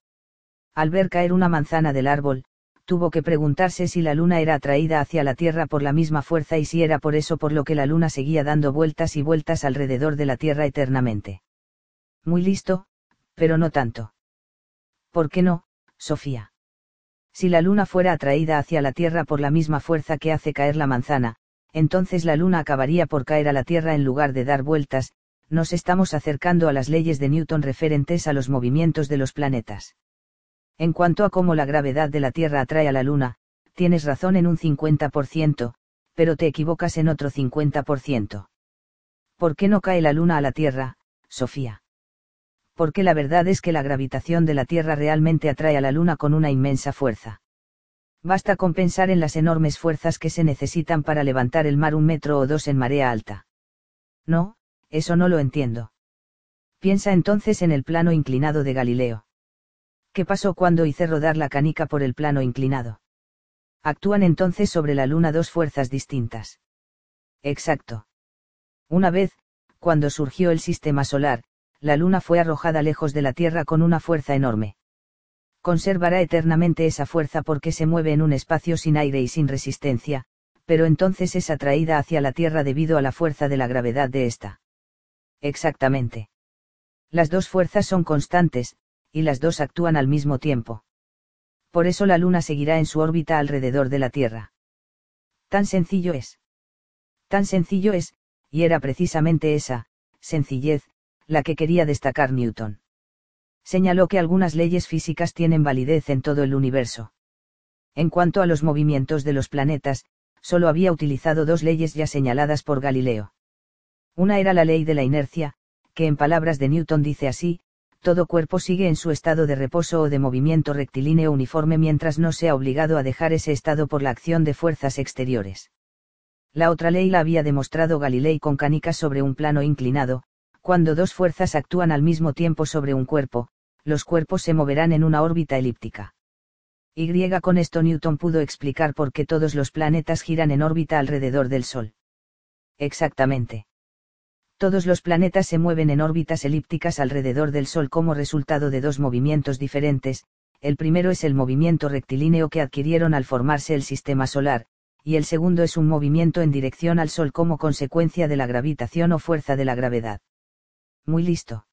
Al ver caer una manzana del árbol, tuvo que preguntarse si la luna era atraída hacia la Tierra por la misma fuerza y si era por eso por lo que la luna seguía dando vueltas y vueltas alrededor de la Tierra eternamente. Muy listo, pero no tanto. ¿Por qué no, Sofía? Si la luna fuera atraída hacia la Tierra por la misma fuerza que hace caer la manzana, entonces la luna acabaría por caer a la Tierra en lugar de dar vueltas, nos estamos acercando a las leyes de Newton referentes a los movimientos de los planetas. En cuanto a cómo la gravedad de la Tierra atrae a la Luna, tienes razón en un 50%, pero te equivocas en otro 50%. ¿Por qué no cae la Luna a la Tierra, Sofía. Porque la verdad es que la gravitación de la Tierra realmente atrae a la Luna con una inmensa fuerza. Basta con pensar en las enormes fuerzas que se necesitan para levantar el mar un metro o dos en marea alta. No, eso no lo entiendo. Piensa entonces en el plano inclinado de Galileo. ¿Qué pasó cuando hice rodar la canica por el plano inclinado? Actúan entonces sobre la Luna dos fuerzas distintas. Exacto. Una vez, cuando surgió el sistema solar, la Luna fue arrojada lejos de la Tierra con una fuerza enorme conservará eternamente esa fuerza porque se mueve en un espacio sin aire y sin resistencia, pero entonces es atraída hacia la Tierra debido a la fuerza de la gravedad de ésta. Exactamente. Las dos fuerzas son constantes, y las dos actúan al mismo tiempo. Por eso la Luna seguirá en su órbita alrededor de la Tierra. Tan sencillo es. Tan sencillo es, y era precisamente esa, sencillez, la que quería destacar Newton señaló que algunas leyes físicas tienen validez en todo el universo. En cuanto a los movimientos de los planetas, solo había utilizado dos leyes ya señaladas por Galileo. Una era la ley de la inercia, que en palabras de Newton dice así, todo cuerpo sigue en su estado de reposo o de movimiento rectilíneo uniforme mientras no sea obligado a dejar ese estado por la acción de fuerzas exteriores. La otra ley la había demostrado Galilei con canicas sobre un plano inclinado, cuando dos fuerzas actúan al mismo tiempo sobre un cuerpo, los cuerpos se moverán en una órbita elíptica. Y con esto Newton pudo explicar por qué todos los planetas giran en órbita alrededor del Sol. Exactamente. Todos los planetas se mueven en órbitas elípticas alrededor del Sol como resultado de dos movimientos diferentes, el primero es el movimiento rectilíneo que adquirieron al formarse el sistema solar, y el segundo es un movimiento en dirección al Sol como consecuencia de la gravitación o fuerza de la gravedad. Muy listo.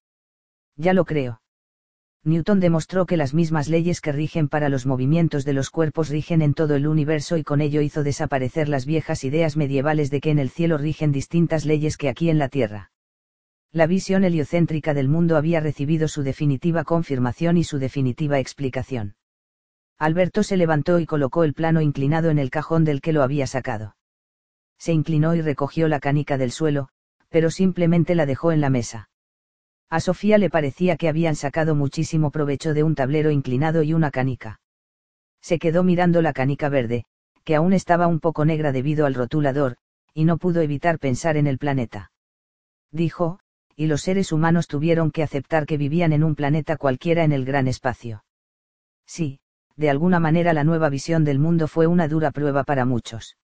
Ya lo creo. Newton demostró que las mismas leyes que rigen para los movimientos de los cuerpos rigen en todo el universo y con ello hizo desaparecer las viejas ideas medievales de que en el cielo rigen distintas leyes que aquí en la Tierra. La visión heliocéntrica del mundo había recibido su definitiva confirmación y su definitiva explicación. Alberto se levantó y colocó el plano inclinado en el cajón del que lo había sacado. Se inclinó y recogió la canica del suelo, pero simplemente la dejó en la mesa. A Sofía le parecía que habían sacado muchísimo provecho de un tablero inclinado y una canica. Se quedó mirando la canica verde, que aún estaba un poco negra debido al rotulador, y no pudo evitar pensar en el planeta. Dijo, y los seres humanos tuvieron que aceptar que vivían en un planeta cualquiera en el gran espacio. Sí, de alguna manera la nueva visión del mundo fue una dura prueba para muchos.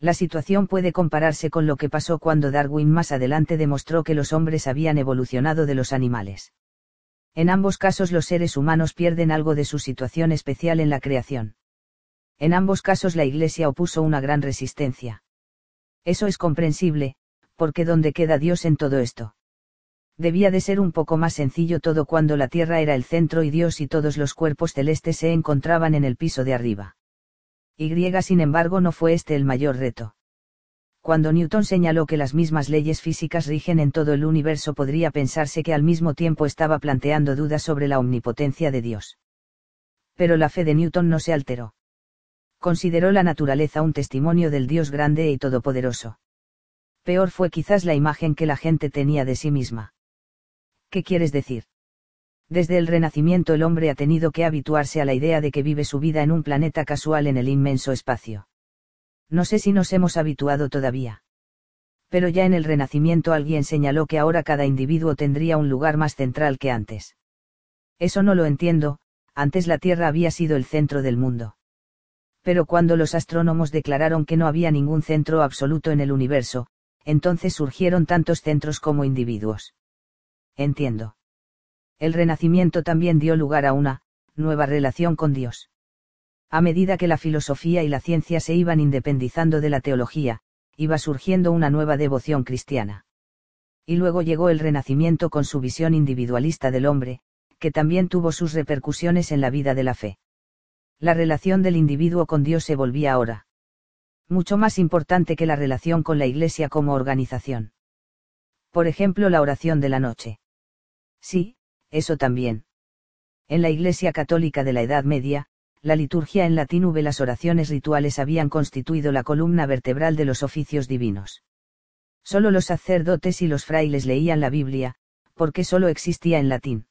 La situación puede compararse con lo que pasó cuando Darwin más adelante demostró que los hombres habían evolucionado de los animales. En ambos casos los seres humanos pierden algo de su situación especial en la creación. En ambos casos la Iglesia opuso una gran resistencia. Eso es comprensible, porque ¿dónde queda Dios en todo esto? Debía de ser un poco más sencillo todo cuando la Tierra era el centro y Dios y todos los cuerpos celestes se encontraban en el piso de arriba. Y sin embargo no fue este el mayor reto. Cuando Newton señaló que las mismas leyes físicas rigen en todo el universo podría pensarse que al mismo tiempo estaba planteando dudas sobre la omnipotencia de Dios. Pero la fe de Newton no se alteró. Consideró la naturaleza un testimonio del Dios grande y todopoderoso. Peor fue quizás la imagen que la gente tenía de sí misma. ¿Qué quieres decir? Desde el Renacimiento el hombre ha tenido que habituarse a la idea de que vive su vida en un planeta casual en el inmenso espacio. No sé si nos hemos habituado todavía. Pero ya en el Renacimiento alguien señaló que ahora cada individuo tendría un lugar más central que antes. Eso no lo entiendo, antes la Tierra había sido el centro del mundo. Pero cuando los astrónomos declararon que no había ningún centro absoluto en el universo, entonces surgieron tantos centros como individuos. Entiendo el Renacimiento también dio lugar a una, nueva relación con Dios. A medida que la filosofía y la ciencia se iban independizando de la teología, iba surgiendo una nueva devoción cristiana. Y luego llegó el Renacimiento con su visión individualista del hombre, que también tuvo sus repercusiones en la vida de la fe. La relación del individuo con Dios se volvía ahora mucho más importante que la relación con la Iglesia como organización. Por ejemplo, la oración de la noche. Sí, eso también. En la Iglesia Católica de la Edad Media, la liturgia en latín v las oraciones rituales habían constituido la columna vertebral de los oficios divinos. Solo los sacerdotes y los frailes leían la Biblia, porque solo existía en latín.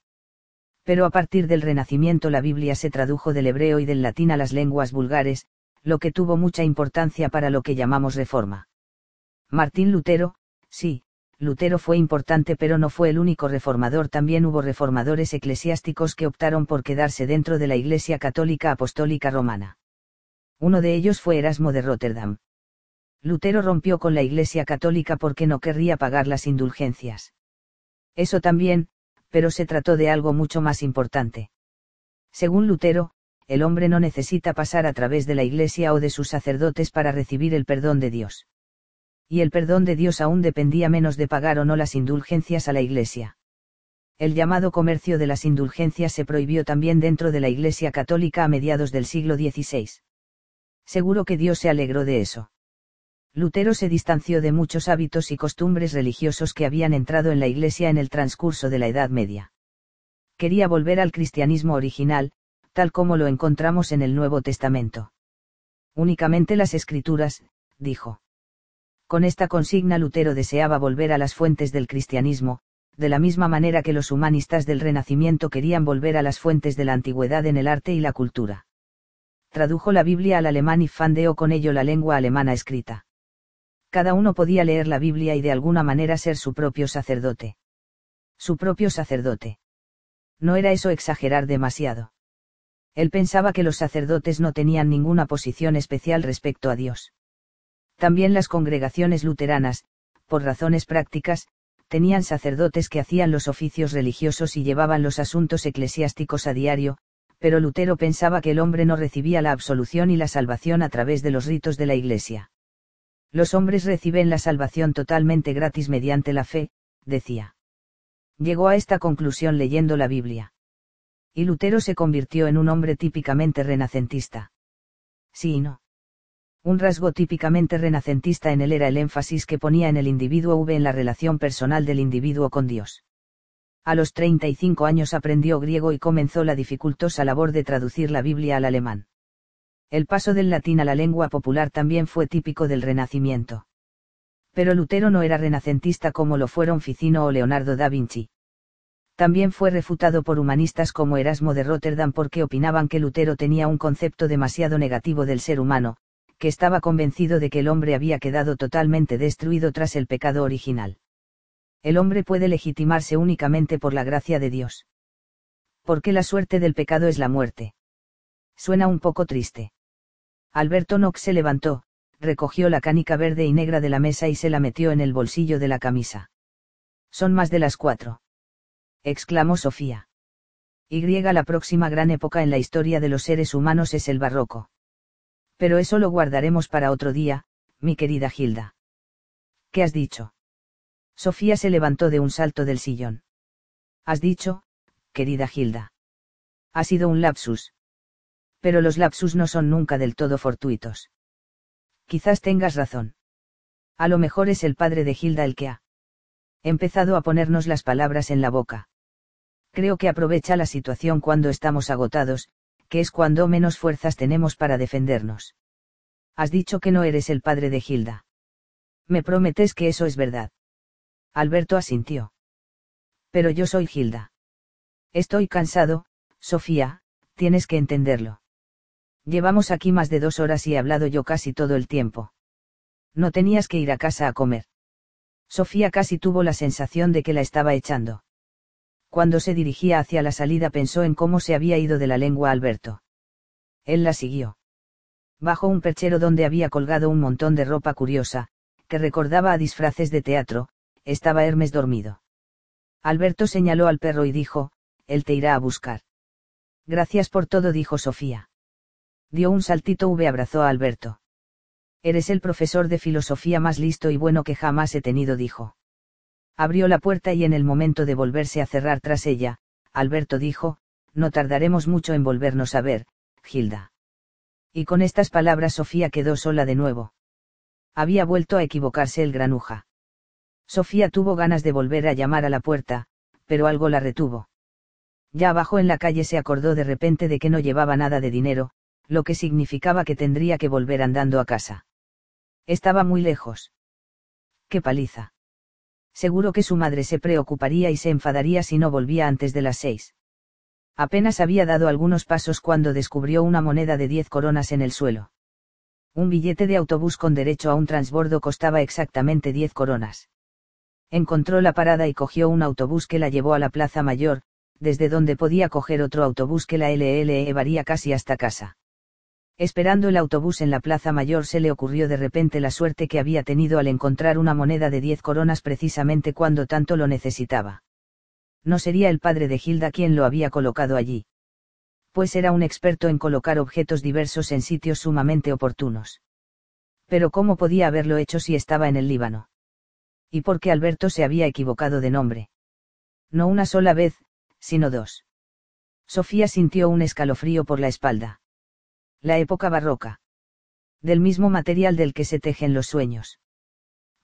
Pero a partir del Renacimiento la Biblia se tradujo del hebreo y del latín a las lenguas vulgares, lo que tuvo mucha importancia para lo que llamamos reforma. Martín Lutero, sí, Lutero fue importante pero no fue el único reformador, también hubo reformadores eclesiásticos que optaron por quedarse dentro de la Iglesia Católica Apostólica Romana. Uno de ellos fue Erasmo de Rotterdam. Lutero rompió con la Iglesia Católica porque no querría pagar las indulgencias. Eso también, pero se trató de algo mucho más importante. Según Lutero, el hombre no necesita pasar a través de la Iglesia o de sus sacerdotes para recibir el perdón de Dios. Y el perdón de Dios aún dependía menos de pagar o no las indulgencias a la Iglesia. El llamado comercio de las indulgencias se prohibió también dentro de la Iglesia Católica a mediados del siglo XVI. Seguro que Dios se alegró de eso. Lutero se distanció de muchos hábitos y costumbres religiosos que habían entrado en la Iglesia en el transcurso de la Edad Media. Quería volver al cristianismo original, tal como lo encontramos en el Nuevo Testamento. Únicamente las escrituras, dijo. Con esta consigna Lutero deseaba volver a las fuentes del cristianismo, de la misma manera que los humanistas del Renacimiento querían volver a las fuentes de la antigüedad en el arte y la cultura. Tradujo la Biblia al alemán y fandeó con ello la lengua alemana escrita cada uno podía leer la Biblia y de alguna manera ser su propio sacerdote. Su propio sacerdote. No era eso exagerar demasiado. Él pensaba que los sacerdotes no tenían ninguna posición especial respecto a Dios. También las congregaciones luteranas, por razones prácticas, tenían sacerdotes que hacían los oficios religiosos y llevaban los asuntos eclesiásticos a diario, pero Lutero pensaba que el hombre no recibía la absolución y la salvación a través de los ritos de la Iglesia. Los hombres reciben la salvación totalmente gratis mediante la fe, decía. Llegó a esta conclusión leyendo la Biblia. Y Lutero se convirtió en un hombre típicamente renacentista. Sí y no. Un rasgo típicamente renacentista en él era el énfasis que ponía en el individuo V en la relación personal del individuo con Dios. A los 35 años aprendió griego y comenzó la dificultosa labor de traducir la Biblia al alemán. El paso del latín a la lengua popular también fue típico del Renacimiento. Pero Lutero no era renacentista como lo fueron Ficino o Leonardo da Vinci. También fue refutado por humanistas como Erasmo de Rotterdam porque opinaban que Lutero tenía un concepto demasiado negativo del ser humano, que estaba convencido de que el hombre había quedado totalmente destruido tras el pecado original. El hombre puede legitimarse únicamente por la gracia de Dios. Porque la suerte del pecado es la muerte. Suena un poco triste. Alberto Nox se levantó, recogió la canica verde y negra de la mesa y se la metió en el bolsillo de la camisa. Son más de las cuatro. exclamó Sofía. Y la próxima gran época en la historia de los seres humanos es el barroco. Pero eso lo guardaremos para otro día, mi querida Gilda. ¿Qué has dicho? Sofía se levantó de un salto del sillón. Has dicho, querida Gilda. Ha sido un lapsus pero los lapsus no son nunca del todo fortuitos. Quizás tengas razón. A lo mejor es el padre de Gilda el que ha empezado a ponernos las palabras en la boca. Creo que aprovecha la situación cuando estamos agotados, que es cuando menos fuerzas tenemos para defendernos. Has dicho que no eres el padre de Gilda. Me prometes que eso es verdad. Alberto asintió. Pero yo soy Gilda. Estoy cansado, Sofía, tienes que entenderlo. Llevamos aquí más de dos horas y he hablado yo casi todo el tiempo. No tenías que ir a casa a comer. Sofía casi tuvo la sensación de que la estaba echando. Cuando se dirigía hacia la salida pensó en cómo se había ido de la lengua Alberto. Él la siguió. Bajo un perchero donde había colgado un montón de ropa curiosa, que recordaba a disfraces de teatro, estaba Hermes dormido. Alberto señaló al perro y dijo, él te irá a buscar. Gracias por todo, dijo Sofía dio un saltito V abrazó a Alberto. Eres el profesor de filosofía más listo y bueno que jamás he tenido, dijo. Abrió la puerta y en el momento de volverse a cerrar tras ella, Alberto dijo, no tardaremos mucho en volvernos a ver, Gilda. Y con estas palabras Sofía quedó sola de nuevo. Había vuelto a equivocarse el granuja. Sofía tuvo ganas de volver a llamar a la puerta, pero algo la retuvo. Ya abajo en la calle se acordó de repente de que no llevaba nada de dinero, lo que significaba que tendría que volver andando a casa. Estaba muy lejos. ¡Qué paliza! Seguro que su madre se preocuparía y se enfadaría si no volvía antes de las seis. Apenas había dado algunos pasos cuando descubrió una moneda de diez coronas en el suelo. Un billete de autobús con derecho a un transbordo costaba exactamente diez coronas. Encontró la parada y cogió un autobús que la llevó a la Plaza Mayor, desde donde podía coger otro autobús que la LL llevaría casi hasta casa. Esperando el autobús en la Plaza Mayor se le ocurrió de repente la suerte que había tenido al encontrar una moneda de diez coronas precisamente cuando tanto lo necesitaba. No sería el padre de Gilda quien lo había colocado allí. Pues era un experto en colocar objetos diversos en sitios sumamente oportunos. Pero ¿cómo podía haberlo hecho si estaba en el Líbano? ¿Y por qué Alberto se había equivocado de nombre? No una sola vez, sino dos. Sofía sintió un escalofrío por la espalda la época barroca. Del mismo material del que se tejen los sueños.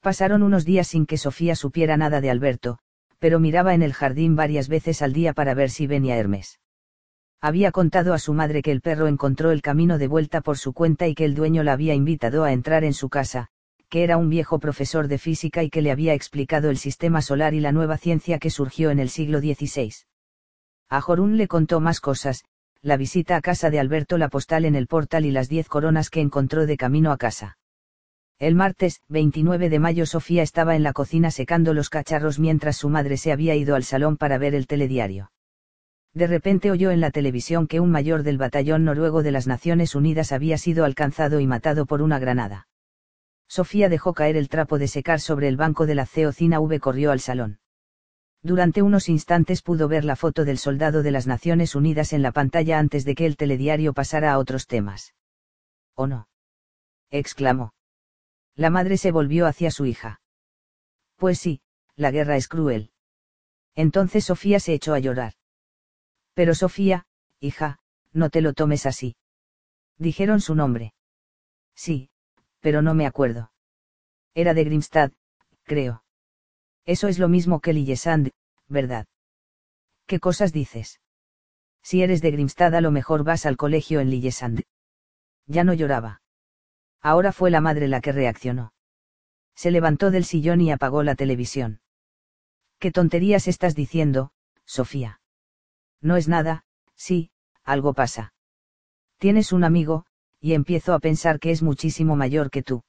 Pasaron unos días sin que Sofía supiera nada de Alberto, pero miraba en el jardín varias veces al día para ver si venía Hermes. Había contado a su madre que el perro encontró el camino de vuelta por su cuenta y que el dueño la había invitado a entrar en su casa, que era un viejo profesor de física y que le había explicado el sistema solar y la nueva ciencia que surgió en el siglo XVI. A Jorún le contó más cosas, la visita a casa de Alberto la postal en el portal y las diez coronas que encontró de camino a casa. El martes, 29 de mayo, Sofía estaba en la cocina secando los cacharros mientras su madre se había ido al salón para ver el telediario. De repente oyó en la televisión que un mayor del batallón noruego de las Naciones Unidas había sido alcanzado y matado por una granada. Sofía dejó caer el trapo de secar sobre el banco de la ceocina V corrió al salón. Durante unos instantes pudo ver la foto del soldado de las Naciones Unidas en la pantalla antes de que el telediario pasara a otros temas. ¿O no? exclamó. La madre se volvió hacia su hija. Pues sí, la guerra es cruel. Entonces Sofía se echó a llorar. Pero Sofía, hija, no te lo tomes así. Dijeron su nombre. Sí, pero no me acuerdo. Era de Grimstad, creo. Eso es lo mismo que Lillesand, ¿verdad? ¿Qué cosas dices? Si eres de Grimstad a lo mejor vas al colegio en Lillesand. Ya no lloraba. Ahora fue la madre la que reaccionó. Se levantó del sillón y apagó la televisión. ¿Qué tonterías estás diciendo, Sofía? No es nada, sí, algo pasa. Tienes un amigo, y empiezo a pensar que es muchísimo mayor que tú.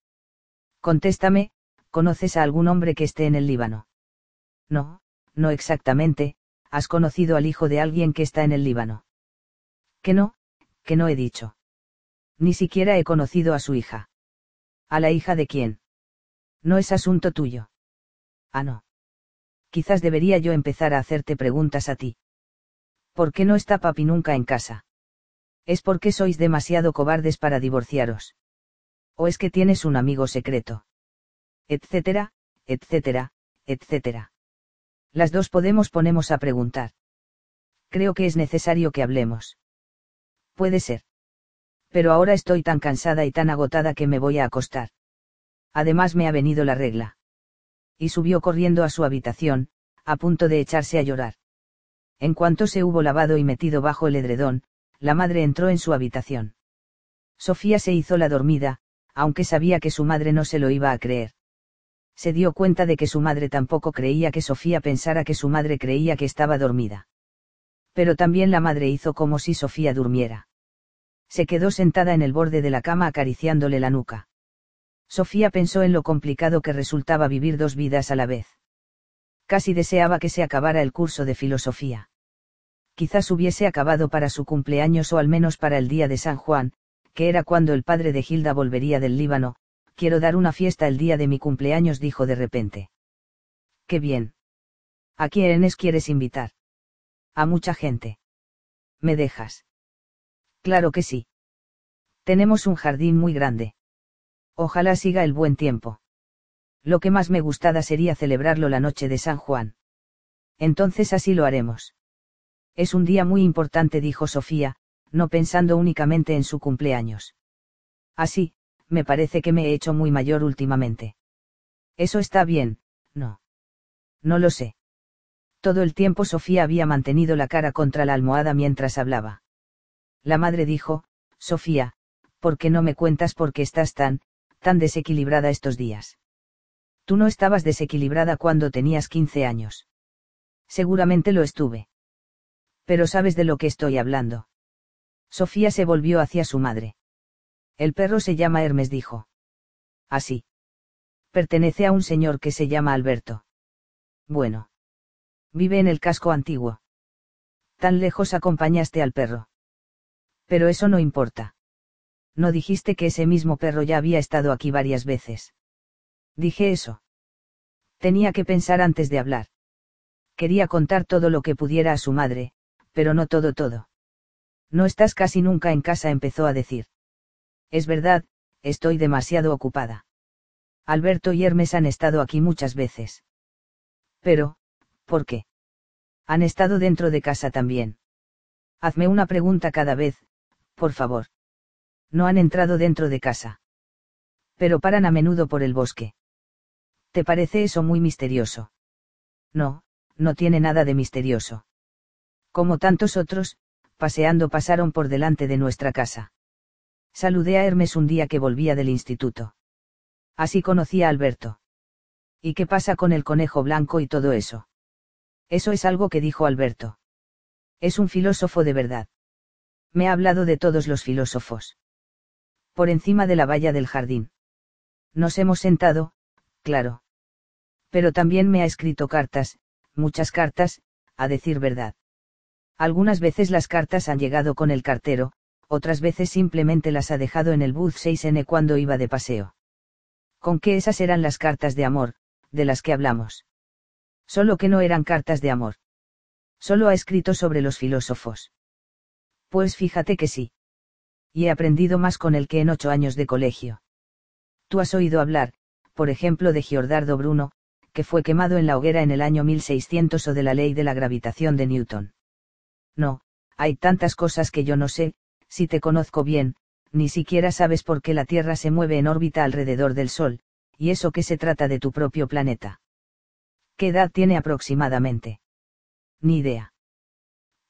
Contéstame, ¿Conoces a algún hombre que esté en el Líbano? No, no exactamente, has conocido al hijo de alguien que está en el Líbano. Que no, que no he dicho. Ni siquiera he conocido a su hija. ¿A la hija de quién? No es asunto tuyo. Ah, no. Quizás debería yo empezar a hacerte preguntas a ti. ¿Por qué no está papi nunca en casa? ¿Es porque sois demasiado cobardes para divorciaros? ¿O es que tienes un amigo secreto? Etcétera, etcétera, etcétera. Las dos podemos ponemos a preguntar. Creo que es necesario que hablemos. Puede ser. Pero ahora estoy tan cansada y tan agotada que me voy a acostar. Además me ha venido la regla. Y subió corriendo a su habitación, a punto de echarse a llorar. En cuanto se hubo lavado y metido bajo el edredón, la madre entró en su habitación. Sofía se hizo la dormida, aunque sabía que su madre no se lo iba a creer se dio cuenta de que su madre tampoco creía que Sofía pensara que su madre creía que estaba dormida. Pero también la madre hizo como si Sofía durmiera. Se quedó sentada en el borde de la cama acariciándole la nuca. Sofía pensó en lo complicado que resultaba vivir dos vidas a la vez. Casi deseaba que se acabara el curso de filosofía. Quizás hubiese acabado para su cumpleaños o al menos para el día de San Juan, que era cuando el padre de Gilda volvería del Líbano, quiero dar una fiesta el día de mi cumpleaños, dijo de repente. Qué bien. ¿A quiénes quieres invitar? A mucha gente. ¿Me dejas? Claro que sí. Tenemos un jardín muy grande. Ojalá siga el buen tiempo. Lo que más me gustada sería celebrarlo la noche de San Juan. Entonces así lo haremos. Es un día muy importante, dijo Sofía, no pensando únicamente en su cumpleaños. Así, me parece que me he hecho muy mayor últimamente. Eso está bien, no. No lo sé. Todo el tiempo Sofía había mantenido la cara contra la almohada mientras hablaba. La madre dijo, Sofía, ¿por qué no me cuentas por qué estás tan, tan desequilibrada estos días? Tú no estabas desequilibrada cuando tenías 15 años. Seguramente lo estuve. Pero sabes de lo que estoy hablando. Sofía se volvió hacia su madre. El perro se llama Hermes, dijo. Así. Pertenece a un señor que se llama Alberto. Bueno. Vive en el casco antiguo. Tan lejos acompañaste al perro. Pero eso no importa. No dijiste que ese mismo perro ya había estado aquí varias veces. Dije eso. Tenía que pensar antes de hablar. Quería contar todo lo que pudiera a su madre, pero no todo todo. No estás casi nunca en casa, empezó a decir. Es verdad, estoy demasiado ocupada. Alberto y Hermes han estado aquí muchas veces. Pero, ¿por qué? Han estado dentro de casa también. Hazme una pregunta cada vez, por favor. No han entrado dentro de casa. Pero paran a menudo por el bosque. ¿Te parece eso muy misterioso? No, no tiene nada de misterioso. Como tantos otros, paseando pasaron por delante de nuestra casa. Saludé a Hermes un día que volvía del instituto. Así conocí a Alberto. ¿Y qué pasa con el conejo blanco y todo eso? Eso es algo que dijo Alberto. Es un filósofo de verdad. Me ha hablado de todos los filósofos. Por encima de la valla del jardín. Nos hemos sentado, claro. Pero también me ha escrito cartas, muchas cartas, a decir verdad. Algunas veces las cartas han llegado con el cartero, otras veces simplemente las ha dejado en el bus 6N cuando iba de paseo. Con que esas eran las cartas de amor, de las que hablamos. Solo que no eran cartas de amor. Solo ha escrito sobre los filósofos. Pues fíjate que sí. Y he aprendido más con él que en ocho años de colegio. Tú has oído hablar, por ejemplo, de Giordardo Bruno, que fue quemado en la hoguera en el año 1600 o de la ley de la gravitación de Newton. No, hay tantas cosas que yo no sé, si te conozco bien, ni siquiera sabes por qué la Tierra se mueve en órbita alrededor del Sol, y eso que se trata de tu propio planeta. ¿Qué edad tiene aproximadamente? Ni idea.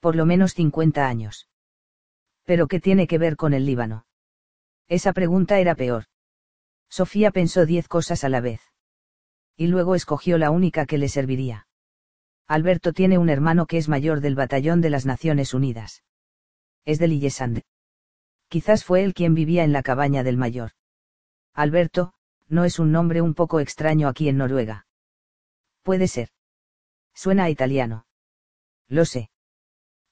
Por lo menos 50 años. ¿Pero qué tiene que ver con el Líbano? Esa pregunta era peor. Sofía pensó diez cosas a la vez. Y luego escogió la única que le serviría. Alberto tiene un hermano que es mayor del batallón de las Naciones Unidas. Es de Lillesand. Quizás fue él quien vivía en la cabaña del mayor. Alberto, no es un nombre un poco extraño aquí en Noruega. Puede ser. Suena italiano. Lo sé.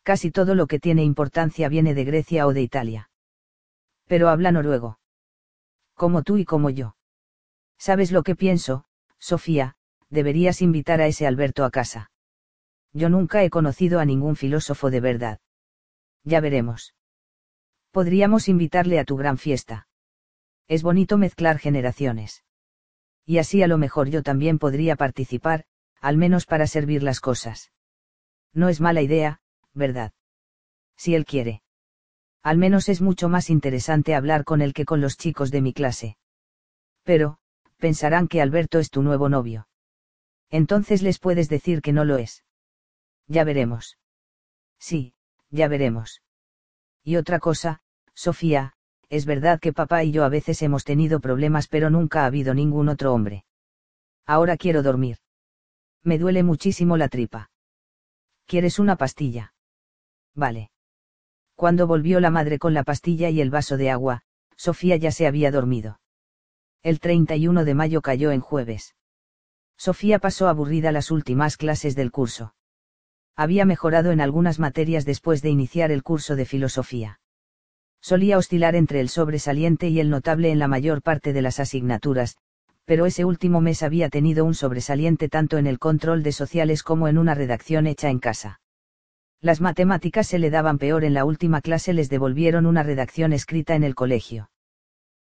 Casi todo lo que tiene importancia viene de Grecia o de Italia. Pero habla noruego. Como tú y como yo. ¿Sabes lo que pienso, Sofía? Deberías invitar a ese Alberto a casa. Yo nunca he conocido a ningún filósofo de verdad. Ya veremos. Podríamos invitarle a tu gran fiesta. Es bonito mezclar generaciones. Y así a lo mejor yo también podría participar, al menos para servir las cosas. No es mala idea, ¿verdad? Si él quiere. Al menos es mucho más interesante hablar con él que con los chicos de mi clase. Pero, pensarán que Alberto es tu nuevo novio. Entonces les puedes decir que no lo es. Ya veremos. Sí, ya veremos. Y otra cosa, Sofía, es verdad que papá y yo a veces hemos tenido problemas pero nunca ha habido ningún otro hombre. Ahora quiero dormir. Me duele muchísimo la tripa. ¿Quieres una pastilla? Vale. Cuando volvió la madre con la pastilla y el vaso de agua, Sofía ya se había dormido. El 31 de mayo cayó en jueves. Sofía pasó aburrida las últimas clases del curso. Había mejorado en algunas materias después de iniciar el curso de filosofía. Solía oscilar entre el sobresaliente y el notable en la mayor parte de las asignaturas, pero ese último mes había tenido un sobresaliente tanto en el control de sociales como en una redacción hecha en casa. Las matemáticas se le daban peor en la última clase, les devolvieron una redacción escrita en el colegio.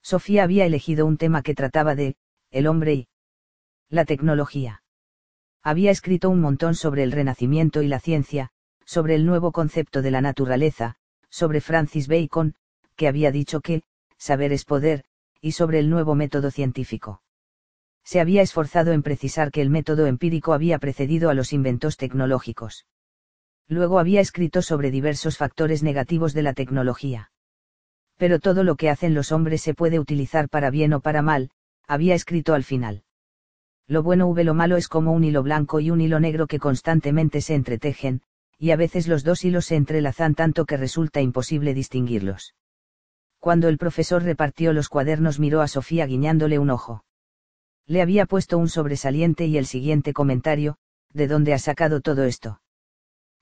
Sofía había elegido un tema que trataba de, el hombre y la tecnología. Había escrito un montón sobre el renacimiento y la ciencia, sobre el nuevo concepto de la naturaleza, sobre Francis Bacon, que había dicho que, saber es poder, y sobre el nuevo método científico. Se había esforzado en precisar que el método empírico había precedido a los inventos tecnológicos. Luego había escrito sobre diversos factores negativos de la tecnología. Pero todo lo que hacen los hombres se puede utilizar para bien o para mal, había escrito al final. Lo bueno v lo malo es como un hilo blanco y un hilo negro que constantemente se entretejen, y a veces los dos hilos se entrelazan tanto que resulta imposible distinguirlos. Cuando el profesor repartió los cuadernos miró a Sofía guiñándole un ojo. Le había puesto un sobresaliente y el siguiente comentario, ¿de dónde ha sacado todo esto?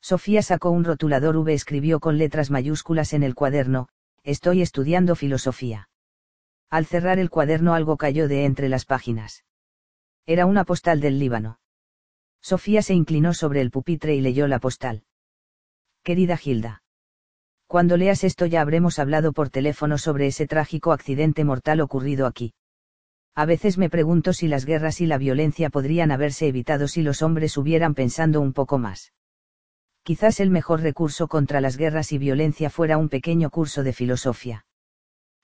Sofía sacó un rotulador V escribió con letras mayúsculas en el cuaderno, estoy estudiando filosofía. Al cerrar el cuaderno algo cayó de entre las páginas. Era una postal del Líbano. Sofía se inclinó sobre el pupitre y leyó la postal. Querida Gilda. Cuando leas esto ya habremos hablado por teléfono sobre ese trágico accidente mortal ocurrido aquí. A veces me pregunto si las guerras y la violencia podrían haberse evitado si los hombres hubieran pensando un poco más. Quizás el mejor recurso contra las guerras y violencia fuera un pequeño curso de filosofía.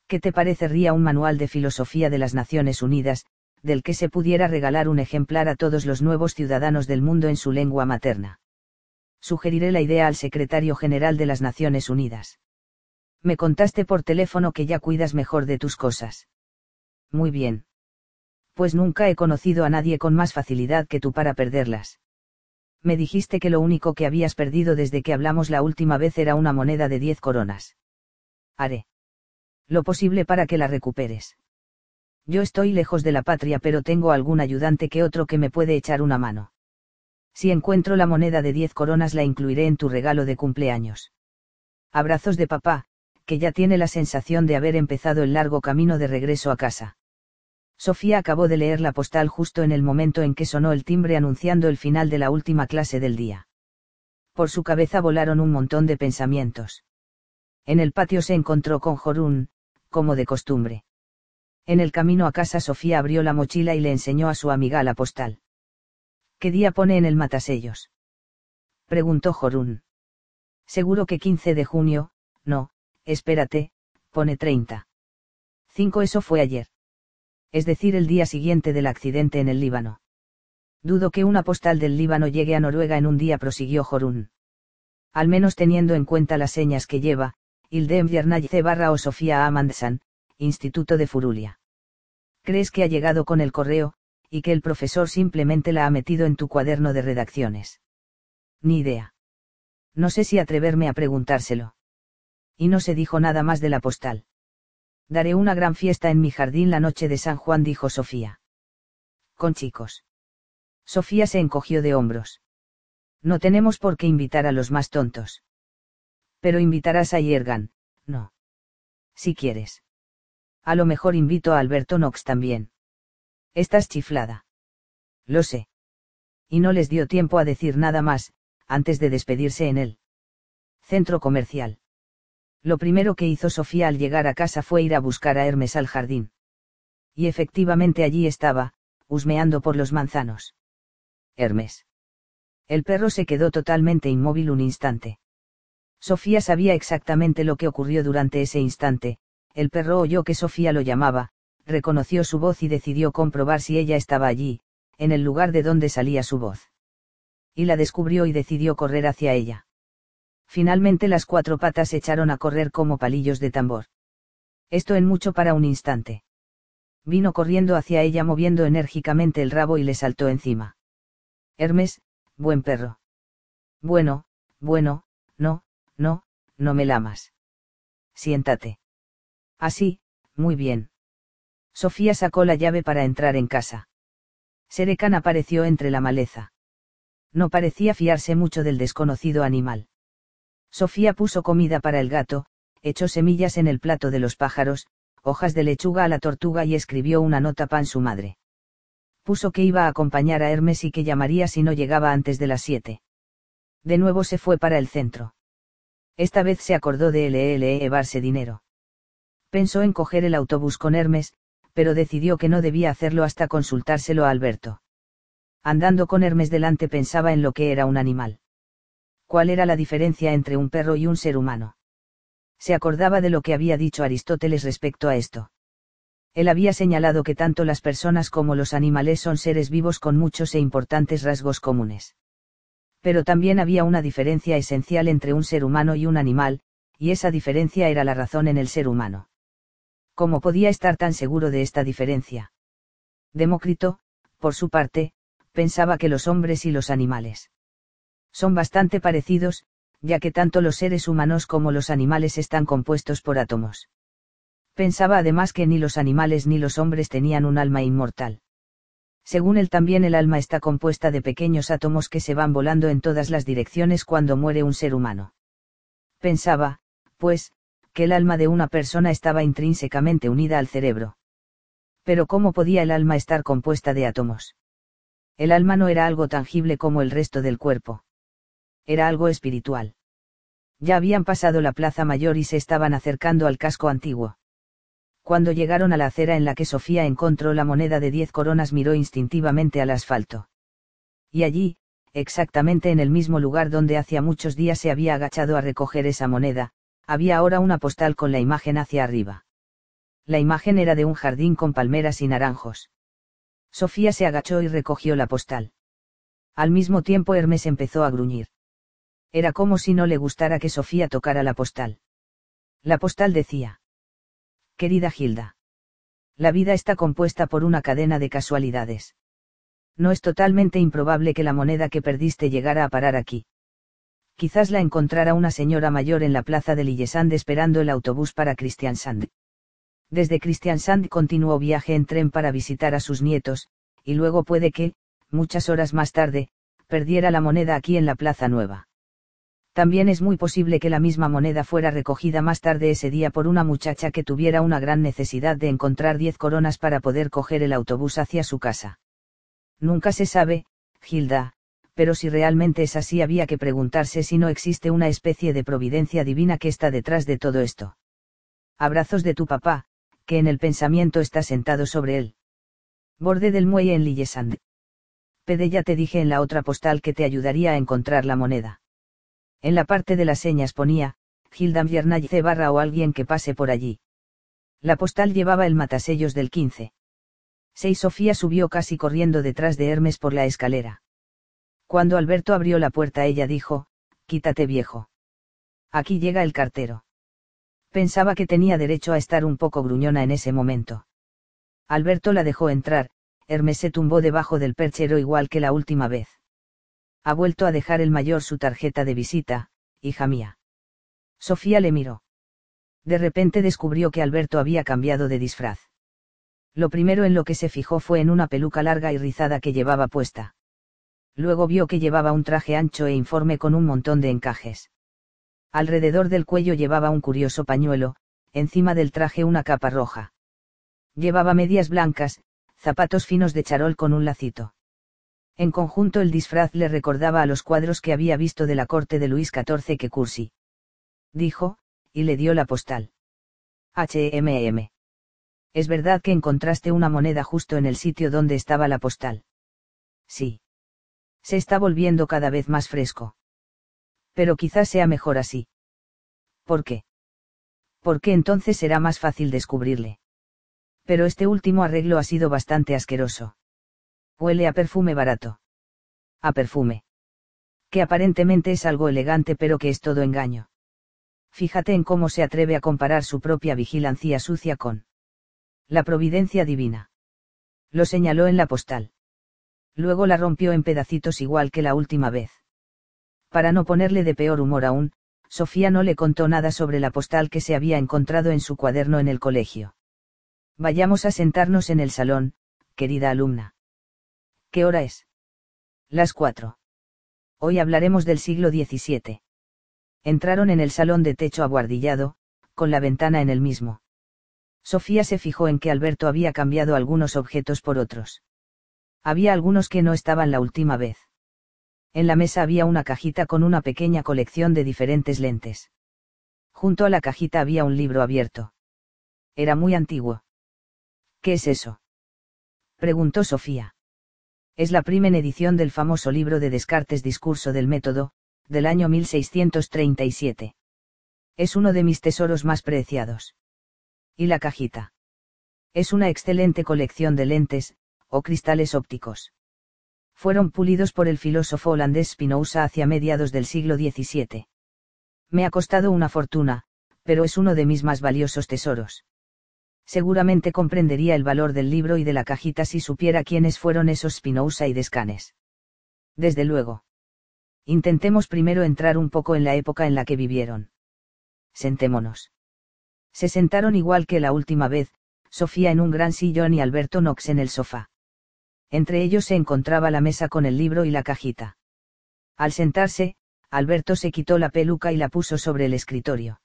¿Qué te parecería un manual de filosofía de las Naciones Unidas, del que se pudiera regalar un ejemplar a todos los nuevos ciudadanos del mundo en su lengua materna? sugeriré la idea al secretario general de las Naciones Unidas. Me contaste por teléfono que ya cuidas mejor de tus cosas. Muy bien. Pues nunca he conocido a nadie con más facilidad que tú para perderlas. Me dijiste que lo único que habías perdido desde que hablamos la última vez era una moneda de diez coronas. Haré. Lo posible para que la recuperes. Yo estoy lejos de la patria pero tengo algún ayudante que otro que me puede echar una mano. Si encuentro la moneda de diez coronas la incluiré en tu regalo de cumpleaños. Abrazos de papá, que ya tiene la sensación de haber empezado el largo camino de regreso a casa. Sofía acabó de leer la postal justo en el momento en que sonó el timbre anunciando el final de la última clase del día. Por su cabeza volaron un montón de pensamientos. En el patio se encontró con Jorún, como de costumbre. En el camino a casa Sofía abrió la mochila y le enseñó a su amiga la postal. ¿Qué día pone en el matasellos? Preguntó Jorún. Seguro que 15 de junio, no, espérate, pone 30. 5 eso fue ayer. Es decir, el día siguiente del accidente en el Líbano. Dudo que una postal del Líbano llegue a Noruega en un día, prosiguió Jorún. Al menos teniendo en cuenta las señas que lleva, Ildem C. barra o Sofía Amandsan, Instituto de Furulia. ¿Crees que ha llegado con el correo, y que el profesor simplemente la ha metido en tu cuaderno de redacciones. Ni idea. No sé si atreverme a preguntárselo. Y no se dijo nada más de la postal. Daré una gran fiesta en mi jardín la noche de San Juan, dijo Sofía. Con chicos. Sofía se encogió de hombros. No tenemos por qué invitar a los más tontos. Pero invitarás a Yergan, no. Si quieres. A lo mejor invito a Alberto Knox también. Estás chiflada. Lo sé. Y no les dio tiempo a decir nada más, antes de despedirse en el centro comercial. Lo primero que hizo Sofía al llegar a casa fue ir a buscar a Hermes al jardín. Y efectivamente allí estaba, husmeando por los manzanos. Hermes. El perro se quedó totalmente inmóvil un instante. Sofía sabía exactamente lo que ocurrió durante ese instante, el perro oyó que Sofía lo llamaba, reconoció su voz y decidió comprobar si ella estaba allí, en el lugar de donde salía su voz. Y la descubrió y decidió correr hacia ella. Finalmente las cuatro patas echaron a correr como palillos de tambor. Esto en mucho para un instante. Vino corriendo hacia ella moviendo enérgicamente el rabo y le saltó encima. Hermes, buen perro. Bueno, bueno, no, no, no me lamas. Siéntate. Así, muy bien. Sofía sacó la llave para entrar en casa. Serecan apareció entre la maleza. No parecía fiarse mucho del desconocido animal. Sofía puso comida para el gato, echó semillas en el plato de los pájaros, hojas de lechuga a la tortuga y escribió una nota pan su madre. Puso que iba a acompañar a Hermes y que llamaría si no llegaba antes de las siete. De nuevo se fue para el centro. Esta vez se acordó de LL llevarse dinero. Pensó en coger el autobús con Hermes, pero decidió que no debía hacerlo hasta consultárselo a Alberto. Andando con Hermes delante pensaba en lo que era un animal. ¿Cuál era la diferencia entre un perro y un ser humano? Se acordaba de lo que había dicho Aristóteles respecto a esto. Él había señalado que tanto las personas como los animales son seres vivos con muchos e importantes rasgos comunes. Pero también había una diferencia esencial entre un ser humano y un animal, y esa diferencia era la razón en el ser humano. ¿Cómo podía estar tan seguro de esta diferencia? Demócrito, por su parte, pensaba que los hombres y los animales son bastante parecidos, ya que tanto los seres humanos como los animales están compuestos por átomos. Pensaba además que ni los animales ni los hombres tenían un alma inmortal. Según él también el alma está compuesta de pequeños átomos que se van volando en todas las direcciones cuando muere un ser humano. Pensaba, pues, que el alma de una persona estaba intrínsecamente unida al cerebro. Pero ¿cómo podía el alma estar compuesta de átomos? El alma no era algo tangible como el resto del cuerpo. Era algo espiritual. Ya habían pasado la plaza mayor y se estaban acercando al casco antiguo. Cuando llegaron a la acera en la que Sofía encontró la moneda de diez coronas miró instintivamente al asfalto. Y allí, exactamente en el mismo lugar donde hacía muchos días se había agachado a recoger esa moneda, había ahora una postal con la imagen hacia arriba. La imagen era de un jardín con palmeras y naranjos. Sofía se agachó y recogió la postal. Al mismo tiempo Hermes empezó a gruñir. Era como si no le gustara que Sofía tocara la postal. La postal decía. Querida Gilda. La vida está compuesta por una cadena de casualidades. No es totalmente improbable que la moneda que perdiste llegara a parar aquí. Quizás la encontrara una señora mayor en la plaza de Lillesand esperando el autobús para Christiansand. Desde Christiansand continuó viaje en tren para visitar a sus nietos, y luego puede que, muchas horas más tarde, perdiera la moneda aquí en la Plaza Nueva. También es muy posible que la misma moneda fuera recogida más tarde ese día por una muchacha que tuviera una gran necesidad de encontrar diez coronas para poder coger el autobús hacia su casa. Nunca se sabe, Gilda, pero si realmente es así había que preguntarse si no existe una especie de providencia divina que está detrás de todo esto. Abrazos de tu papá, que en el pensamiento está sentado sobre él. Borde del muelle en Lillesand. Pede ya te dije en la otra postal que te ayudaría a encontrar la moneda. En la parte de las señas ponía, Gildan Viernayice barra o alguien que pase por allí. La postal llevaba el matasellos del 15. Seis Sofía subió casi corriendo detrás de Hermes por la escalera. Cuando Alberto abrió la puerta ella dijo, quítate viejo. Aquí llega el cartero. Pensaba que tenía derecho a estar un poco gruñona en ese momento. Alberto la dejó entrar, Hermes se tumbó debajo del perchero igual que la última vez. Ha vuelto a dejar el mayor su tarjeta de visita, hija mía. Sofía le miró. De repente descubrió que Alberto había cambiado de disfraz. Lo primero en lo que se fijó fue en una peluca larga y rizada que llevaba puesta. Luego vio que llevaba un traje ancho e informe con un montón de encajes. Alrededor del cuello llevaba un curioso pañuelo, encima del traje una capa roja. Llevaba medias blancas, zapatos finos de charol con un lacito. En conjunto el disfraz le recordaba a los cuadros que había visto de la corte de Luis XIV que Cursi. Dijo, y le dio la postal. HMM. ¿Es verdad que encontraste una moneda justo en el sitio donde estaba la postal? Sí. Se está volviendo cada vez más fresco. Pero quizás sea mejor así. ¿Por qué? Porque entonces será más fácil descubrirle. Pero este último arreglo ha sido bastante asqueroso. Huele a perfume barato. A perfume. Que aparentemente es algo elegante pero que es todo engaño. Fíjate en cómo se atreve a comparar su propia vigilancia sucia con la providencia divina. Lo señaló en la postal. Luego la rompió en pedacitos igual que la última vez. Para no ponerle de peor humor aún, Sofía no le contó nada sobre la postal que se había encontrado en su cuaderno en el colegio. Vayamos a sentarnos en el salón, querida alumna. ¿Qué hora es? Las cuatro. Hoy hablaremos del siglo XVII. Entraron en el salón de techo aguardillado, con la ventana en el mismo. Sofía se fijó en que Alberto había cambiado algunos objetos por otros. Había algunos que no estaban la última vez. En la mesa había una cajita con una pequeña colección de diferentes lentes. Junto a la cajita había un libro abierto. Era muy antiguo. ¿Qué es eso? preguntó Sofía. Es la primera edición del famoso libro de Descartes Discurso del Método, del año 1637. Es uno de mis tesoros más preciados. ¿Y la cajita? Es una excelente colección de lentes, o cristales ópticos. Fueron pulidos por el filósofo holandés Spinoza hacia mediados del siglo XVII. Me ha costado una fortuna, pero es uno de mis más valiosos tesoros. Seguramente comprendería el valor del libro y de la cajita si supiera quiénes fueron esos Spinoza y Descanes. Desde luego. Intentemos primero entrar un poco en la época en la que vivieron. Sentémonos. Se sentaron igual que la última vez, Sofía en un gran sillón y Alberto Knox en el sofá. Entre ellos se encontraba la mesa con el libro y la cajita. Al sentarse, Alberto se quitó la peluca y la puso sobre el escritorio.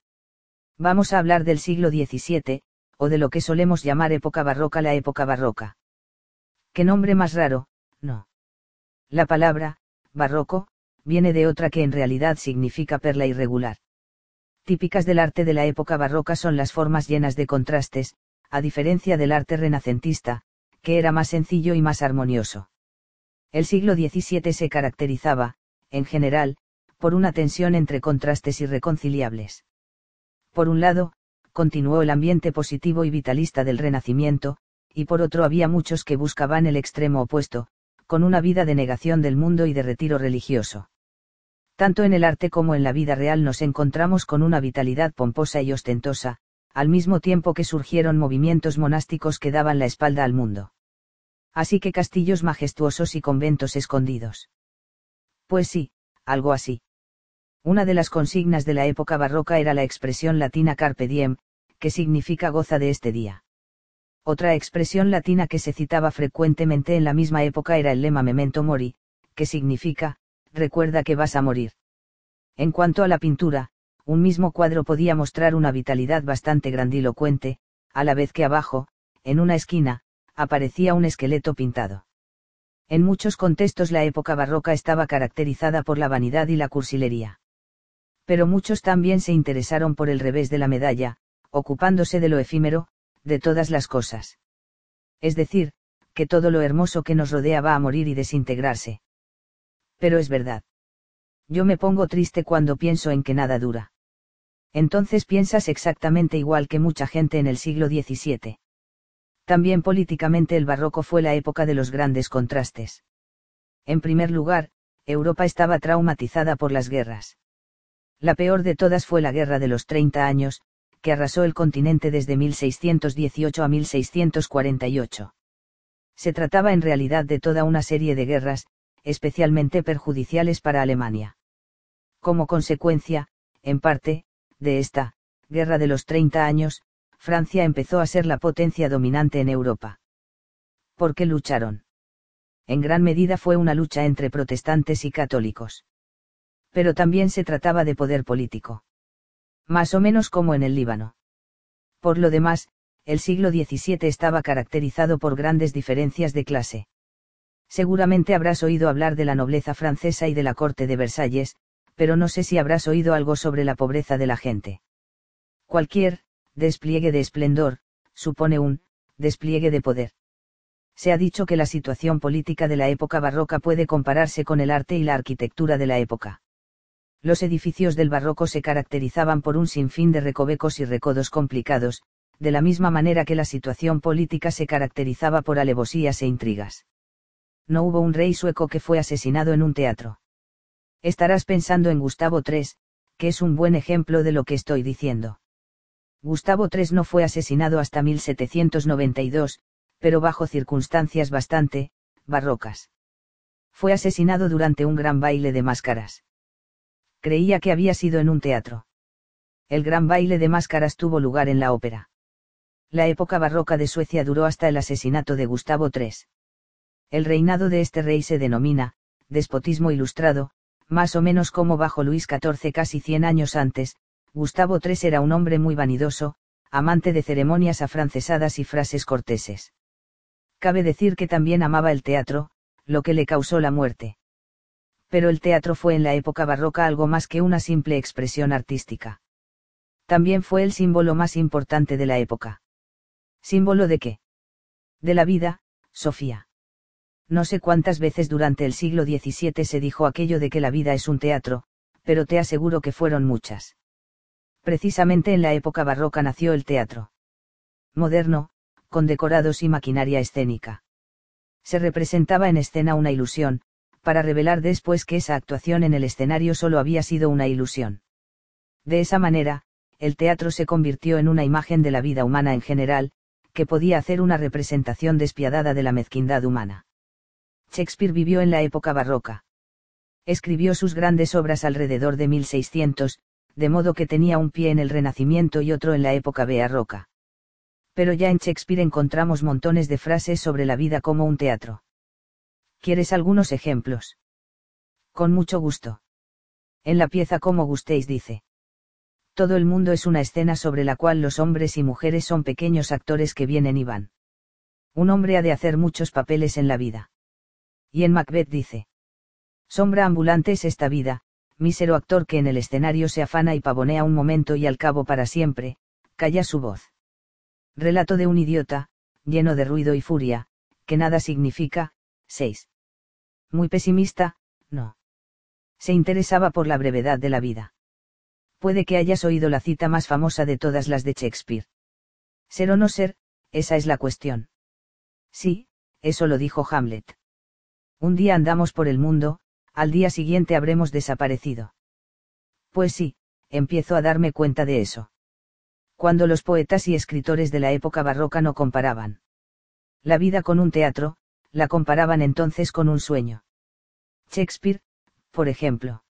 Vamos a hablar del siglo XVII, o de lo que solemos llamar época barroca la época barroca. ¿Qué nombre más raro? No. La palabra, barroco, viene de otra que en realidad significa perla irregular. Típicas del arte de la época barroca son las formas llenas de contrastes, a diferencia del arte renacentista, que era más sencillo y más armonioso. El siglo XVII se caracterizaba, en general, por una tensión entre contrastes irreconciliables. Por un lado, continuó el ambiente positivo y vitalista del Renacimiento, y por otro había muchos que buscaban el extremo opuesto, con una vida de negación del mundo y de retiro religioso. Tanto en el arte como en la vida real nos encontramos con una vitalidad pomposa y ostentosa, al mismo tiempo que surgieron movimientos monásticos que daban la espalda al mundo. Así que castillos majestuosos y conventos escondidos. Pues sí, algo así. Una de las consignas de la época barroca era la expresión latina carpe diem, que significa goza de este día. Otra expresión latina que se citaba frecuentemente en la misma época era el lema memento mori, que significa, recuerda que vas a morir. En cuanto a la pintura, un mismo cuadro podía mostrar una vitalidad bastante grandilocuente, a la vez que abajo, en una esquina, aparecía un esqueleto pintado. En muchos contextos la época barroca estaba caracterizada por la vanidad y la cursilería pero muchos también se interesaron por el revés de la medalla, ocupándose de lo efímero, de todas las cosas. Es decir, que todo lo hermoso que nos rodea va a morir y desintegrarse. Pero es verdad. Yo me pongo triste cuando pienso en que nada dura. Entonces piensas exactamente igual que mucha gente en el siglo XVII. También políticamente el barroco fue la época de los grandes contrastes. En primer lugar, Europa estaba traumatizada por las guerras. La peor de todas fue la Guerra de los Treinta Años, que arrasó el continente desde 1618 a 1648. Se trataba en realidad de toda una serie de guerras, especialmente perjudiciales para Alemania. Como consecuencia, en parte, de esta, Guerra de los Treinta Años, Francia empezó a ser la potencia dominante en Europa. ¿Por qué lucharon? En gran medida fue una lucha entre protestantes y católicos pero también se trataba de poder político. Más o menos como en el Líbano. Por lo demás, el siglo XVII estaba caracterizado por grandes diferencias de clase. Seguramente habrás oído hablar de la nobleza francesa y de la corte de Versalles, pero no sé si habrás oído algo sobre la pobreza de la gente. Cualquier, despliegue de esplendor, supone un, despliegue de poder. Se ha dicho que la situación política de la época barroca puede compararse con el arte y la arquitectura de la época los edificios del barroco se caracterizaban por un sinfín de recovecos y recodos complicados, de la misma manera que la situación política se caracterizaba por alevosías e intrigas. No hubo un rey sueco que fue asesinado en un teatro. Estarás pensando en Gustavo III, que es un buen ejemplo de lo que estoy diciendo. Gustavo III no fue asesinado hasta 1792, pero bajo circunstancias bastante, barrocas. Fue asesinado durante un gran baile de máscaras creía que había sido en un teatro. El gran baile de máscaras tuvo lugar en la ópera. La época barroca de Suecia duró hasta el asesinato de Gustavo III. El reinado de este rey se denomina, despotismo ilustrado, más o menos como bajo Luis XIV casi 100 años antes, Gustavo III era un hombre muy vanidoso, amante de ceremonias afrancesadas y frases corteses. Cabe decir que también amaba el teatro, lo que le causó la muerte pero el teatro fue en la época barroca algo más que una simple expresión artística. También fue el símbolo más importante de la época. ¿Símbolo de qué? De la vida, Sofía. No sé cuántas veces durante el siglo XVII se dijo aquello de que la vida es un teatro, pero te aseguro que fueron muchas. Precisamente en la época barroca nació el teatro. Moderno, con decorados y maquinaria escénica. Se representaba en escena una ilusión, para revelar después que esa actuación en el escenario solo había sido una ilusión. De esa manera, el teatro se convirtió en una imagen de la vida humana en general, que podía hacer una representación despiadada de la mezquindad humana. Shakespeare vivió en la época barroca. Escribió sus grandes obras alrededor de 1600, de modo que tenía un pie en el Renacimiento y otro en la época barroca. Pero ya en Shakespeare encontramos montones de frases sobre la vida como un teatro. ¿Quieres algunos ejemplos? Con mucho gusto. En la pieza como gustéis dice. Todo el mundo es una escena sobre la cual los hombres y mujeres son pequeños actores que vienen y van. Un hombre ha de hacer muchos papeles en la vida. Y en Macbeth dice. Sombra ambulante es esta vida, mísero actor que en el escenario se afana y pavonea un momento y al cabo para siempre, calla su voz. Relato de un idiota, lleno de ruido y furia, que nada significa, 6. Muy pesimista, no. Se interesaba por la brevedad de la vida. Puede que hayas oído la cita más famosa de todas las de Shakespeare. Ser o no ser, esa es la cuestión. Sí, eso lo dijo Hamlet. Un día andamos por el mundo, al día siguiente habremos desaparecido. Pues sí, empiezo a darme cuenta de eso. Cuando los poetas y escritores de la época barroca no comparaban la vida con un teatro, la comparaban entonces con un sueño. Shakespeare, por ejemplo.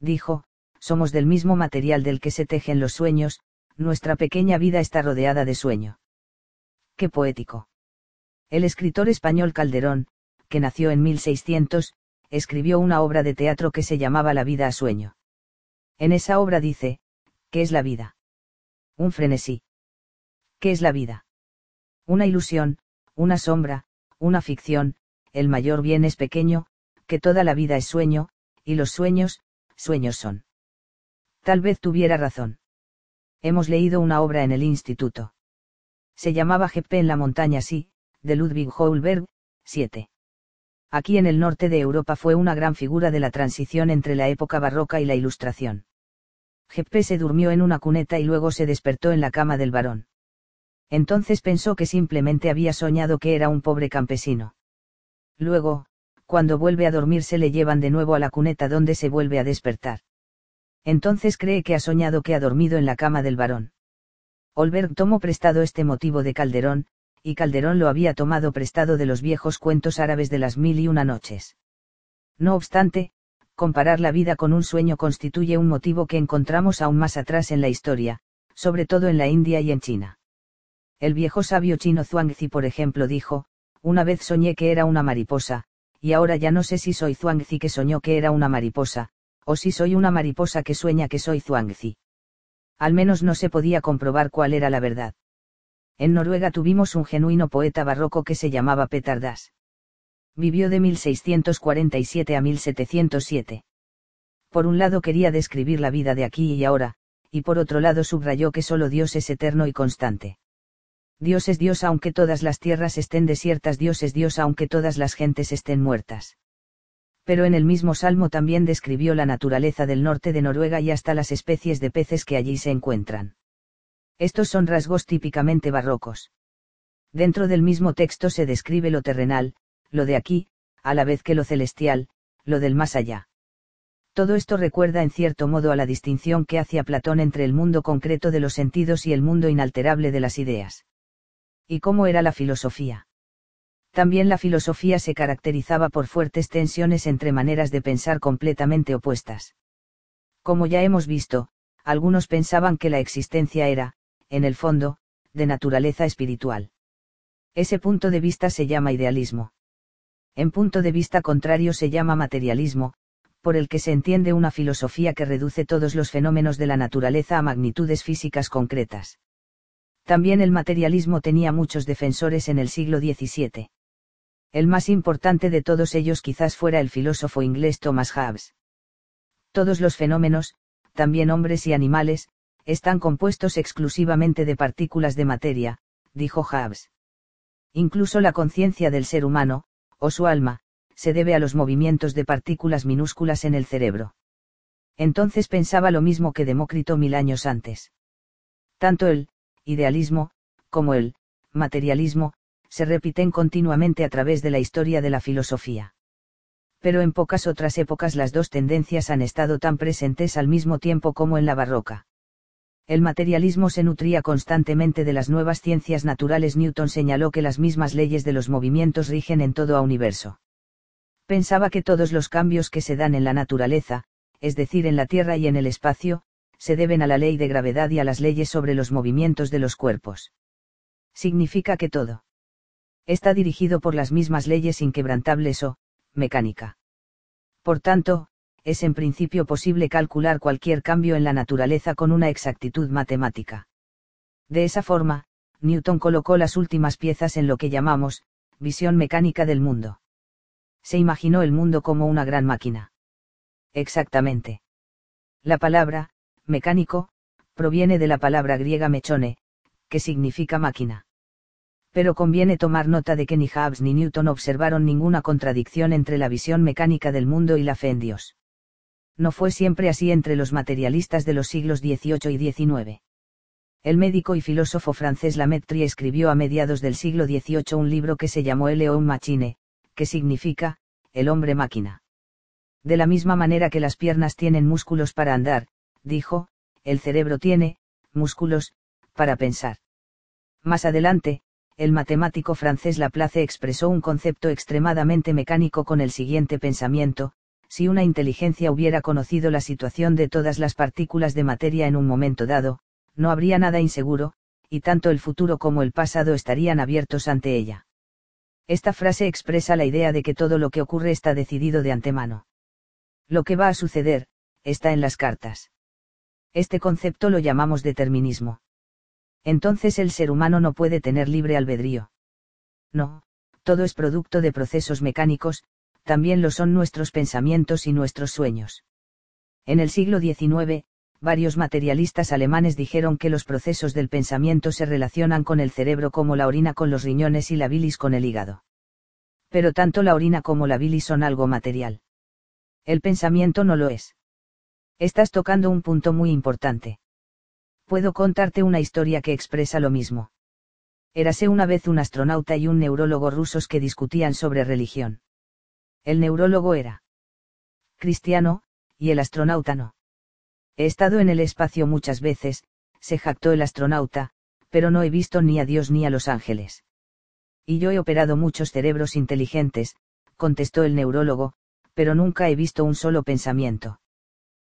Dijo, somos del mismo material del que se tejen los sueños, nuestra pequeña vida está rodeada de sueño. Qué poético. El escritor español Calderón, que nació en 1600, escribió una obra de teatro que se llamaba La vida a sueño. En esa obra dice, ¿qué es la vida? Un frenesí. ¿Qué es la vida? Una ilusión, una sombra, una ficción, el mayor bien es pequeño, que toda la vida es sueño, y los sueños, sueños son. Tal vez tuviera razón. Hemos leído una obra en el instituto. Se llamaba Jeppe en la montaña sí, de Ludwig Holberg, 7 aquí en el norte de Europa fue una gran figura de la transición entre la época barroca y la Ilustración. Geppe se durmió en una cuneta y luego se despertó en la cama del varón. Entonces pensó que simplemente había soñado que era un pobre campesino. Luego, cuando vuelve a dormir se le llevan de nuevo a la cuneta donde se vuelve a despertar. Entonces cree que ha soñado que ha dormido en la cama del varón. Olberg tomó prestado este motivo de Calderón, y Calderón lo había tomado prestado de los viejos cuentos árabes de las mil y una noches. No obstante, comparar la vida con un sueño constituye un motivo que encontramos aún más atrás en la historia, sobre todo en la India y en China. El viejo sabio chino Zhuangzi, por ejemplo, dijo, una vez soñé que era una mariposa, y ahora ya no sé si soy Zhuangzi que soñó que era una mariposa, o si soy una mariposa que sueña que soy Zhuangzi. Al menos no se podía comprobar cuál era la verdad. En Noruega tuvimos un genuino poeta barroco que se llamaba Petardas. Vivió de 1647 a 1707. Por un lado quería describir la vida de aquí y ahora, y por otro lado subrayó que solo Dios es eterno y constante. Dios es Dios aunque todas las tierras estén desiertas, Dios es Dios aunque todas las gentes estén muertas. Pero en el mismo salmo también describió la naturaleza del norte de Noruega y hasta las especies de peces que allí se encuentran. Estos son rasgos típicamente barrocos. Dentro del mismo texto se describe lo terrenal, lo de aquí, a la vez que lo celestial, lo del más allá. Todo esto recuerda en cierto modo a la distinción que hacía Platón entre el mundo concreto de los sentidos y el mundo inalterable de las ideas. ¿Y cómo era la filosofía? También la filosofía se caracterizaba por fuertes tensiones entre maneras de pensar completamente opuestas. Como ya hemos visto, algunos pensaban que la existencia era, en el fondo, de naturaleza espiritual. Ese punto de vista se llama idealismo. En punto de vista contrario se llama materialismo, por el que se entiende una filosofía que reduce todos los fenómenos de la naturaleza a magnitudes físicas concretas. También el materialismo tenía muchos defensores en el siglo XVII. El más importante de todos ellos quizás fuera el filósofo inglés Thomas Hobbes. Todos los fenómenos, también hombres y animales, están compuestos exclusivamente de partículas de materia, dijo Hobbes. Incluso la conciencia del ser humano, o su alma, se debe a los movimientos de partículas minúsculas en el cerebro. Entonces pensaba lo mismo que Demócrito mil años antes. Tanto el idealismo, como el materialismo, se repiten continuamente a través de la historia de la filosofía. Pero en pocas otras épocas las dos tendencias han estado tan presentes al mismo tiempo como en la barroca. El materialismo se nutría constantemente de las nuevas ciencias naturales. Newton señaló que las mismas leyes de los movimientos rigen en todo a universo. Pensaba que todos los cambios que se dan en la naturaleza, es decir, en la Tierra y en el espacio, se deben a la ley de gravedad y a las leyes sobre los movimientos de los cuerpos. Significa que todo está dirigido por las mismas leyes inquebrantables o, mecánica. Por tanto, es en principio posible calcular cualquier cambio en la naturaleza con una exactitud matemática. De esa forma, Newton colocó las últimas piezas en lo que llamamos, visión mecánica del mundo. Se imaginó el mundo como una gran máquina. Exactamente. La palabra, mecánico, proviene de la palabra griega mechone, que significa máquina. Pero conviene tomar nota de que ni Hobbes ni Newton observaron ninguna contradicción entre la visión mecánica del mundo y la fe en Dios no fue siempre así entre los materialistas de los siglos XVIII y XIX. El médico y filósofo francés Lamettrie escribió a mediados del siglo XVIII un libro que se llamó El Homme Machine, que significa, el hombre máquina. De la misma manera que las piernas tienen músculos para andar, dijo, el cerebro tiene, músculos, para pensar. Más adelante, el matemático francés Laplace expresó un concepto extremadamente mecánico con el siguiente pensamiento, si una inteligencia hubiera conocido la situación de todas las partículas de materia en un momento dado, no habría nada inseguro, y tanto el futuro como el pasado estarían abiertos ante ella. Esta frase expresa la idea de que todo lo que ocurre está decidido de antemano. Lo que va a suceder, está en las cartas. Este concepto lo llamamos determinismo. Entonces el ser humano no puede tener libre albedrío. No, todo es producto de procesos mecánicos, también lo son nuestros pensamientos y nuestros sueños. En el siglo XIX, varios materialistas alemanes dijeron que los procesos del pensamiento se relacionan con el cerebro como la orina con los riñones y la bilis con el hígado. Pero tanto la orina como la bilis son algo material. El pensamiento no lo es. Estás tocando un punto muy importante. Puedo contarte una historia que expresa lo mismo. Érase una vez un astronauta y un neurólogo rusos que discutían sobre religión. El neurólogo era cristiano, y el astronauta no. He estado en el espacio muchas veces, se jactó el astronauta, pero no he visto ni a Dios ni a los ángeles. Y yo he operado muchos cerebros inteligentes, contestó el neurólogo, pero nunca he visto un solo pensamiento.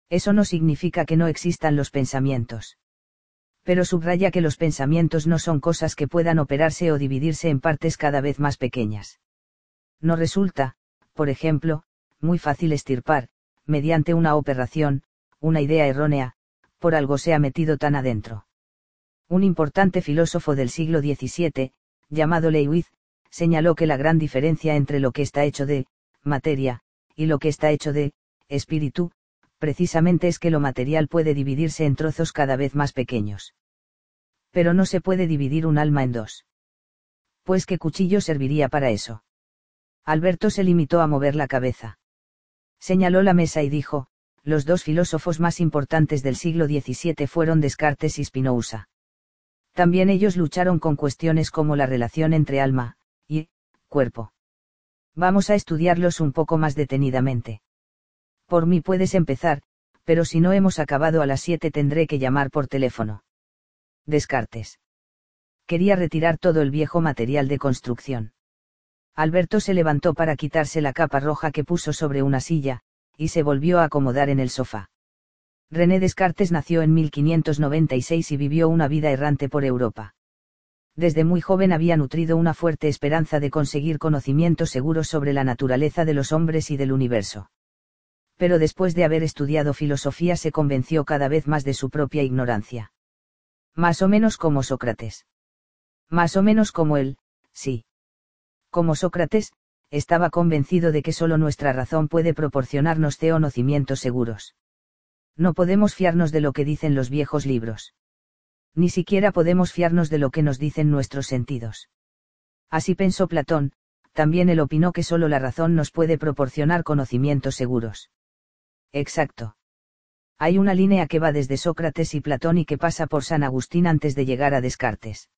Eso no significa que no existan los pensamientos. Pero subraya que los pensamientos no son cosas que puedan operarse o dividirse en partes cada vez más pequeñas. No resulta, por ejemplo, muy fácil estirpar, mediante una operación, una idea errónea, por algo se ha metido tan adentro. Un importante filósofo del siglo XVII, llamado Lewis, señaló que la gran diferencia entre lo que está hecho de materia, y lo que está hecho de espíritu, precisamente es que lo material puede dividirse en trozos cada vez más pequeños. Pero no se puede dividir un alma en dos. Pues qué cuchillo serviría para eso. Alberto se limitó a mover la cabeza. Señaló la mesa y dijo, los dos filósofos más importantes del siglo XVII fueron Descartes y Spinoza. También ellos lucharon con cuestiones como la relación entre alma y cuerpo. Vamos a estudiarlos un poco más detenidamente. Por mí puedes empezar, pero si no hemos acabado a las siete tendré que llamar por teléfono. Descartes. Quería retirar todo el viejo material de construcción. Alberto se levantó para quitarse la capa roja que puso sobre una silla, y se volvió a acomodar en el sofá. René Descartes nació en 1596 y vivió una vida errante por Europa. Desde muy joven había nutrido una fuerte esperanza de conseguir conocimientos seguros sobre la naturaleza de los hombres y del universo. Pero después de haber estudiado filosofía se convenció cada vez más de su propia ignorancia. Más o menos como Sócrates. Más o menos como él, sí como Sócrates, estaba convencido de que solo nuestra razón puede proporcionarnos conocimientos seguros. No podemos fiarnos de lo que dicen los viejos libros. Ni siquiera podemos fiarnos de lo que nos dicen nuestros sentidos. Así pensó Platón, también él opinó que solo la razón nos puede proporcionar conocimientos seguros. Exacto. Hay una línea que va desde Sócrates y Platón y que pasa por San Agustín antes de llegar a Descartes.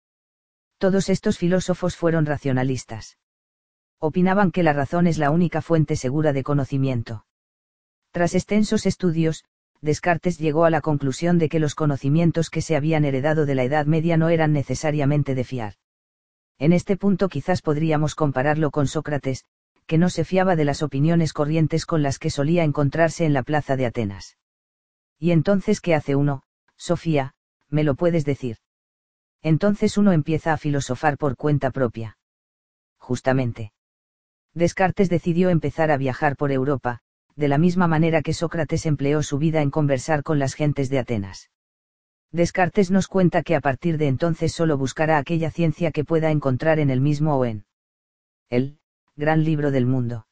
Todos estos filósofos fueron racionalistas opinaban que la razón es la única fuente segura de conocimiento. Tras extensos estudios, Descartes llegó a la conclusión de que los conocimientos que se habían heredado de la Edad Media no eran necesariamente de fiar. En este punto quizás podríamos compararlo con Sócrates, que no se fiaba de las opiniones corrientes con las que solía encontrarse en la plaza de Atenas. ¿Y entonces qué hace uno, Sofía, me lo puedes decir? Entonces uno empieza a filosofar por cuenta propia. Justamente. Descartes decidió empezar a viajar por Europa, de la misma manera que Sócrates empleó su vida en conversar con las gentes de Atenas. Descartes nos cuenta que a partir de entonces solo buscará aquella ciencia que pueda encontrar en el mismo o en el gran libro del mundo.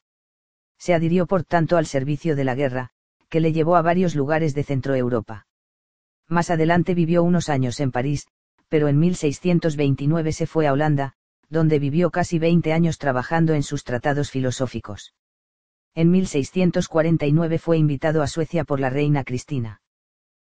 Se adhirió por tanto al servicio de la guerra, que le llevó a varios lugares de Centroeuropa. Más adelante vivió unos años en París, pero en 1629 se fue a Holanda, donde vivió casi 20 años trabajando en sus tratados filosóficos. En 1649 fue invitado a Suecia por la reina Cristina.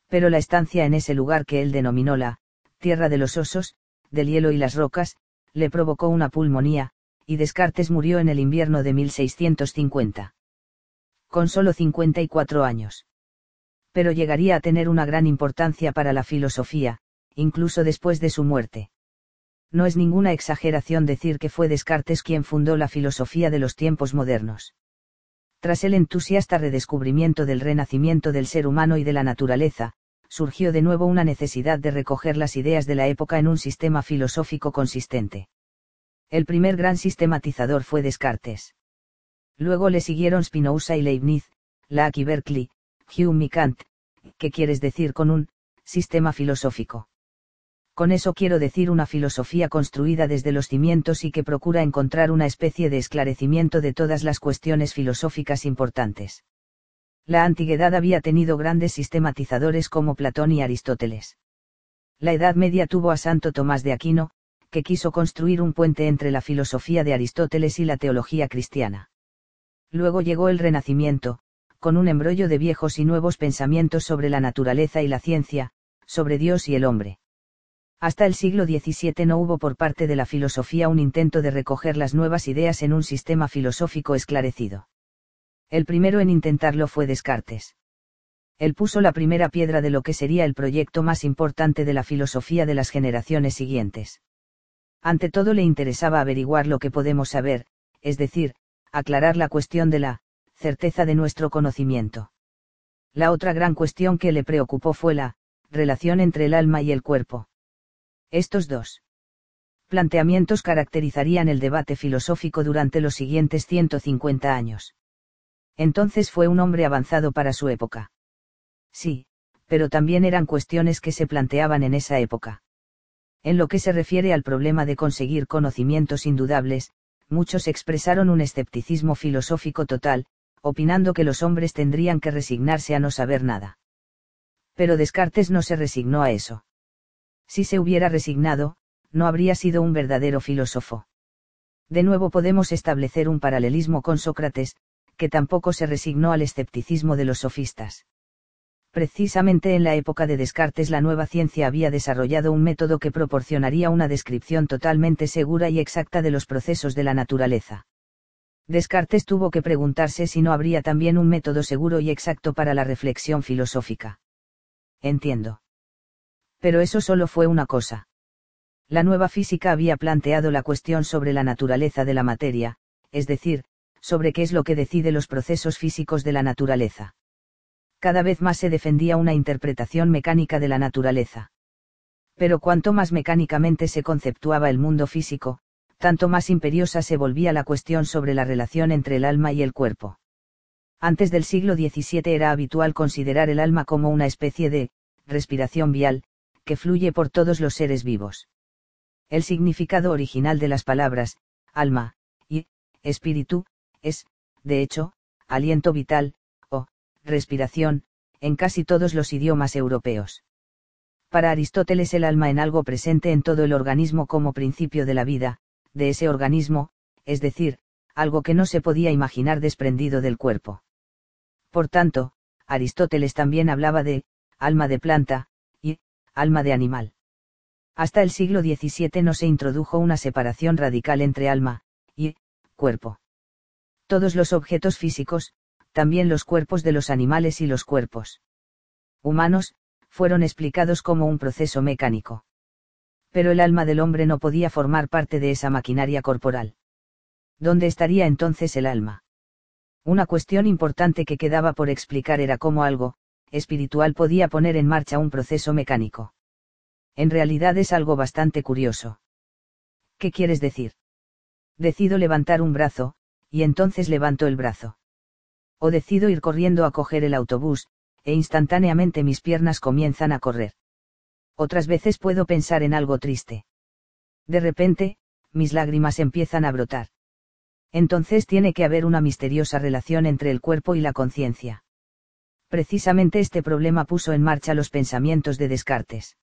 Pero la estancia en ese lugar que él denominó la tierra de los osos, del hielo y las rocas, le provocó una pulmonía, y Descartes murió en el invierno de 1650. Con solo 54 años. Pero llegaría a tener una gran importancia para la filosofía, incluso después de su muerte. No es ninguna exageración decir que fue Descartes quien fundó la filosofía de los tiempos modernos. Tras el entusiasta redescubrimiento del renacimiento del ser humano y de la naturaleza, surgió de nuevo una necesidad de recoger las ideas de la época en un sistema filosófico consistente. El primer gran sistematizador fue Descartes. Luego le siguieron Spinoza y Leibniz, Locke y Berkeley, Hume y Kant, ¿qué quieres decir con un sistema filosófico? Con eso quiero decir una filosofía construida desde los cimientos y que procura encontrar una especie de esclarecimiento de todas las cuestiones filosóficas importantes. La antigüedad había tenido grandes sistematizadores como Platón y Aristóteles. La Edad Media tuvo a Santo Tomás de Aquino, que quiso construir un puente entre la filosofía de Aristóteles y la teología cristiana. Luego llegó el Renacimiento, con un embrollo de viejos y nuevos pensamientos sobre la naturaleza y la ciencia, sobre Dios y el hombre. Hasta el siglo XVII no hubo por parte de la filosofía un intento de recoger las nuevas ideas en un sistema filosófico esclarecido. El primero en intentarlo fue Descartes. Él puso la primera piedra de lo que sería el proyecto más importante de la filosofía de las generaciones siguientes. Ante todo le interesaba averiguar lo que podemos saber, es decir, aclarar la cuestión de la certeza de nuestro conocimiento. La otra gran cuestión que le preocupó fue la relación entre el alma y el cuerpo. Estos dos planteamientos caracterizarían el debate filosófico durante los siguientes 150 años. Entonces fue un hombre avanzado para su época. Sí, pero también eran cuestiones que se planteaban en esa época. En lo que se refiere al problema de conseguir conocimientos indudables, muchos expresaron un escepticismo filosófico total, opinando que los hombres tendrían que resignarse a no saber nada. Pero Descartes no se resignó a eso. Si se hubiera resignado, no habría sido un verdadero filósofo. De nuevo podemos establecer un paralelismo con Sócrates, que tampoco se resignó al escepticismo de los sofistas. Precisamente en la época de Descartes la nueva ciencia había desarrollado un método que proporcionaría una descripción totalmente segura y exacta de los procesos de la naturaleza. Descartes tuvo que preguntarse si no habría también un método seguro y exacto para la reflexión filosófica. Entiendo. Pero eso solo fue una cosa. La nueva física había planteado la cuestión sobre la naturaleza de la materia, es decir, sobre qué es lo que decide los procesos físicos de la naturaleza. Cada vez más se defendía una interpretación mecánica de la naturaleza. Pero cuanto más mecánicamente se conceptuaba el mundo físico, tanto más imperiosa se volvía la cuestión sobre la relación entre el alma y el cuerpo. Antes del siglo XVII era habitual considerar el alma como una especie de respiración vial, que fluye por todos los seres vivos. El significado original de las palabras, alma, y, espíritu, es, de hecho, aliento vital, o, respiración, en casi todos los idiomas europeos. Para Aristóteles el alma en algo presente en todo el organismo como principio de la vida, de ese organismo, es decir, algo que no se podía imaginar desprendido del cuerpo. Por tanto, Aristóteles también hablaba de, alma de planta, alma de animal. Hasta el siglo XVII no se introdujo una separación radical entre alma y cuerpo. Todos los objetos físicos, también los cuerpos de los animales y los cuerpos humanos, fueron explicados como un proceso mecánico. Pero el alma del hombre no podía formar parte de esa maquinaria corporal. ¿Dónde estaría entonces el alma? Una cuestión importante que quedaba por explicar era cómo algo, espiritual podía poner en marcha un proceso mecánico. En realidad es algo bastante curioso. ¿Qué quieres decir? Decido levantar un brazo, y entonces levanto el brazo. O decido ir corriendo a coger el autobús, e instantáneamente mis piernas comienzan a correr. Otras veces puedo pensar en algo triste. De repente, mis lágrimas empiezan a brotar. Entonces tiene que haber una misteriosa relación entre el cuerpo y la conciencia. Precisamente este problema puso en marcha los pensamientos de Descartes.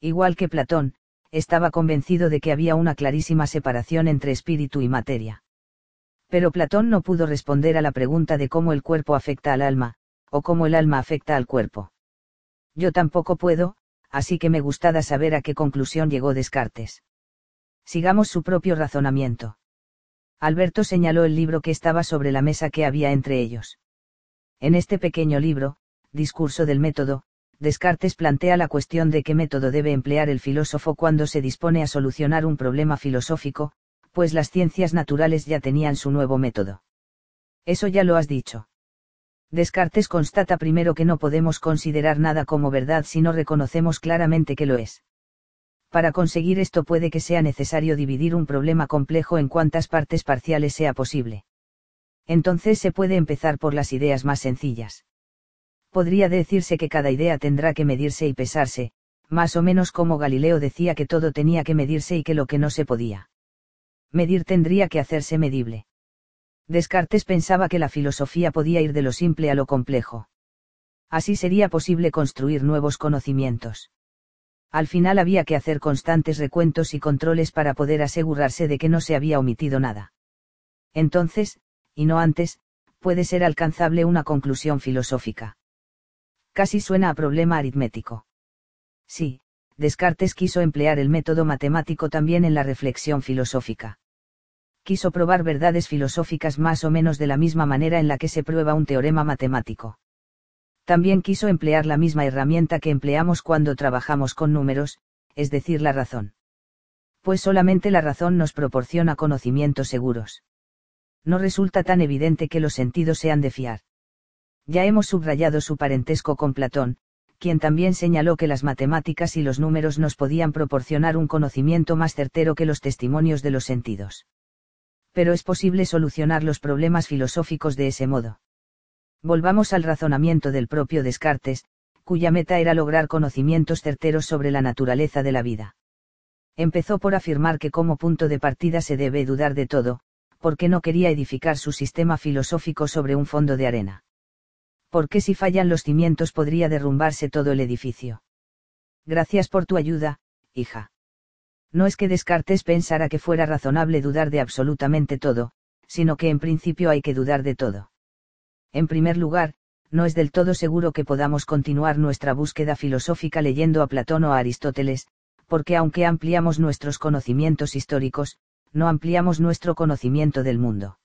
Igual que Platón, estaba convencido de que había una clarísima separación entre espíritu y materia. Pero Platón no pudo responder a la pregunta de cómo el cuerpo afecta al alma, o cómo el alma afecta al cuerpo. Yo tampoco puedo, así que me gustada saber a qué conclusión llegó Descartes. Sigamos su propio razonamiento. Alberto señaló el libro que estaba sobre la mesa que había entre ellos. En este pequeño libro, Discurso del método, Descartes plantea la cuestión de qué método debe emplear el filósofo cuando se dispone a solucionar un problema filosófico, pues las ciencias naturales ya tenían su nuevo método. Eso ya lo has dicho. Descartes constata primero que no podemos considerar nada como verdad si no reconocemos claramente que lo es. Para conseguir esto puede que sea necesario dividir un problema complejo en cuantas partes parciales sea posible. Entonces se puede empezar por las ideas más sencillas. Podría decirse que cada idea tendrá que medirse y pesarse, más o menos como Galileo decía que todo tenía que medirse y que lo que no se podía. Medir tendría que hacerse medible. Descartes pensaba que la filosofía podía ir de lo simple a lo complejo. Así sería posible construir nuevos conocimientos. Al final había que hacer constantes recuentos y controles para poder asegurarse de que no se había omitido nada. Entonces, y no antes, puede ser alcanzable una conclusión filosófica. Casi suena a problema aritmético. Sí, Descartes quiso emplear el método matemático también en la reflexión filosófica. Quiso probar verdades filosóficas más o menos de la misma manera en la que se prueba un teorema matemático. También quiso emplear la misma herramienta que empleamos cuando trabajamos con números, es decir, la razón. Pues solamente la razón nos proporciona conocimientos seguros. No resulta tan evidente que los sentidos sean de fiar. Ya hemos subrayado su parentesco con Platón, quien también señaló que las matemáticas y los números nos podían proporcionar un conocimiento más certero que los testimonios de los sentidos. Pero es posible solucionar los problemas filosóficos de ese modo. Volvamos al razonamiento del propio Descartes, cuya meta era lograr conocimientos certeros sobre la naturaleza de la vida. Empezó por afirmar que como punto de partida se debe dudar de todo, porque no quería edificar su sistema filosófico sobre un fondo de arena porque si fallan los cimientos podría derrumbarse todo el edificio. Gracias por tu ayuda, hija. No es que Descartes pensara que fuera razonable dudar de absolutamente todo, sino que en principio hay que dudar de todo. En primer lugar, no es del todo seguro que podamos continuar nuestra búsqueda filosófica leyendo a Platón o a Aristóteles, porque aunque ampliamos nuestros conocimientos históricos, no ampliamos nuestro conocimiento del mundo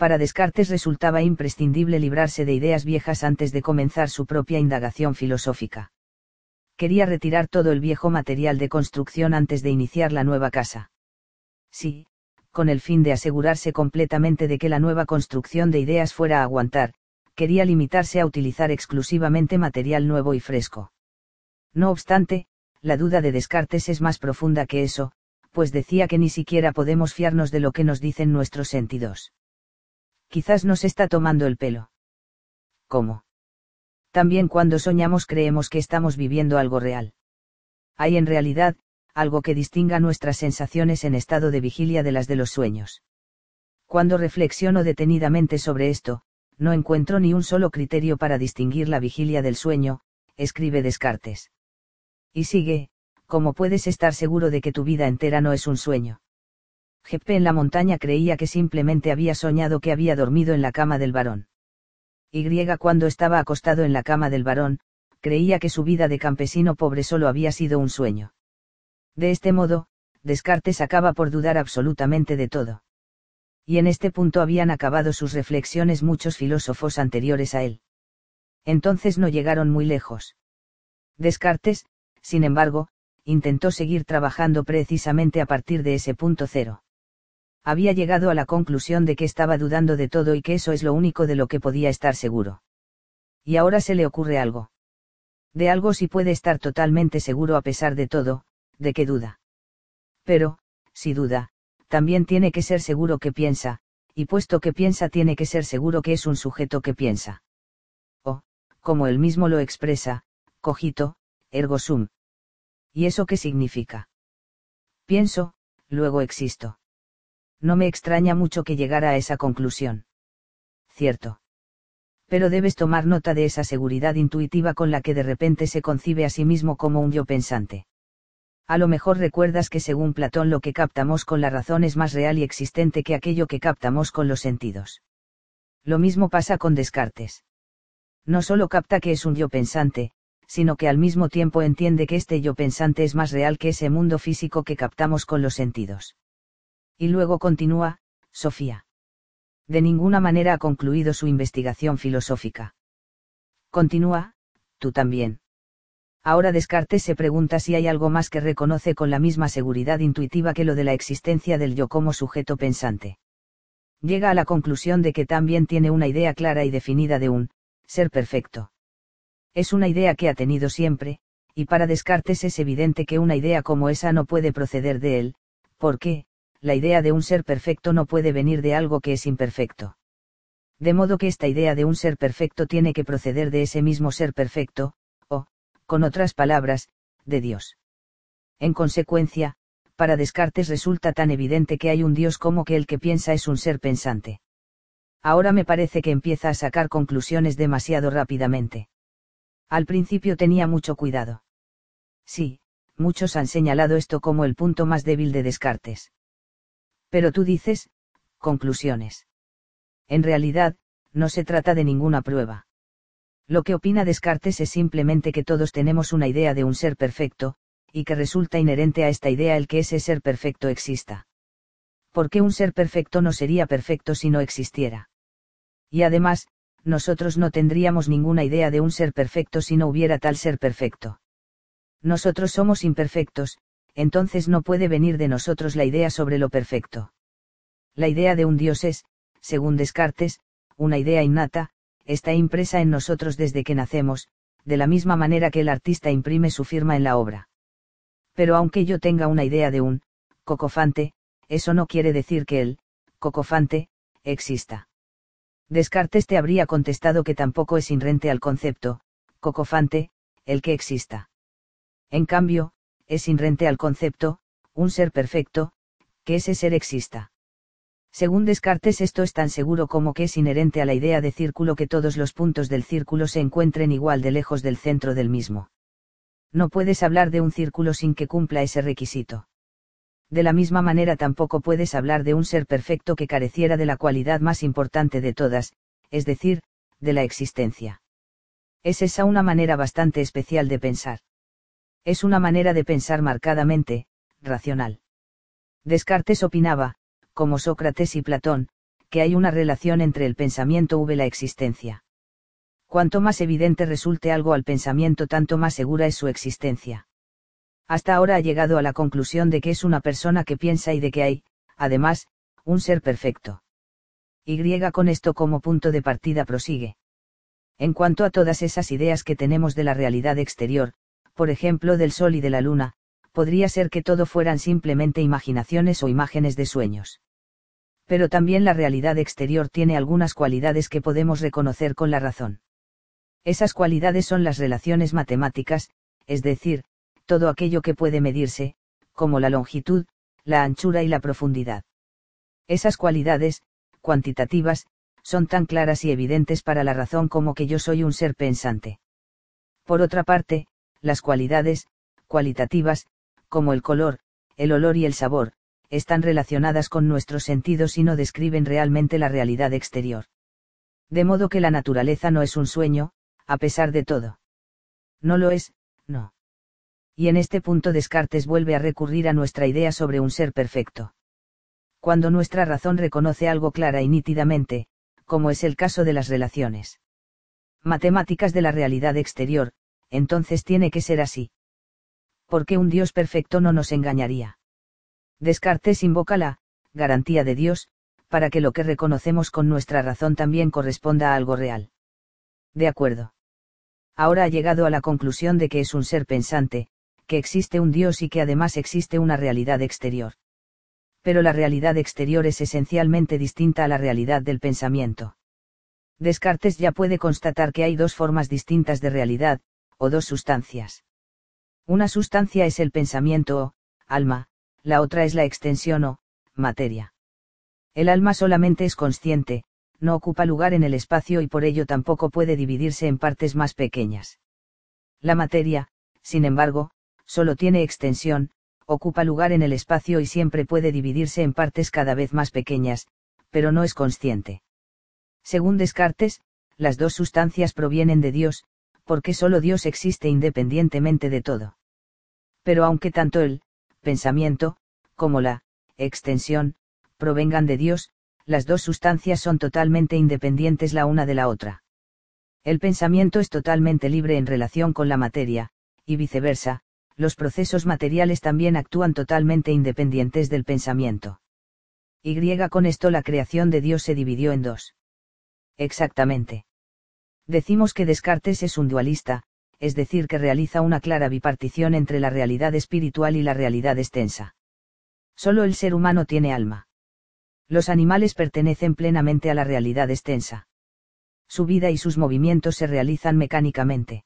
para Descartes resultaba imprescindible librarse de ideas viejas antes de comenzar su propia indagación filosófica. Quería retirar todo el viejo material de construcción antes de iniciar la nueva casa. Sí, con el fin de asegurarse completamente de que la nueva construcción de ideas fuera a aguantar, quería limitarse a utilizar exclusivamente material nuevo y fresco. No obstante, la duda de Descartes es más profunda que eso, pues decía que ni siquiera podemos fiarnos de lo que nos dicen nuestros sentidos quizás nos está tomando el pelo. ¿Cómo? También cuando soñamos creemos que estamos viviendo algo real. Hay en realidad, algo que distinga nuestras sensaciones en estado de vigilia de las de los sueños. Cuando reflexiono detenidamente sobre esto, no encuentro ni un solo criterio para distinguir la vigilia del sueño, escribe Descartes. Y sigue, ¿cómo puedes estar seguro de que tu vida entera no es un sueño? Jeppe en la montaña creía que simplemente había soñado que había dormido en la cama del varón. Y cuando estaba acostado en la cama del varón, creía que su vida de campesino pobre solo había sido un sueño. De este modo, Descartes acaba por dudar absolutamente de todo. Y en este punto habían acabado sus reflexiones muchos filósofos anteriores a él. Entonces no llegaron muy lejos. Descartes, sin embargo, intentó seguir trabajando precisamente a partir de ese punto cero. Había llegado a la conclusión de que estaba dudando de todo y que eso es lo único de lo que podía estar seguro. Y ahora se le ocurre algo. De algo sí puede estar totalmente seguro a pesar de todo, de que duda. Pero, si duda, también tiene que ser seguro que piensa, y puesto que piensa tiene que ser seguro que es un sujeto que piensa. O, como él mismo lo expresa, cogito, ergo sum. ¿Y eso qué significa? Pienso, luego existo. No me extraña mucho que llegara a esa conclusión. Cierto. Pero debes tomar nota de esa seguridad intuitiva con la que de repente se concibe a sí mismo como un yo pensante. A lo mejor recuerdas que según Platón lo que captamos con la razón es más real y existente que aquello que captamos con los sentidos. Lo mismo pasa con Descartes. No solo capta que es un yo pensante, sino que al mismo tiempo entiende que este yo pensante es más real que ese mundo físico que captamos con los sentidos. Y luego continúa, Sofía. De ninguna manera ha concluido su investigación filosófica. Continúa, tú también. Ahora Descartes se pregunta si hay algo más que reconoce con la misma seguridad intuitiva que lo de la existencia del yo como sujeto pensante. Llega a la conclusión de que también tiene una idea clara y definida de un ser perfecto. Es una idea que ha tenido siempre, y para Descartes es evidente que una idea como esa no puede proceder de él, porque, la idea de un ser perfecto no puede venir de algo que es imperfecto. De modo que esta idea de un ser perfecto tiene que proceder de ese mismo ser perfecto, o, con otras palabras, de Dios. En consecuencia, para Descartes resulta tan evidente que hay un Dios como que el que piensa es un ser pensante. Ahora me parece que empieza a sacar conclusiones demasiado rápidamente. Al principio tenía mucho cuidado. Sí, muchos han señalado esto como el punto más débil de Descartes. Pero tú dices, conclusiones. En realidad, no se trata de ninguna prueba. Lo que opina Descartes es simplemente que todos tenemos una idea de un ser perfecto, y que resulta inherente a esta idea el que ese ser perfecto exista. ¿Por qué un ser perfecto no sería perfecto si no existiera? Y además, nosotros no tendríamos ninguna idea de un ser perfecto si no hubiera tal ser perfecto. Nosotros somos imperfectos, entonces no puede venir de nosotros la idea sobre lo perfecto. La idea de un Dios es, según Descartes, una idea innata, está impresa en nosotros desde que nacemos, de la misma manera que el artista imprime su firma en la obra. Pero aunque yo tenga una idea de un cocofante, eso no quiere decir que el cocofante exista. Descartes te habría contestado que tampoco es inrente al concepto, cocofante, el que exista. En cambio, es inrente al concepto, un ser perfecto, que ese ser exista. Según Descartes esto es tan seguro como que es inherente a la idea de círculo que todos los puntos del círculo se encuentren igual de lejos del centro del mismo. No puedes hablar de un círculo sin que cumpla ese requisito de la misma manera tampoco puedes hablar de un ser perfecto que careciera de la cualidad más importante de todas, es decir, de la existencia. Es esa una manera bastante especial de pensar. Es una manera de pensar marcadamente, racional. Descartes opinaba, como Sócrates y Platón, que hay una relación entre el pensamiento y la existencia. Cuanto más evidente resulte algo al pensamiento, tanto más segura es su existencia hasta ahora ha llegado a la conclusión de que es una persona que piensa y de que hay, además, un ser perfecto. Y con esto como punto de partida prosigue. En cuanto a todas esas ideas que tenemos de la realidad exterior, por ejemplo del Sol y de la Luna, podría ser que todo fueran simplemente imaginaciones o imágenes de sueños. Pero también la realidad exterior tiene algunas cualidades que podemos reconocer con la razón. Esas cualidades son las relaciones matemáticas, es decir, todo aquello que puede medirse, como la longitud, la anchura y la profundidad. Esas cualidades, cuantitativas, son tan claras y evidentes para la razón como que yo soy un ser pensante. Por otra parte, las cualidades, cualitativas, como el color, el olor y el sabor, están relacionadas con nuestros sentidos y no describen realmente la realidad exterior. De modo que la naturaleza no es un sueño, a pesar de todo. No lo es, no y en este punto Descartes vuelve a recurrir a nuestra idea sobre un ser perfecto. Cuando nuestra razón reconoce algo clara y nítidamente, como es el caso de las relaciones. matemáticas de la realidad exterior, entonces tiene que ser así. Porque un Dios perfecto no nos engañaría. Descartes invoca la garantía de Dios, para que lo que reconocemos con nuestra razón también corresponda a algo real. De acuerdo. Ahora ha llegado a la conclusión de que es un ser pensante, que existe un Dios y que además existe una realidad exterior. Pero la realidad exterior es esencialmente distinta a la realidad del pensamiento. Descartes ya puede constatar que hay dos formas distintas de realidad, o dos sustancias. Una sustancia es el pensamiento o, alma, la otra es la extensión o, materia. El alma solamente es consciente, no ocupa lugar en el espacio y por ello tampoco puede dividirse en partes más pequeñas. La materia, sin embargo, solo tiene extensión, ocupa lugar en el espacio y siempre puede dividirse en partes cada vez más pequeñas, pero no es consciente. Según Descartes, las dos sustancias provienen de Dios, porque solo Dios existe independientemente de todo. Pero aunque tanto el pensamiento, como la extensión, provengan de Dios, las dos sustancias son totalmente independientes la una de la otra. El pensamiento es totalmente libre en relación con la materia, y viceversa, los procesos materiales también actúan totalmente independientes del pensamiento. Y con esto la creación de Dios se dividió en dos. Exactamente. Decimos que Descartes es un dualista, es decir, que realiza una clara bipartición entre la realidad espiritual y la realidad extensa. Solo el ser humano tiene alma. Los animales pertenecen plenamente a la realidad extensa. Su vida y sus movimientos se realizan mecánicamente.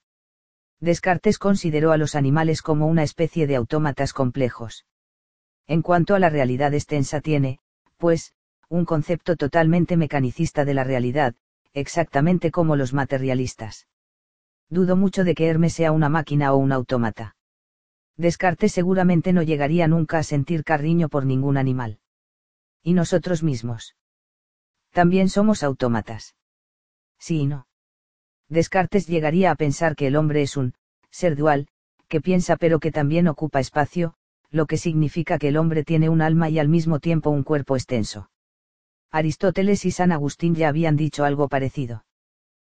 Descartes consideró a los animales como una especie de autómatas complejos. En cuanto a la realidad extensa tiene, pues, un concepto totalmente mecanicista de la realidad, exactamente como los materialistas. Dudo mucho de que Hermes sea una máquina o un autómata. Descartes seguramente no llegaría nunca a sentir cariño por ningún animal y nosotros mismos. También somos autómatas. Sí y no. Descartes llegaría a pensar que el hombre es un ser dual, que piensa pero que también ocupa espacio, lo que significa que el hombre tiene un alma y al mismo tiempo un cuerpo extenso. Aristóteles y San Agustín ya habían dicho algo parecido.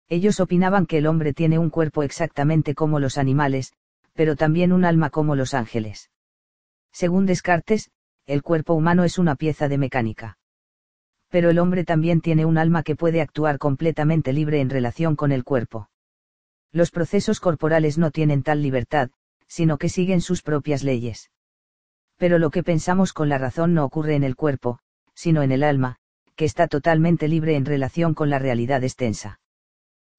Ellos opinaban que el hombre tiene un cuerpo exactamente como los animales, pero también un alma como los ángeles. Según Descartes, el cuerpo humano es una pieza de mecánica. Pero el hombre también tiene un alma que puede actuar completamente libre en relación con el cuerpo. Los procesos corporales no tienen tal libertad, sino que siguen sus propias leyes. Pero lo que pensamos con la razón no ocurre en el cuerpo, sino en el alma, que está totalmente libre en relación con la realidad extensa.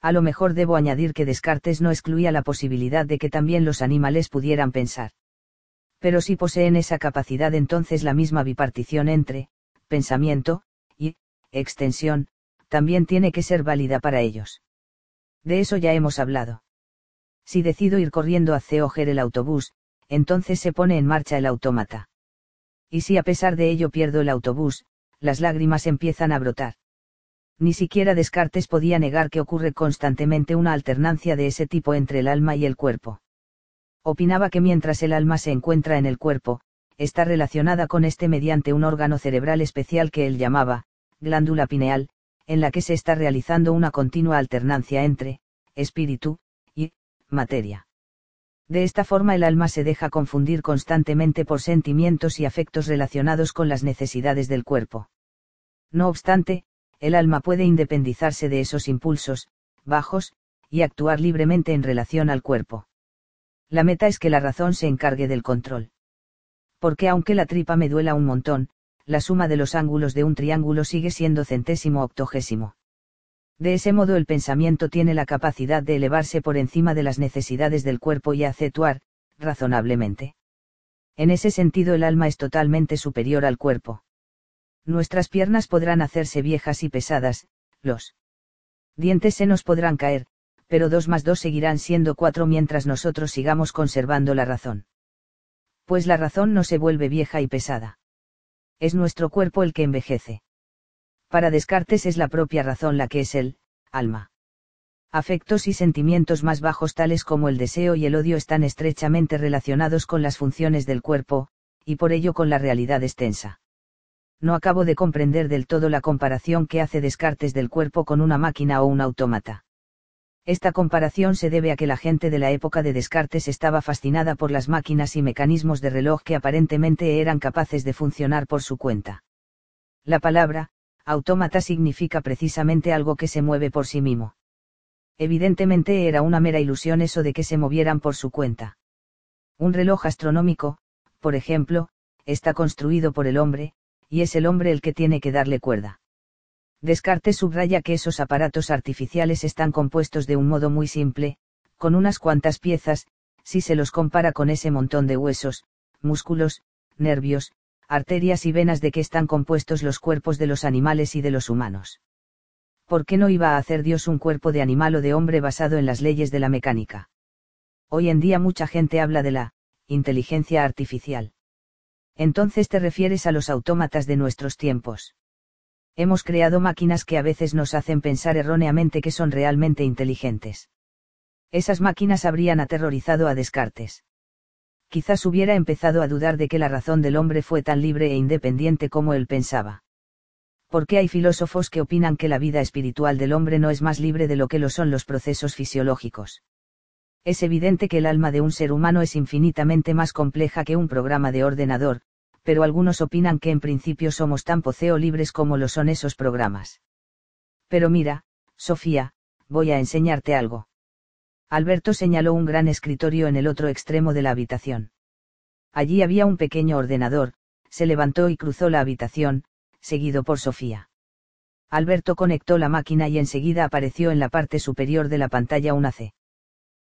A lo mejor debo añadir que Descartes no excluía la posibilidad de que también los animales pudieran pensar pero si poseen esa capacidad entonces la misma bipartición entre, pensamiento, extensión, también tiene que ser válida para ellos. De eso ya hemos hablado. Si decido ir corriendo hacia Oger el autobús, entonces se pone en marcha el autómata. Y si a pesar de ello pierdo el autobús, las lágrimas empiezan a brotar. Ni siquiera Descartes podía negar que ocurre constantemente una alternancia de ese tipo entre el alma y el cuerpo opinaba que mientras el alma se encuentra en el cuerpo, está relacionada con este mediante un órgano cerebral especial que él llamaba, glándula pineal, en la que se está realizando una continua alternancia entre, espíritu, y, materia. De esta forma el alma se deja confundir constantemente por sentimientos y afectos relacionados con las necesidades del cuerpo. No obstante, el alma puede independizarse de esos impulsos, bajos, y actuar libremente en relación al cuerpo la meta es que la razón se encargue del control. Porque aunque la tripa me duela un montón, la suma de los ángulos de un triángulo sigue siendo centésimo octogésimo. De ese modo el pensamiento tiene la capacidad de elevarse por encima de las necesidades del cuerpo y aceptuar, razonablemente. En ese sentido el alma es totalmente superior al cuerpo. Nuestras piernas podrán hacerse viejas y pesadas, los dientes se nos podrán caer, pero dos más dos seguirán siendo cuatro mientras nosotros sigamos conservando la razón. Pues la razón no se vuelve vieja y pesada. Es nuestro cuerpo el que envejece. Para Descartes es la propia razón la que es el, alma. Afectos y sentimientos más bajos tales como el deseo y el odio están estrechamente relacionados con las funciones del cuerpo, y por ello con la realidad extensa. No acabo de comprender del todo la comparación que hace Descartes del cuerpo con una máquina o un autómata Esta comparación se debe a que la gente de la época de Descartes estaba fascinada por las máquinas y mecanismos de reloj que aparentemente eran capaces de funcionar por su cuenta. La palabra, autómata significa precisamente algo que se mueve por sí mismo. Evidentemente era una mera ilusión eso de que se movieran por su cuenta. Un reloj astronómico, por ejemplo, está construido por el hombre, y es el hombre el que tiene que darle cuerda. Descartes subraya que esos aparatos artificiales están compuestos de un modo muy simple, con unas cuantas piezas, si se los compara con ese montón de huesos, músculos, nervios, arterias y venas de que están compuestos los cuerpos de los animales y de los humanos. ¿Por qué no iba a hacer Dios un cuerpo de animal o de hombre basado en las leyes de la mecánica? Hoy en día mucha gente habla de la inteligencia artificial. Entonces te refieres a los autómatas de nuestros tiempos hemos creado máquinas que a veces nos hacen pensar erróneamente que son realmente inteligentes. Esas máquinas habrían aterrorizado a Descartes. Quizás hubiera empezado a dudar de que la razón del hombre fue tan libre e independiente como él pensaba. Porque hay filósofos que opinan que la vida espiritual del hombre no es más libre de lo que lo son los procesos fisiológicos. Es evidente que el alma de un ser humano es infinitamente más compleja que un programa de ordenador, pero algunos opinan que en principio somos tan poceo libres como lo son esos programas. Pero mira, Sofía, voy a enseñarte algo. Alberto señaló un gran escritorio en el otro extremo de la habitación. Allí había un pequeño ordenador, se levantó y cruzó la habitación, seguido por Sofía. Alberto conectó la máquina y enseguida apareció en la parte superior de la pantalla una C.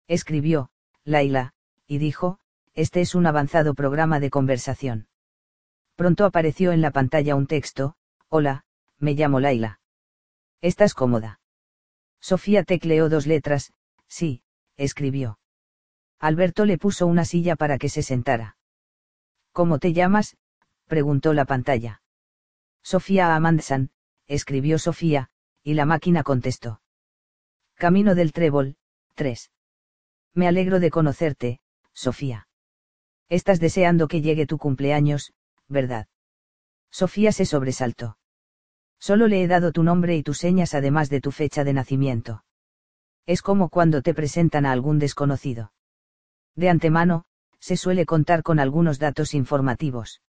Escribió, Laila, y dijo, este es un avanzado programa de conversación. Pronto apareció en la pantalla un texto, Hola, me llamo Laila. ¿Estás cómoda? Sofía tecleó dos letras, sí, escribió. Alberto le puso una silla para que se sentara. ¿Cómo te llamas? preguntó la pantalla. Sofía Amandsan, escribió Sofía, y la máquina contestó. Camino del Trébol, 3. Me alegro de conocerte, Sofía. Estás deseando que llegue tu cumpleaños, ¿verdad? Sofía se sobresaltó. Solo le he dado tu nombre y tus señas además de tu fecha de nacimiento. Es como cuando te presentan a algún desconocido. De antemano, se suele contar con algunos datos informativos.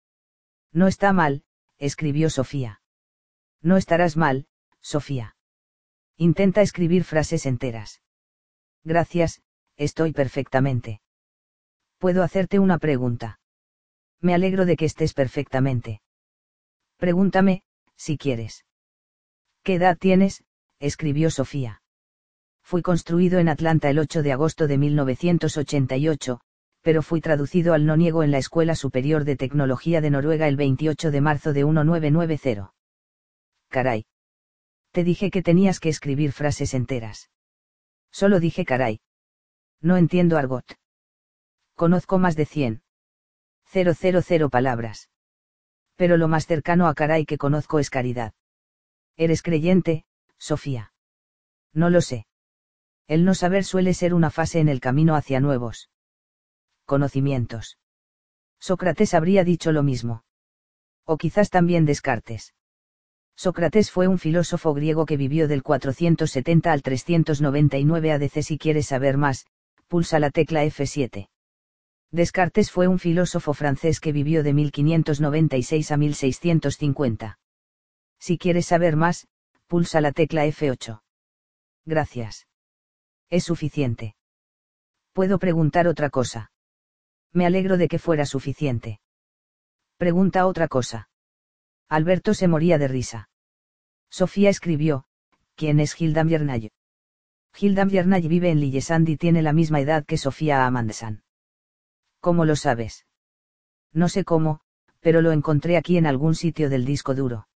No está mal, escribió Sofía. No estarás mal, Sofía. Intenta escribir frases enteras. Gracias, estoy perfectamente. ¿Puedo hacerte una pregunta? Me alegro de que estés perfectamente. Pregúntame, si quieres. ¿Qué edad tienes? escribió Sofía. Fui construido en Atlanta el 8 de agosto de 1988, pero fui traducido al noniego en la Escuela Superior de Tecnología de Noruega el 28 de marzo de 1990. Caray. Te dije que tenías que escribir frases enteras. Solo dije caray. No entiendo argot. Conozco más de 100. 000 palabras. Pero lo más cercano a caray que conozco es caridad. ¿Eres creyente, Sofía? No lo sé. El no saber suele ser una fase en el camino hacia nuevos conocimientos. Sócrates habría dicho lo mismo. O quizás también Descartes. Sócrates fue un filósofo griego que vivió del 470 al 399 ADC. Si quieres saber más, pulsa la tecla F7. Descartes fue un filósofo francés que vivió de 1596 a 1650. Si quieres saber más, pulsa la tecla F8. Gracias. Es suficiente. Puedo preguntar otra cosa. Me alegro de que fuera suficiente. Pregunta otra cosa. Alberto se moría de risa. Sofía escribió, ¿quién es Hilda Miernay? Hilda Miernay vive en Lillesand y tiene la misma edad que Sofía Amandsan. ¿Cómo lo sabes? No sé cómo, pero lo encontré aquí en algún sitio del disco duro.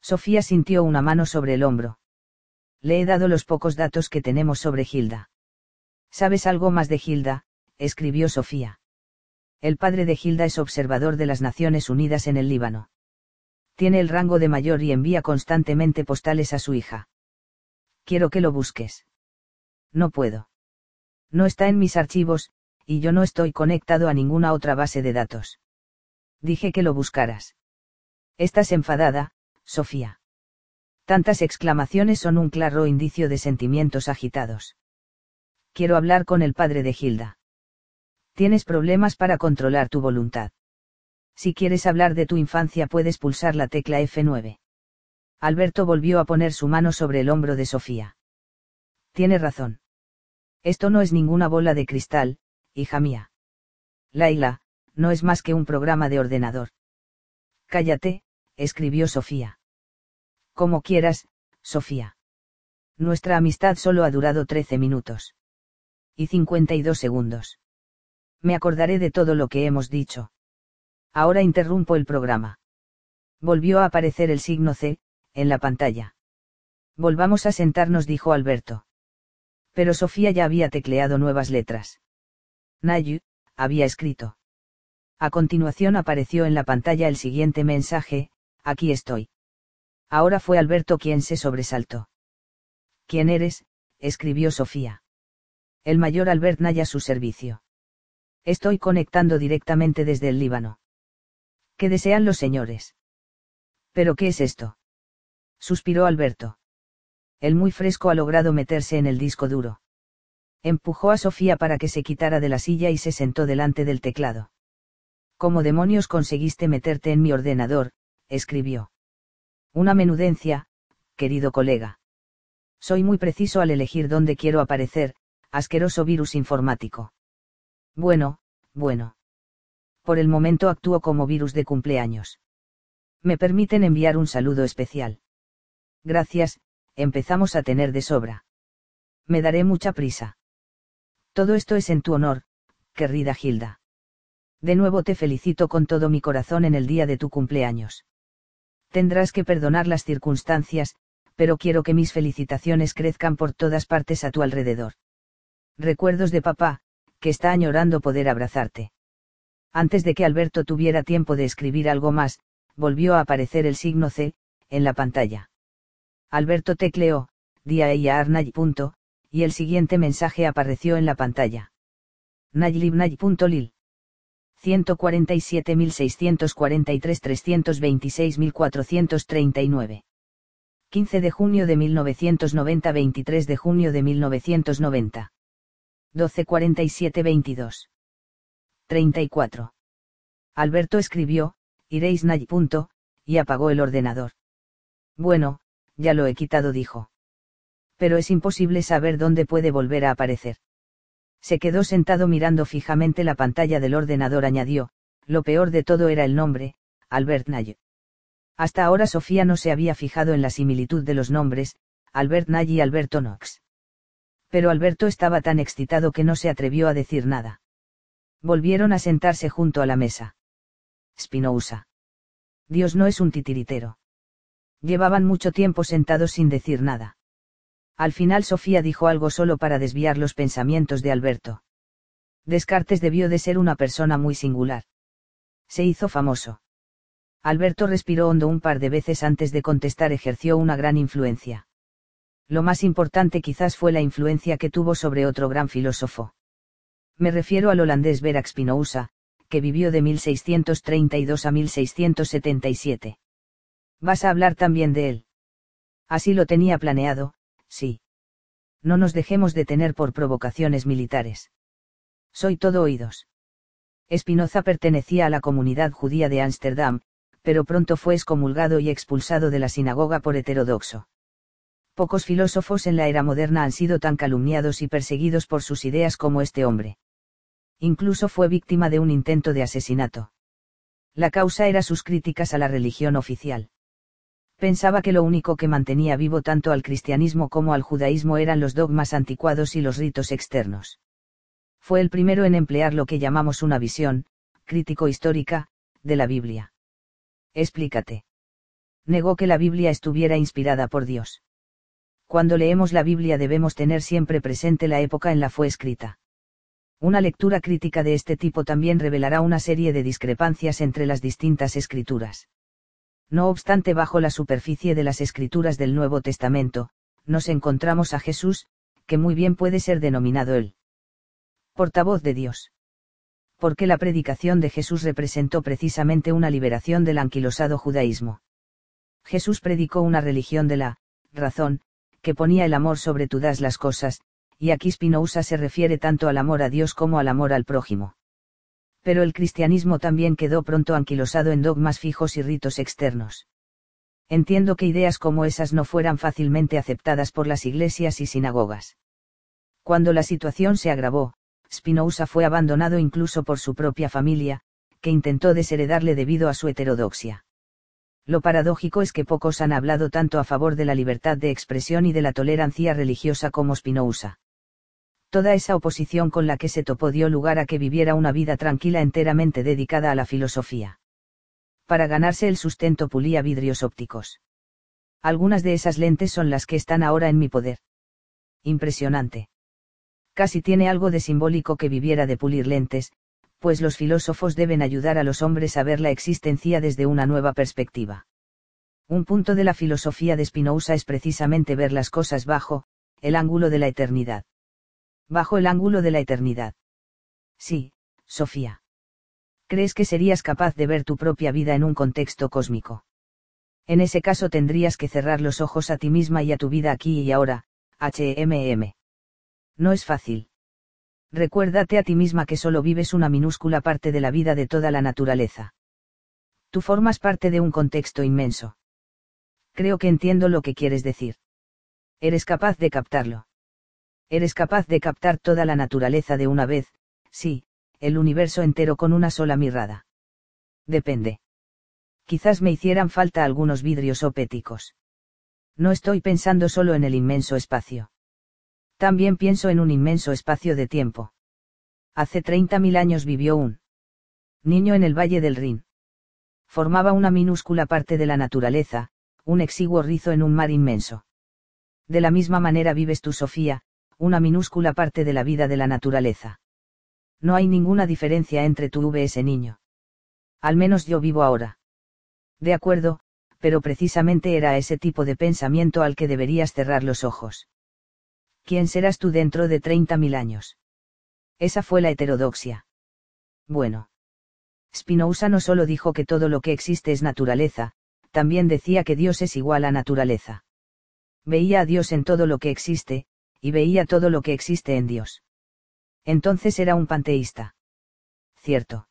Sofía sintió una mano sobre el hombro. Le he dado los pocos datos que tenemos sobre Hilda. ¿Sabes algo más de Hilda? escribió Sofía. El padre de Hilda es observador de las Naciones Unidas en el Líbano. Tiene el rango de mayor y envía constantemente postales a su hija. Quiero que lo busques. No puedo. No está en mis archivos, y yo no estoy conectado a ninguna otra base de datos. Dije que lo buscaras. Estás enfadada, Sofía. Tantas exclamaciones son un claro indicio de sentimientos agitados. Quiero hablar con el padre de Hilda. Tienes problemas para controlar tu voluntad. Si quieres hablar de tu infancia puedes pulsar la tecla F9. Alberto volvió a poner su mano sobre el hombro de Sofía. Tiene razón. Esto no es ninguna bola de cristal, hija mía. Laila, no es más que un programa de ordenador. Cállate, escribió Sofía. Como quieras, Sofía. Nuestra amistad solo ha durado 13 minutos. Y 52 segundos. Me acordaré de todo lo que hemos dicho. Ahora interrumpo el programa. Volvió a aparecer el signo C, en la pantalla. Volvamos a sentarnos, dijo Alberto. Pero Sofía ya había tecleado nuevas letras. Nayu, había escrito. A continuación apareció en la pantalla el siguiente mensaje, aquí estoy. Ahora fue Alberto quien se sobresaltó. ¿Quién eres? escribió Sofía. El mayor Albert Naya a su servicio. Estoy conectando directamente desde el Líbano. ¿Qué desean los señores? ¿Pero qué es esto? Suspiró Alberto. El muy fresco ha logrado meterse en el disco duro. Empujó a Sofía para que se quitara de la silla y se sentó delante del teclado. ¿Cómo demonios conseguiste meterte en mi ordenador? escribió. Una menudencia, querido colega. Soy muy preciso al elegir dónde quiero aparecer, asqueroso virus informático. Bueno, bueno. Por el momento actúo como virus de cumpleaños. Me permiten enviar un saludo especial. Gracias, empezamos a tener de sobra. Me daré mucha prisa. Todo esto es en tu honor, querida Gilda. De nuevo te felicito con todo mi corazón en el día de tu cumpleaños. Tendrás que perdonar las circunstancias, pero quiero que mis felicitaciones crezcan por todas partes a tu alrededor. Recuerdos de papá, que está añorando poder abrazarte. Antes de que Alberto tuviera tiempo de escribir algo más, volvió a aparecer el signo C, en la pantalla. Alberto tecleó, dia y el siguiente mensaje apareció en la pantalla. Najlibnaj.lil. 147.643-326.439. 15 de junio de 1990 23 de junio de 1990. 1247-22. 34. Alberto escribió, iréis Nay. y apagó el ordenador. Bueno, ya lo he quitado, dijo. Pero es imposible saber dónde puede volver a aparecer. Se quedó sentado mirando fijamente la pantalla del ordenador, añadió, lo peor de todo era el nombre, Albert Nay. Hasta ahora Sofía no se había fijado en la similitud de los nombres, Albert Nay y Alberto Knox. Pero Alberto estaba tan excitado que no se atrevió a decir nada. Volvieron a sentarse junto a la mesa. Spinoza. Dios no es un titiritero. Llevaban mucho tiempo sentados sin decir nada. Al final Sofía dijo algo solo para desviar los pensamientos de Alberto. Descartes debió de ser una persona muy singular. Se hizo famoso. Alberto respiró hondo un par de veces antes de contestar ejerció una gran influencia. Lo más importante quizás fue la influencia que tuvo sobre otro gran filósofo. Me refiero al holandés Verax Spinoza, que vivió de 1632 a 1677. Vas a hablar también de él. Así lo tenía planeado, sí. No nos dejemos detener por provocaciones militares. Soy todo oídos. Espinoza pertenecía a la comunidad judía de Ámsterdam, pero pronto fue excomulgado y expulsado de la sinagoga por heterodoxo. Pocos filósofos en la era moderna han sido tan calumniados y perseguidos por sus ideas como este hombre. Incluso fue víctima de un intento de asesinato. La causa era sus críticas a la religión oficial pensaba que lo único que mantenía vivo tanto al cristianismo como al judaísmo eran los dogmas anticuados y los ritos externos. Fue el primero en emplear lo que llamamos una visión, crítico-histórica, de la Biblia. Explícate. Negó que la Biblia estuviera inspirada por Dios. Cuando leemos la Biblia debemos tener siempre presente la época en la fue escrita. Una lectura crítica de este tipo también revelará una serie de discrepancias entre las distintas escrituras. No obstante, bajo la superficie de las escrituras del Nuevo Testamento, nos encontramos a Jesús, que muy bien puede ser denominado el portavoz de Dios. Porque la predicación de Jesús representó precisamente una liberación del anquilosado judaísmo. Jesús predicó una religión de la razón, que ponía el amor sobre todas las cosas, y aquí Spinoza se refiere tanto al amor a Dios como al amor al prójimo. Pero el cristianismo también quedó pronto anquilosado en dogmas fijos y ritos externos. Entiendo que ideas como esas no fueran fácilmente aceptadas por las iglesias y sinagogas. Cuando la situación se agravó, Spinoza fue abandonado incluso por su propia familia, que intentó desheredarle debido a su heterodoxia. Lo paradójico es que pocos han hablado tanto a favor de la libertad de expresión y de la tolerancia religiosa como Spinoza. Toda esa oposición con la que se topó dio lugar a que viviera una vida tranquila enteramente dedicada a la filosofía. Para ganarse el sustento pulía vidrios ópticos. Algunas de esas lentes son las que están ahora en mi poder. Impresionante. Casi tiene algo de simbólico que viviera de pulir lentes, pues los filósofos deben ayudar a los hombres a ver la existencia desde una nueva perspectiva. Un punto de la filosofía de Spinoza es precisamente ver las cosas bajo, el ángulo de la eternidad. Bajo el ángulo de la eternidad. Sí, Sofía. ¿Crees que serías capaz de ver tu propia vida en un contexto cósmico? En ese caso tendrías que cerrar los ojos a ti misma y a tu vida aquí y ahora, HMM. No es fácil. Recuérdate a ti misma que solo vives una minúscula parte de la vida de toda la naturaleza. Tú formas parte de un contexto inmenso. Creo que entiendo lo que quieres decir. Eres capaz de captarlo. Eres capaz de captar toda la naturaleza de una vez, sí, el universo entero con una sola mirada. Depende. Quizás me hicieran falta algunos vidrios opéticos. No estoy pensando solo en el inmenso espacio. También pienso en un inmenso espacio de tiempo. Hace 30.000 años vivió un niño en el Valle del Rin. Formaba una minúscula parte de la naturaleza, un exiguo rizo en un mar inmenso. De la misma manera vives tú, Sofía, una minúscula parte de la vida de la naturaleza. No hay ninguna diferencia entre tú y ese niño. Al menos yo vivo ahora. De acuerdo, pero precisamente era ese tipo de pensamiento al que deberías cerrar los ojos. ¿quién serás tú dentro de 30.000 años? Esa fue la heterodoxia. Bueno. Spinoza no solo dijo que todo lo que existe es naturaleza, también decía que Dios es igual a naturaleza. Veía a Dios en todo lo que existe, y veía todo lo que existe en Dios. Entonces era un panteísta. Cierto.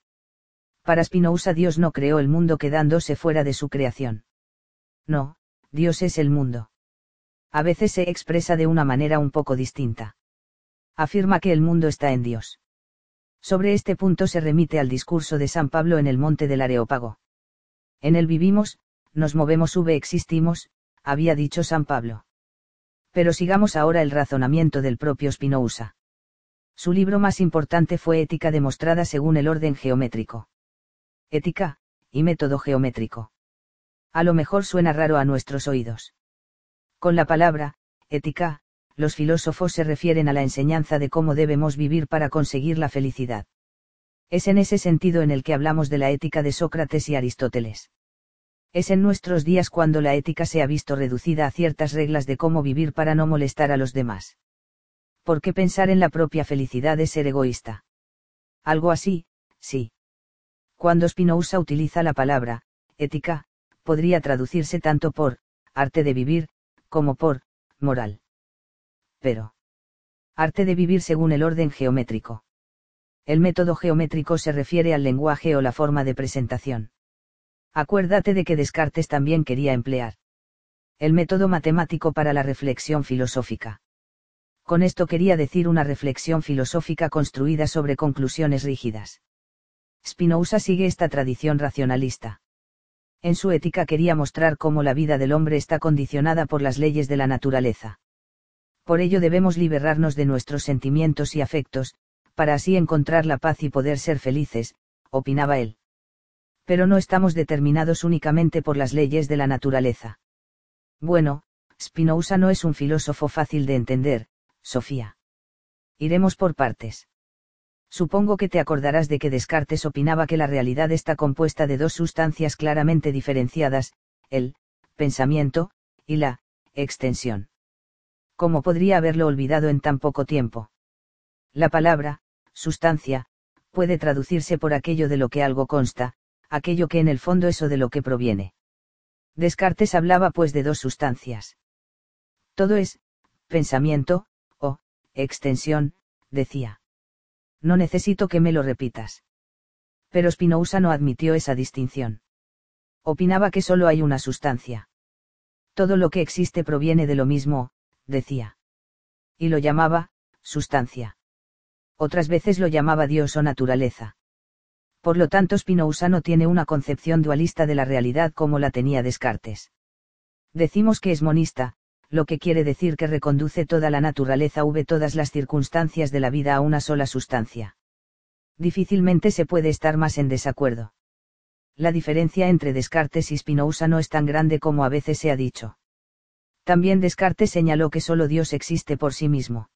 Para Spinoza Dios no creó el mundo quedándose fuera de su creación. No, Dios es el mundo a veces se expresa de una manera un poco distinta. Afirma que el mundo está en Dios. Sobre este punto se remite al discurso de San Pablo en el monte del Areópago. En él vivimos, nos movemos v existimos, había dicho San Pablo. Pero sigamos ahora el razonamiento del propio Spinoza. Su libro más importante fue Ética demostrada según el orden geométrico. Ética, y método geométrico. A lo mejor suena raro a nuestros oídos. Con la palabra, ética, los filósofos se refieren a la enseñanza de cómo debemos vivir para conseguir la felicidad. Es en ese sentido en el que hablamos de la ética de Sócrates y Aristóteles. Es en nuestros días cuando la ética se ha visto reducida a ciertas reglas de cómo vivir para no molestar a los demás. ¿Por qué pensar en la propia felicidad es ser egoísta? Algo así, sí. Cuando Spinoza utiliza la palabra, ética, podría traducirse tanto por, arte de vivir, como por, moral. Pero. Arte de vivir según el orden geométrico. El método geométrico se refiere al lenguaje o la forma de presentación. Acuérdate de que Descartes también quería emplear el método matemático para la reflexión filosófica. Con esto quería decir una reflexión filosófica construida sobre conclusiones rígidas. Spinoza sigue esta tradición racionalista. En su ética quería mostrar cómo la vida del hombre está condicionada por las leyes de la naturaleza. Por ello debemos liberarnos de nuestros sentimientos y afectos, para así encontrar la paz y poder ser felices, opinaba él. Pero no estamos determinados únicamente por las leyes de la naturaleza. Bueno, Spinoza no es un filósofo fácil de entender, Sofía. Iremos por partes. Supongo que te acordarás de que Descartes opinaba que la realidad está compuesta de dos sustancias claramente diferenciadas, el pensamiento, y la extensión. ¿Cómo podría haberlo olvidado en tan poco tiempo? La palabra, sustancia, puede traducirse por aquello de lo que algo consta, aquello que en el fondo es o de lo que proviene. Descartes hablaba pues de dos sustancias. Todo es, pensamiento, o, extensión, decía. No necesito que me lo repitas. Pero Spinoza no admitió esa distinción. Opinaba que solo hay una sustancia. Todo lo que existe proviene de lo mismo, decía. Y lo llamaba, sustancia. Otras veces lo llamaba Dios o naturaleza. Por lo tanto Spinoza no tiene una concepción dualista de la realidad como la tenía Descartes. Decimos que es monista, lo que quiere decir que reconduce toda la naturaleza v todas las circunstancias de la vida a una sola sustancia. Difícilmente se puede estar más en desacuerdo. La diferencia entre Descartes y Spinoza no es tan grande como a veces se ha dicho. También Descartes señaló que solo Dios existe por sí mismo.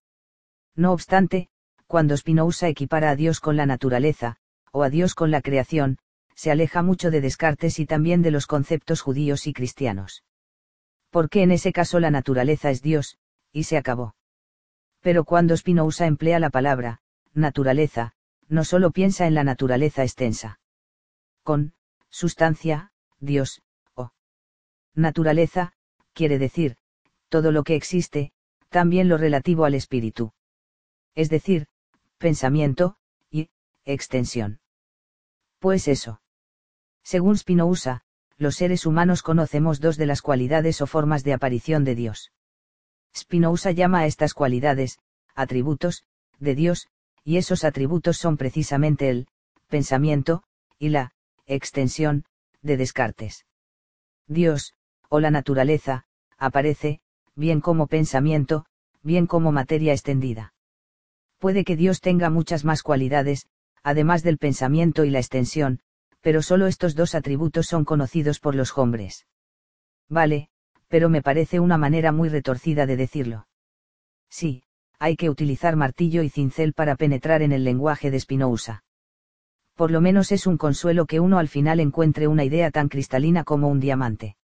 No obstante, cuando Spinoza equipara a Dios con la naturaleza, o a Dios con la creación, se aleja mucho de Descartes y también de los conceptos judíos y cristianos. Porque en ese caso la naturaleza es Dios, y se acabó. Pero cuando Spinoza emplea la palabra, naturaleza, no solo piensa en la naturaleza extensa. Con, sustancia, Dios, o naturaleza, quiere decir, todo lo que existe, también lo relativo al espíritu. Es decir, pensamiento, y, extensión. Pues eso. Según Spinoza, los seres humanos conocemos dos de las cualidades o formas de aparición de Dios. Spinoza llama a estas cualidades, atributos, de Dios, y esos atributos son precisamente el, pensamiento, y la, extensión, de Descartes. Dios, o la naturaleza, aparece, bien como pensamiento, bien como materia extendida. Puede que Dios tenga muchas más cualidades, además del pensamiento y la extensión, pero solo estos dos atributos son conocidos por los hombres. Vale, pero me parece una manera muy retorcida de decirlo. Sí, hay que utilizar martillo y cincel para penetrar en el lenguaje de Spinoza. Por lo menos es un consuelo que uno al final encuentre una idea tan cristalina como un diamante.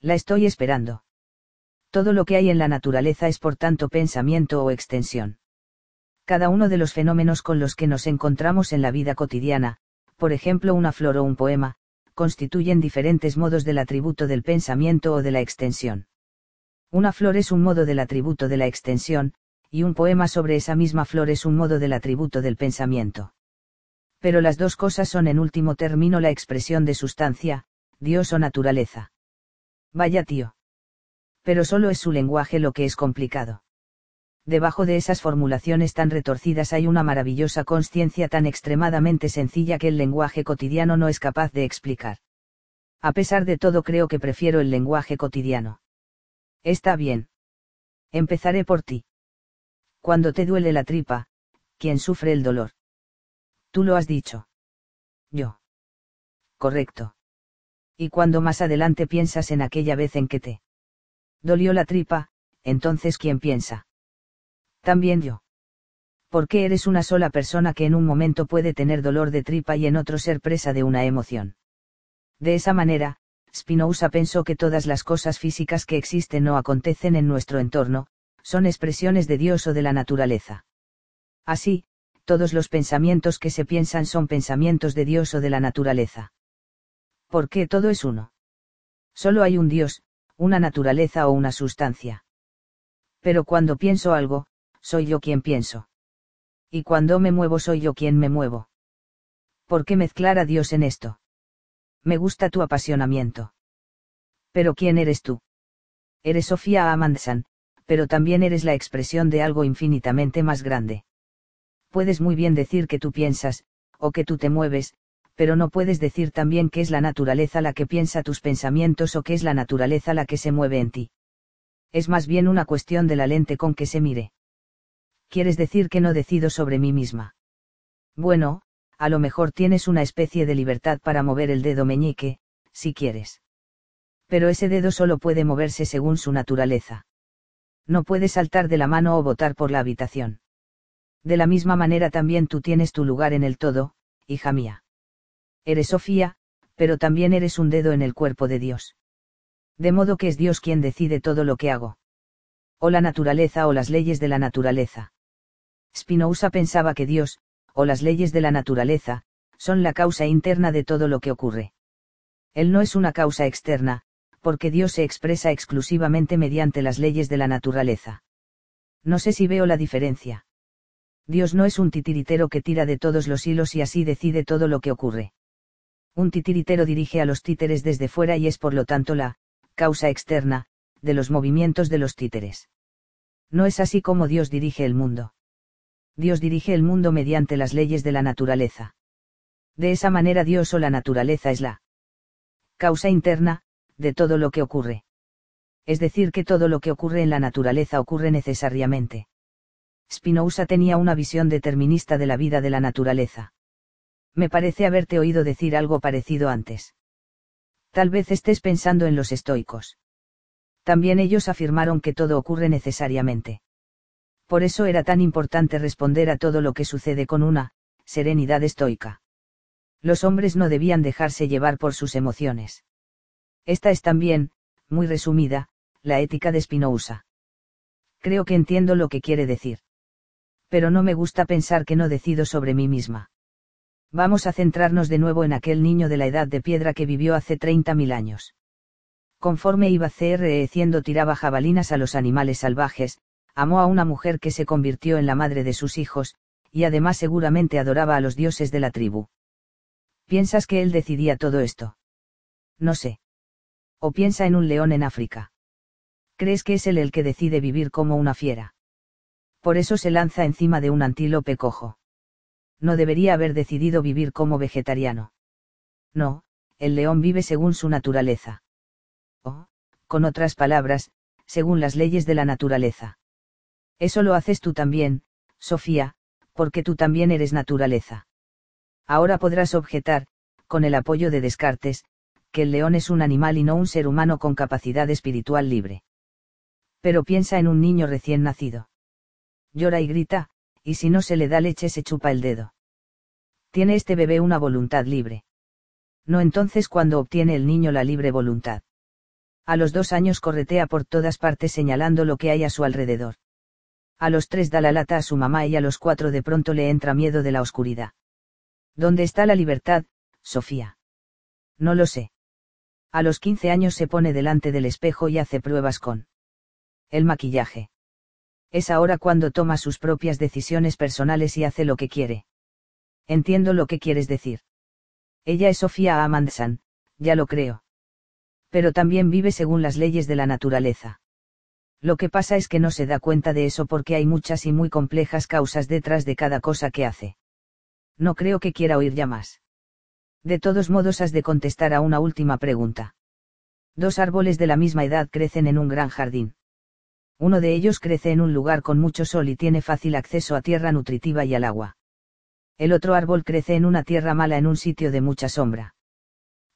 La estoy esperando. Todo lo que hay en la naturaleza es por tanto pensamiento o extensión cada uno de los fenómenos con los que nos encontramos en la vida cotidiana, por ejemplo una flor o un poema, constituyen diferentes modos del atributo del pensamiento o de la extensión. Una flor es un modo del atributo de la extensión, y un poema sobre esa misma flor es un modo del atributo del pensamiento. Pero las dos cosas son en último término la expresión de sustancia, Dios o naturaleza. Vaya tío. Pero solo es su lenguaje lo que es complicado debajo de esas formulaciones tan retorcidas hay una maravillosa conciencia tan extremadamente sencilla que el lenguaje cotidiano no es capaz de explicar. A pesar de todo creo que prefiero el lenguaje cotidiano. Está bien. Empezaré por ti. Cuando te duele la tripa, ¿quién sufre el dolor? Tú lo has dicho. Yo. Correcto. Y cuando más adelante piensas en aquella vez en que te dolió la tripa, entonces ¿quién piensa? También yo. Porque eres una sola persona que en un momento puede tener dolor de tripa y en otro ser presa de una emoción. De esa manera, Spinoza pensó que todas las cosas físicas que existen o acontecen en nuestro entorno, son expresiones de Dios o de la naturaleza. Así, todos los pensamientos que se piensan son pensamientos de Dios o de la naturaleza. ¿Por qué todo es uno? Solo hay un Dios, una naturaleza o una sustancia. Pero cuando pienso algo, soy yo quien pienso. Y cuando me muevo soy yo quien me muevo. ¿Por qué mezclar a Dios en esto? Me gusta tu apasionamiento. Pero ¿quién eres tú? Eres Sofía Amandsan, pero también eres la expresión de algo infinitamente más grande. Puedes muy bien decir que tú piensas, o que tú te mueves, pero no puedes decir también que es la naturaleza la que piensa tus pensamientos o que es la naturaleza la que se mueve en ti. Es más bien una cuestión de la lente con que se mire quieres decir que no decido sobre mí misma. Bueno, a lo mejor tienes una especie de libertad para mover el dedo meñique, si quieres. Pero ese dedo solo puede moverse según su naturaleza. No puede saltar de la mano o botar por la habitación. De la misma manera también tú tienes tu lugar en el todo, hija mía. Eres Sofía, pero también eres un dedo en el cuerpo de Dios. De modo que es Dios quien decide todo lo que hago. O la naturaleza o las leyes de la naturaleza. Spinoza pensaba que Dios, o las leyes de la naturaleza, son la causa interna de todo lo que ocurre. Él no es una causa externa, porque Dios se expresa exclusivamente mediante las leyes de la naturaleza. No sé si veo la diferencia. Dios no es un titiritero que tira de todos los hilos y así decide todo lo que ocurre. Un titiritero dirige a los títeres desde fuera y es por lo tanto la causa externa de los movimientos de los títeres. No es así como Dios dirige el mundo. Dios dirige el mundo mediante las leyes de la naturaleza. De esa manera Dios o la naturaleza es la causa interna, de todo lo que ocurre. Es decir, que todo lo que ocurre en la naturaleza ocurre necesariamente. Spinoza tenía una visión determinista de la vida de la naturaleza. Me parece haberte oído decir algo parecido antes. Tal vez estés pensando en los estoicos. También ellos afirmaron que todo ocurre necesariamente. Por eso era tan importante responder a todo lo que sucede con una serenidad estoica. Los hombres no debían dejarse llevar por sus emociones. Esta es también, muy resumida, la ética de Spinoza. Creo que entiendo lo que quiere decir pero no me gusta pensar que no decido sobre mí misma. Vamos a centrarnos de nuevo en aquel niño de la edad de piedra que vivió hace 30.000 años. Conforme iba creciendo tiraba jabalinas a los animales salvajes, amó a una mujer que se convirtió en la madre de sus hijos, y además seguramente adoraba a los dioses de la tribu. ¿Piensas que él decidía todo esto? No sé. ¿O piensa en un león en África? ¿Crees que es él el que decide vivir como una fiera? por eso se lanza encima de un antílope cojo. No debería haber decidido vivir como vegetariano. No, el león vive según su naturaleza. O, con otras palabras, según las leyes de la naturaleza. Eso lo haces tú también, Sofía, porque tú también eres naturaleza. Ahora podrás objetar, con el apoyo de Descartes, que el león es un animal y no un ser humano con capacidad espiritual libre. Pero piensa en un niño recién nacido llora y grita, y si no se le da leche se chupa el dedo. ¿Tiene este bebé una voluntad libre? No entonces cuando obtiene el niño la libre voluntad. A los dos años corretea por todas partes señalando lo que hay a su alrededor. A los tres da la lata a su mamá y a los cuatro de pronto le entra miedo de la oscuridad. ¿Dónde está la libertad, Sofía? No lo sé. A los quince años se pone delante del espejo y hace pruebas con el maquillaje es ahora cuando toma sus propias decisiones personales y hace lo que quiere. Entiendo lo que quieres decir. Ella es Sofía Amandsan, ya lo creo. Pero también vive según las leyes de la naturaleza. Lo que pasa es que no se da cuenta de eso porque hay muchas y muy complejas causas detrás de cada cosa que hace. No creo que quiera oír ya más. De todos modos has de contestar a una última pregunta. Dos árboles de la misma edad crecen en un gran jardín. Uno de ellos crece en un lugar con mucho sol y tiene fácil acceso a tierra nutritiva y al agua. El otro árbol crece en una tierra mala en un sitio de mucha sombra.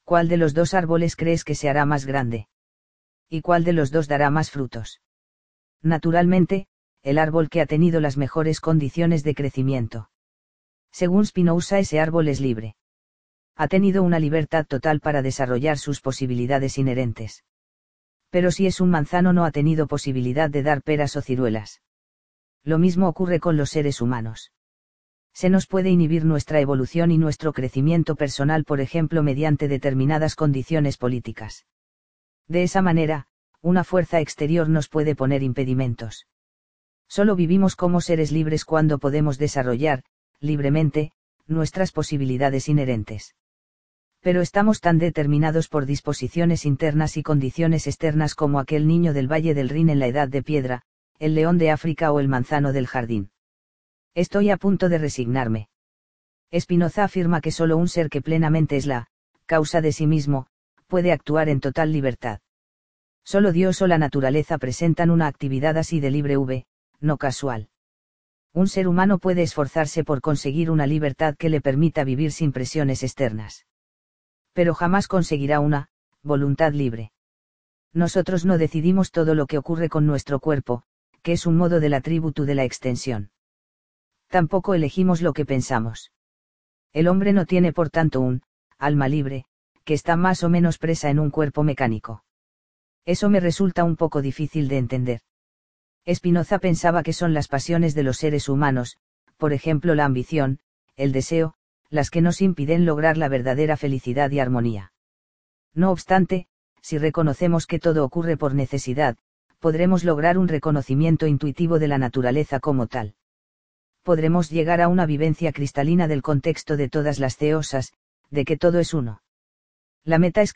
¿Cuál de los dos árboles crees que se hará más grande? ¿Y cuál de los dos dará más frutos? Naturalmente, el árbol que ha tenido las mejores condiciones de crecimiento. Según Spinoza ese árbol es libre. Ha tenido una libertad total para desarrollar sus posibilidades inherentes pero si es un manzano no ha tenido posibilidad de dar peras o ciruelas. Lo mismo ocurre con los seres humanos. Se nos puede inhibir nuestra evolución y nuestro crecimiento personal, por ejemplo, mediante determinadas condiciones políticas. De esa manera, una fuerza exterior nos puede poner impedimentos. Solo vivimos como seres libres cuando podemos desarrollar, libremente, nuestras posibilidades inherentes pero estamos tan determinados por disposiciones internas y condiciones externas como aquel niño del Valle del Rin en la Edad de Piedra, el león de África o el manzano del jardín. Estoy a punto de resignarme. Spinoza afirma que solo un ser que plenamente es la causa de sí mismo, puede actuar en total libertad. Solo Dios o la naturaleza presentan una actividad así de libre v, no casual. Un ser humano puede esforzarse por conseguir una libertad que le permita vivir sin presiones externas pero jamás conseguirá una, voluntad libre. Nosotros no decidimos todo lo que ocurre con nuestro cuerpo, que es un modo del atributo de la extensión. Tampoco elegimos lo que pensamos. El hombre no tiene por tanto un, alma libre, que está más o menos presa en un cuerpo mecánico. Eso me resulta un poco difícil de entender. Spinoza pensaba que son las pasiones de los seres humanos, por ejemplo la ambición, el deseo, las que nos impiden lograr la verdadera felicidad y armonía. No obstante, si reconocemos que todo ocurre por necesidad, podremos lograr un reconocimiento intuitivo de la naturaleza como tal. Podremos llegar a una vivencia cristalina del contexto de todas las ceosas, de que todo es uno. La meta es